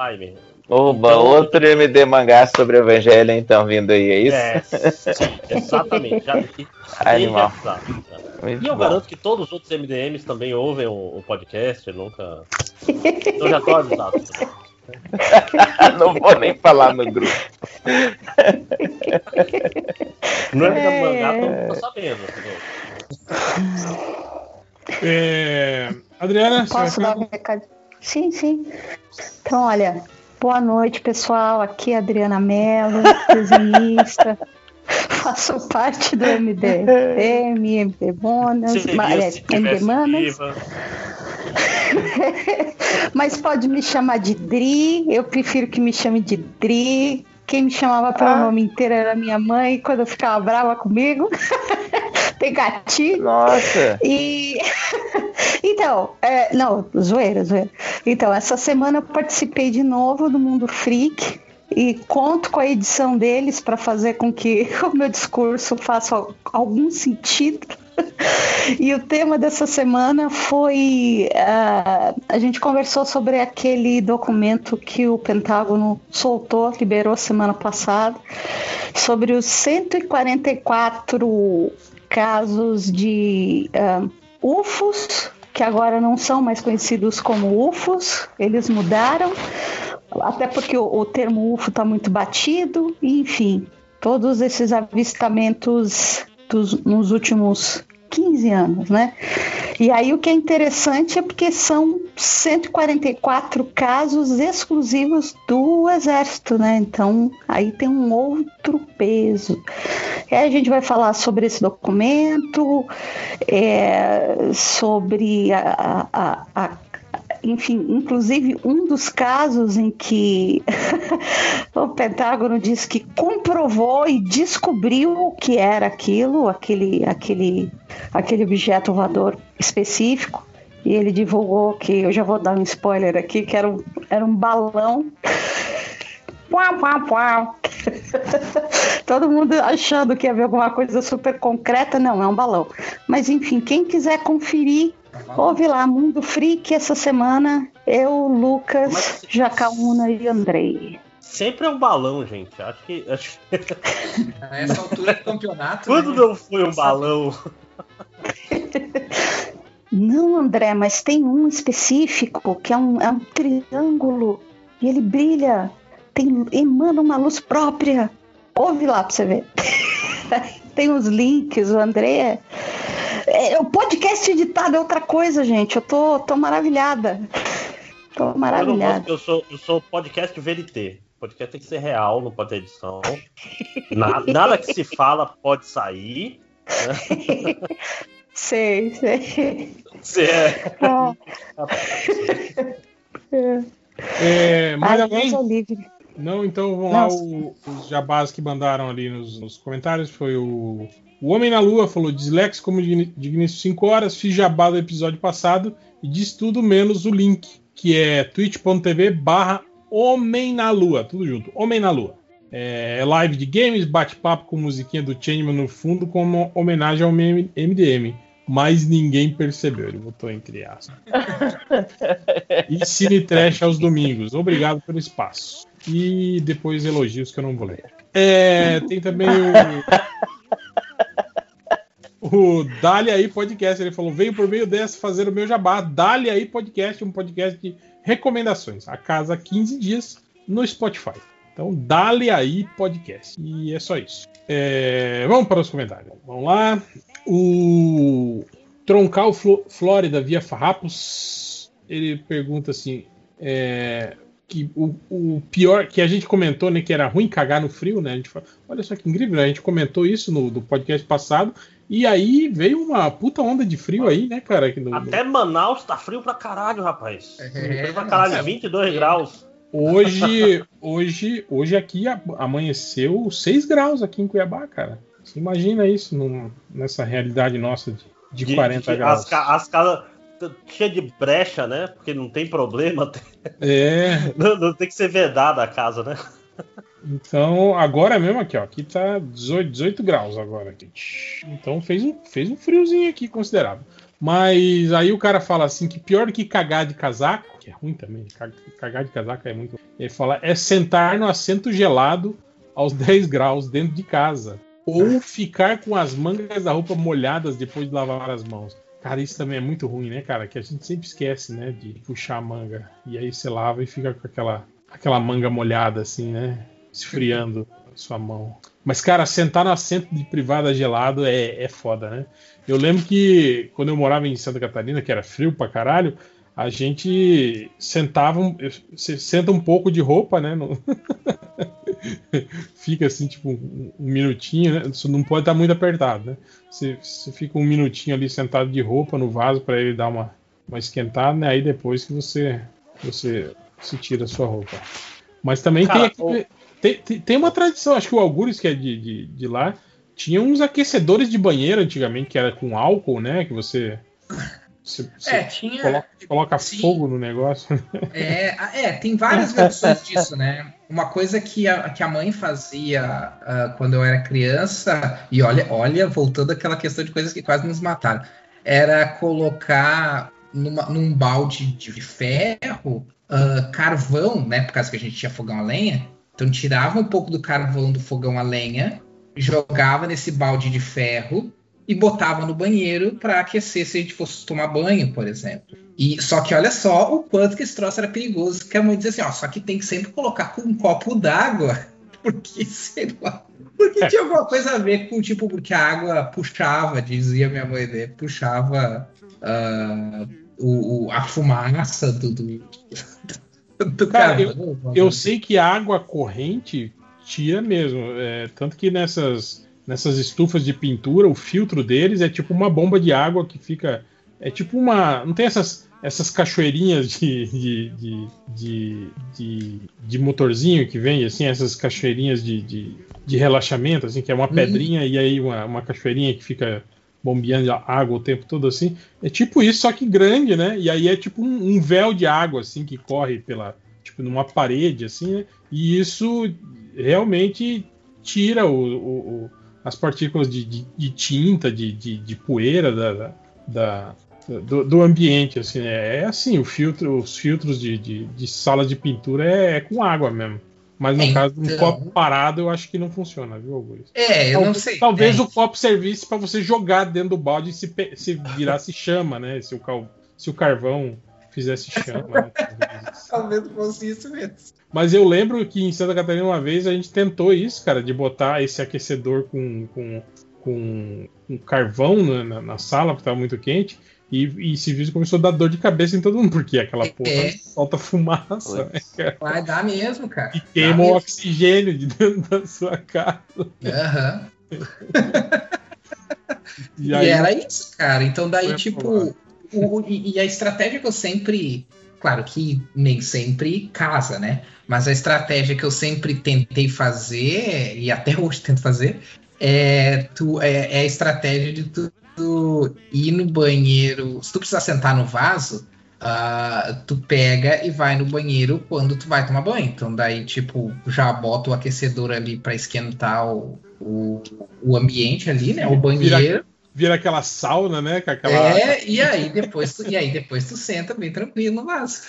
Prime. Oba, Então- outro MD mangá sobre Evangelho, então, vindo aí, é isso? É, sim, exatamente. Já, Animal. já. E eu bom. garanto que todos os outros MDMs também ouvem o, o podcast, nunca. Eu já tô avisado. Não vou nem falar no grupo. Não é da mangá, todo mundo tá sabendo, entendeu? É, Adriana, Posso dar um recado? Sim, sim. Então, olha, boa noite, pessoal. Aqui é a Adriana Mello, desenhista. Faço parte do MDM, MD aliás, se MD Manas. Mas pode me chamar de Dri, eu prefiro que me chame de Dri. Quem me chamava pelo nome inteiro era minha mãe, quando eu ficava brava comigo. Tem gatinho. Nossa! E. então, é, não, zoeira, zoeira. Então, essa semana eu participei de novo do Mundo Freak. E conto com a edição deles para fazer com que o meu discurso faça al- algum sentido. E o tema dessa semana foi. ah, a gente conversou sobre aquele documento que o Pentágono soltou, liberou semana passada, sobre os 144 casos de ah, UFOs, que agora não são mais conhecidos como UFOs, eles mudaram, até porque o, o termo UFO está muito batido, enfim, todos esses avistamentos dos, nos últimos 15 anos, né? E aí o que é interessante é porque são 144 casos exclusivos do Exército, né? Então aí tem um outro peso. E aí a gente vai falar sobre esse documento, é, sobre a, a- a- enfim, inclusive um dos casos em que o Pentágono diz que comprovou e descobriu o que era aquilo, aquele, aquele, aquele objeto voador específico. E ele divulgou que, eu já vou dar um spoiler aqui, que era um, era um balão. Puau, puau, puau. Todo mundo achando que ia ver alguma coisa super concreta, não, é um balão. Mas enfim, quem quiser conferir, ouve lá, Mundo Freak essa semana. Eu, Lucas, Mas- Jacaúna e Andrei. Sempre é um balão, gente. Acho que. Acho... A essa altura do campeonato. Quando né? não foi um balão? Não, André, mas tem um específico que é um, é um triângulo e ele brilha, tem, emana uma luz própria. Ouve lá pra você ver. tem os links, o André. É, o podcast editado é outra coisa, gente. Eu tô, tô maravilhada. Tô Eu, não maravilhada. gosto, eu, sou, eu sou podcast VLT. Podcast tem que ser real, não pode ter edição. Na- nada que se fala pode sair. né? Sei, sei. Se é- Ah. É, mais Ai, alguém? Deus é livre. Não, então vamos lá. Nossa. o- os jabás que mandaram ali nos, nos comentários foi o. O Homem na Lua falou: Dislex como digníssimo 5 horas. Fiz jabá do episódio passado e diz tudo menos o link, que é twitch.tv barra Homem na Lua. Tudo junto. Homem na Lua. É live de games, bate-papo com musiquinha do Changeman no fundo, como homenagem ao MDM. Mas ninguém percebeu, ele botou entre aspas. E Cine Trash aos domingos. Obrigado pelo espaço. E depois elogios que eu não vou ler. É, tem também o. O Dali aí Podcast. Ele falou: veio por meio dessa fazer o meu jabá. Dali aí Podcast, um podcast de recomendações. A casa 15 dias no Spotify. Então, Dali aí Podcast. E é só isso. É, vamos para os comentários. Vamos lá. O Troncal Flo- Flórida via Farrapos. Ele pergunta assim: é, que o, o pior que a gente comentou, né, que era ruim cagar no frio, né? A gente fala, olha só que incrível, né? a gente comentou isso no, no podcast passado. E aí veio uma puta onda de frio aí, né, cara? Que no- Até Manaus tá frio pra caralho, rapaz. É, frio pra caralho, 22 graus. Hoje, hoje, hoje aqui amanheceu 6 graus aqui em Cuiabá, cara. Você imagina isso num- nessa realidade nossa de, de 40 graus. As, as casas cheia de brecha, né? Porque não tem problema. É. Não, não tem que ser vedada a casa, né? Então, agora mesmo aqui, ó. Aqui tá 18, 18 graus agora. Aqui. Então fez um, fez um friozinho aqui considerável. Mas aí o cara fala assim que pior que cagar de casaco, que é ruim também, ca- cagar de casaco é muito. Ele fala é sentar no assento gelado aos 10 graus dentro de casa. Ou ficar com as mangas da roupa molhadas depois de lavar as mãos. Cara, isso também é muito ruim, né, cara? Que a gente sempre esquece, né, de puxar a manga. E aí você lava e fica com aquela, aquela manga molhada, assim, né? Esfriando a sua mão. Mas, cara, sentar no assento de privada gelado é, é foda, né? Eu lembro que quando eu morava em Santa Catarina, que era frio pra caralho, a gente sentava, um- você senta um pouco de roupa, né? no- fica assim, tipo, um, minutinho, né? Isso não pode estar muito apertado, né? Você, você fica um minutinho ali sentado de roupa no vaso para ele dar uma, uma esquentada, né? Aí depois que você, você se tira a sua roupa. Mas também Cara, tem, tem, tem, tem uma tradição, acho que o Algures, que é de, de, de lá, tinha uns aquecedores de banheiro antigamente, que era com álcool, né? Que você. você- você É, tinha- Coloca, coloca fogo no negócio. É, a- é, tem várias versões disso, né? Uma coisa que a, que a mãe fazia ah, quando eu era criança, e olha, olha, voltando àquela questão de coisas que quase nos mataram, era colocar numa- num balde de ferro ah, carvão, né? Por causa que a gente tinha fogão a lenha. Então tirava um pouco do carvão do fogão a lenha, jogava nesse balde de ferro e botava no banheiro para aquecer se a gente fosse tomar banho, por exemplo. E só que olha só o quanto que esse troço era perigoso, que a mãe dizia assim, ó, só que tem que sempre colocar com um copo d'água, porque sei lá, porque tinha alguma coisa a ver com tipo porque a água puxava, dizia minha mãe, né? puxava ah, o, o- a fumaça do, do Cara, eu, eu sei que a água corrente tira mesmo. é, tanto que nessas, nessas estufas de pintura, o filtro deles é tipo uma bomba de água que fica. É tipo uma. Não tem essas, essas cachoeirinhas de, de, de, de, de, motorzinho que vem, assim, essas cachoeirinhas de, de, de relaxamento, assim, que é uma pedrinha e aí uma, uma cachoeirinha que fica bombeando água o tempo todo assim. É tipo isso, só que grande, né? E aí é tipo um, um véu de água, assim, que corre pela. Tipo, numa parede, assim, né? E isso realmente tira o, o- o- as partículas de, de- de tinta, de, de, poeira da, da- da- do, do ambiente, assim, né? É assim, o filtro, os filtros de, de, de sala de pintura é, é com água mesmo. Mas no É, caso de um então- copo parado, eu acho que não funciona, viu, Augusto? É, eu não Talvez- sei. Talvez É. o copo servisse para você jogar dentro do balde e se, se virasse chama, né? Se o, cal- se o carvão fizesse chama. né? Talvez fosse isso mesmo. Mas eu lembro que em Santa Catarina uma vez a gente tentou isso, cara, de botar esse aquecedor com, com, com, com carvão na, na- na sala, porque estava muito quente. E, e esse vídeo começou a dar dor de cabeça em todo mundo, porque aquela porra É. solta fumaça, né? Vai dar mesmo, cara. E queima o oxigênio de dentro da sua casa. Aham. E E, aí- era isso, cara. Então daí, tipo, o- e, e a estratégia que eu sempre. Claro que nem sempre casa, né? Mas a estratégia que eu sempre tentei fazer, e até hoje tento fazer, é, tu, é, é a estratégia de tu, tu ir no banheiro. Se tu precisar sentar no vaso, ah, tu pega e vai no banheiro quando tu vai tomar banho. Então daí, tipo, já bota o aquecedor ali para esquentar o, o, o ambiente ali, né? O banheiro. Vira, vira aquela sauna, né? Com aquela... É, e aí depois tu, e aí depois tu senta bem tranquilo no vaso.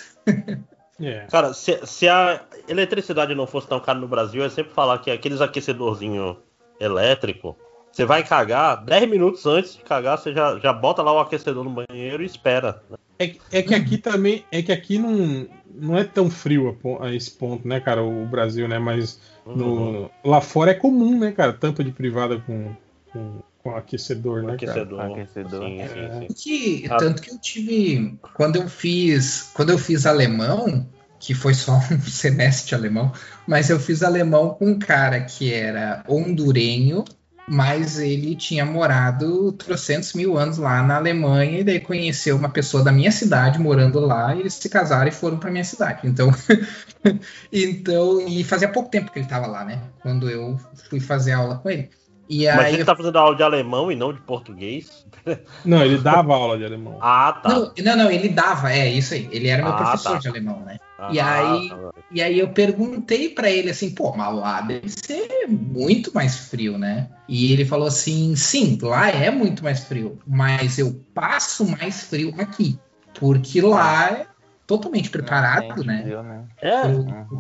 É. Cara, se, se a eletricidade não fosse tão cara no Brasil, eu sempre falar que aqueles aquecedorzinho elétrico, você vai cagar, 10 minutos antes de cagar, você já, já bota lá o aquecedor no banheiro e espera. É, que- é que aqui também, é que aqui não, não é tão frio a, a esse ponto, né, cara, o Brasil, né, mas no- lá fora é comum, né, cara, tampa de privada com, com, com aquecedor, né, Aquecedor. cara? Aquecedor. Sim, sim, sim. Que, Ah. tanto que eu tive. Quando eu fiz. Quando eu fiz alemão, que foi só um semestre alemão, mas eu fiz alemão com um cara que era hondurenho, mas ele tinha morado trocentos mil anos lá na Alemanha, e daí conheceu uma pessoa da minha cidade morando lá, e eles se casaram e foram para minha cidade. Então. então, e fazia pouco tempo que ele estava lá, né? Quando eu fui fazer aula com ele. E Mas aí ele eu tá fazendo aula de alemão e não de português? Não, ele dava aula de alemão. Ah, tá. Não, não, não, ele dava, é isso aí. Ele era meu Ah, professor tá. de alemão, né? Ah, e aí, tá. e aí eu perguntei pra ele assim, pô, mas lá deve ser muito mais frio, né? E ele falou assim, sim, lá é muito mais frio, mas eu passo mais frio aqui, porque lá é totalmente preparado, né? É.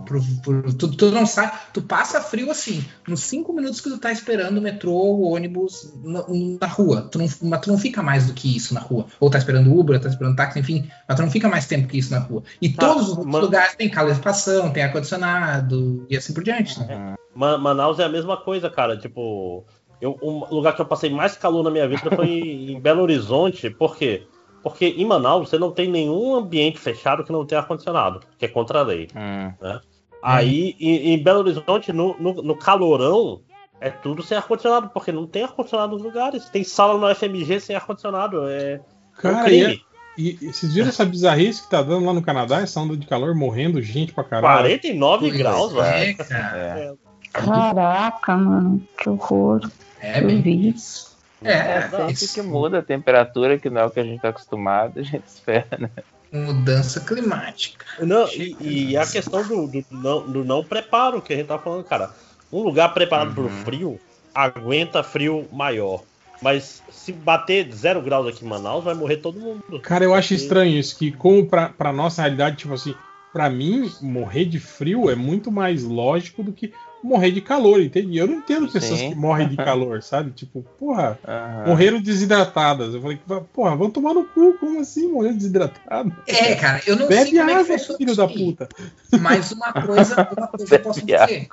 Pro- pro- tu, tu não sai, tu passa frio assim, nos cinco minutos que tu tá esperando o metrô ou o ônibus na, na rua. Tu não, mas tu não fica mais do que isso na rua. Ou tá esperando Uber, tá esperando táxi, enfim, mas tu não fica mais tempo que isso na rua. E Tá, todos os outros mas- lugares tem calefação, tem ar-condicionado e assim por diante. né? Ma- Manaus é a mesma coisa, cara. Tipo, eu, um lugar que eu passei mais calor na minha vida foi em Belo Horizonte. Por quê? Porque em Manaus você não tem nenhum ambiente fechado que não tenha ar-condicionado, que é contra a lei. Hum. né? Aí, em, em Belo Horizonte, no, no, no calorão, é tudo sem ar-condicionado, porque não tem ar-condicionado nos lugares. Tem sala no FMG sem ar-condicionado. É, é um Cara, e, crime. e, e vocês viram essa bizarrice que tá dando lá no Canadá, essa onda de calor, morrendo gente pra caralho? 49 graus, é, velho. cara. Caraca, mano, que horror. É, Eu bem vi. isso. É, É, sempre isso. que muda a temperatura, que não é o que a gente tá acostumado, a gente espera, né? Mudança climática. Não, e, e a questão do, do não, do não preparo que a gente tá falando, cara. Um lugar preparado pro frio aguenta frio maior. Mas se bater zero graus aqui em Manaus, vai morrer todo mundo. Cara, eu acho estranho isso, que como pra, pra nossa realidade, tipo assim, pra mim, morrer de frio é muito mais lógico do que morrer de calor, entende? Eu não entendo pessoas Sim. que morrem de calor, sabe? Tipo, porra, Aham. morreram desidratadas. Eu falei, porra, vão tomar no cu, como assim morrer desidratado? É, cara, eu não Bebe sei como é que água, funciona filho isso da puta. Mas uma coisa, uma coisa eu posso dizer.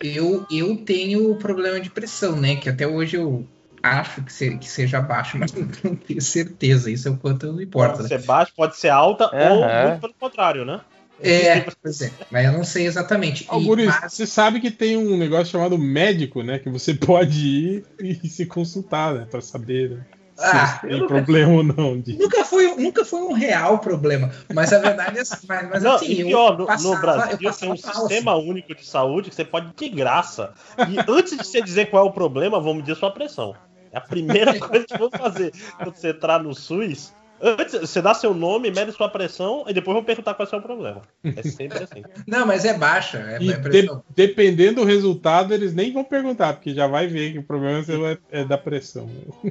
Eu, eu tenho problema de pressão, né? Que até hoje eu acho que, se- que seja baixo, mas não tenho certeza. Isso é o quanto não importa, Pode né? ser baixo, pode ser alta ou Aham. muito pelo contrário, né? É, pois é. Mas eu não sei exatamente. E- Algures, mas- você sabe que tem um negócio chamado médico, né? Que você pode ir e se consultar, né? Pra saber, né? Ah, se tem problema ou não. De... Nunca foi, nunca foi um real problema. Mas a verdade é mas, mas Não, assim, e eu pior, no, passava- no Brasil eu tem um falso. sistema único de saúde que você pode de graça. E antes de você dizer qual é o problema, vamos medir sua pressão. É a primeira coisa que vão fazer quando você entrar no SUS. Antes, você dá seu nome, mede sua pressão e depois vão perguntar qual é o seu problema. É sempre assim. Não, mas é baixa. É, E é de- pressão. dependendo do resultado, eles nem vão perguntar, porque já vai ver que o problema é, é da pressão.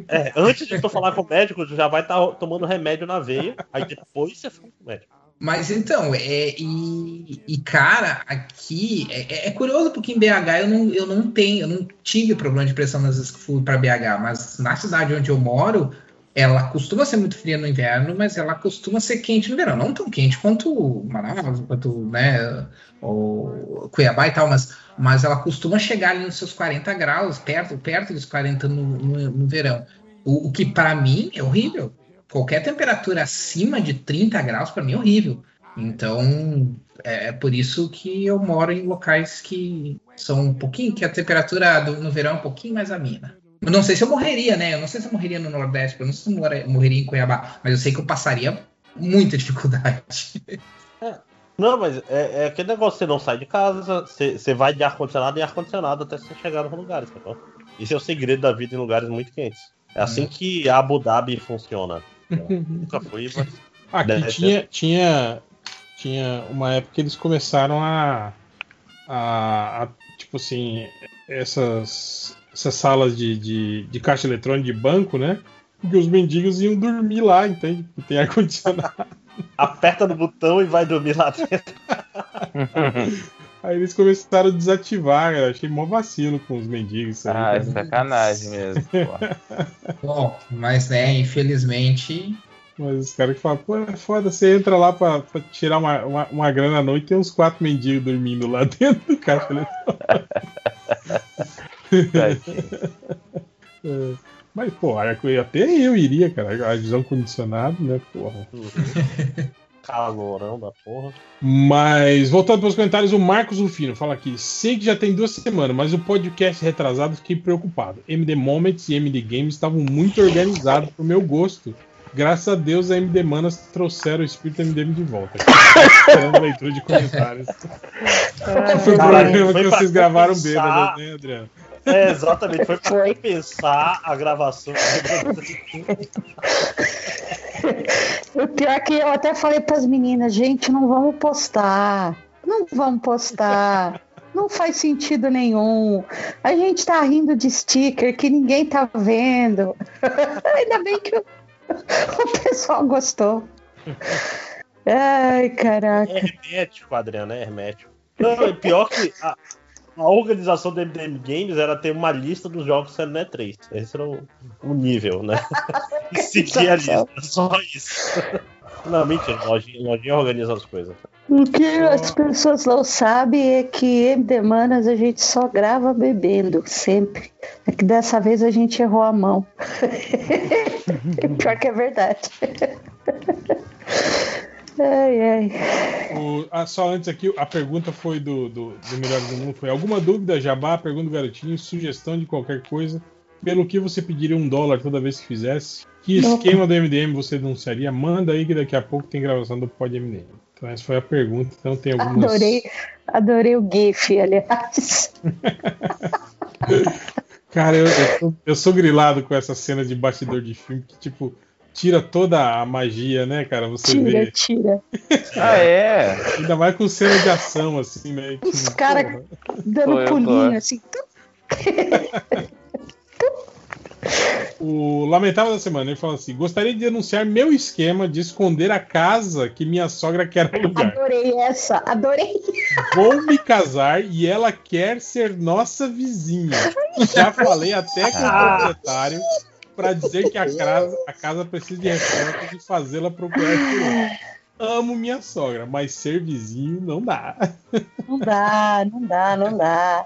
É, antes de tu falar com o médico, tu já vai estar tomando remédio na veia, aí depois você fala com o médico. Mas então, é, e, e, cara, aqui é, é curioso porque em BH eu não, eu não tenho, eu não tive problema de pressão nas vezes que fui para BH, mas na cidade onde eu moro, ela costuma ser muito fria no inverno, mas ela costuma ser quente no verão. Não tão quente quanto Manaus, quanto né, o Cuiabá e tal, mas, mas ela costuma chegar ali nos seus 40 graus, perto, perto dos 40 no, no, no verão. O, o que para mim é horrível. Qualquer temperatura acima de 30 graus para mim é horrível. Então é, é por isso que eu moro em locais que são um pouquinho, que a temperatura do- no verão é um pouquinho mais amena. Eu não sei se eu morreria, né? Eu não sei se eu morreria no Nordeste, eu não sei se eu morre- morreria em Cuiabá, mas eu sei que eu passaria muita dificuldade. Não, mas é, é aquele negócio, você não sai de casa, você, você vai de ar-condicionado em ar-condicionado até você chegar nos lugares, sacou? Isso é o segredo da vida em lugares muito quentes. É assim que a Abu Dhabi funciona. Nunca fui, mas. Aqui Deve tinha, ser. tinha, tinha uma época que eles começaram a, a, a, tipo assim, essas, essas salas de, de, de caixa eletrônica de banco, né? Porque os mendigos iam dormir lá, entende? Porque tem ar-condicionado. Aperta no botão e vai dormir lá dentro. Aí eles começaram a desativar, eu achei mó vacilo com os mendigos. isso aí, Ah, cara. é sacanagem mesmo. Bom, mas né, infelizmente. Mas os caras que falam, pô, é foda, você entra lá pra, pra tirar uma, uma, uma grana à noite e tem uns quatro mendigos dormindo lá dentro do caixa eletrônico. É, Mas, pô, até eu iria, cara. A visão condicionada, né, porra. Calorão da porra. Mas, voltando para os comentários, o Marcos Rufino fala aqui: sei que já tem duas semanas, mas o podcast retrasado fiquei preocupado. MD Moments e MD Games estavam muito organizados pro meu gosto. Graças a Deus, a MD Manas trouxeram o espírito MDM de volta. Esperando a leitura de comentários. Foi o programa que vocês gravaram bêbados, né, Adriano? É, exatamente. Foi pra compensar a gravação. O pior é que eu até falei pras meninas, gente, não vamos postar. Não vamos postar. Não faz sentido nenhum. A gente tá rindo de sticker que ninguém tá vendo. Ainda bem que o, o pessoal gostou. Ai, caraca. É hermético, Adriano, é hermético. Não, pior que a, a organização do MDM Games era ter uma lista dos jogos sendo né, 3. Esse era o, o nível, né? E seguir a lista, só isso. Não, mentira, lojinha, lojinha organiza as coisas. O que as pessoas não sabem é que MD Manas a gente só grava bebendo, sempre. É que dessa vez a gente errou a mão. Pior que é verdade. Ai, ai. O- ah, só antes aqui, a pergunta foi do, do, do Melhor do Mundo. Foi alguma dúvida, Jabá? Pergunta do garotinho, sugestão de qualquer coisa. Pelo que você pediria um dólar toda vez que fizesse? Que Opa. esquema do MDM você denunciaria? Manda aí que daqui a pouco tem gravação do Pod MDM. Então essa foi a pergunta. Então tem algumas. Adorei, adorei o GIF, aliás. Cara, eu, eu, sou, eu sou grilado com essa cena de bastidor de filme que, tipo, tira toda a magia, né, cara? Você Tira, vê. tira. Ah, é? Ainda mais com cena de ação, assim, né? Os caras dando Foi, pulinho, foi. assim. O Lamentável da Semana, ele fala assim: gostaria de denunciar meu esquema de esconder a casa que minha sogra quer alugar. Adorei essa, adorei. Vou me casar e ela quer ser nossa vizinha. Já falei até com o Ah. proprietário para dizer que a casa, a casa precisa de reformas e fazê-la procurar por lá. Amo minha sogra, mas ser vizinho não dá. Não dá, não dá, não dá.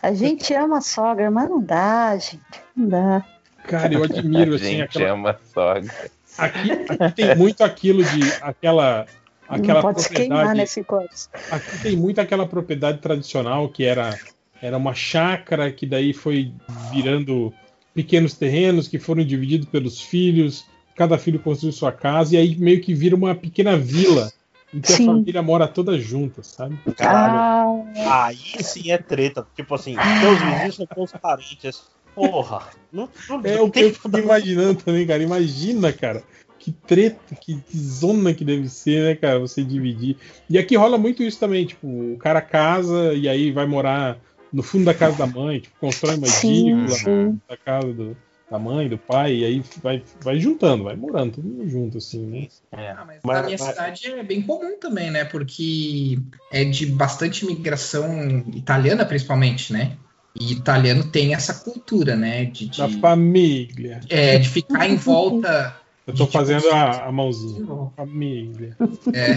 A gente ama a sogra, mas não dá, gente. Não dá. Cara, eu admiro A assim gente aquela. ama a sogra. Aqui, aqui tem muito aquilo de aquela aquela não pode se queimar, propriedade. né, cinco anos. Aqui tem muito aquela propriedade tradicional que era, era uma chácara que daí foi virando pequenos terrenos que foram divididos pelos filhos, cada filho construiu sua casa, e aí meio que vira uma pequena vila em que Sim. a família mora toda junta, sabe? Caralho. Aí sim é treta. Tipo assim, teus vizinhos são teus parentes. Porra. Não, não É o que eu fico imaginando também, cara. Imagina, cara. Que treta, que, que zona que deve ser, né, cara? Você dividir. E aqui rola muito isso também, tipo, o cara casa e aí vai morar no fundo da casa da mãe, tipo, constrói uma Sim, edícula sim. da casa do, da mãe, do pai, e aí vai, vai juntando, vai morando, todo mundo junto, assim, né? Ah, mas na minha cidade é bem comum também, né? Porque é de bastante imigração italiana, principalmente, né? E italiano tem essa cultura, né? De, de- Da família. é, de ficar em volta. Eu tô fazendo a, a mãozinha. Família. É.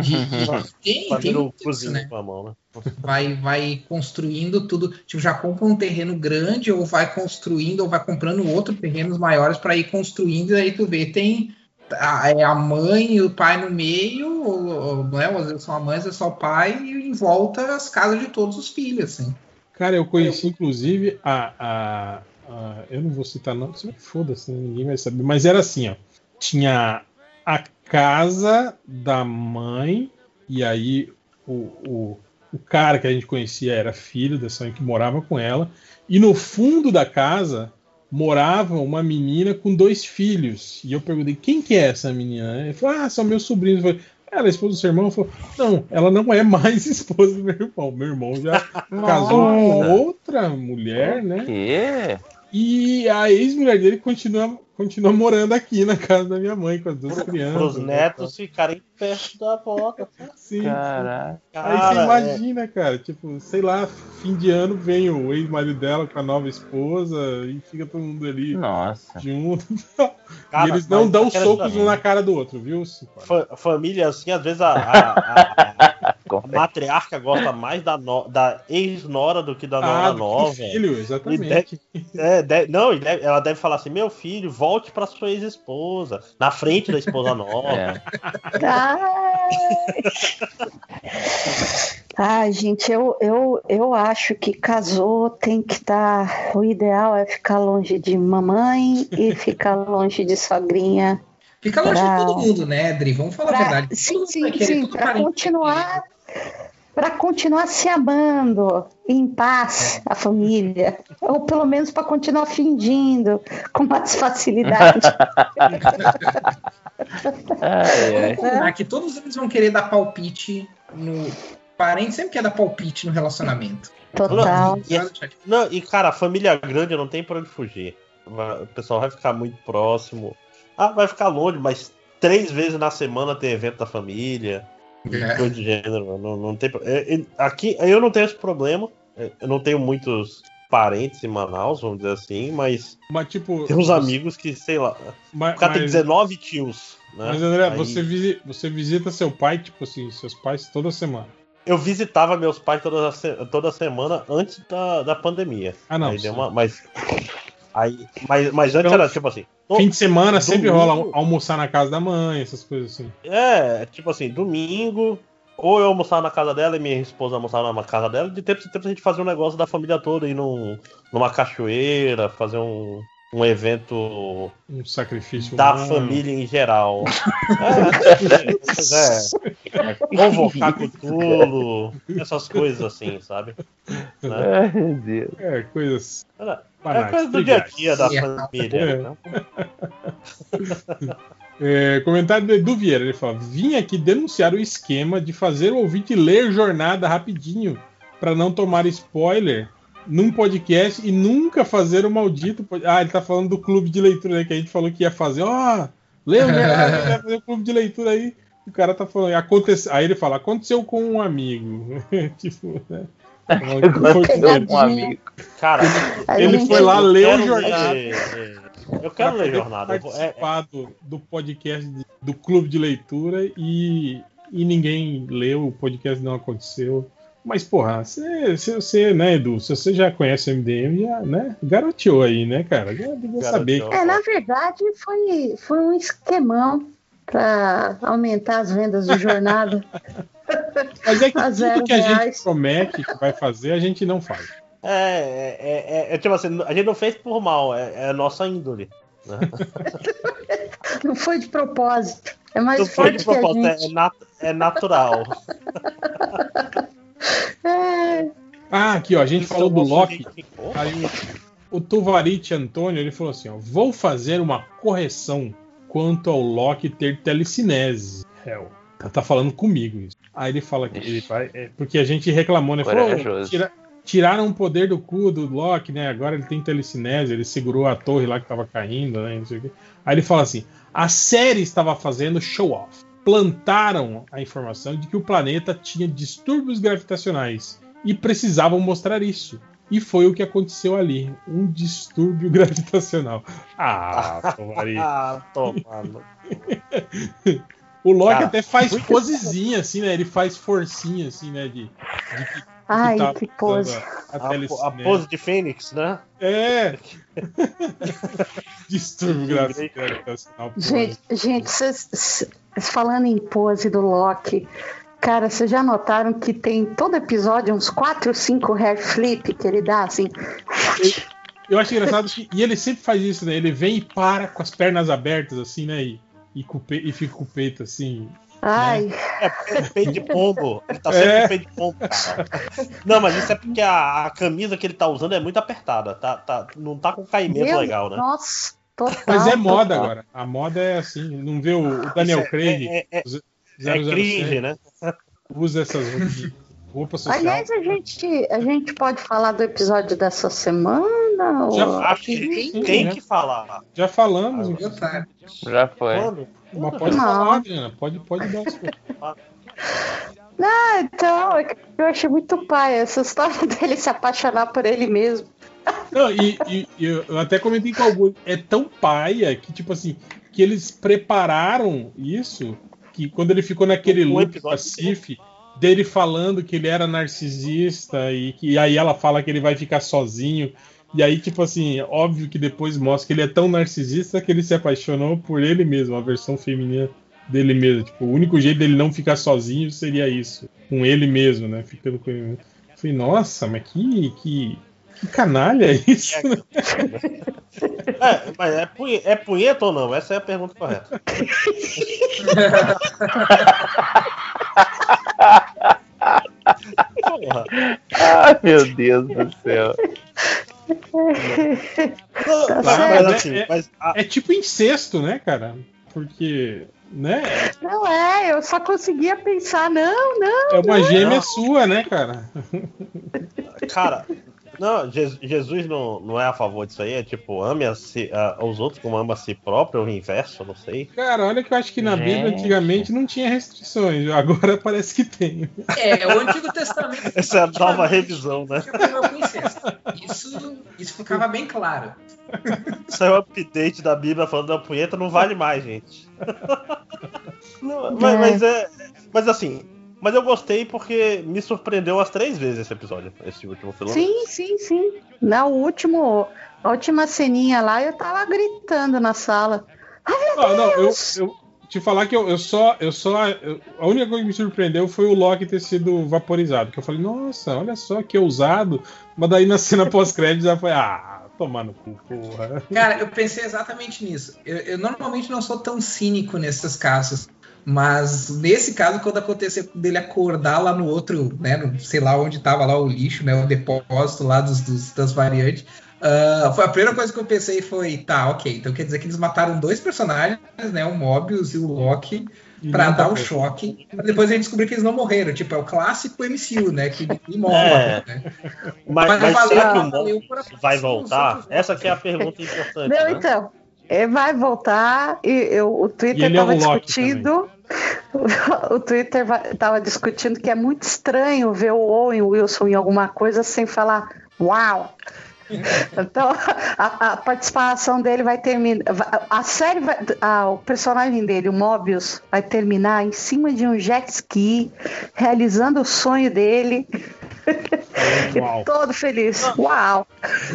De- de- tem, tem Fazendo o muito isso, cozinho né? com a mão, né? Vai, vai construindo tudo. Tipo, já compra um terreno grande, ou vai construindo, ou vai comprando outro terrenos maiores para ir construindo, e aí tu vê, tem a, é a mãe e o pai no meio, ou, ou, não é? Às vezes são a mãe, às vezes só o pai, e em volta as casas de todos os filhos, assim. Cara, eu conheci inclusive a, a, a- Eu não vou citar não, se foda-se, né? ninguém vai saber. Mas era assim, ó. Tinha a casa da mãe, e aí o, o, o cara que a gente conhecia era filho dessa mãe que morava com ela. E no fundo da casa morava uma menina com dois filhos. E eu perguntei, quem que é essa menina? Ele falou, ah, são meus sobrinhos. Eu falei, ela é esposa do seu irmão? Eu falei, não, ela não é mais esposa do meu irmão. Meu irmão já casou com outra mulher, né? Que? E a ex-mulher dele continua, continua morando aqui na casa da minha mãe com as duas crianças. Para os netos ficarem perto da avó. Sim, Caraca. Aí você imagina, cara, tipo, sei lá, fim de ano vem o ex-marido dela com a nova esposa e fica todo mundo ali Nossa. junto. Cara, e eles não dão socos um na cara do outro, viu? Fa- família, assim, às vezes a, a- a- a matriarca gosta mais da, no- da ex-nora do que da nora Ah, nova. filho, E exatamente. deve- é, deve- não, e ela deve falar assim: meu filho, volte pra sua ex-esposa, na frente da esposa nova. É. Ai, gente, eu, eu, eu acho que casou tem que estar. o ideal é ficar longe de mamãe e ficar longe de sogrinha. Fica longe Pra- de todo mundo, né, Adri? Vamos falar a Pra- verdade. Sim, Todo sim, sim, para continuar. Para continuar se amando em paz, a família. Ou pelo menos para continuar fingindo com mais facilidade. Ai, Vamos combinar que todos eles vão querer dar palpite no. Parente sempre quer dar palpite no relacionamento. Total. E, é- não, e cara, a família grande não tem pra onde fugir. O pessoal vai ficar muito próximo. Ah, vai ficar longe, mas três vezes na semana tem evento da família. É. Coisa do gênero. Não, não tem, é, é, aqui eu não tenho esse problema. É, Eu não tenho muitos parentes em Manaus, vamos dizer assim, mas Mas tipo. tem uns você- amigos que, sei lá. Mas- o cara tem mas- 19 tios. Né? Mas André, Aí- você, visi- você visita seu pai, tipo assim, seus pais toda semana. Eu visitava meus pais toda, toda semana antes da, da pandemia. Ah, não, Aí deu uma, mas, aí, mas, mas antes Então, era tipo assim. Fim de semana sempre domingo- rola almoçar na casa da mãe, essas coisas assim. É, tipo assim, domingo, ou eu almoçava na casa dela e minha esposa almoçava na casa dela, de tempo em tempo a gente fazia um negócio da família toda, ir num, numa cachoeira, fazer um, um evento Um sacrifício da humano. família em geral. É, pois é. Convocar Cthulhu, essas coisas assim, sabe? Né? Meu Deus. É, coisas. É banais, coisa do dia a dia da triviais. família. É. né? É, comentário do Edu Vieira, ele fala: Vim aqui denunciar o esquema de fazer o ouvinte ler jornada rapidinho para não tomar spoiler num podcast e nunca fazer o maldito. pod- Ah, ele tá falando do clube de leitura né, que a gente falou que ia fazer. Ó, lê o jornada, vai fazer o clube de leitura aí. O cara tá falando. Acontece... Aí ele fala: aconteceu com um amigo. tipo, né? Aconteceu com um amigo. Cara, Ele foi lá ler o ler- é, Eu quero ler jornada. eu vou- é- participar do, do podcast de- do clube de leitura e, e ninguém leu, o podcast não aconteceu. Mas, porra, você, você, você, né, Edu, se você já conhece o MDM, já, né, garoteou aí, né, cara? Já devia saber. É, na verdade, foi, foi um esquemão para aumentar as vendas do jornada. Mas é que a tudo zero que a gente reais. promete que vai fazer, a gente não faz. É, é, é, é tipo assim, a gente não fez por mal, é, é a nossa índole. Né? Não foi de propósito. É mais Não foi forte de que a propósito, é, nat- é natural. Ah, aqui, ó, a gente falou do Loki. Aí o, o Tuvarite Antônio, ele falou assim, ó, vou fazer uma correção quanto ao Loki ter telecinese. Hell. Tá, tá falando comigo isso. Aí ele fala que ele vai, é, porque a gente reclamou, né? Falou, tira- tiraram o poder do cu do Loki, né? Agora ele tem telecinese, ele segurou a torre lá que tava caindo, né? Não sei o quê. Aí ele fala assim: a série estava fazendo show off. Plantaram a informação de que o planeta tinha distúrbios gravitacionais e precisavam mostrar isso. E foi o que aconteceu ali. Um distúrbio gravitacional. Ah, Tovari. Ah, toma. no- O Loki Cara, até faz posezinha, assim, né? Ele faz forcinha, assim, né? De, de que, Ai, tá que pose. A, a pose de Fênix, né? É! Distúrbio gravitacional. pô. Gente, gente, falando em pose do Loki, cara, vocês já notaram que tem todo episódio uns 4 ou 5 hair flip que ele dá assim? Eu acho engraçado que. E ele sempre faz isso, né? Ele vem e para com as pernas abertas, assim, né? E, e, com e fica com o peito assim. Ai, É, é peito de pombo. Ele tá sempre É. com peito de pombo, cara. Não, mas isso é porque a, a camisa que ele tá usando é muito apertada. Tá, tá, não tá com caimento meu, legal, né? nossa, total. Mas é moda total. agora. A moda é assim. Não vê o, o Daniel Isso é- Craig? é- é- É 007, cringe, né? Usa essas roupas. Aliás, a gente, a gente pode falar do episódio dessa semana? Ou- Já- Acho que tem, tem que falar. Já falamos. Viu, tá? Já foi. Mas pode Não. falar, Adriana. Pode, pode dar. sua- Ah, então, é que eu achei muito pai essa história dele se apaixonar por ele mesmo. Não, e, e- e eu até comentei com alguns. É tão paia que, tipo assim, que eles prepararam isso que quando ele ficou naquele Um loop Pacif, dele falando que ele era narcisista e que aí ela fala que ele vai ficar sozinho. E aí, tipo assim, óbvio que depois mostra que ele é tão narcisista que ele se apaixonou por ele mesmo, a versão feminina dele mesmo. Tipo, o único jeito dele não ficar sozinho seria isso, com ele mesmo, né? Ficando com ele mesmo. Eu Falei, nossa, mas que, que, que canalha é isso? né? É, mas é, punhe- é punheta ou não? Essa é a pergunta correta. Porra. Ah, meu Deus do céu. Tá mas, mas assim, É- mas a- É tipo incesto, né, cara? Porque, né? Não é, eu só conseguia pensar, não, não. É uma não. gêmea sua, né, cara? cara, não, Je- Jesus não, não é a favor disso aí. É tipo, ame a si- a- os outros como ama a si próprio, ou o inverso, eu não sei. Cara, olha que eu acho que na Bíblia Gente. antigamente não tinha restrições, agora parece que tem. É, o Antigo Testamento. Essa é a nova revisão, né? problema com incesto. Isso, isso ficava bem claro. Saiu o update da Bíblia falando da punheta, não vale mais, gente. Não, mas, É. mas é. Mas assim. Mas eu gostei porque me surpreendeu as três vezes esse episódio, esse último filme. Sim, sim, sim. Na último, a última ceninha lá, eu tava gritando na sala. Ah, não, eu, eu te falar que eu, eu só. Eu só eu- a única coisa que me surpreendeu foi o Loki ter sido vaporizado. Que eu falei, nossa, olha só que ousado. Mas daí na cena pós-crédito já foi, ah, tomar no cu, porra. Cara, eu pensei exatamente nisso. Eu, eu normalmente não sou tão cínico nesses casos. Mas nesse caso, quando aconteceu dele acordar lá no outro, né? no- sei lá onde tava lá o lixo, né? O depósito lá dos, dos- das variantes. ah, foi a primeira coisa que eu pensei foi, tá, ok, então quer dizer que eles mataram dois personagens, né? O Mobius e o Loki, pra não dar o morreu. choque. Depois a gente descobrir que eles não morreram. Tipo, é o clássico MCU, né? Que morre. É. né? Mas, Mas mas valeu, será que o Mobius vai voltar? Essa que é a pergunta importante. Não, né? então. Ele vai voltar e eu, o Twitter E ele é discutindo. O Twitter va- tava discutindo que é muito estranho ver o Owen Wilson em alguma coisa sem falar uau. Então, a, a participação dele vai terminar. A série vai. a- o personagem dele, o Mobius, vai terminar em cima de um jet ski, realizando o sonho dele. Uau. Todo feliz. Uau!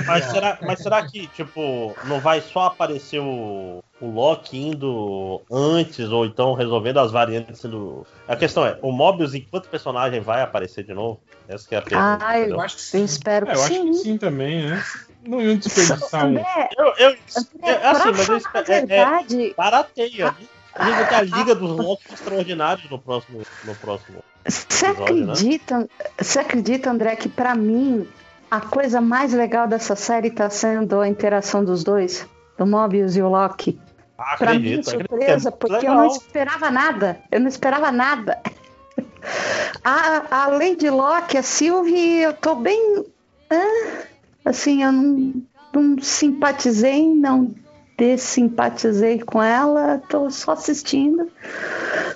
Mas será, mas será que, tipo, não vai só aparecer o, o Loki indo antes, ou então resolvendo as variantes do. A questão é, o Mobius, enquanto personagem, vai aparecer de novo? Essa que é a pergunta. Ah, eu, entendeu? eu espero É, que eu acho sim. que sim também, né? Não iam desperdiçar um. André, Eu, eu, André, é, assim, pra mas eu espero. a É, é, verdade, barateia. A gente vai ter a Liga dos Locks Extraordinários no próximo. No próximo. Você né? acredita, você acredita, André, que pra mim a coisa mais legal dessa série tá sendo a interação dos dois, do Mobius e o Loki? Ah, Pra mim, acredito, acredito. surpresa, porque eu legal. não esperava nada. Eu não esperava nada. A, além de Loki, a Sylvie, eu tô bem. ah, assim, eu não, não simpatizei, não desimpatizei com ela, tô só assistindo.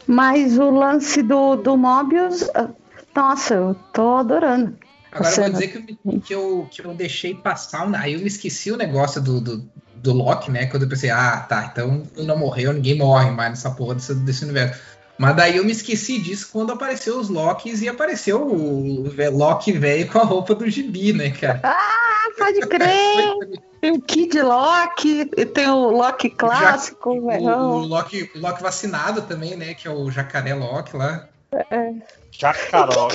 Mas o lance do, do Mobius, ah, nossa, eu tô adorando. Agora eu vou dizer que eu, que eu, que eu deixei passar. Aí eu me esqueci o negócio do, do, do Loki, né? Quando eu pensei, ah, tá, então não morreu, ninguém morre mais nessa porra desse, desse universo. Mas daí eu me esqueci disso quando apareceu os Locks e apareceu o Loki velho com a roupa do gibi, né, cara? Ah, pode crer! Tem o Kid Loki, e tem o Loki clássico, O, o velho. Loki, o Loki vacinado também, né? Que é o jacaré Loki lá. É. Quem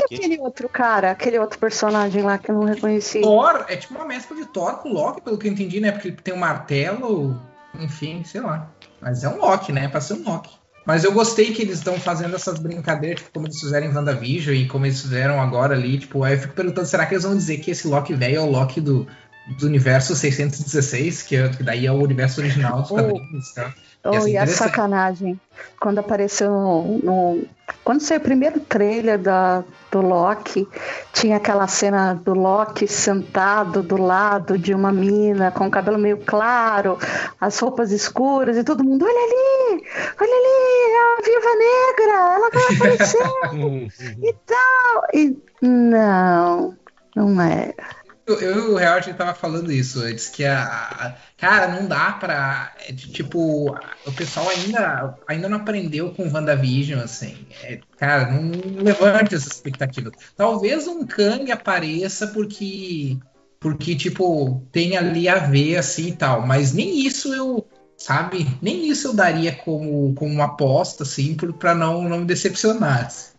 que é aquele outro cara, aquele outro personagem lá que eu não reconheci? Thor é tipo uma mescla de Thor com Loki, pelo que eu entendi, né? Porque ele tem um martelo, enfim, sei lá. Mas é um Loki, né? Pra ser um Loki. Mas eu gostei que eles estão fazendo essas brincadeiras, tipo, como eles fizeram em WandaVision e como eles fizeram agora ali. Tipo, aí eu fico perguntando, será que eles vão dizer que esse Loki velho é o Loki do, do universo 616, que, é- que daí é o universo original dos Oh. quadrinhos, tá? Oh, e a sacanagem. Quando apareceu no, no- Quando saiu o primeiro trailer da, do Loki, tinha aquela cena do Loki sentado do lado de uma mina com o cabelo meio claro, as roupas escuras, e todo mundo, olha ali! Olha ali! É a Viva Negra! Ela vai aparecer! e tal! E não, não é. Eu, eu e o Real, a gente tava falando isso antes, que a, cara, não dá pra. é, tipo, o pessoal ainda, ainda não aprendeu com WandaVision, assim. É, cara, não levante essa expectativa. Talvez um Kang apareça porque. Porque, tipo, tem ali a ver, assim e tal. Mas nem isso eu. Sabe? Nem isso eu daria como, como uma aposta, assim, pra não, não me decepcionar. assim.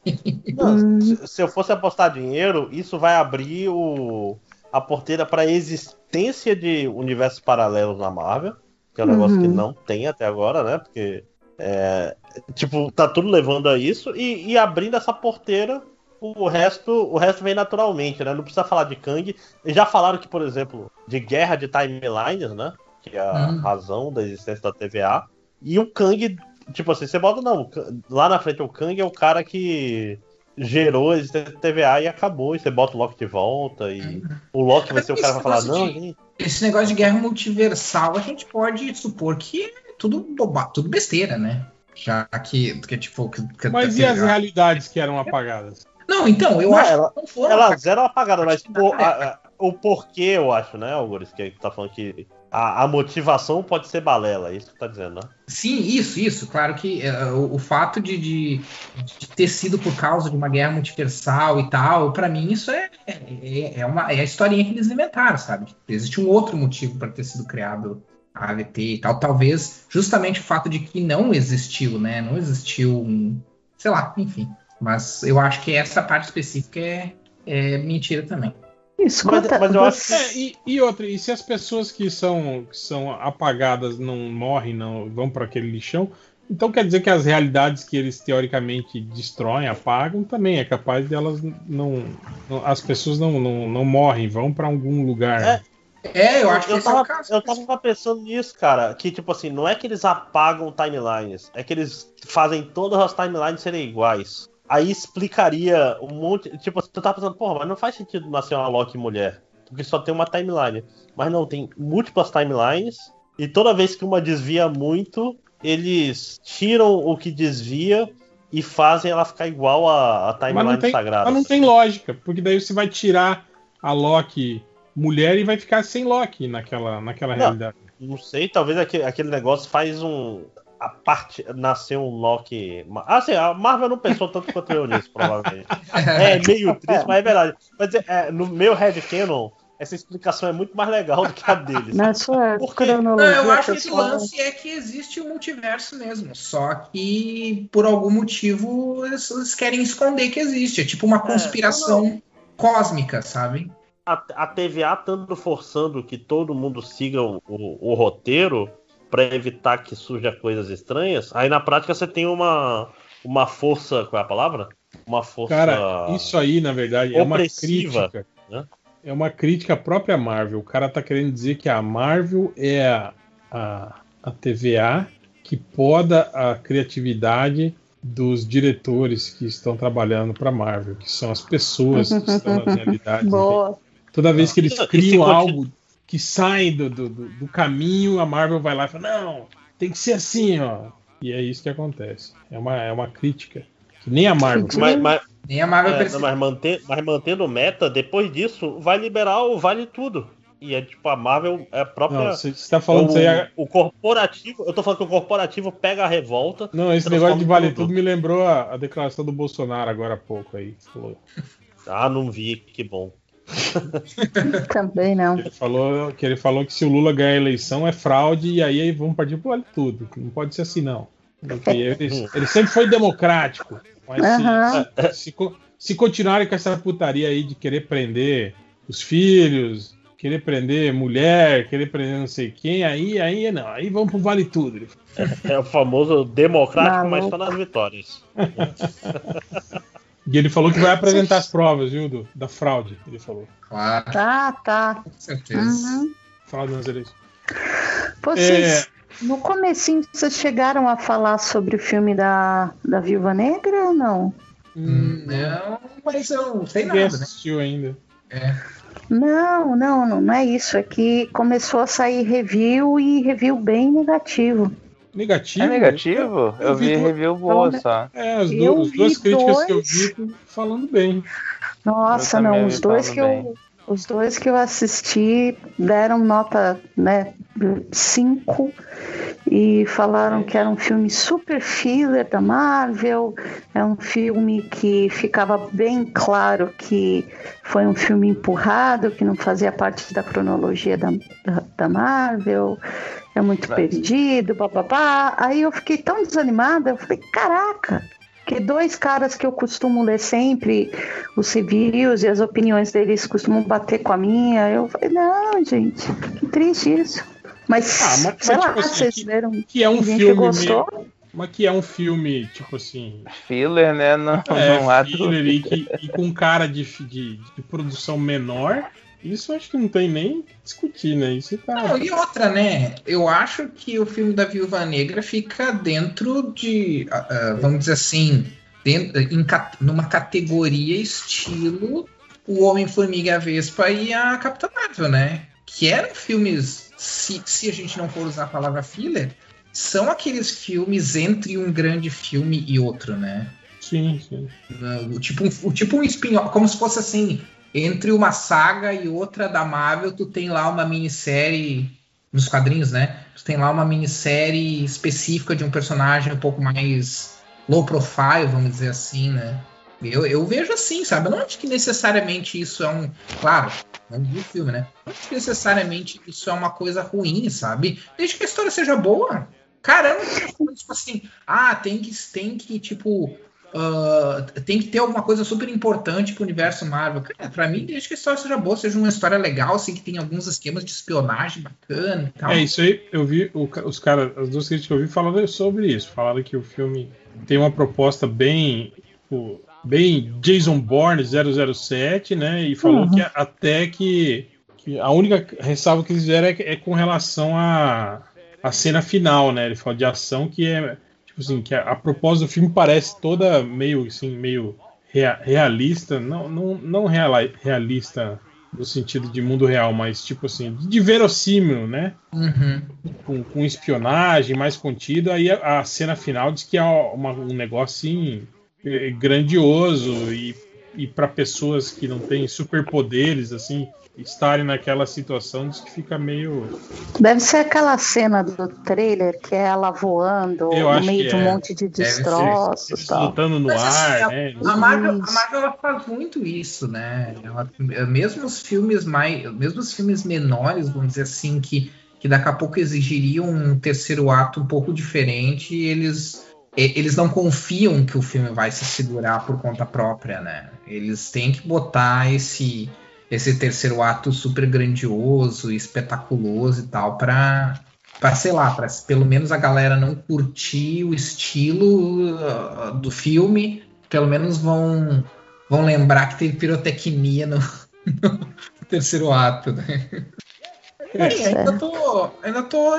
Não, se, se eu fosse apostar dinheiro, isso vai abrir o, a porteira para existência de universos paralelos na Marvel, que é um negócio que Uhum. não tem até agora, né? Porque, é, tipo, tá tudo levando a isso e, e abrindo essa porteira, o resto, o resto vem naturalmente, né? Não precisa falar de Kang. Já falaram que, por exemplo, de guerra de timelines, né? Que é a Hum. razão da existência da TVA. E o Kang, tipo assim, você bota, não, lá na frente o Kang é o cara que gerou a existência da TVA e acabou. E você bota o Loki de volta e o Loki vai ser o cara que vai falar, Esse não, de- gente, Esse negócio de guerra multiversal, a gente pode supor que é tudo, boba, tudo besteira, né? Já que, que tipo. Que, que- Mas que- e as realidades que eram apagadas? Não, então, eu Não, acho ela- que não foram. Elas eram apagadas, mas pô, a- a- o porquê, eu acho, né, Algures, que tá falando que a, a motivação pode ser balela, é isso que tá dizendo, né? Sim, isso, isso. Claro que é, o, o fato de, de, de ter sido por causa de uma guerra multiversal e tal, pra mim isso é, é, é uma, é a historinha que eles inventaram, sabe? Existe um outro motivo para ter sido criado a AVT e tal. Talvez justamente o fato de que não existiu, né? Não existiu um. Sei lá, enfim. Mas eu acho que essa parte específica é, é mentira também. Escuta, mas eu acho você- É, e, e outra, e se as pessoas que são, que são apagadas não morrem, não vão para aquele lixão, então quer dizer que as realidades que eles teoricamente destroem, apagam, também é capaz de elas não. não- as pessoas não, não, não morrem, vão para algum lugar. É. É, eu acho que eu esse é o tava, caso. eu tava pensando nisso, cara. Que, tipo assim, não é que eles apagam timelines, é que eles fazem todas as timelines serem iguais. Aí explicaria um monte. Tipo, você tava pensando, porra, mas não faz sentido nascer uma Loki mulher. Porque só tem uma timeline. Mas não, tem múltiplas timelines. E toda vez que uma desvia muito, eles tiram o que desvia e fazem ela ficar igual a, a timeline tem, sagrada. mas não tem lógica, porque daí você vai tirar a Loki mulher e vai ficar sem Loki naquela, naquela Não. realidade. Não sei, talvez aquele, aquele negócio faz um. A parte nasceu um Loki. Assim, a Marvel não pensou tanto quanto eu nisso, provavelmente. É meio triste, mas é verdade. Mas é, no meu headcanon, essa explicação é muito mais legal do que a deles. Na sua Porque- cronologia. Não, eu acho que esse pessoal, lance é que existe o multiverso mesmo. Só que, por algum motivo, eles, querem esconder que existe. É tipo uma conspiração cósmica, sabe? a, a TVA estando forçando que todo mundo siga o, o- o roteiro para evitar que surja coisas estranhas, aí na prática você tem uma, uma força. Qual é a palavra? Uma força. Cara, isso aí, na verdade, é uma opressiva, crítica. né? É uma crítica à própria Marvel. O cara tá querendo dizer que a Marvel é a, a, a TVA que poda a criatividade dos diretores que estão trabalhando para Marvel, que são as pessoas que estão nas realidades. Boa. Toda vez que eles criam continua- algo que sai do, do, do- caminho, a Marvel vai lá e fala: Não, tem que ser assim, ó. E é isso que acontece. É uma, é uma crítica. Que nem a Marvel. Mas, mas, Nem a Marvel é, percebe. não, mas, manter, mas mantendo meta, depois disso, vai liberar o Vale Tudo. E é tipo, a Marvel é a própria. Não, você está falando o, isso aí. o corporativo. Eu tô falando que o corporativo pega a revolta. Não, esse negócio de vale tudo. tudo me lembrou a, a declaração do Bolsonaro agora há pouco aí. Falou, Ah, não vi, que bom. Também não. ele falou que ele falou que se o Lula ganhar a eleição é fraude e aí vamos partir pro vale tudo. Não pode ser assim não. Porque ele, ele sempre foi democrático. Mas se- Aham. se, co- se continuarem com essa putaria aí de querer prender os filhos, querer prender mulher, querer prender não sei quem, aí, aí não, aí vamos pro vale tudo. Falou. É o famoso democrático, mas Maluco. só nas vitórias. E ele falou que vai apresentar as provas, viu, do- da fraude. Ele falou. Claro, Tá, tá. com certeza. Uhum. Fraude nas eleições. Vocês, no comecinho, vocês chegaram a falar sobre o filme da, da Viúva Negra ou não? Não, mas eu não sei Ninguém nada, né? assistiu ainda. Não, não, não, não é isso. É que começou a sair review e review bem negativo. Negativo? É negativo? Eu vi du- review boa só. É, as, Eu du- as vi duas críticas que eu dois. vi falando bem. Nossa, Eu não, os dois que eu, os dois que eu assisti deram nota, né, 5 e falaram que era um filme super filler da Marvel, é um filme que ficava bem claro que foi um filme empurrado, que não fazia parte da cronologia da, da, da Marvel, é muito Mas- perdido, papapá. Aí eu fiquei tão desanimada, eu falei, caraca, que dois caras que eu costumo ler sempre, os reviews e as opiniões deles costumam bater com a minha. Eu falei, não, gente, que triste isso. Mas, Ah, mas- sei mas, lá, tipo assim, vocês que- leram. Que é um filme gostou? meio- Mas que é um filme, tipo assim. Filler, né? Não, É, não há filler e, que- e com cara de, de, de produção menor. Isso acho que não tem nem que discutir, né? Isso tá. Não, e outra, né? Eu acho que o filme da Viúva Negra fica dentro de, ah, vamos dizer assim, dentro, em, numa categoria estilo o Homem-Formiga e a Vespa e a Capitã Marvel, né? Que eram filmes, se, se a gente não for usar a palavra filler, são aqueles filmes entre um grande filme e outro, né? Sim, sim. O tipo, um- tipo um spin-off, como se fosse assim, entre uma saga e outra da Marvel, tu tem lá uma minissérie nos quadrinhos, né? Tu tem lá uma minissérie específica de um personagem um pouco mais low profile, vamos dizer assim, né? Eu, eu vejo assim, sabe? Eu não acho que necessariamente isso é um. Claro, não vi o filme, né? Não acho que necessariamente isso é uma coisa ruim, sabe? Desde que a história seja boa. Cara, eu não tipo assim, ah, tem que, tem que tipo, ah, tem que ter alguma coisa super importante pro universo Marvel. Cara, pra mim, desde que a história seja boa, seja uma história legal, assim, que tem alguns esquemas de espionagem bacana e tal. É isso aí, eu vi o os caras, as duas críticas que eu vi falando sobre isso. Falaram que o filme tem uma proposta bem, tipo, bem Jason Bourne 007, né? E falou Uhum. que até que, que a única ressalva que eles fizeram é, é com relação à a, cena final, né? Ele falou de ação que é tipo assim que a, a proposta do filme parece toda meio assim meio rea- realista, não não não reala- realista no sentido de mundo real, mas tipo assim de verossímil, né? Uhum. com, com espionagem mais contido, aí a, a cena final diz que é uma- um negócio assim, eh, grandioso e e para pessoas que não têm superpoderes, assim, estarem naquela situação, diz que fica meio. Deve ser aquela cena do trailer que é ela voando Eu no meio de um é. monte de ser. destroços tal. lutando no Mas, assim, ar, a- né? A Marvel, a Marvel ela faz muito isso, né? Ela, mesmo os filmes mais, mesmo os filmes menores, vamos dizer assim, que, que daqui a pouco exigiriam um terceiro ato um pouco diferente, eles eles não confiam que o filme vai se segurar por conta própria, né? Eles têm que botar esse esse terceiro ato super grandioso, espetaculoso e tal para para sei lá, para pelo menos a galera não curtir o estilo uh, do filme, pelo menos vão vão lembrar que teve pirotecnia no, no terceiro ato, né? É. Ainda tô, ainda tô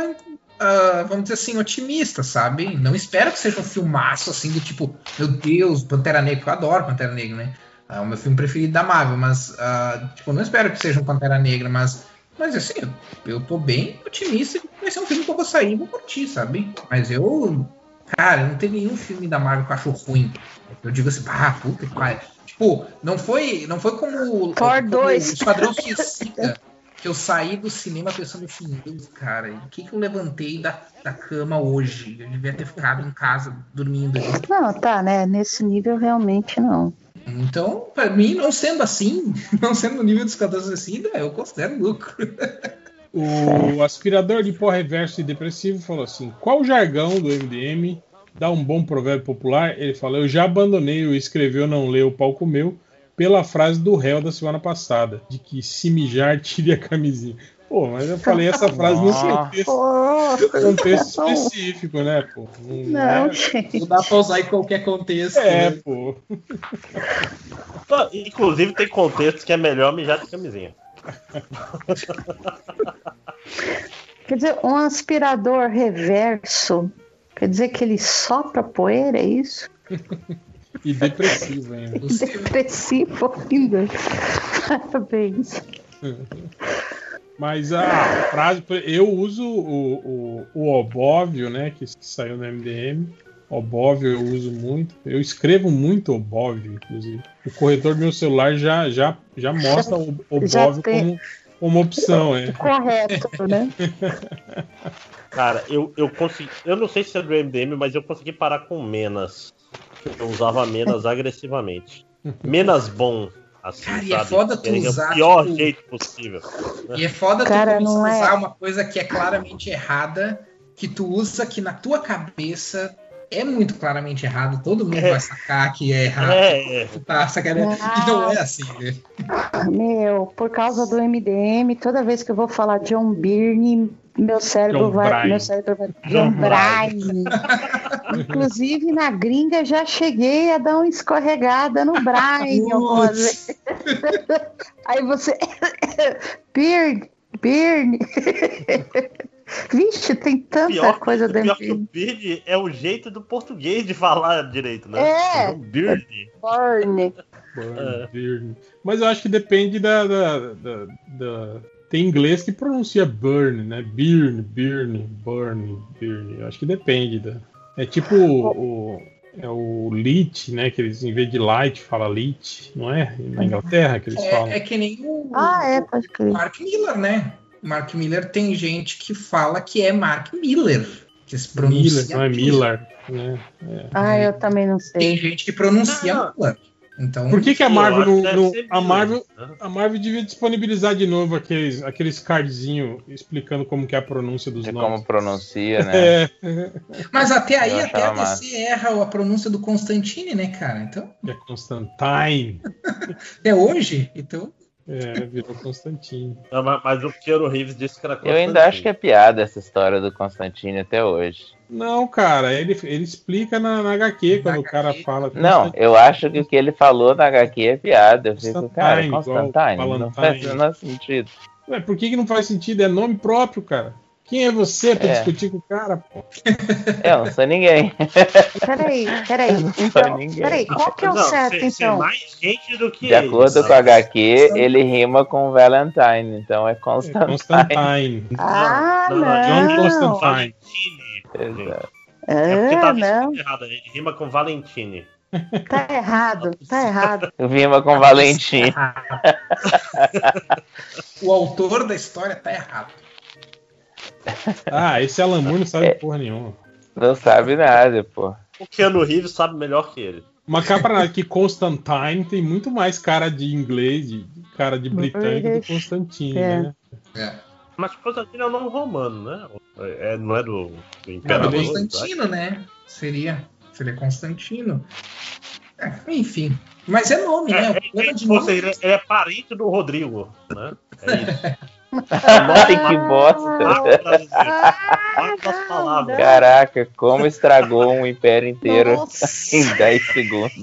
ah, vamos dizer assim, otimista, sabe? Não espero que seja um filmaço assim do tipo, meu Deus, Pantera Negra, porque eu adoro Pantera Negra, né? É o meu filme preferido da Marvel, mas ah, tipo, não espero que seja um Pantera Negra, mas mas assim, eu, eu tô bem otimista que vai ser um filme que eu vou sair e vou curtir, sabe? Mas eu, cara, não tem nenhum filme da Marvel que eu acho ruim. Eu digo assim, ah, puta que pariu. Tipo, não foi, não foi como, Thor como 2. o Esquadrão Suicida que eu saí do cinema pensando assim, Deus, cara, o que, que eu levantei da, da cama hoje? Eu devia ter ficado em casa dormindo. Não, tá, né? Nesse nível realmente não. Então, pra mim, não sendo assim, não sendo no nível do Esquadrão Suicida, eu considero lucro. O aspirador de pó reverso e depressivo falou assim: qual o jargão do MDM dá um bom provérbio popular? Ele falou: Eu já abandonei o escreveu, não leu, o pau comeu, pela frase do réu da semana passada, de que se mijar, tire a camisinha. Pô, mas eu falei essa frase no Nossa. contexto, contexto específico, né, pô? Não, é- gente. Não dá pra usar em qualquer contexto. É, né? pô. Inclusive tem contextos que é melhor mijar de camisinha. Quer dizer, um aspirador reverso, quer dizer que ele sopra poeira, é isso? E depressivo ainda. Depressivo ainda. Parabéns. Mas a frase, eu uso o, o, o obóvio, né, que saiu no MDM. Obóvio eu uso muito. Eu escrevo muito obóvio, inclusive. O corretor do meu celular já, já, já mostra o obóvio tem- como, como opção, é. Correto, né? Cara, eu, eu consegui. Eu não sei se é do MDM, mas eu consegui parar com Menas. Eu usava Menas agressivamente. Menas bom. Assim, Cara, e é sabe? foda tu usar, o pior tipo, jeito possível. né? E é foda Cara, tu é. usar uma coisa que é claramente errada, que tu usa que na tua cabeça é muito claramente errado, todo mundo É. vai sacar que é errado. É, é. Tá sacaneando. E não é assim, né? Meu, por causa do MDM, toda vez que eu vou falar John Byrne, meu cérebro John vai. Bryan. Meu cérebro vai. John John Bryan. Inclusive, na gringa já cheguei a dar uma escorregada no Brian. Aí você. Byrne, Byrne. Vixe, tem tanta Pior, coisa pior dentro que o Bird é o jeito do português de falar direito, né? É. Bird. Byrne. É. Burn. Mas eu acho que depende da, da, da- da- Tem inglês que pronuncia burn, né? Burn, burn, burn, burn. Eu acho que depende da. É tipo o, é o lit, né? Que eles em vez de light fala lit, não é? Na Inglaterra que eles falam. É, é que nem o, Ah, é, pode o crer. Mark Miller, né? Mark Miller tem gente que fala que é Mark Miller. Que se pronuncia Miller, não é Miller, né? É. Ah, eu também não sei. Tem gente que pronuncia Ah. Miller. Então, Por que, que a Marvel não, não- a Marvel né? a Marvel devia disponibilizar de novo aqueles aqueles cardzinho explicando como que é a pronúncia dos De nomes. como pronuncia, né? É, Mas até aí, até a. DC erra a pronúncia do Constantine, né, cara? Então, é Constantine. até hoje, então. É, virou Constantine. Não, mas, mas o Keanu Reeves disse que era Eu ainda acho que é piada essa história do Constantine até hoje. Não, cara, ele, ele explica na, na HQ quando o cara fala. Não, eu acho que o que ele falou na HQ é piada. Eu fico, cara, Constantine, igual Constantine, não faz menor sentido. Ué, por que, que não faz sentido? É nome próprio, cara. Quem é você pra É. discutir com o cara, pô? Eu não sou ninguém. Peraí, peraí. Eu não sou Então, ninguém. peraí, qual que é o Não, certo, cê- cê é então? mais gente do que De ele, acordo sabe? com o HQ, ele rima com Valentine, então é Constantine. Constantine. Ah, Não, não, John não. Constantine. Valentine. gente. Exato. É porque tá não. escrito errado, ele rima com Valentine. Tá errado, tá errado. Vima com Valentim. O autor da história tá errado. Ah, esse Alan Moore não sabe porra nenhuma. Não sabe nada, pô. O Keanu Reeves sabe melhor que ele. Mas cá pra nada, que Constantine tem muito mais cara de inglês, de cara de britânico do que Constantine, É. né? Mas Constantino é o nome romano, né? É, não é do, do É Imperador. do Constantino, né? Seria. Seria Constantino. É, enfim. Mas é nome, né? Problema de Ou nome- seja, ele é parente do Rodrigo, né? É isso. Ai, que bosta. As palavras. Caraca, como estragou um império inteiro em 10 segundos.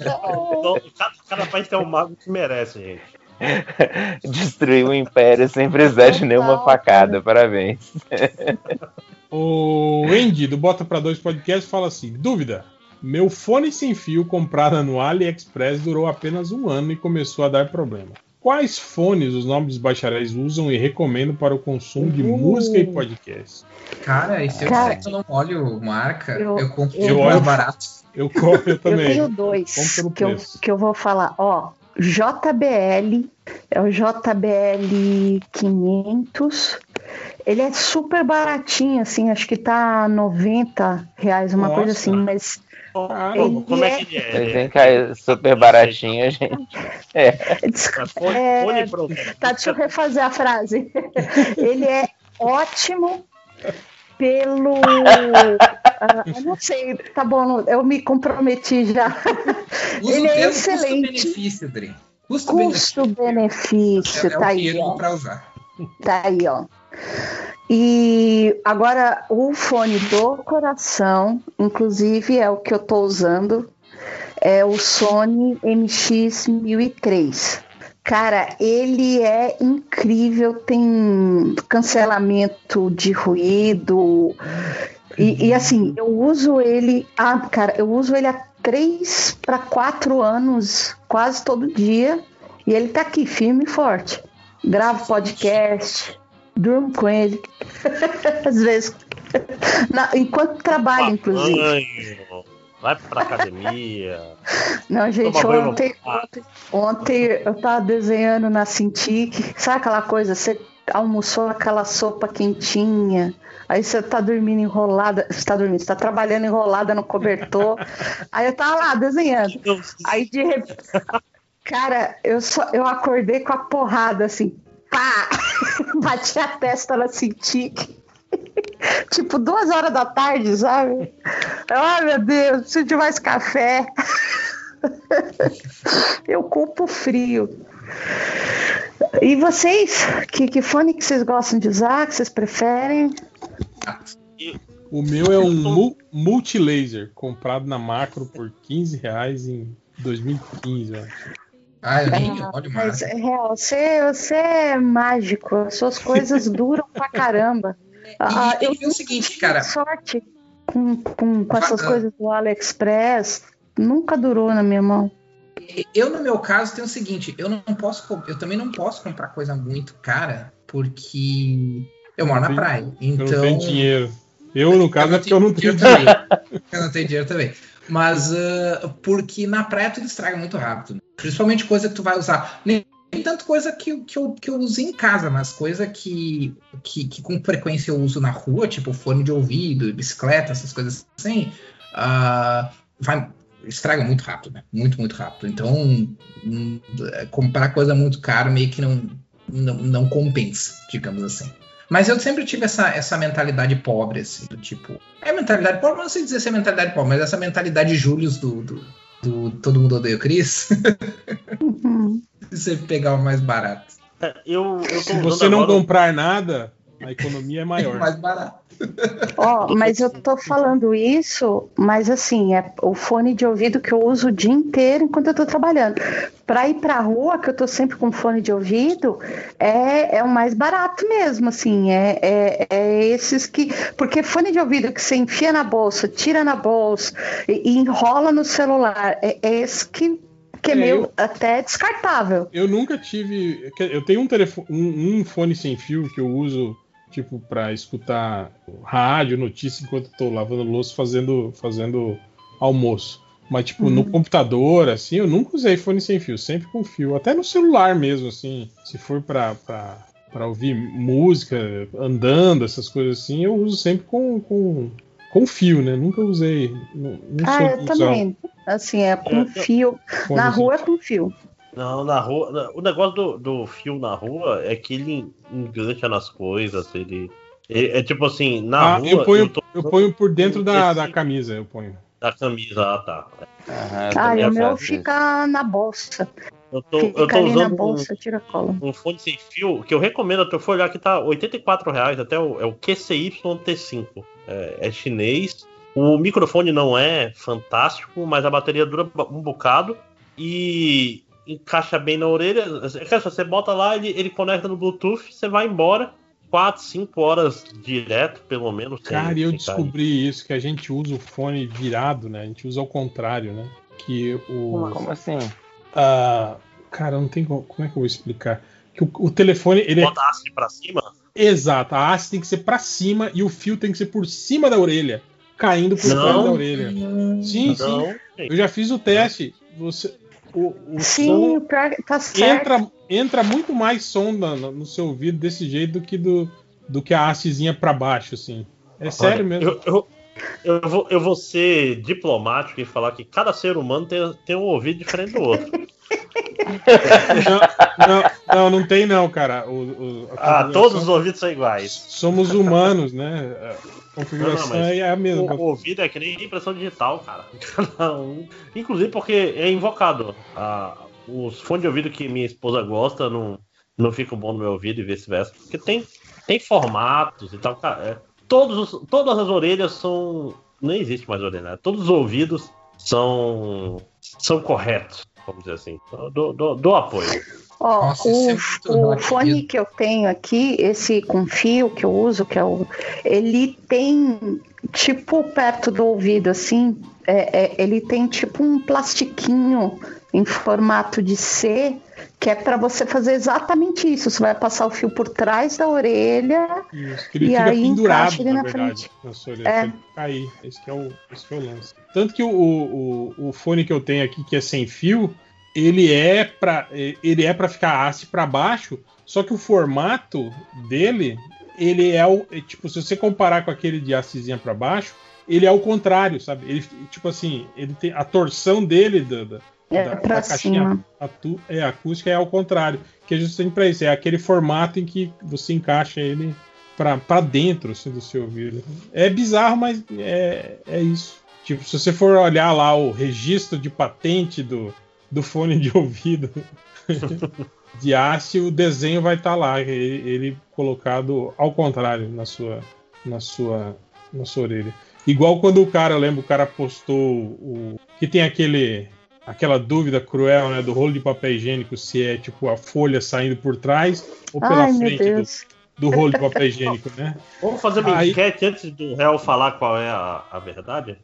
Então, cada, cada país tem um mago que merece, gente. Destruiu o império sem precisar de nenhuma facada. Parabéns. O Andy, do Bota Pra Dois Podcast, fala assim: dúvida. Meu fone sem fio comprado no AliExpress durou apenas um ano e começou a dar problema. Quais fones os nobres bacharéis usam e recomendam para o consumo de música e podcast? Cara, e se eu Cara, disser que eu não olho marca, eu, eu- compro eu- mais barato. Eu compro eu Eu também. tenho dois que eu, que eu vou falar. Ó, JBL, é o JBL 500. Ele é super baratinho, assim, acho que tá 90 reais, uma coisa Nossa. assim, mas. Como, como é que ele é? Vem cá, é super baratinho, gente. É. É, tá, deixa eu refazer a frase. Ele é ótimo pelo. eu não sei, tá bom, eu me comprometi já. Usa Ele é excelente. custo-benefício, Dri. Custo-benefício, É, é tá que aí, pra usar. Tá aí, ó. E agora o fone do coração, inclusive é o que eu tô usando, é o Sony MX1003. Cara, ele é incrível, tem cancelamento de ruído. E, e, assim, eu uso ele. Ah, cara, eu uso ele há três para quatro anos, quase todo dia. E ele tá aqui, firme e forte. Gravo podcast, durmo com ele. Às vezes. Na- enquanto trabalho, inclusive. Banho, vai pra academia. Não, gente, ontem, ontem, ontem eu tava desenhando na Cintiq. Sabe aquela coisa? Você almoçou aquela sopa quentinha. Aí você tá dormindo enrolada. Você tá dormindo, você tá trabalhando enrolada no cobertor. aí eu tava lá desenhando. Aí de repente. Cara, eu, só, eu acordei com a porrada assim. Pá! Bati a testa na Cintiq. tipo, duas horas da tarde, sabe? Ai, meu Deus, preciso de mais café. Eu culpo frio. E vocês? Que, que fone que vocês gostam de usar? Que vocês preferem? O meu é um mu- multilaser, comprado na Macro por 15 reais em 2015, eu acho. Ah, eu nem Ah, mas é real, você, você é mágico, as suas coisas duram pra caramba. Ah, tem eu ver o seguinte, cara. sorte com, com, com essas Ah. coisas do AliExpress, nunca durou na minha mão. Eu, no meu caso, tenho o seguinte: eu não posso, eu também não posso comprar coisa muito cara, porque eu moro na praia. Eu Então. não tenho dinheiro. Eu, no caso, é porque eu não tenho dinheiro também. Eu não tenho dinheiro também. Mas ah, porque na praia tudo estraga muito rápido. Principalmente coisa que tu vai usar. Nem, nem tanto coisa que, que, eu, que eu uso em casa, mas coisa que, que, que com frequência eu uso na rua, tipo fone de ouvido, bicicleta, essas coisas assim, ah, vai, estraga muito rápido, né? Muito, muito rápido. Então, hum, comprar coisa muito cara meio que não, não, não compensa, digamos assim. Mas eu sempre tive essa, essa mentalidade pobre, assim, do tipo. É mentalidade pobre, não sei dizer se é mentalidade pobre, mas essa mentalidade Július do, do, do Todo Mundo Odeia o Chris. você pegar o mais barato. Eu, eu tô Se você não agora- comprar nada, a economia é maior. mais barato. Ó, mas eu tô falando isso, mas assim, é o fone de ouvido que eu uso o dia inteiro enquanto eu tô trabalhando. Pra ir pra rua, que eu tô sempre com fone de ouvido, é, é o mais barato mesmo, assim, é, é, é esses que. Porque fone de ouvido que você enfia na bolsa, tira na bolsa e, e enrola no celular, é, é esse que, que é, É, meio eu- até descartável. Eu nunca tive. Eu tenho um, telefone, um, um fone sem fio que eu uso, tipo, pra escutar rádio, notícia enquanto tô lavando louça, fazendo, fazendo almoço. Mas, tipo, no computador, assim, eu nunca usei fone sem fio, sempre com fio. Até no celular mesmo, assim. Se for pra, pra, pra ouvir música, andando, essas coisas assim, eu uso sempre com, com, com fio, né? Nunca usei. Não, não Ah, eu usar também. Assim, é com Eu- fio. Na sem rua é com fio. Não, na rua. O negócio do, do fio na rua é que ele engancha nas coisas. Ele. é, é tipo assim, na Ah, rua. eu ponho, tô- eu ponho por dentro da, esse- da camisa, eu ponho. Da camisa, ah tá. Ah, e o meu fica na bolsa. Eu tô, Fica eu tô ali na usando um, bolsa, tira a cola. um fone sem fio que eu recomendo, eu for olhar que tá 84 reais, até o, é o QCY-T5. É, é chinês. O microfone não é fantástico, mas a bateria dura um bocado e encaixa bem na orelha. É Você bota lá, ele, ele conecta no Bluetooth, você vai embora. 4, 5 horas direto, pelo menos. Cara, e eu sem cair. descobri isso, que a gente usa o fone virado, né? A gente usa ao contrário, né? Que o. Como assim? Ah, cara, não tem como. Como é que eu vou explicar? Que o, o telefone, ele é. Bota a haste pra cima? Exato, a haste tem que ser pra cima e o fio tem que ser por cima da orelha, caindo por trás da orelha. Sim, Não, sim. Eu já fiz o teste. Você, o, o Sim, som que tá certo. entra, entra muito mais som no, no seu ouvido desse jeito do que do, do que a hastezinha pra baixo, assim. É sério Olha, mesmo. Eu, eu, eu vou, eu vou ser diplomático e falar que cada ser humano tem, tem um ouvido diferente do outro. Não, não, não, não tem não, cara. O, o- a Ah, todos os ouvidos são iguais. Somos humanos, né? Não, configuração não, mas é a mesma. O, ouvido é que nem impressão digital, cara. Inclusive porque é invocado. Ah, os fones de ouvido que minha esposa gosta não, não ficam bom no meu ouvido e vice-versa. Porque tem, tem formatos e tal. Cara, é, todos os- todas as orelhas são. Não existe mais orelha, né? Todos os ouvidos são, são corretos, vamos dizer assim. Dou, dou- dou apoio. Ó, Nossa, o, é o fone que eu tenho aqui, esse com fio que eu uso, que é o, ele tem tipo perto do ouvido, assim, é- é- ele tem tipo um plastiquinho em formato de C, que é para você fazer exatamente isso. Você vai passar o fio por trás da orelha Isso, e aí pendurado, encaixa ele na, na verdade, frente. na sua orelha. É. Ele cair. Esse que é, o, esse é o lance. Tanto que o, o, o fone que eu tenho aqui, que é sem fio, ele é para ele é para ficar haste para baixo, só que o formato dele, ele é o é, tipo, se você comparar com aquele de hastezinha para baixo, ele é o contrário, sabe? Ele tipo assim, ele tem a torção dele da, da, É da- da caixinha atu- é, acústica é ao contrário, que é justamente para isso, é aquele formato em que você encaixa ele para dentro assim, do seu ouvido. É bizarro, mas é, é isso. Tipo, se você for olhar lá o registro de patente do, do fone de ouvido de haste, o desenho vai estar lá, ele, ele colocado ao contrário na sua, na sua, na sua orelha. Igual quando o cara, eu lembro, o cara postou o que tem aquele aquela dúvida cruel, né, do rolo de papel higiênico se é tipo a folha saindo por trás ou pela Ai, frente do, do rolo de papel higiênico, né? Vamos fazer uma Aí- enquete antes do réu falar qual é a, a verdade?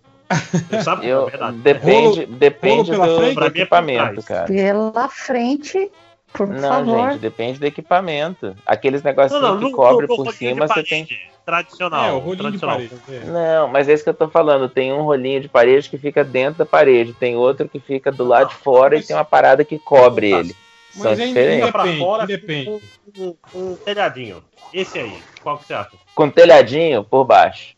Sabe é a verdade? Depende, depende pela do, frente? do é equipamento, cara. Pela frente, por Não, favor. gente, depende do equipamento. Aqueles negocinhos Não, não, que cobre por cima, de você tem. Tradicional. É, o rolinho de tradicional. parede. é. Não, mas é isso que eu tô falando. Tem um rolinho de parede que fica dentro da parede, tem outro que fica do lado de fora e tem uma parada que cobre ele. São Mas é diferentes. pra Depende, fora, depende. Um, um telhadinho. Esse aí. Qual que você acha? Com telhadinho por baixo.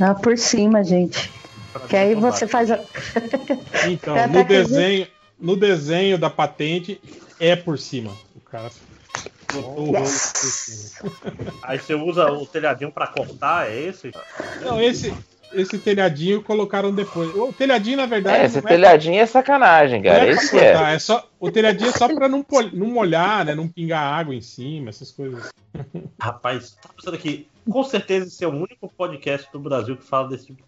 Ah, por cima, gente. Que aí você faz a. Então, Eu no desenho, no desenho da patente é por cima. O cara botou o rolo por cima. Aí você usa o telhadinho pra cortar, é esse? Não, esse, esse telhadinho colocaram depois. O telhadinho, na verdade, É, esse não telhadinho é sacanagem, não cara. é pra Esse é. cortar, é só, o telhadinho é só pra não, pol- não molhar, né? Não pingar água em cima, essas coisas. Rapaz, tá pensando aqui. Com certeza esse é o único podcast do Brasil que fala desse tipo.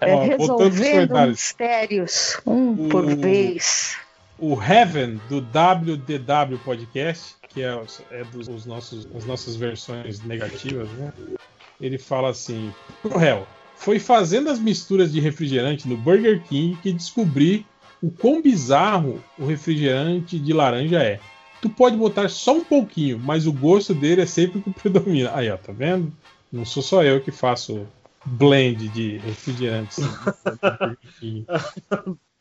É Ó, resolvendo mistérios, um por O- vez. O Heaven, do WDW Podcast, que é, é dos os nossos, as nossas versões negativas, né? Ele fala assim: Pro réu, foi fazendo as misturas de refrigerante no Burger King que descobri o quão bizarro o refrigerante de laranja é. Tu pode botar só um pouquinho, mas o gosto dele é sempre o que predomina. Aí, ó, tá vendo? Não sou só eu que faço blend de refrigerantes.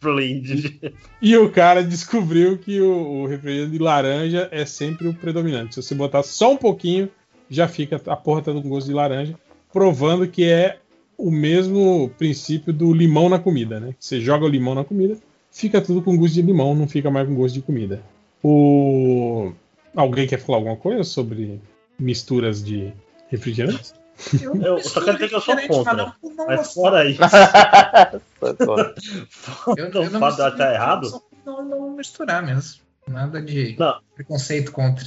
E o cara descobriu que o, o, refrigerante de laranja é sempre o predominante. Se você botar só um pouquinho, já fica a porra tá com gosto de laranja, provando que é o mesmo princípio do limão na comida, né? Você joga o limão na comida, fica tudo com gosto de limão, não fica mais com gosto de comida. O... Alguém quer falar alguma coisa sobre misturas de refrigerantes? Eu, eu só quero dizer que eu sou contra. Mas fora isso. eu, eu não fato de achar errado. Não, não misturar mesmo. Nada de não. preconceito contra.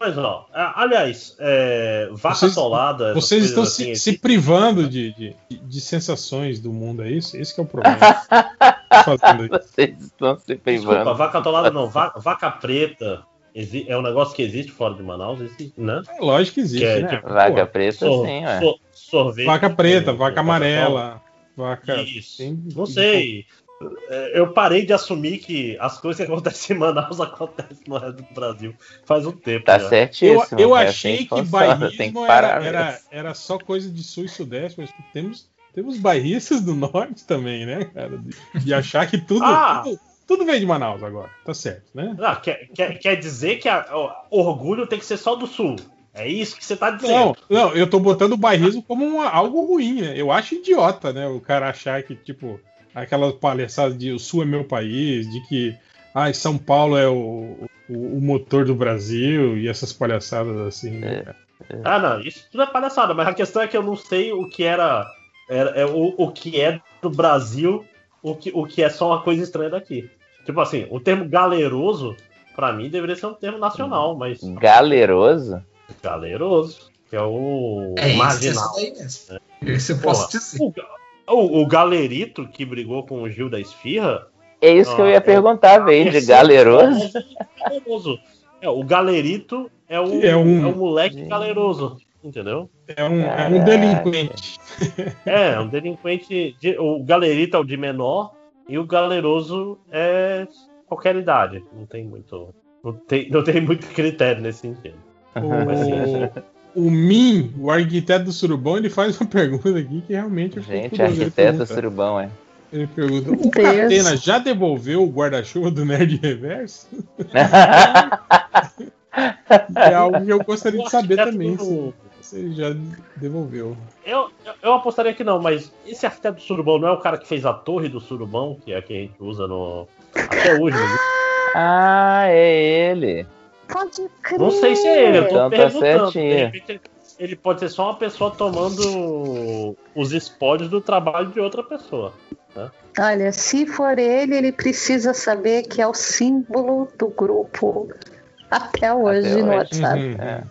Mas, ó, aliás, é, vaca vocês, solada. Vocês estão assim, se, se, privando de, de, de, sensações do mundo, é isso? Esse é o problema. vocês estão se privando. Desculpa, vaca atolada não, vaca, vaca preta. É um negócio que existe fora de Manaus, existe, né? É lógico que existe, que é, né? Tipo, vaca pô, preta, sor, sim, ué. sorvete. Vaca preta, vaca amarela. Vaca. Isso. Tem... Não sei. É, eu parei de assumir que as coisas que acontecem em Manaus acontecem no resto do Brasil faz um tempo. Tá já. certíssimo. Eu, eu achei que bairrismo era, era, era, só coisa de sul e sudeste, mas temos, temos bairristas do norte também, né, cara? De, de achar que tudo, ah! tudo, tudo vem de Manaus agora, tá certo, né? Ah, quer, quer, quer dizer que a, o orgulho tem que ser só do sul. É isso que você tá dizendo. Não, não eu tô botando o bairrismo como uma, algo ruim, né? Eu acho idiota, né? O cara achar que, tipo, aquela palhaçada de o sul é meu país, de que ah, São Paulo é o, o, o motor do Brasil e essas palhaçadas assim. Né? É, é. Ah, não, isso tudo é palhaçada, mas a questão é que eu não sei o que era, era é, o, o que é do Brasil, o que, o que é só uma coisa estranha daqui. Tipo assim, o termo galeroso, para mim, deveria ser um termo nacional, mas. Galeroso? Galeroso, que é o é marginal. Esse. É. esse eu posso dizer. O, o, o, Galerito que brigou com o Gil da Esfirra. É isso que eu ia perguntar, veio de galeroso. É, o Galerito é o, é um, é um moleque galeroso, entendeu? É um, é um delinquente. É, é, um delinquente. De, o Galerito é o de menor e o Galeroso é qualquer idade. Não tem muito. Não tem, não tem muito critério nesse sentido. O, o Min, o arquiteto do Surubão, ele faz uma pergunta aqui que realmente. Gente, arquiteto do Surubão, é. Ele pergunta: o Catena já devolveu o guarda-chuva do Nerd Reverso? é algo que eu gostaria de saber também. Se você já devolveu. Eu, eu, eu, apostaria que não, mas esse arquiteto do Surubão não é o cara que fez a torre do Surubão, que é a que a gente usa no. Até hoje, né? Ah, é ele. Pode crer. Não sei se é ele, eu tô então, tá perguntando. Tá repente, ele pode ser só uma pessoa tomando os espólios do trabalho de outra pessoa. Né? Olha, se for ele, ele precisa saber que é o símbolo do grupo até hoje até no hoje. WhatsApp. Uhum. É.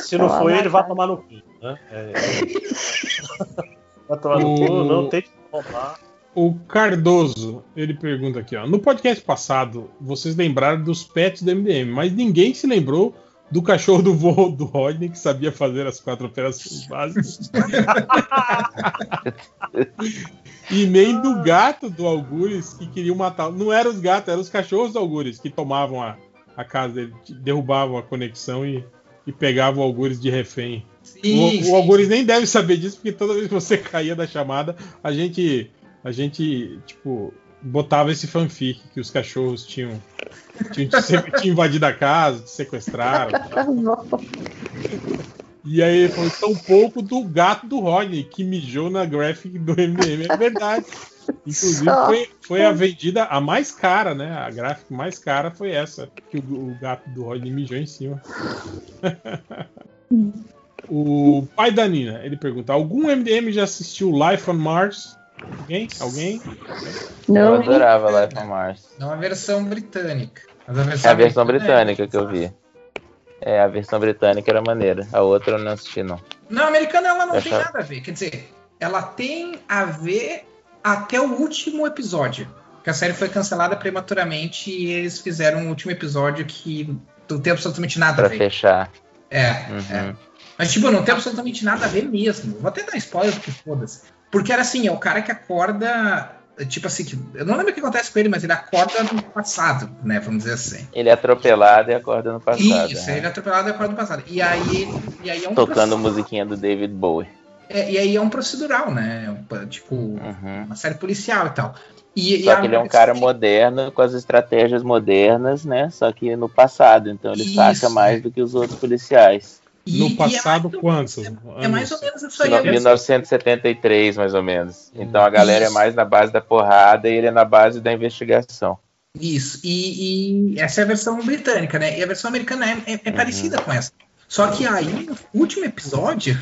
Se não for ele, vai tomar no cu. Né? É, vai tomar no cu, não tente roubar. O Cardoso, ele pergunta aqui, ó. No podcast passado, vocês lembraram dos pets do MDM, mas ninguém se lembrou do cachorro do voo do Rodney que sabia fazer as quatro operações básicas. e nem do gato do Algures que queriam matar. Não eram os gatos, eram os cachorros do Algures que tomavam a, a casa dele, derrubavam a conexão e, e pegavam o Algures de refém. Sim, o, o Algures nem deve saber disso, porque toda vez que você caía da chamada, a gente a gente, tipo, botava esse fanfic que os cachorros tinham, tinham, tinham invadido a casa, te sequestraram. e aí ele falou tão pouco do gato do Rodney, que mijou na graphic do MDM. É verdade. Inclusive, foi, foi a vendida a mais cara, né? A gráfica mais cara foi essa, que o, o gato do Rodney mijou em cima. o pai da Nina, ele pergunta: algum MDM já assistiu Life on Mars? Alguém? Alguém? Não. Eu adorava Life on Mars. Não a versão britânica. Mas a versão, é a versão britânica, que eu vi. É, a versão britânica era maneira. A outra eu não assisti, não. Não, a americana ela não eu tem achava... nada a ver. Quer dizer, ela tem a ver até o último episódio. Que a série foi cancelada prematuramente e eles fizeram um último episódio que não tem absolutamente nada pra a ver. Pra fechar. É, uhum. é. Mas, tipo, não tem absolutamente nada a ver mesmo. Vou até dar spoiler, porque foda-se. Porque era assim, é o cara que acorda tipo assim, eu não lembro o que acontece com ele, mas ele acorda no passado, né? Vamos dizer assim. Ele é atropelado e acorda no passado. Isso, né? ele é atropelado e acorda no passado. E aí, e aí é um Tocando musiquinha do David Bowie. É, e aí é um procedural, né? Um- Tipo, uma série policial e tal. E, e Uhum. Só a- que ele é um cara moderno, com as estratégias modernas, né? Só que no passado. Então ele Isso. saca mais do que os outros policiais. No passado, quantos? É mais ou menos isso aí. No- é- 1973, mais ou menos. Então a galera é Isso. mais na base da porrada e ele é na base da investigação. Isso. E, e essa é a versão britânica, né? E a versão americana é, é- Uhum. é parecida com essa. Só que aí, no último episódio,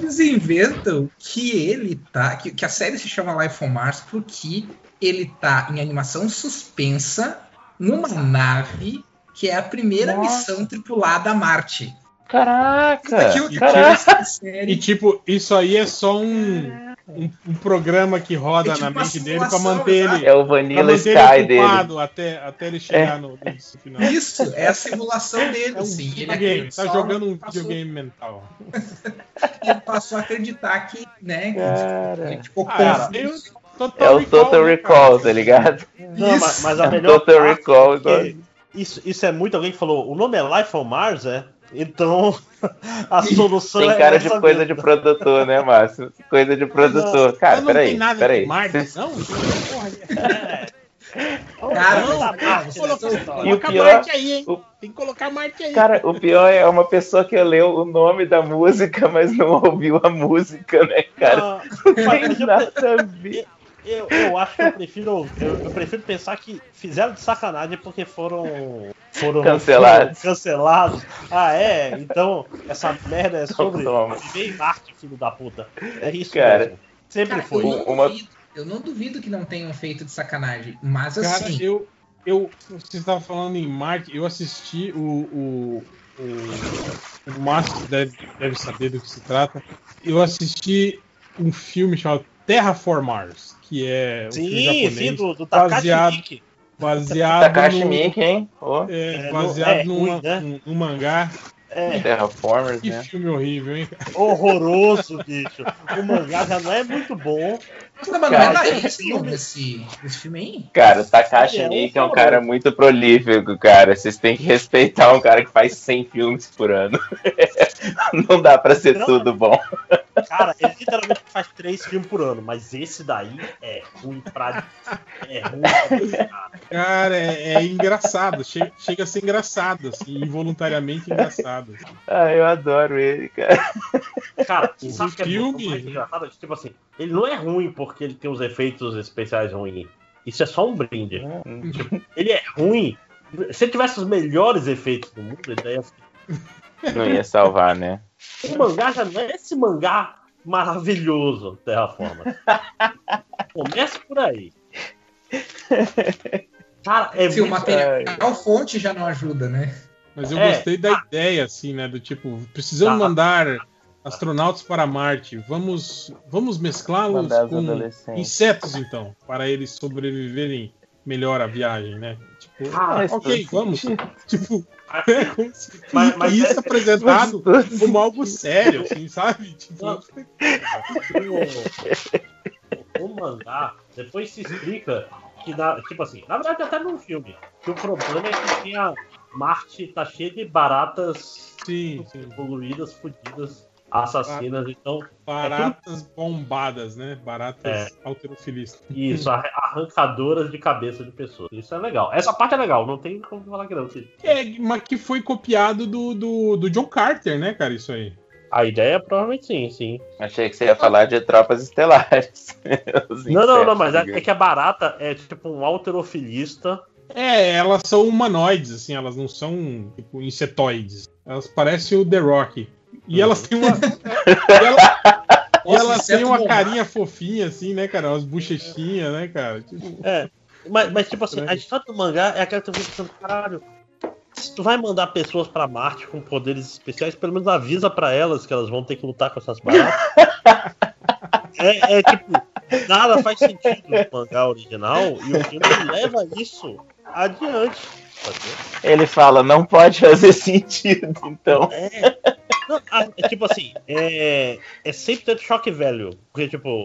eles inventam que ele tá. Que, que a série se chama Life on Mars porque ele tá em animação suspensa numa nave que é a primeira Nossa. missão tripulada a Marte. Caraca! Aqui, o- E, Caraca! e, tipo, isso aí é só um, um, um programa que roda É tipo na uma mente dele pra simulação, manter ele. É o Vanilla Sky ele dele. Até, até ele chegar É. no, no final. Isso, é a simulação dele, É um. Ele, videogame, acredita- tá jogando um videogame mental. ele passou a acreditar que, né, que Cara. ele ficou Cara, confuso. É o Total Recall, tá ligado? Não, mas, mas a É melhor Total Recall. é que isso, isso é muito alguém que falou, o nome é Life on Mars, é? Então a solução Tem é cara de essa coisa mesmo. de produtor, né, Márcio? Coisa de produtor. Cara, não peraí, tem nada peraí. de Marte, Vocês- não? Porra, Cara, não, não, cara, você coloca, tá falando. coloca E o pior- aí, hein? o- Tem que colocar Marte aí. Cara, o pior é uma pessoa que leu o nome da música, mas não ouviu a música, né, cara? Ah, Não mas tem eu- nada a ver. Eu, eu acho que eu prefiro. Eu, eu prefiro pensar que fizeram de sacanagem porque foram. Foram Cancelados. foram cancelados. Ah, é? Então essa merda é sobre Toma. viver em Marte, filho da puta. É isso, Cara, mesmo. Sempre Cara, foi. eu, não Uma- duvido, eu não duvido que não tenham feito de sacanagem, mas Cara, assim. eu, eu. Você estava falando em Marte, eu assisti o. O, o, o Márcio deve, deve saber do que se trata. Eu assisti um filme chamado Terraformars, que é um filme Sim, japonês sim, do, do baseado. Baseado Takashi no, Miike, hein? Pô, é, É, baseado é numa- ruim, né? num, num mangá. É Terraformers, Que né? filme horrível, hein? horroroso, bicho. O mangá já não é muito bom. Nossa, mas não Cara, é tem da isso filme. desse, desse filme aí? Cara, o Takashi É, Miike é um cara muito prolífico, cara. Vocês têm que respeitar um cara que faz 100 filmes por ano. Não dá pra ser Não. tudo bom. Cara, ele literalmente faz três filmes por ano, mas esse daí é ruim pra. É ruim pra cara. Cara, é, é engraçado. Chega, chega a ser engraçado, assim, involuntariamente engraçado. Ah, eu adoro ele, cara. Cara, O sabe o que é filme- muito mais engraçado? Tipo assim, ele não é ruim porque ele tem os efeitos especiais ruins. Isso é só um brinde. Tipo, ele é ruim. Se ele tivesse os melhores efeitos do mundo, ele daí ia Não ia salvar, né? O mangá já não é esse mangá maravilhoso, Terraforma. Comece por aí. Cara, é Se o muito... material fonte já não ajuda, né? Mas eu É. gostei da ideia, assim, né? Do tipo, precisamos Tá. mandar astronautas para Marte. Vamos, vamos mesclá-los com insetos, então, para eles sobreviverem melhor à viagem, né? Tipo, Ah, ok, vamos. Tipo, Mas- mas isso é- apresentado como algo sério, assim, sabe? Tipo, Não. o, o mangá depois se explica que, na, tipo assim, na verdade até num filme, que o problema é que tinha Marte tá cheio de baratas sim, sim. poluídas, fodidas, assassinas, então Baratas bombadas, né? Baratas É. alterofilistas. isso, arra- arrancadoras de cabeça de pessoas. Isso é legal. Essa parte é legal, não tem como falar que não. É, mas que foi copiado do, do, do John Carter, né, cara? Isso aí. A ideia provavelmente sim, sim. Achei que você ia falar de tropas estelares. Não, não, não, mas é, é que a barata é tipo um alterofilista. É, elas são humanoides, assim, elas não são, tipo, insetoides. Elas parecem o The Rock. E elas têm uma. e ela- e Nossa, elas têm uma bom. carinha fofinha, assim, né, cara? Umas bochechinhas, né, cara? Tipo, É. Mas, mas tipo assim, a história do mangá é aquela que tu fica pensando, caralho, se tu vai mandar pessoas pra Marte com poderes especiais, pelo menos avisa pra elas que elas vão ter que lutar com essas baratas. é, é tipo, nada faz sentido no mangá original e o filme leva isso adiante. sacou? Ele fala, não pode fazer sentido, então. Não, a- é tipo assim, é, é 100% choque velho. Porque, tipo,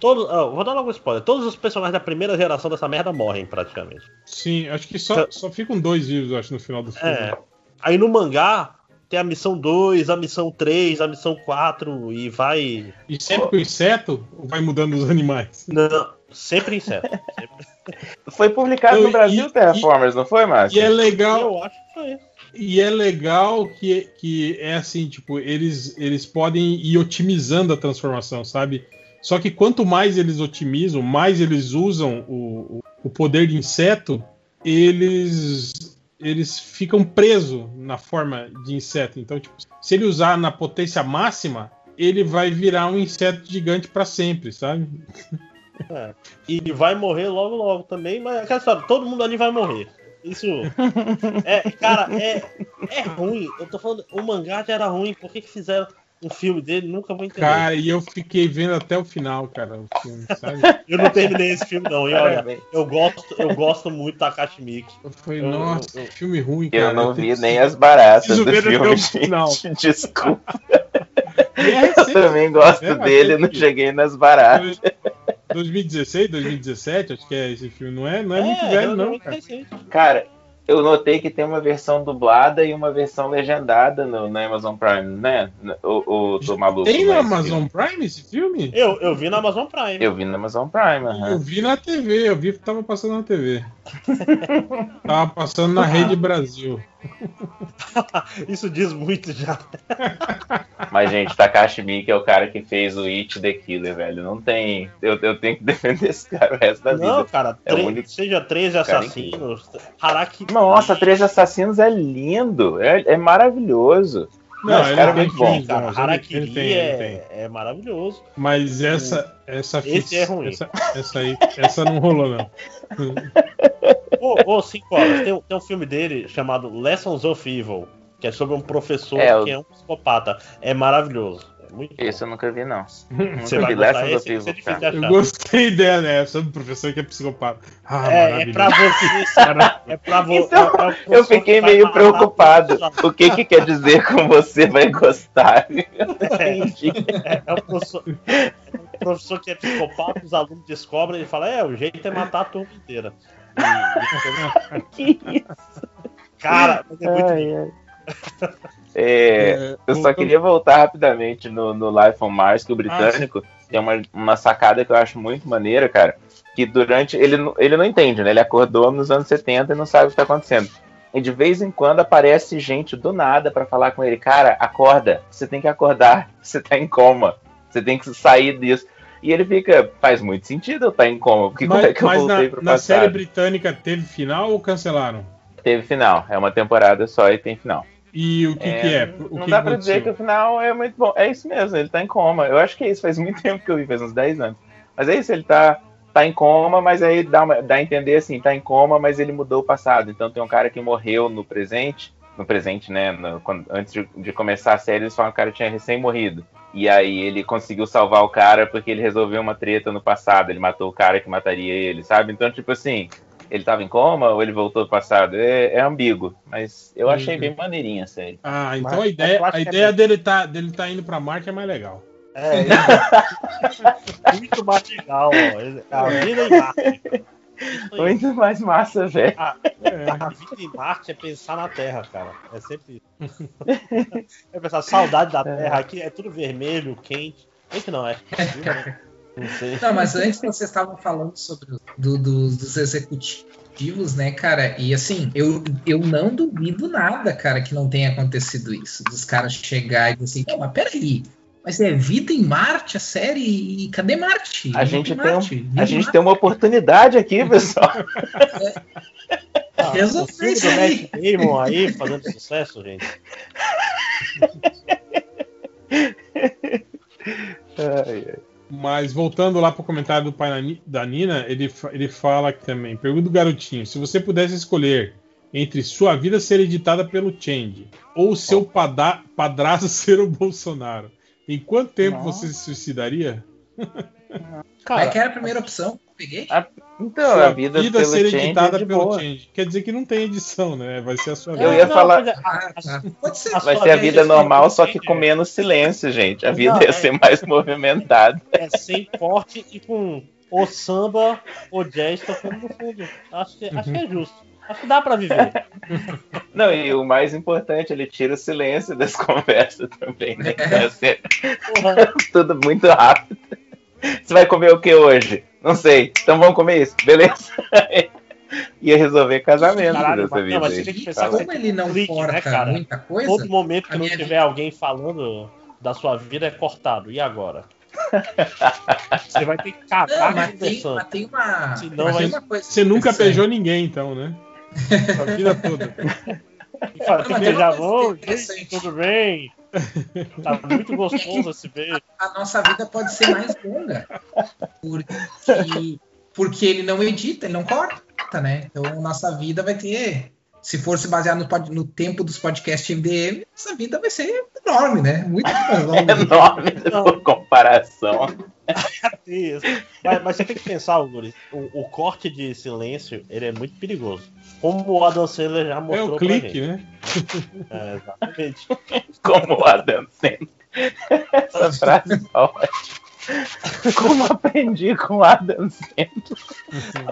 Todo, ó, vou dar logo um spoiler. Todos os personagens da primeira geração dessa merda morrem, praticamente. Sim, acho que só, só ficam dois vivos, acho, no final do filme. É. Aí no mangá tem a missão 2, a missão 3, a missão 4 e vai. E sempre com inseto ou vai mudando os animais? Não, sempre inseto. Foi publicado Eu- no Brasil e- Terraformers, não foi, Márcio? E é legal. Eu acho que foi. E é legal que, que é assim, tipo, eles, eles podem ir otimizando a transformação, sabe? Só que quanto mais eles otimizam, mais eles usam o, o, poder de inseto, eles eles ficam presos na forma de inseto. Então, tipo, se ele usar na potência máxima, ele vai virar um inseto gigante para sempre, sabe? É. E vai morrer logo, logo também, mas aquela todo mundo ali vai morrer. Isso. É, cara, é, é ruim. Eu tô falando, o mangá já era ruim, por que, que fizeram um filme dele? Nunca vou entender. Cara, e eu fiquei vendo até o final, cara, o filme, sabe? Eu não terminei esse filme, não. E olha, eu gosto, eu gosto muito da Takashi Miike. Foi, Eu- nossa, eu- que filme ruim, cara. Eu não vi nem as baratas do filme, gente. final. Desculpa. É Eu também gosto é, dele, mas não cheguei nas baratas. 2016, 2017, acho que é esse filme. Não é, não é, É, muito velho, não, cara. Cara, eu notei que tem uma versão dublada e uma versão legendada no, na Amazon Prime, né? O, o do maluco. Tem no mas Amazon Prime esse filme? Eu, eu vi na Amazon Prime. Eu vi na Amazon Prime, aham. Eu vi na TV, eu vi que tava passando na TV. tava passando na Rede Brasil. Isso diz muito já. Mas, gente, Takashi Miike é o cara que fez o It The Killer, velho. Não tem. Eu, eu tenho que defender esse cara o resto da Não, vida. cara, é único. seja 13 cara assassinos, Haraki. Nossa, Três Assassinos é lindo. É, é maravilhoso. Não, esse ele cara é tem muito bom. Cara, Não, ele- Harakiri ele tem, ele é, é maravilhoso. Mas essa, essa Esse é ruim. Essa, essa aí, essa não rolou, não. Ô, ô, 5 horas, tem, um- tem um filme dele chamado Lessons of Evil, que é sobre um professor É, que é um psicopata. É maravilhoso. É muito bom. Esse eu nunca vi, não. Você Nunca vai vi gostar, Lessons esse of ser Evil, cara. Eu gostei dela, né? Sobre o professor que é psicopata. Ah, É, é pra você. É pra você. Então, é- é Eu fiquei meio preocupado. O que que quer dizer com você vai gostar? É, é o professor, é o professor que é psicopata, os alunos descobrem e fala: É, o jeito é matar a turma inteira. E- que isso? Cara, mas é muito Ai, lindo. É, eu só queria voltar rapidamente no, no Life on Mars, que o britânico tem uma, uma sacada que eu acho muito maneira, cara. Que durante. Ele, não- ele não entende, né? Ele acordou nos anos 70 e não sabe o que tá acontecendo. E de vez em quando aparece gente do nada pra falar com ele: Cara, acorda, você tem que acordar, você tá em coma, você tem que sair disso. E ele fica: Faz muito sentido eu estar em coma, porque como é Mas, que eu mas voltei na, pro na passado? série britânica teve final ou cancelaram? Teve final, é uma temporada só e tem final. E o que, que é? O não que dá pra dizer que o final é muito bom. É isso mesmo, ele tá em coma. Eu acho que é isso, faz muito tempo que eu vi, faz uns 10 anos. Mas é isso, ele tá, tá em coma, mas aí dá, uma- dá a entender assim, tá em coma, mas ele mudou o passado. Então tem um cara que morreu no presente, no presente, né? no- quando- antes de, de começar a série, eles falam que o cara tinha recém-morrido. E aí ele conseguiu salvar o cara porque ele resolveu uma treta no passado. Ele matou o cara que mataria ele, sabe? Então, tipo assim, ele tava em coma ou ele voltou do passado? É, é ambíguo. Mas eu achei Uhum. bem maneirinha a série. Ah, então Mas- a ideia, eu acho a é ideia bem- dele, tá, dele tá indo pra Marte é mais legal. É, muito mais legal, ó. A vida em Marte. Muito mais massa, velho. A, a vida em Marte é pensar na Terra, cara. É sempre isso. É pensar, saudade da Terra. Aqui é tudo vermelho, quente. É que não, é Não mas antes vocês estavam falando sobre do- do- dos executivos, né, cara? E assim, eu, eu não duvido nada, cara, que não tenha acontecido isso. Dos caras chegar e dizer assim, não, mas peraí. Mas é vida em Marte, a série, e cadê Marte? A gente, tem, em um- Marte, vida a gente Marte. tem uma oportunidade aqui, pessoal. Ah, o Resolve filme isso do aí. Matt Damon aí fazendo sucesso, gente. Mas voltando lá pro comentário do pai da Ni- da Nina, ele, ele fala que também, pergunta do garotinho, se você pudesse escolher entre sua vida ser editada pelo Change ou seu pada- padrasto ser o Bolsonaro, em quanto tempo Nossa. você se suicidaria? Como é que era a primeira opção? Peguei? então, Sua a vida, pelo ser Change é editada de pelo boa. Change. Quer dizer que não tem edição, né? Vai ser a sua Eu vida. ia falar. Ah, tá. Pode ser. Vai ser a vida normal, só que com menos silêncio, gente. A vida Não, ia é- ser mais movimentada. É sem corte e com o samba, o jazz tocando no fundo. Acho que, acho que é justo. Acho que dá pra viver. Não, e o mais importante, ele tira o silêncio das conversas também, né? Assim, tudo muito rápido. Você vai comer o que hoje? Não sei. Então vamos comer isso, beleza? Ia resolver casamento Caralho, mas- vida. não, mas você tem que pensar Como ele não clique, forca né, cara? muita coisa, Todo momento que não tiver alguém falando da sua vida é cortado. E agora? Você vai ter que Não, acabar mas tem, conversando. mas tem uma. Senão mas tem uma coisa Você nunca beijou ninguém, então, né? A vida toda. E fala, Não, tem tem "Oi, interessante. gente, tudo bem? Tá muito gostoso esse beijo. a nossa vida pode ser mais longa. Porque, porque ele não edita, ele não corta, né? Então nossa vida vai ter. Se for se basear no, no tempo dos podcasts MDM, nossa vida vai ser enorme, né? Muito mais longa. Enorme por comparação. Isso. Mas, mas você tem que pensar, Guri, o, o corte de silêncio ele é muito perigoso. Como o Adam Sandler já É mostrou o pra clique, gente. né? É, exatamente. Como o Adam Sandler. Essa frase é ótima. Como aprendi com o Adam Sandler.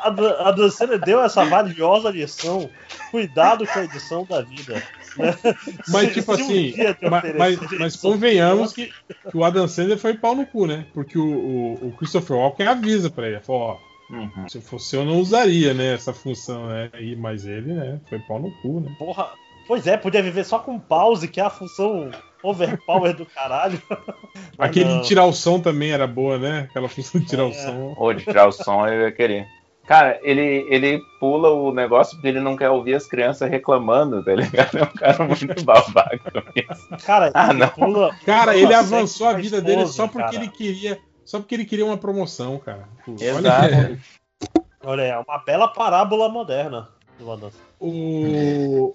A, Dan- a Dan Sandler deu essa valiosa lição. Cuidado com a edição da vida. né? Mas, Se- tipo se um assim, oferecer mas, mas edição- convenhamos que, que o Adam Sandler foi pau no cu, né? Porque o, o, o Christopher Walken avisa pra ele, falou, ó, Uhum. se fosse eu não usaria, né, essa função, né? E, mas ele, né, foi pau no cu, né? Porra, pois é, podia viver só com pause, que é a função overpower do caralho. Aquele não. de tirar o som também era boa, né? Aquela função de tirar É. o som. Ou de tirar o som, eu ia querer. Cara, ele, ele pula o negócio porque ele não quer ouvir as crianças reclamando, tá ligado? É um cara muito babaca mesmo. Cara, Ah, ele não. pula- Cara, pula ele avançou a vida dele esposa, só porque cara. ele queria. Só porque ele queria uma promoção, cara. Pô, Exato. Olha, é uma bela parábola moderna do Sandler. O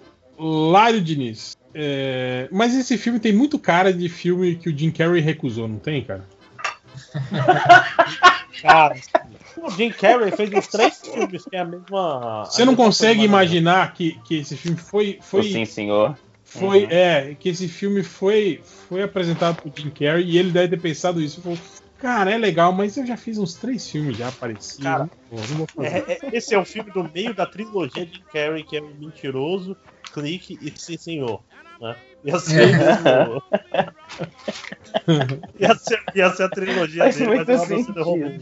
Lário Diniz. É, Mas esse filme tem muito cara de filme que o Jim Carrey recusou, não tem, cara? Cara, o Jim Carrey fez uns três filmes que é a mesma. Você a não mesma consegue imaginar que, que esse filme foi. Foi Sim, senhor. Foi, Uhum. é, que esse filme foi, foi apresentado por Jim Carrey e ele deve ter pensado isso. Falou, cara, é legal, mas eu já fiz uns três filmes já parecidos. Cara. É, é- esse é o filme do meio da trilogia de Jim Carrey, que é o Mentiroso, Clique e Sim Senhor. Né? Ia ser, o- ia, ser, ia ser a trilogia Faz dele, muito mas o Adam Sandler roubou.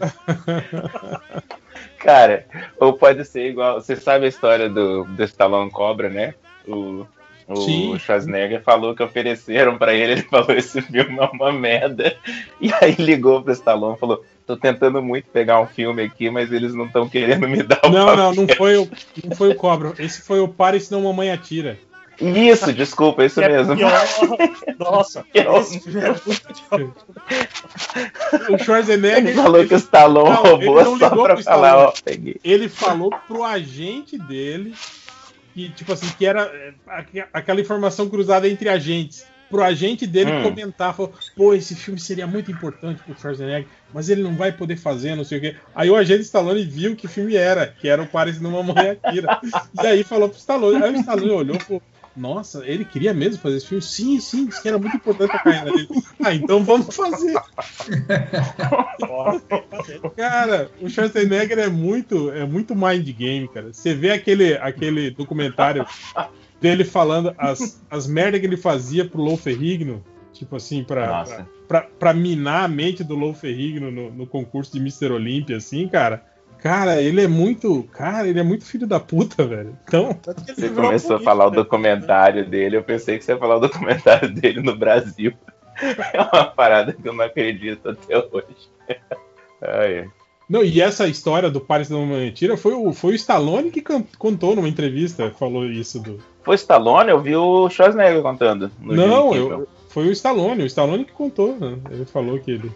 Cara, ou pode ser igual. Você sabe a história do, do Stallone Cobra, né? O, o Sim. Schwarzenegger falou que ofereceram pra ele, ele falou: esse filme é uma merda. E aí ligou pro Stallone e falou: tô tentando muito pegar um filme aqui, mas eles não estão querendo me dar o Não, não, não papel." foi, o, não foi o Cobra. Esse foi o Pare, senão mamãe atira. Isso, desculpa, isso É mesmo. pior. Nossa, Eu- esse filme é muito O Schwarzenegger. Ele falou que o Stallone Não, roubou ele não só ligou pra pro falar, Stallone. ó, peguei. Ele falou pro agente dele que, tipo assim, que era é, aqu- aquela informação cruzada entre agentes. Pro agente dele Hum. comentar, falou, pô, esse filme seria muito importante pro Schwarzenegger, mas ele não vai poder fazer, não sei o quê. Aí o agente Stallone viu que filme era, que era o Paris numa Mamãe Akira. e aí falou pro Stallone. Aí o Stallone olhou e falou, nossa, ele queria mesmo fazer esse filme? Sim, sim, disse que era muito importante pra carreira dele. Ah, então vamos fazer. Cara, o Schwarzenegger é muito, é muito mind game, cara. Você vê aquele, aquele documentário dele falando as, as merdas que ele fazia pro Lou Ferrigno, tipo assim, pra, Nossa. pra, pra minar a mente do Lou Ferrigno no, no concurso de Mr. Olympia, assim, cara. Cara, ele é muito. Cara, ele é muito filho da puta, velho. Então. Você começou a falar o documentário dele, eu pensei que você ia falar o documentário dele no Brasil. É uma parada que eu não acredito até hoje. Ai. Não, e essa história do Paris não mentira foi o, foi o Stallone que contou numa entrevista, falou isso do. Foi Stallone? Eu vi o Schwarzenegger contando. no Não, eu, foi o Stallone, o Stallone que contou, né? Ele falou que ele,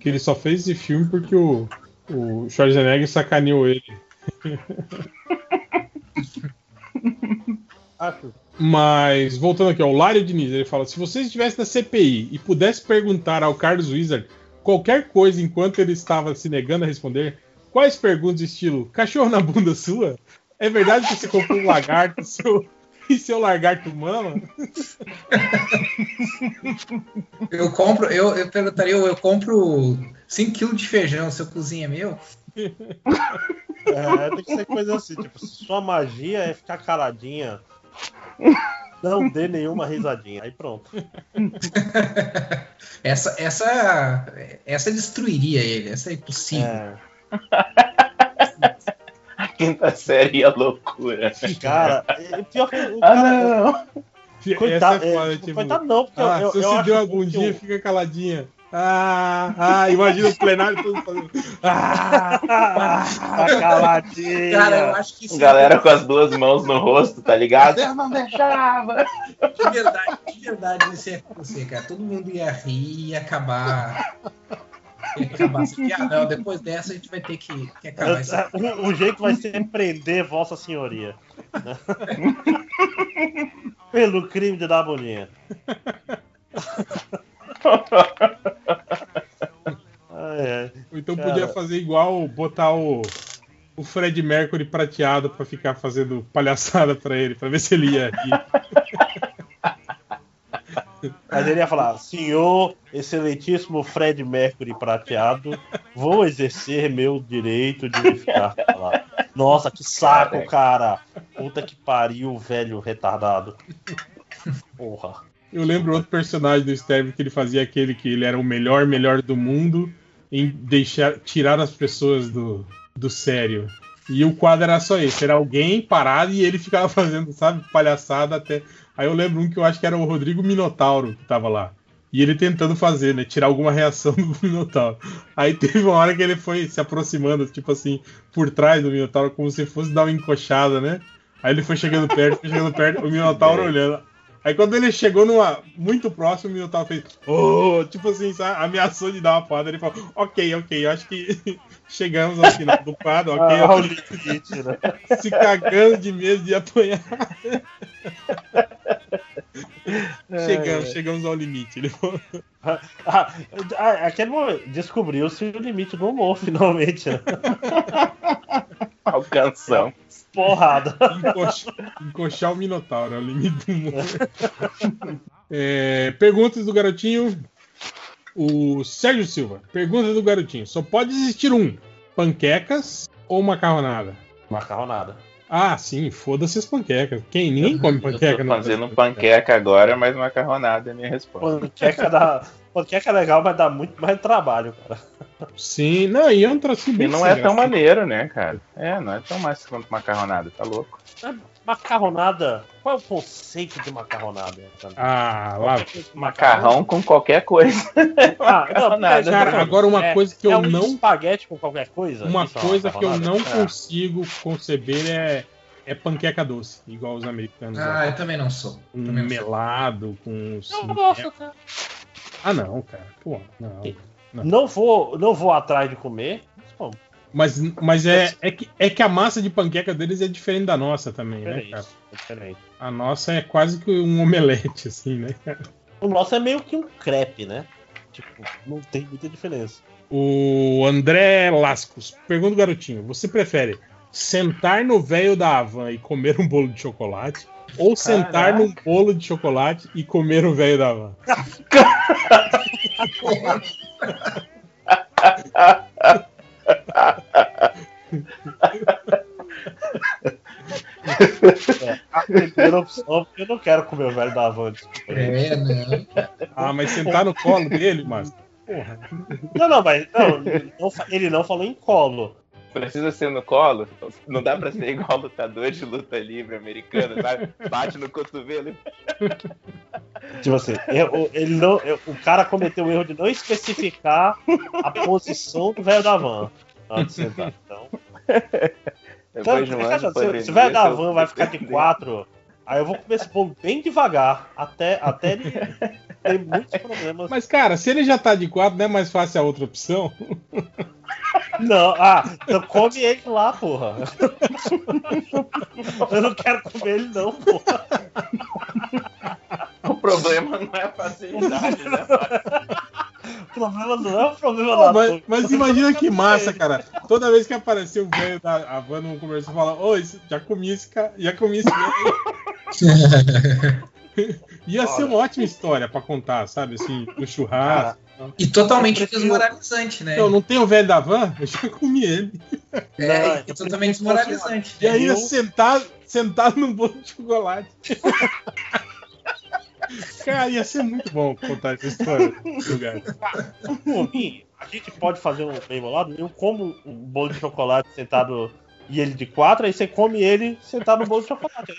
que ele só fez esse filme porque o, o Schwarzenegger sacaneou ele. Acho. Mas, voltando aqui, ó, o Lário Diniz, ele fala: se você estivesse na CPI e pudesse perguntar ao Carlos Wizard qualquer coisa enquanto ele estava se negando a responder? Quais perguntas estilo cachorro na bunda sua? É verdade que você comprou um lagarto seu, e seu lagarto mama? Eu compro, eu, eu perguntaria, eu, eu compro 5kg de feijão, seu cozinha é meu? É, tem que ser coisa assim, tipo, se sua magia é ficar caladinha, não dê nenhuma risadinha. Aí pronto. Essa, essa, essa destruiria ele, essa é impossível. A quinta série é loucura. Cara, é pior que o Ah, cara. não. Coitado, é é, foda, tipo, tipo, coitado não, porque ah, eu, se eu, você deu uma que o- bundinha, fica caladinha. Ah, ah, imagina o plenário todo fazendo. Ah, Tá caladinha. Cara, eu acho que isso Galera com as duas mãos no rosto, tá ligado? Eu não deixava. de verdade, de verdade isso ia acontecer, cara. Todo mundo ia rir e ia acabar. Ia acabar assim. Ah, não, depois dessa a gente vai ter que, que acabar isso. O, o jeito vai ser prender Vossa Senhoria. né? Pelo crime de dar ai. Ou então Cara, podia fazer igual, botar o, o Fred Mercury prateado pra ficar fazendo palhaçada pra ele, pra ver se ele ia rir. Mas ele ia falar, senhor excelentíssimo Fred Mercury prateado, vou exercer meu direito de ficar calado. Nossa, que saco, cara. Puta que pariu, velho retardado. Porra. Eu lembro outro personagem do Sterling que ele fazia aquele que ele era o melhor, melhor do mundo em deixar tirar as pessoas do, do sério. E o quadro era só esse, era alguém parado e ele ficava fazendo, sabe, palhaçada até. Aí eu lembro um que eu acho que era o Rodrigo Minotauro que tava lá. E ele tentando fazer, né? Tirar alguma reação do Minotauro. Aí teve uma hora que ele foi se aproximando, tipo assim, por trás do Minotauro, como se fosse dar uma encoxada, né? Aí ele foi chegando perto, foi chegando perto, o Minotauro olhando. Aí quando ele chegou numa muito próximo, o Minotauro fez. Oh! Tipo assim, sabe? ameaçou de dar uma porrada. Ele falou: Ok, ok, acho que chegamos ao final do quadro, ok. Ah, eu limite, né? Se cagando de medo de apanhar. Chegamos, É. chegamos ao limite. Ele falou. Ah, ah, aquele momento, descobriu-se o limite do humor, finalmente. né? Alcançamos. Porrada. Encoxar, encoxar o Minotauro, é o limite do humor. É, perguntas do garotinho. O Sérgio Silva. Pergunta do garotinho. Só pode existir um: panquecas ou macarronada? Macarronada. Ah, sim, foda-se as panquecas. Quem? Ninguém come panqueca, Tô não. fazendo panqueca agora, mas macarronada é a minha resposta. Panqueca, dá, panqueca é legal, mas dá muito mais trabalho, cara. Sim, não, e é um E bem não sem é tão graça. maneiro, né, cara? É, não é tão mais quanto macarronada, tá louco? Macarronada. Qual é o conceito de macarronada? Ah, lá. Macarrão com qualquer coisa. Ah, não, Macarronada. Cara, agora uma É- coisa que eu é um não. espaguete com qualquer coisa? Uma Isso é uma coisa que eu não É. consigo conceber é, é panqueca doce, igual os americanos. Ah, lá. eu também não sou. Um Também não sou. melado com. Eu gosto, cara. Ah, não, cara. Pô, não. não. Não vou, não vou atrás de comer. mas como. Mas, mas é, é, que, é que a massa de panqueca deles é diferente da nossa também, né, Diferente, cara? é diferente. A nossa é quase que um omelete, assim, né, cara? O nosso é meio que um crepe, né? Tipo, não tem muita diferença. O André Lascos. Pergunta o garotinho: você prefere sentar no véio da Havan e comer um bolo de chocolate? Ou sentar num bolo de chocolate e comer o véio da Havan? É, a primeira opção, porque eu não quero comer o velho da desculpa. É, não. Ah, mas sentar no colo dele, mas. Porra. Não, não, mas não, ele não falou em colo. Precisa ser no colo? Não dá pra ser igual lutador de luta livre americano, sabe? Bate no cotovelo. Tipo assim, eu- ele não, eu- o cara cometeu o erro de não especificar a posição do velho da van antes de sentar. Então, Depois de um Então, ano se, se o velho da van vai ficar de quatro, aí eu vou comer esse bolo bem devagar, até, até ele ter muitos problemas. Mas, cara, se ele já tá de quatro, não é mais fácil a outra opção? Não, ah, então come ele lá, porra. Eu não quero comer ele, não, porra. O problema não é a facilidade, né? O problema não é o problema Pô, da mas, mas imagina que massa, cara. Toda vez que apareceu o velho da Havana num comercial, fala: Ô, já comi esse cara, já comi esse velho. Ia ser uma ótima história pra contar, sabe? Assim, no churrasco. E totalmente desmoralizante, né? Não, não tem o velho da van? Eu já comi ele. É, é totalmente desmoralizante. E aí, Eu- sentado, sentado num bolo de chocolate. Cara, ia ser muito bom contar essa história. Lugar. Por mim, a gente pode fazer um bem bolado. Eu como um bolo de chocolate sentado e ele de quatro, aí você come ele sentado no bolo de chocolate.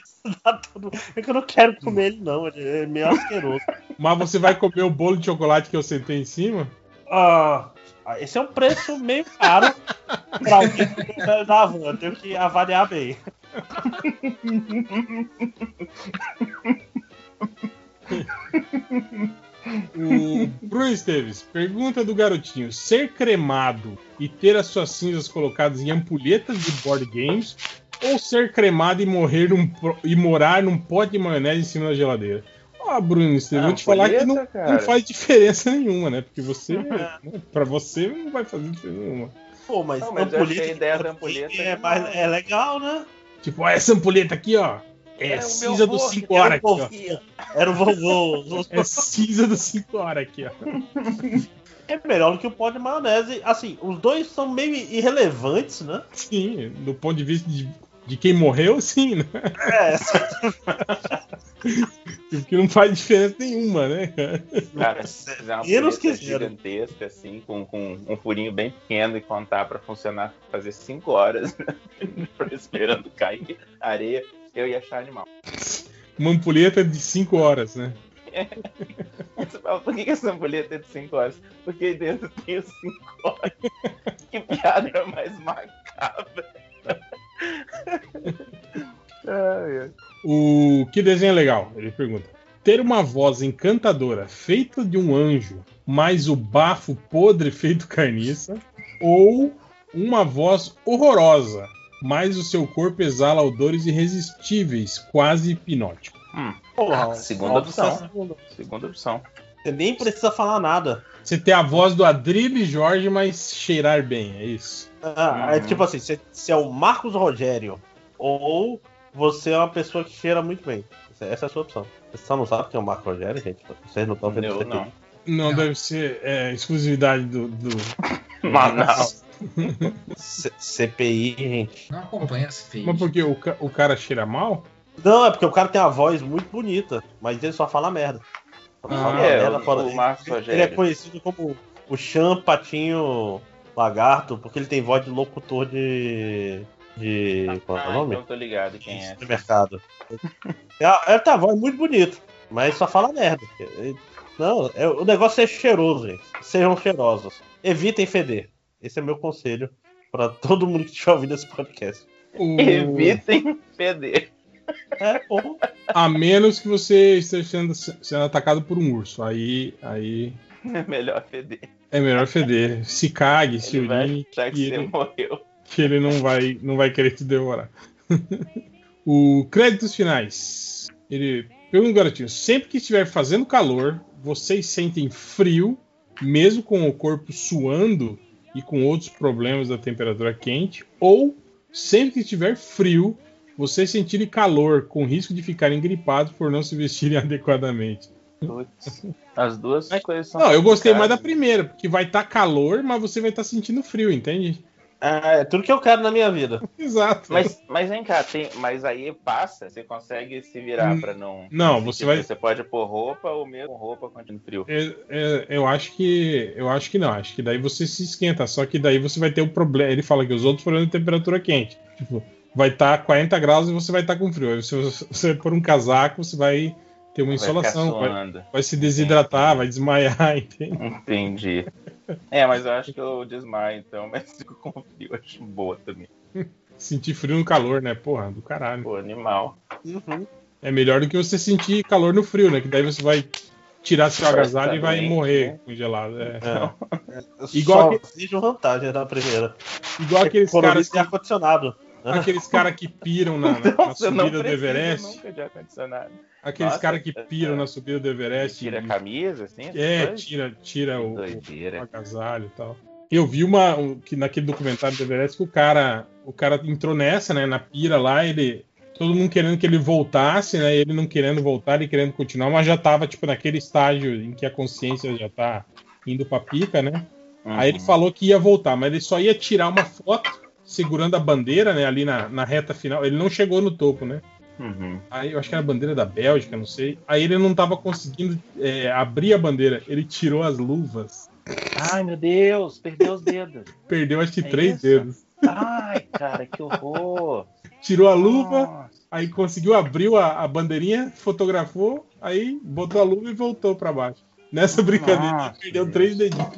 É que eu não quero comer ele, não. Ele é meio asqueroso. Mas você vai comer o bolo de chocolate que eu sentei em cima? Ah, esse é um preço meio caro pra alguém que não da van. Eu tenho que avaliar bem. O Bruno Esteves, pergunta do garotinho: ser cremado e ter as suas cinzas colocadas em ampulhetas de board games ou ser cremado e morrer num, e morar num pote de maionese em cima da geladeira? Ó, Bruno Esteves, Ah, vou te falar que não, não faz diferença nenhuma, né? Porque você, né, pra você, não vai fazer diferença nenhuma. Pô, mas, Não, mas eu ampulheta achei a ideia de da ampulheta é, mais, é legal, né? Tipo, ó, essa ampulheta aqui, ó. É, É, cinza dos vô, 5 que era horas aqui, ó. Era o vovô. É cinza dos 5 horas aqui, ó. É melhor do que o pó de maionese. Assim, os dois são meio irrelevantes, né? Sim, do ponto de vista de, de quem morreu, sim, né? É. Porque não faz diferença nenhuma, né, cara? Fizer uma Menos que gigantesca, assim, com, com um furinho bem pequeno e contar pra funcionar, fazer 5 horas, né? esperando cair areia, eu ia achar animal. Uma ampulheta de 5 horas, né? Por que, essa ampulheta é de 5 horas? Porque aí dentro tem os 5 horas. que piada mais macabra. Ai, ai. O que desenho é legal? Ele pergunta. Ter uma voz encantadora feita de um anjo, mas o bafo podre feito carniça, ou uma voz horrorosa, mas o seu corpo exala odores irresistíveis, quase hipnótico. Porra, segunda ó, opção. segunda. Opção. Você nem precisa falar nada. Você ter a voz do Adrilho Jorge, mas cheirar bem, é isso? Ah, É tipo assim, você, você é o Marcos Rogério ou você é uma pessoa que cheira muito bem. Essa é a sua opção. Você só não sabe quem é o Marcos Rogério, gente? Vocês não estão vendo Eu isso aqui. não. Não, deve ser é, exclusividade do. do... Manaus. CPI, gente. Não acompanha essa feia. Mas porque o, ca- o cara cheira mal? Não, é porque o cara tem uma voz muito bonita, mas ele só fala merda. Só Ah, fala é, merda o- fora- o Marcos ele, Rogério. ele é conhecido como o Chan Patinho Lagarto, porque ele tem voz de locutor de. de. qual é o Ah, nome? então tô ligado quem é. de mercado. É, é, tá, voz muito bonito, mas só fala merda. Não, é, o negócio é cheiroso, gente. Sejam cheirosos. Evitem feder. Esse é meu conselho pra todo mundo que estiver ouvindo esse podcast. O- Evitem feder. É. A menos que você esteja sendo, sendo atacado por um urso. Aí, aí É melhor feder. é melhor feder. Se cague, se Ele vai urine, achar que que você ele, morreu. que ele não, vai, não vai querer te devorar. o créditos finais. Ele pergunta, garotinho, sempre que estiver fazendo calor, vocês sentem frio, mesmo com o corpo suando e com outros problemas da temperatura quente, ou sempre que estiver frio, vocês sentirem calor, com risco de ficarem gripados por não se vestirem adequadamente. Putz, As duas coisas são. Não, eu gostei mais da primeira, porque vai estar calor, mas você vai estar sentindo frio, entende? É, é tudo que eu quero na minha vida. Exato. Mas, mas vem cá, tem, mas aí passa, você consegue se virar Hum, pra não. não, você vai- frio. Você pode pôr roupa ou mesmo roupa continua frio. É, é, eu acho que. Eu acho que não. Acho que daí você se esquenta. Só que daí você vai ter o problema. Ele fala que os outros foram de temperatura quente. Tipo, vai estar 40 graus e você vai estar com frio. Aí se você, você pôr um casaco, você vai ter uma Vai insolação. Vai, vai se desidratar, vai desmaiar, entende? Entendi. É, mas eu acho que eu desmaio então, mas fico com frio, acho boa também. Sentir frio no calor, né? Porra, do caralho. Pô, animal. Uhum. É melhor do que você sentir calor no frio, né? Que daí você vai tirar seu agasalho e vai doente, morrer né? congelado. É. É. Igual Só que- vejo vantagem da primeira. Igual aqueles caras de ar-condicionado. aqueles caras que piram na, na- na Nossa, não subida do Everest. nunca de ar-condicionado. Aqueles caras que piram na subida do Everest. Tira a camisa, assim? É, coisas? tira, tira o, o agasalho e tal. Eu vi uma um- que naquele documentário do Everest que o cara, o cara entrou nessa, né, na pira lá, ele todo mundo querendo que ele voltasse, né, ele não querendo voltar, ele querendo continuar, mas já tava tipo naquele estágio em que a consciência já tá indo pra pica, né? Aí ele falou que ia voltar, mas ele só ia tirar uma foto segurando a bandeira, né, ali na, na reta final. Ele não chegou no topo, né? Uhum. Aí eu acho que era a bandeira da Bélgica, não sei. Aí ele não tava conseguindo é, abrir a bandeira. Ele tirou as luvas. Ai, meu Deus, perdeu os dedos. Perdeu acho que É três isso? dedos. Ai, cara, que horror. Tirou a luva, aí conseguiu abrir a, a bandeirinha, fotografou, aí botou a luva e voltou pra baixo. Nessa brincadeira, Nossa, perdeu três dedinhos.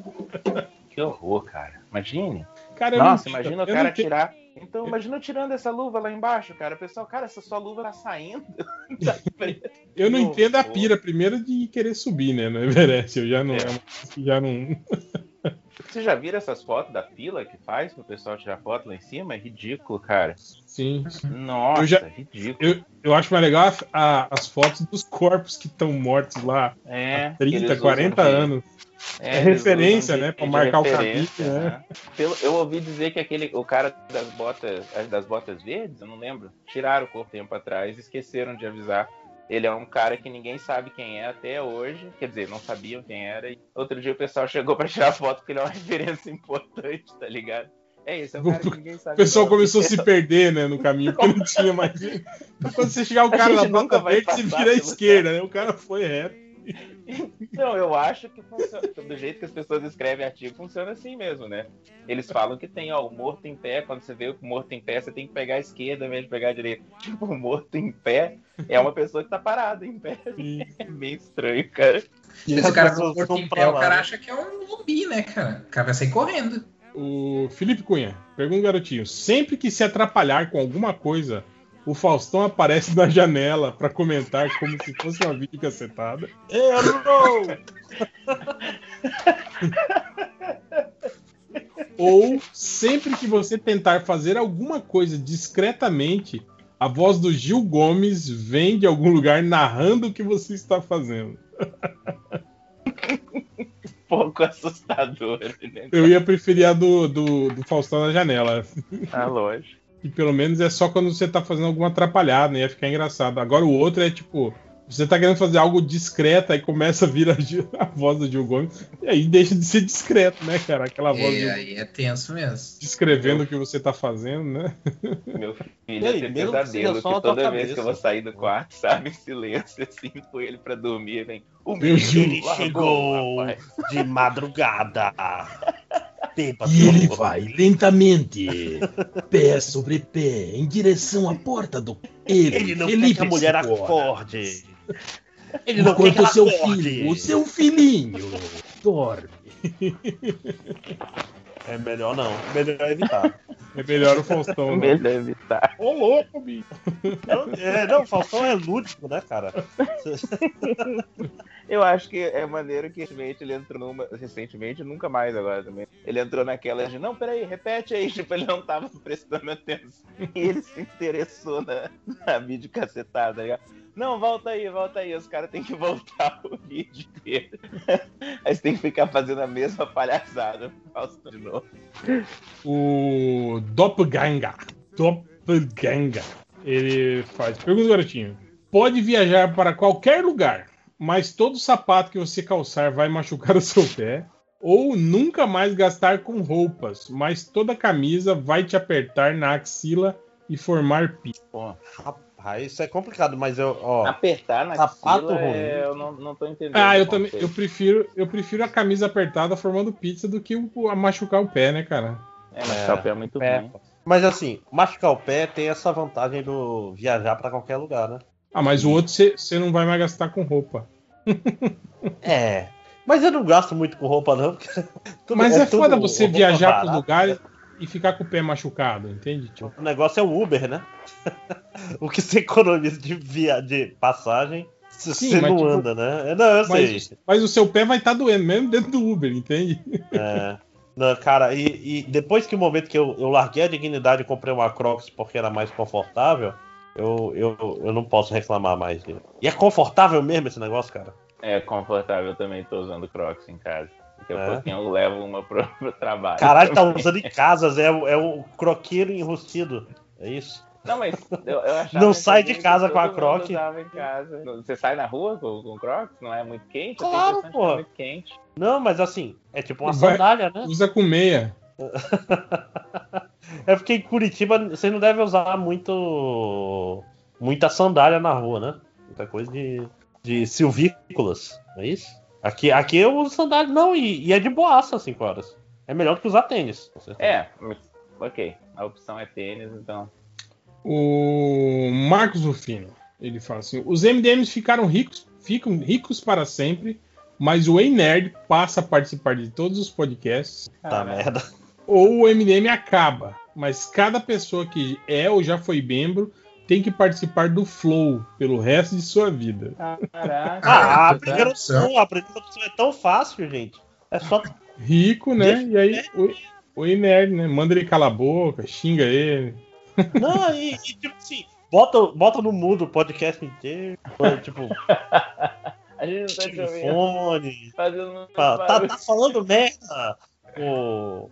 Que horror, cara. Imagine. Cara, Nossa, imagina o cara tirar. Então, imagina eu tirando essa luva lá embaixo, cara. O pessoal, cara, essa sua luva tá saindo. Tá. Eu não entendo a pira, primeiro, de querer subir, né, no Everest. Eu já não. É. é já não. Vocês já viram essas fotos da fila que faz pro pessoal tirar foto lá em cima? É ridículo, cara. Sim. Nossa, Eu já- ridículo. Eu, eu acho mais legal a- a- as fotos dos corpos que estão mortos lá É, há que 30, eles 40 usam de- anos. É, eles referência, né? Pra marcar o caminho, né? né? Pelo- eu ouvi dizer que aquele, o cara das botas, das botas verdes, eu não lembro, tiraram o corpo tempo atrás, esqueceram de avisar. Ele é um cara que ninguém sabe quem é até hoje, quer dizer, não sabiam quem era. E outro dia o pessoal chegou pra tirar foto porque ele é uma referência importante, tá ligado? É isso, é um cara que ninguém sabe. O pessoal é. começou a se perder, né, no caminho, porque não tinha mais. Quando você chegar o cara na bota vai verde, você vira à esquerda, né? O cara foi reto. Não, eu acho que funciona. Do jeito que as pessoas escrevem artigo, funciona assim mesmo, né? Eles falam que tem, ó, o morto em pé. Quando você vê o morto em pé, você tem que pegar a esquerda em vez de pegar a direita. Tipo, o morto em pé é uma pessoa que tá parada em pé. É meio estranho, cara. Se esse cara for morto em pé, o cara acha que é um zumbi, né, cara? O cara vai sair correndo. O Felipe Cunha, pergunta garotinho. Sempre que se atrapalhar com alguma coisa, o Faustão aparece na janela pra comentar como se fosse uma vídeo cacetada. Errou! Ou sempre que você tentar fazer alguma coisa discretamente, a voz do Gil Gomes vem de algum lugar narrando o que você está fazendo. Pouco assustador, né? Eu ia preferir a do, do, do Faustão na janela. Ah, lógico. E pelo menos é só quando você tá fazendo alguma atrapalhada, né? Ia ficar engraçado. Agora o outro é tipo, você tá querendo fazer algo discreto, aí começa a vir a, a voz do Gil Gomes, e aí deixa de ser discreto, né, cara? Aquela voz É, do- aí é tenso mesmo. descrevendo o que você tá fazendo, né? Meu filho mesmo que pesadelo, que toda vez que eu vou cabeça. sair do quarto, sabe, em silêncio, assim, com ele pra dormir, vem. O menino largou, chegou rapaz. de madrugada. E ele vai lentamente, pé sobre pé, em direção à porta do. Ele, Ele não quer que a mulher acorde. Ele não quer que Enquanto o seu acorde. filho, o seu filhinho, dorme. É melhor não. Melhor evitar. É melhor o Faustão. né? Melhor evitar. Ô, louco, bicho. Não, é, não, o Faustão é lúdico, né, cara? Eu acho que é maneiro que recentemente ele entrou numa. Recentemente, nunca mais agora também. Ele entrou naquela de, não, peraí, repete aí. Tipo, ele não tava prestando atenção. E ele se interessou na, na vídeo cacetada, tá ligado? Não, volta aí, volta aí. Os caras têm que voltar o vídeo inteiro. Aí você tem que ficar fazendo a mesma palhaçada. Faustão de novo. O Doppelganger. Doppelganger. Ele faz. Pergunta, garotinho. Pode viajar para qualquer lugar, mas todo sapato que você calçar vai machucar o seu pé. Ou nunca mais gastar com roupas, mas toda camisa vai te apertar na axila e formar pizza. Pô, rapaz, isso é complicado, mas eu, ó. Apertar na Sapato axila, ruim. é, eu não, não tô entendendo. Ah, eu também. Eu prefiro, eu prefiro a camisa apertada formando pizza do que o, a machucar o pé, né, cara? É, machucar o pé é muito pé. ruim. Mas assim, machucar o pé tem essa vantagem do viajar pra qualquer lugar, né? Ah, mas o outro você não vai mais gastar com roupa. É. Mas eu não gasto muito com roupa, não. porque tudo- Mas é, tudo foda você viajar pro barata. E ficar com o pé machucado, entende? Tipo, O negócio é o Uber, né? o que você economiza de, via... de passagem, Sim, você mas, não tipo, anda, né? Não, eu sei. mas, mas o seu pé vai estar doendo, mesmo dentro do Uber, entende? É. Não, cara, e, e depois que o momento que eu, eu larguei a dignidade e comprei uma Crocs porque era mais confortável, eu, eu, eu não posso reclamar mais dele. E é confortável mesmo esse negócio, cara? É confortável, eu também tô usando Crocs em casa. Daqui a É? pouquinho eu levo uma pro, pro trabalho. Caralho, tá também. usando em casas, é, o- é o croqueiro enrustido. É isso? Não, mas eu, eu achava Não sai de casa com a Croc. usava em casa. Você sai na rua com, com Crocs? Não é muito quente? Claro, pô. é muito quente. Não, mas assim, é tipo uma Vai- sandália, né? Usa com meia. É porque em Curitiba vocês não devem usar muito. muita sandália na rua, né? Muita coisa de, de silvícolas, não é isso? Aqui, aqui eu uso sandália, não, e, e é de boaça 5 horas. É melhor do que usar tênis. É, ok. A opção é tênis, então. O Marcos Rufino, ele fala assim: os MDMs ficaram ricos, ficam ricos para sempre, mas o Ei Nerd passa a participar de todos os podcasts. Tá merda. Ou o MDM acaba, mas cada pessoa que é ou já foi membro tem que participar do Flow pelo resto de sua vida. Caraca. Ah, aprender opção, aprender opção é tão fácil, gente. É só. Rico, né? E aí, o, o Nerd, né? Manda ele calar a boca, xinga ele. Não, e, e, tipo assim, bota, bota no mudo o podcast inteiro. Tipo, A gente não tá telefone. Fazendo tá, tá falando merda. O...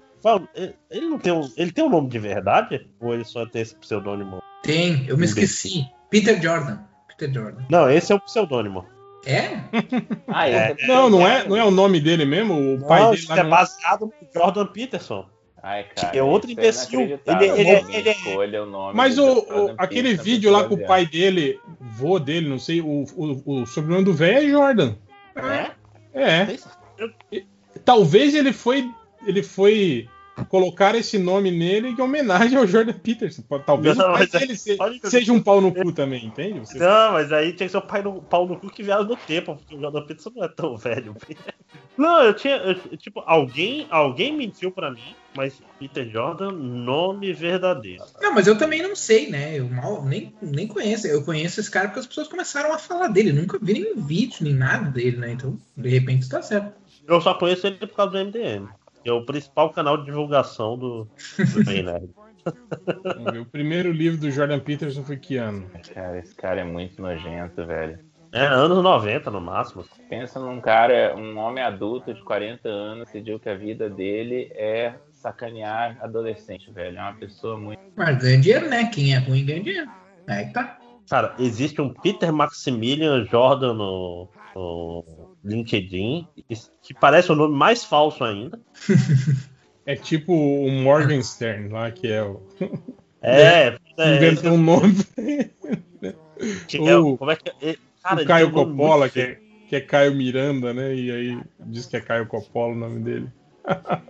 Ele não tem um. Ele tem um nome de verdade? Ou ele só tem esse pseudônimo? Tem, eu me esqueci. Peter Jordan. Peter Jordan. Não, esse é o pseudônimo. É? Ah, É. Não, não é, não é o nome dele mesmo? O pai Não, dele é baseado no Jordan Peterson. Ai, cara. Que é outro isso imbecil. inacreditável. Ele- ele- Como ele- o nome Mas o, o- aquele Peterson vídeo lá com o pai dele, vô dele, não sei, o, o, o sobrenome do velho é Jordan. É? É. E- Talvez ele foi. Ele foi colocar esse nome nele em homenagem ao Jordan Peterson. Talvez Não, o pai é- dele se- seja um pau no cu também, entende? Você- Não, mas aí tinha que ser o pai no, pau no cu que viaja no tempo, porque o Jordan Peterson não é tão velho. Não, eu tinha. eu- tipo, alguém, alguém mentiu pra mim, mas Peter Jordan, nome verdadeiro. Não, mas eu também não sei, né? Eu mal nem, nem conheço. Eu conheço esse cara porque as pessoas começaram a falar dele. Eu nunca vi nenhum vídeo, nem nada dele, né? Então, de repente, tá certo. Eu só conheço ele por causa do MDM. Que é o principal canal de divulgação do, do Bem Nerd. Vamos ver, O primeiro livro do Jordan Peterson foi que ano? Cara, esse cara é muito nojento, velho. É, anos 90 no máximo. Pensa num cara, um homem adulto de 40 anos, decidiu que a vida dele é sacanear adolescente, velho. É uma pessoa muito. Mas ganha dinheiro, né? Quem é ruim ganha dinheiro. Aí que tá. Cara, existe um Peter Maximilian Jordan no, no LinkedIn, que parece o nome mais falso ainda. É tipo o Morgenstern lá, que é o. É, é, Inventou um nome. Que é o- como é que é? Cara, o Caio Coppola, que é, que é Caio Miranda, né? E aí diz que é Caio Coppola o nome dele.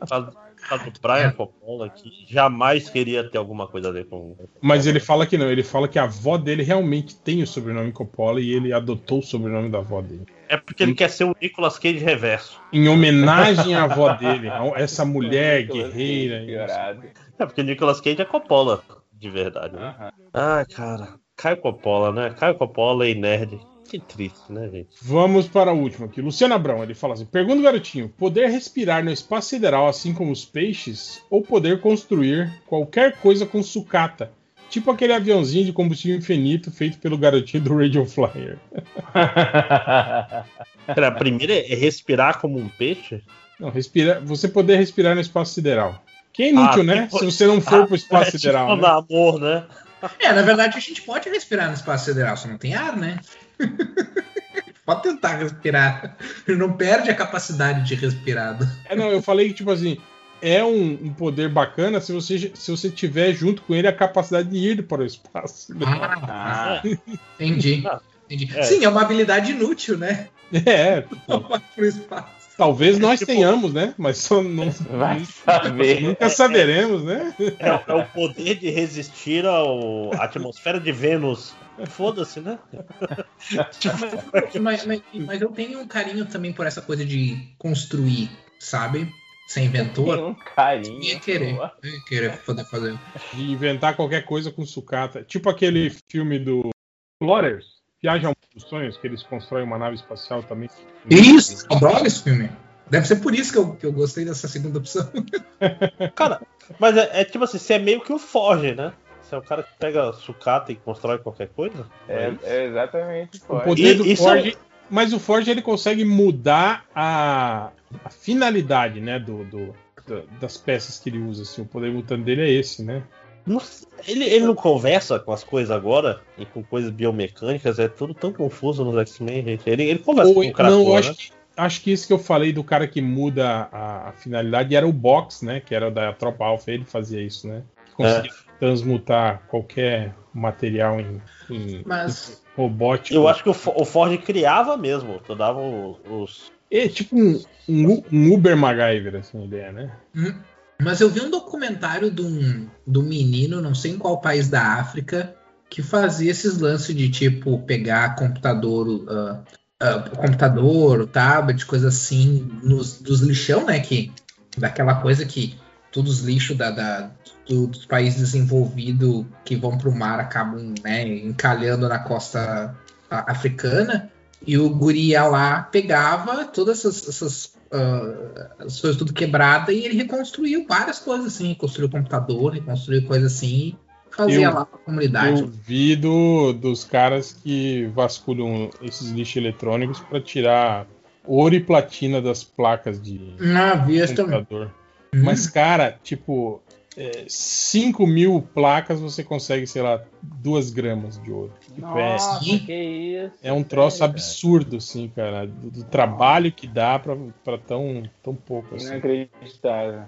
Faz do Brian Coppola, que jamais queria ter alguma coisa a ver com. Mas ele fala que não, ele fala que a avó dele realmente tem o sobrenome Coppola e ele adotou o sobrenome da avó dele. É porque ele quer ser o Nicolas Cage reverso. Em homenagem à avó dele, essa mulher guerreira. É porque o Nicolas Cage é Coppola, de verdade, né? Ah, cara. Caio Coppola, né? Caio Coppola e nerd. Que triste, né, gente? Vamos para a última aqui. Luciana Abrão, ele fala assim: pergunta garotinho: poder respirar no espaço sideral assim como os peixes ou poder construir qualquer coisa com sucata? Tipo aquele aviãozinho de combustível infinito feito pelo garotinho do Radio Flyer. Cara, a primeira é respirar como um peixe? Não, respirar, você poder respirar no espaço sideral. Que é inútil, Ah, né? tipo- Se você não for Ah, pro espaço é tipo sideral. no né? amor, né? É, na verdade, a gente pode respirar no espaço sideral, só não tem ar, né? pode tentar respirar. Não perde a capacidade de respirado. É, não, eu falei que, tipo assim, é um, um poder bacana se você, se você tiver junto com ele a capacidade de ir para o espaço. Ah, entendi. entendi. É. Sim, é uma habilidade inútil, né? É. Pro espaço. Talvez nós Tipo- tenhamos, né? Mas só não. Vai saber. Nunca saberemos, né? É, é o poder de resistir ao- à atmosfera de Vênus. Foda-se, né? Mas, mas- mas eu tenho um carinho também por essa coisa de construir, sabe? Ser inventor. Tem um carinho. Ia querer. Ia querer poder fazer. De inventar qualquer coisa com sucata. Tipo aquele filme do Explorers. Viagem ao Mundo dos Sonhos, que eles constroem uma nave espacial também. Isso, adoro esse filme. Deve ser por isso que eu, que eu gostei dessa segunda opção. Cara, mas é, é tipo assim, você é meio que o Forge, né? Você é o cara que pega sucata e constrói qualquer coisa? É, é exatamente. O poder do Forge. Mas o Forge ele consegue mudar a, a finalidade, né, do, do, da- das peças que ele usa. Assim, o poder mutante dele é esse, né? Não sei, ele, ele não conversa com as coisas agora e com coisas biomecânicas, é tudo tão confuso nos X-Men, gente. Ele, ele conversa Ou- com o Krakoa, não, eu né? acho que, acho que isso que eu falei do cara que muda a, a finalidade era o Box, né? Que era da Tropa Alpha, ele fazia isso, né? Conseguia transmutar qualquer material em, em Mas- robótico. Eu acho que o, o Ford criava mesmo, tu dava os. É tipo um, um, um Uber MacGyver, assim, é, né? Hum, Mas eu vi um documentário de um, de um menino, não sei em qual país da África, que fazia esses lances de tipo pegar computador, ah, ah, computador, tablet, coisa assim, nos, dos lixão, né? Que, daquela coisa que todos os lixos da, da- do- dos países desenvolvidos que vão para o mar acabam né, encalhando na costa a- africana. E o guri ia lá, pegava todas essas, essas, as coisas tudo quebrada e ele reconstruiu várias coisas assim, reconstruiu computador, reconstruiu coisa assim, e fazia Eu- lá pra comunidade. Eu vi do, dos caras que vasculham esses lixos eletrônicos para tirar ouro e platina das placas de Ah, vi esse também. Computador. Mas, cara, tipo, é, 5 mil placas você consegue, sei lá, 2 gramas de ouro. Tipo, é- Nossa, que isso. é, um troço absurdo, assim, cara, do, do trabalho que dá pra, pra tão, tão pouco. Assim. Inacreditável.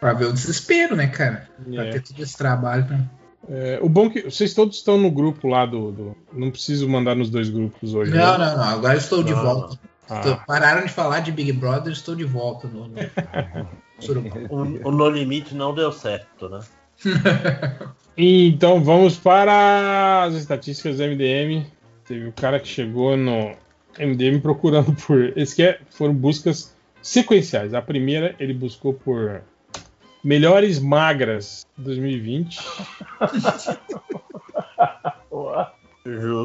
Pra ver o desespero, né, cara? Pra É. ter todo esse trabalho. Né? É, o bom é que vocês todos estão no grupo lá do, do- Não preciso mandar nos dois grupos hoje. Não, né? não, não. Agora eu estou de Não. volta. Ah. Estou- pararam de falar de Big Brother, estou de volta no, no. O, o No Limite não deu certo, né? Então vamos para as estatísticas do MDM. Teve o cara que chegou no MDM procurando por. Esse que é, foram buscas sequenciais. A primeira ele buscou por melhores magras 2020.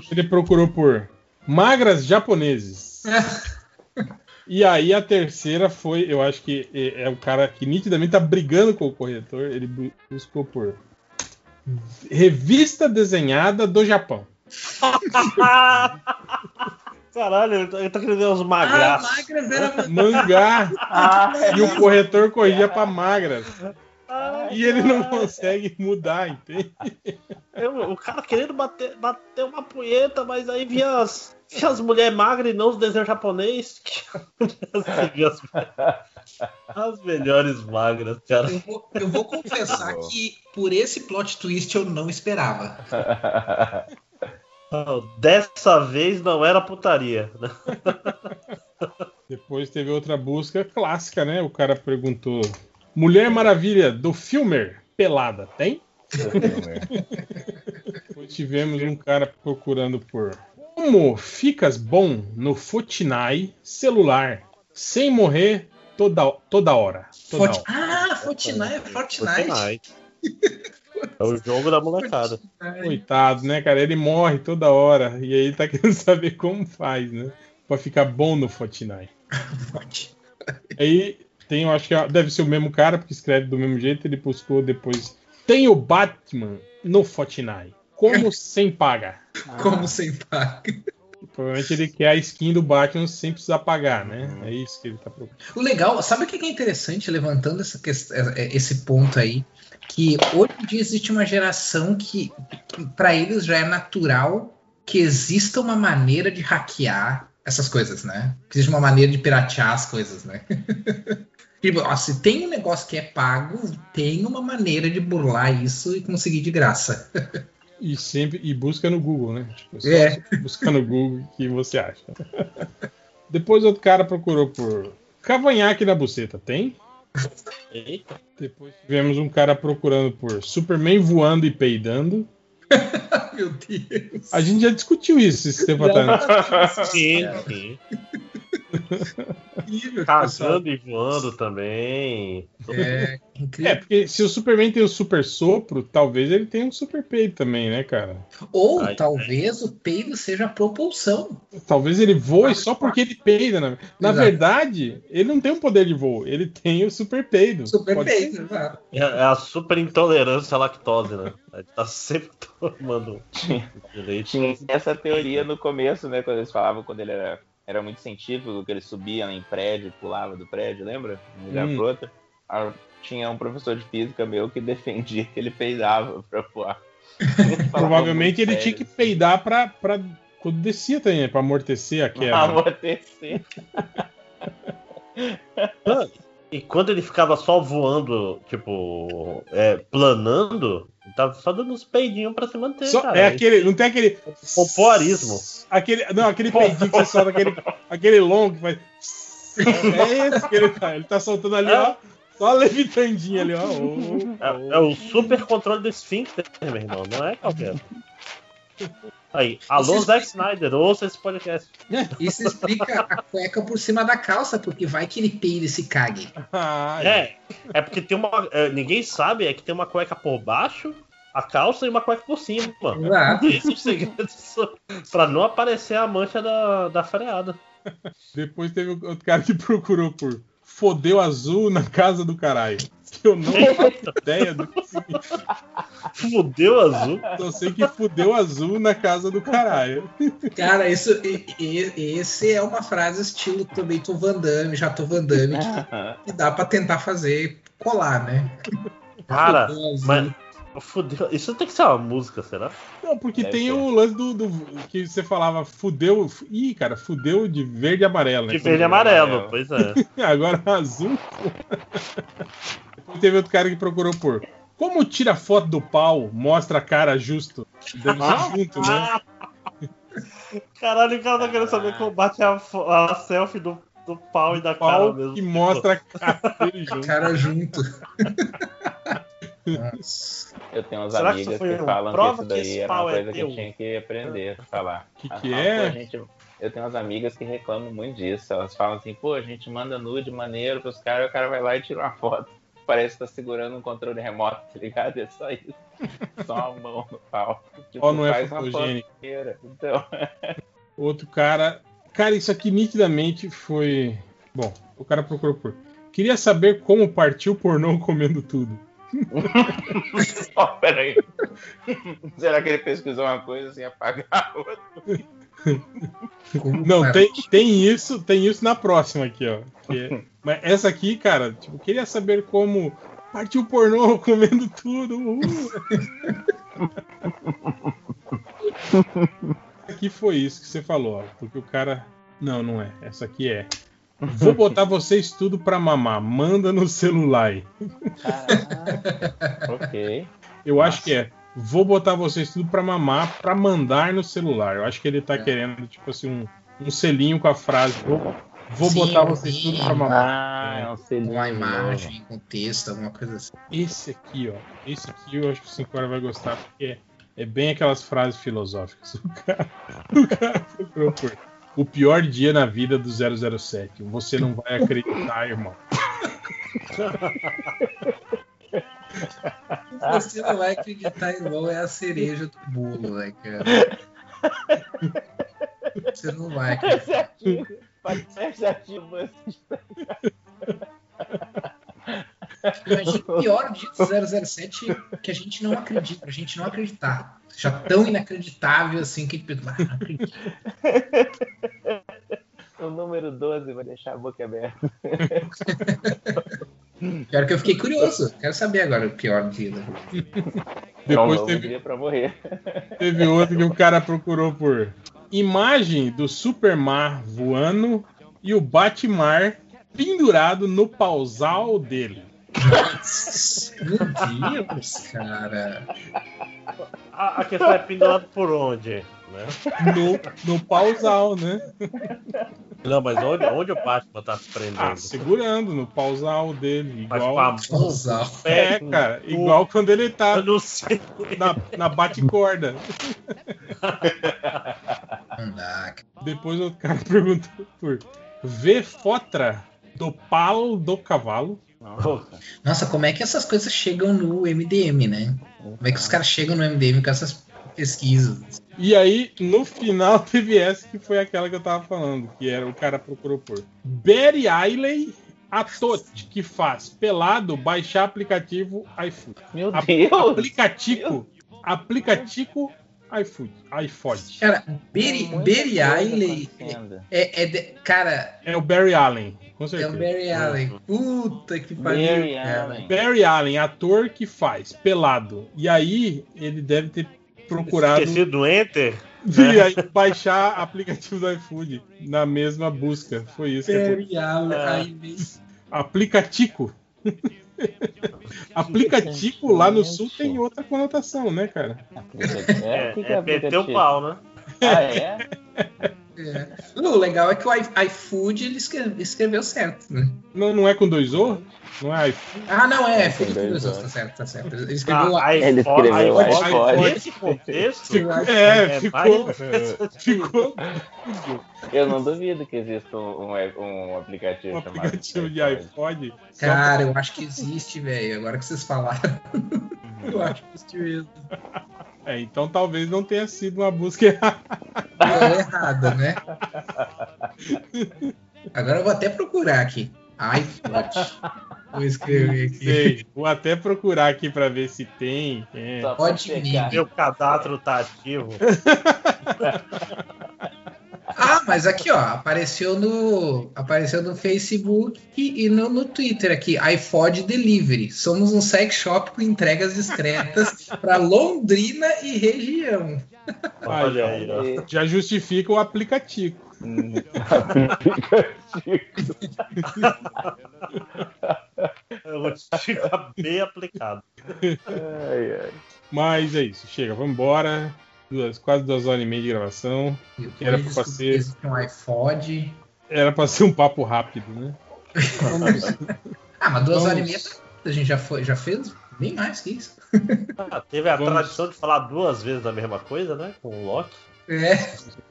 Ele procurou por magras japoneses. E aí a terceira foi, eu acho que é, é o cara que nitidamente tá brigando com o corretor. Ele bu- buscou por revista desenhada do Japão. Caralho, ele tá, ele tá querendo ver uns magraços. magras era Mangá. Ah, e o corretor corrigia pra magras. E ele não consegue mudar, entende? Eu- o cara querendo bater, bater uma punheta, mas aí via as, via as mulheres magras e não os desenhos japonês. As, as melhores magras, cara. Eu vou, eu vou confessar que por esse plot twist eu não esperava. Não, Dessa vez não era putaria. Depois teve outra busca clássica, né? O cara perguntou: Mulher Maravilha do Filmer pelada, tem? Depois tivemos um cara procurando por Como ficas bom no Fortnite celular sem morrer toda, toda hora? Toda Forti- hora. Ah, Fortnite, Fortnite. Fortnite. É o jogo da molecada. Coitado, né, cara? Ele morre toda hora. E aí tá querendo saber como faz, né? Pra ficar bom no Fortnite. Aí tem, eu acho que deve ser o mesmo cara, porque escreve do mesmo jeito. Ele buscou depois. Tem o Batman no Fortnite. Como sem pagar? Como sem paga. Provavelmente ele quer a skin do Batman sem precisar pagar, né? É isso que ele tá procurando. O legal, sabe o que é interessante levantando essa questão, esse ponto aí? Que hoje em dia existe uma geração que, que para eles já é natural que exista uma maneira de hackear essas coisas, né? Que existe uma maneira de piratear as coisas, né? tipo, ó, se tem um negócio que é pago, tem uma maneira de burlar isso e conseguir de graça. E sempre e busca no Google, né? Tipo, É. Busca no Google que você acha. Depois outro cara procurou por cavanhaque na buceta, tem? Eita. Depois tivemos um cara procurando por Superman voando e peidando. Meu Deus. A gente já discutiu isso esse tempo atrás. né? Sim, sim. Incrível. Cagando e voando também. É, É, porque se o Superman tem o super sopro, talvez ele tenha um super peido também, né, cara? Ou Ai, talvez o peido seja a propulsão. Talvez ele voe só porque ele peida. Na, na Exato. verdade, ele não tem o poder de voo, ele tem o super peido. Super Pode peido. É é a super intolerância à lactose, né? Ele tá sempre tomando leite. Tinha essa teoria no começo, né? Quando eles falavam quando ele era, era muito científico, que ele subia em prédio, pulava do prédio, lembra? Um lugar Hum. pro outro. Ah, Tinha um professor de física meu que defendia que ele peidava pra voar. Provavelmente ele muito tinha que peidar pra, pra quando descia também, pra amortecer a queda. Amortecer. E quando ele ficava só voando, tipo, é, planando, ele tava só dando uns peidinhos pra se manter, Só- cara. é aquele, não tem aquele. Pompoarismo. Aquele, não, aquele peidinho que você solta, aquele, aquele longo que faz. É esse que ele tá. Ele tá soltando ali, ó. Só levitandinho ali, ó. É, é o super controle do esfíncter, meu irmão, não é qualquer. Aí, alô Vocês- Zack Snyder, ouça esse podcast. Isso explica a cueca por cima da calça, porque vai que ele peida e se cague. É, é porque tem uma. é, ninguém sabe, é que tem uma cueca por baixo, a calça e uma cueca por cima. Exato. Esse é o segredo pra não aparecer a mancha da, da freada. Depois teve outro cara que procurou por fodeu azul na casa do caralho. Que eu não faço ideia do que significa. Fudeu azul? Eu sei que fudeu azul na casa do caralho. Cara, isso, e- e- esse é uma frase estilo também tô Van Damme, já tô Van Damme, que, que dá pra tentar fazer colar, né? Cara, mas. Fudeu. Isso tem que ser uma música, será? Não, porque Deve tem ser. o lance do, do- que você falava, fudeu. Ih, cara, fudeu de verde e amarelo, né? De verde e amarelo, pois é. Agora azul. Teve outro cara que procurou por. Como tira foto do pau, mostra a cara justo? Deve ser junto, né? Caralho, o cara tá querendo saber como bate a, a selfie do, do pau e da cara Pau mesmo. que mostra a cara junto. Cara junto. Eu tenho umas Será que amigas que um falam que isso que daí era uma é coisa que eu tinha que aprender a falar. Que que falam, é? "Pô, a gente- eu tenho umas amigas que reclamam muito disso. Elas falam assim, pô, a gente manda nude maneiro pros caras, o cara vai lá e tira uma foto. Parece que tá segurando um controle remoto, tá ligado? É só isso. Só a mão no pau. Tipo, Ó, não é faz uma foto fotogênico. inteira. Então, Outro cara. Cara, isso aqui nitidamente foi. Bom, o cara procurou por. Queria saber como partiu o pornô comendo tudo. Ó, peraí. Será que ele pesquisou uma coisa sem apagar a outra? Não, tem, tem isso, tem isso na próxima aqui, ó. que é- mas essa aqui, cara, tipo, queria saber como partiu o pornô comendo tudo. uhul. aqui foi isso que você falou, ó, porque o cara. Não, não é. Essa aqui é. Vou botar vocês tudo pra mamar. Manda no celular. aí. ok. Eu acho que é. Vou botar vocês tudo pra mamar, pra mandar no celular. Eu acho que ele tá querendo, tipo assim, um, um selinho com a frase. Vou, vou Sim, botar vocês tudo pra mamar. Ah, é um selinho. Uma imagem, com texto, alguma coisa assim. Esse aqui, ó. Esse aqui eu acho que o 5 horas vai gostar, porque é, é bem aquelas frases filosóficas. O cara, o cara procurou por. O pior dia na vida do 007. Você não vai acreditar, irmão. Você não vai acreditar, irmão, é a cereja do bolo, né, cara? Você não vai acreditar. Pode ser certinho, mas. Imagina o pior dia do 007 que a gente não acredita, a gente não acreditar. Já tão inacreditável assim que "Ah, não acredito. O número 12 vai deixar a boca aberta. Pior que eu fiquei curioso. Quero saber agora o pior dia. vida. Depois Não, teve, pra morrer. teve outro que o cara procurou por imagem do Supermar voando e o Batmar pendurado no pausal dele. Meu Deus, cara. A, a questão é pendurado por onde? Né? No, no pausal, né? Não, mas onde, onde o Batman tá se prendendo? Ah, segurando no pausal dele. Mas Igual... com a mão, Pausal. o É, cara, o- igual quando ele tá Eu não sei. na, na bate-corda. Depois outro cara perguntou por V fotra do palo do cavalo. Nossa, como é que essas coisas chegam no MDM, né? Como é que os caras chegam no MDM com essas pesquisas? E aí, no final, teve essa que foi aquela que eu tava falando, que era o cara procurou por Barry Ailey Atot, que faz pelado baixar aplicativo iFood. Meu Deus! Aplicativo. Aplicativo iFood. iFood. Cara, Barry, Barry Ailey é, é de- cara, É o Barry Allen, com é certeza. o Barry Allen. Puta que pariu. Barry cara. Allen. Barry Allen, ator que faz pelado. E aí, ele deve ter procurado Esquecido do Enter? e aí, baixar aplicativo do iFood na mesma busca. Foi isso que Barry Allen. Ailey. Aplicatico. aplicatico lá no sul tem outra conotação, né, cara? É, que é meter o aplicativo? pau, né? Ah, é? É. O legal é que o iFood ele escre- escreveu certo, né? Não, não é com dois O? Não é iFood? Ah, não, é, É, iFood tem com dois Os. tá certo, tá certo. Ele escreveu Ah, Ele iPhone- escreveu. Nesse contexto, É, é ficou. Ficou Eu não duvido que exista um, um, um aplicativo um chamado aplicativo de iPhone. iPod. Cara, eu acho que existe, velho. Agora que vocês falaram. eu acho que existe mesmo. É, então talvez não tenha sido uma busca errada. É errado, né? Agora eu vou até procurar aqui. iFood. Vou escrever aqui. Sei, vou até procurar aqui pra ver se tem. É. Pode checar. vir. Meu cadastro tá ativo. Ah, mas aqui, ó, apareceu no, apareceu no Facebook e no, no Twitter aqui, iFod Delivery. Somos um sex shop com entregas discretas para Londrina e região. Olha aí, ó. Já justifica o aplicativo. Eu vou te ficar bem aplicado. Ai, ai. Mas é isso, chega, vamos embora. Duas, quase duas horas e meia de gravação. Era pra que ser, um iFod. era pra ser um papo rápido, né? Ah, mas duas Vamos. horas e meia a gente já, foi, já fez bem mais que isso. Ah, teve a Vamos. tradição de falar duas vezes a mesma coisa, né? Com o Loki. É.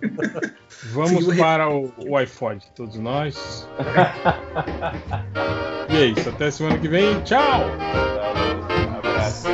Vamos Sim, o- para o, o iPod, todos nós. e é isso, até semana que vem. Tchau! Um abraço.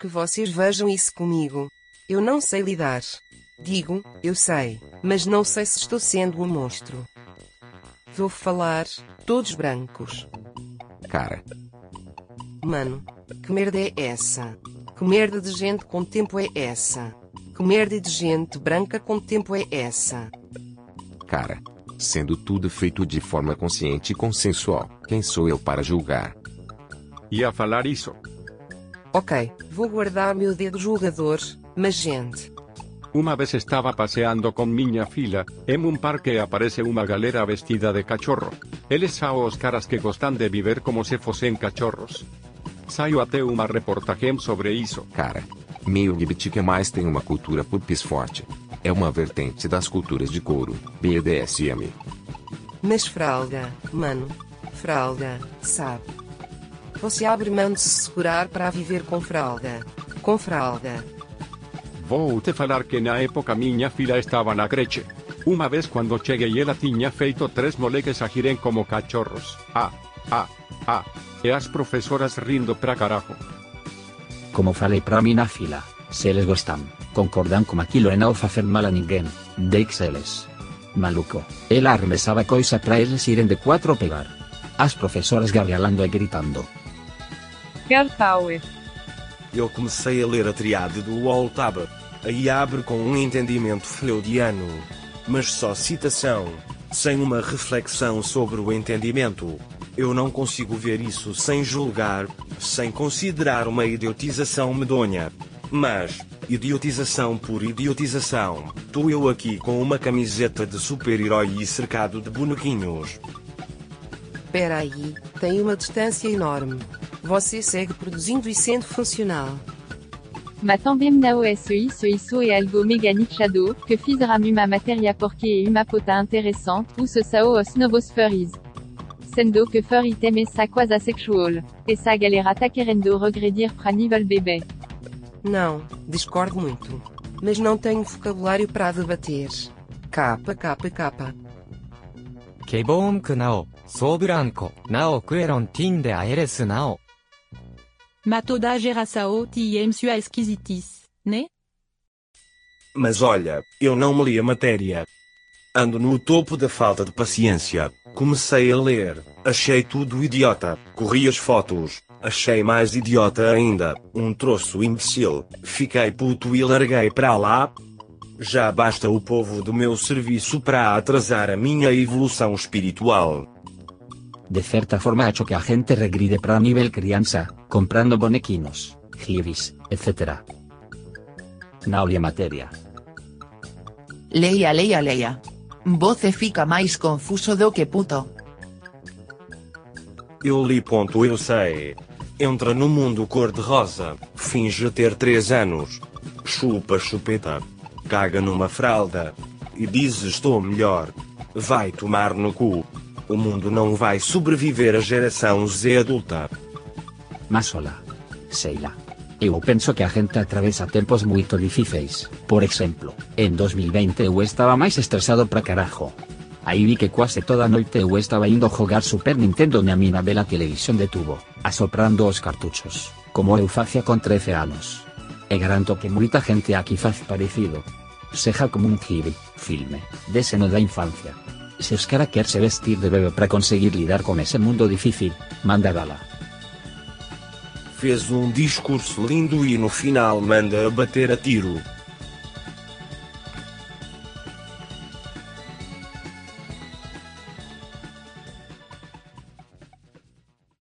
Que vocês vejam isso comigo. Eu não sei lidar. Digo, eu sei, mas não sei se estou sendo um monstro. Vou falar, todos brancos. Cara, Mano, que merda é essa? Que merda de gente com tempo é essa? Que merda de gente branca com tempo é essa? cara. Sendo tudo feito de forma consciente e consensual, quem sou eu para julgar? Ia falar isso. Ok, vou guardar meu dedo julgador, mas gente. Uma vez estava passeando com minha filha, em um parque e aparece uma galera vestida de cachorro. Eles são os caras que gostam de viver como se fossem cachorros. Saiu até uma reportagem sobre isso. Cara, meio LGBT que mais tem uma cultura pupis forte. É uma vertente das culturas de couro, BDSM. Mas fralda, mano. Fralda, sabe? Você abre mão de se segurar para viver com fralda. Com fralda. Vou te falar que na época minha filha estava na creche. Uma vez quando cheguei ela tinha feito três moleques agirem como cachorros. Ah, ah, ah. E as professoras rindo pra carajo. Como falei pra mim na fila, se eles gostam, concordam com aquilo e não fazer mal a ninguém, deixe eles. Maluco, ela arremessava coisa pra eles irem de quatro pegar. As professoras gargalando e gritando. Power. Eu comecei a ler a triade do Waltab. Aí abre com um entendimento freudiano. Mas só citação, sem uma reflexão sobre o entendimento. Eu não consigo ver isso sem julgar, sem considerar uma idiotização medonha. Mas, idiotização por idiotização, tô eu aqui com uma camiseta de super-herói e cercado de bonequinhos. Pera aí, tem uma distância enorme. Você segue produzindo e sendo funcional. Ma tandem nao SE isso isso e algo meganic shadow, que fizera muma materia porque e uma pota interessante, ou se sao os novos furries. Sendo que fur item e sa quasa sexual. E sa galera tá querendo regredir pra nível bebê. Não, discordo muito. Mas não tenho vocabulário para debater. Capa capa capa. Que bom que não. Sou branco, não quero um de aeres não. Matoda geração tiem sua esquisitis, né? Mas olha, eu não me li a matéria. Ando no topo da falta de paciência. Comecei a ler, achei tudo idiota. Corri as fotos, achei mais idiota ainda. Um troço imbecil. Fiquei puto e larguei pra lá. Já basta o povo do meu serviço para atrasar a minha evolução espiritual. De certa forma ha hecho que a gente regride para nivel crianza, comprando bonequinos, glibis, etc. Naulia materia. Leia, leia, leia. Voce fica mais confuso do que puto. Eu li ponto eu sei. Entra no mundo cor-de-rosa, finge ter 3 anos. Chupa chupeta. Caga numa fralda. E diz estou melhor. Vai tomar no cu. O mundo não vai sobreviver à geração Z adulta. Mas hola. Sheila. Eu penso que a gente atravessa tempos muito difíceis. Por exemplo, en 2020 eu estaba máis estresado pra carajo. Aí vi que quase toda noite eu estaba indo jogar Super Nintendo na mina vela televisión de tubo, asoprando os cartuchos, como eu con 13 anos. E garanto que moita gente aquí faz parecido. Seja como un gibi, filme, dese no da infancia. Se os cara querse vestir de bebé para conseguir lidar con ese mundo difícil, manda bala. Fez um discurso lindo e no final manda a bater a tiro.